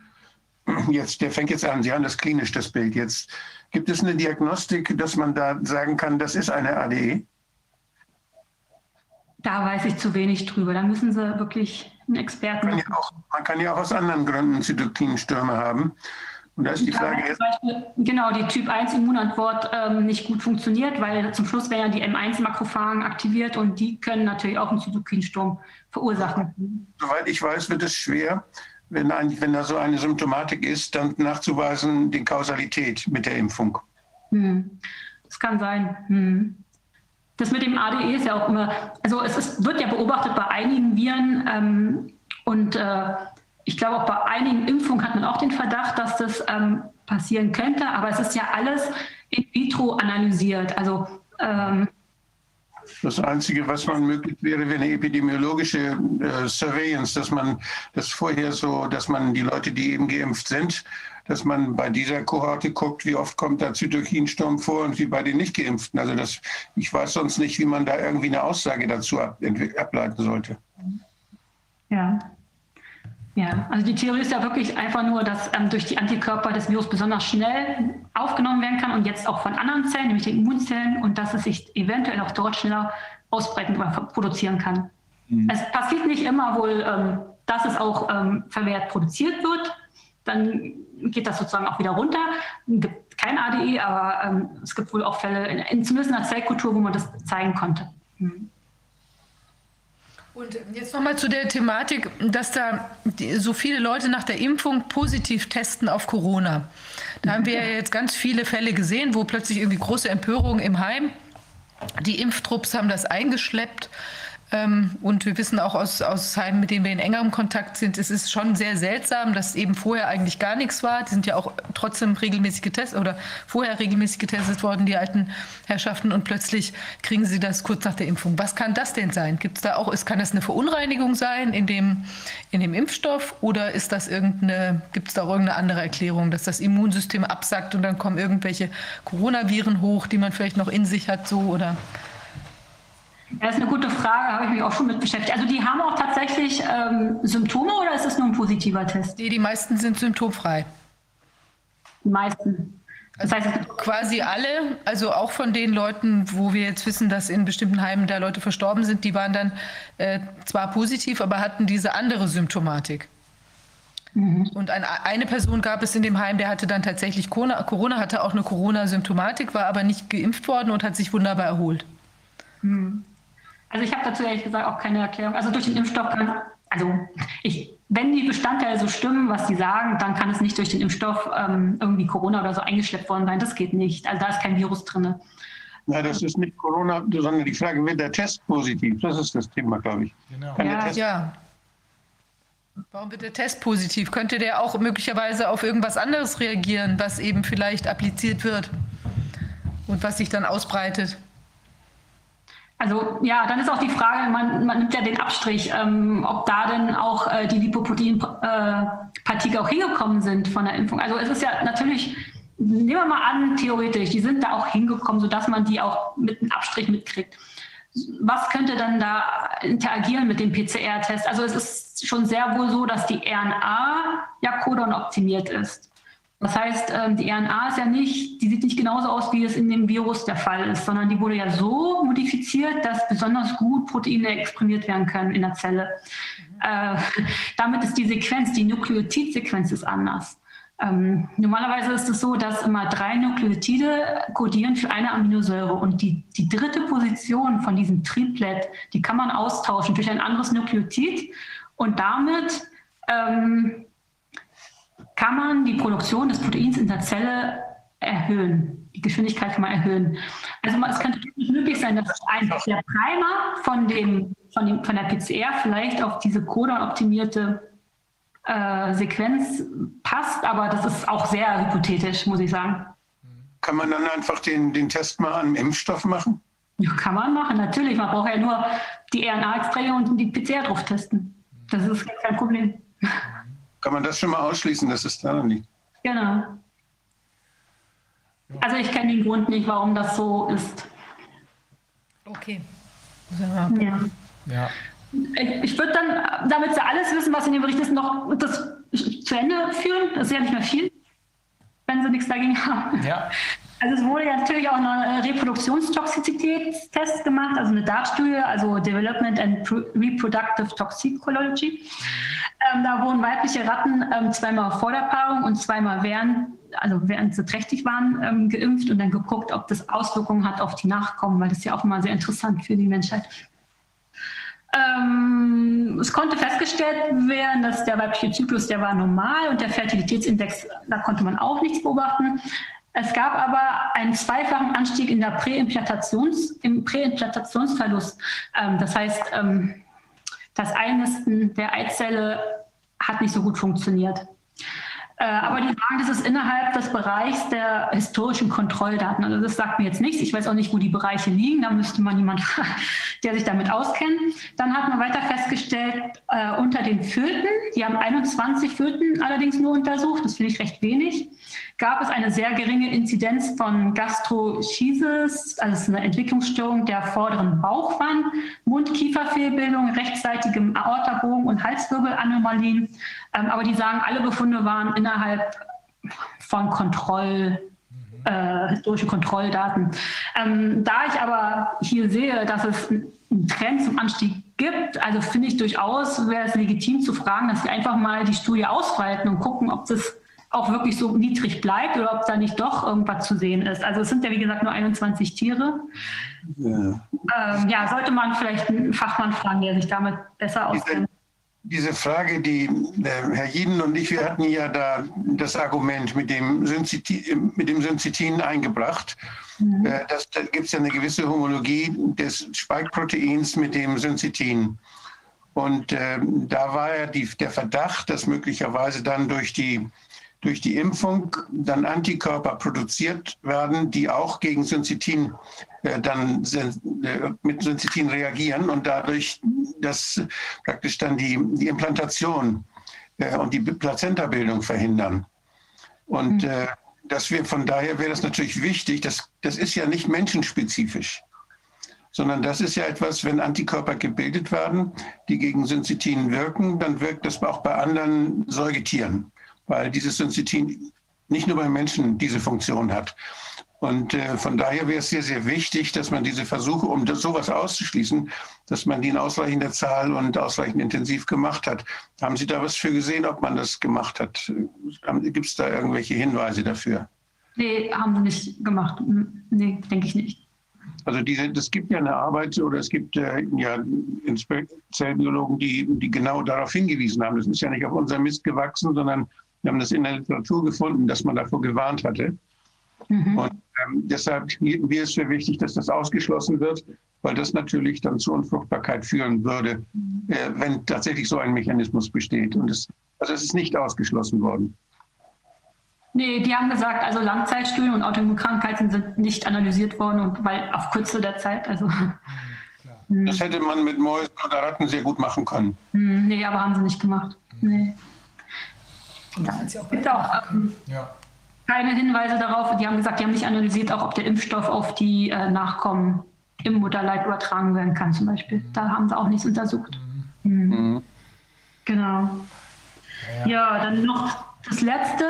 [CLEARS THROAT] jetzt, der fängt jetzt an, Sie haben das klinisch, das Bild jetzt. Gibt es eine Diagnostik, dass man da sagen kann, das ist eine ADE? Da weiß ich zu wenig drüber. Da müssen Sie wirklich einen Experten. Man kann ja auch, man kann ja auch aus anderen Gründen Zytokinstürme haben. Und da ist die Frage jetzt. Beispiel, genau, die Typ 1 Immunantwort ähm, nicht gut funktioniert, weil zum Schluss werden ja die M1-Makrophagen aktiviert und die können natürlich auch einen Zytokinsturm verursachen. Soweit ich weiß, wird es schwer, wenn, ein, wenn da so eine Symptomatik ist, dann nachzuweisen die Kausalität mit der Impfung. Hm. Das kann sein. Hm. Das mit dem ADE ist ja auch immer, also es ist, wird ja beobachtet bei einigen Viren ähm, und äh, ich glaube, auch bei einigen Impfungen hat man auch den Verdacht, dass das ähm, passieren könnte, aber es ist ja alles in vitro analysiert. Also ähm, Das Einzige, was man möglich wäre, wäre eine epidemiologische äh, Surveillance, dass man das vorher so, dass man die Leute, die eben geimpft sind, dass man bei dieser Kohorte guckt, wie oft kommt da Zytokinsturm vor und wie bei den nicht geimpften. Also das, ich weiß sonst nicht, wie man da irgendwie eine Aussage dazu ab, ableiten sollte. Ja. Ja, also die Theorie ist ja wirklich einfach nur, dass ähm, durch die Antikörper das Virus besonders schnell aufgenommen werden kann und jetzt auch von anderen Zellen, nämlich den Immunzellen, und dass es sich eventuell auch dort schneller ausbreiten oder produzieren kann. Mhm. Es passiert nicht immer wohl, ähm, dass es auch ähm, vermehrt produziert wird. Dann geht das sozusagen auch wieder runter. Es gibt kein ADE, aber ähm, es gibt wohl auch Fälle, in, zumindest in der Zellkultur, wo man das zeigen konnte. Mhm. Und jetzt nochmal zu der Thematik, dass da so viele Leute nach der Impfung positiv testen auf Corona. Da haben wir ja jetzt ganz viele Fälle gesehen, wo plötzlich irgendwie große Empörung im Heim. Die Impftrupps haben das eingeschleppt. Ähm, und wir wissen auch aus, aus Heimen, mit denen wir in engerem Kontakt sind, es ist schon sehr seltsam, dass eben vorher eigentlich gar nichts war. Die sind ja auch trotzdem regelmäßig getestet oder vorher regelmäßig getestet worden, die alten Herrschaften, und plötzlich kriegen sie das kurz nach der Impfung. Was kann das denn sein? Gibt es da auch, ist, kann das eine Verunreinigung sein in dem, in dem Impfstoff oder ist das irgendeine, gibt es da auch irgendeine andere Erklärung, dass das Immunsystem absackt und dann kommen irgendwelche Coronaviren hoch, die man vielleicht noch in sich hat, so oder? Das ist eine gute Frage, habe ich mich auch schon mit beschäftigt. Also die haben auch tatsächlich ähm, Symptome oder ist es nur ein positiver Test? Nee, die meisten sind symptomfrei. Die meisten. Das heißt, quasi alle, also auch von den Leuten, wo wir jetzt wissen, dass in bestimmten Heimen da Leute verstorben sind, die waren dann äh, zwar positiv, aber hatten diese andere Symptomatik. Mhm. Und ein, eine Person gab es in dem Heim, der hatte dann tatsächlich Corona, Corona hatte auch eine Corona-Symptomatik, war aber nicht geimpft worden und hat sich wunderbar erholt. Mhm. Also ich habe dazu ehrlich gesagt auch keine Erklärung. Also durch den Impfstoff kann, also ich, wenn die Bestandteile so stimmen, was sie sagen, dann kann es nicht durch den Impfstoff ähm, irgendwie Corona oder so eingeschleppt worden sein. Das geht nicht. Also da ist kein Virus drin. Ja, das ist nicht Corona, sondern die Frage, wird der Test positiv? Das ist das Thema, glaube ich. Genau. Ja, ja. Warum wird der Test positiv? Könnte der auch möglicherweise auf irgendwas anderes reagieren, was eben vielleicht appliziert wird und was sich dann ausbreitet? Also ja, dann ist auch die Frage, man, man nimmt ja den Abstrich, ähm, ob da denn auch äh, die Lipoprotein-Partikel äh, auch hingekommen sind von der Impfung. Also es ist ja natürlich, nehmen wir mal an, theoretisch, die sind da auch hingekommen, sodass man die auch mit einem Abstrich mitkriegt. Was könnte dann da interagieren mit dem PCR-Test? Also es ist schon sehr wohl so, dass die RNA ja Codon optimiert ist. Das heißt, ähm, die RNA ist ja nicht, die sieht nicht genauso aus, wie es in dem Virus der Fall ist, sondern die wurde ja so modifiziert, dass besonders gut Proteine exprimiert werden können in der Zelle. Äh, damit ist die Sequenz, die Nukleotidsequenz ist anders. Ähm, normalerweise ist es so, dass immer drei Nukleotide kodieren für eine Aminosäure und die, die dritte Position von diesem Triplet, die kann man austauschen durch ein anderes Nukleotid und damit ähm, kann man die Produktion des Proteins in der Zelle erhöhen. Die Geschwindigkeit kann man erhöhen. Also es könnte möglich sein, dass einfach der Primer von, dem, von, dem, von der PCR vielleicht auf diese Codon-optimierte äh, Sequenz passt, aber das ist auch sehr hypothetisch, muss ich sagen. Kann man dann einfach den, den Test mal an Impfstoff machen? Ja, kann man machen, natürlich. Man braucht ja nur die RNA-Exträge und die PCR drauf testen. Das ist kein Problem. [LAUGHS] Kann man das schon mal ausschließen, dass es daran liegt? Genau. Also ich kenne den Grund nicht, warum das so ist. Okay. Ja. ja. Ich, ich würde dann, damit Sie alles wissen, was in dem Bericht ist, noch das zu Ende führen. Das ist ja nicht mehr viel, wenn Sie nichts dagegen haben. Ja. [LAUGHS] Also es wurde natürlich auch ein Reproduktionstoxizitätstest gemacht, also eine DART-Studie, also Development and Reproductive Toxicology. Ähm, da wurden weibliche Ratten ähm, zweimal vor der Paarung und zweimal während, also während sie trächtig waren, ähm, geimpft und dann geguckt, ob das Auswirkungen hat auf die Nachkommen, weil das ist ja auch immer sehr interessant für die Menschheit. Ähm, es konnte festgestellt werden, dass der weibliche Zyklus, der war normal und der Fertilitätsindex, da konnte man auch nichts beobachten. Es gab aber einen zweifachen Anstieg in der Präimplants, im Präimplantationsverlust. Ähm, das heißt, ähm, das Einnisten der Eizelle hat nicht so gut funktioniert. Äh, aber die sagen, das ist innerhalb des Bereichs der historischen Kontrolldaten. Also das sagt mir jetzt nichts. Ich weiß auch nicht, wo die Bereiche liegen. Da müsste man jemand fragen, [LAUGHS] der sich damit auskennt. Dann hat man weiter festgestellt, äh, unter den Föten, die haben 21 Föten allerdings nur untersucht, das finde ich recht wenig, gab es eine sehr geringe Inzidenz von Gastroschisis, also eine Entwicklungsstörung der vorderen Bauchwand, Mund-Kiefer-Fehlbildung, rechtsseitigem Aortabogen und Halswirbelanomalien. Ähm, aber die sagen, alle Befunde waren innerhalb von Kontroll, äh, historische Kontrolldaten. Ähm, da ich aber hier sehe, dass es einen Trend zum Anstieg gibt, also finde ich durchaus, wäre es legitim zu fragen, dass sie einfach mal die Studie ausweiten und gucken, ob das auch wirklich so niedrig bleibt oder ob da nicht doch irgendwas zu sehen ist. Also es sind ja wie gesagt nur 21 Tiere. Ja, ähm, ja sollte man vielleicht einen Fachmann fragen, der sich damit besser auskennt. Diese Frage, die äh, Herr Jeden und ich, wir hatten ja da das Argument mit dem, Synzitin, mit dem Synzitin eingebracht. Mhm. Äh, das, da gibt es ja eine gewisse Homologie des Spike-Proteins mit dem Synzitin. Und äh, da war ja die, der Verdacht, dass möglicherweise dann durch die durch die Impfung dann Antikörper produziert werden, die auch gegen Syncytin äh, dann äh, mit Syncytin reagieren und dadurch das praktisch dann die, die Implantation äh, und die Plazentabildung verhindern. Und mhm. äh, dass wir von daher wäre das natürlich wichtig, das, das ist ja nicht menschenspezifisch sondern das ist ja etwas, wenn Antikörper gebildet werden, die gegen Syncytin wirken, dann wirkt das auch bei anderen Säugetieren weil dieses Syncytin nicht nur beim Menschen diese Funktion hat. Und äh, von daher wäre es sehr, sehr wichtig, dass man diese Versuche, um das, sowas auszuschließen, dass man die in ausreichender Zahl und ausreichend intensiv gemacht hat. Haben Sie da was für gesehen, ob man das gemacht hat? Gibt es da irgendwelche Hinweise dafür? Nee, haben sie nicht gemacht. Nee, denke ich nicht. Also diese, es gibt ja eine Arbeit oder es gibt äh, ja Zellbiologen, die, die genau darauf hingewiesen haben. Das ist ja nicht auf unser Mist gewachsen, sondern wir haben das in der Literatur gefunden, dass man davor gewarnt hatte. Mhm. Und ähm, deshalb mir ist es wichtig, dass das ausgeschlossen wird, weil das natürlich dann zur Unfruchtbarkeit führen würde, äh, wenn tatsächlich so ein Mechanismus besteht. Und es, also es ist nicht ausgeschlossen worden. Nee, die haben gesagt, also Langzeitstudien und Autoimmunkrankheiten sind nicht analysiert worden, und weil auf Kürze der Zeit. Also, das hätte man mit Mäusen oder Ratten sehr gut machen können. Hm, nee, aber haben sie nicht gemacht. Nee. Ja, es gibt auch ähm, ja. keine Hinweise darauf. Die haben gesagt, die haben nicht analysiert, auch ob der Impfstoff auf die äh, Nachkommen im Mutterleib übertragen werden kann, zum Beispiel. Da haben sie auch nichts untersucht. Mhm. Mhm. Genau. Ja, ja, dann noch das Letzte.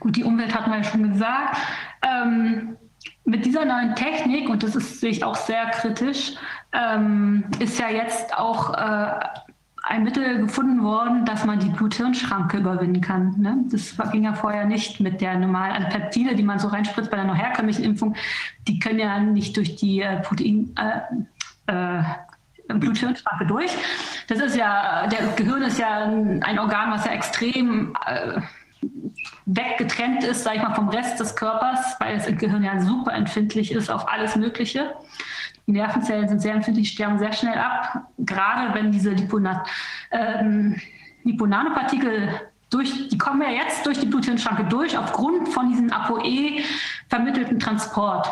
Gut, die Umwelt hatten wir ja schon gesagt. Ähm, mit dieser neuen Technik, und das ist, sehe ich auch sehr kritisch, ähm, ist ja jetzt auch äh, ein Mittel gefunden worden, dass man die Blut-Hirn-Schranke überwinden kann. Ne? Das ging ja vorher nicht mit der normalen also Peptide, die man so reinspritzt bei einer noch herkömmlichen Impfung. Die können ja nicht durch die äh, Protein, äh, äh, Blut-Hirn-Schranke durch. Das ist ja, der Gehirn ist ja ein Organ, was ja extrem äh, weggetrennt ist, sage ich mal, vom Rest des Körpers, weil das Gehirn ja super empfindlich ist auf alles Mögliche. Die Nervenzellen sind sehr empfindlich, sterben sehr schnell ab, gerade wenn diese ähm, Liponanopartikel durch, die kommen ja jetzt durch die Bluthirnschranke durch, aufgrund von diesem ApoE vermittelten Transport.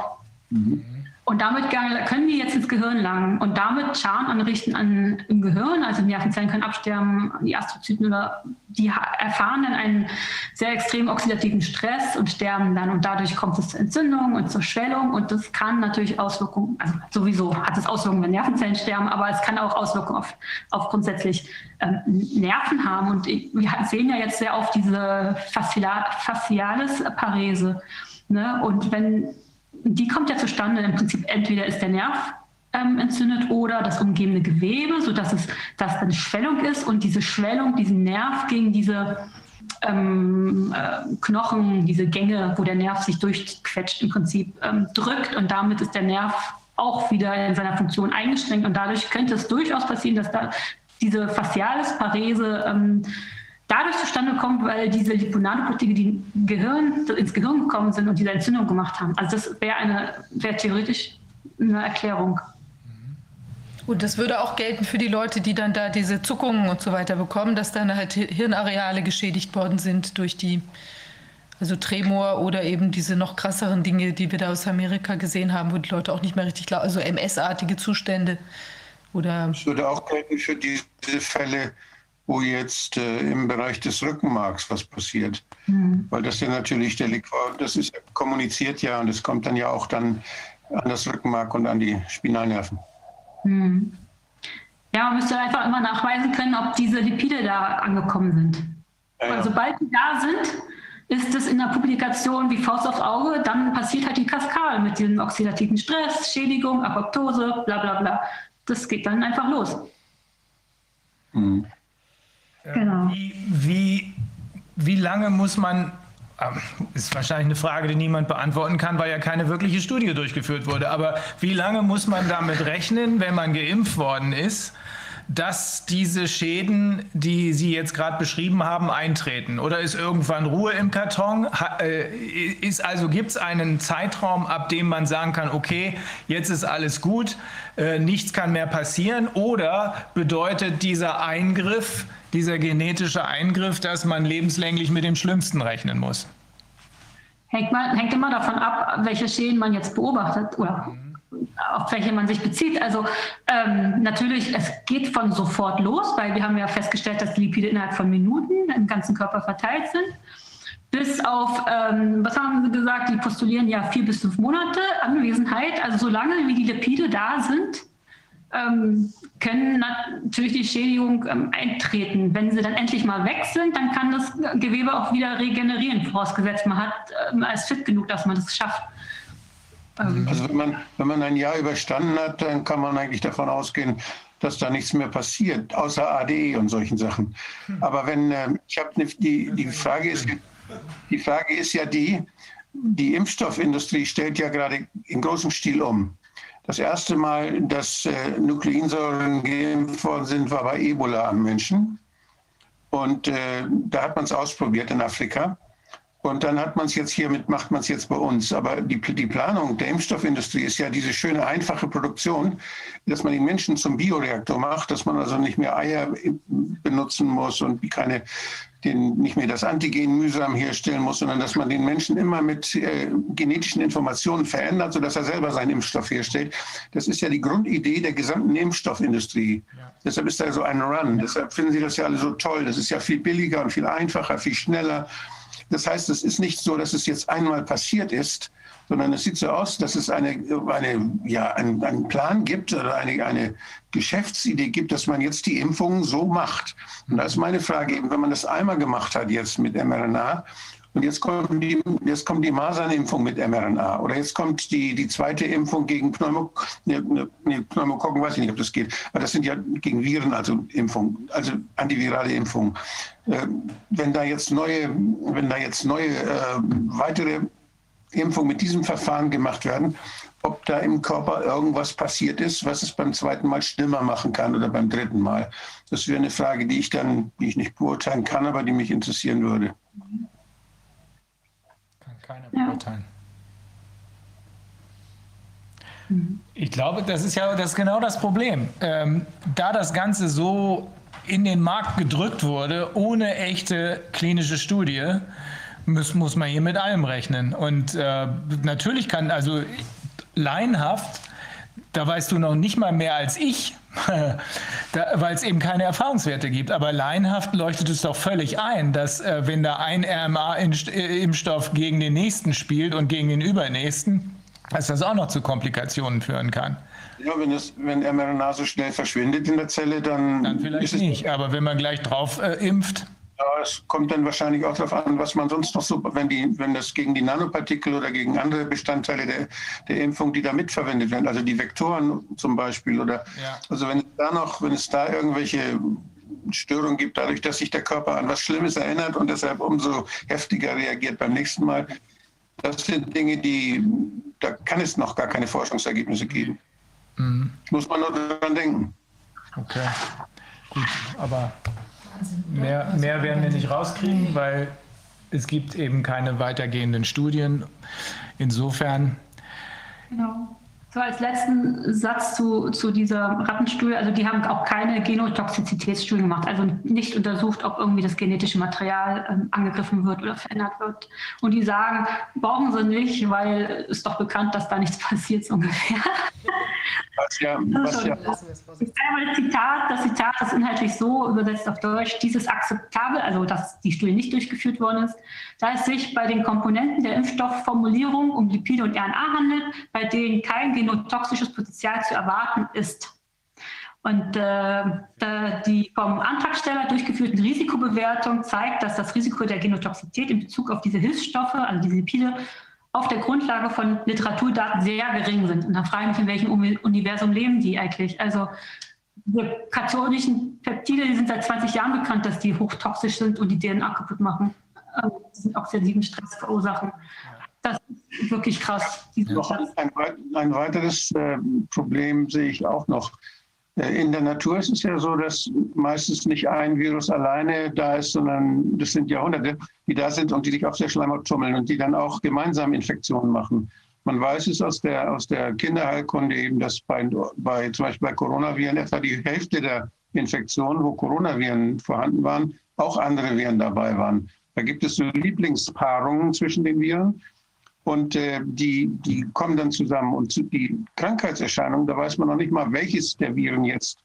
Mhm. Und damit können die jetzt ins Gehirn langen und damit Schaden anrichten an, im Gehirn. Also Nervenzellen können absterben, die Astrozyten oder die erfahren dann einen sehr extremen oxidativen Stress und sterben dann. Und dadurch kommt es zur Entzündung und zur Schwellung. Und das kann natürlich Auswirkungen, also sowieso hat es Auswirkungen, wenn Nervenzellen sterben, aber es kann auch Auswirkungen auf, auf grundsätzlich ähm, Nerven haben. Und wir sehen ja jetzt sehr oft diese Fascialis Parese. Ne? Und wenn die kommt ja zustande. Im Prinzip, entweder ist der Nerv ähm, entzündet oder das umgebende Gewebe, sodass es dass eine Schwellung ist. Und diese Schwellung, diesen Nerv gegen diese ähm, äh, Knochen, diese Gänge, wo der Nerv sich durchquetscht, im Prinzip ähm, drückt. Und damit ist der Nerv auch wieder in seiner Funktion eingeschränkt. Und dadurch könnte es durchaus passieren, dass da diese Facialis Parese ähm, dadurch zustande kommt, weil diese Liponanoproteine, die Gehirn, ins Gehirn gekommen sind und diese Entzündung gemacht haben. Also das wäre eine wäre theoretisch eine Erklärung. Und das würde auch gelten für die Leute, die dann da diese Zuckungen und so weiter bekommen, dass dann halt Hirnareale geschädigt worden sind durch die, also Tremor oder eben diese noch krasseren Dinge, die wir da aus Amerika gesehen haben, wo die Leute auch nicht mehr richtig glauben, also MS-artige Zustände oder. Das würde auch gelten für diese Fälle, wo jetzt äh, im Bereich des Rückenmarks was passiert. Mhm. Weil das ja natürlich der Liquor, das ist kommuniziert ja und es kommt dann ja auch dann an das Rückenmark und an die Spinalnerven. Mhm. Ja, man müsste einfach immer nachweisen können, ob diese Lipide da angekommen sind. Ja, ja. sobald die da sind, ist es in der Publikation wie Faust aufs Auge, dann passiert halt die Kaskade mit diesem oxidativen Stress, Schädigung, Apoptose, bla bla bla. Das geht dann einfach los. Mhm. Genau. Wie, wie, wie lange muss man ähm, ist wahrscheinlich eine Frage, die niemand beantworten kann, weil ja keine wirkliche Studie durchgeführt wurde. Aber wie lange muss man damit rechnen, wenn man geimpft worden ist, dass diese Schäden, die Sie jetzt gerade beschrieben haben, eintreten? Oder ist irgendwann Ruhe im Karton? Äh, ist also gibt es einen Zeitraum, ab dem man sagen kann, okay, jetzt ist alles gut, äh, nichts kann mehr passieren? Oder bedeutet dieser Eingriff, dieser genetische Eingriff, dass man lebenslänglich mit dem Schlimmsten rechnen muss? Hängt, mal, hängt immer davon ab, welche Schäden man jetzt beobachtet oder auf welche man sich bezieht. Also ähm, natürlich, es geht von sofort los, weil wir haben ja festgestellt, dass die Lipide innerhalb von Minuten im ganzen Körper verteilt sind. Bis auf, ähm, was haben Sie gesagt, die postulieren ja vier bis fünf Monate Anwesenheit. Also solange wie die Lipide da sind, ähm, können natürlich die Schädigung ähm, eintreten. Wenn sie dann endlich mal weg sind, dann kann das Gewebe auch wieder regenerieren, vorausgesetzt man hat, ähm, ist fit genug, dass man das schafft. Ähm, also wenn man, wenn man ein Jahr überstanden hat, dann kann man eigentlich davon ausgehen, dass da nichts mehr passiert, außer ADE und solchen Sachen. Aber wenn, äh, ich habe ne, die, die Frage ist, die Frage ist ja die, die Impfstoffindustrie stellt ja gerade in großem Stil um. Das erste Mal, dass äh, Nukleinsäuren geimpft worden sind, war bei Ebola am Menschen. Und äh, da hat man es ausprobiert in Afrika. Und dann hat man es jetzt hiermit, macht man es jetzt bei uns. Aber die, die Planung der Impfstoffindustrie ist ja diese schöne, einfache Produktion, dass man die Menschen zum Bioreaktor macht, dass man also nicht mehr Eier benutzen muss und keine, den, nicht mehr das Antigen mühsam herstellen muss, sondern dass man den Menschen immer mit äh, genetischen Informationen verändert, sodass er selber seinen Impfstoff herstellt. Das ist ja die Grundidee der gesamten Impfstoffindustrie. Ja. Deshalb ist da so ein Run. Deshalb finden Sie das ja alle so toll. Das ist ja viel billiger und viel einfacher, viel schneller. Das heißt, es ist nicht so, dass es jetzt einmal passiert ist, sondern es sieht so aus, dass es eine, eine, ja, einen, einen Plan gibt oder eine, eine Geschäftsidee gibt, dass man jetzt die Impfungen so macht. Und da ist meine Frage eben, wenn man das einmal gemacht hat jetzt mit mRNA und jetzt kommt die, jetzt kommt die Masernimpfung mit mRNA oder jetzt kommt die, die zweite Impfung gegen Pneumo, ne, ne, Pneumokokken, weiß ich nicht, ob das geht, aber das sind ja gegen Viren, also Impfung, also antivirale Impfung. Äh, wenn da jetzt neue, wenn da jetzt neue äh, weitere Impfungen mit diesem Verfahren gemacht werden, ob da im Körper irgendwas passiert ist, was es beim zweiten Mal schlimmer machen kann oder beim dritten Mal. Das wäre eine Frage, die ich dann, die ich nicht beurteilen kann, aber die mich interessieren würde keiner beurteilen. Ja. Ich glaube, das ist ja das ist genau das Problem. Ähm, da das Ganze so in den Markt gedrückt wurde, ohne echte klinische Studie, muss, muss man hier mit allem rechnen. Und äh, natürlich kann, also laienhaft, da weißt du noch nicht mal mehr als ich, [LAUGHS] weil es eben keine Erfahrungswerte gibt. Aber laienhaft leuchtet es doch völlig ein, dass äh, wenn da ein RMA-Impfstoff gegen den nächsten spielt und gegen den übernächsten, dass das auch noch zu Komplikationen führen kann. Ja, wenn, es, wenn mRNA so schnell verschwindet in der Zelle, dann. Dann vielleicht nicht, aber wenn man gleich drauf äh, impft. Ja, es kommt dann wahrscheinlich auch darauf an, was man sonst noch so, wenn, die, wenn das gegen die Nanopartikel oder gegen andere Bestandteile der, der Impfung, die da mitverwendet werden, also die Vektoren zum Beispiel, oder ja. also wenn es da noch, wenn es da irgendwelche Störungen gibt, dadurch, dass sich der Körper an was Schlimmes erinnert und deshalb umso heftiger reagiert beim nächsten Mal. Das sind Dinge, die, da kann es noch gar keine Forschungsergebnisse geben. Mhm. Muss man nur daran denken. Okay, gut, aber Mehr, mehr werden wir nicht rauskriegen, weil es gibt eben keine weitergehenden Studien. Insofern. Genau. So als letzten Satz zu, zu dieser Rattenstudie. Also die haben auch keine Genotoxizitätsstudie gemacht, also nicht untersucht, ob irgendwie das genetische Material ähm, angegriffen wird oder verändert wird. Und die sagen, brauchen sie nicht, weil es doch bekannt, dass da nichts [LAUGHS] passiert, so ungefähr. Was ja, was ja. Also, ich sage mal das Zitat, das Zitat ist inhaltlich so übersetzt auf Deutsch, dieses akzeptabel, also dass die Studie nicht durchgeführt worden ist, da es sich bei den Komponenten der Impfstoffformulierung um Lipide und RNA handelt, bei denen kein genotoxisches Potenzial zu erwarten ist. Und äh, die vom Antragsteller durchgeführten Risikobewertung zeigt, dass das Risiko der Genotoxität in Bezug auf diese Hilfsstoffe, also diese Lipide, auf der Grundlage von Literaturdaten sehr gering sind. Und da frage ich mich, in welchem Universum leben die eigentlich? Also die katholiken Peptide, die sind seit 20 Jahren bekannt, dass die hochtoxisch sind und die DNA kaputt machen. Also, die sind oxidativen Stress verursachen. Das ist wirklich krass. Ein, ein, weiteres äh, Problem sehe ich auch noch. Äh, in der Natur ist es ja so, dass meistens nicht ein Virus alleine da ist, sondern das sind Jahrhunderte, die da sind und die sich auf der Schleimhaut tummeln und die dann auch gemeinsam Infektionen machen. Man weiß es aus der, aus der Kinderheilkunde eben, dass bei, bei zum Beispiel bei Coronaviren etwa die Hälfte der Infektionen, wo Coronaviren vorhanden waren, auch andere Viren dabei waren. Da gibt es so Lieblingspaarungen zwischen den Viren und äh, die, die kommen dann zusammen. Und die Krankheitserscheinungen, da weiß man noch nicht mal, welches der Viren jetzt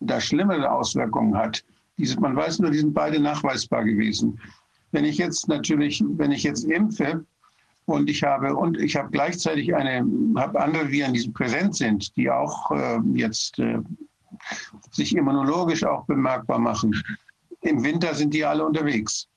da schlimmere Auswirkungen hat. Diese, man weiß nur, die sind beide nachweisbar gewesen. Wenn ich jetzt natürlich, wenn ich jetzt impfe und ich habe und ich habe gleichzeitig eine, habe andere Viren, die präsent sind, die auch äh, jetzt äh, sich immunologisch auch bemerkbar machen. Im Winter sind die alle unterwegs.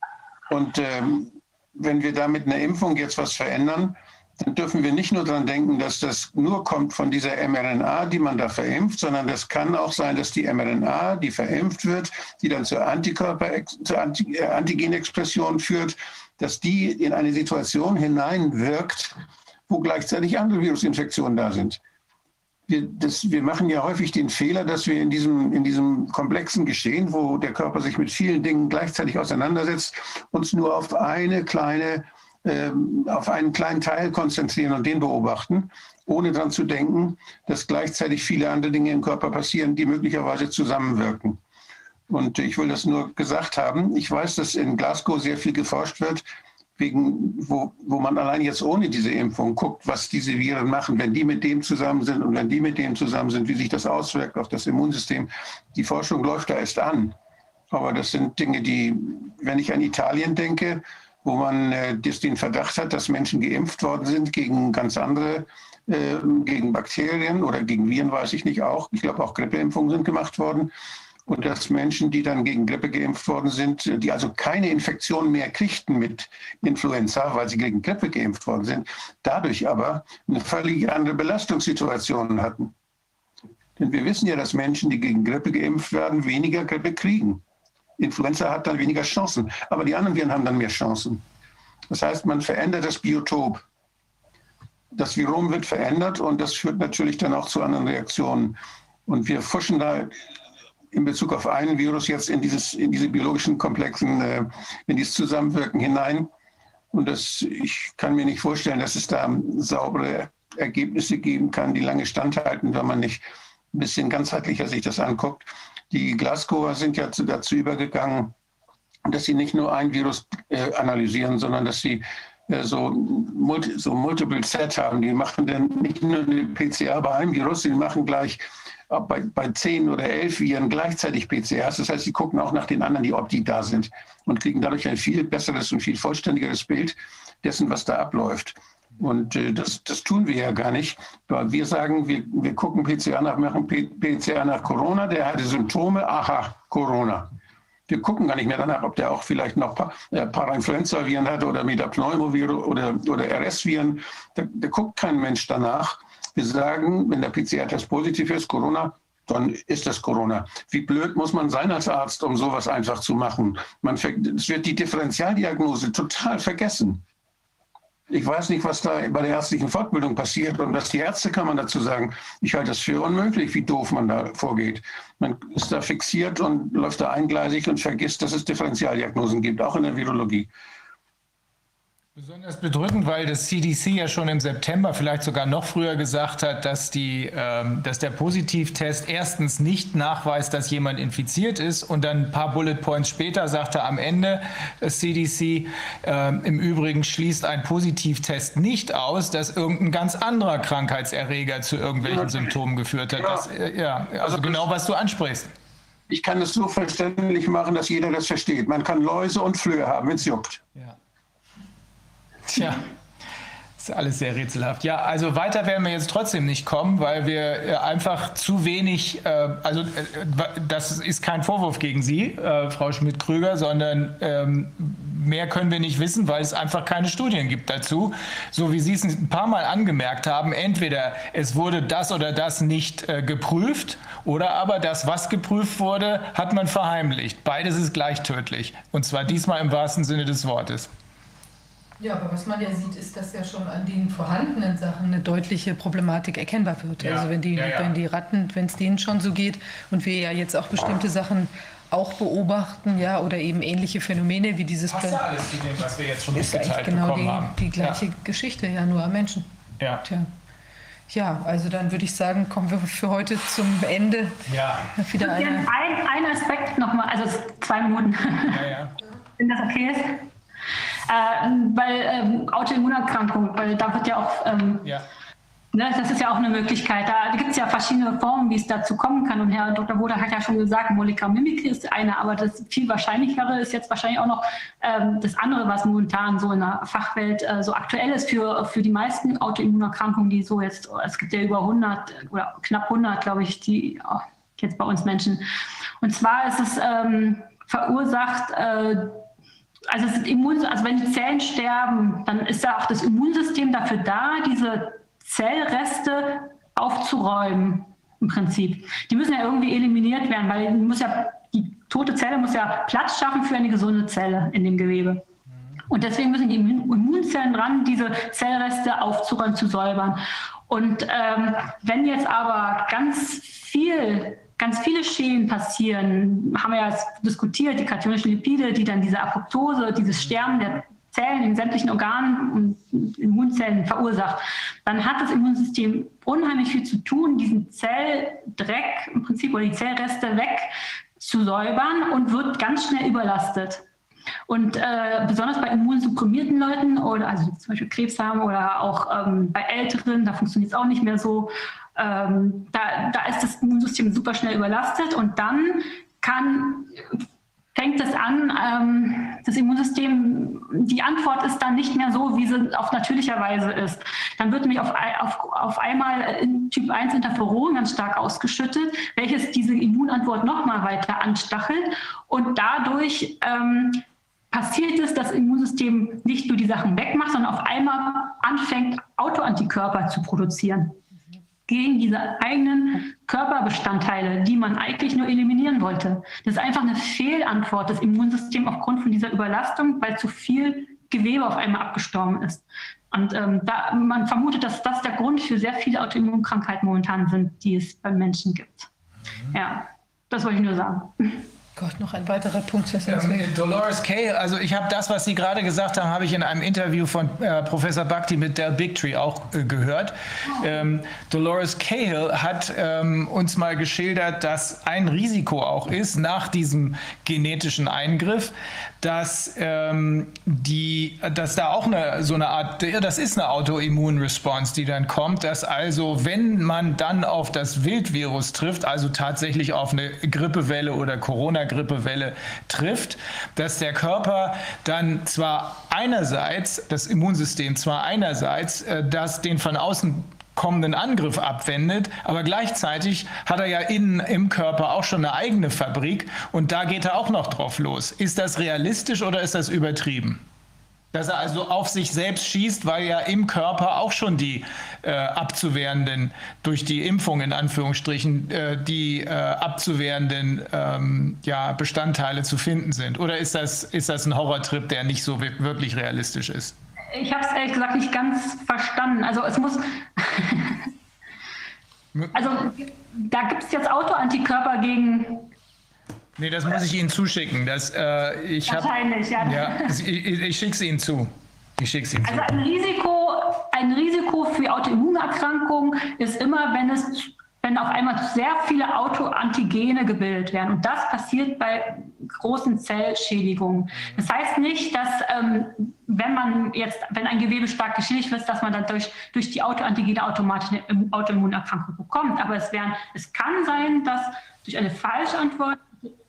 Und ähm, wenn wir da mit einer Impfung jetzt was verändern, dann dürfen wir nicht nur daran denken, dass das nur kommt von dieser mRNA, die man da verimpft, sondern das kann auch sein, dass die mRNA, die verimpft wird, die dann zur, Antikörper, zur äh, Antigenexpression führt, dass die in eine Situation hineinwirkt, wo gleichzeitig andere Virusinfektionen da sind wir, das, wir machen ja häufig den Fehler, dass wir in diesem, in diesem komplexen Geschehen, wo der Körper sich mit vielen Dingen gleichzeitig auseinandersetzt, uns nur auf eine kleine, ähm, auf einen kleinen Teil konzentrieren und den beobachten, ohne daran zu denken, dass gleichzeitig viele andere Dinge im Körper passieren, die möglicherweise zusammenwirken. Und ich will das nur gesagt haben. Ich weiß, dass in Glasgow sehr viel geforscht wird, wegen, wo, wo man allein jetzt ohne diese Impfung guckt, was diese Viren machen, wenn die mit dem zusammen sind und wenn die mit dem zusammen sind, wie sich das auswirkt auf das Immunsystem. Die Forschung läuft da erst an. Aber das sind Dinge, die, wenn ich an Italien denke, wo man äh, den Verdacht hat, dass Menschen geimpft worden sind gegen ganz andere, äh, gegen Bakterien oder gegen Viren, weiß ich nicht auch. Ich glaube, auch Grippeimpfungen sind gemacht worden und dass Menschen, die dann gegen Grippe geimpft worden sind, die also keine Infektion mehr kriegten mit Influenza, weil sie gegen Grippe geimpft worden sind, dadurch aber eine völlig andere Belastungssituation hatten. Denn wir wissen ja, dass Menschen, die gegen Grippe geimpft werden, weniger Grippe kriegen. Influenza hat dann weniger Chancen, aber die anderen Viren haben dann mehr Chancen. Das heißt, man verändert das Biotop. Das Virom wird verändert und das führt natürlich dann auch zu anderen Reaktionen. Und wir fuschen da in Bezug auf einen Virus jetzt in, dieses, in diese biologischen Komplexen, äh, in dieses Zusammenwirken hinein. Und das, ich kann mir nicht vorstellen, dass es da saubere Ergebnisse geben kann, die lange standhalten, wenn man nicht ein bisschen ganzheitlicher sich das anguckt. Die Glasgower sind ja dazu übergegangen, dass sie nicht nur ein Virus äh, analysieren, sondern dass sie äh, so, multi, so Multiple Set haben. Die machen dann nicht nur eine PCR bei einem Virus, sie machen gleich bei, bei zehn oder elf Viren gleichzeitig PCRs. Das heißt, sie gucken auch nach den anderen, die, ob die da sind und kriegen dadurch ein viel besseres und viel vollständigeres Bild dessen, was da abläuft. Und äh, das, das tun wir ja gar nicht. Wir sagen, wir, wir gucken PCR nach, machen PCR nach Corona, der hatte Symptome, aha, Corona. Wir gucken gar nicht mehr danach, ob der auch vielleicht noch äh, Parainfluenza-Viren hat oder Metapneumoviren oder, oder RS-Viren. Da, da guckt kein Mensch danach. Wir sagen, wenn der PCR-Test positiv ist, Corona, dann ist das Corona. Wie blöd muss man sein als Arzt, um sowas einfach zu machen? Man, es wird die Differentialdiagnose total vergessen. Ich weiß nicht, was da bei der ärztlichen Fortbildung passiert und was die Ärzte kann man dazu sagen. Ich halte das für unmöglich, wie doof man da vorgeht. Man ist da fixiert und läuft da eingleisig und vergisst, dass es Differentialdiagnosen gibt, auch in der Virologie. Besonders bedrückend, weil das CDC ja schon im September, vielleicht sogar noch früher gesagt hat, dass, die, ähm, dass der Positivtest erstens nicht nachweist, dass jemand infiziert ist und dann ein paar Bullet Points später sagte am Ende das CDC, äh, im Übrigen schließt ein Positivtest nicht aus, dass irgendein ganz anderer Krankheitserreger zu irgendwelchen Symptomen geführt hat. Ja, das, äh, ja also, also genau, was du ansprichst. Ich kann es so verständlich machen, dass jeder das versteht. Man kann Läuse und Flöhe haben, wenn es juckt. Ja. Tja. Ist alles sehr rätselhaft. Ja, also weiter werden wir jetzt trotzdem nicht kommen, weil wir äh, einfach zu wenig, äh, also äh, das ist kein Vorwurf gegen Sie, äh, Frau Schmidt-Krüger, sondern ähm, mehr können wir nicht wissen, weil es einfach keine Studien gibt dazu. So wie Sie es ein paar Mal angemerkt haben, entweder es wurde das oder das nicht äh, geprüft oder aber das, was geprüft wurde, hat man verheimlicht. Beides ist gleich tödlich. Und zwar diesmal im wahrsten Sinne des Wortes. Ja, aber was man ja sieht, ist, dass ja schon an den vorhandenen Sachen eine deutliche Problematik erkennbar wird. Ja. Also wenn die, ja, ja. wenn die Ratten, wenn es denen schon so geht und wir ja jetzt auch bestimmte Sachen auch beobachten, ja, oder eben ähnliche Phänomene wie dieses. Passt ja alles zu dem, was wir jetzt schon mitgeteilt genau bekommen die, haben. die gleiche Geschichte, ja, nur am Menschen. Ja. Tja. Ja, also dann würde ich sagen, kommen wir für heute zum Ende. Ja. Wieder eine ein, ein Aspekt nochmal, also zwei Minuten. Ja, ja. Wenn das okay ist. Äh, weil ähm, Autoimmunerkrankung, weil da wird ja auch, ähm, ja. Ne, das ist ja auch eine Möglichkeit. Da gibt es ja verschiedene Formen, wie es dazu kommen kann. Und Herr Dr. Woder hat ja schon gesagt, Molecular Mimicry ist eine, aber das viel wahrscheinlichere ist jetzt wahrscheinlich auch noch ähm, das andere, was momentan so in der Fachwelt äh, so aktuell ist für, für die meisten Autoimmunerkrankungen, die so jetzt, es gibt ja über 100 oder knapp 100, glaube ich, die oh, jetzt bei uns Menschen. Und zwar ist es ähm, verursacht äh, also, Immun, also wenn die Zellen sterben, dann ist ja auch das Immunsystem dafür da, diese Zellreste aufzuräumen im Prinzip. Die müssen ja irgendwie eliminiert werden, weil die, muss ja, die tote Zelle muss ja Platz schaffen für eine gesunde Zelle in dem Gewebe. Und deswegen müssen die Immunzellen dran, diese Zellreste aufzuräumen, zu säubern. Und ähm, wenn jetzt aber ganz viel ganz viele Schäden passieren, haben wir ja diskutiert, die kationischen Lipide, die dann diese Apoptose, dieses Sterben der Zellen in sämtlichen Organen und Immunzellen verursacht, dann hat das Immunsystem unheimlich viel zu tun, diesen Zelldreck im Prinzip oder die Zellreste weg zu säubern und wird ganz schnell überlastet. Und äh, besonders bei immunsupprimierten Leuten oder also zum Beispiel Krebs haben oder auch ähm, bei Älteren, da funktioniert es auch nicht mehr so, ähm, da, da ist das Immunsystem super schnell überlastet und dann kann, fängt es an, ähm, das Immunsystem, die Antwort ist dann nicht mehr so, wie sie auf natürlicher Weise ist. Dann wird nämlich auf, auf, auf einmal in Typ 1 Interferon ganz stark ausgeschüttet, welches diese Immunantwort nochmal weiter anstachelt und dadurch ähm, passiert es, dass das Immunsystem nicht nur die Sachen wegmacht, sondern auf einmal anfängt, Autoantikörper zu produzieren gegen diese eigenen Körperbestandteile, die man eigentlich nur eliminieren wollte. Das ist einfach eine Fehlantwort des Immunsystems aufgrund von dieser Überlastung, weil zu viel Gewebe auf einmal abgestorben ist. Und ähm, da, man vermutet, dass das der Grund für sehr viele Autoimmunkrankheiten momentan sind, die es beim Menschen gibt. Ja, das wollte ich nur sagen. Gott, noch ein weiterer Punkt. Ähm, Dolores Kay, also ich habe das, was Sie gerade gesagt haben, habe ich in einem Interview von äh, Professor Bhakti mit Del Bigtree auch äh, gehört. Ähm, Dolores Cahill hat ähm, uns mal geschildert, dass ein Risiko auch ist nach diesem genetischen Eingriff, dass ähm, die, dass da auch eine so eine Art, das ist eine Autoimmunresponse, die dann kommt, dass also wenn man dann auf das Wildvirus trifft, also tatsächlich auf eine Grippewelle oder Corona-Grippewelle trifft, dass der Körper dann zwar einerseits das Immunsystem zwar einerseits äh, das den von außen kommenden Angriff abwendet, aber gleichzeitig hat er ja innen im Körper auch schon eine eigene Fabrik und da geht er auch noch drauf los. Ist das realistisch oder ist das übertrieben? Dass er also auf sich selbst schießt, weil ja im Körper auch schon die äh, abzuwehrenden, durch die Impfung in Anführungsstrichen, äh, die äh, abzuwehrenden ähm, ja, Bestandteile zu finden sind. Oder ist das, ist das ein Horrortrip, der nicht so wirklich realistisch ist? Ich habe es ehrlich gesagt nicht ganz verstanden. Also es muss. also da gibt es jetzt Autoantikörper gegen. Nee, das muss ich Ihnen zuschicken. Das, äh, ich Wahrscheinlich, hab, ja. ja ich, ich schicke es Ihnen zu. Ich schicke es Ihnen. Also ein Risiko, ein Risiko für Autoimmunerkrankungen ist immer, wenn es wenn auf einmal sehr viele Autoantigene gebildet werden. Und das passiert bei großen Zellschädigungen. Das heißt nicht, dass ähm, wenn man jetzt, wenn ein Gewebe stark geschädigt wird, dass man dadurch durch die Autoantigene automatisch eine Autoimmunerkrankung bekommt. Aber es, werden, es kann sein, dass durch eine falsche Antwort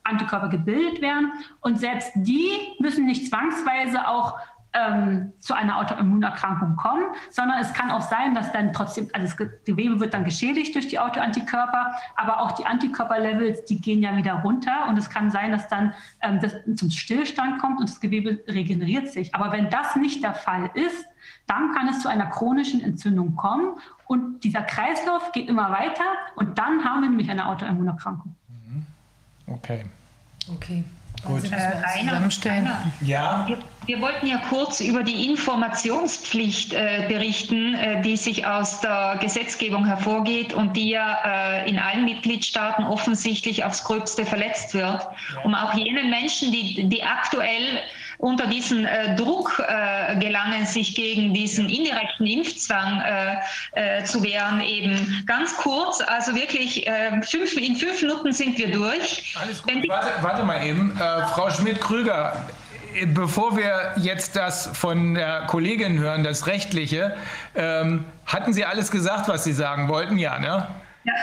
Antikörper gebildet werden. Und selbst die müssen nicht zwangsweise auch ähm, zu einer Autoimmunerkrankung kommen, sondern es kann auch sein, dass dann trotzdem, also das Gewebe wird dann geschädigt durch die Autoantikörper, aber auch die Antikörperlevels, die gehen ja wieder runter und es kann sein, dass dann ähm, das zum Stillstand kommt und das Gewebe regeneriert sich. Aber wenn das nicht der Fall ist, dann kann es zu einer chronischen Entzündung kommen und dieser Kreislauf geht immer weiter und dann haben wir nämlich eine Autoimmunerkrankung. Okay. Okay. Gut. Äh, Rainer, Rainer, ja. Wir, wollten ja kurz über die Informationspflicht äh, berichten, äh, die sich aus der Gesetzgebung hervorgeht und die ja äh, in allen Mitgliedstaaten offensichtlich aufs Gröbste verletzt wird, um auch jenen Menschen, die, die aktuell unter diesen äh, Druck äh, gelangen, sich gegen diesen indirekten Impfzwang äh, äh zu wehren. Eben ganz kurz, also wirklich äh, fünf, in fünf Minuten sind wir durch. Alles gut. Warte, warte, mal eben, äh, Frau Schmidt-Krüger. Bevor wir jetzt das von der Kollegin hören, das Rechtliche, ähm, hatten Sie alles gesagt, was Sie sagen wollten? Ja, ne? Ja,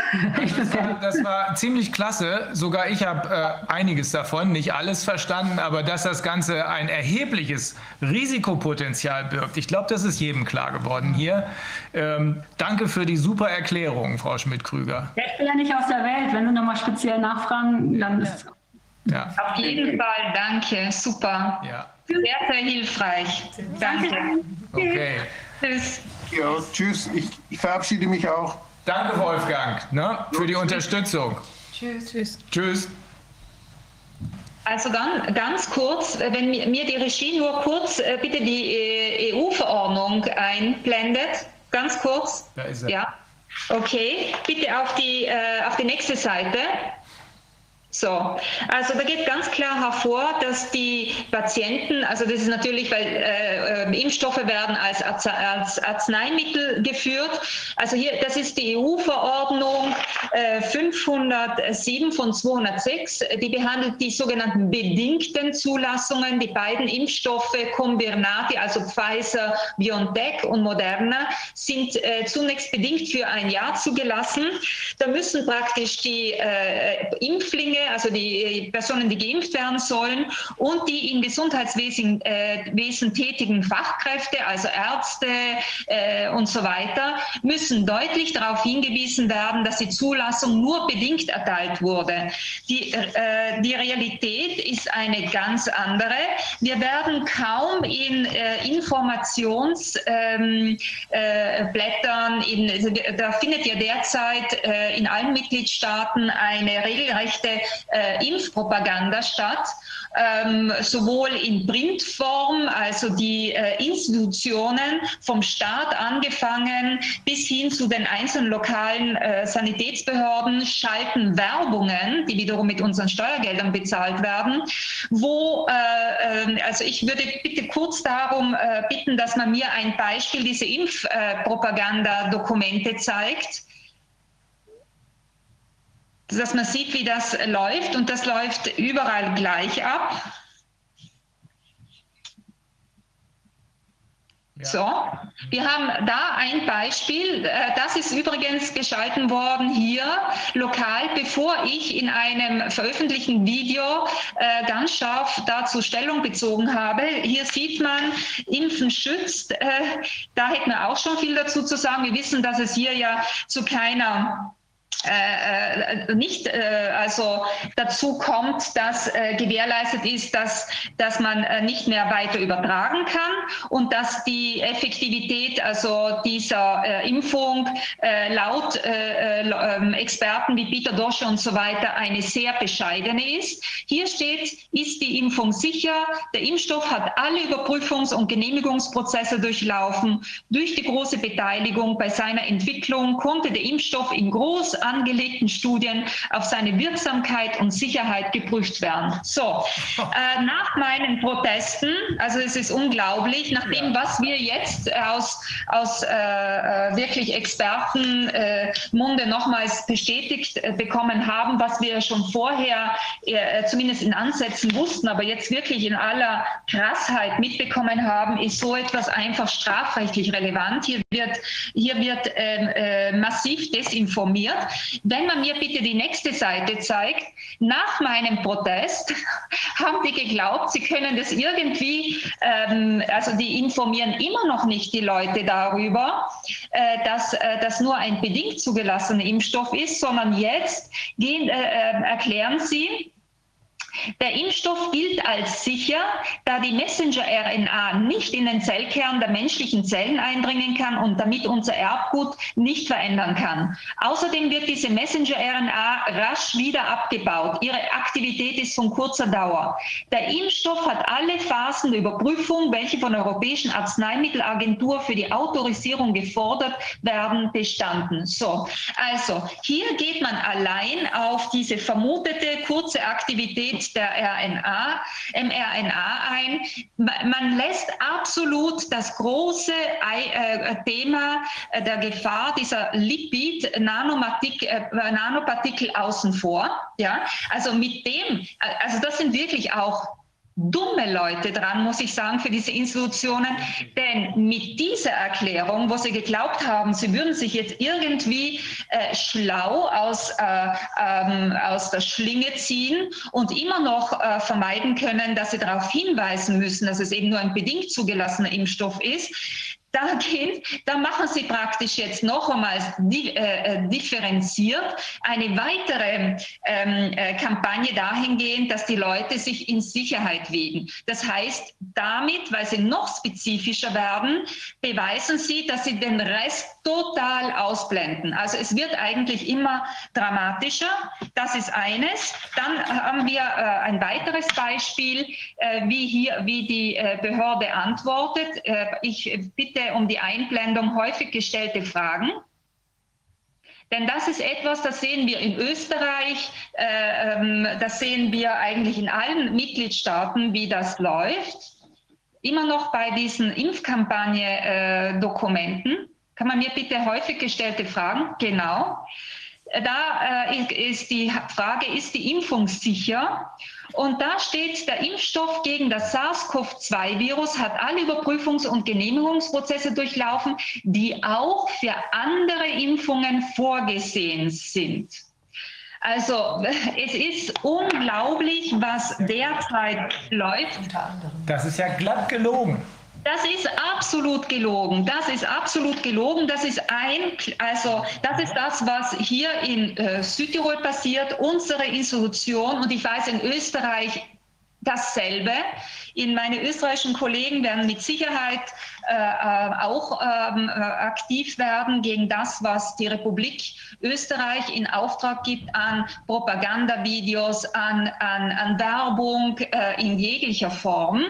das, war, das war ziemlich klasse. Sogar ich habe äh, einiges davon, nicht alles verstanden, aber dass das Ganze ein erhebliches Risikopotenzial birgt. Ich glaube, das ist jedem klar geworden hier. Ähm, danke für die super Erklärung, Frau Schmidt-Krüger. ich bin ja nicht aus der Welt. Wenn Sie nochmal speziell nachfragen, dann ist. Ja. Auf jeden Fall, danke. Super. Ja. Sehr, sehr hilfreich. Danke. Okay. Tschüss. Ja, tschüss. Ich, ich verabschiede mich auch. Danke, Wolfgang, ne, für die Unterstützung. Tschüss. Tschüss. Tschüss. Also dann ganz kurz, wenn mir die Regie nur kurz äh, bitte die EU-Verordnung einblendet. Ganz kurz. Da ist er. Ja. Okay, bitte auf die, äh, auf die nächste Seite. So, also da geht ganz klar hervor, dass die Patienten, also das ist natürlich, weil äh, äh Impfstoffe werden als, als Arzneimittel geführt. Also hier, das ist die EU-Verordnung äh, 507 von 206, die behandelt die sogenannten bedingten Zulassungen. Die beiden Impfstoffe Combinati, also Pfizer, BioNTech und Moderna, sind äh, zunächst bedingt für ein Jahr zugelassen. Da müssen praktisch die äh, Impflinge also die Personen, die geimpft werden sollen und die im Gesundheitswesen äh, Wesen tätigen Fachkräfte, also Ärzte äh, und so weiter, müssen deutlich darauf hingewiesen werden, dass die Zulassung nur bedingt erteilt wurde. Die, äh, die Realität ist eine ganz andere. Wir werden kaum in äh, Informationsblättern, ähm, äh, da findet ja derzeit äh, in allen Mitgliedstaaten eine regelrechte äh, Impfpropaganda statt, ähm, sowohl in Printform, also die äh, Institutionen vom Staat angefangen bis hin zu den einzelnen lokalen äh, Sanitätsbehörden schalten Werbungen, die wiederum mit unseren Steuergeldern bezahlt werden, wo, äh, ähm, also ich würde bitte kurz darum äh, bitten, dass man mir ein Beispiel dieser Impfpropaganda-Dokumente zeigt dass man sieht, wie das läuft und das läuft überall gleich ab. Ja. So, wir haben da ein Beispiel. Äh, das ist übrigens geschalten worden hier lokal, bevor ich in einem veröffentlichten Video äh, ganz scharf dazu Stellung bezogen habe. Hier sieht man, Impfen schützt. Äh, da hätten wir auch schon viel dazu zu sagen. Wir wissen, dass es hier ja zu keiner äh, äh, nicht äh, also dazu kommt, dass äh, gewährleistet ist, dass, dass man äh, nicht mehr weiter übertragen kann und dass die Effektivität also dieser äh, Impfung laut ähm, Experten wie Peter Dosche und so weiter eine sehr bescheidene ist. Hier steht, ist die Impfung sicher? Der Impfstoff hat alle Überprüfungs- und Genehmigungsprozesse durchlaufen. Durch die große Beteiligung bei seiner Entwicklung konnte der Impfstoff in groß angelegten Studien auf seine Wirksamkeit und Sicherheit geprüft werden. So, äh, nach meinen Protesten, also es ist unglaublich, nach dem, was wir jetzt aus, aus äh, äh wirklich Expertenmunde äh, nochmals bestätigt äh, bekommen haben, was wir schon vorher äh, zumindest in Ansätzen wussten, aber jetzt wirklich in aller Krassheit mitbekommen haben, ist so etwas einfach strafrechtlich relevant. Hier wird, hier wird ähm, äh, massiv desinformiert. Wenn man mir bitte die nächste Seite zeigt, nach meinem Protest [LAUGHS] haben die geglaubt, sie können das irgendwie, ähm, also die informieren immer noch nicht die Leute darüber, äh, dass äh, das nur ein bedingt zugelassener Impfstoff ist, sondern jetzt gehen, äh, äh erklären sie, der Impfstoff gilt als sicher, da die Messenger-RNA nicht in den Zellkern der menschlichen Zellen eindringen kann und damit unser Erbgut nicht verändern kann. Außerdem wird diese Messenger-RNA rasch wieder abgebaut. Ihre Aktivität ist von kurzer Dauer. Der Impfstoff hat alle Phasen der Überprüfung, welche von der Europäischen Arzneimittelagentur für die Autorisierung gefordert werden, bestanden. So, also hier geht man allein auf diese vermutete kurze Aktivität der RNA, mRNA ein. Man lässt absolut das große äh, Thema äh, der Gefahr dieser Lipid-Nanopartikel äh, außen vor. Ja? Also mit dem, also das sind wirklich auch dumme Leute dran, muss ich sagen, für diese Institutionen. Denn mit dieser Erklärung, wo sie geglaubt haben, sie würden sich jetzt irgendwie äh, schlau aus, äh, ähm, aus der Schlinge ziehen und immer noch äh, vermeiden können, dass sie darauf hinweisen müssen, dass es eben nur ein bedingt zugelassener Impfstoff ist, da gehen, da machen Sie praktisch jetzt noch einmal äh, äh, differenziert eine weitere ähm, äh, Kampagne dahingehend, dass die Leute sich in Sicherheit wiegen. Das heißt, damit, weil sie noch spezifischer werden, beweisen sie, dass sie den Rest total ausblenden. Also es wird eigentlich immer dramatischer. Das ist eines. Dann haben wir äh, ein weiteres Beispiel, äh, wie hier, wie die äh, Behörde antwortet. ich bitte um die Einblendung häufig gestellte Fragen. Denn das ist etwas, das sehen wir in Österreich, äh, ähm, das sehen wir eigentlich in allen Mitgliedstaaten, wie das läuft. Immer noch bei diesen Impfkampagne-Dokumenten. Äh, Kann man mir bitte häufig gestellte Fragen? Genau. Da äh, ist die Frage, ist die Impfung sicher? Und da steht, der Impfstoff gegen das SARS-CoV-2-Virus hat alle Überprüfungs- und Genehmigungsprozesse durchlaufen, die auch für andere Impfungen vorgesehen sind. Also [LAUGHS] es ist unglaublich, was derzeit läuft. Das ist ja glatt gelogen. Das ist absolut gelogen. Das ist absolut gelogen. Das ist ein, also das ist das, was hier in äh, Südtirol passiert. Unsere Institution und ich weiß in Österreich dasselbe. In meine österreichischen Kollegen werden mit Sicherheit äh, äh auch ähm, äh, aktiv werden gegen das, was die Republik Österreich in Auftrag gibt an Propagandavideos, an, an, an Werbung äh, in jeglicher Form.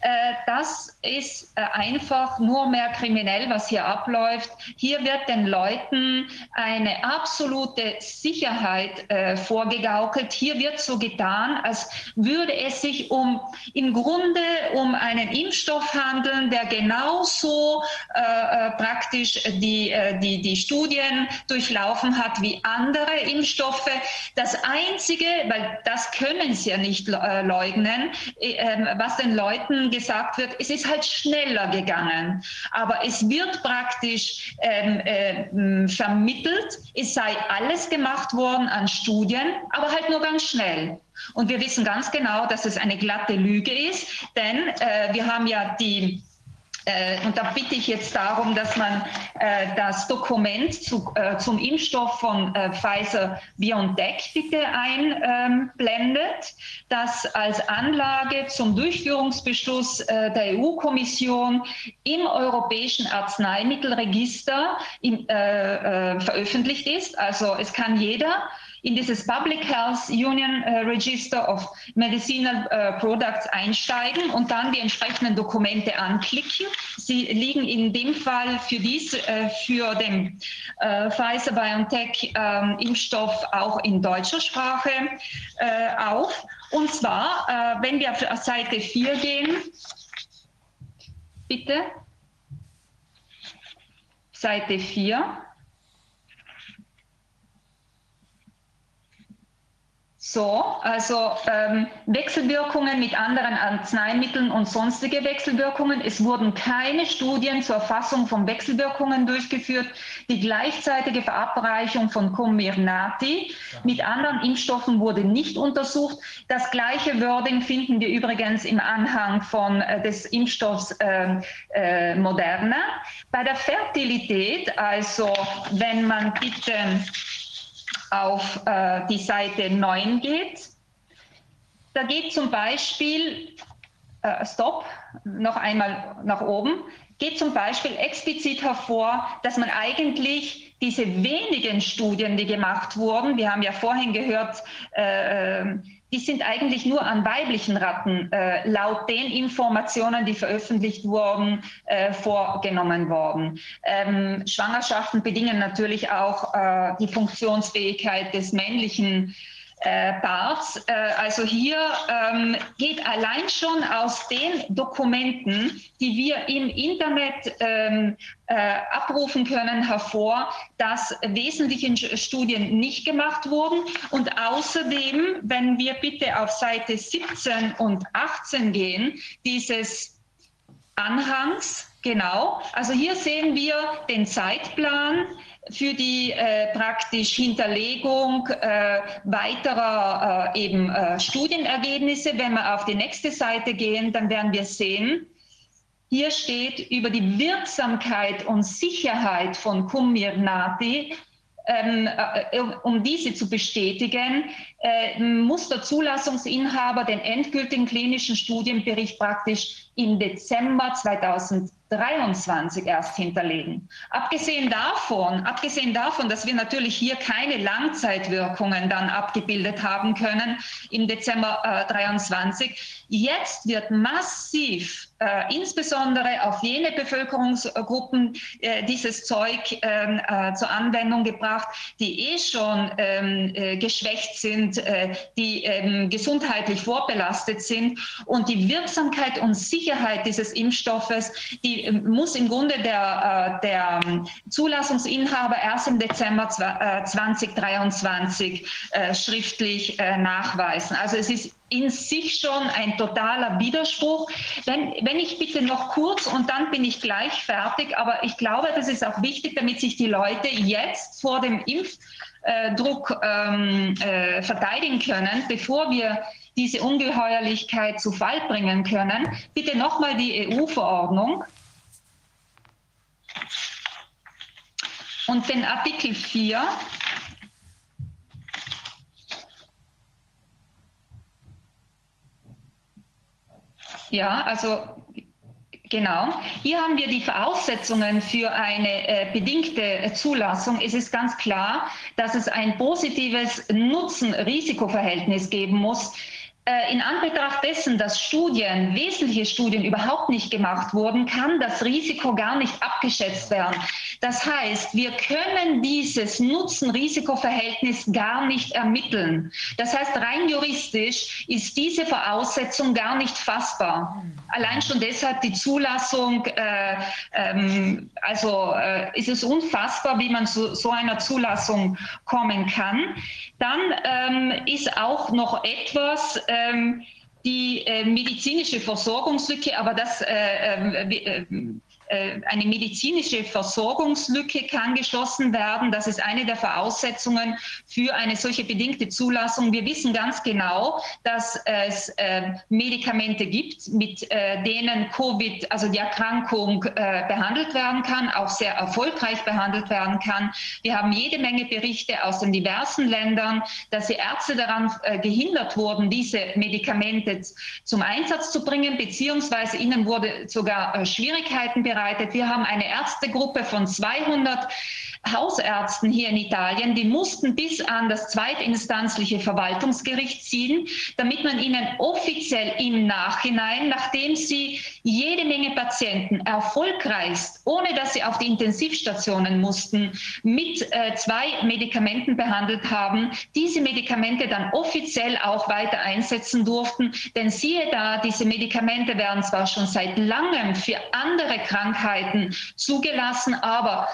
Äh, das ist äh, einfach nur mehr kriminell, was hier abläuft. Hier wird den Leuten eine absolute Sicherheit äh, vorgegaukelt. Hier wird so getan, als würde es sich um im Grunde um einen Impfstoff handeln, der genauso äh, praktisch die, die, die Studien durchlaufen hat wie andere Impfstoffe. Das Einzige, weil das können sie ja nicht leugnen, ähm, was den Leuten gesagt wird, es ist halt schneller gegangen. Aber es wird praktisch ähm, äh, vermittelt, es sei alles gemacht worden an Studien, aber halt nur ganz schnell. Und wir wissen ganz genau, dass es eine glatte Lüge ist, denn äh, wir haben ja die und da bitte ich jetzt darum, dass man äh, das Dokument zu, äh, zum Impfstoff von Pfizer BioNTech bitte einblendet, das als Anlage zum Durchführungsbeschluss der EU-Kommission im Europäischen Arzneimittelregister im, veröffentlicht ist. Also es kann jeder in dieses Public Health Union äh, Register of Medicinal äh, Products einsteigen und dann die entsprechenden Dokumente anklicken. Sie liegen in dem Fall für dies, äh, für den äh, Pfizer BioNTech ähm, Impfstoff auch in deutscher Sprache äh, auf. Und zwar, äh, wenn wir auf Seite 4 gehen, bitte. Seite 4. So, also ähm, Wechselwirkungen mit anderen Arzneimitteln und sonstige Wechselwirkungen. Es wurden keine Studien zur Erfassung von Wechselwirkungen durchgeführt. Die gleichzeitige Verabreichung von Comirnaty mit anderen Impfstoffen wurde nicht untersucht. Das gleiche Wording finden wir übrigens im Anhang von, äh, des Impfstoffs äh, äh, Moderna. Bei der Fertilität, also wenn man bitte auf äh, die Seite 9 geht. Da geht zum Beispiel, äh, Stop, noch einmal nach oben, geht zum Beispiel explizit hervor, dass man eigentlich diese wenigen Studien, die gemacht wurden, wir haben ja vorhin gehört, äh die sind eigentlich nur an weiblichen Ratten äh, laut den Informationen, die veröffentlicht wurden, äh, vorgenommen worden. Ähm, Schwangerschaften bedingen natürlich auch äh, die Funktionsfähigkeit des männlichen äh, Parts. Äh, also hier ähm, geht allein schon aus den Dokumenten, die wir im Internet ähm, äh, abrufen können, hervor, dass wesentliche Studien nicht gemacht wurden. Und außerdem, wenn wir bitte auf Seite 17 und 18 gehen, dieses Anhangs, Genau, also hier sehen wir den Zeitplan für die äh, praktisch Hinterlegung äh, weiterer äh, eben äh, Studienergebnisse. Wenn wir auf die nächste Seite gehen, dann werden wir sehen, hier steht über die Wirksamkeit und Sicherheit von Comirnaty ähm, äh, um diese zu bestätigen, äh, muss der Zulassungsinhaber den endgültigen klinischen Studienbericht praktisch im Dezember 2020 23 erst hinterlegen. Abgesehen davon, abgesehen davon, dass wir natürlich hier keine Langzeitwirkungen dann abgebildet haben können im Dezember äh, 23, jetzt wird massiv äh, insbesondere auf jene Bevölkerungsgruppen äh, dieses Zeug ähm, äh, zur Anwendung gebracht, die eh schon ähm, äh, geschwächt sind, äh, die ähm, gesundheitlich vorbelastet sind. Und die Wirksamkeit und Sicherheit dieses Impfstoffes, die äh, muss im Grunde der, der ähm, Zulassungsinhaber erst im Dezember 2023 schriftlich nachweisen. Also es ist in sich schon ein totaler Widerspruch. Wenn, wenn ich bitte noch kurz und dann bin ich gleich fertig, aber ich glaube, das ist auch wichtig, damit sich die Leute jetzt vor dem Impfdruck ähm, äh, verteidigen können, bevor wir diese Ungeheuerlichkeit zu Fall bringen können. Bitte nochmal die EU-Verordnung. Und den Artikel 4 Ja, also Genau. Hier haben wir die Voraussetzungen für eine äh, bedingte Zulassung. Es ist ganz klar, dass es ein positives Nutzen-Risikoverhältnis geben muss äh, in Anbetracht dessen, dass Studien, wesentliche Studien überhaupt nicht gemacht wurden, kann das Risiko gar nicht abgeschätzt werden. Das heißt, wir können dieses Nutzen-Risiko-Verhältnis gar nicht ermitteln. Das heißt, rein juristisch ist diese Voraussetzung gar nicht fassbar. Allein schon deshalb die Zulassung, äh, ähm, also äh, ist es unfassbar, wie man zu so einer Zulassung kommen kann. Dann ähm, ist auch noch etwas, äh, ähm, die äh, medizinische Versorgungslücke, aber das äh, ähm, äh, äh, eine medizinische Versorgungslücke kann geschlossen werden. Das ist eine der Voraussetzungen für eine solche bedingte Zulassung. Wir wissen ganz genau, dass es äh, Medikamente gibt, mit äh, denen Covid, also die Erkrankung, behandelt werden kann, auch sehr erfolgreich behandelt werden kann. Wir haben jede Menge Berichte aus den diversen Ländern, dass die Ärzte daran gehindert wurden, diese Medikamente zum Einsatz zu bringen, beziehungsweise ihnen wurde sogar Schwierigkeiten bereitet. Wir haben eine Ärztegruppe von 200 Hausärzten hier in Italien, die mussten bis an das zweitinstanzliche Verwaltungsgericht ziehen, damit man ihnen offiziell im Nachhinein, nachdem sie jede Menge Patienten erfolgreichst, ohne dass sie auf die Intensivstationen mussten, mit äh, zwei Medikamenten behandelt haben, diese Medikamente dann offiziell auch weiter einsetzen durften. Denn siehe da, diese Medikamente werden zwar schon seit langem für andere Krankheiten zugelassen, aber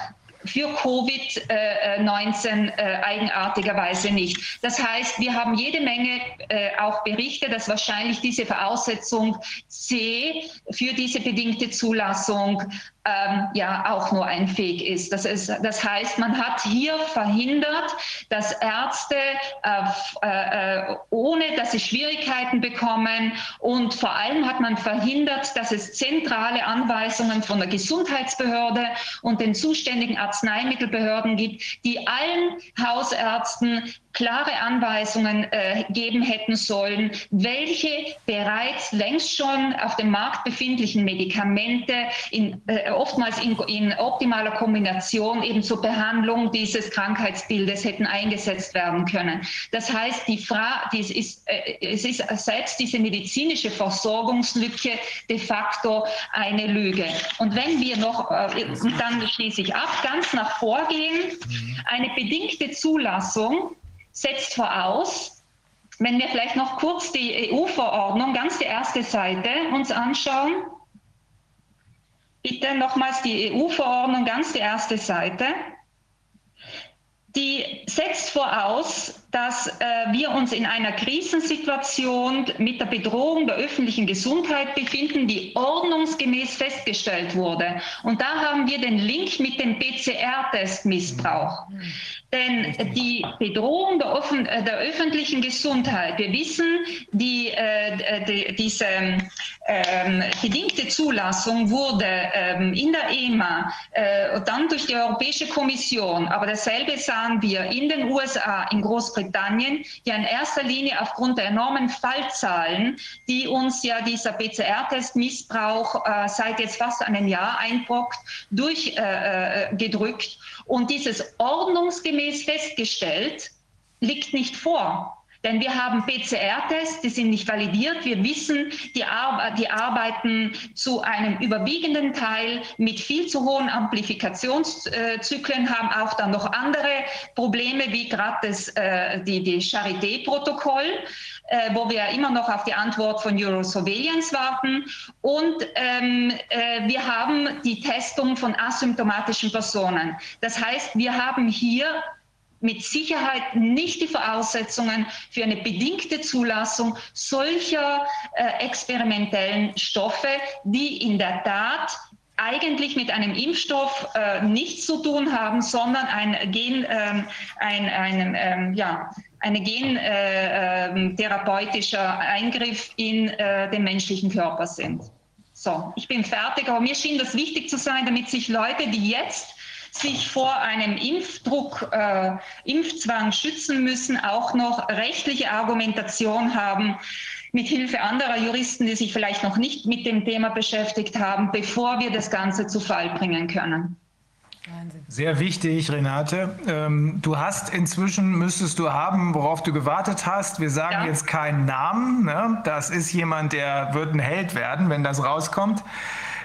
für Covid-19 äh, eigenartigerweise nicht. Das heißt, wir haben jede Menge äh, auch Berichte, dass wahrscheinlich diese Voraussetzung C für diese bedingte Zulassung ähm, ja auch nur ein Fake ist. Das, ist. das heißt, man hat hier verhindert, dass Ärzte, äh, äh, ohne dass sie Schwierigkeiten bekommen und vor allem hat man verhindert, dass es zentrale Anweisungen von der Gesundheitsbehörde und den zuständigen Arzneimittelbehörden gibt, die allen Hausärzten klare Anweisungen äh, geben hätten sollen, welche bereits längst schon auf dem Markt befindlichen Medikamente in, äh, oftmals in, in, optimaler Kombination eben zur Behandlung dieses Krankheitsbildes hätten eingesetzt werden können. Das heißt, die Fra dies ist, äh, es ist selbst diese medizinische Versorgungslücke de facto eine Lüge. Und wenn wir noch, äh, dann schließe ich ab, ganz nach vorgehen, eine bedingte Zulassung setzt voraus, wenn wir vielleicht noch kurz die EU-Verordnung, ganz die erste Seite uns anschauen. Bitte nochmals die EU-Verordnung, ganz die erste Seite. Die setzt voraus, dass äh, wir uns in einer Krisensituation mit der Bedrohung der öffentlichen Gesundheit befinden, die ordnungsgemäß festgestellt wurde. Und da haben wir den Link mit dem PCR-Test-Missbrauch. Denn die Bedrohung der, Offen äh, der, öffentlichen Gesundheit, wir wissen, die, äh, die, diese ähm, bedingte Zulassung wurde ähm, in der EMA, äh, dann durch die Europäische Kommission, aber dasselbe sahen wir in den USA, in Großbritannien, ja in erster Linie aufgrund der enormen Fallzahlen, die uns ja dieser PCR-Test-Missbrauch äh, seit jetzt fast einem Jahr einbrockt, durchgedrückt. Äh, und dieses ordnungsgemäß festgestellt liegt nicht vor. Denn wir haben PCR-Tests, die sind nicht validiert. Wir wissen, die, Ar die, arbeiten zu einem überwiegenden Teil mit viel zu hohen Amplifikationszyklen, haben auch dann noch andere Probleme, wie gerade das äh, die, die Charité-Protokoll, äh, wo wir immer noch auf die Antwort von Eurosurveillance warten. Und ähm, äh, wir haben die Testung von asymptomatischen Personen. Das heißt, wir haben hier mit Sicherheit nicht die Voraussetzungen für eine bedingte Zulassung solcher äh, experimentellen Stoffe, die in der Tat eigentlich mit einem Impfstoff äh, nichts zu tun haben, sondern ein Gen, ähm, ein, ein, ähm, ja, eine gentherapeutischer äh, ähm, Eingriff in äh, den menschlichen Körper sind. So, ich bin fertig, aber mir schien das wichtig zu sein, damit sich Leute, die jetzt sich vor einem Impfdruck, äh, Impfzwang schützen müssen, auch noch rechtliche Argumentation haben, mit Hilfe anderer Juristen, die sich vielleicht noch nicht mit dem Thema beschäftigt haben, bevor wir das Ganze zu Fall bringen können. Sehr wichtig, Renate. Ähm, du hast inzwischen, müsstest du haben, worauf du gewartet hast. Wir sagen ja. jetzt keinen Namen. Ne? Das ist jemand, der wird ein Held werden, wenn das rauskommt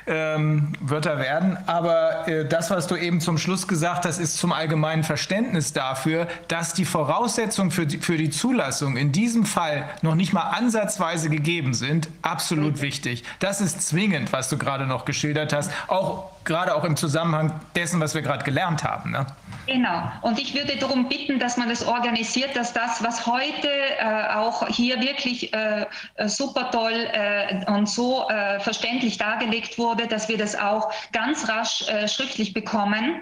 ähm, wird er werden. Aber äh, das, was du eben zum Schluss gesagt hast, ist zum allgemeinen Verständnis dafür, dass die Voraussetzungen für die, für die Zulassung in diesem Fall noch nicht mal ansatzweise gegeben sind, absolut mhm. wichtig. Das ist zwingend, was du gerade noch geschildert hast, auch gerade auch im Zusammenhang dessen, was wir gerade gelernt haben. Ne? Genau. Und ich würde darum bitten, dass man das organisiert, dass das, was heute äh, auch hier wirklich äh, super toll äh, und so äh, verständlich dargelegt wurde, dass wir das auch ganz rasch äh, schriftlich bekommen.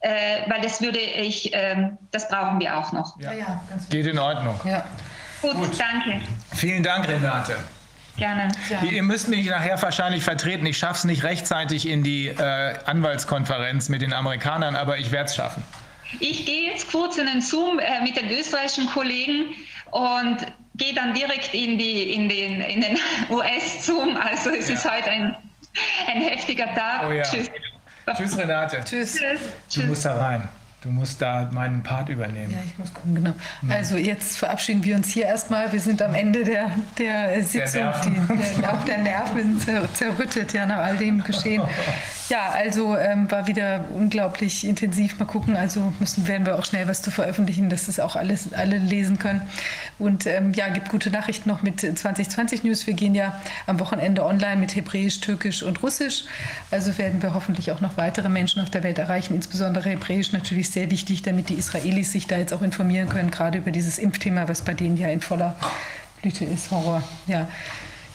Äh, weil das würde ich, ähm, das brauchen wir auch noch. Ja, ja Geht in Ordnung. Ja. Gut, Gut, danke. Vielen Dank, Renate. Gerne. Ja. Ihr müsst mich nachher wahrscheinlich vertreten. Ich schaffe es nicht rechtzeitig in die äh, Anwaltskonferenz mit den Amerikanern, aber ich werde es schaffen. Ich gehe jetzt kurz in den Zoom äh, mit den österreichischen Kollegen und gehe dann direkt in, die, in den, in den [LAUGHS] US-Zoom. Also es ja. ist heute ein, ein heftiger Tag. Oh ja. Tschüss. Tschüss, Renate. Tschüss. Du musst da rein. Du musst da meinen Part übernehmen. Ja, ich muss gucken, genau. Also jetzt verabschieden wir uns hier erstmal. Wir sind am Ende der, der Sitzung. Nerven. Die, der, auch der Nerven zer, zerrüttet, ja, nach all dem Geschehen. [LAUGHS] Ja, also ähm, war wieder unglaublich intensiv. Mal gucken, also müssen, werden wir auch schnell was zu veröffentlichen, dass das auch alles, alle lesen können. Und ähm, ja, gibt gute Nachrichten noch mit 2020 News. Wir gehen ja am Wochenende online mit Hebräisch, Türkisch und Russisch. Also werden wir hoffentlich auch noch weitere Menschen auf der Welt erreichen, insbesondere Hebräisch natürlich sehr wichtig, damit die Israelis sich da jetzt auch informieren können, gerade über dieses Impfthema, was bei denen ja in voller Blüte ist. Horror. Ja.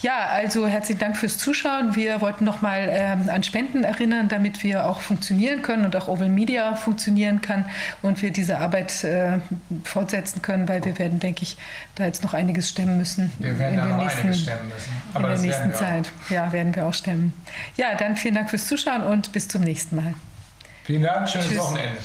Ja, also herzlichen Dank fürs Zuschauen. Wir wollten noch mal ähm, an Spenden erinnern, damit wir auch funktionieren können und auch Oval Media funktionieren kann und wir diese Arbeit äh, fortsetzen können, weil wir werden, denke ich, da jetzt noch einiges stemmen müssen. Wir werden in da der noch nächsten, einiges stemmen müssen. Aber in der nächsten. Zeit. Ja, werden wir auch stemmen. Ja, dann vielen Dank fürs Zuschauen und bis zum nächsten Mal. Vielen Dank, schönes Tschüss. Wochenende.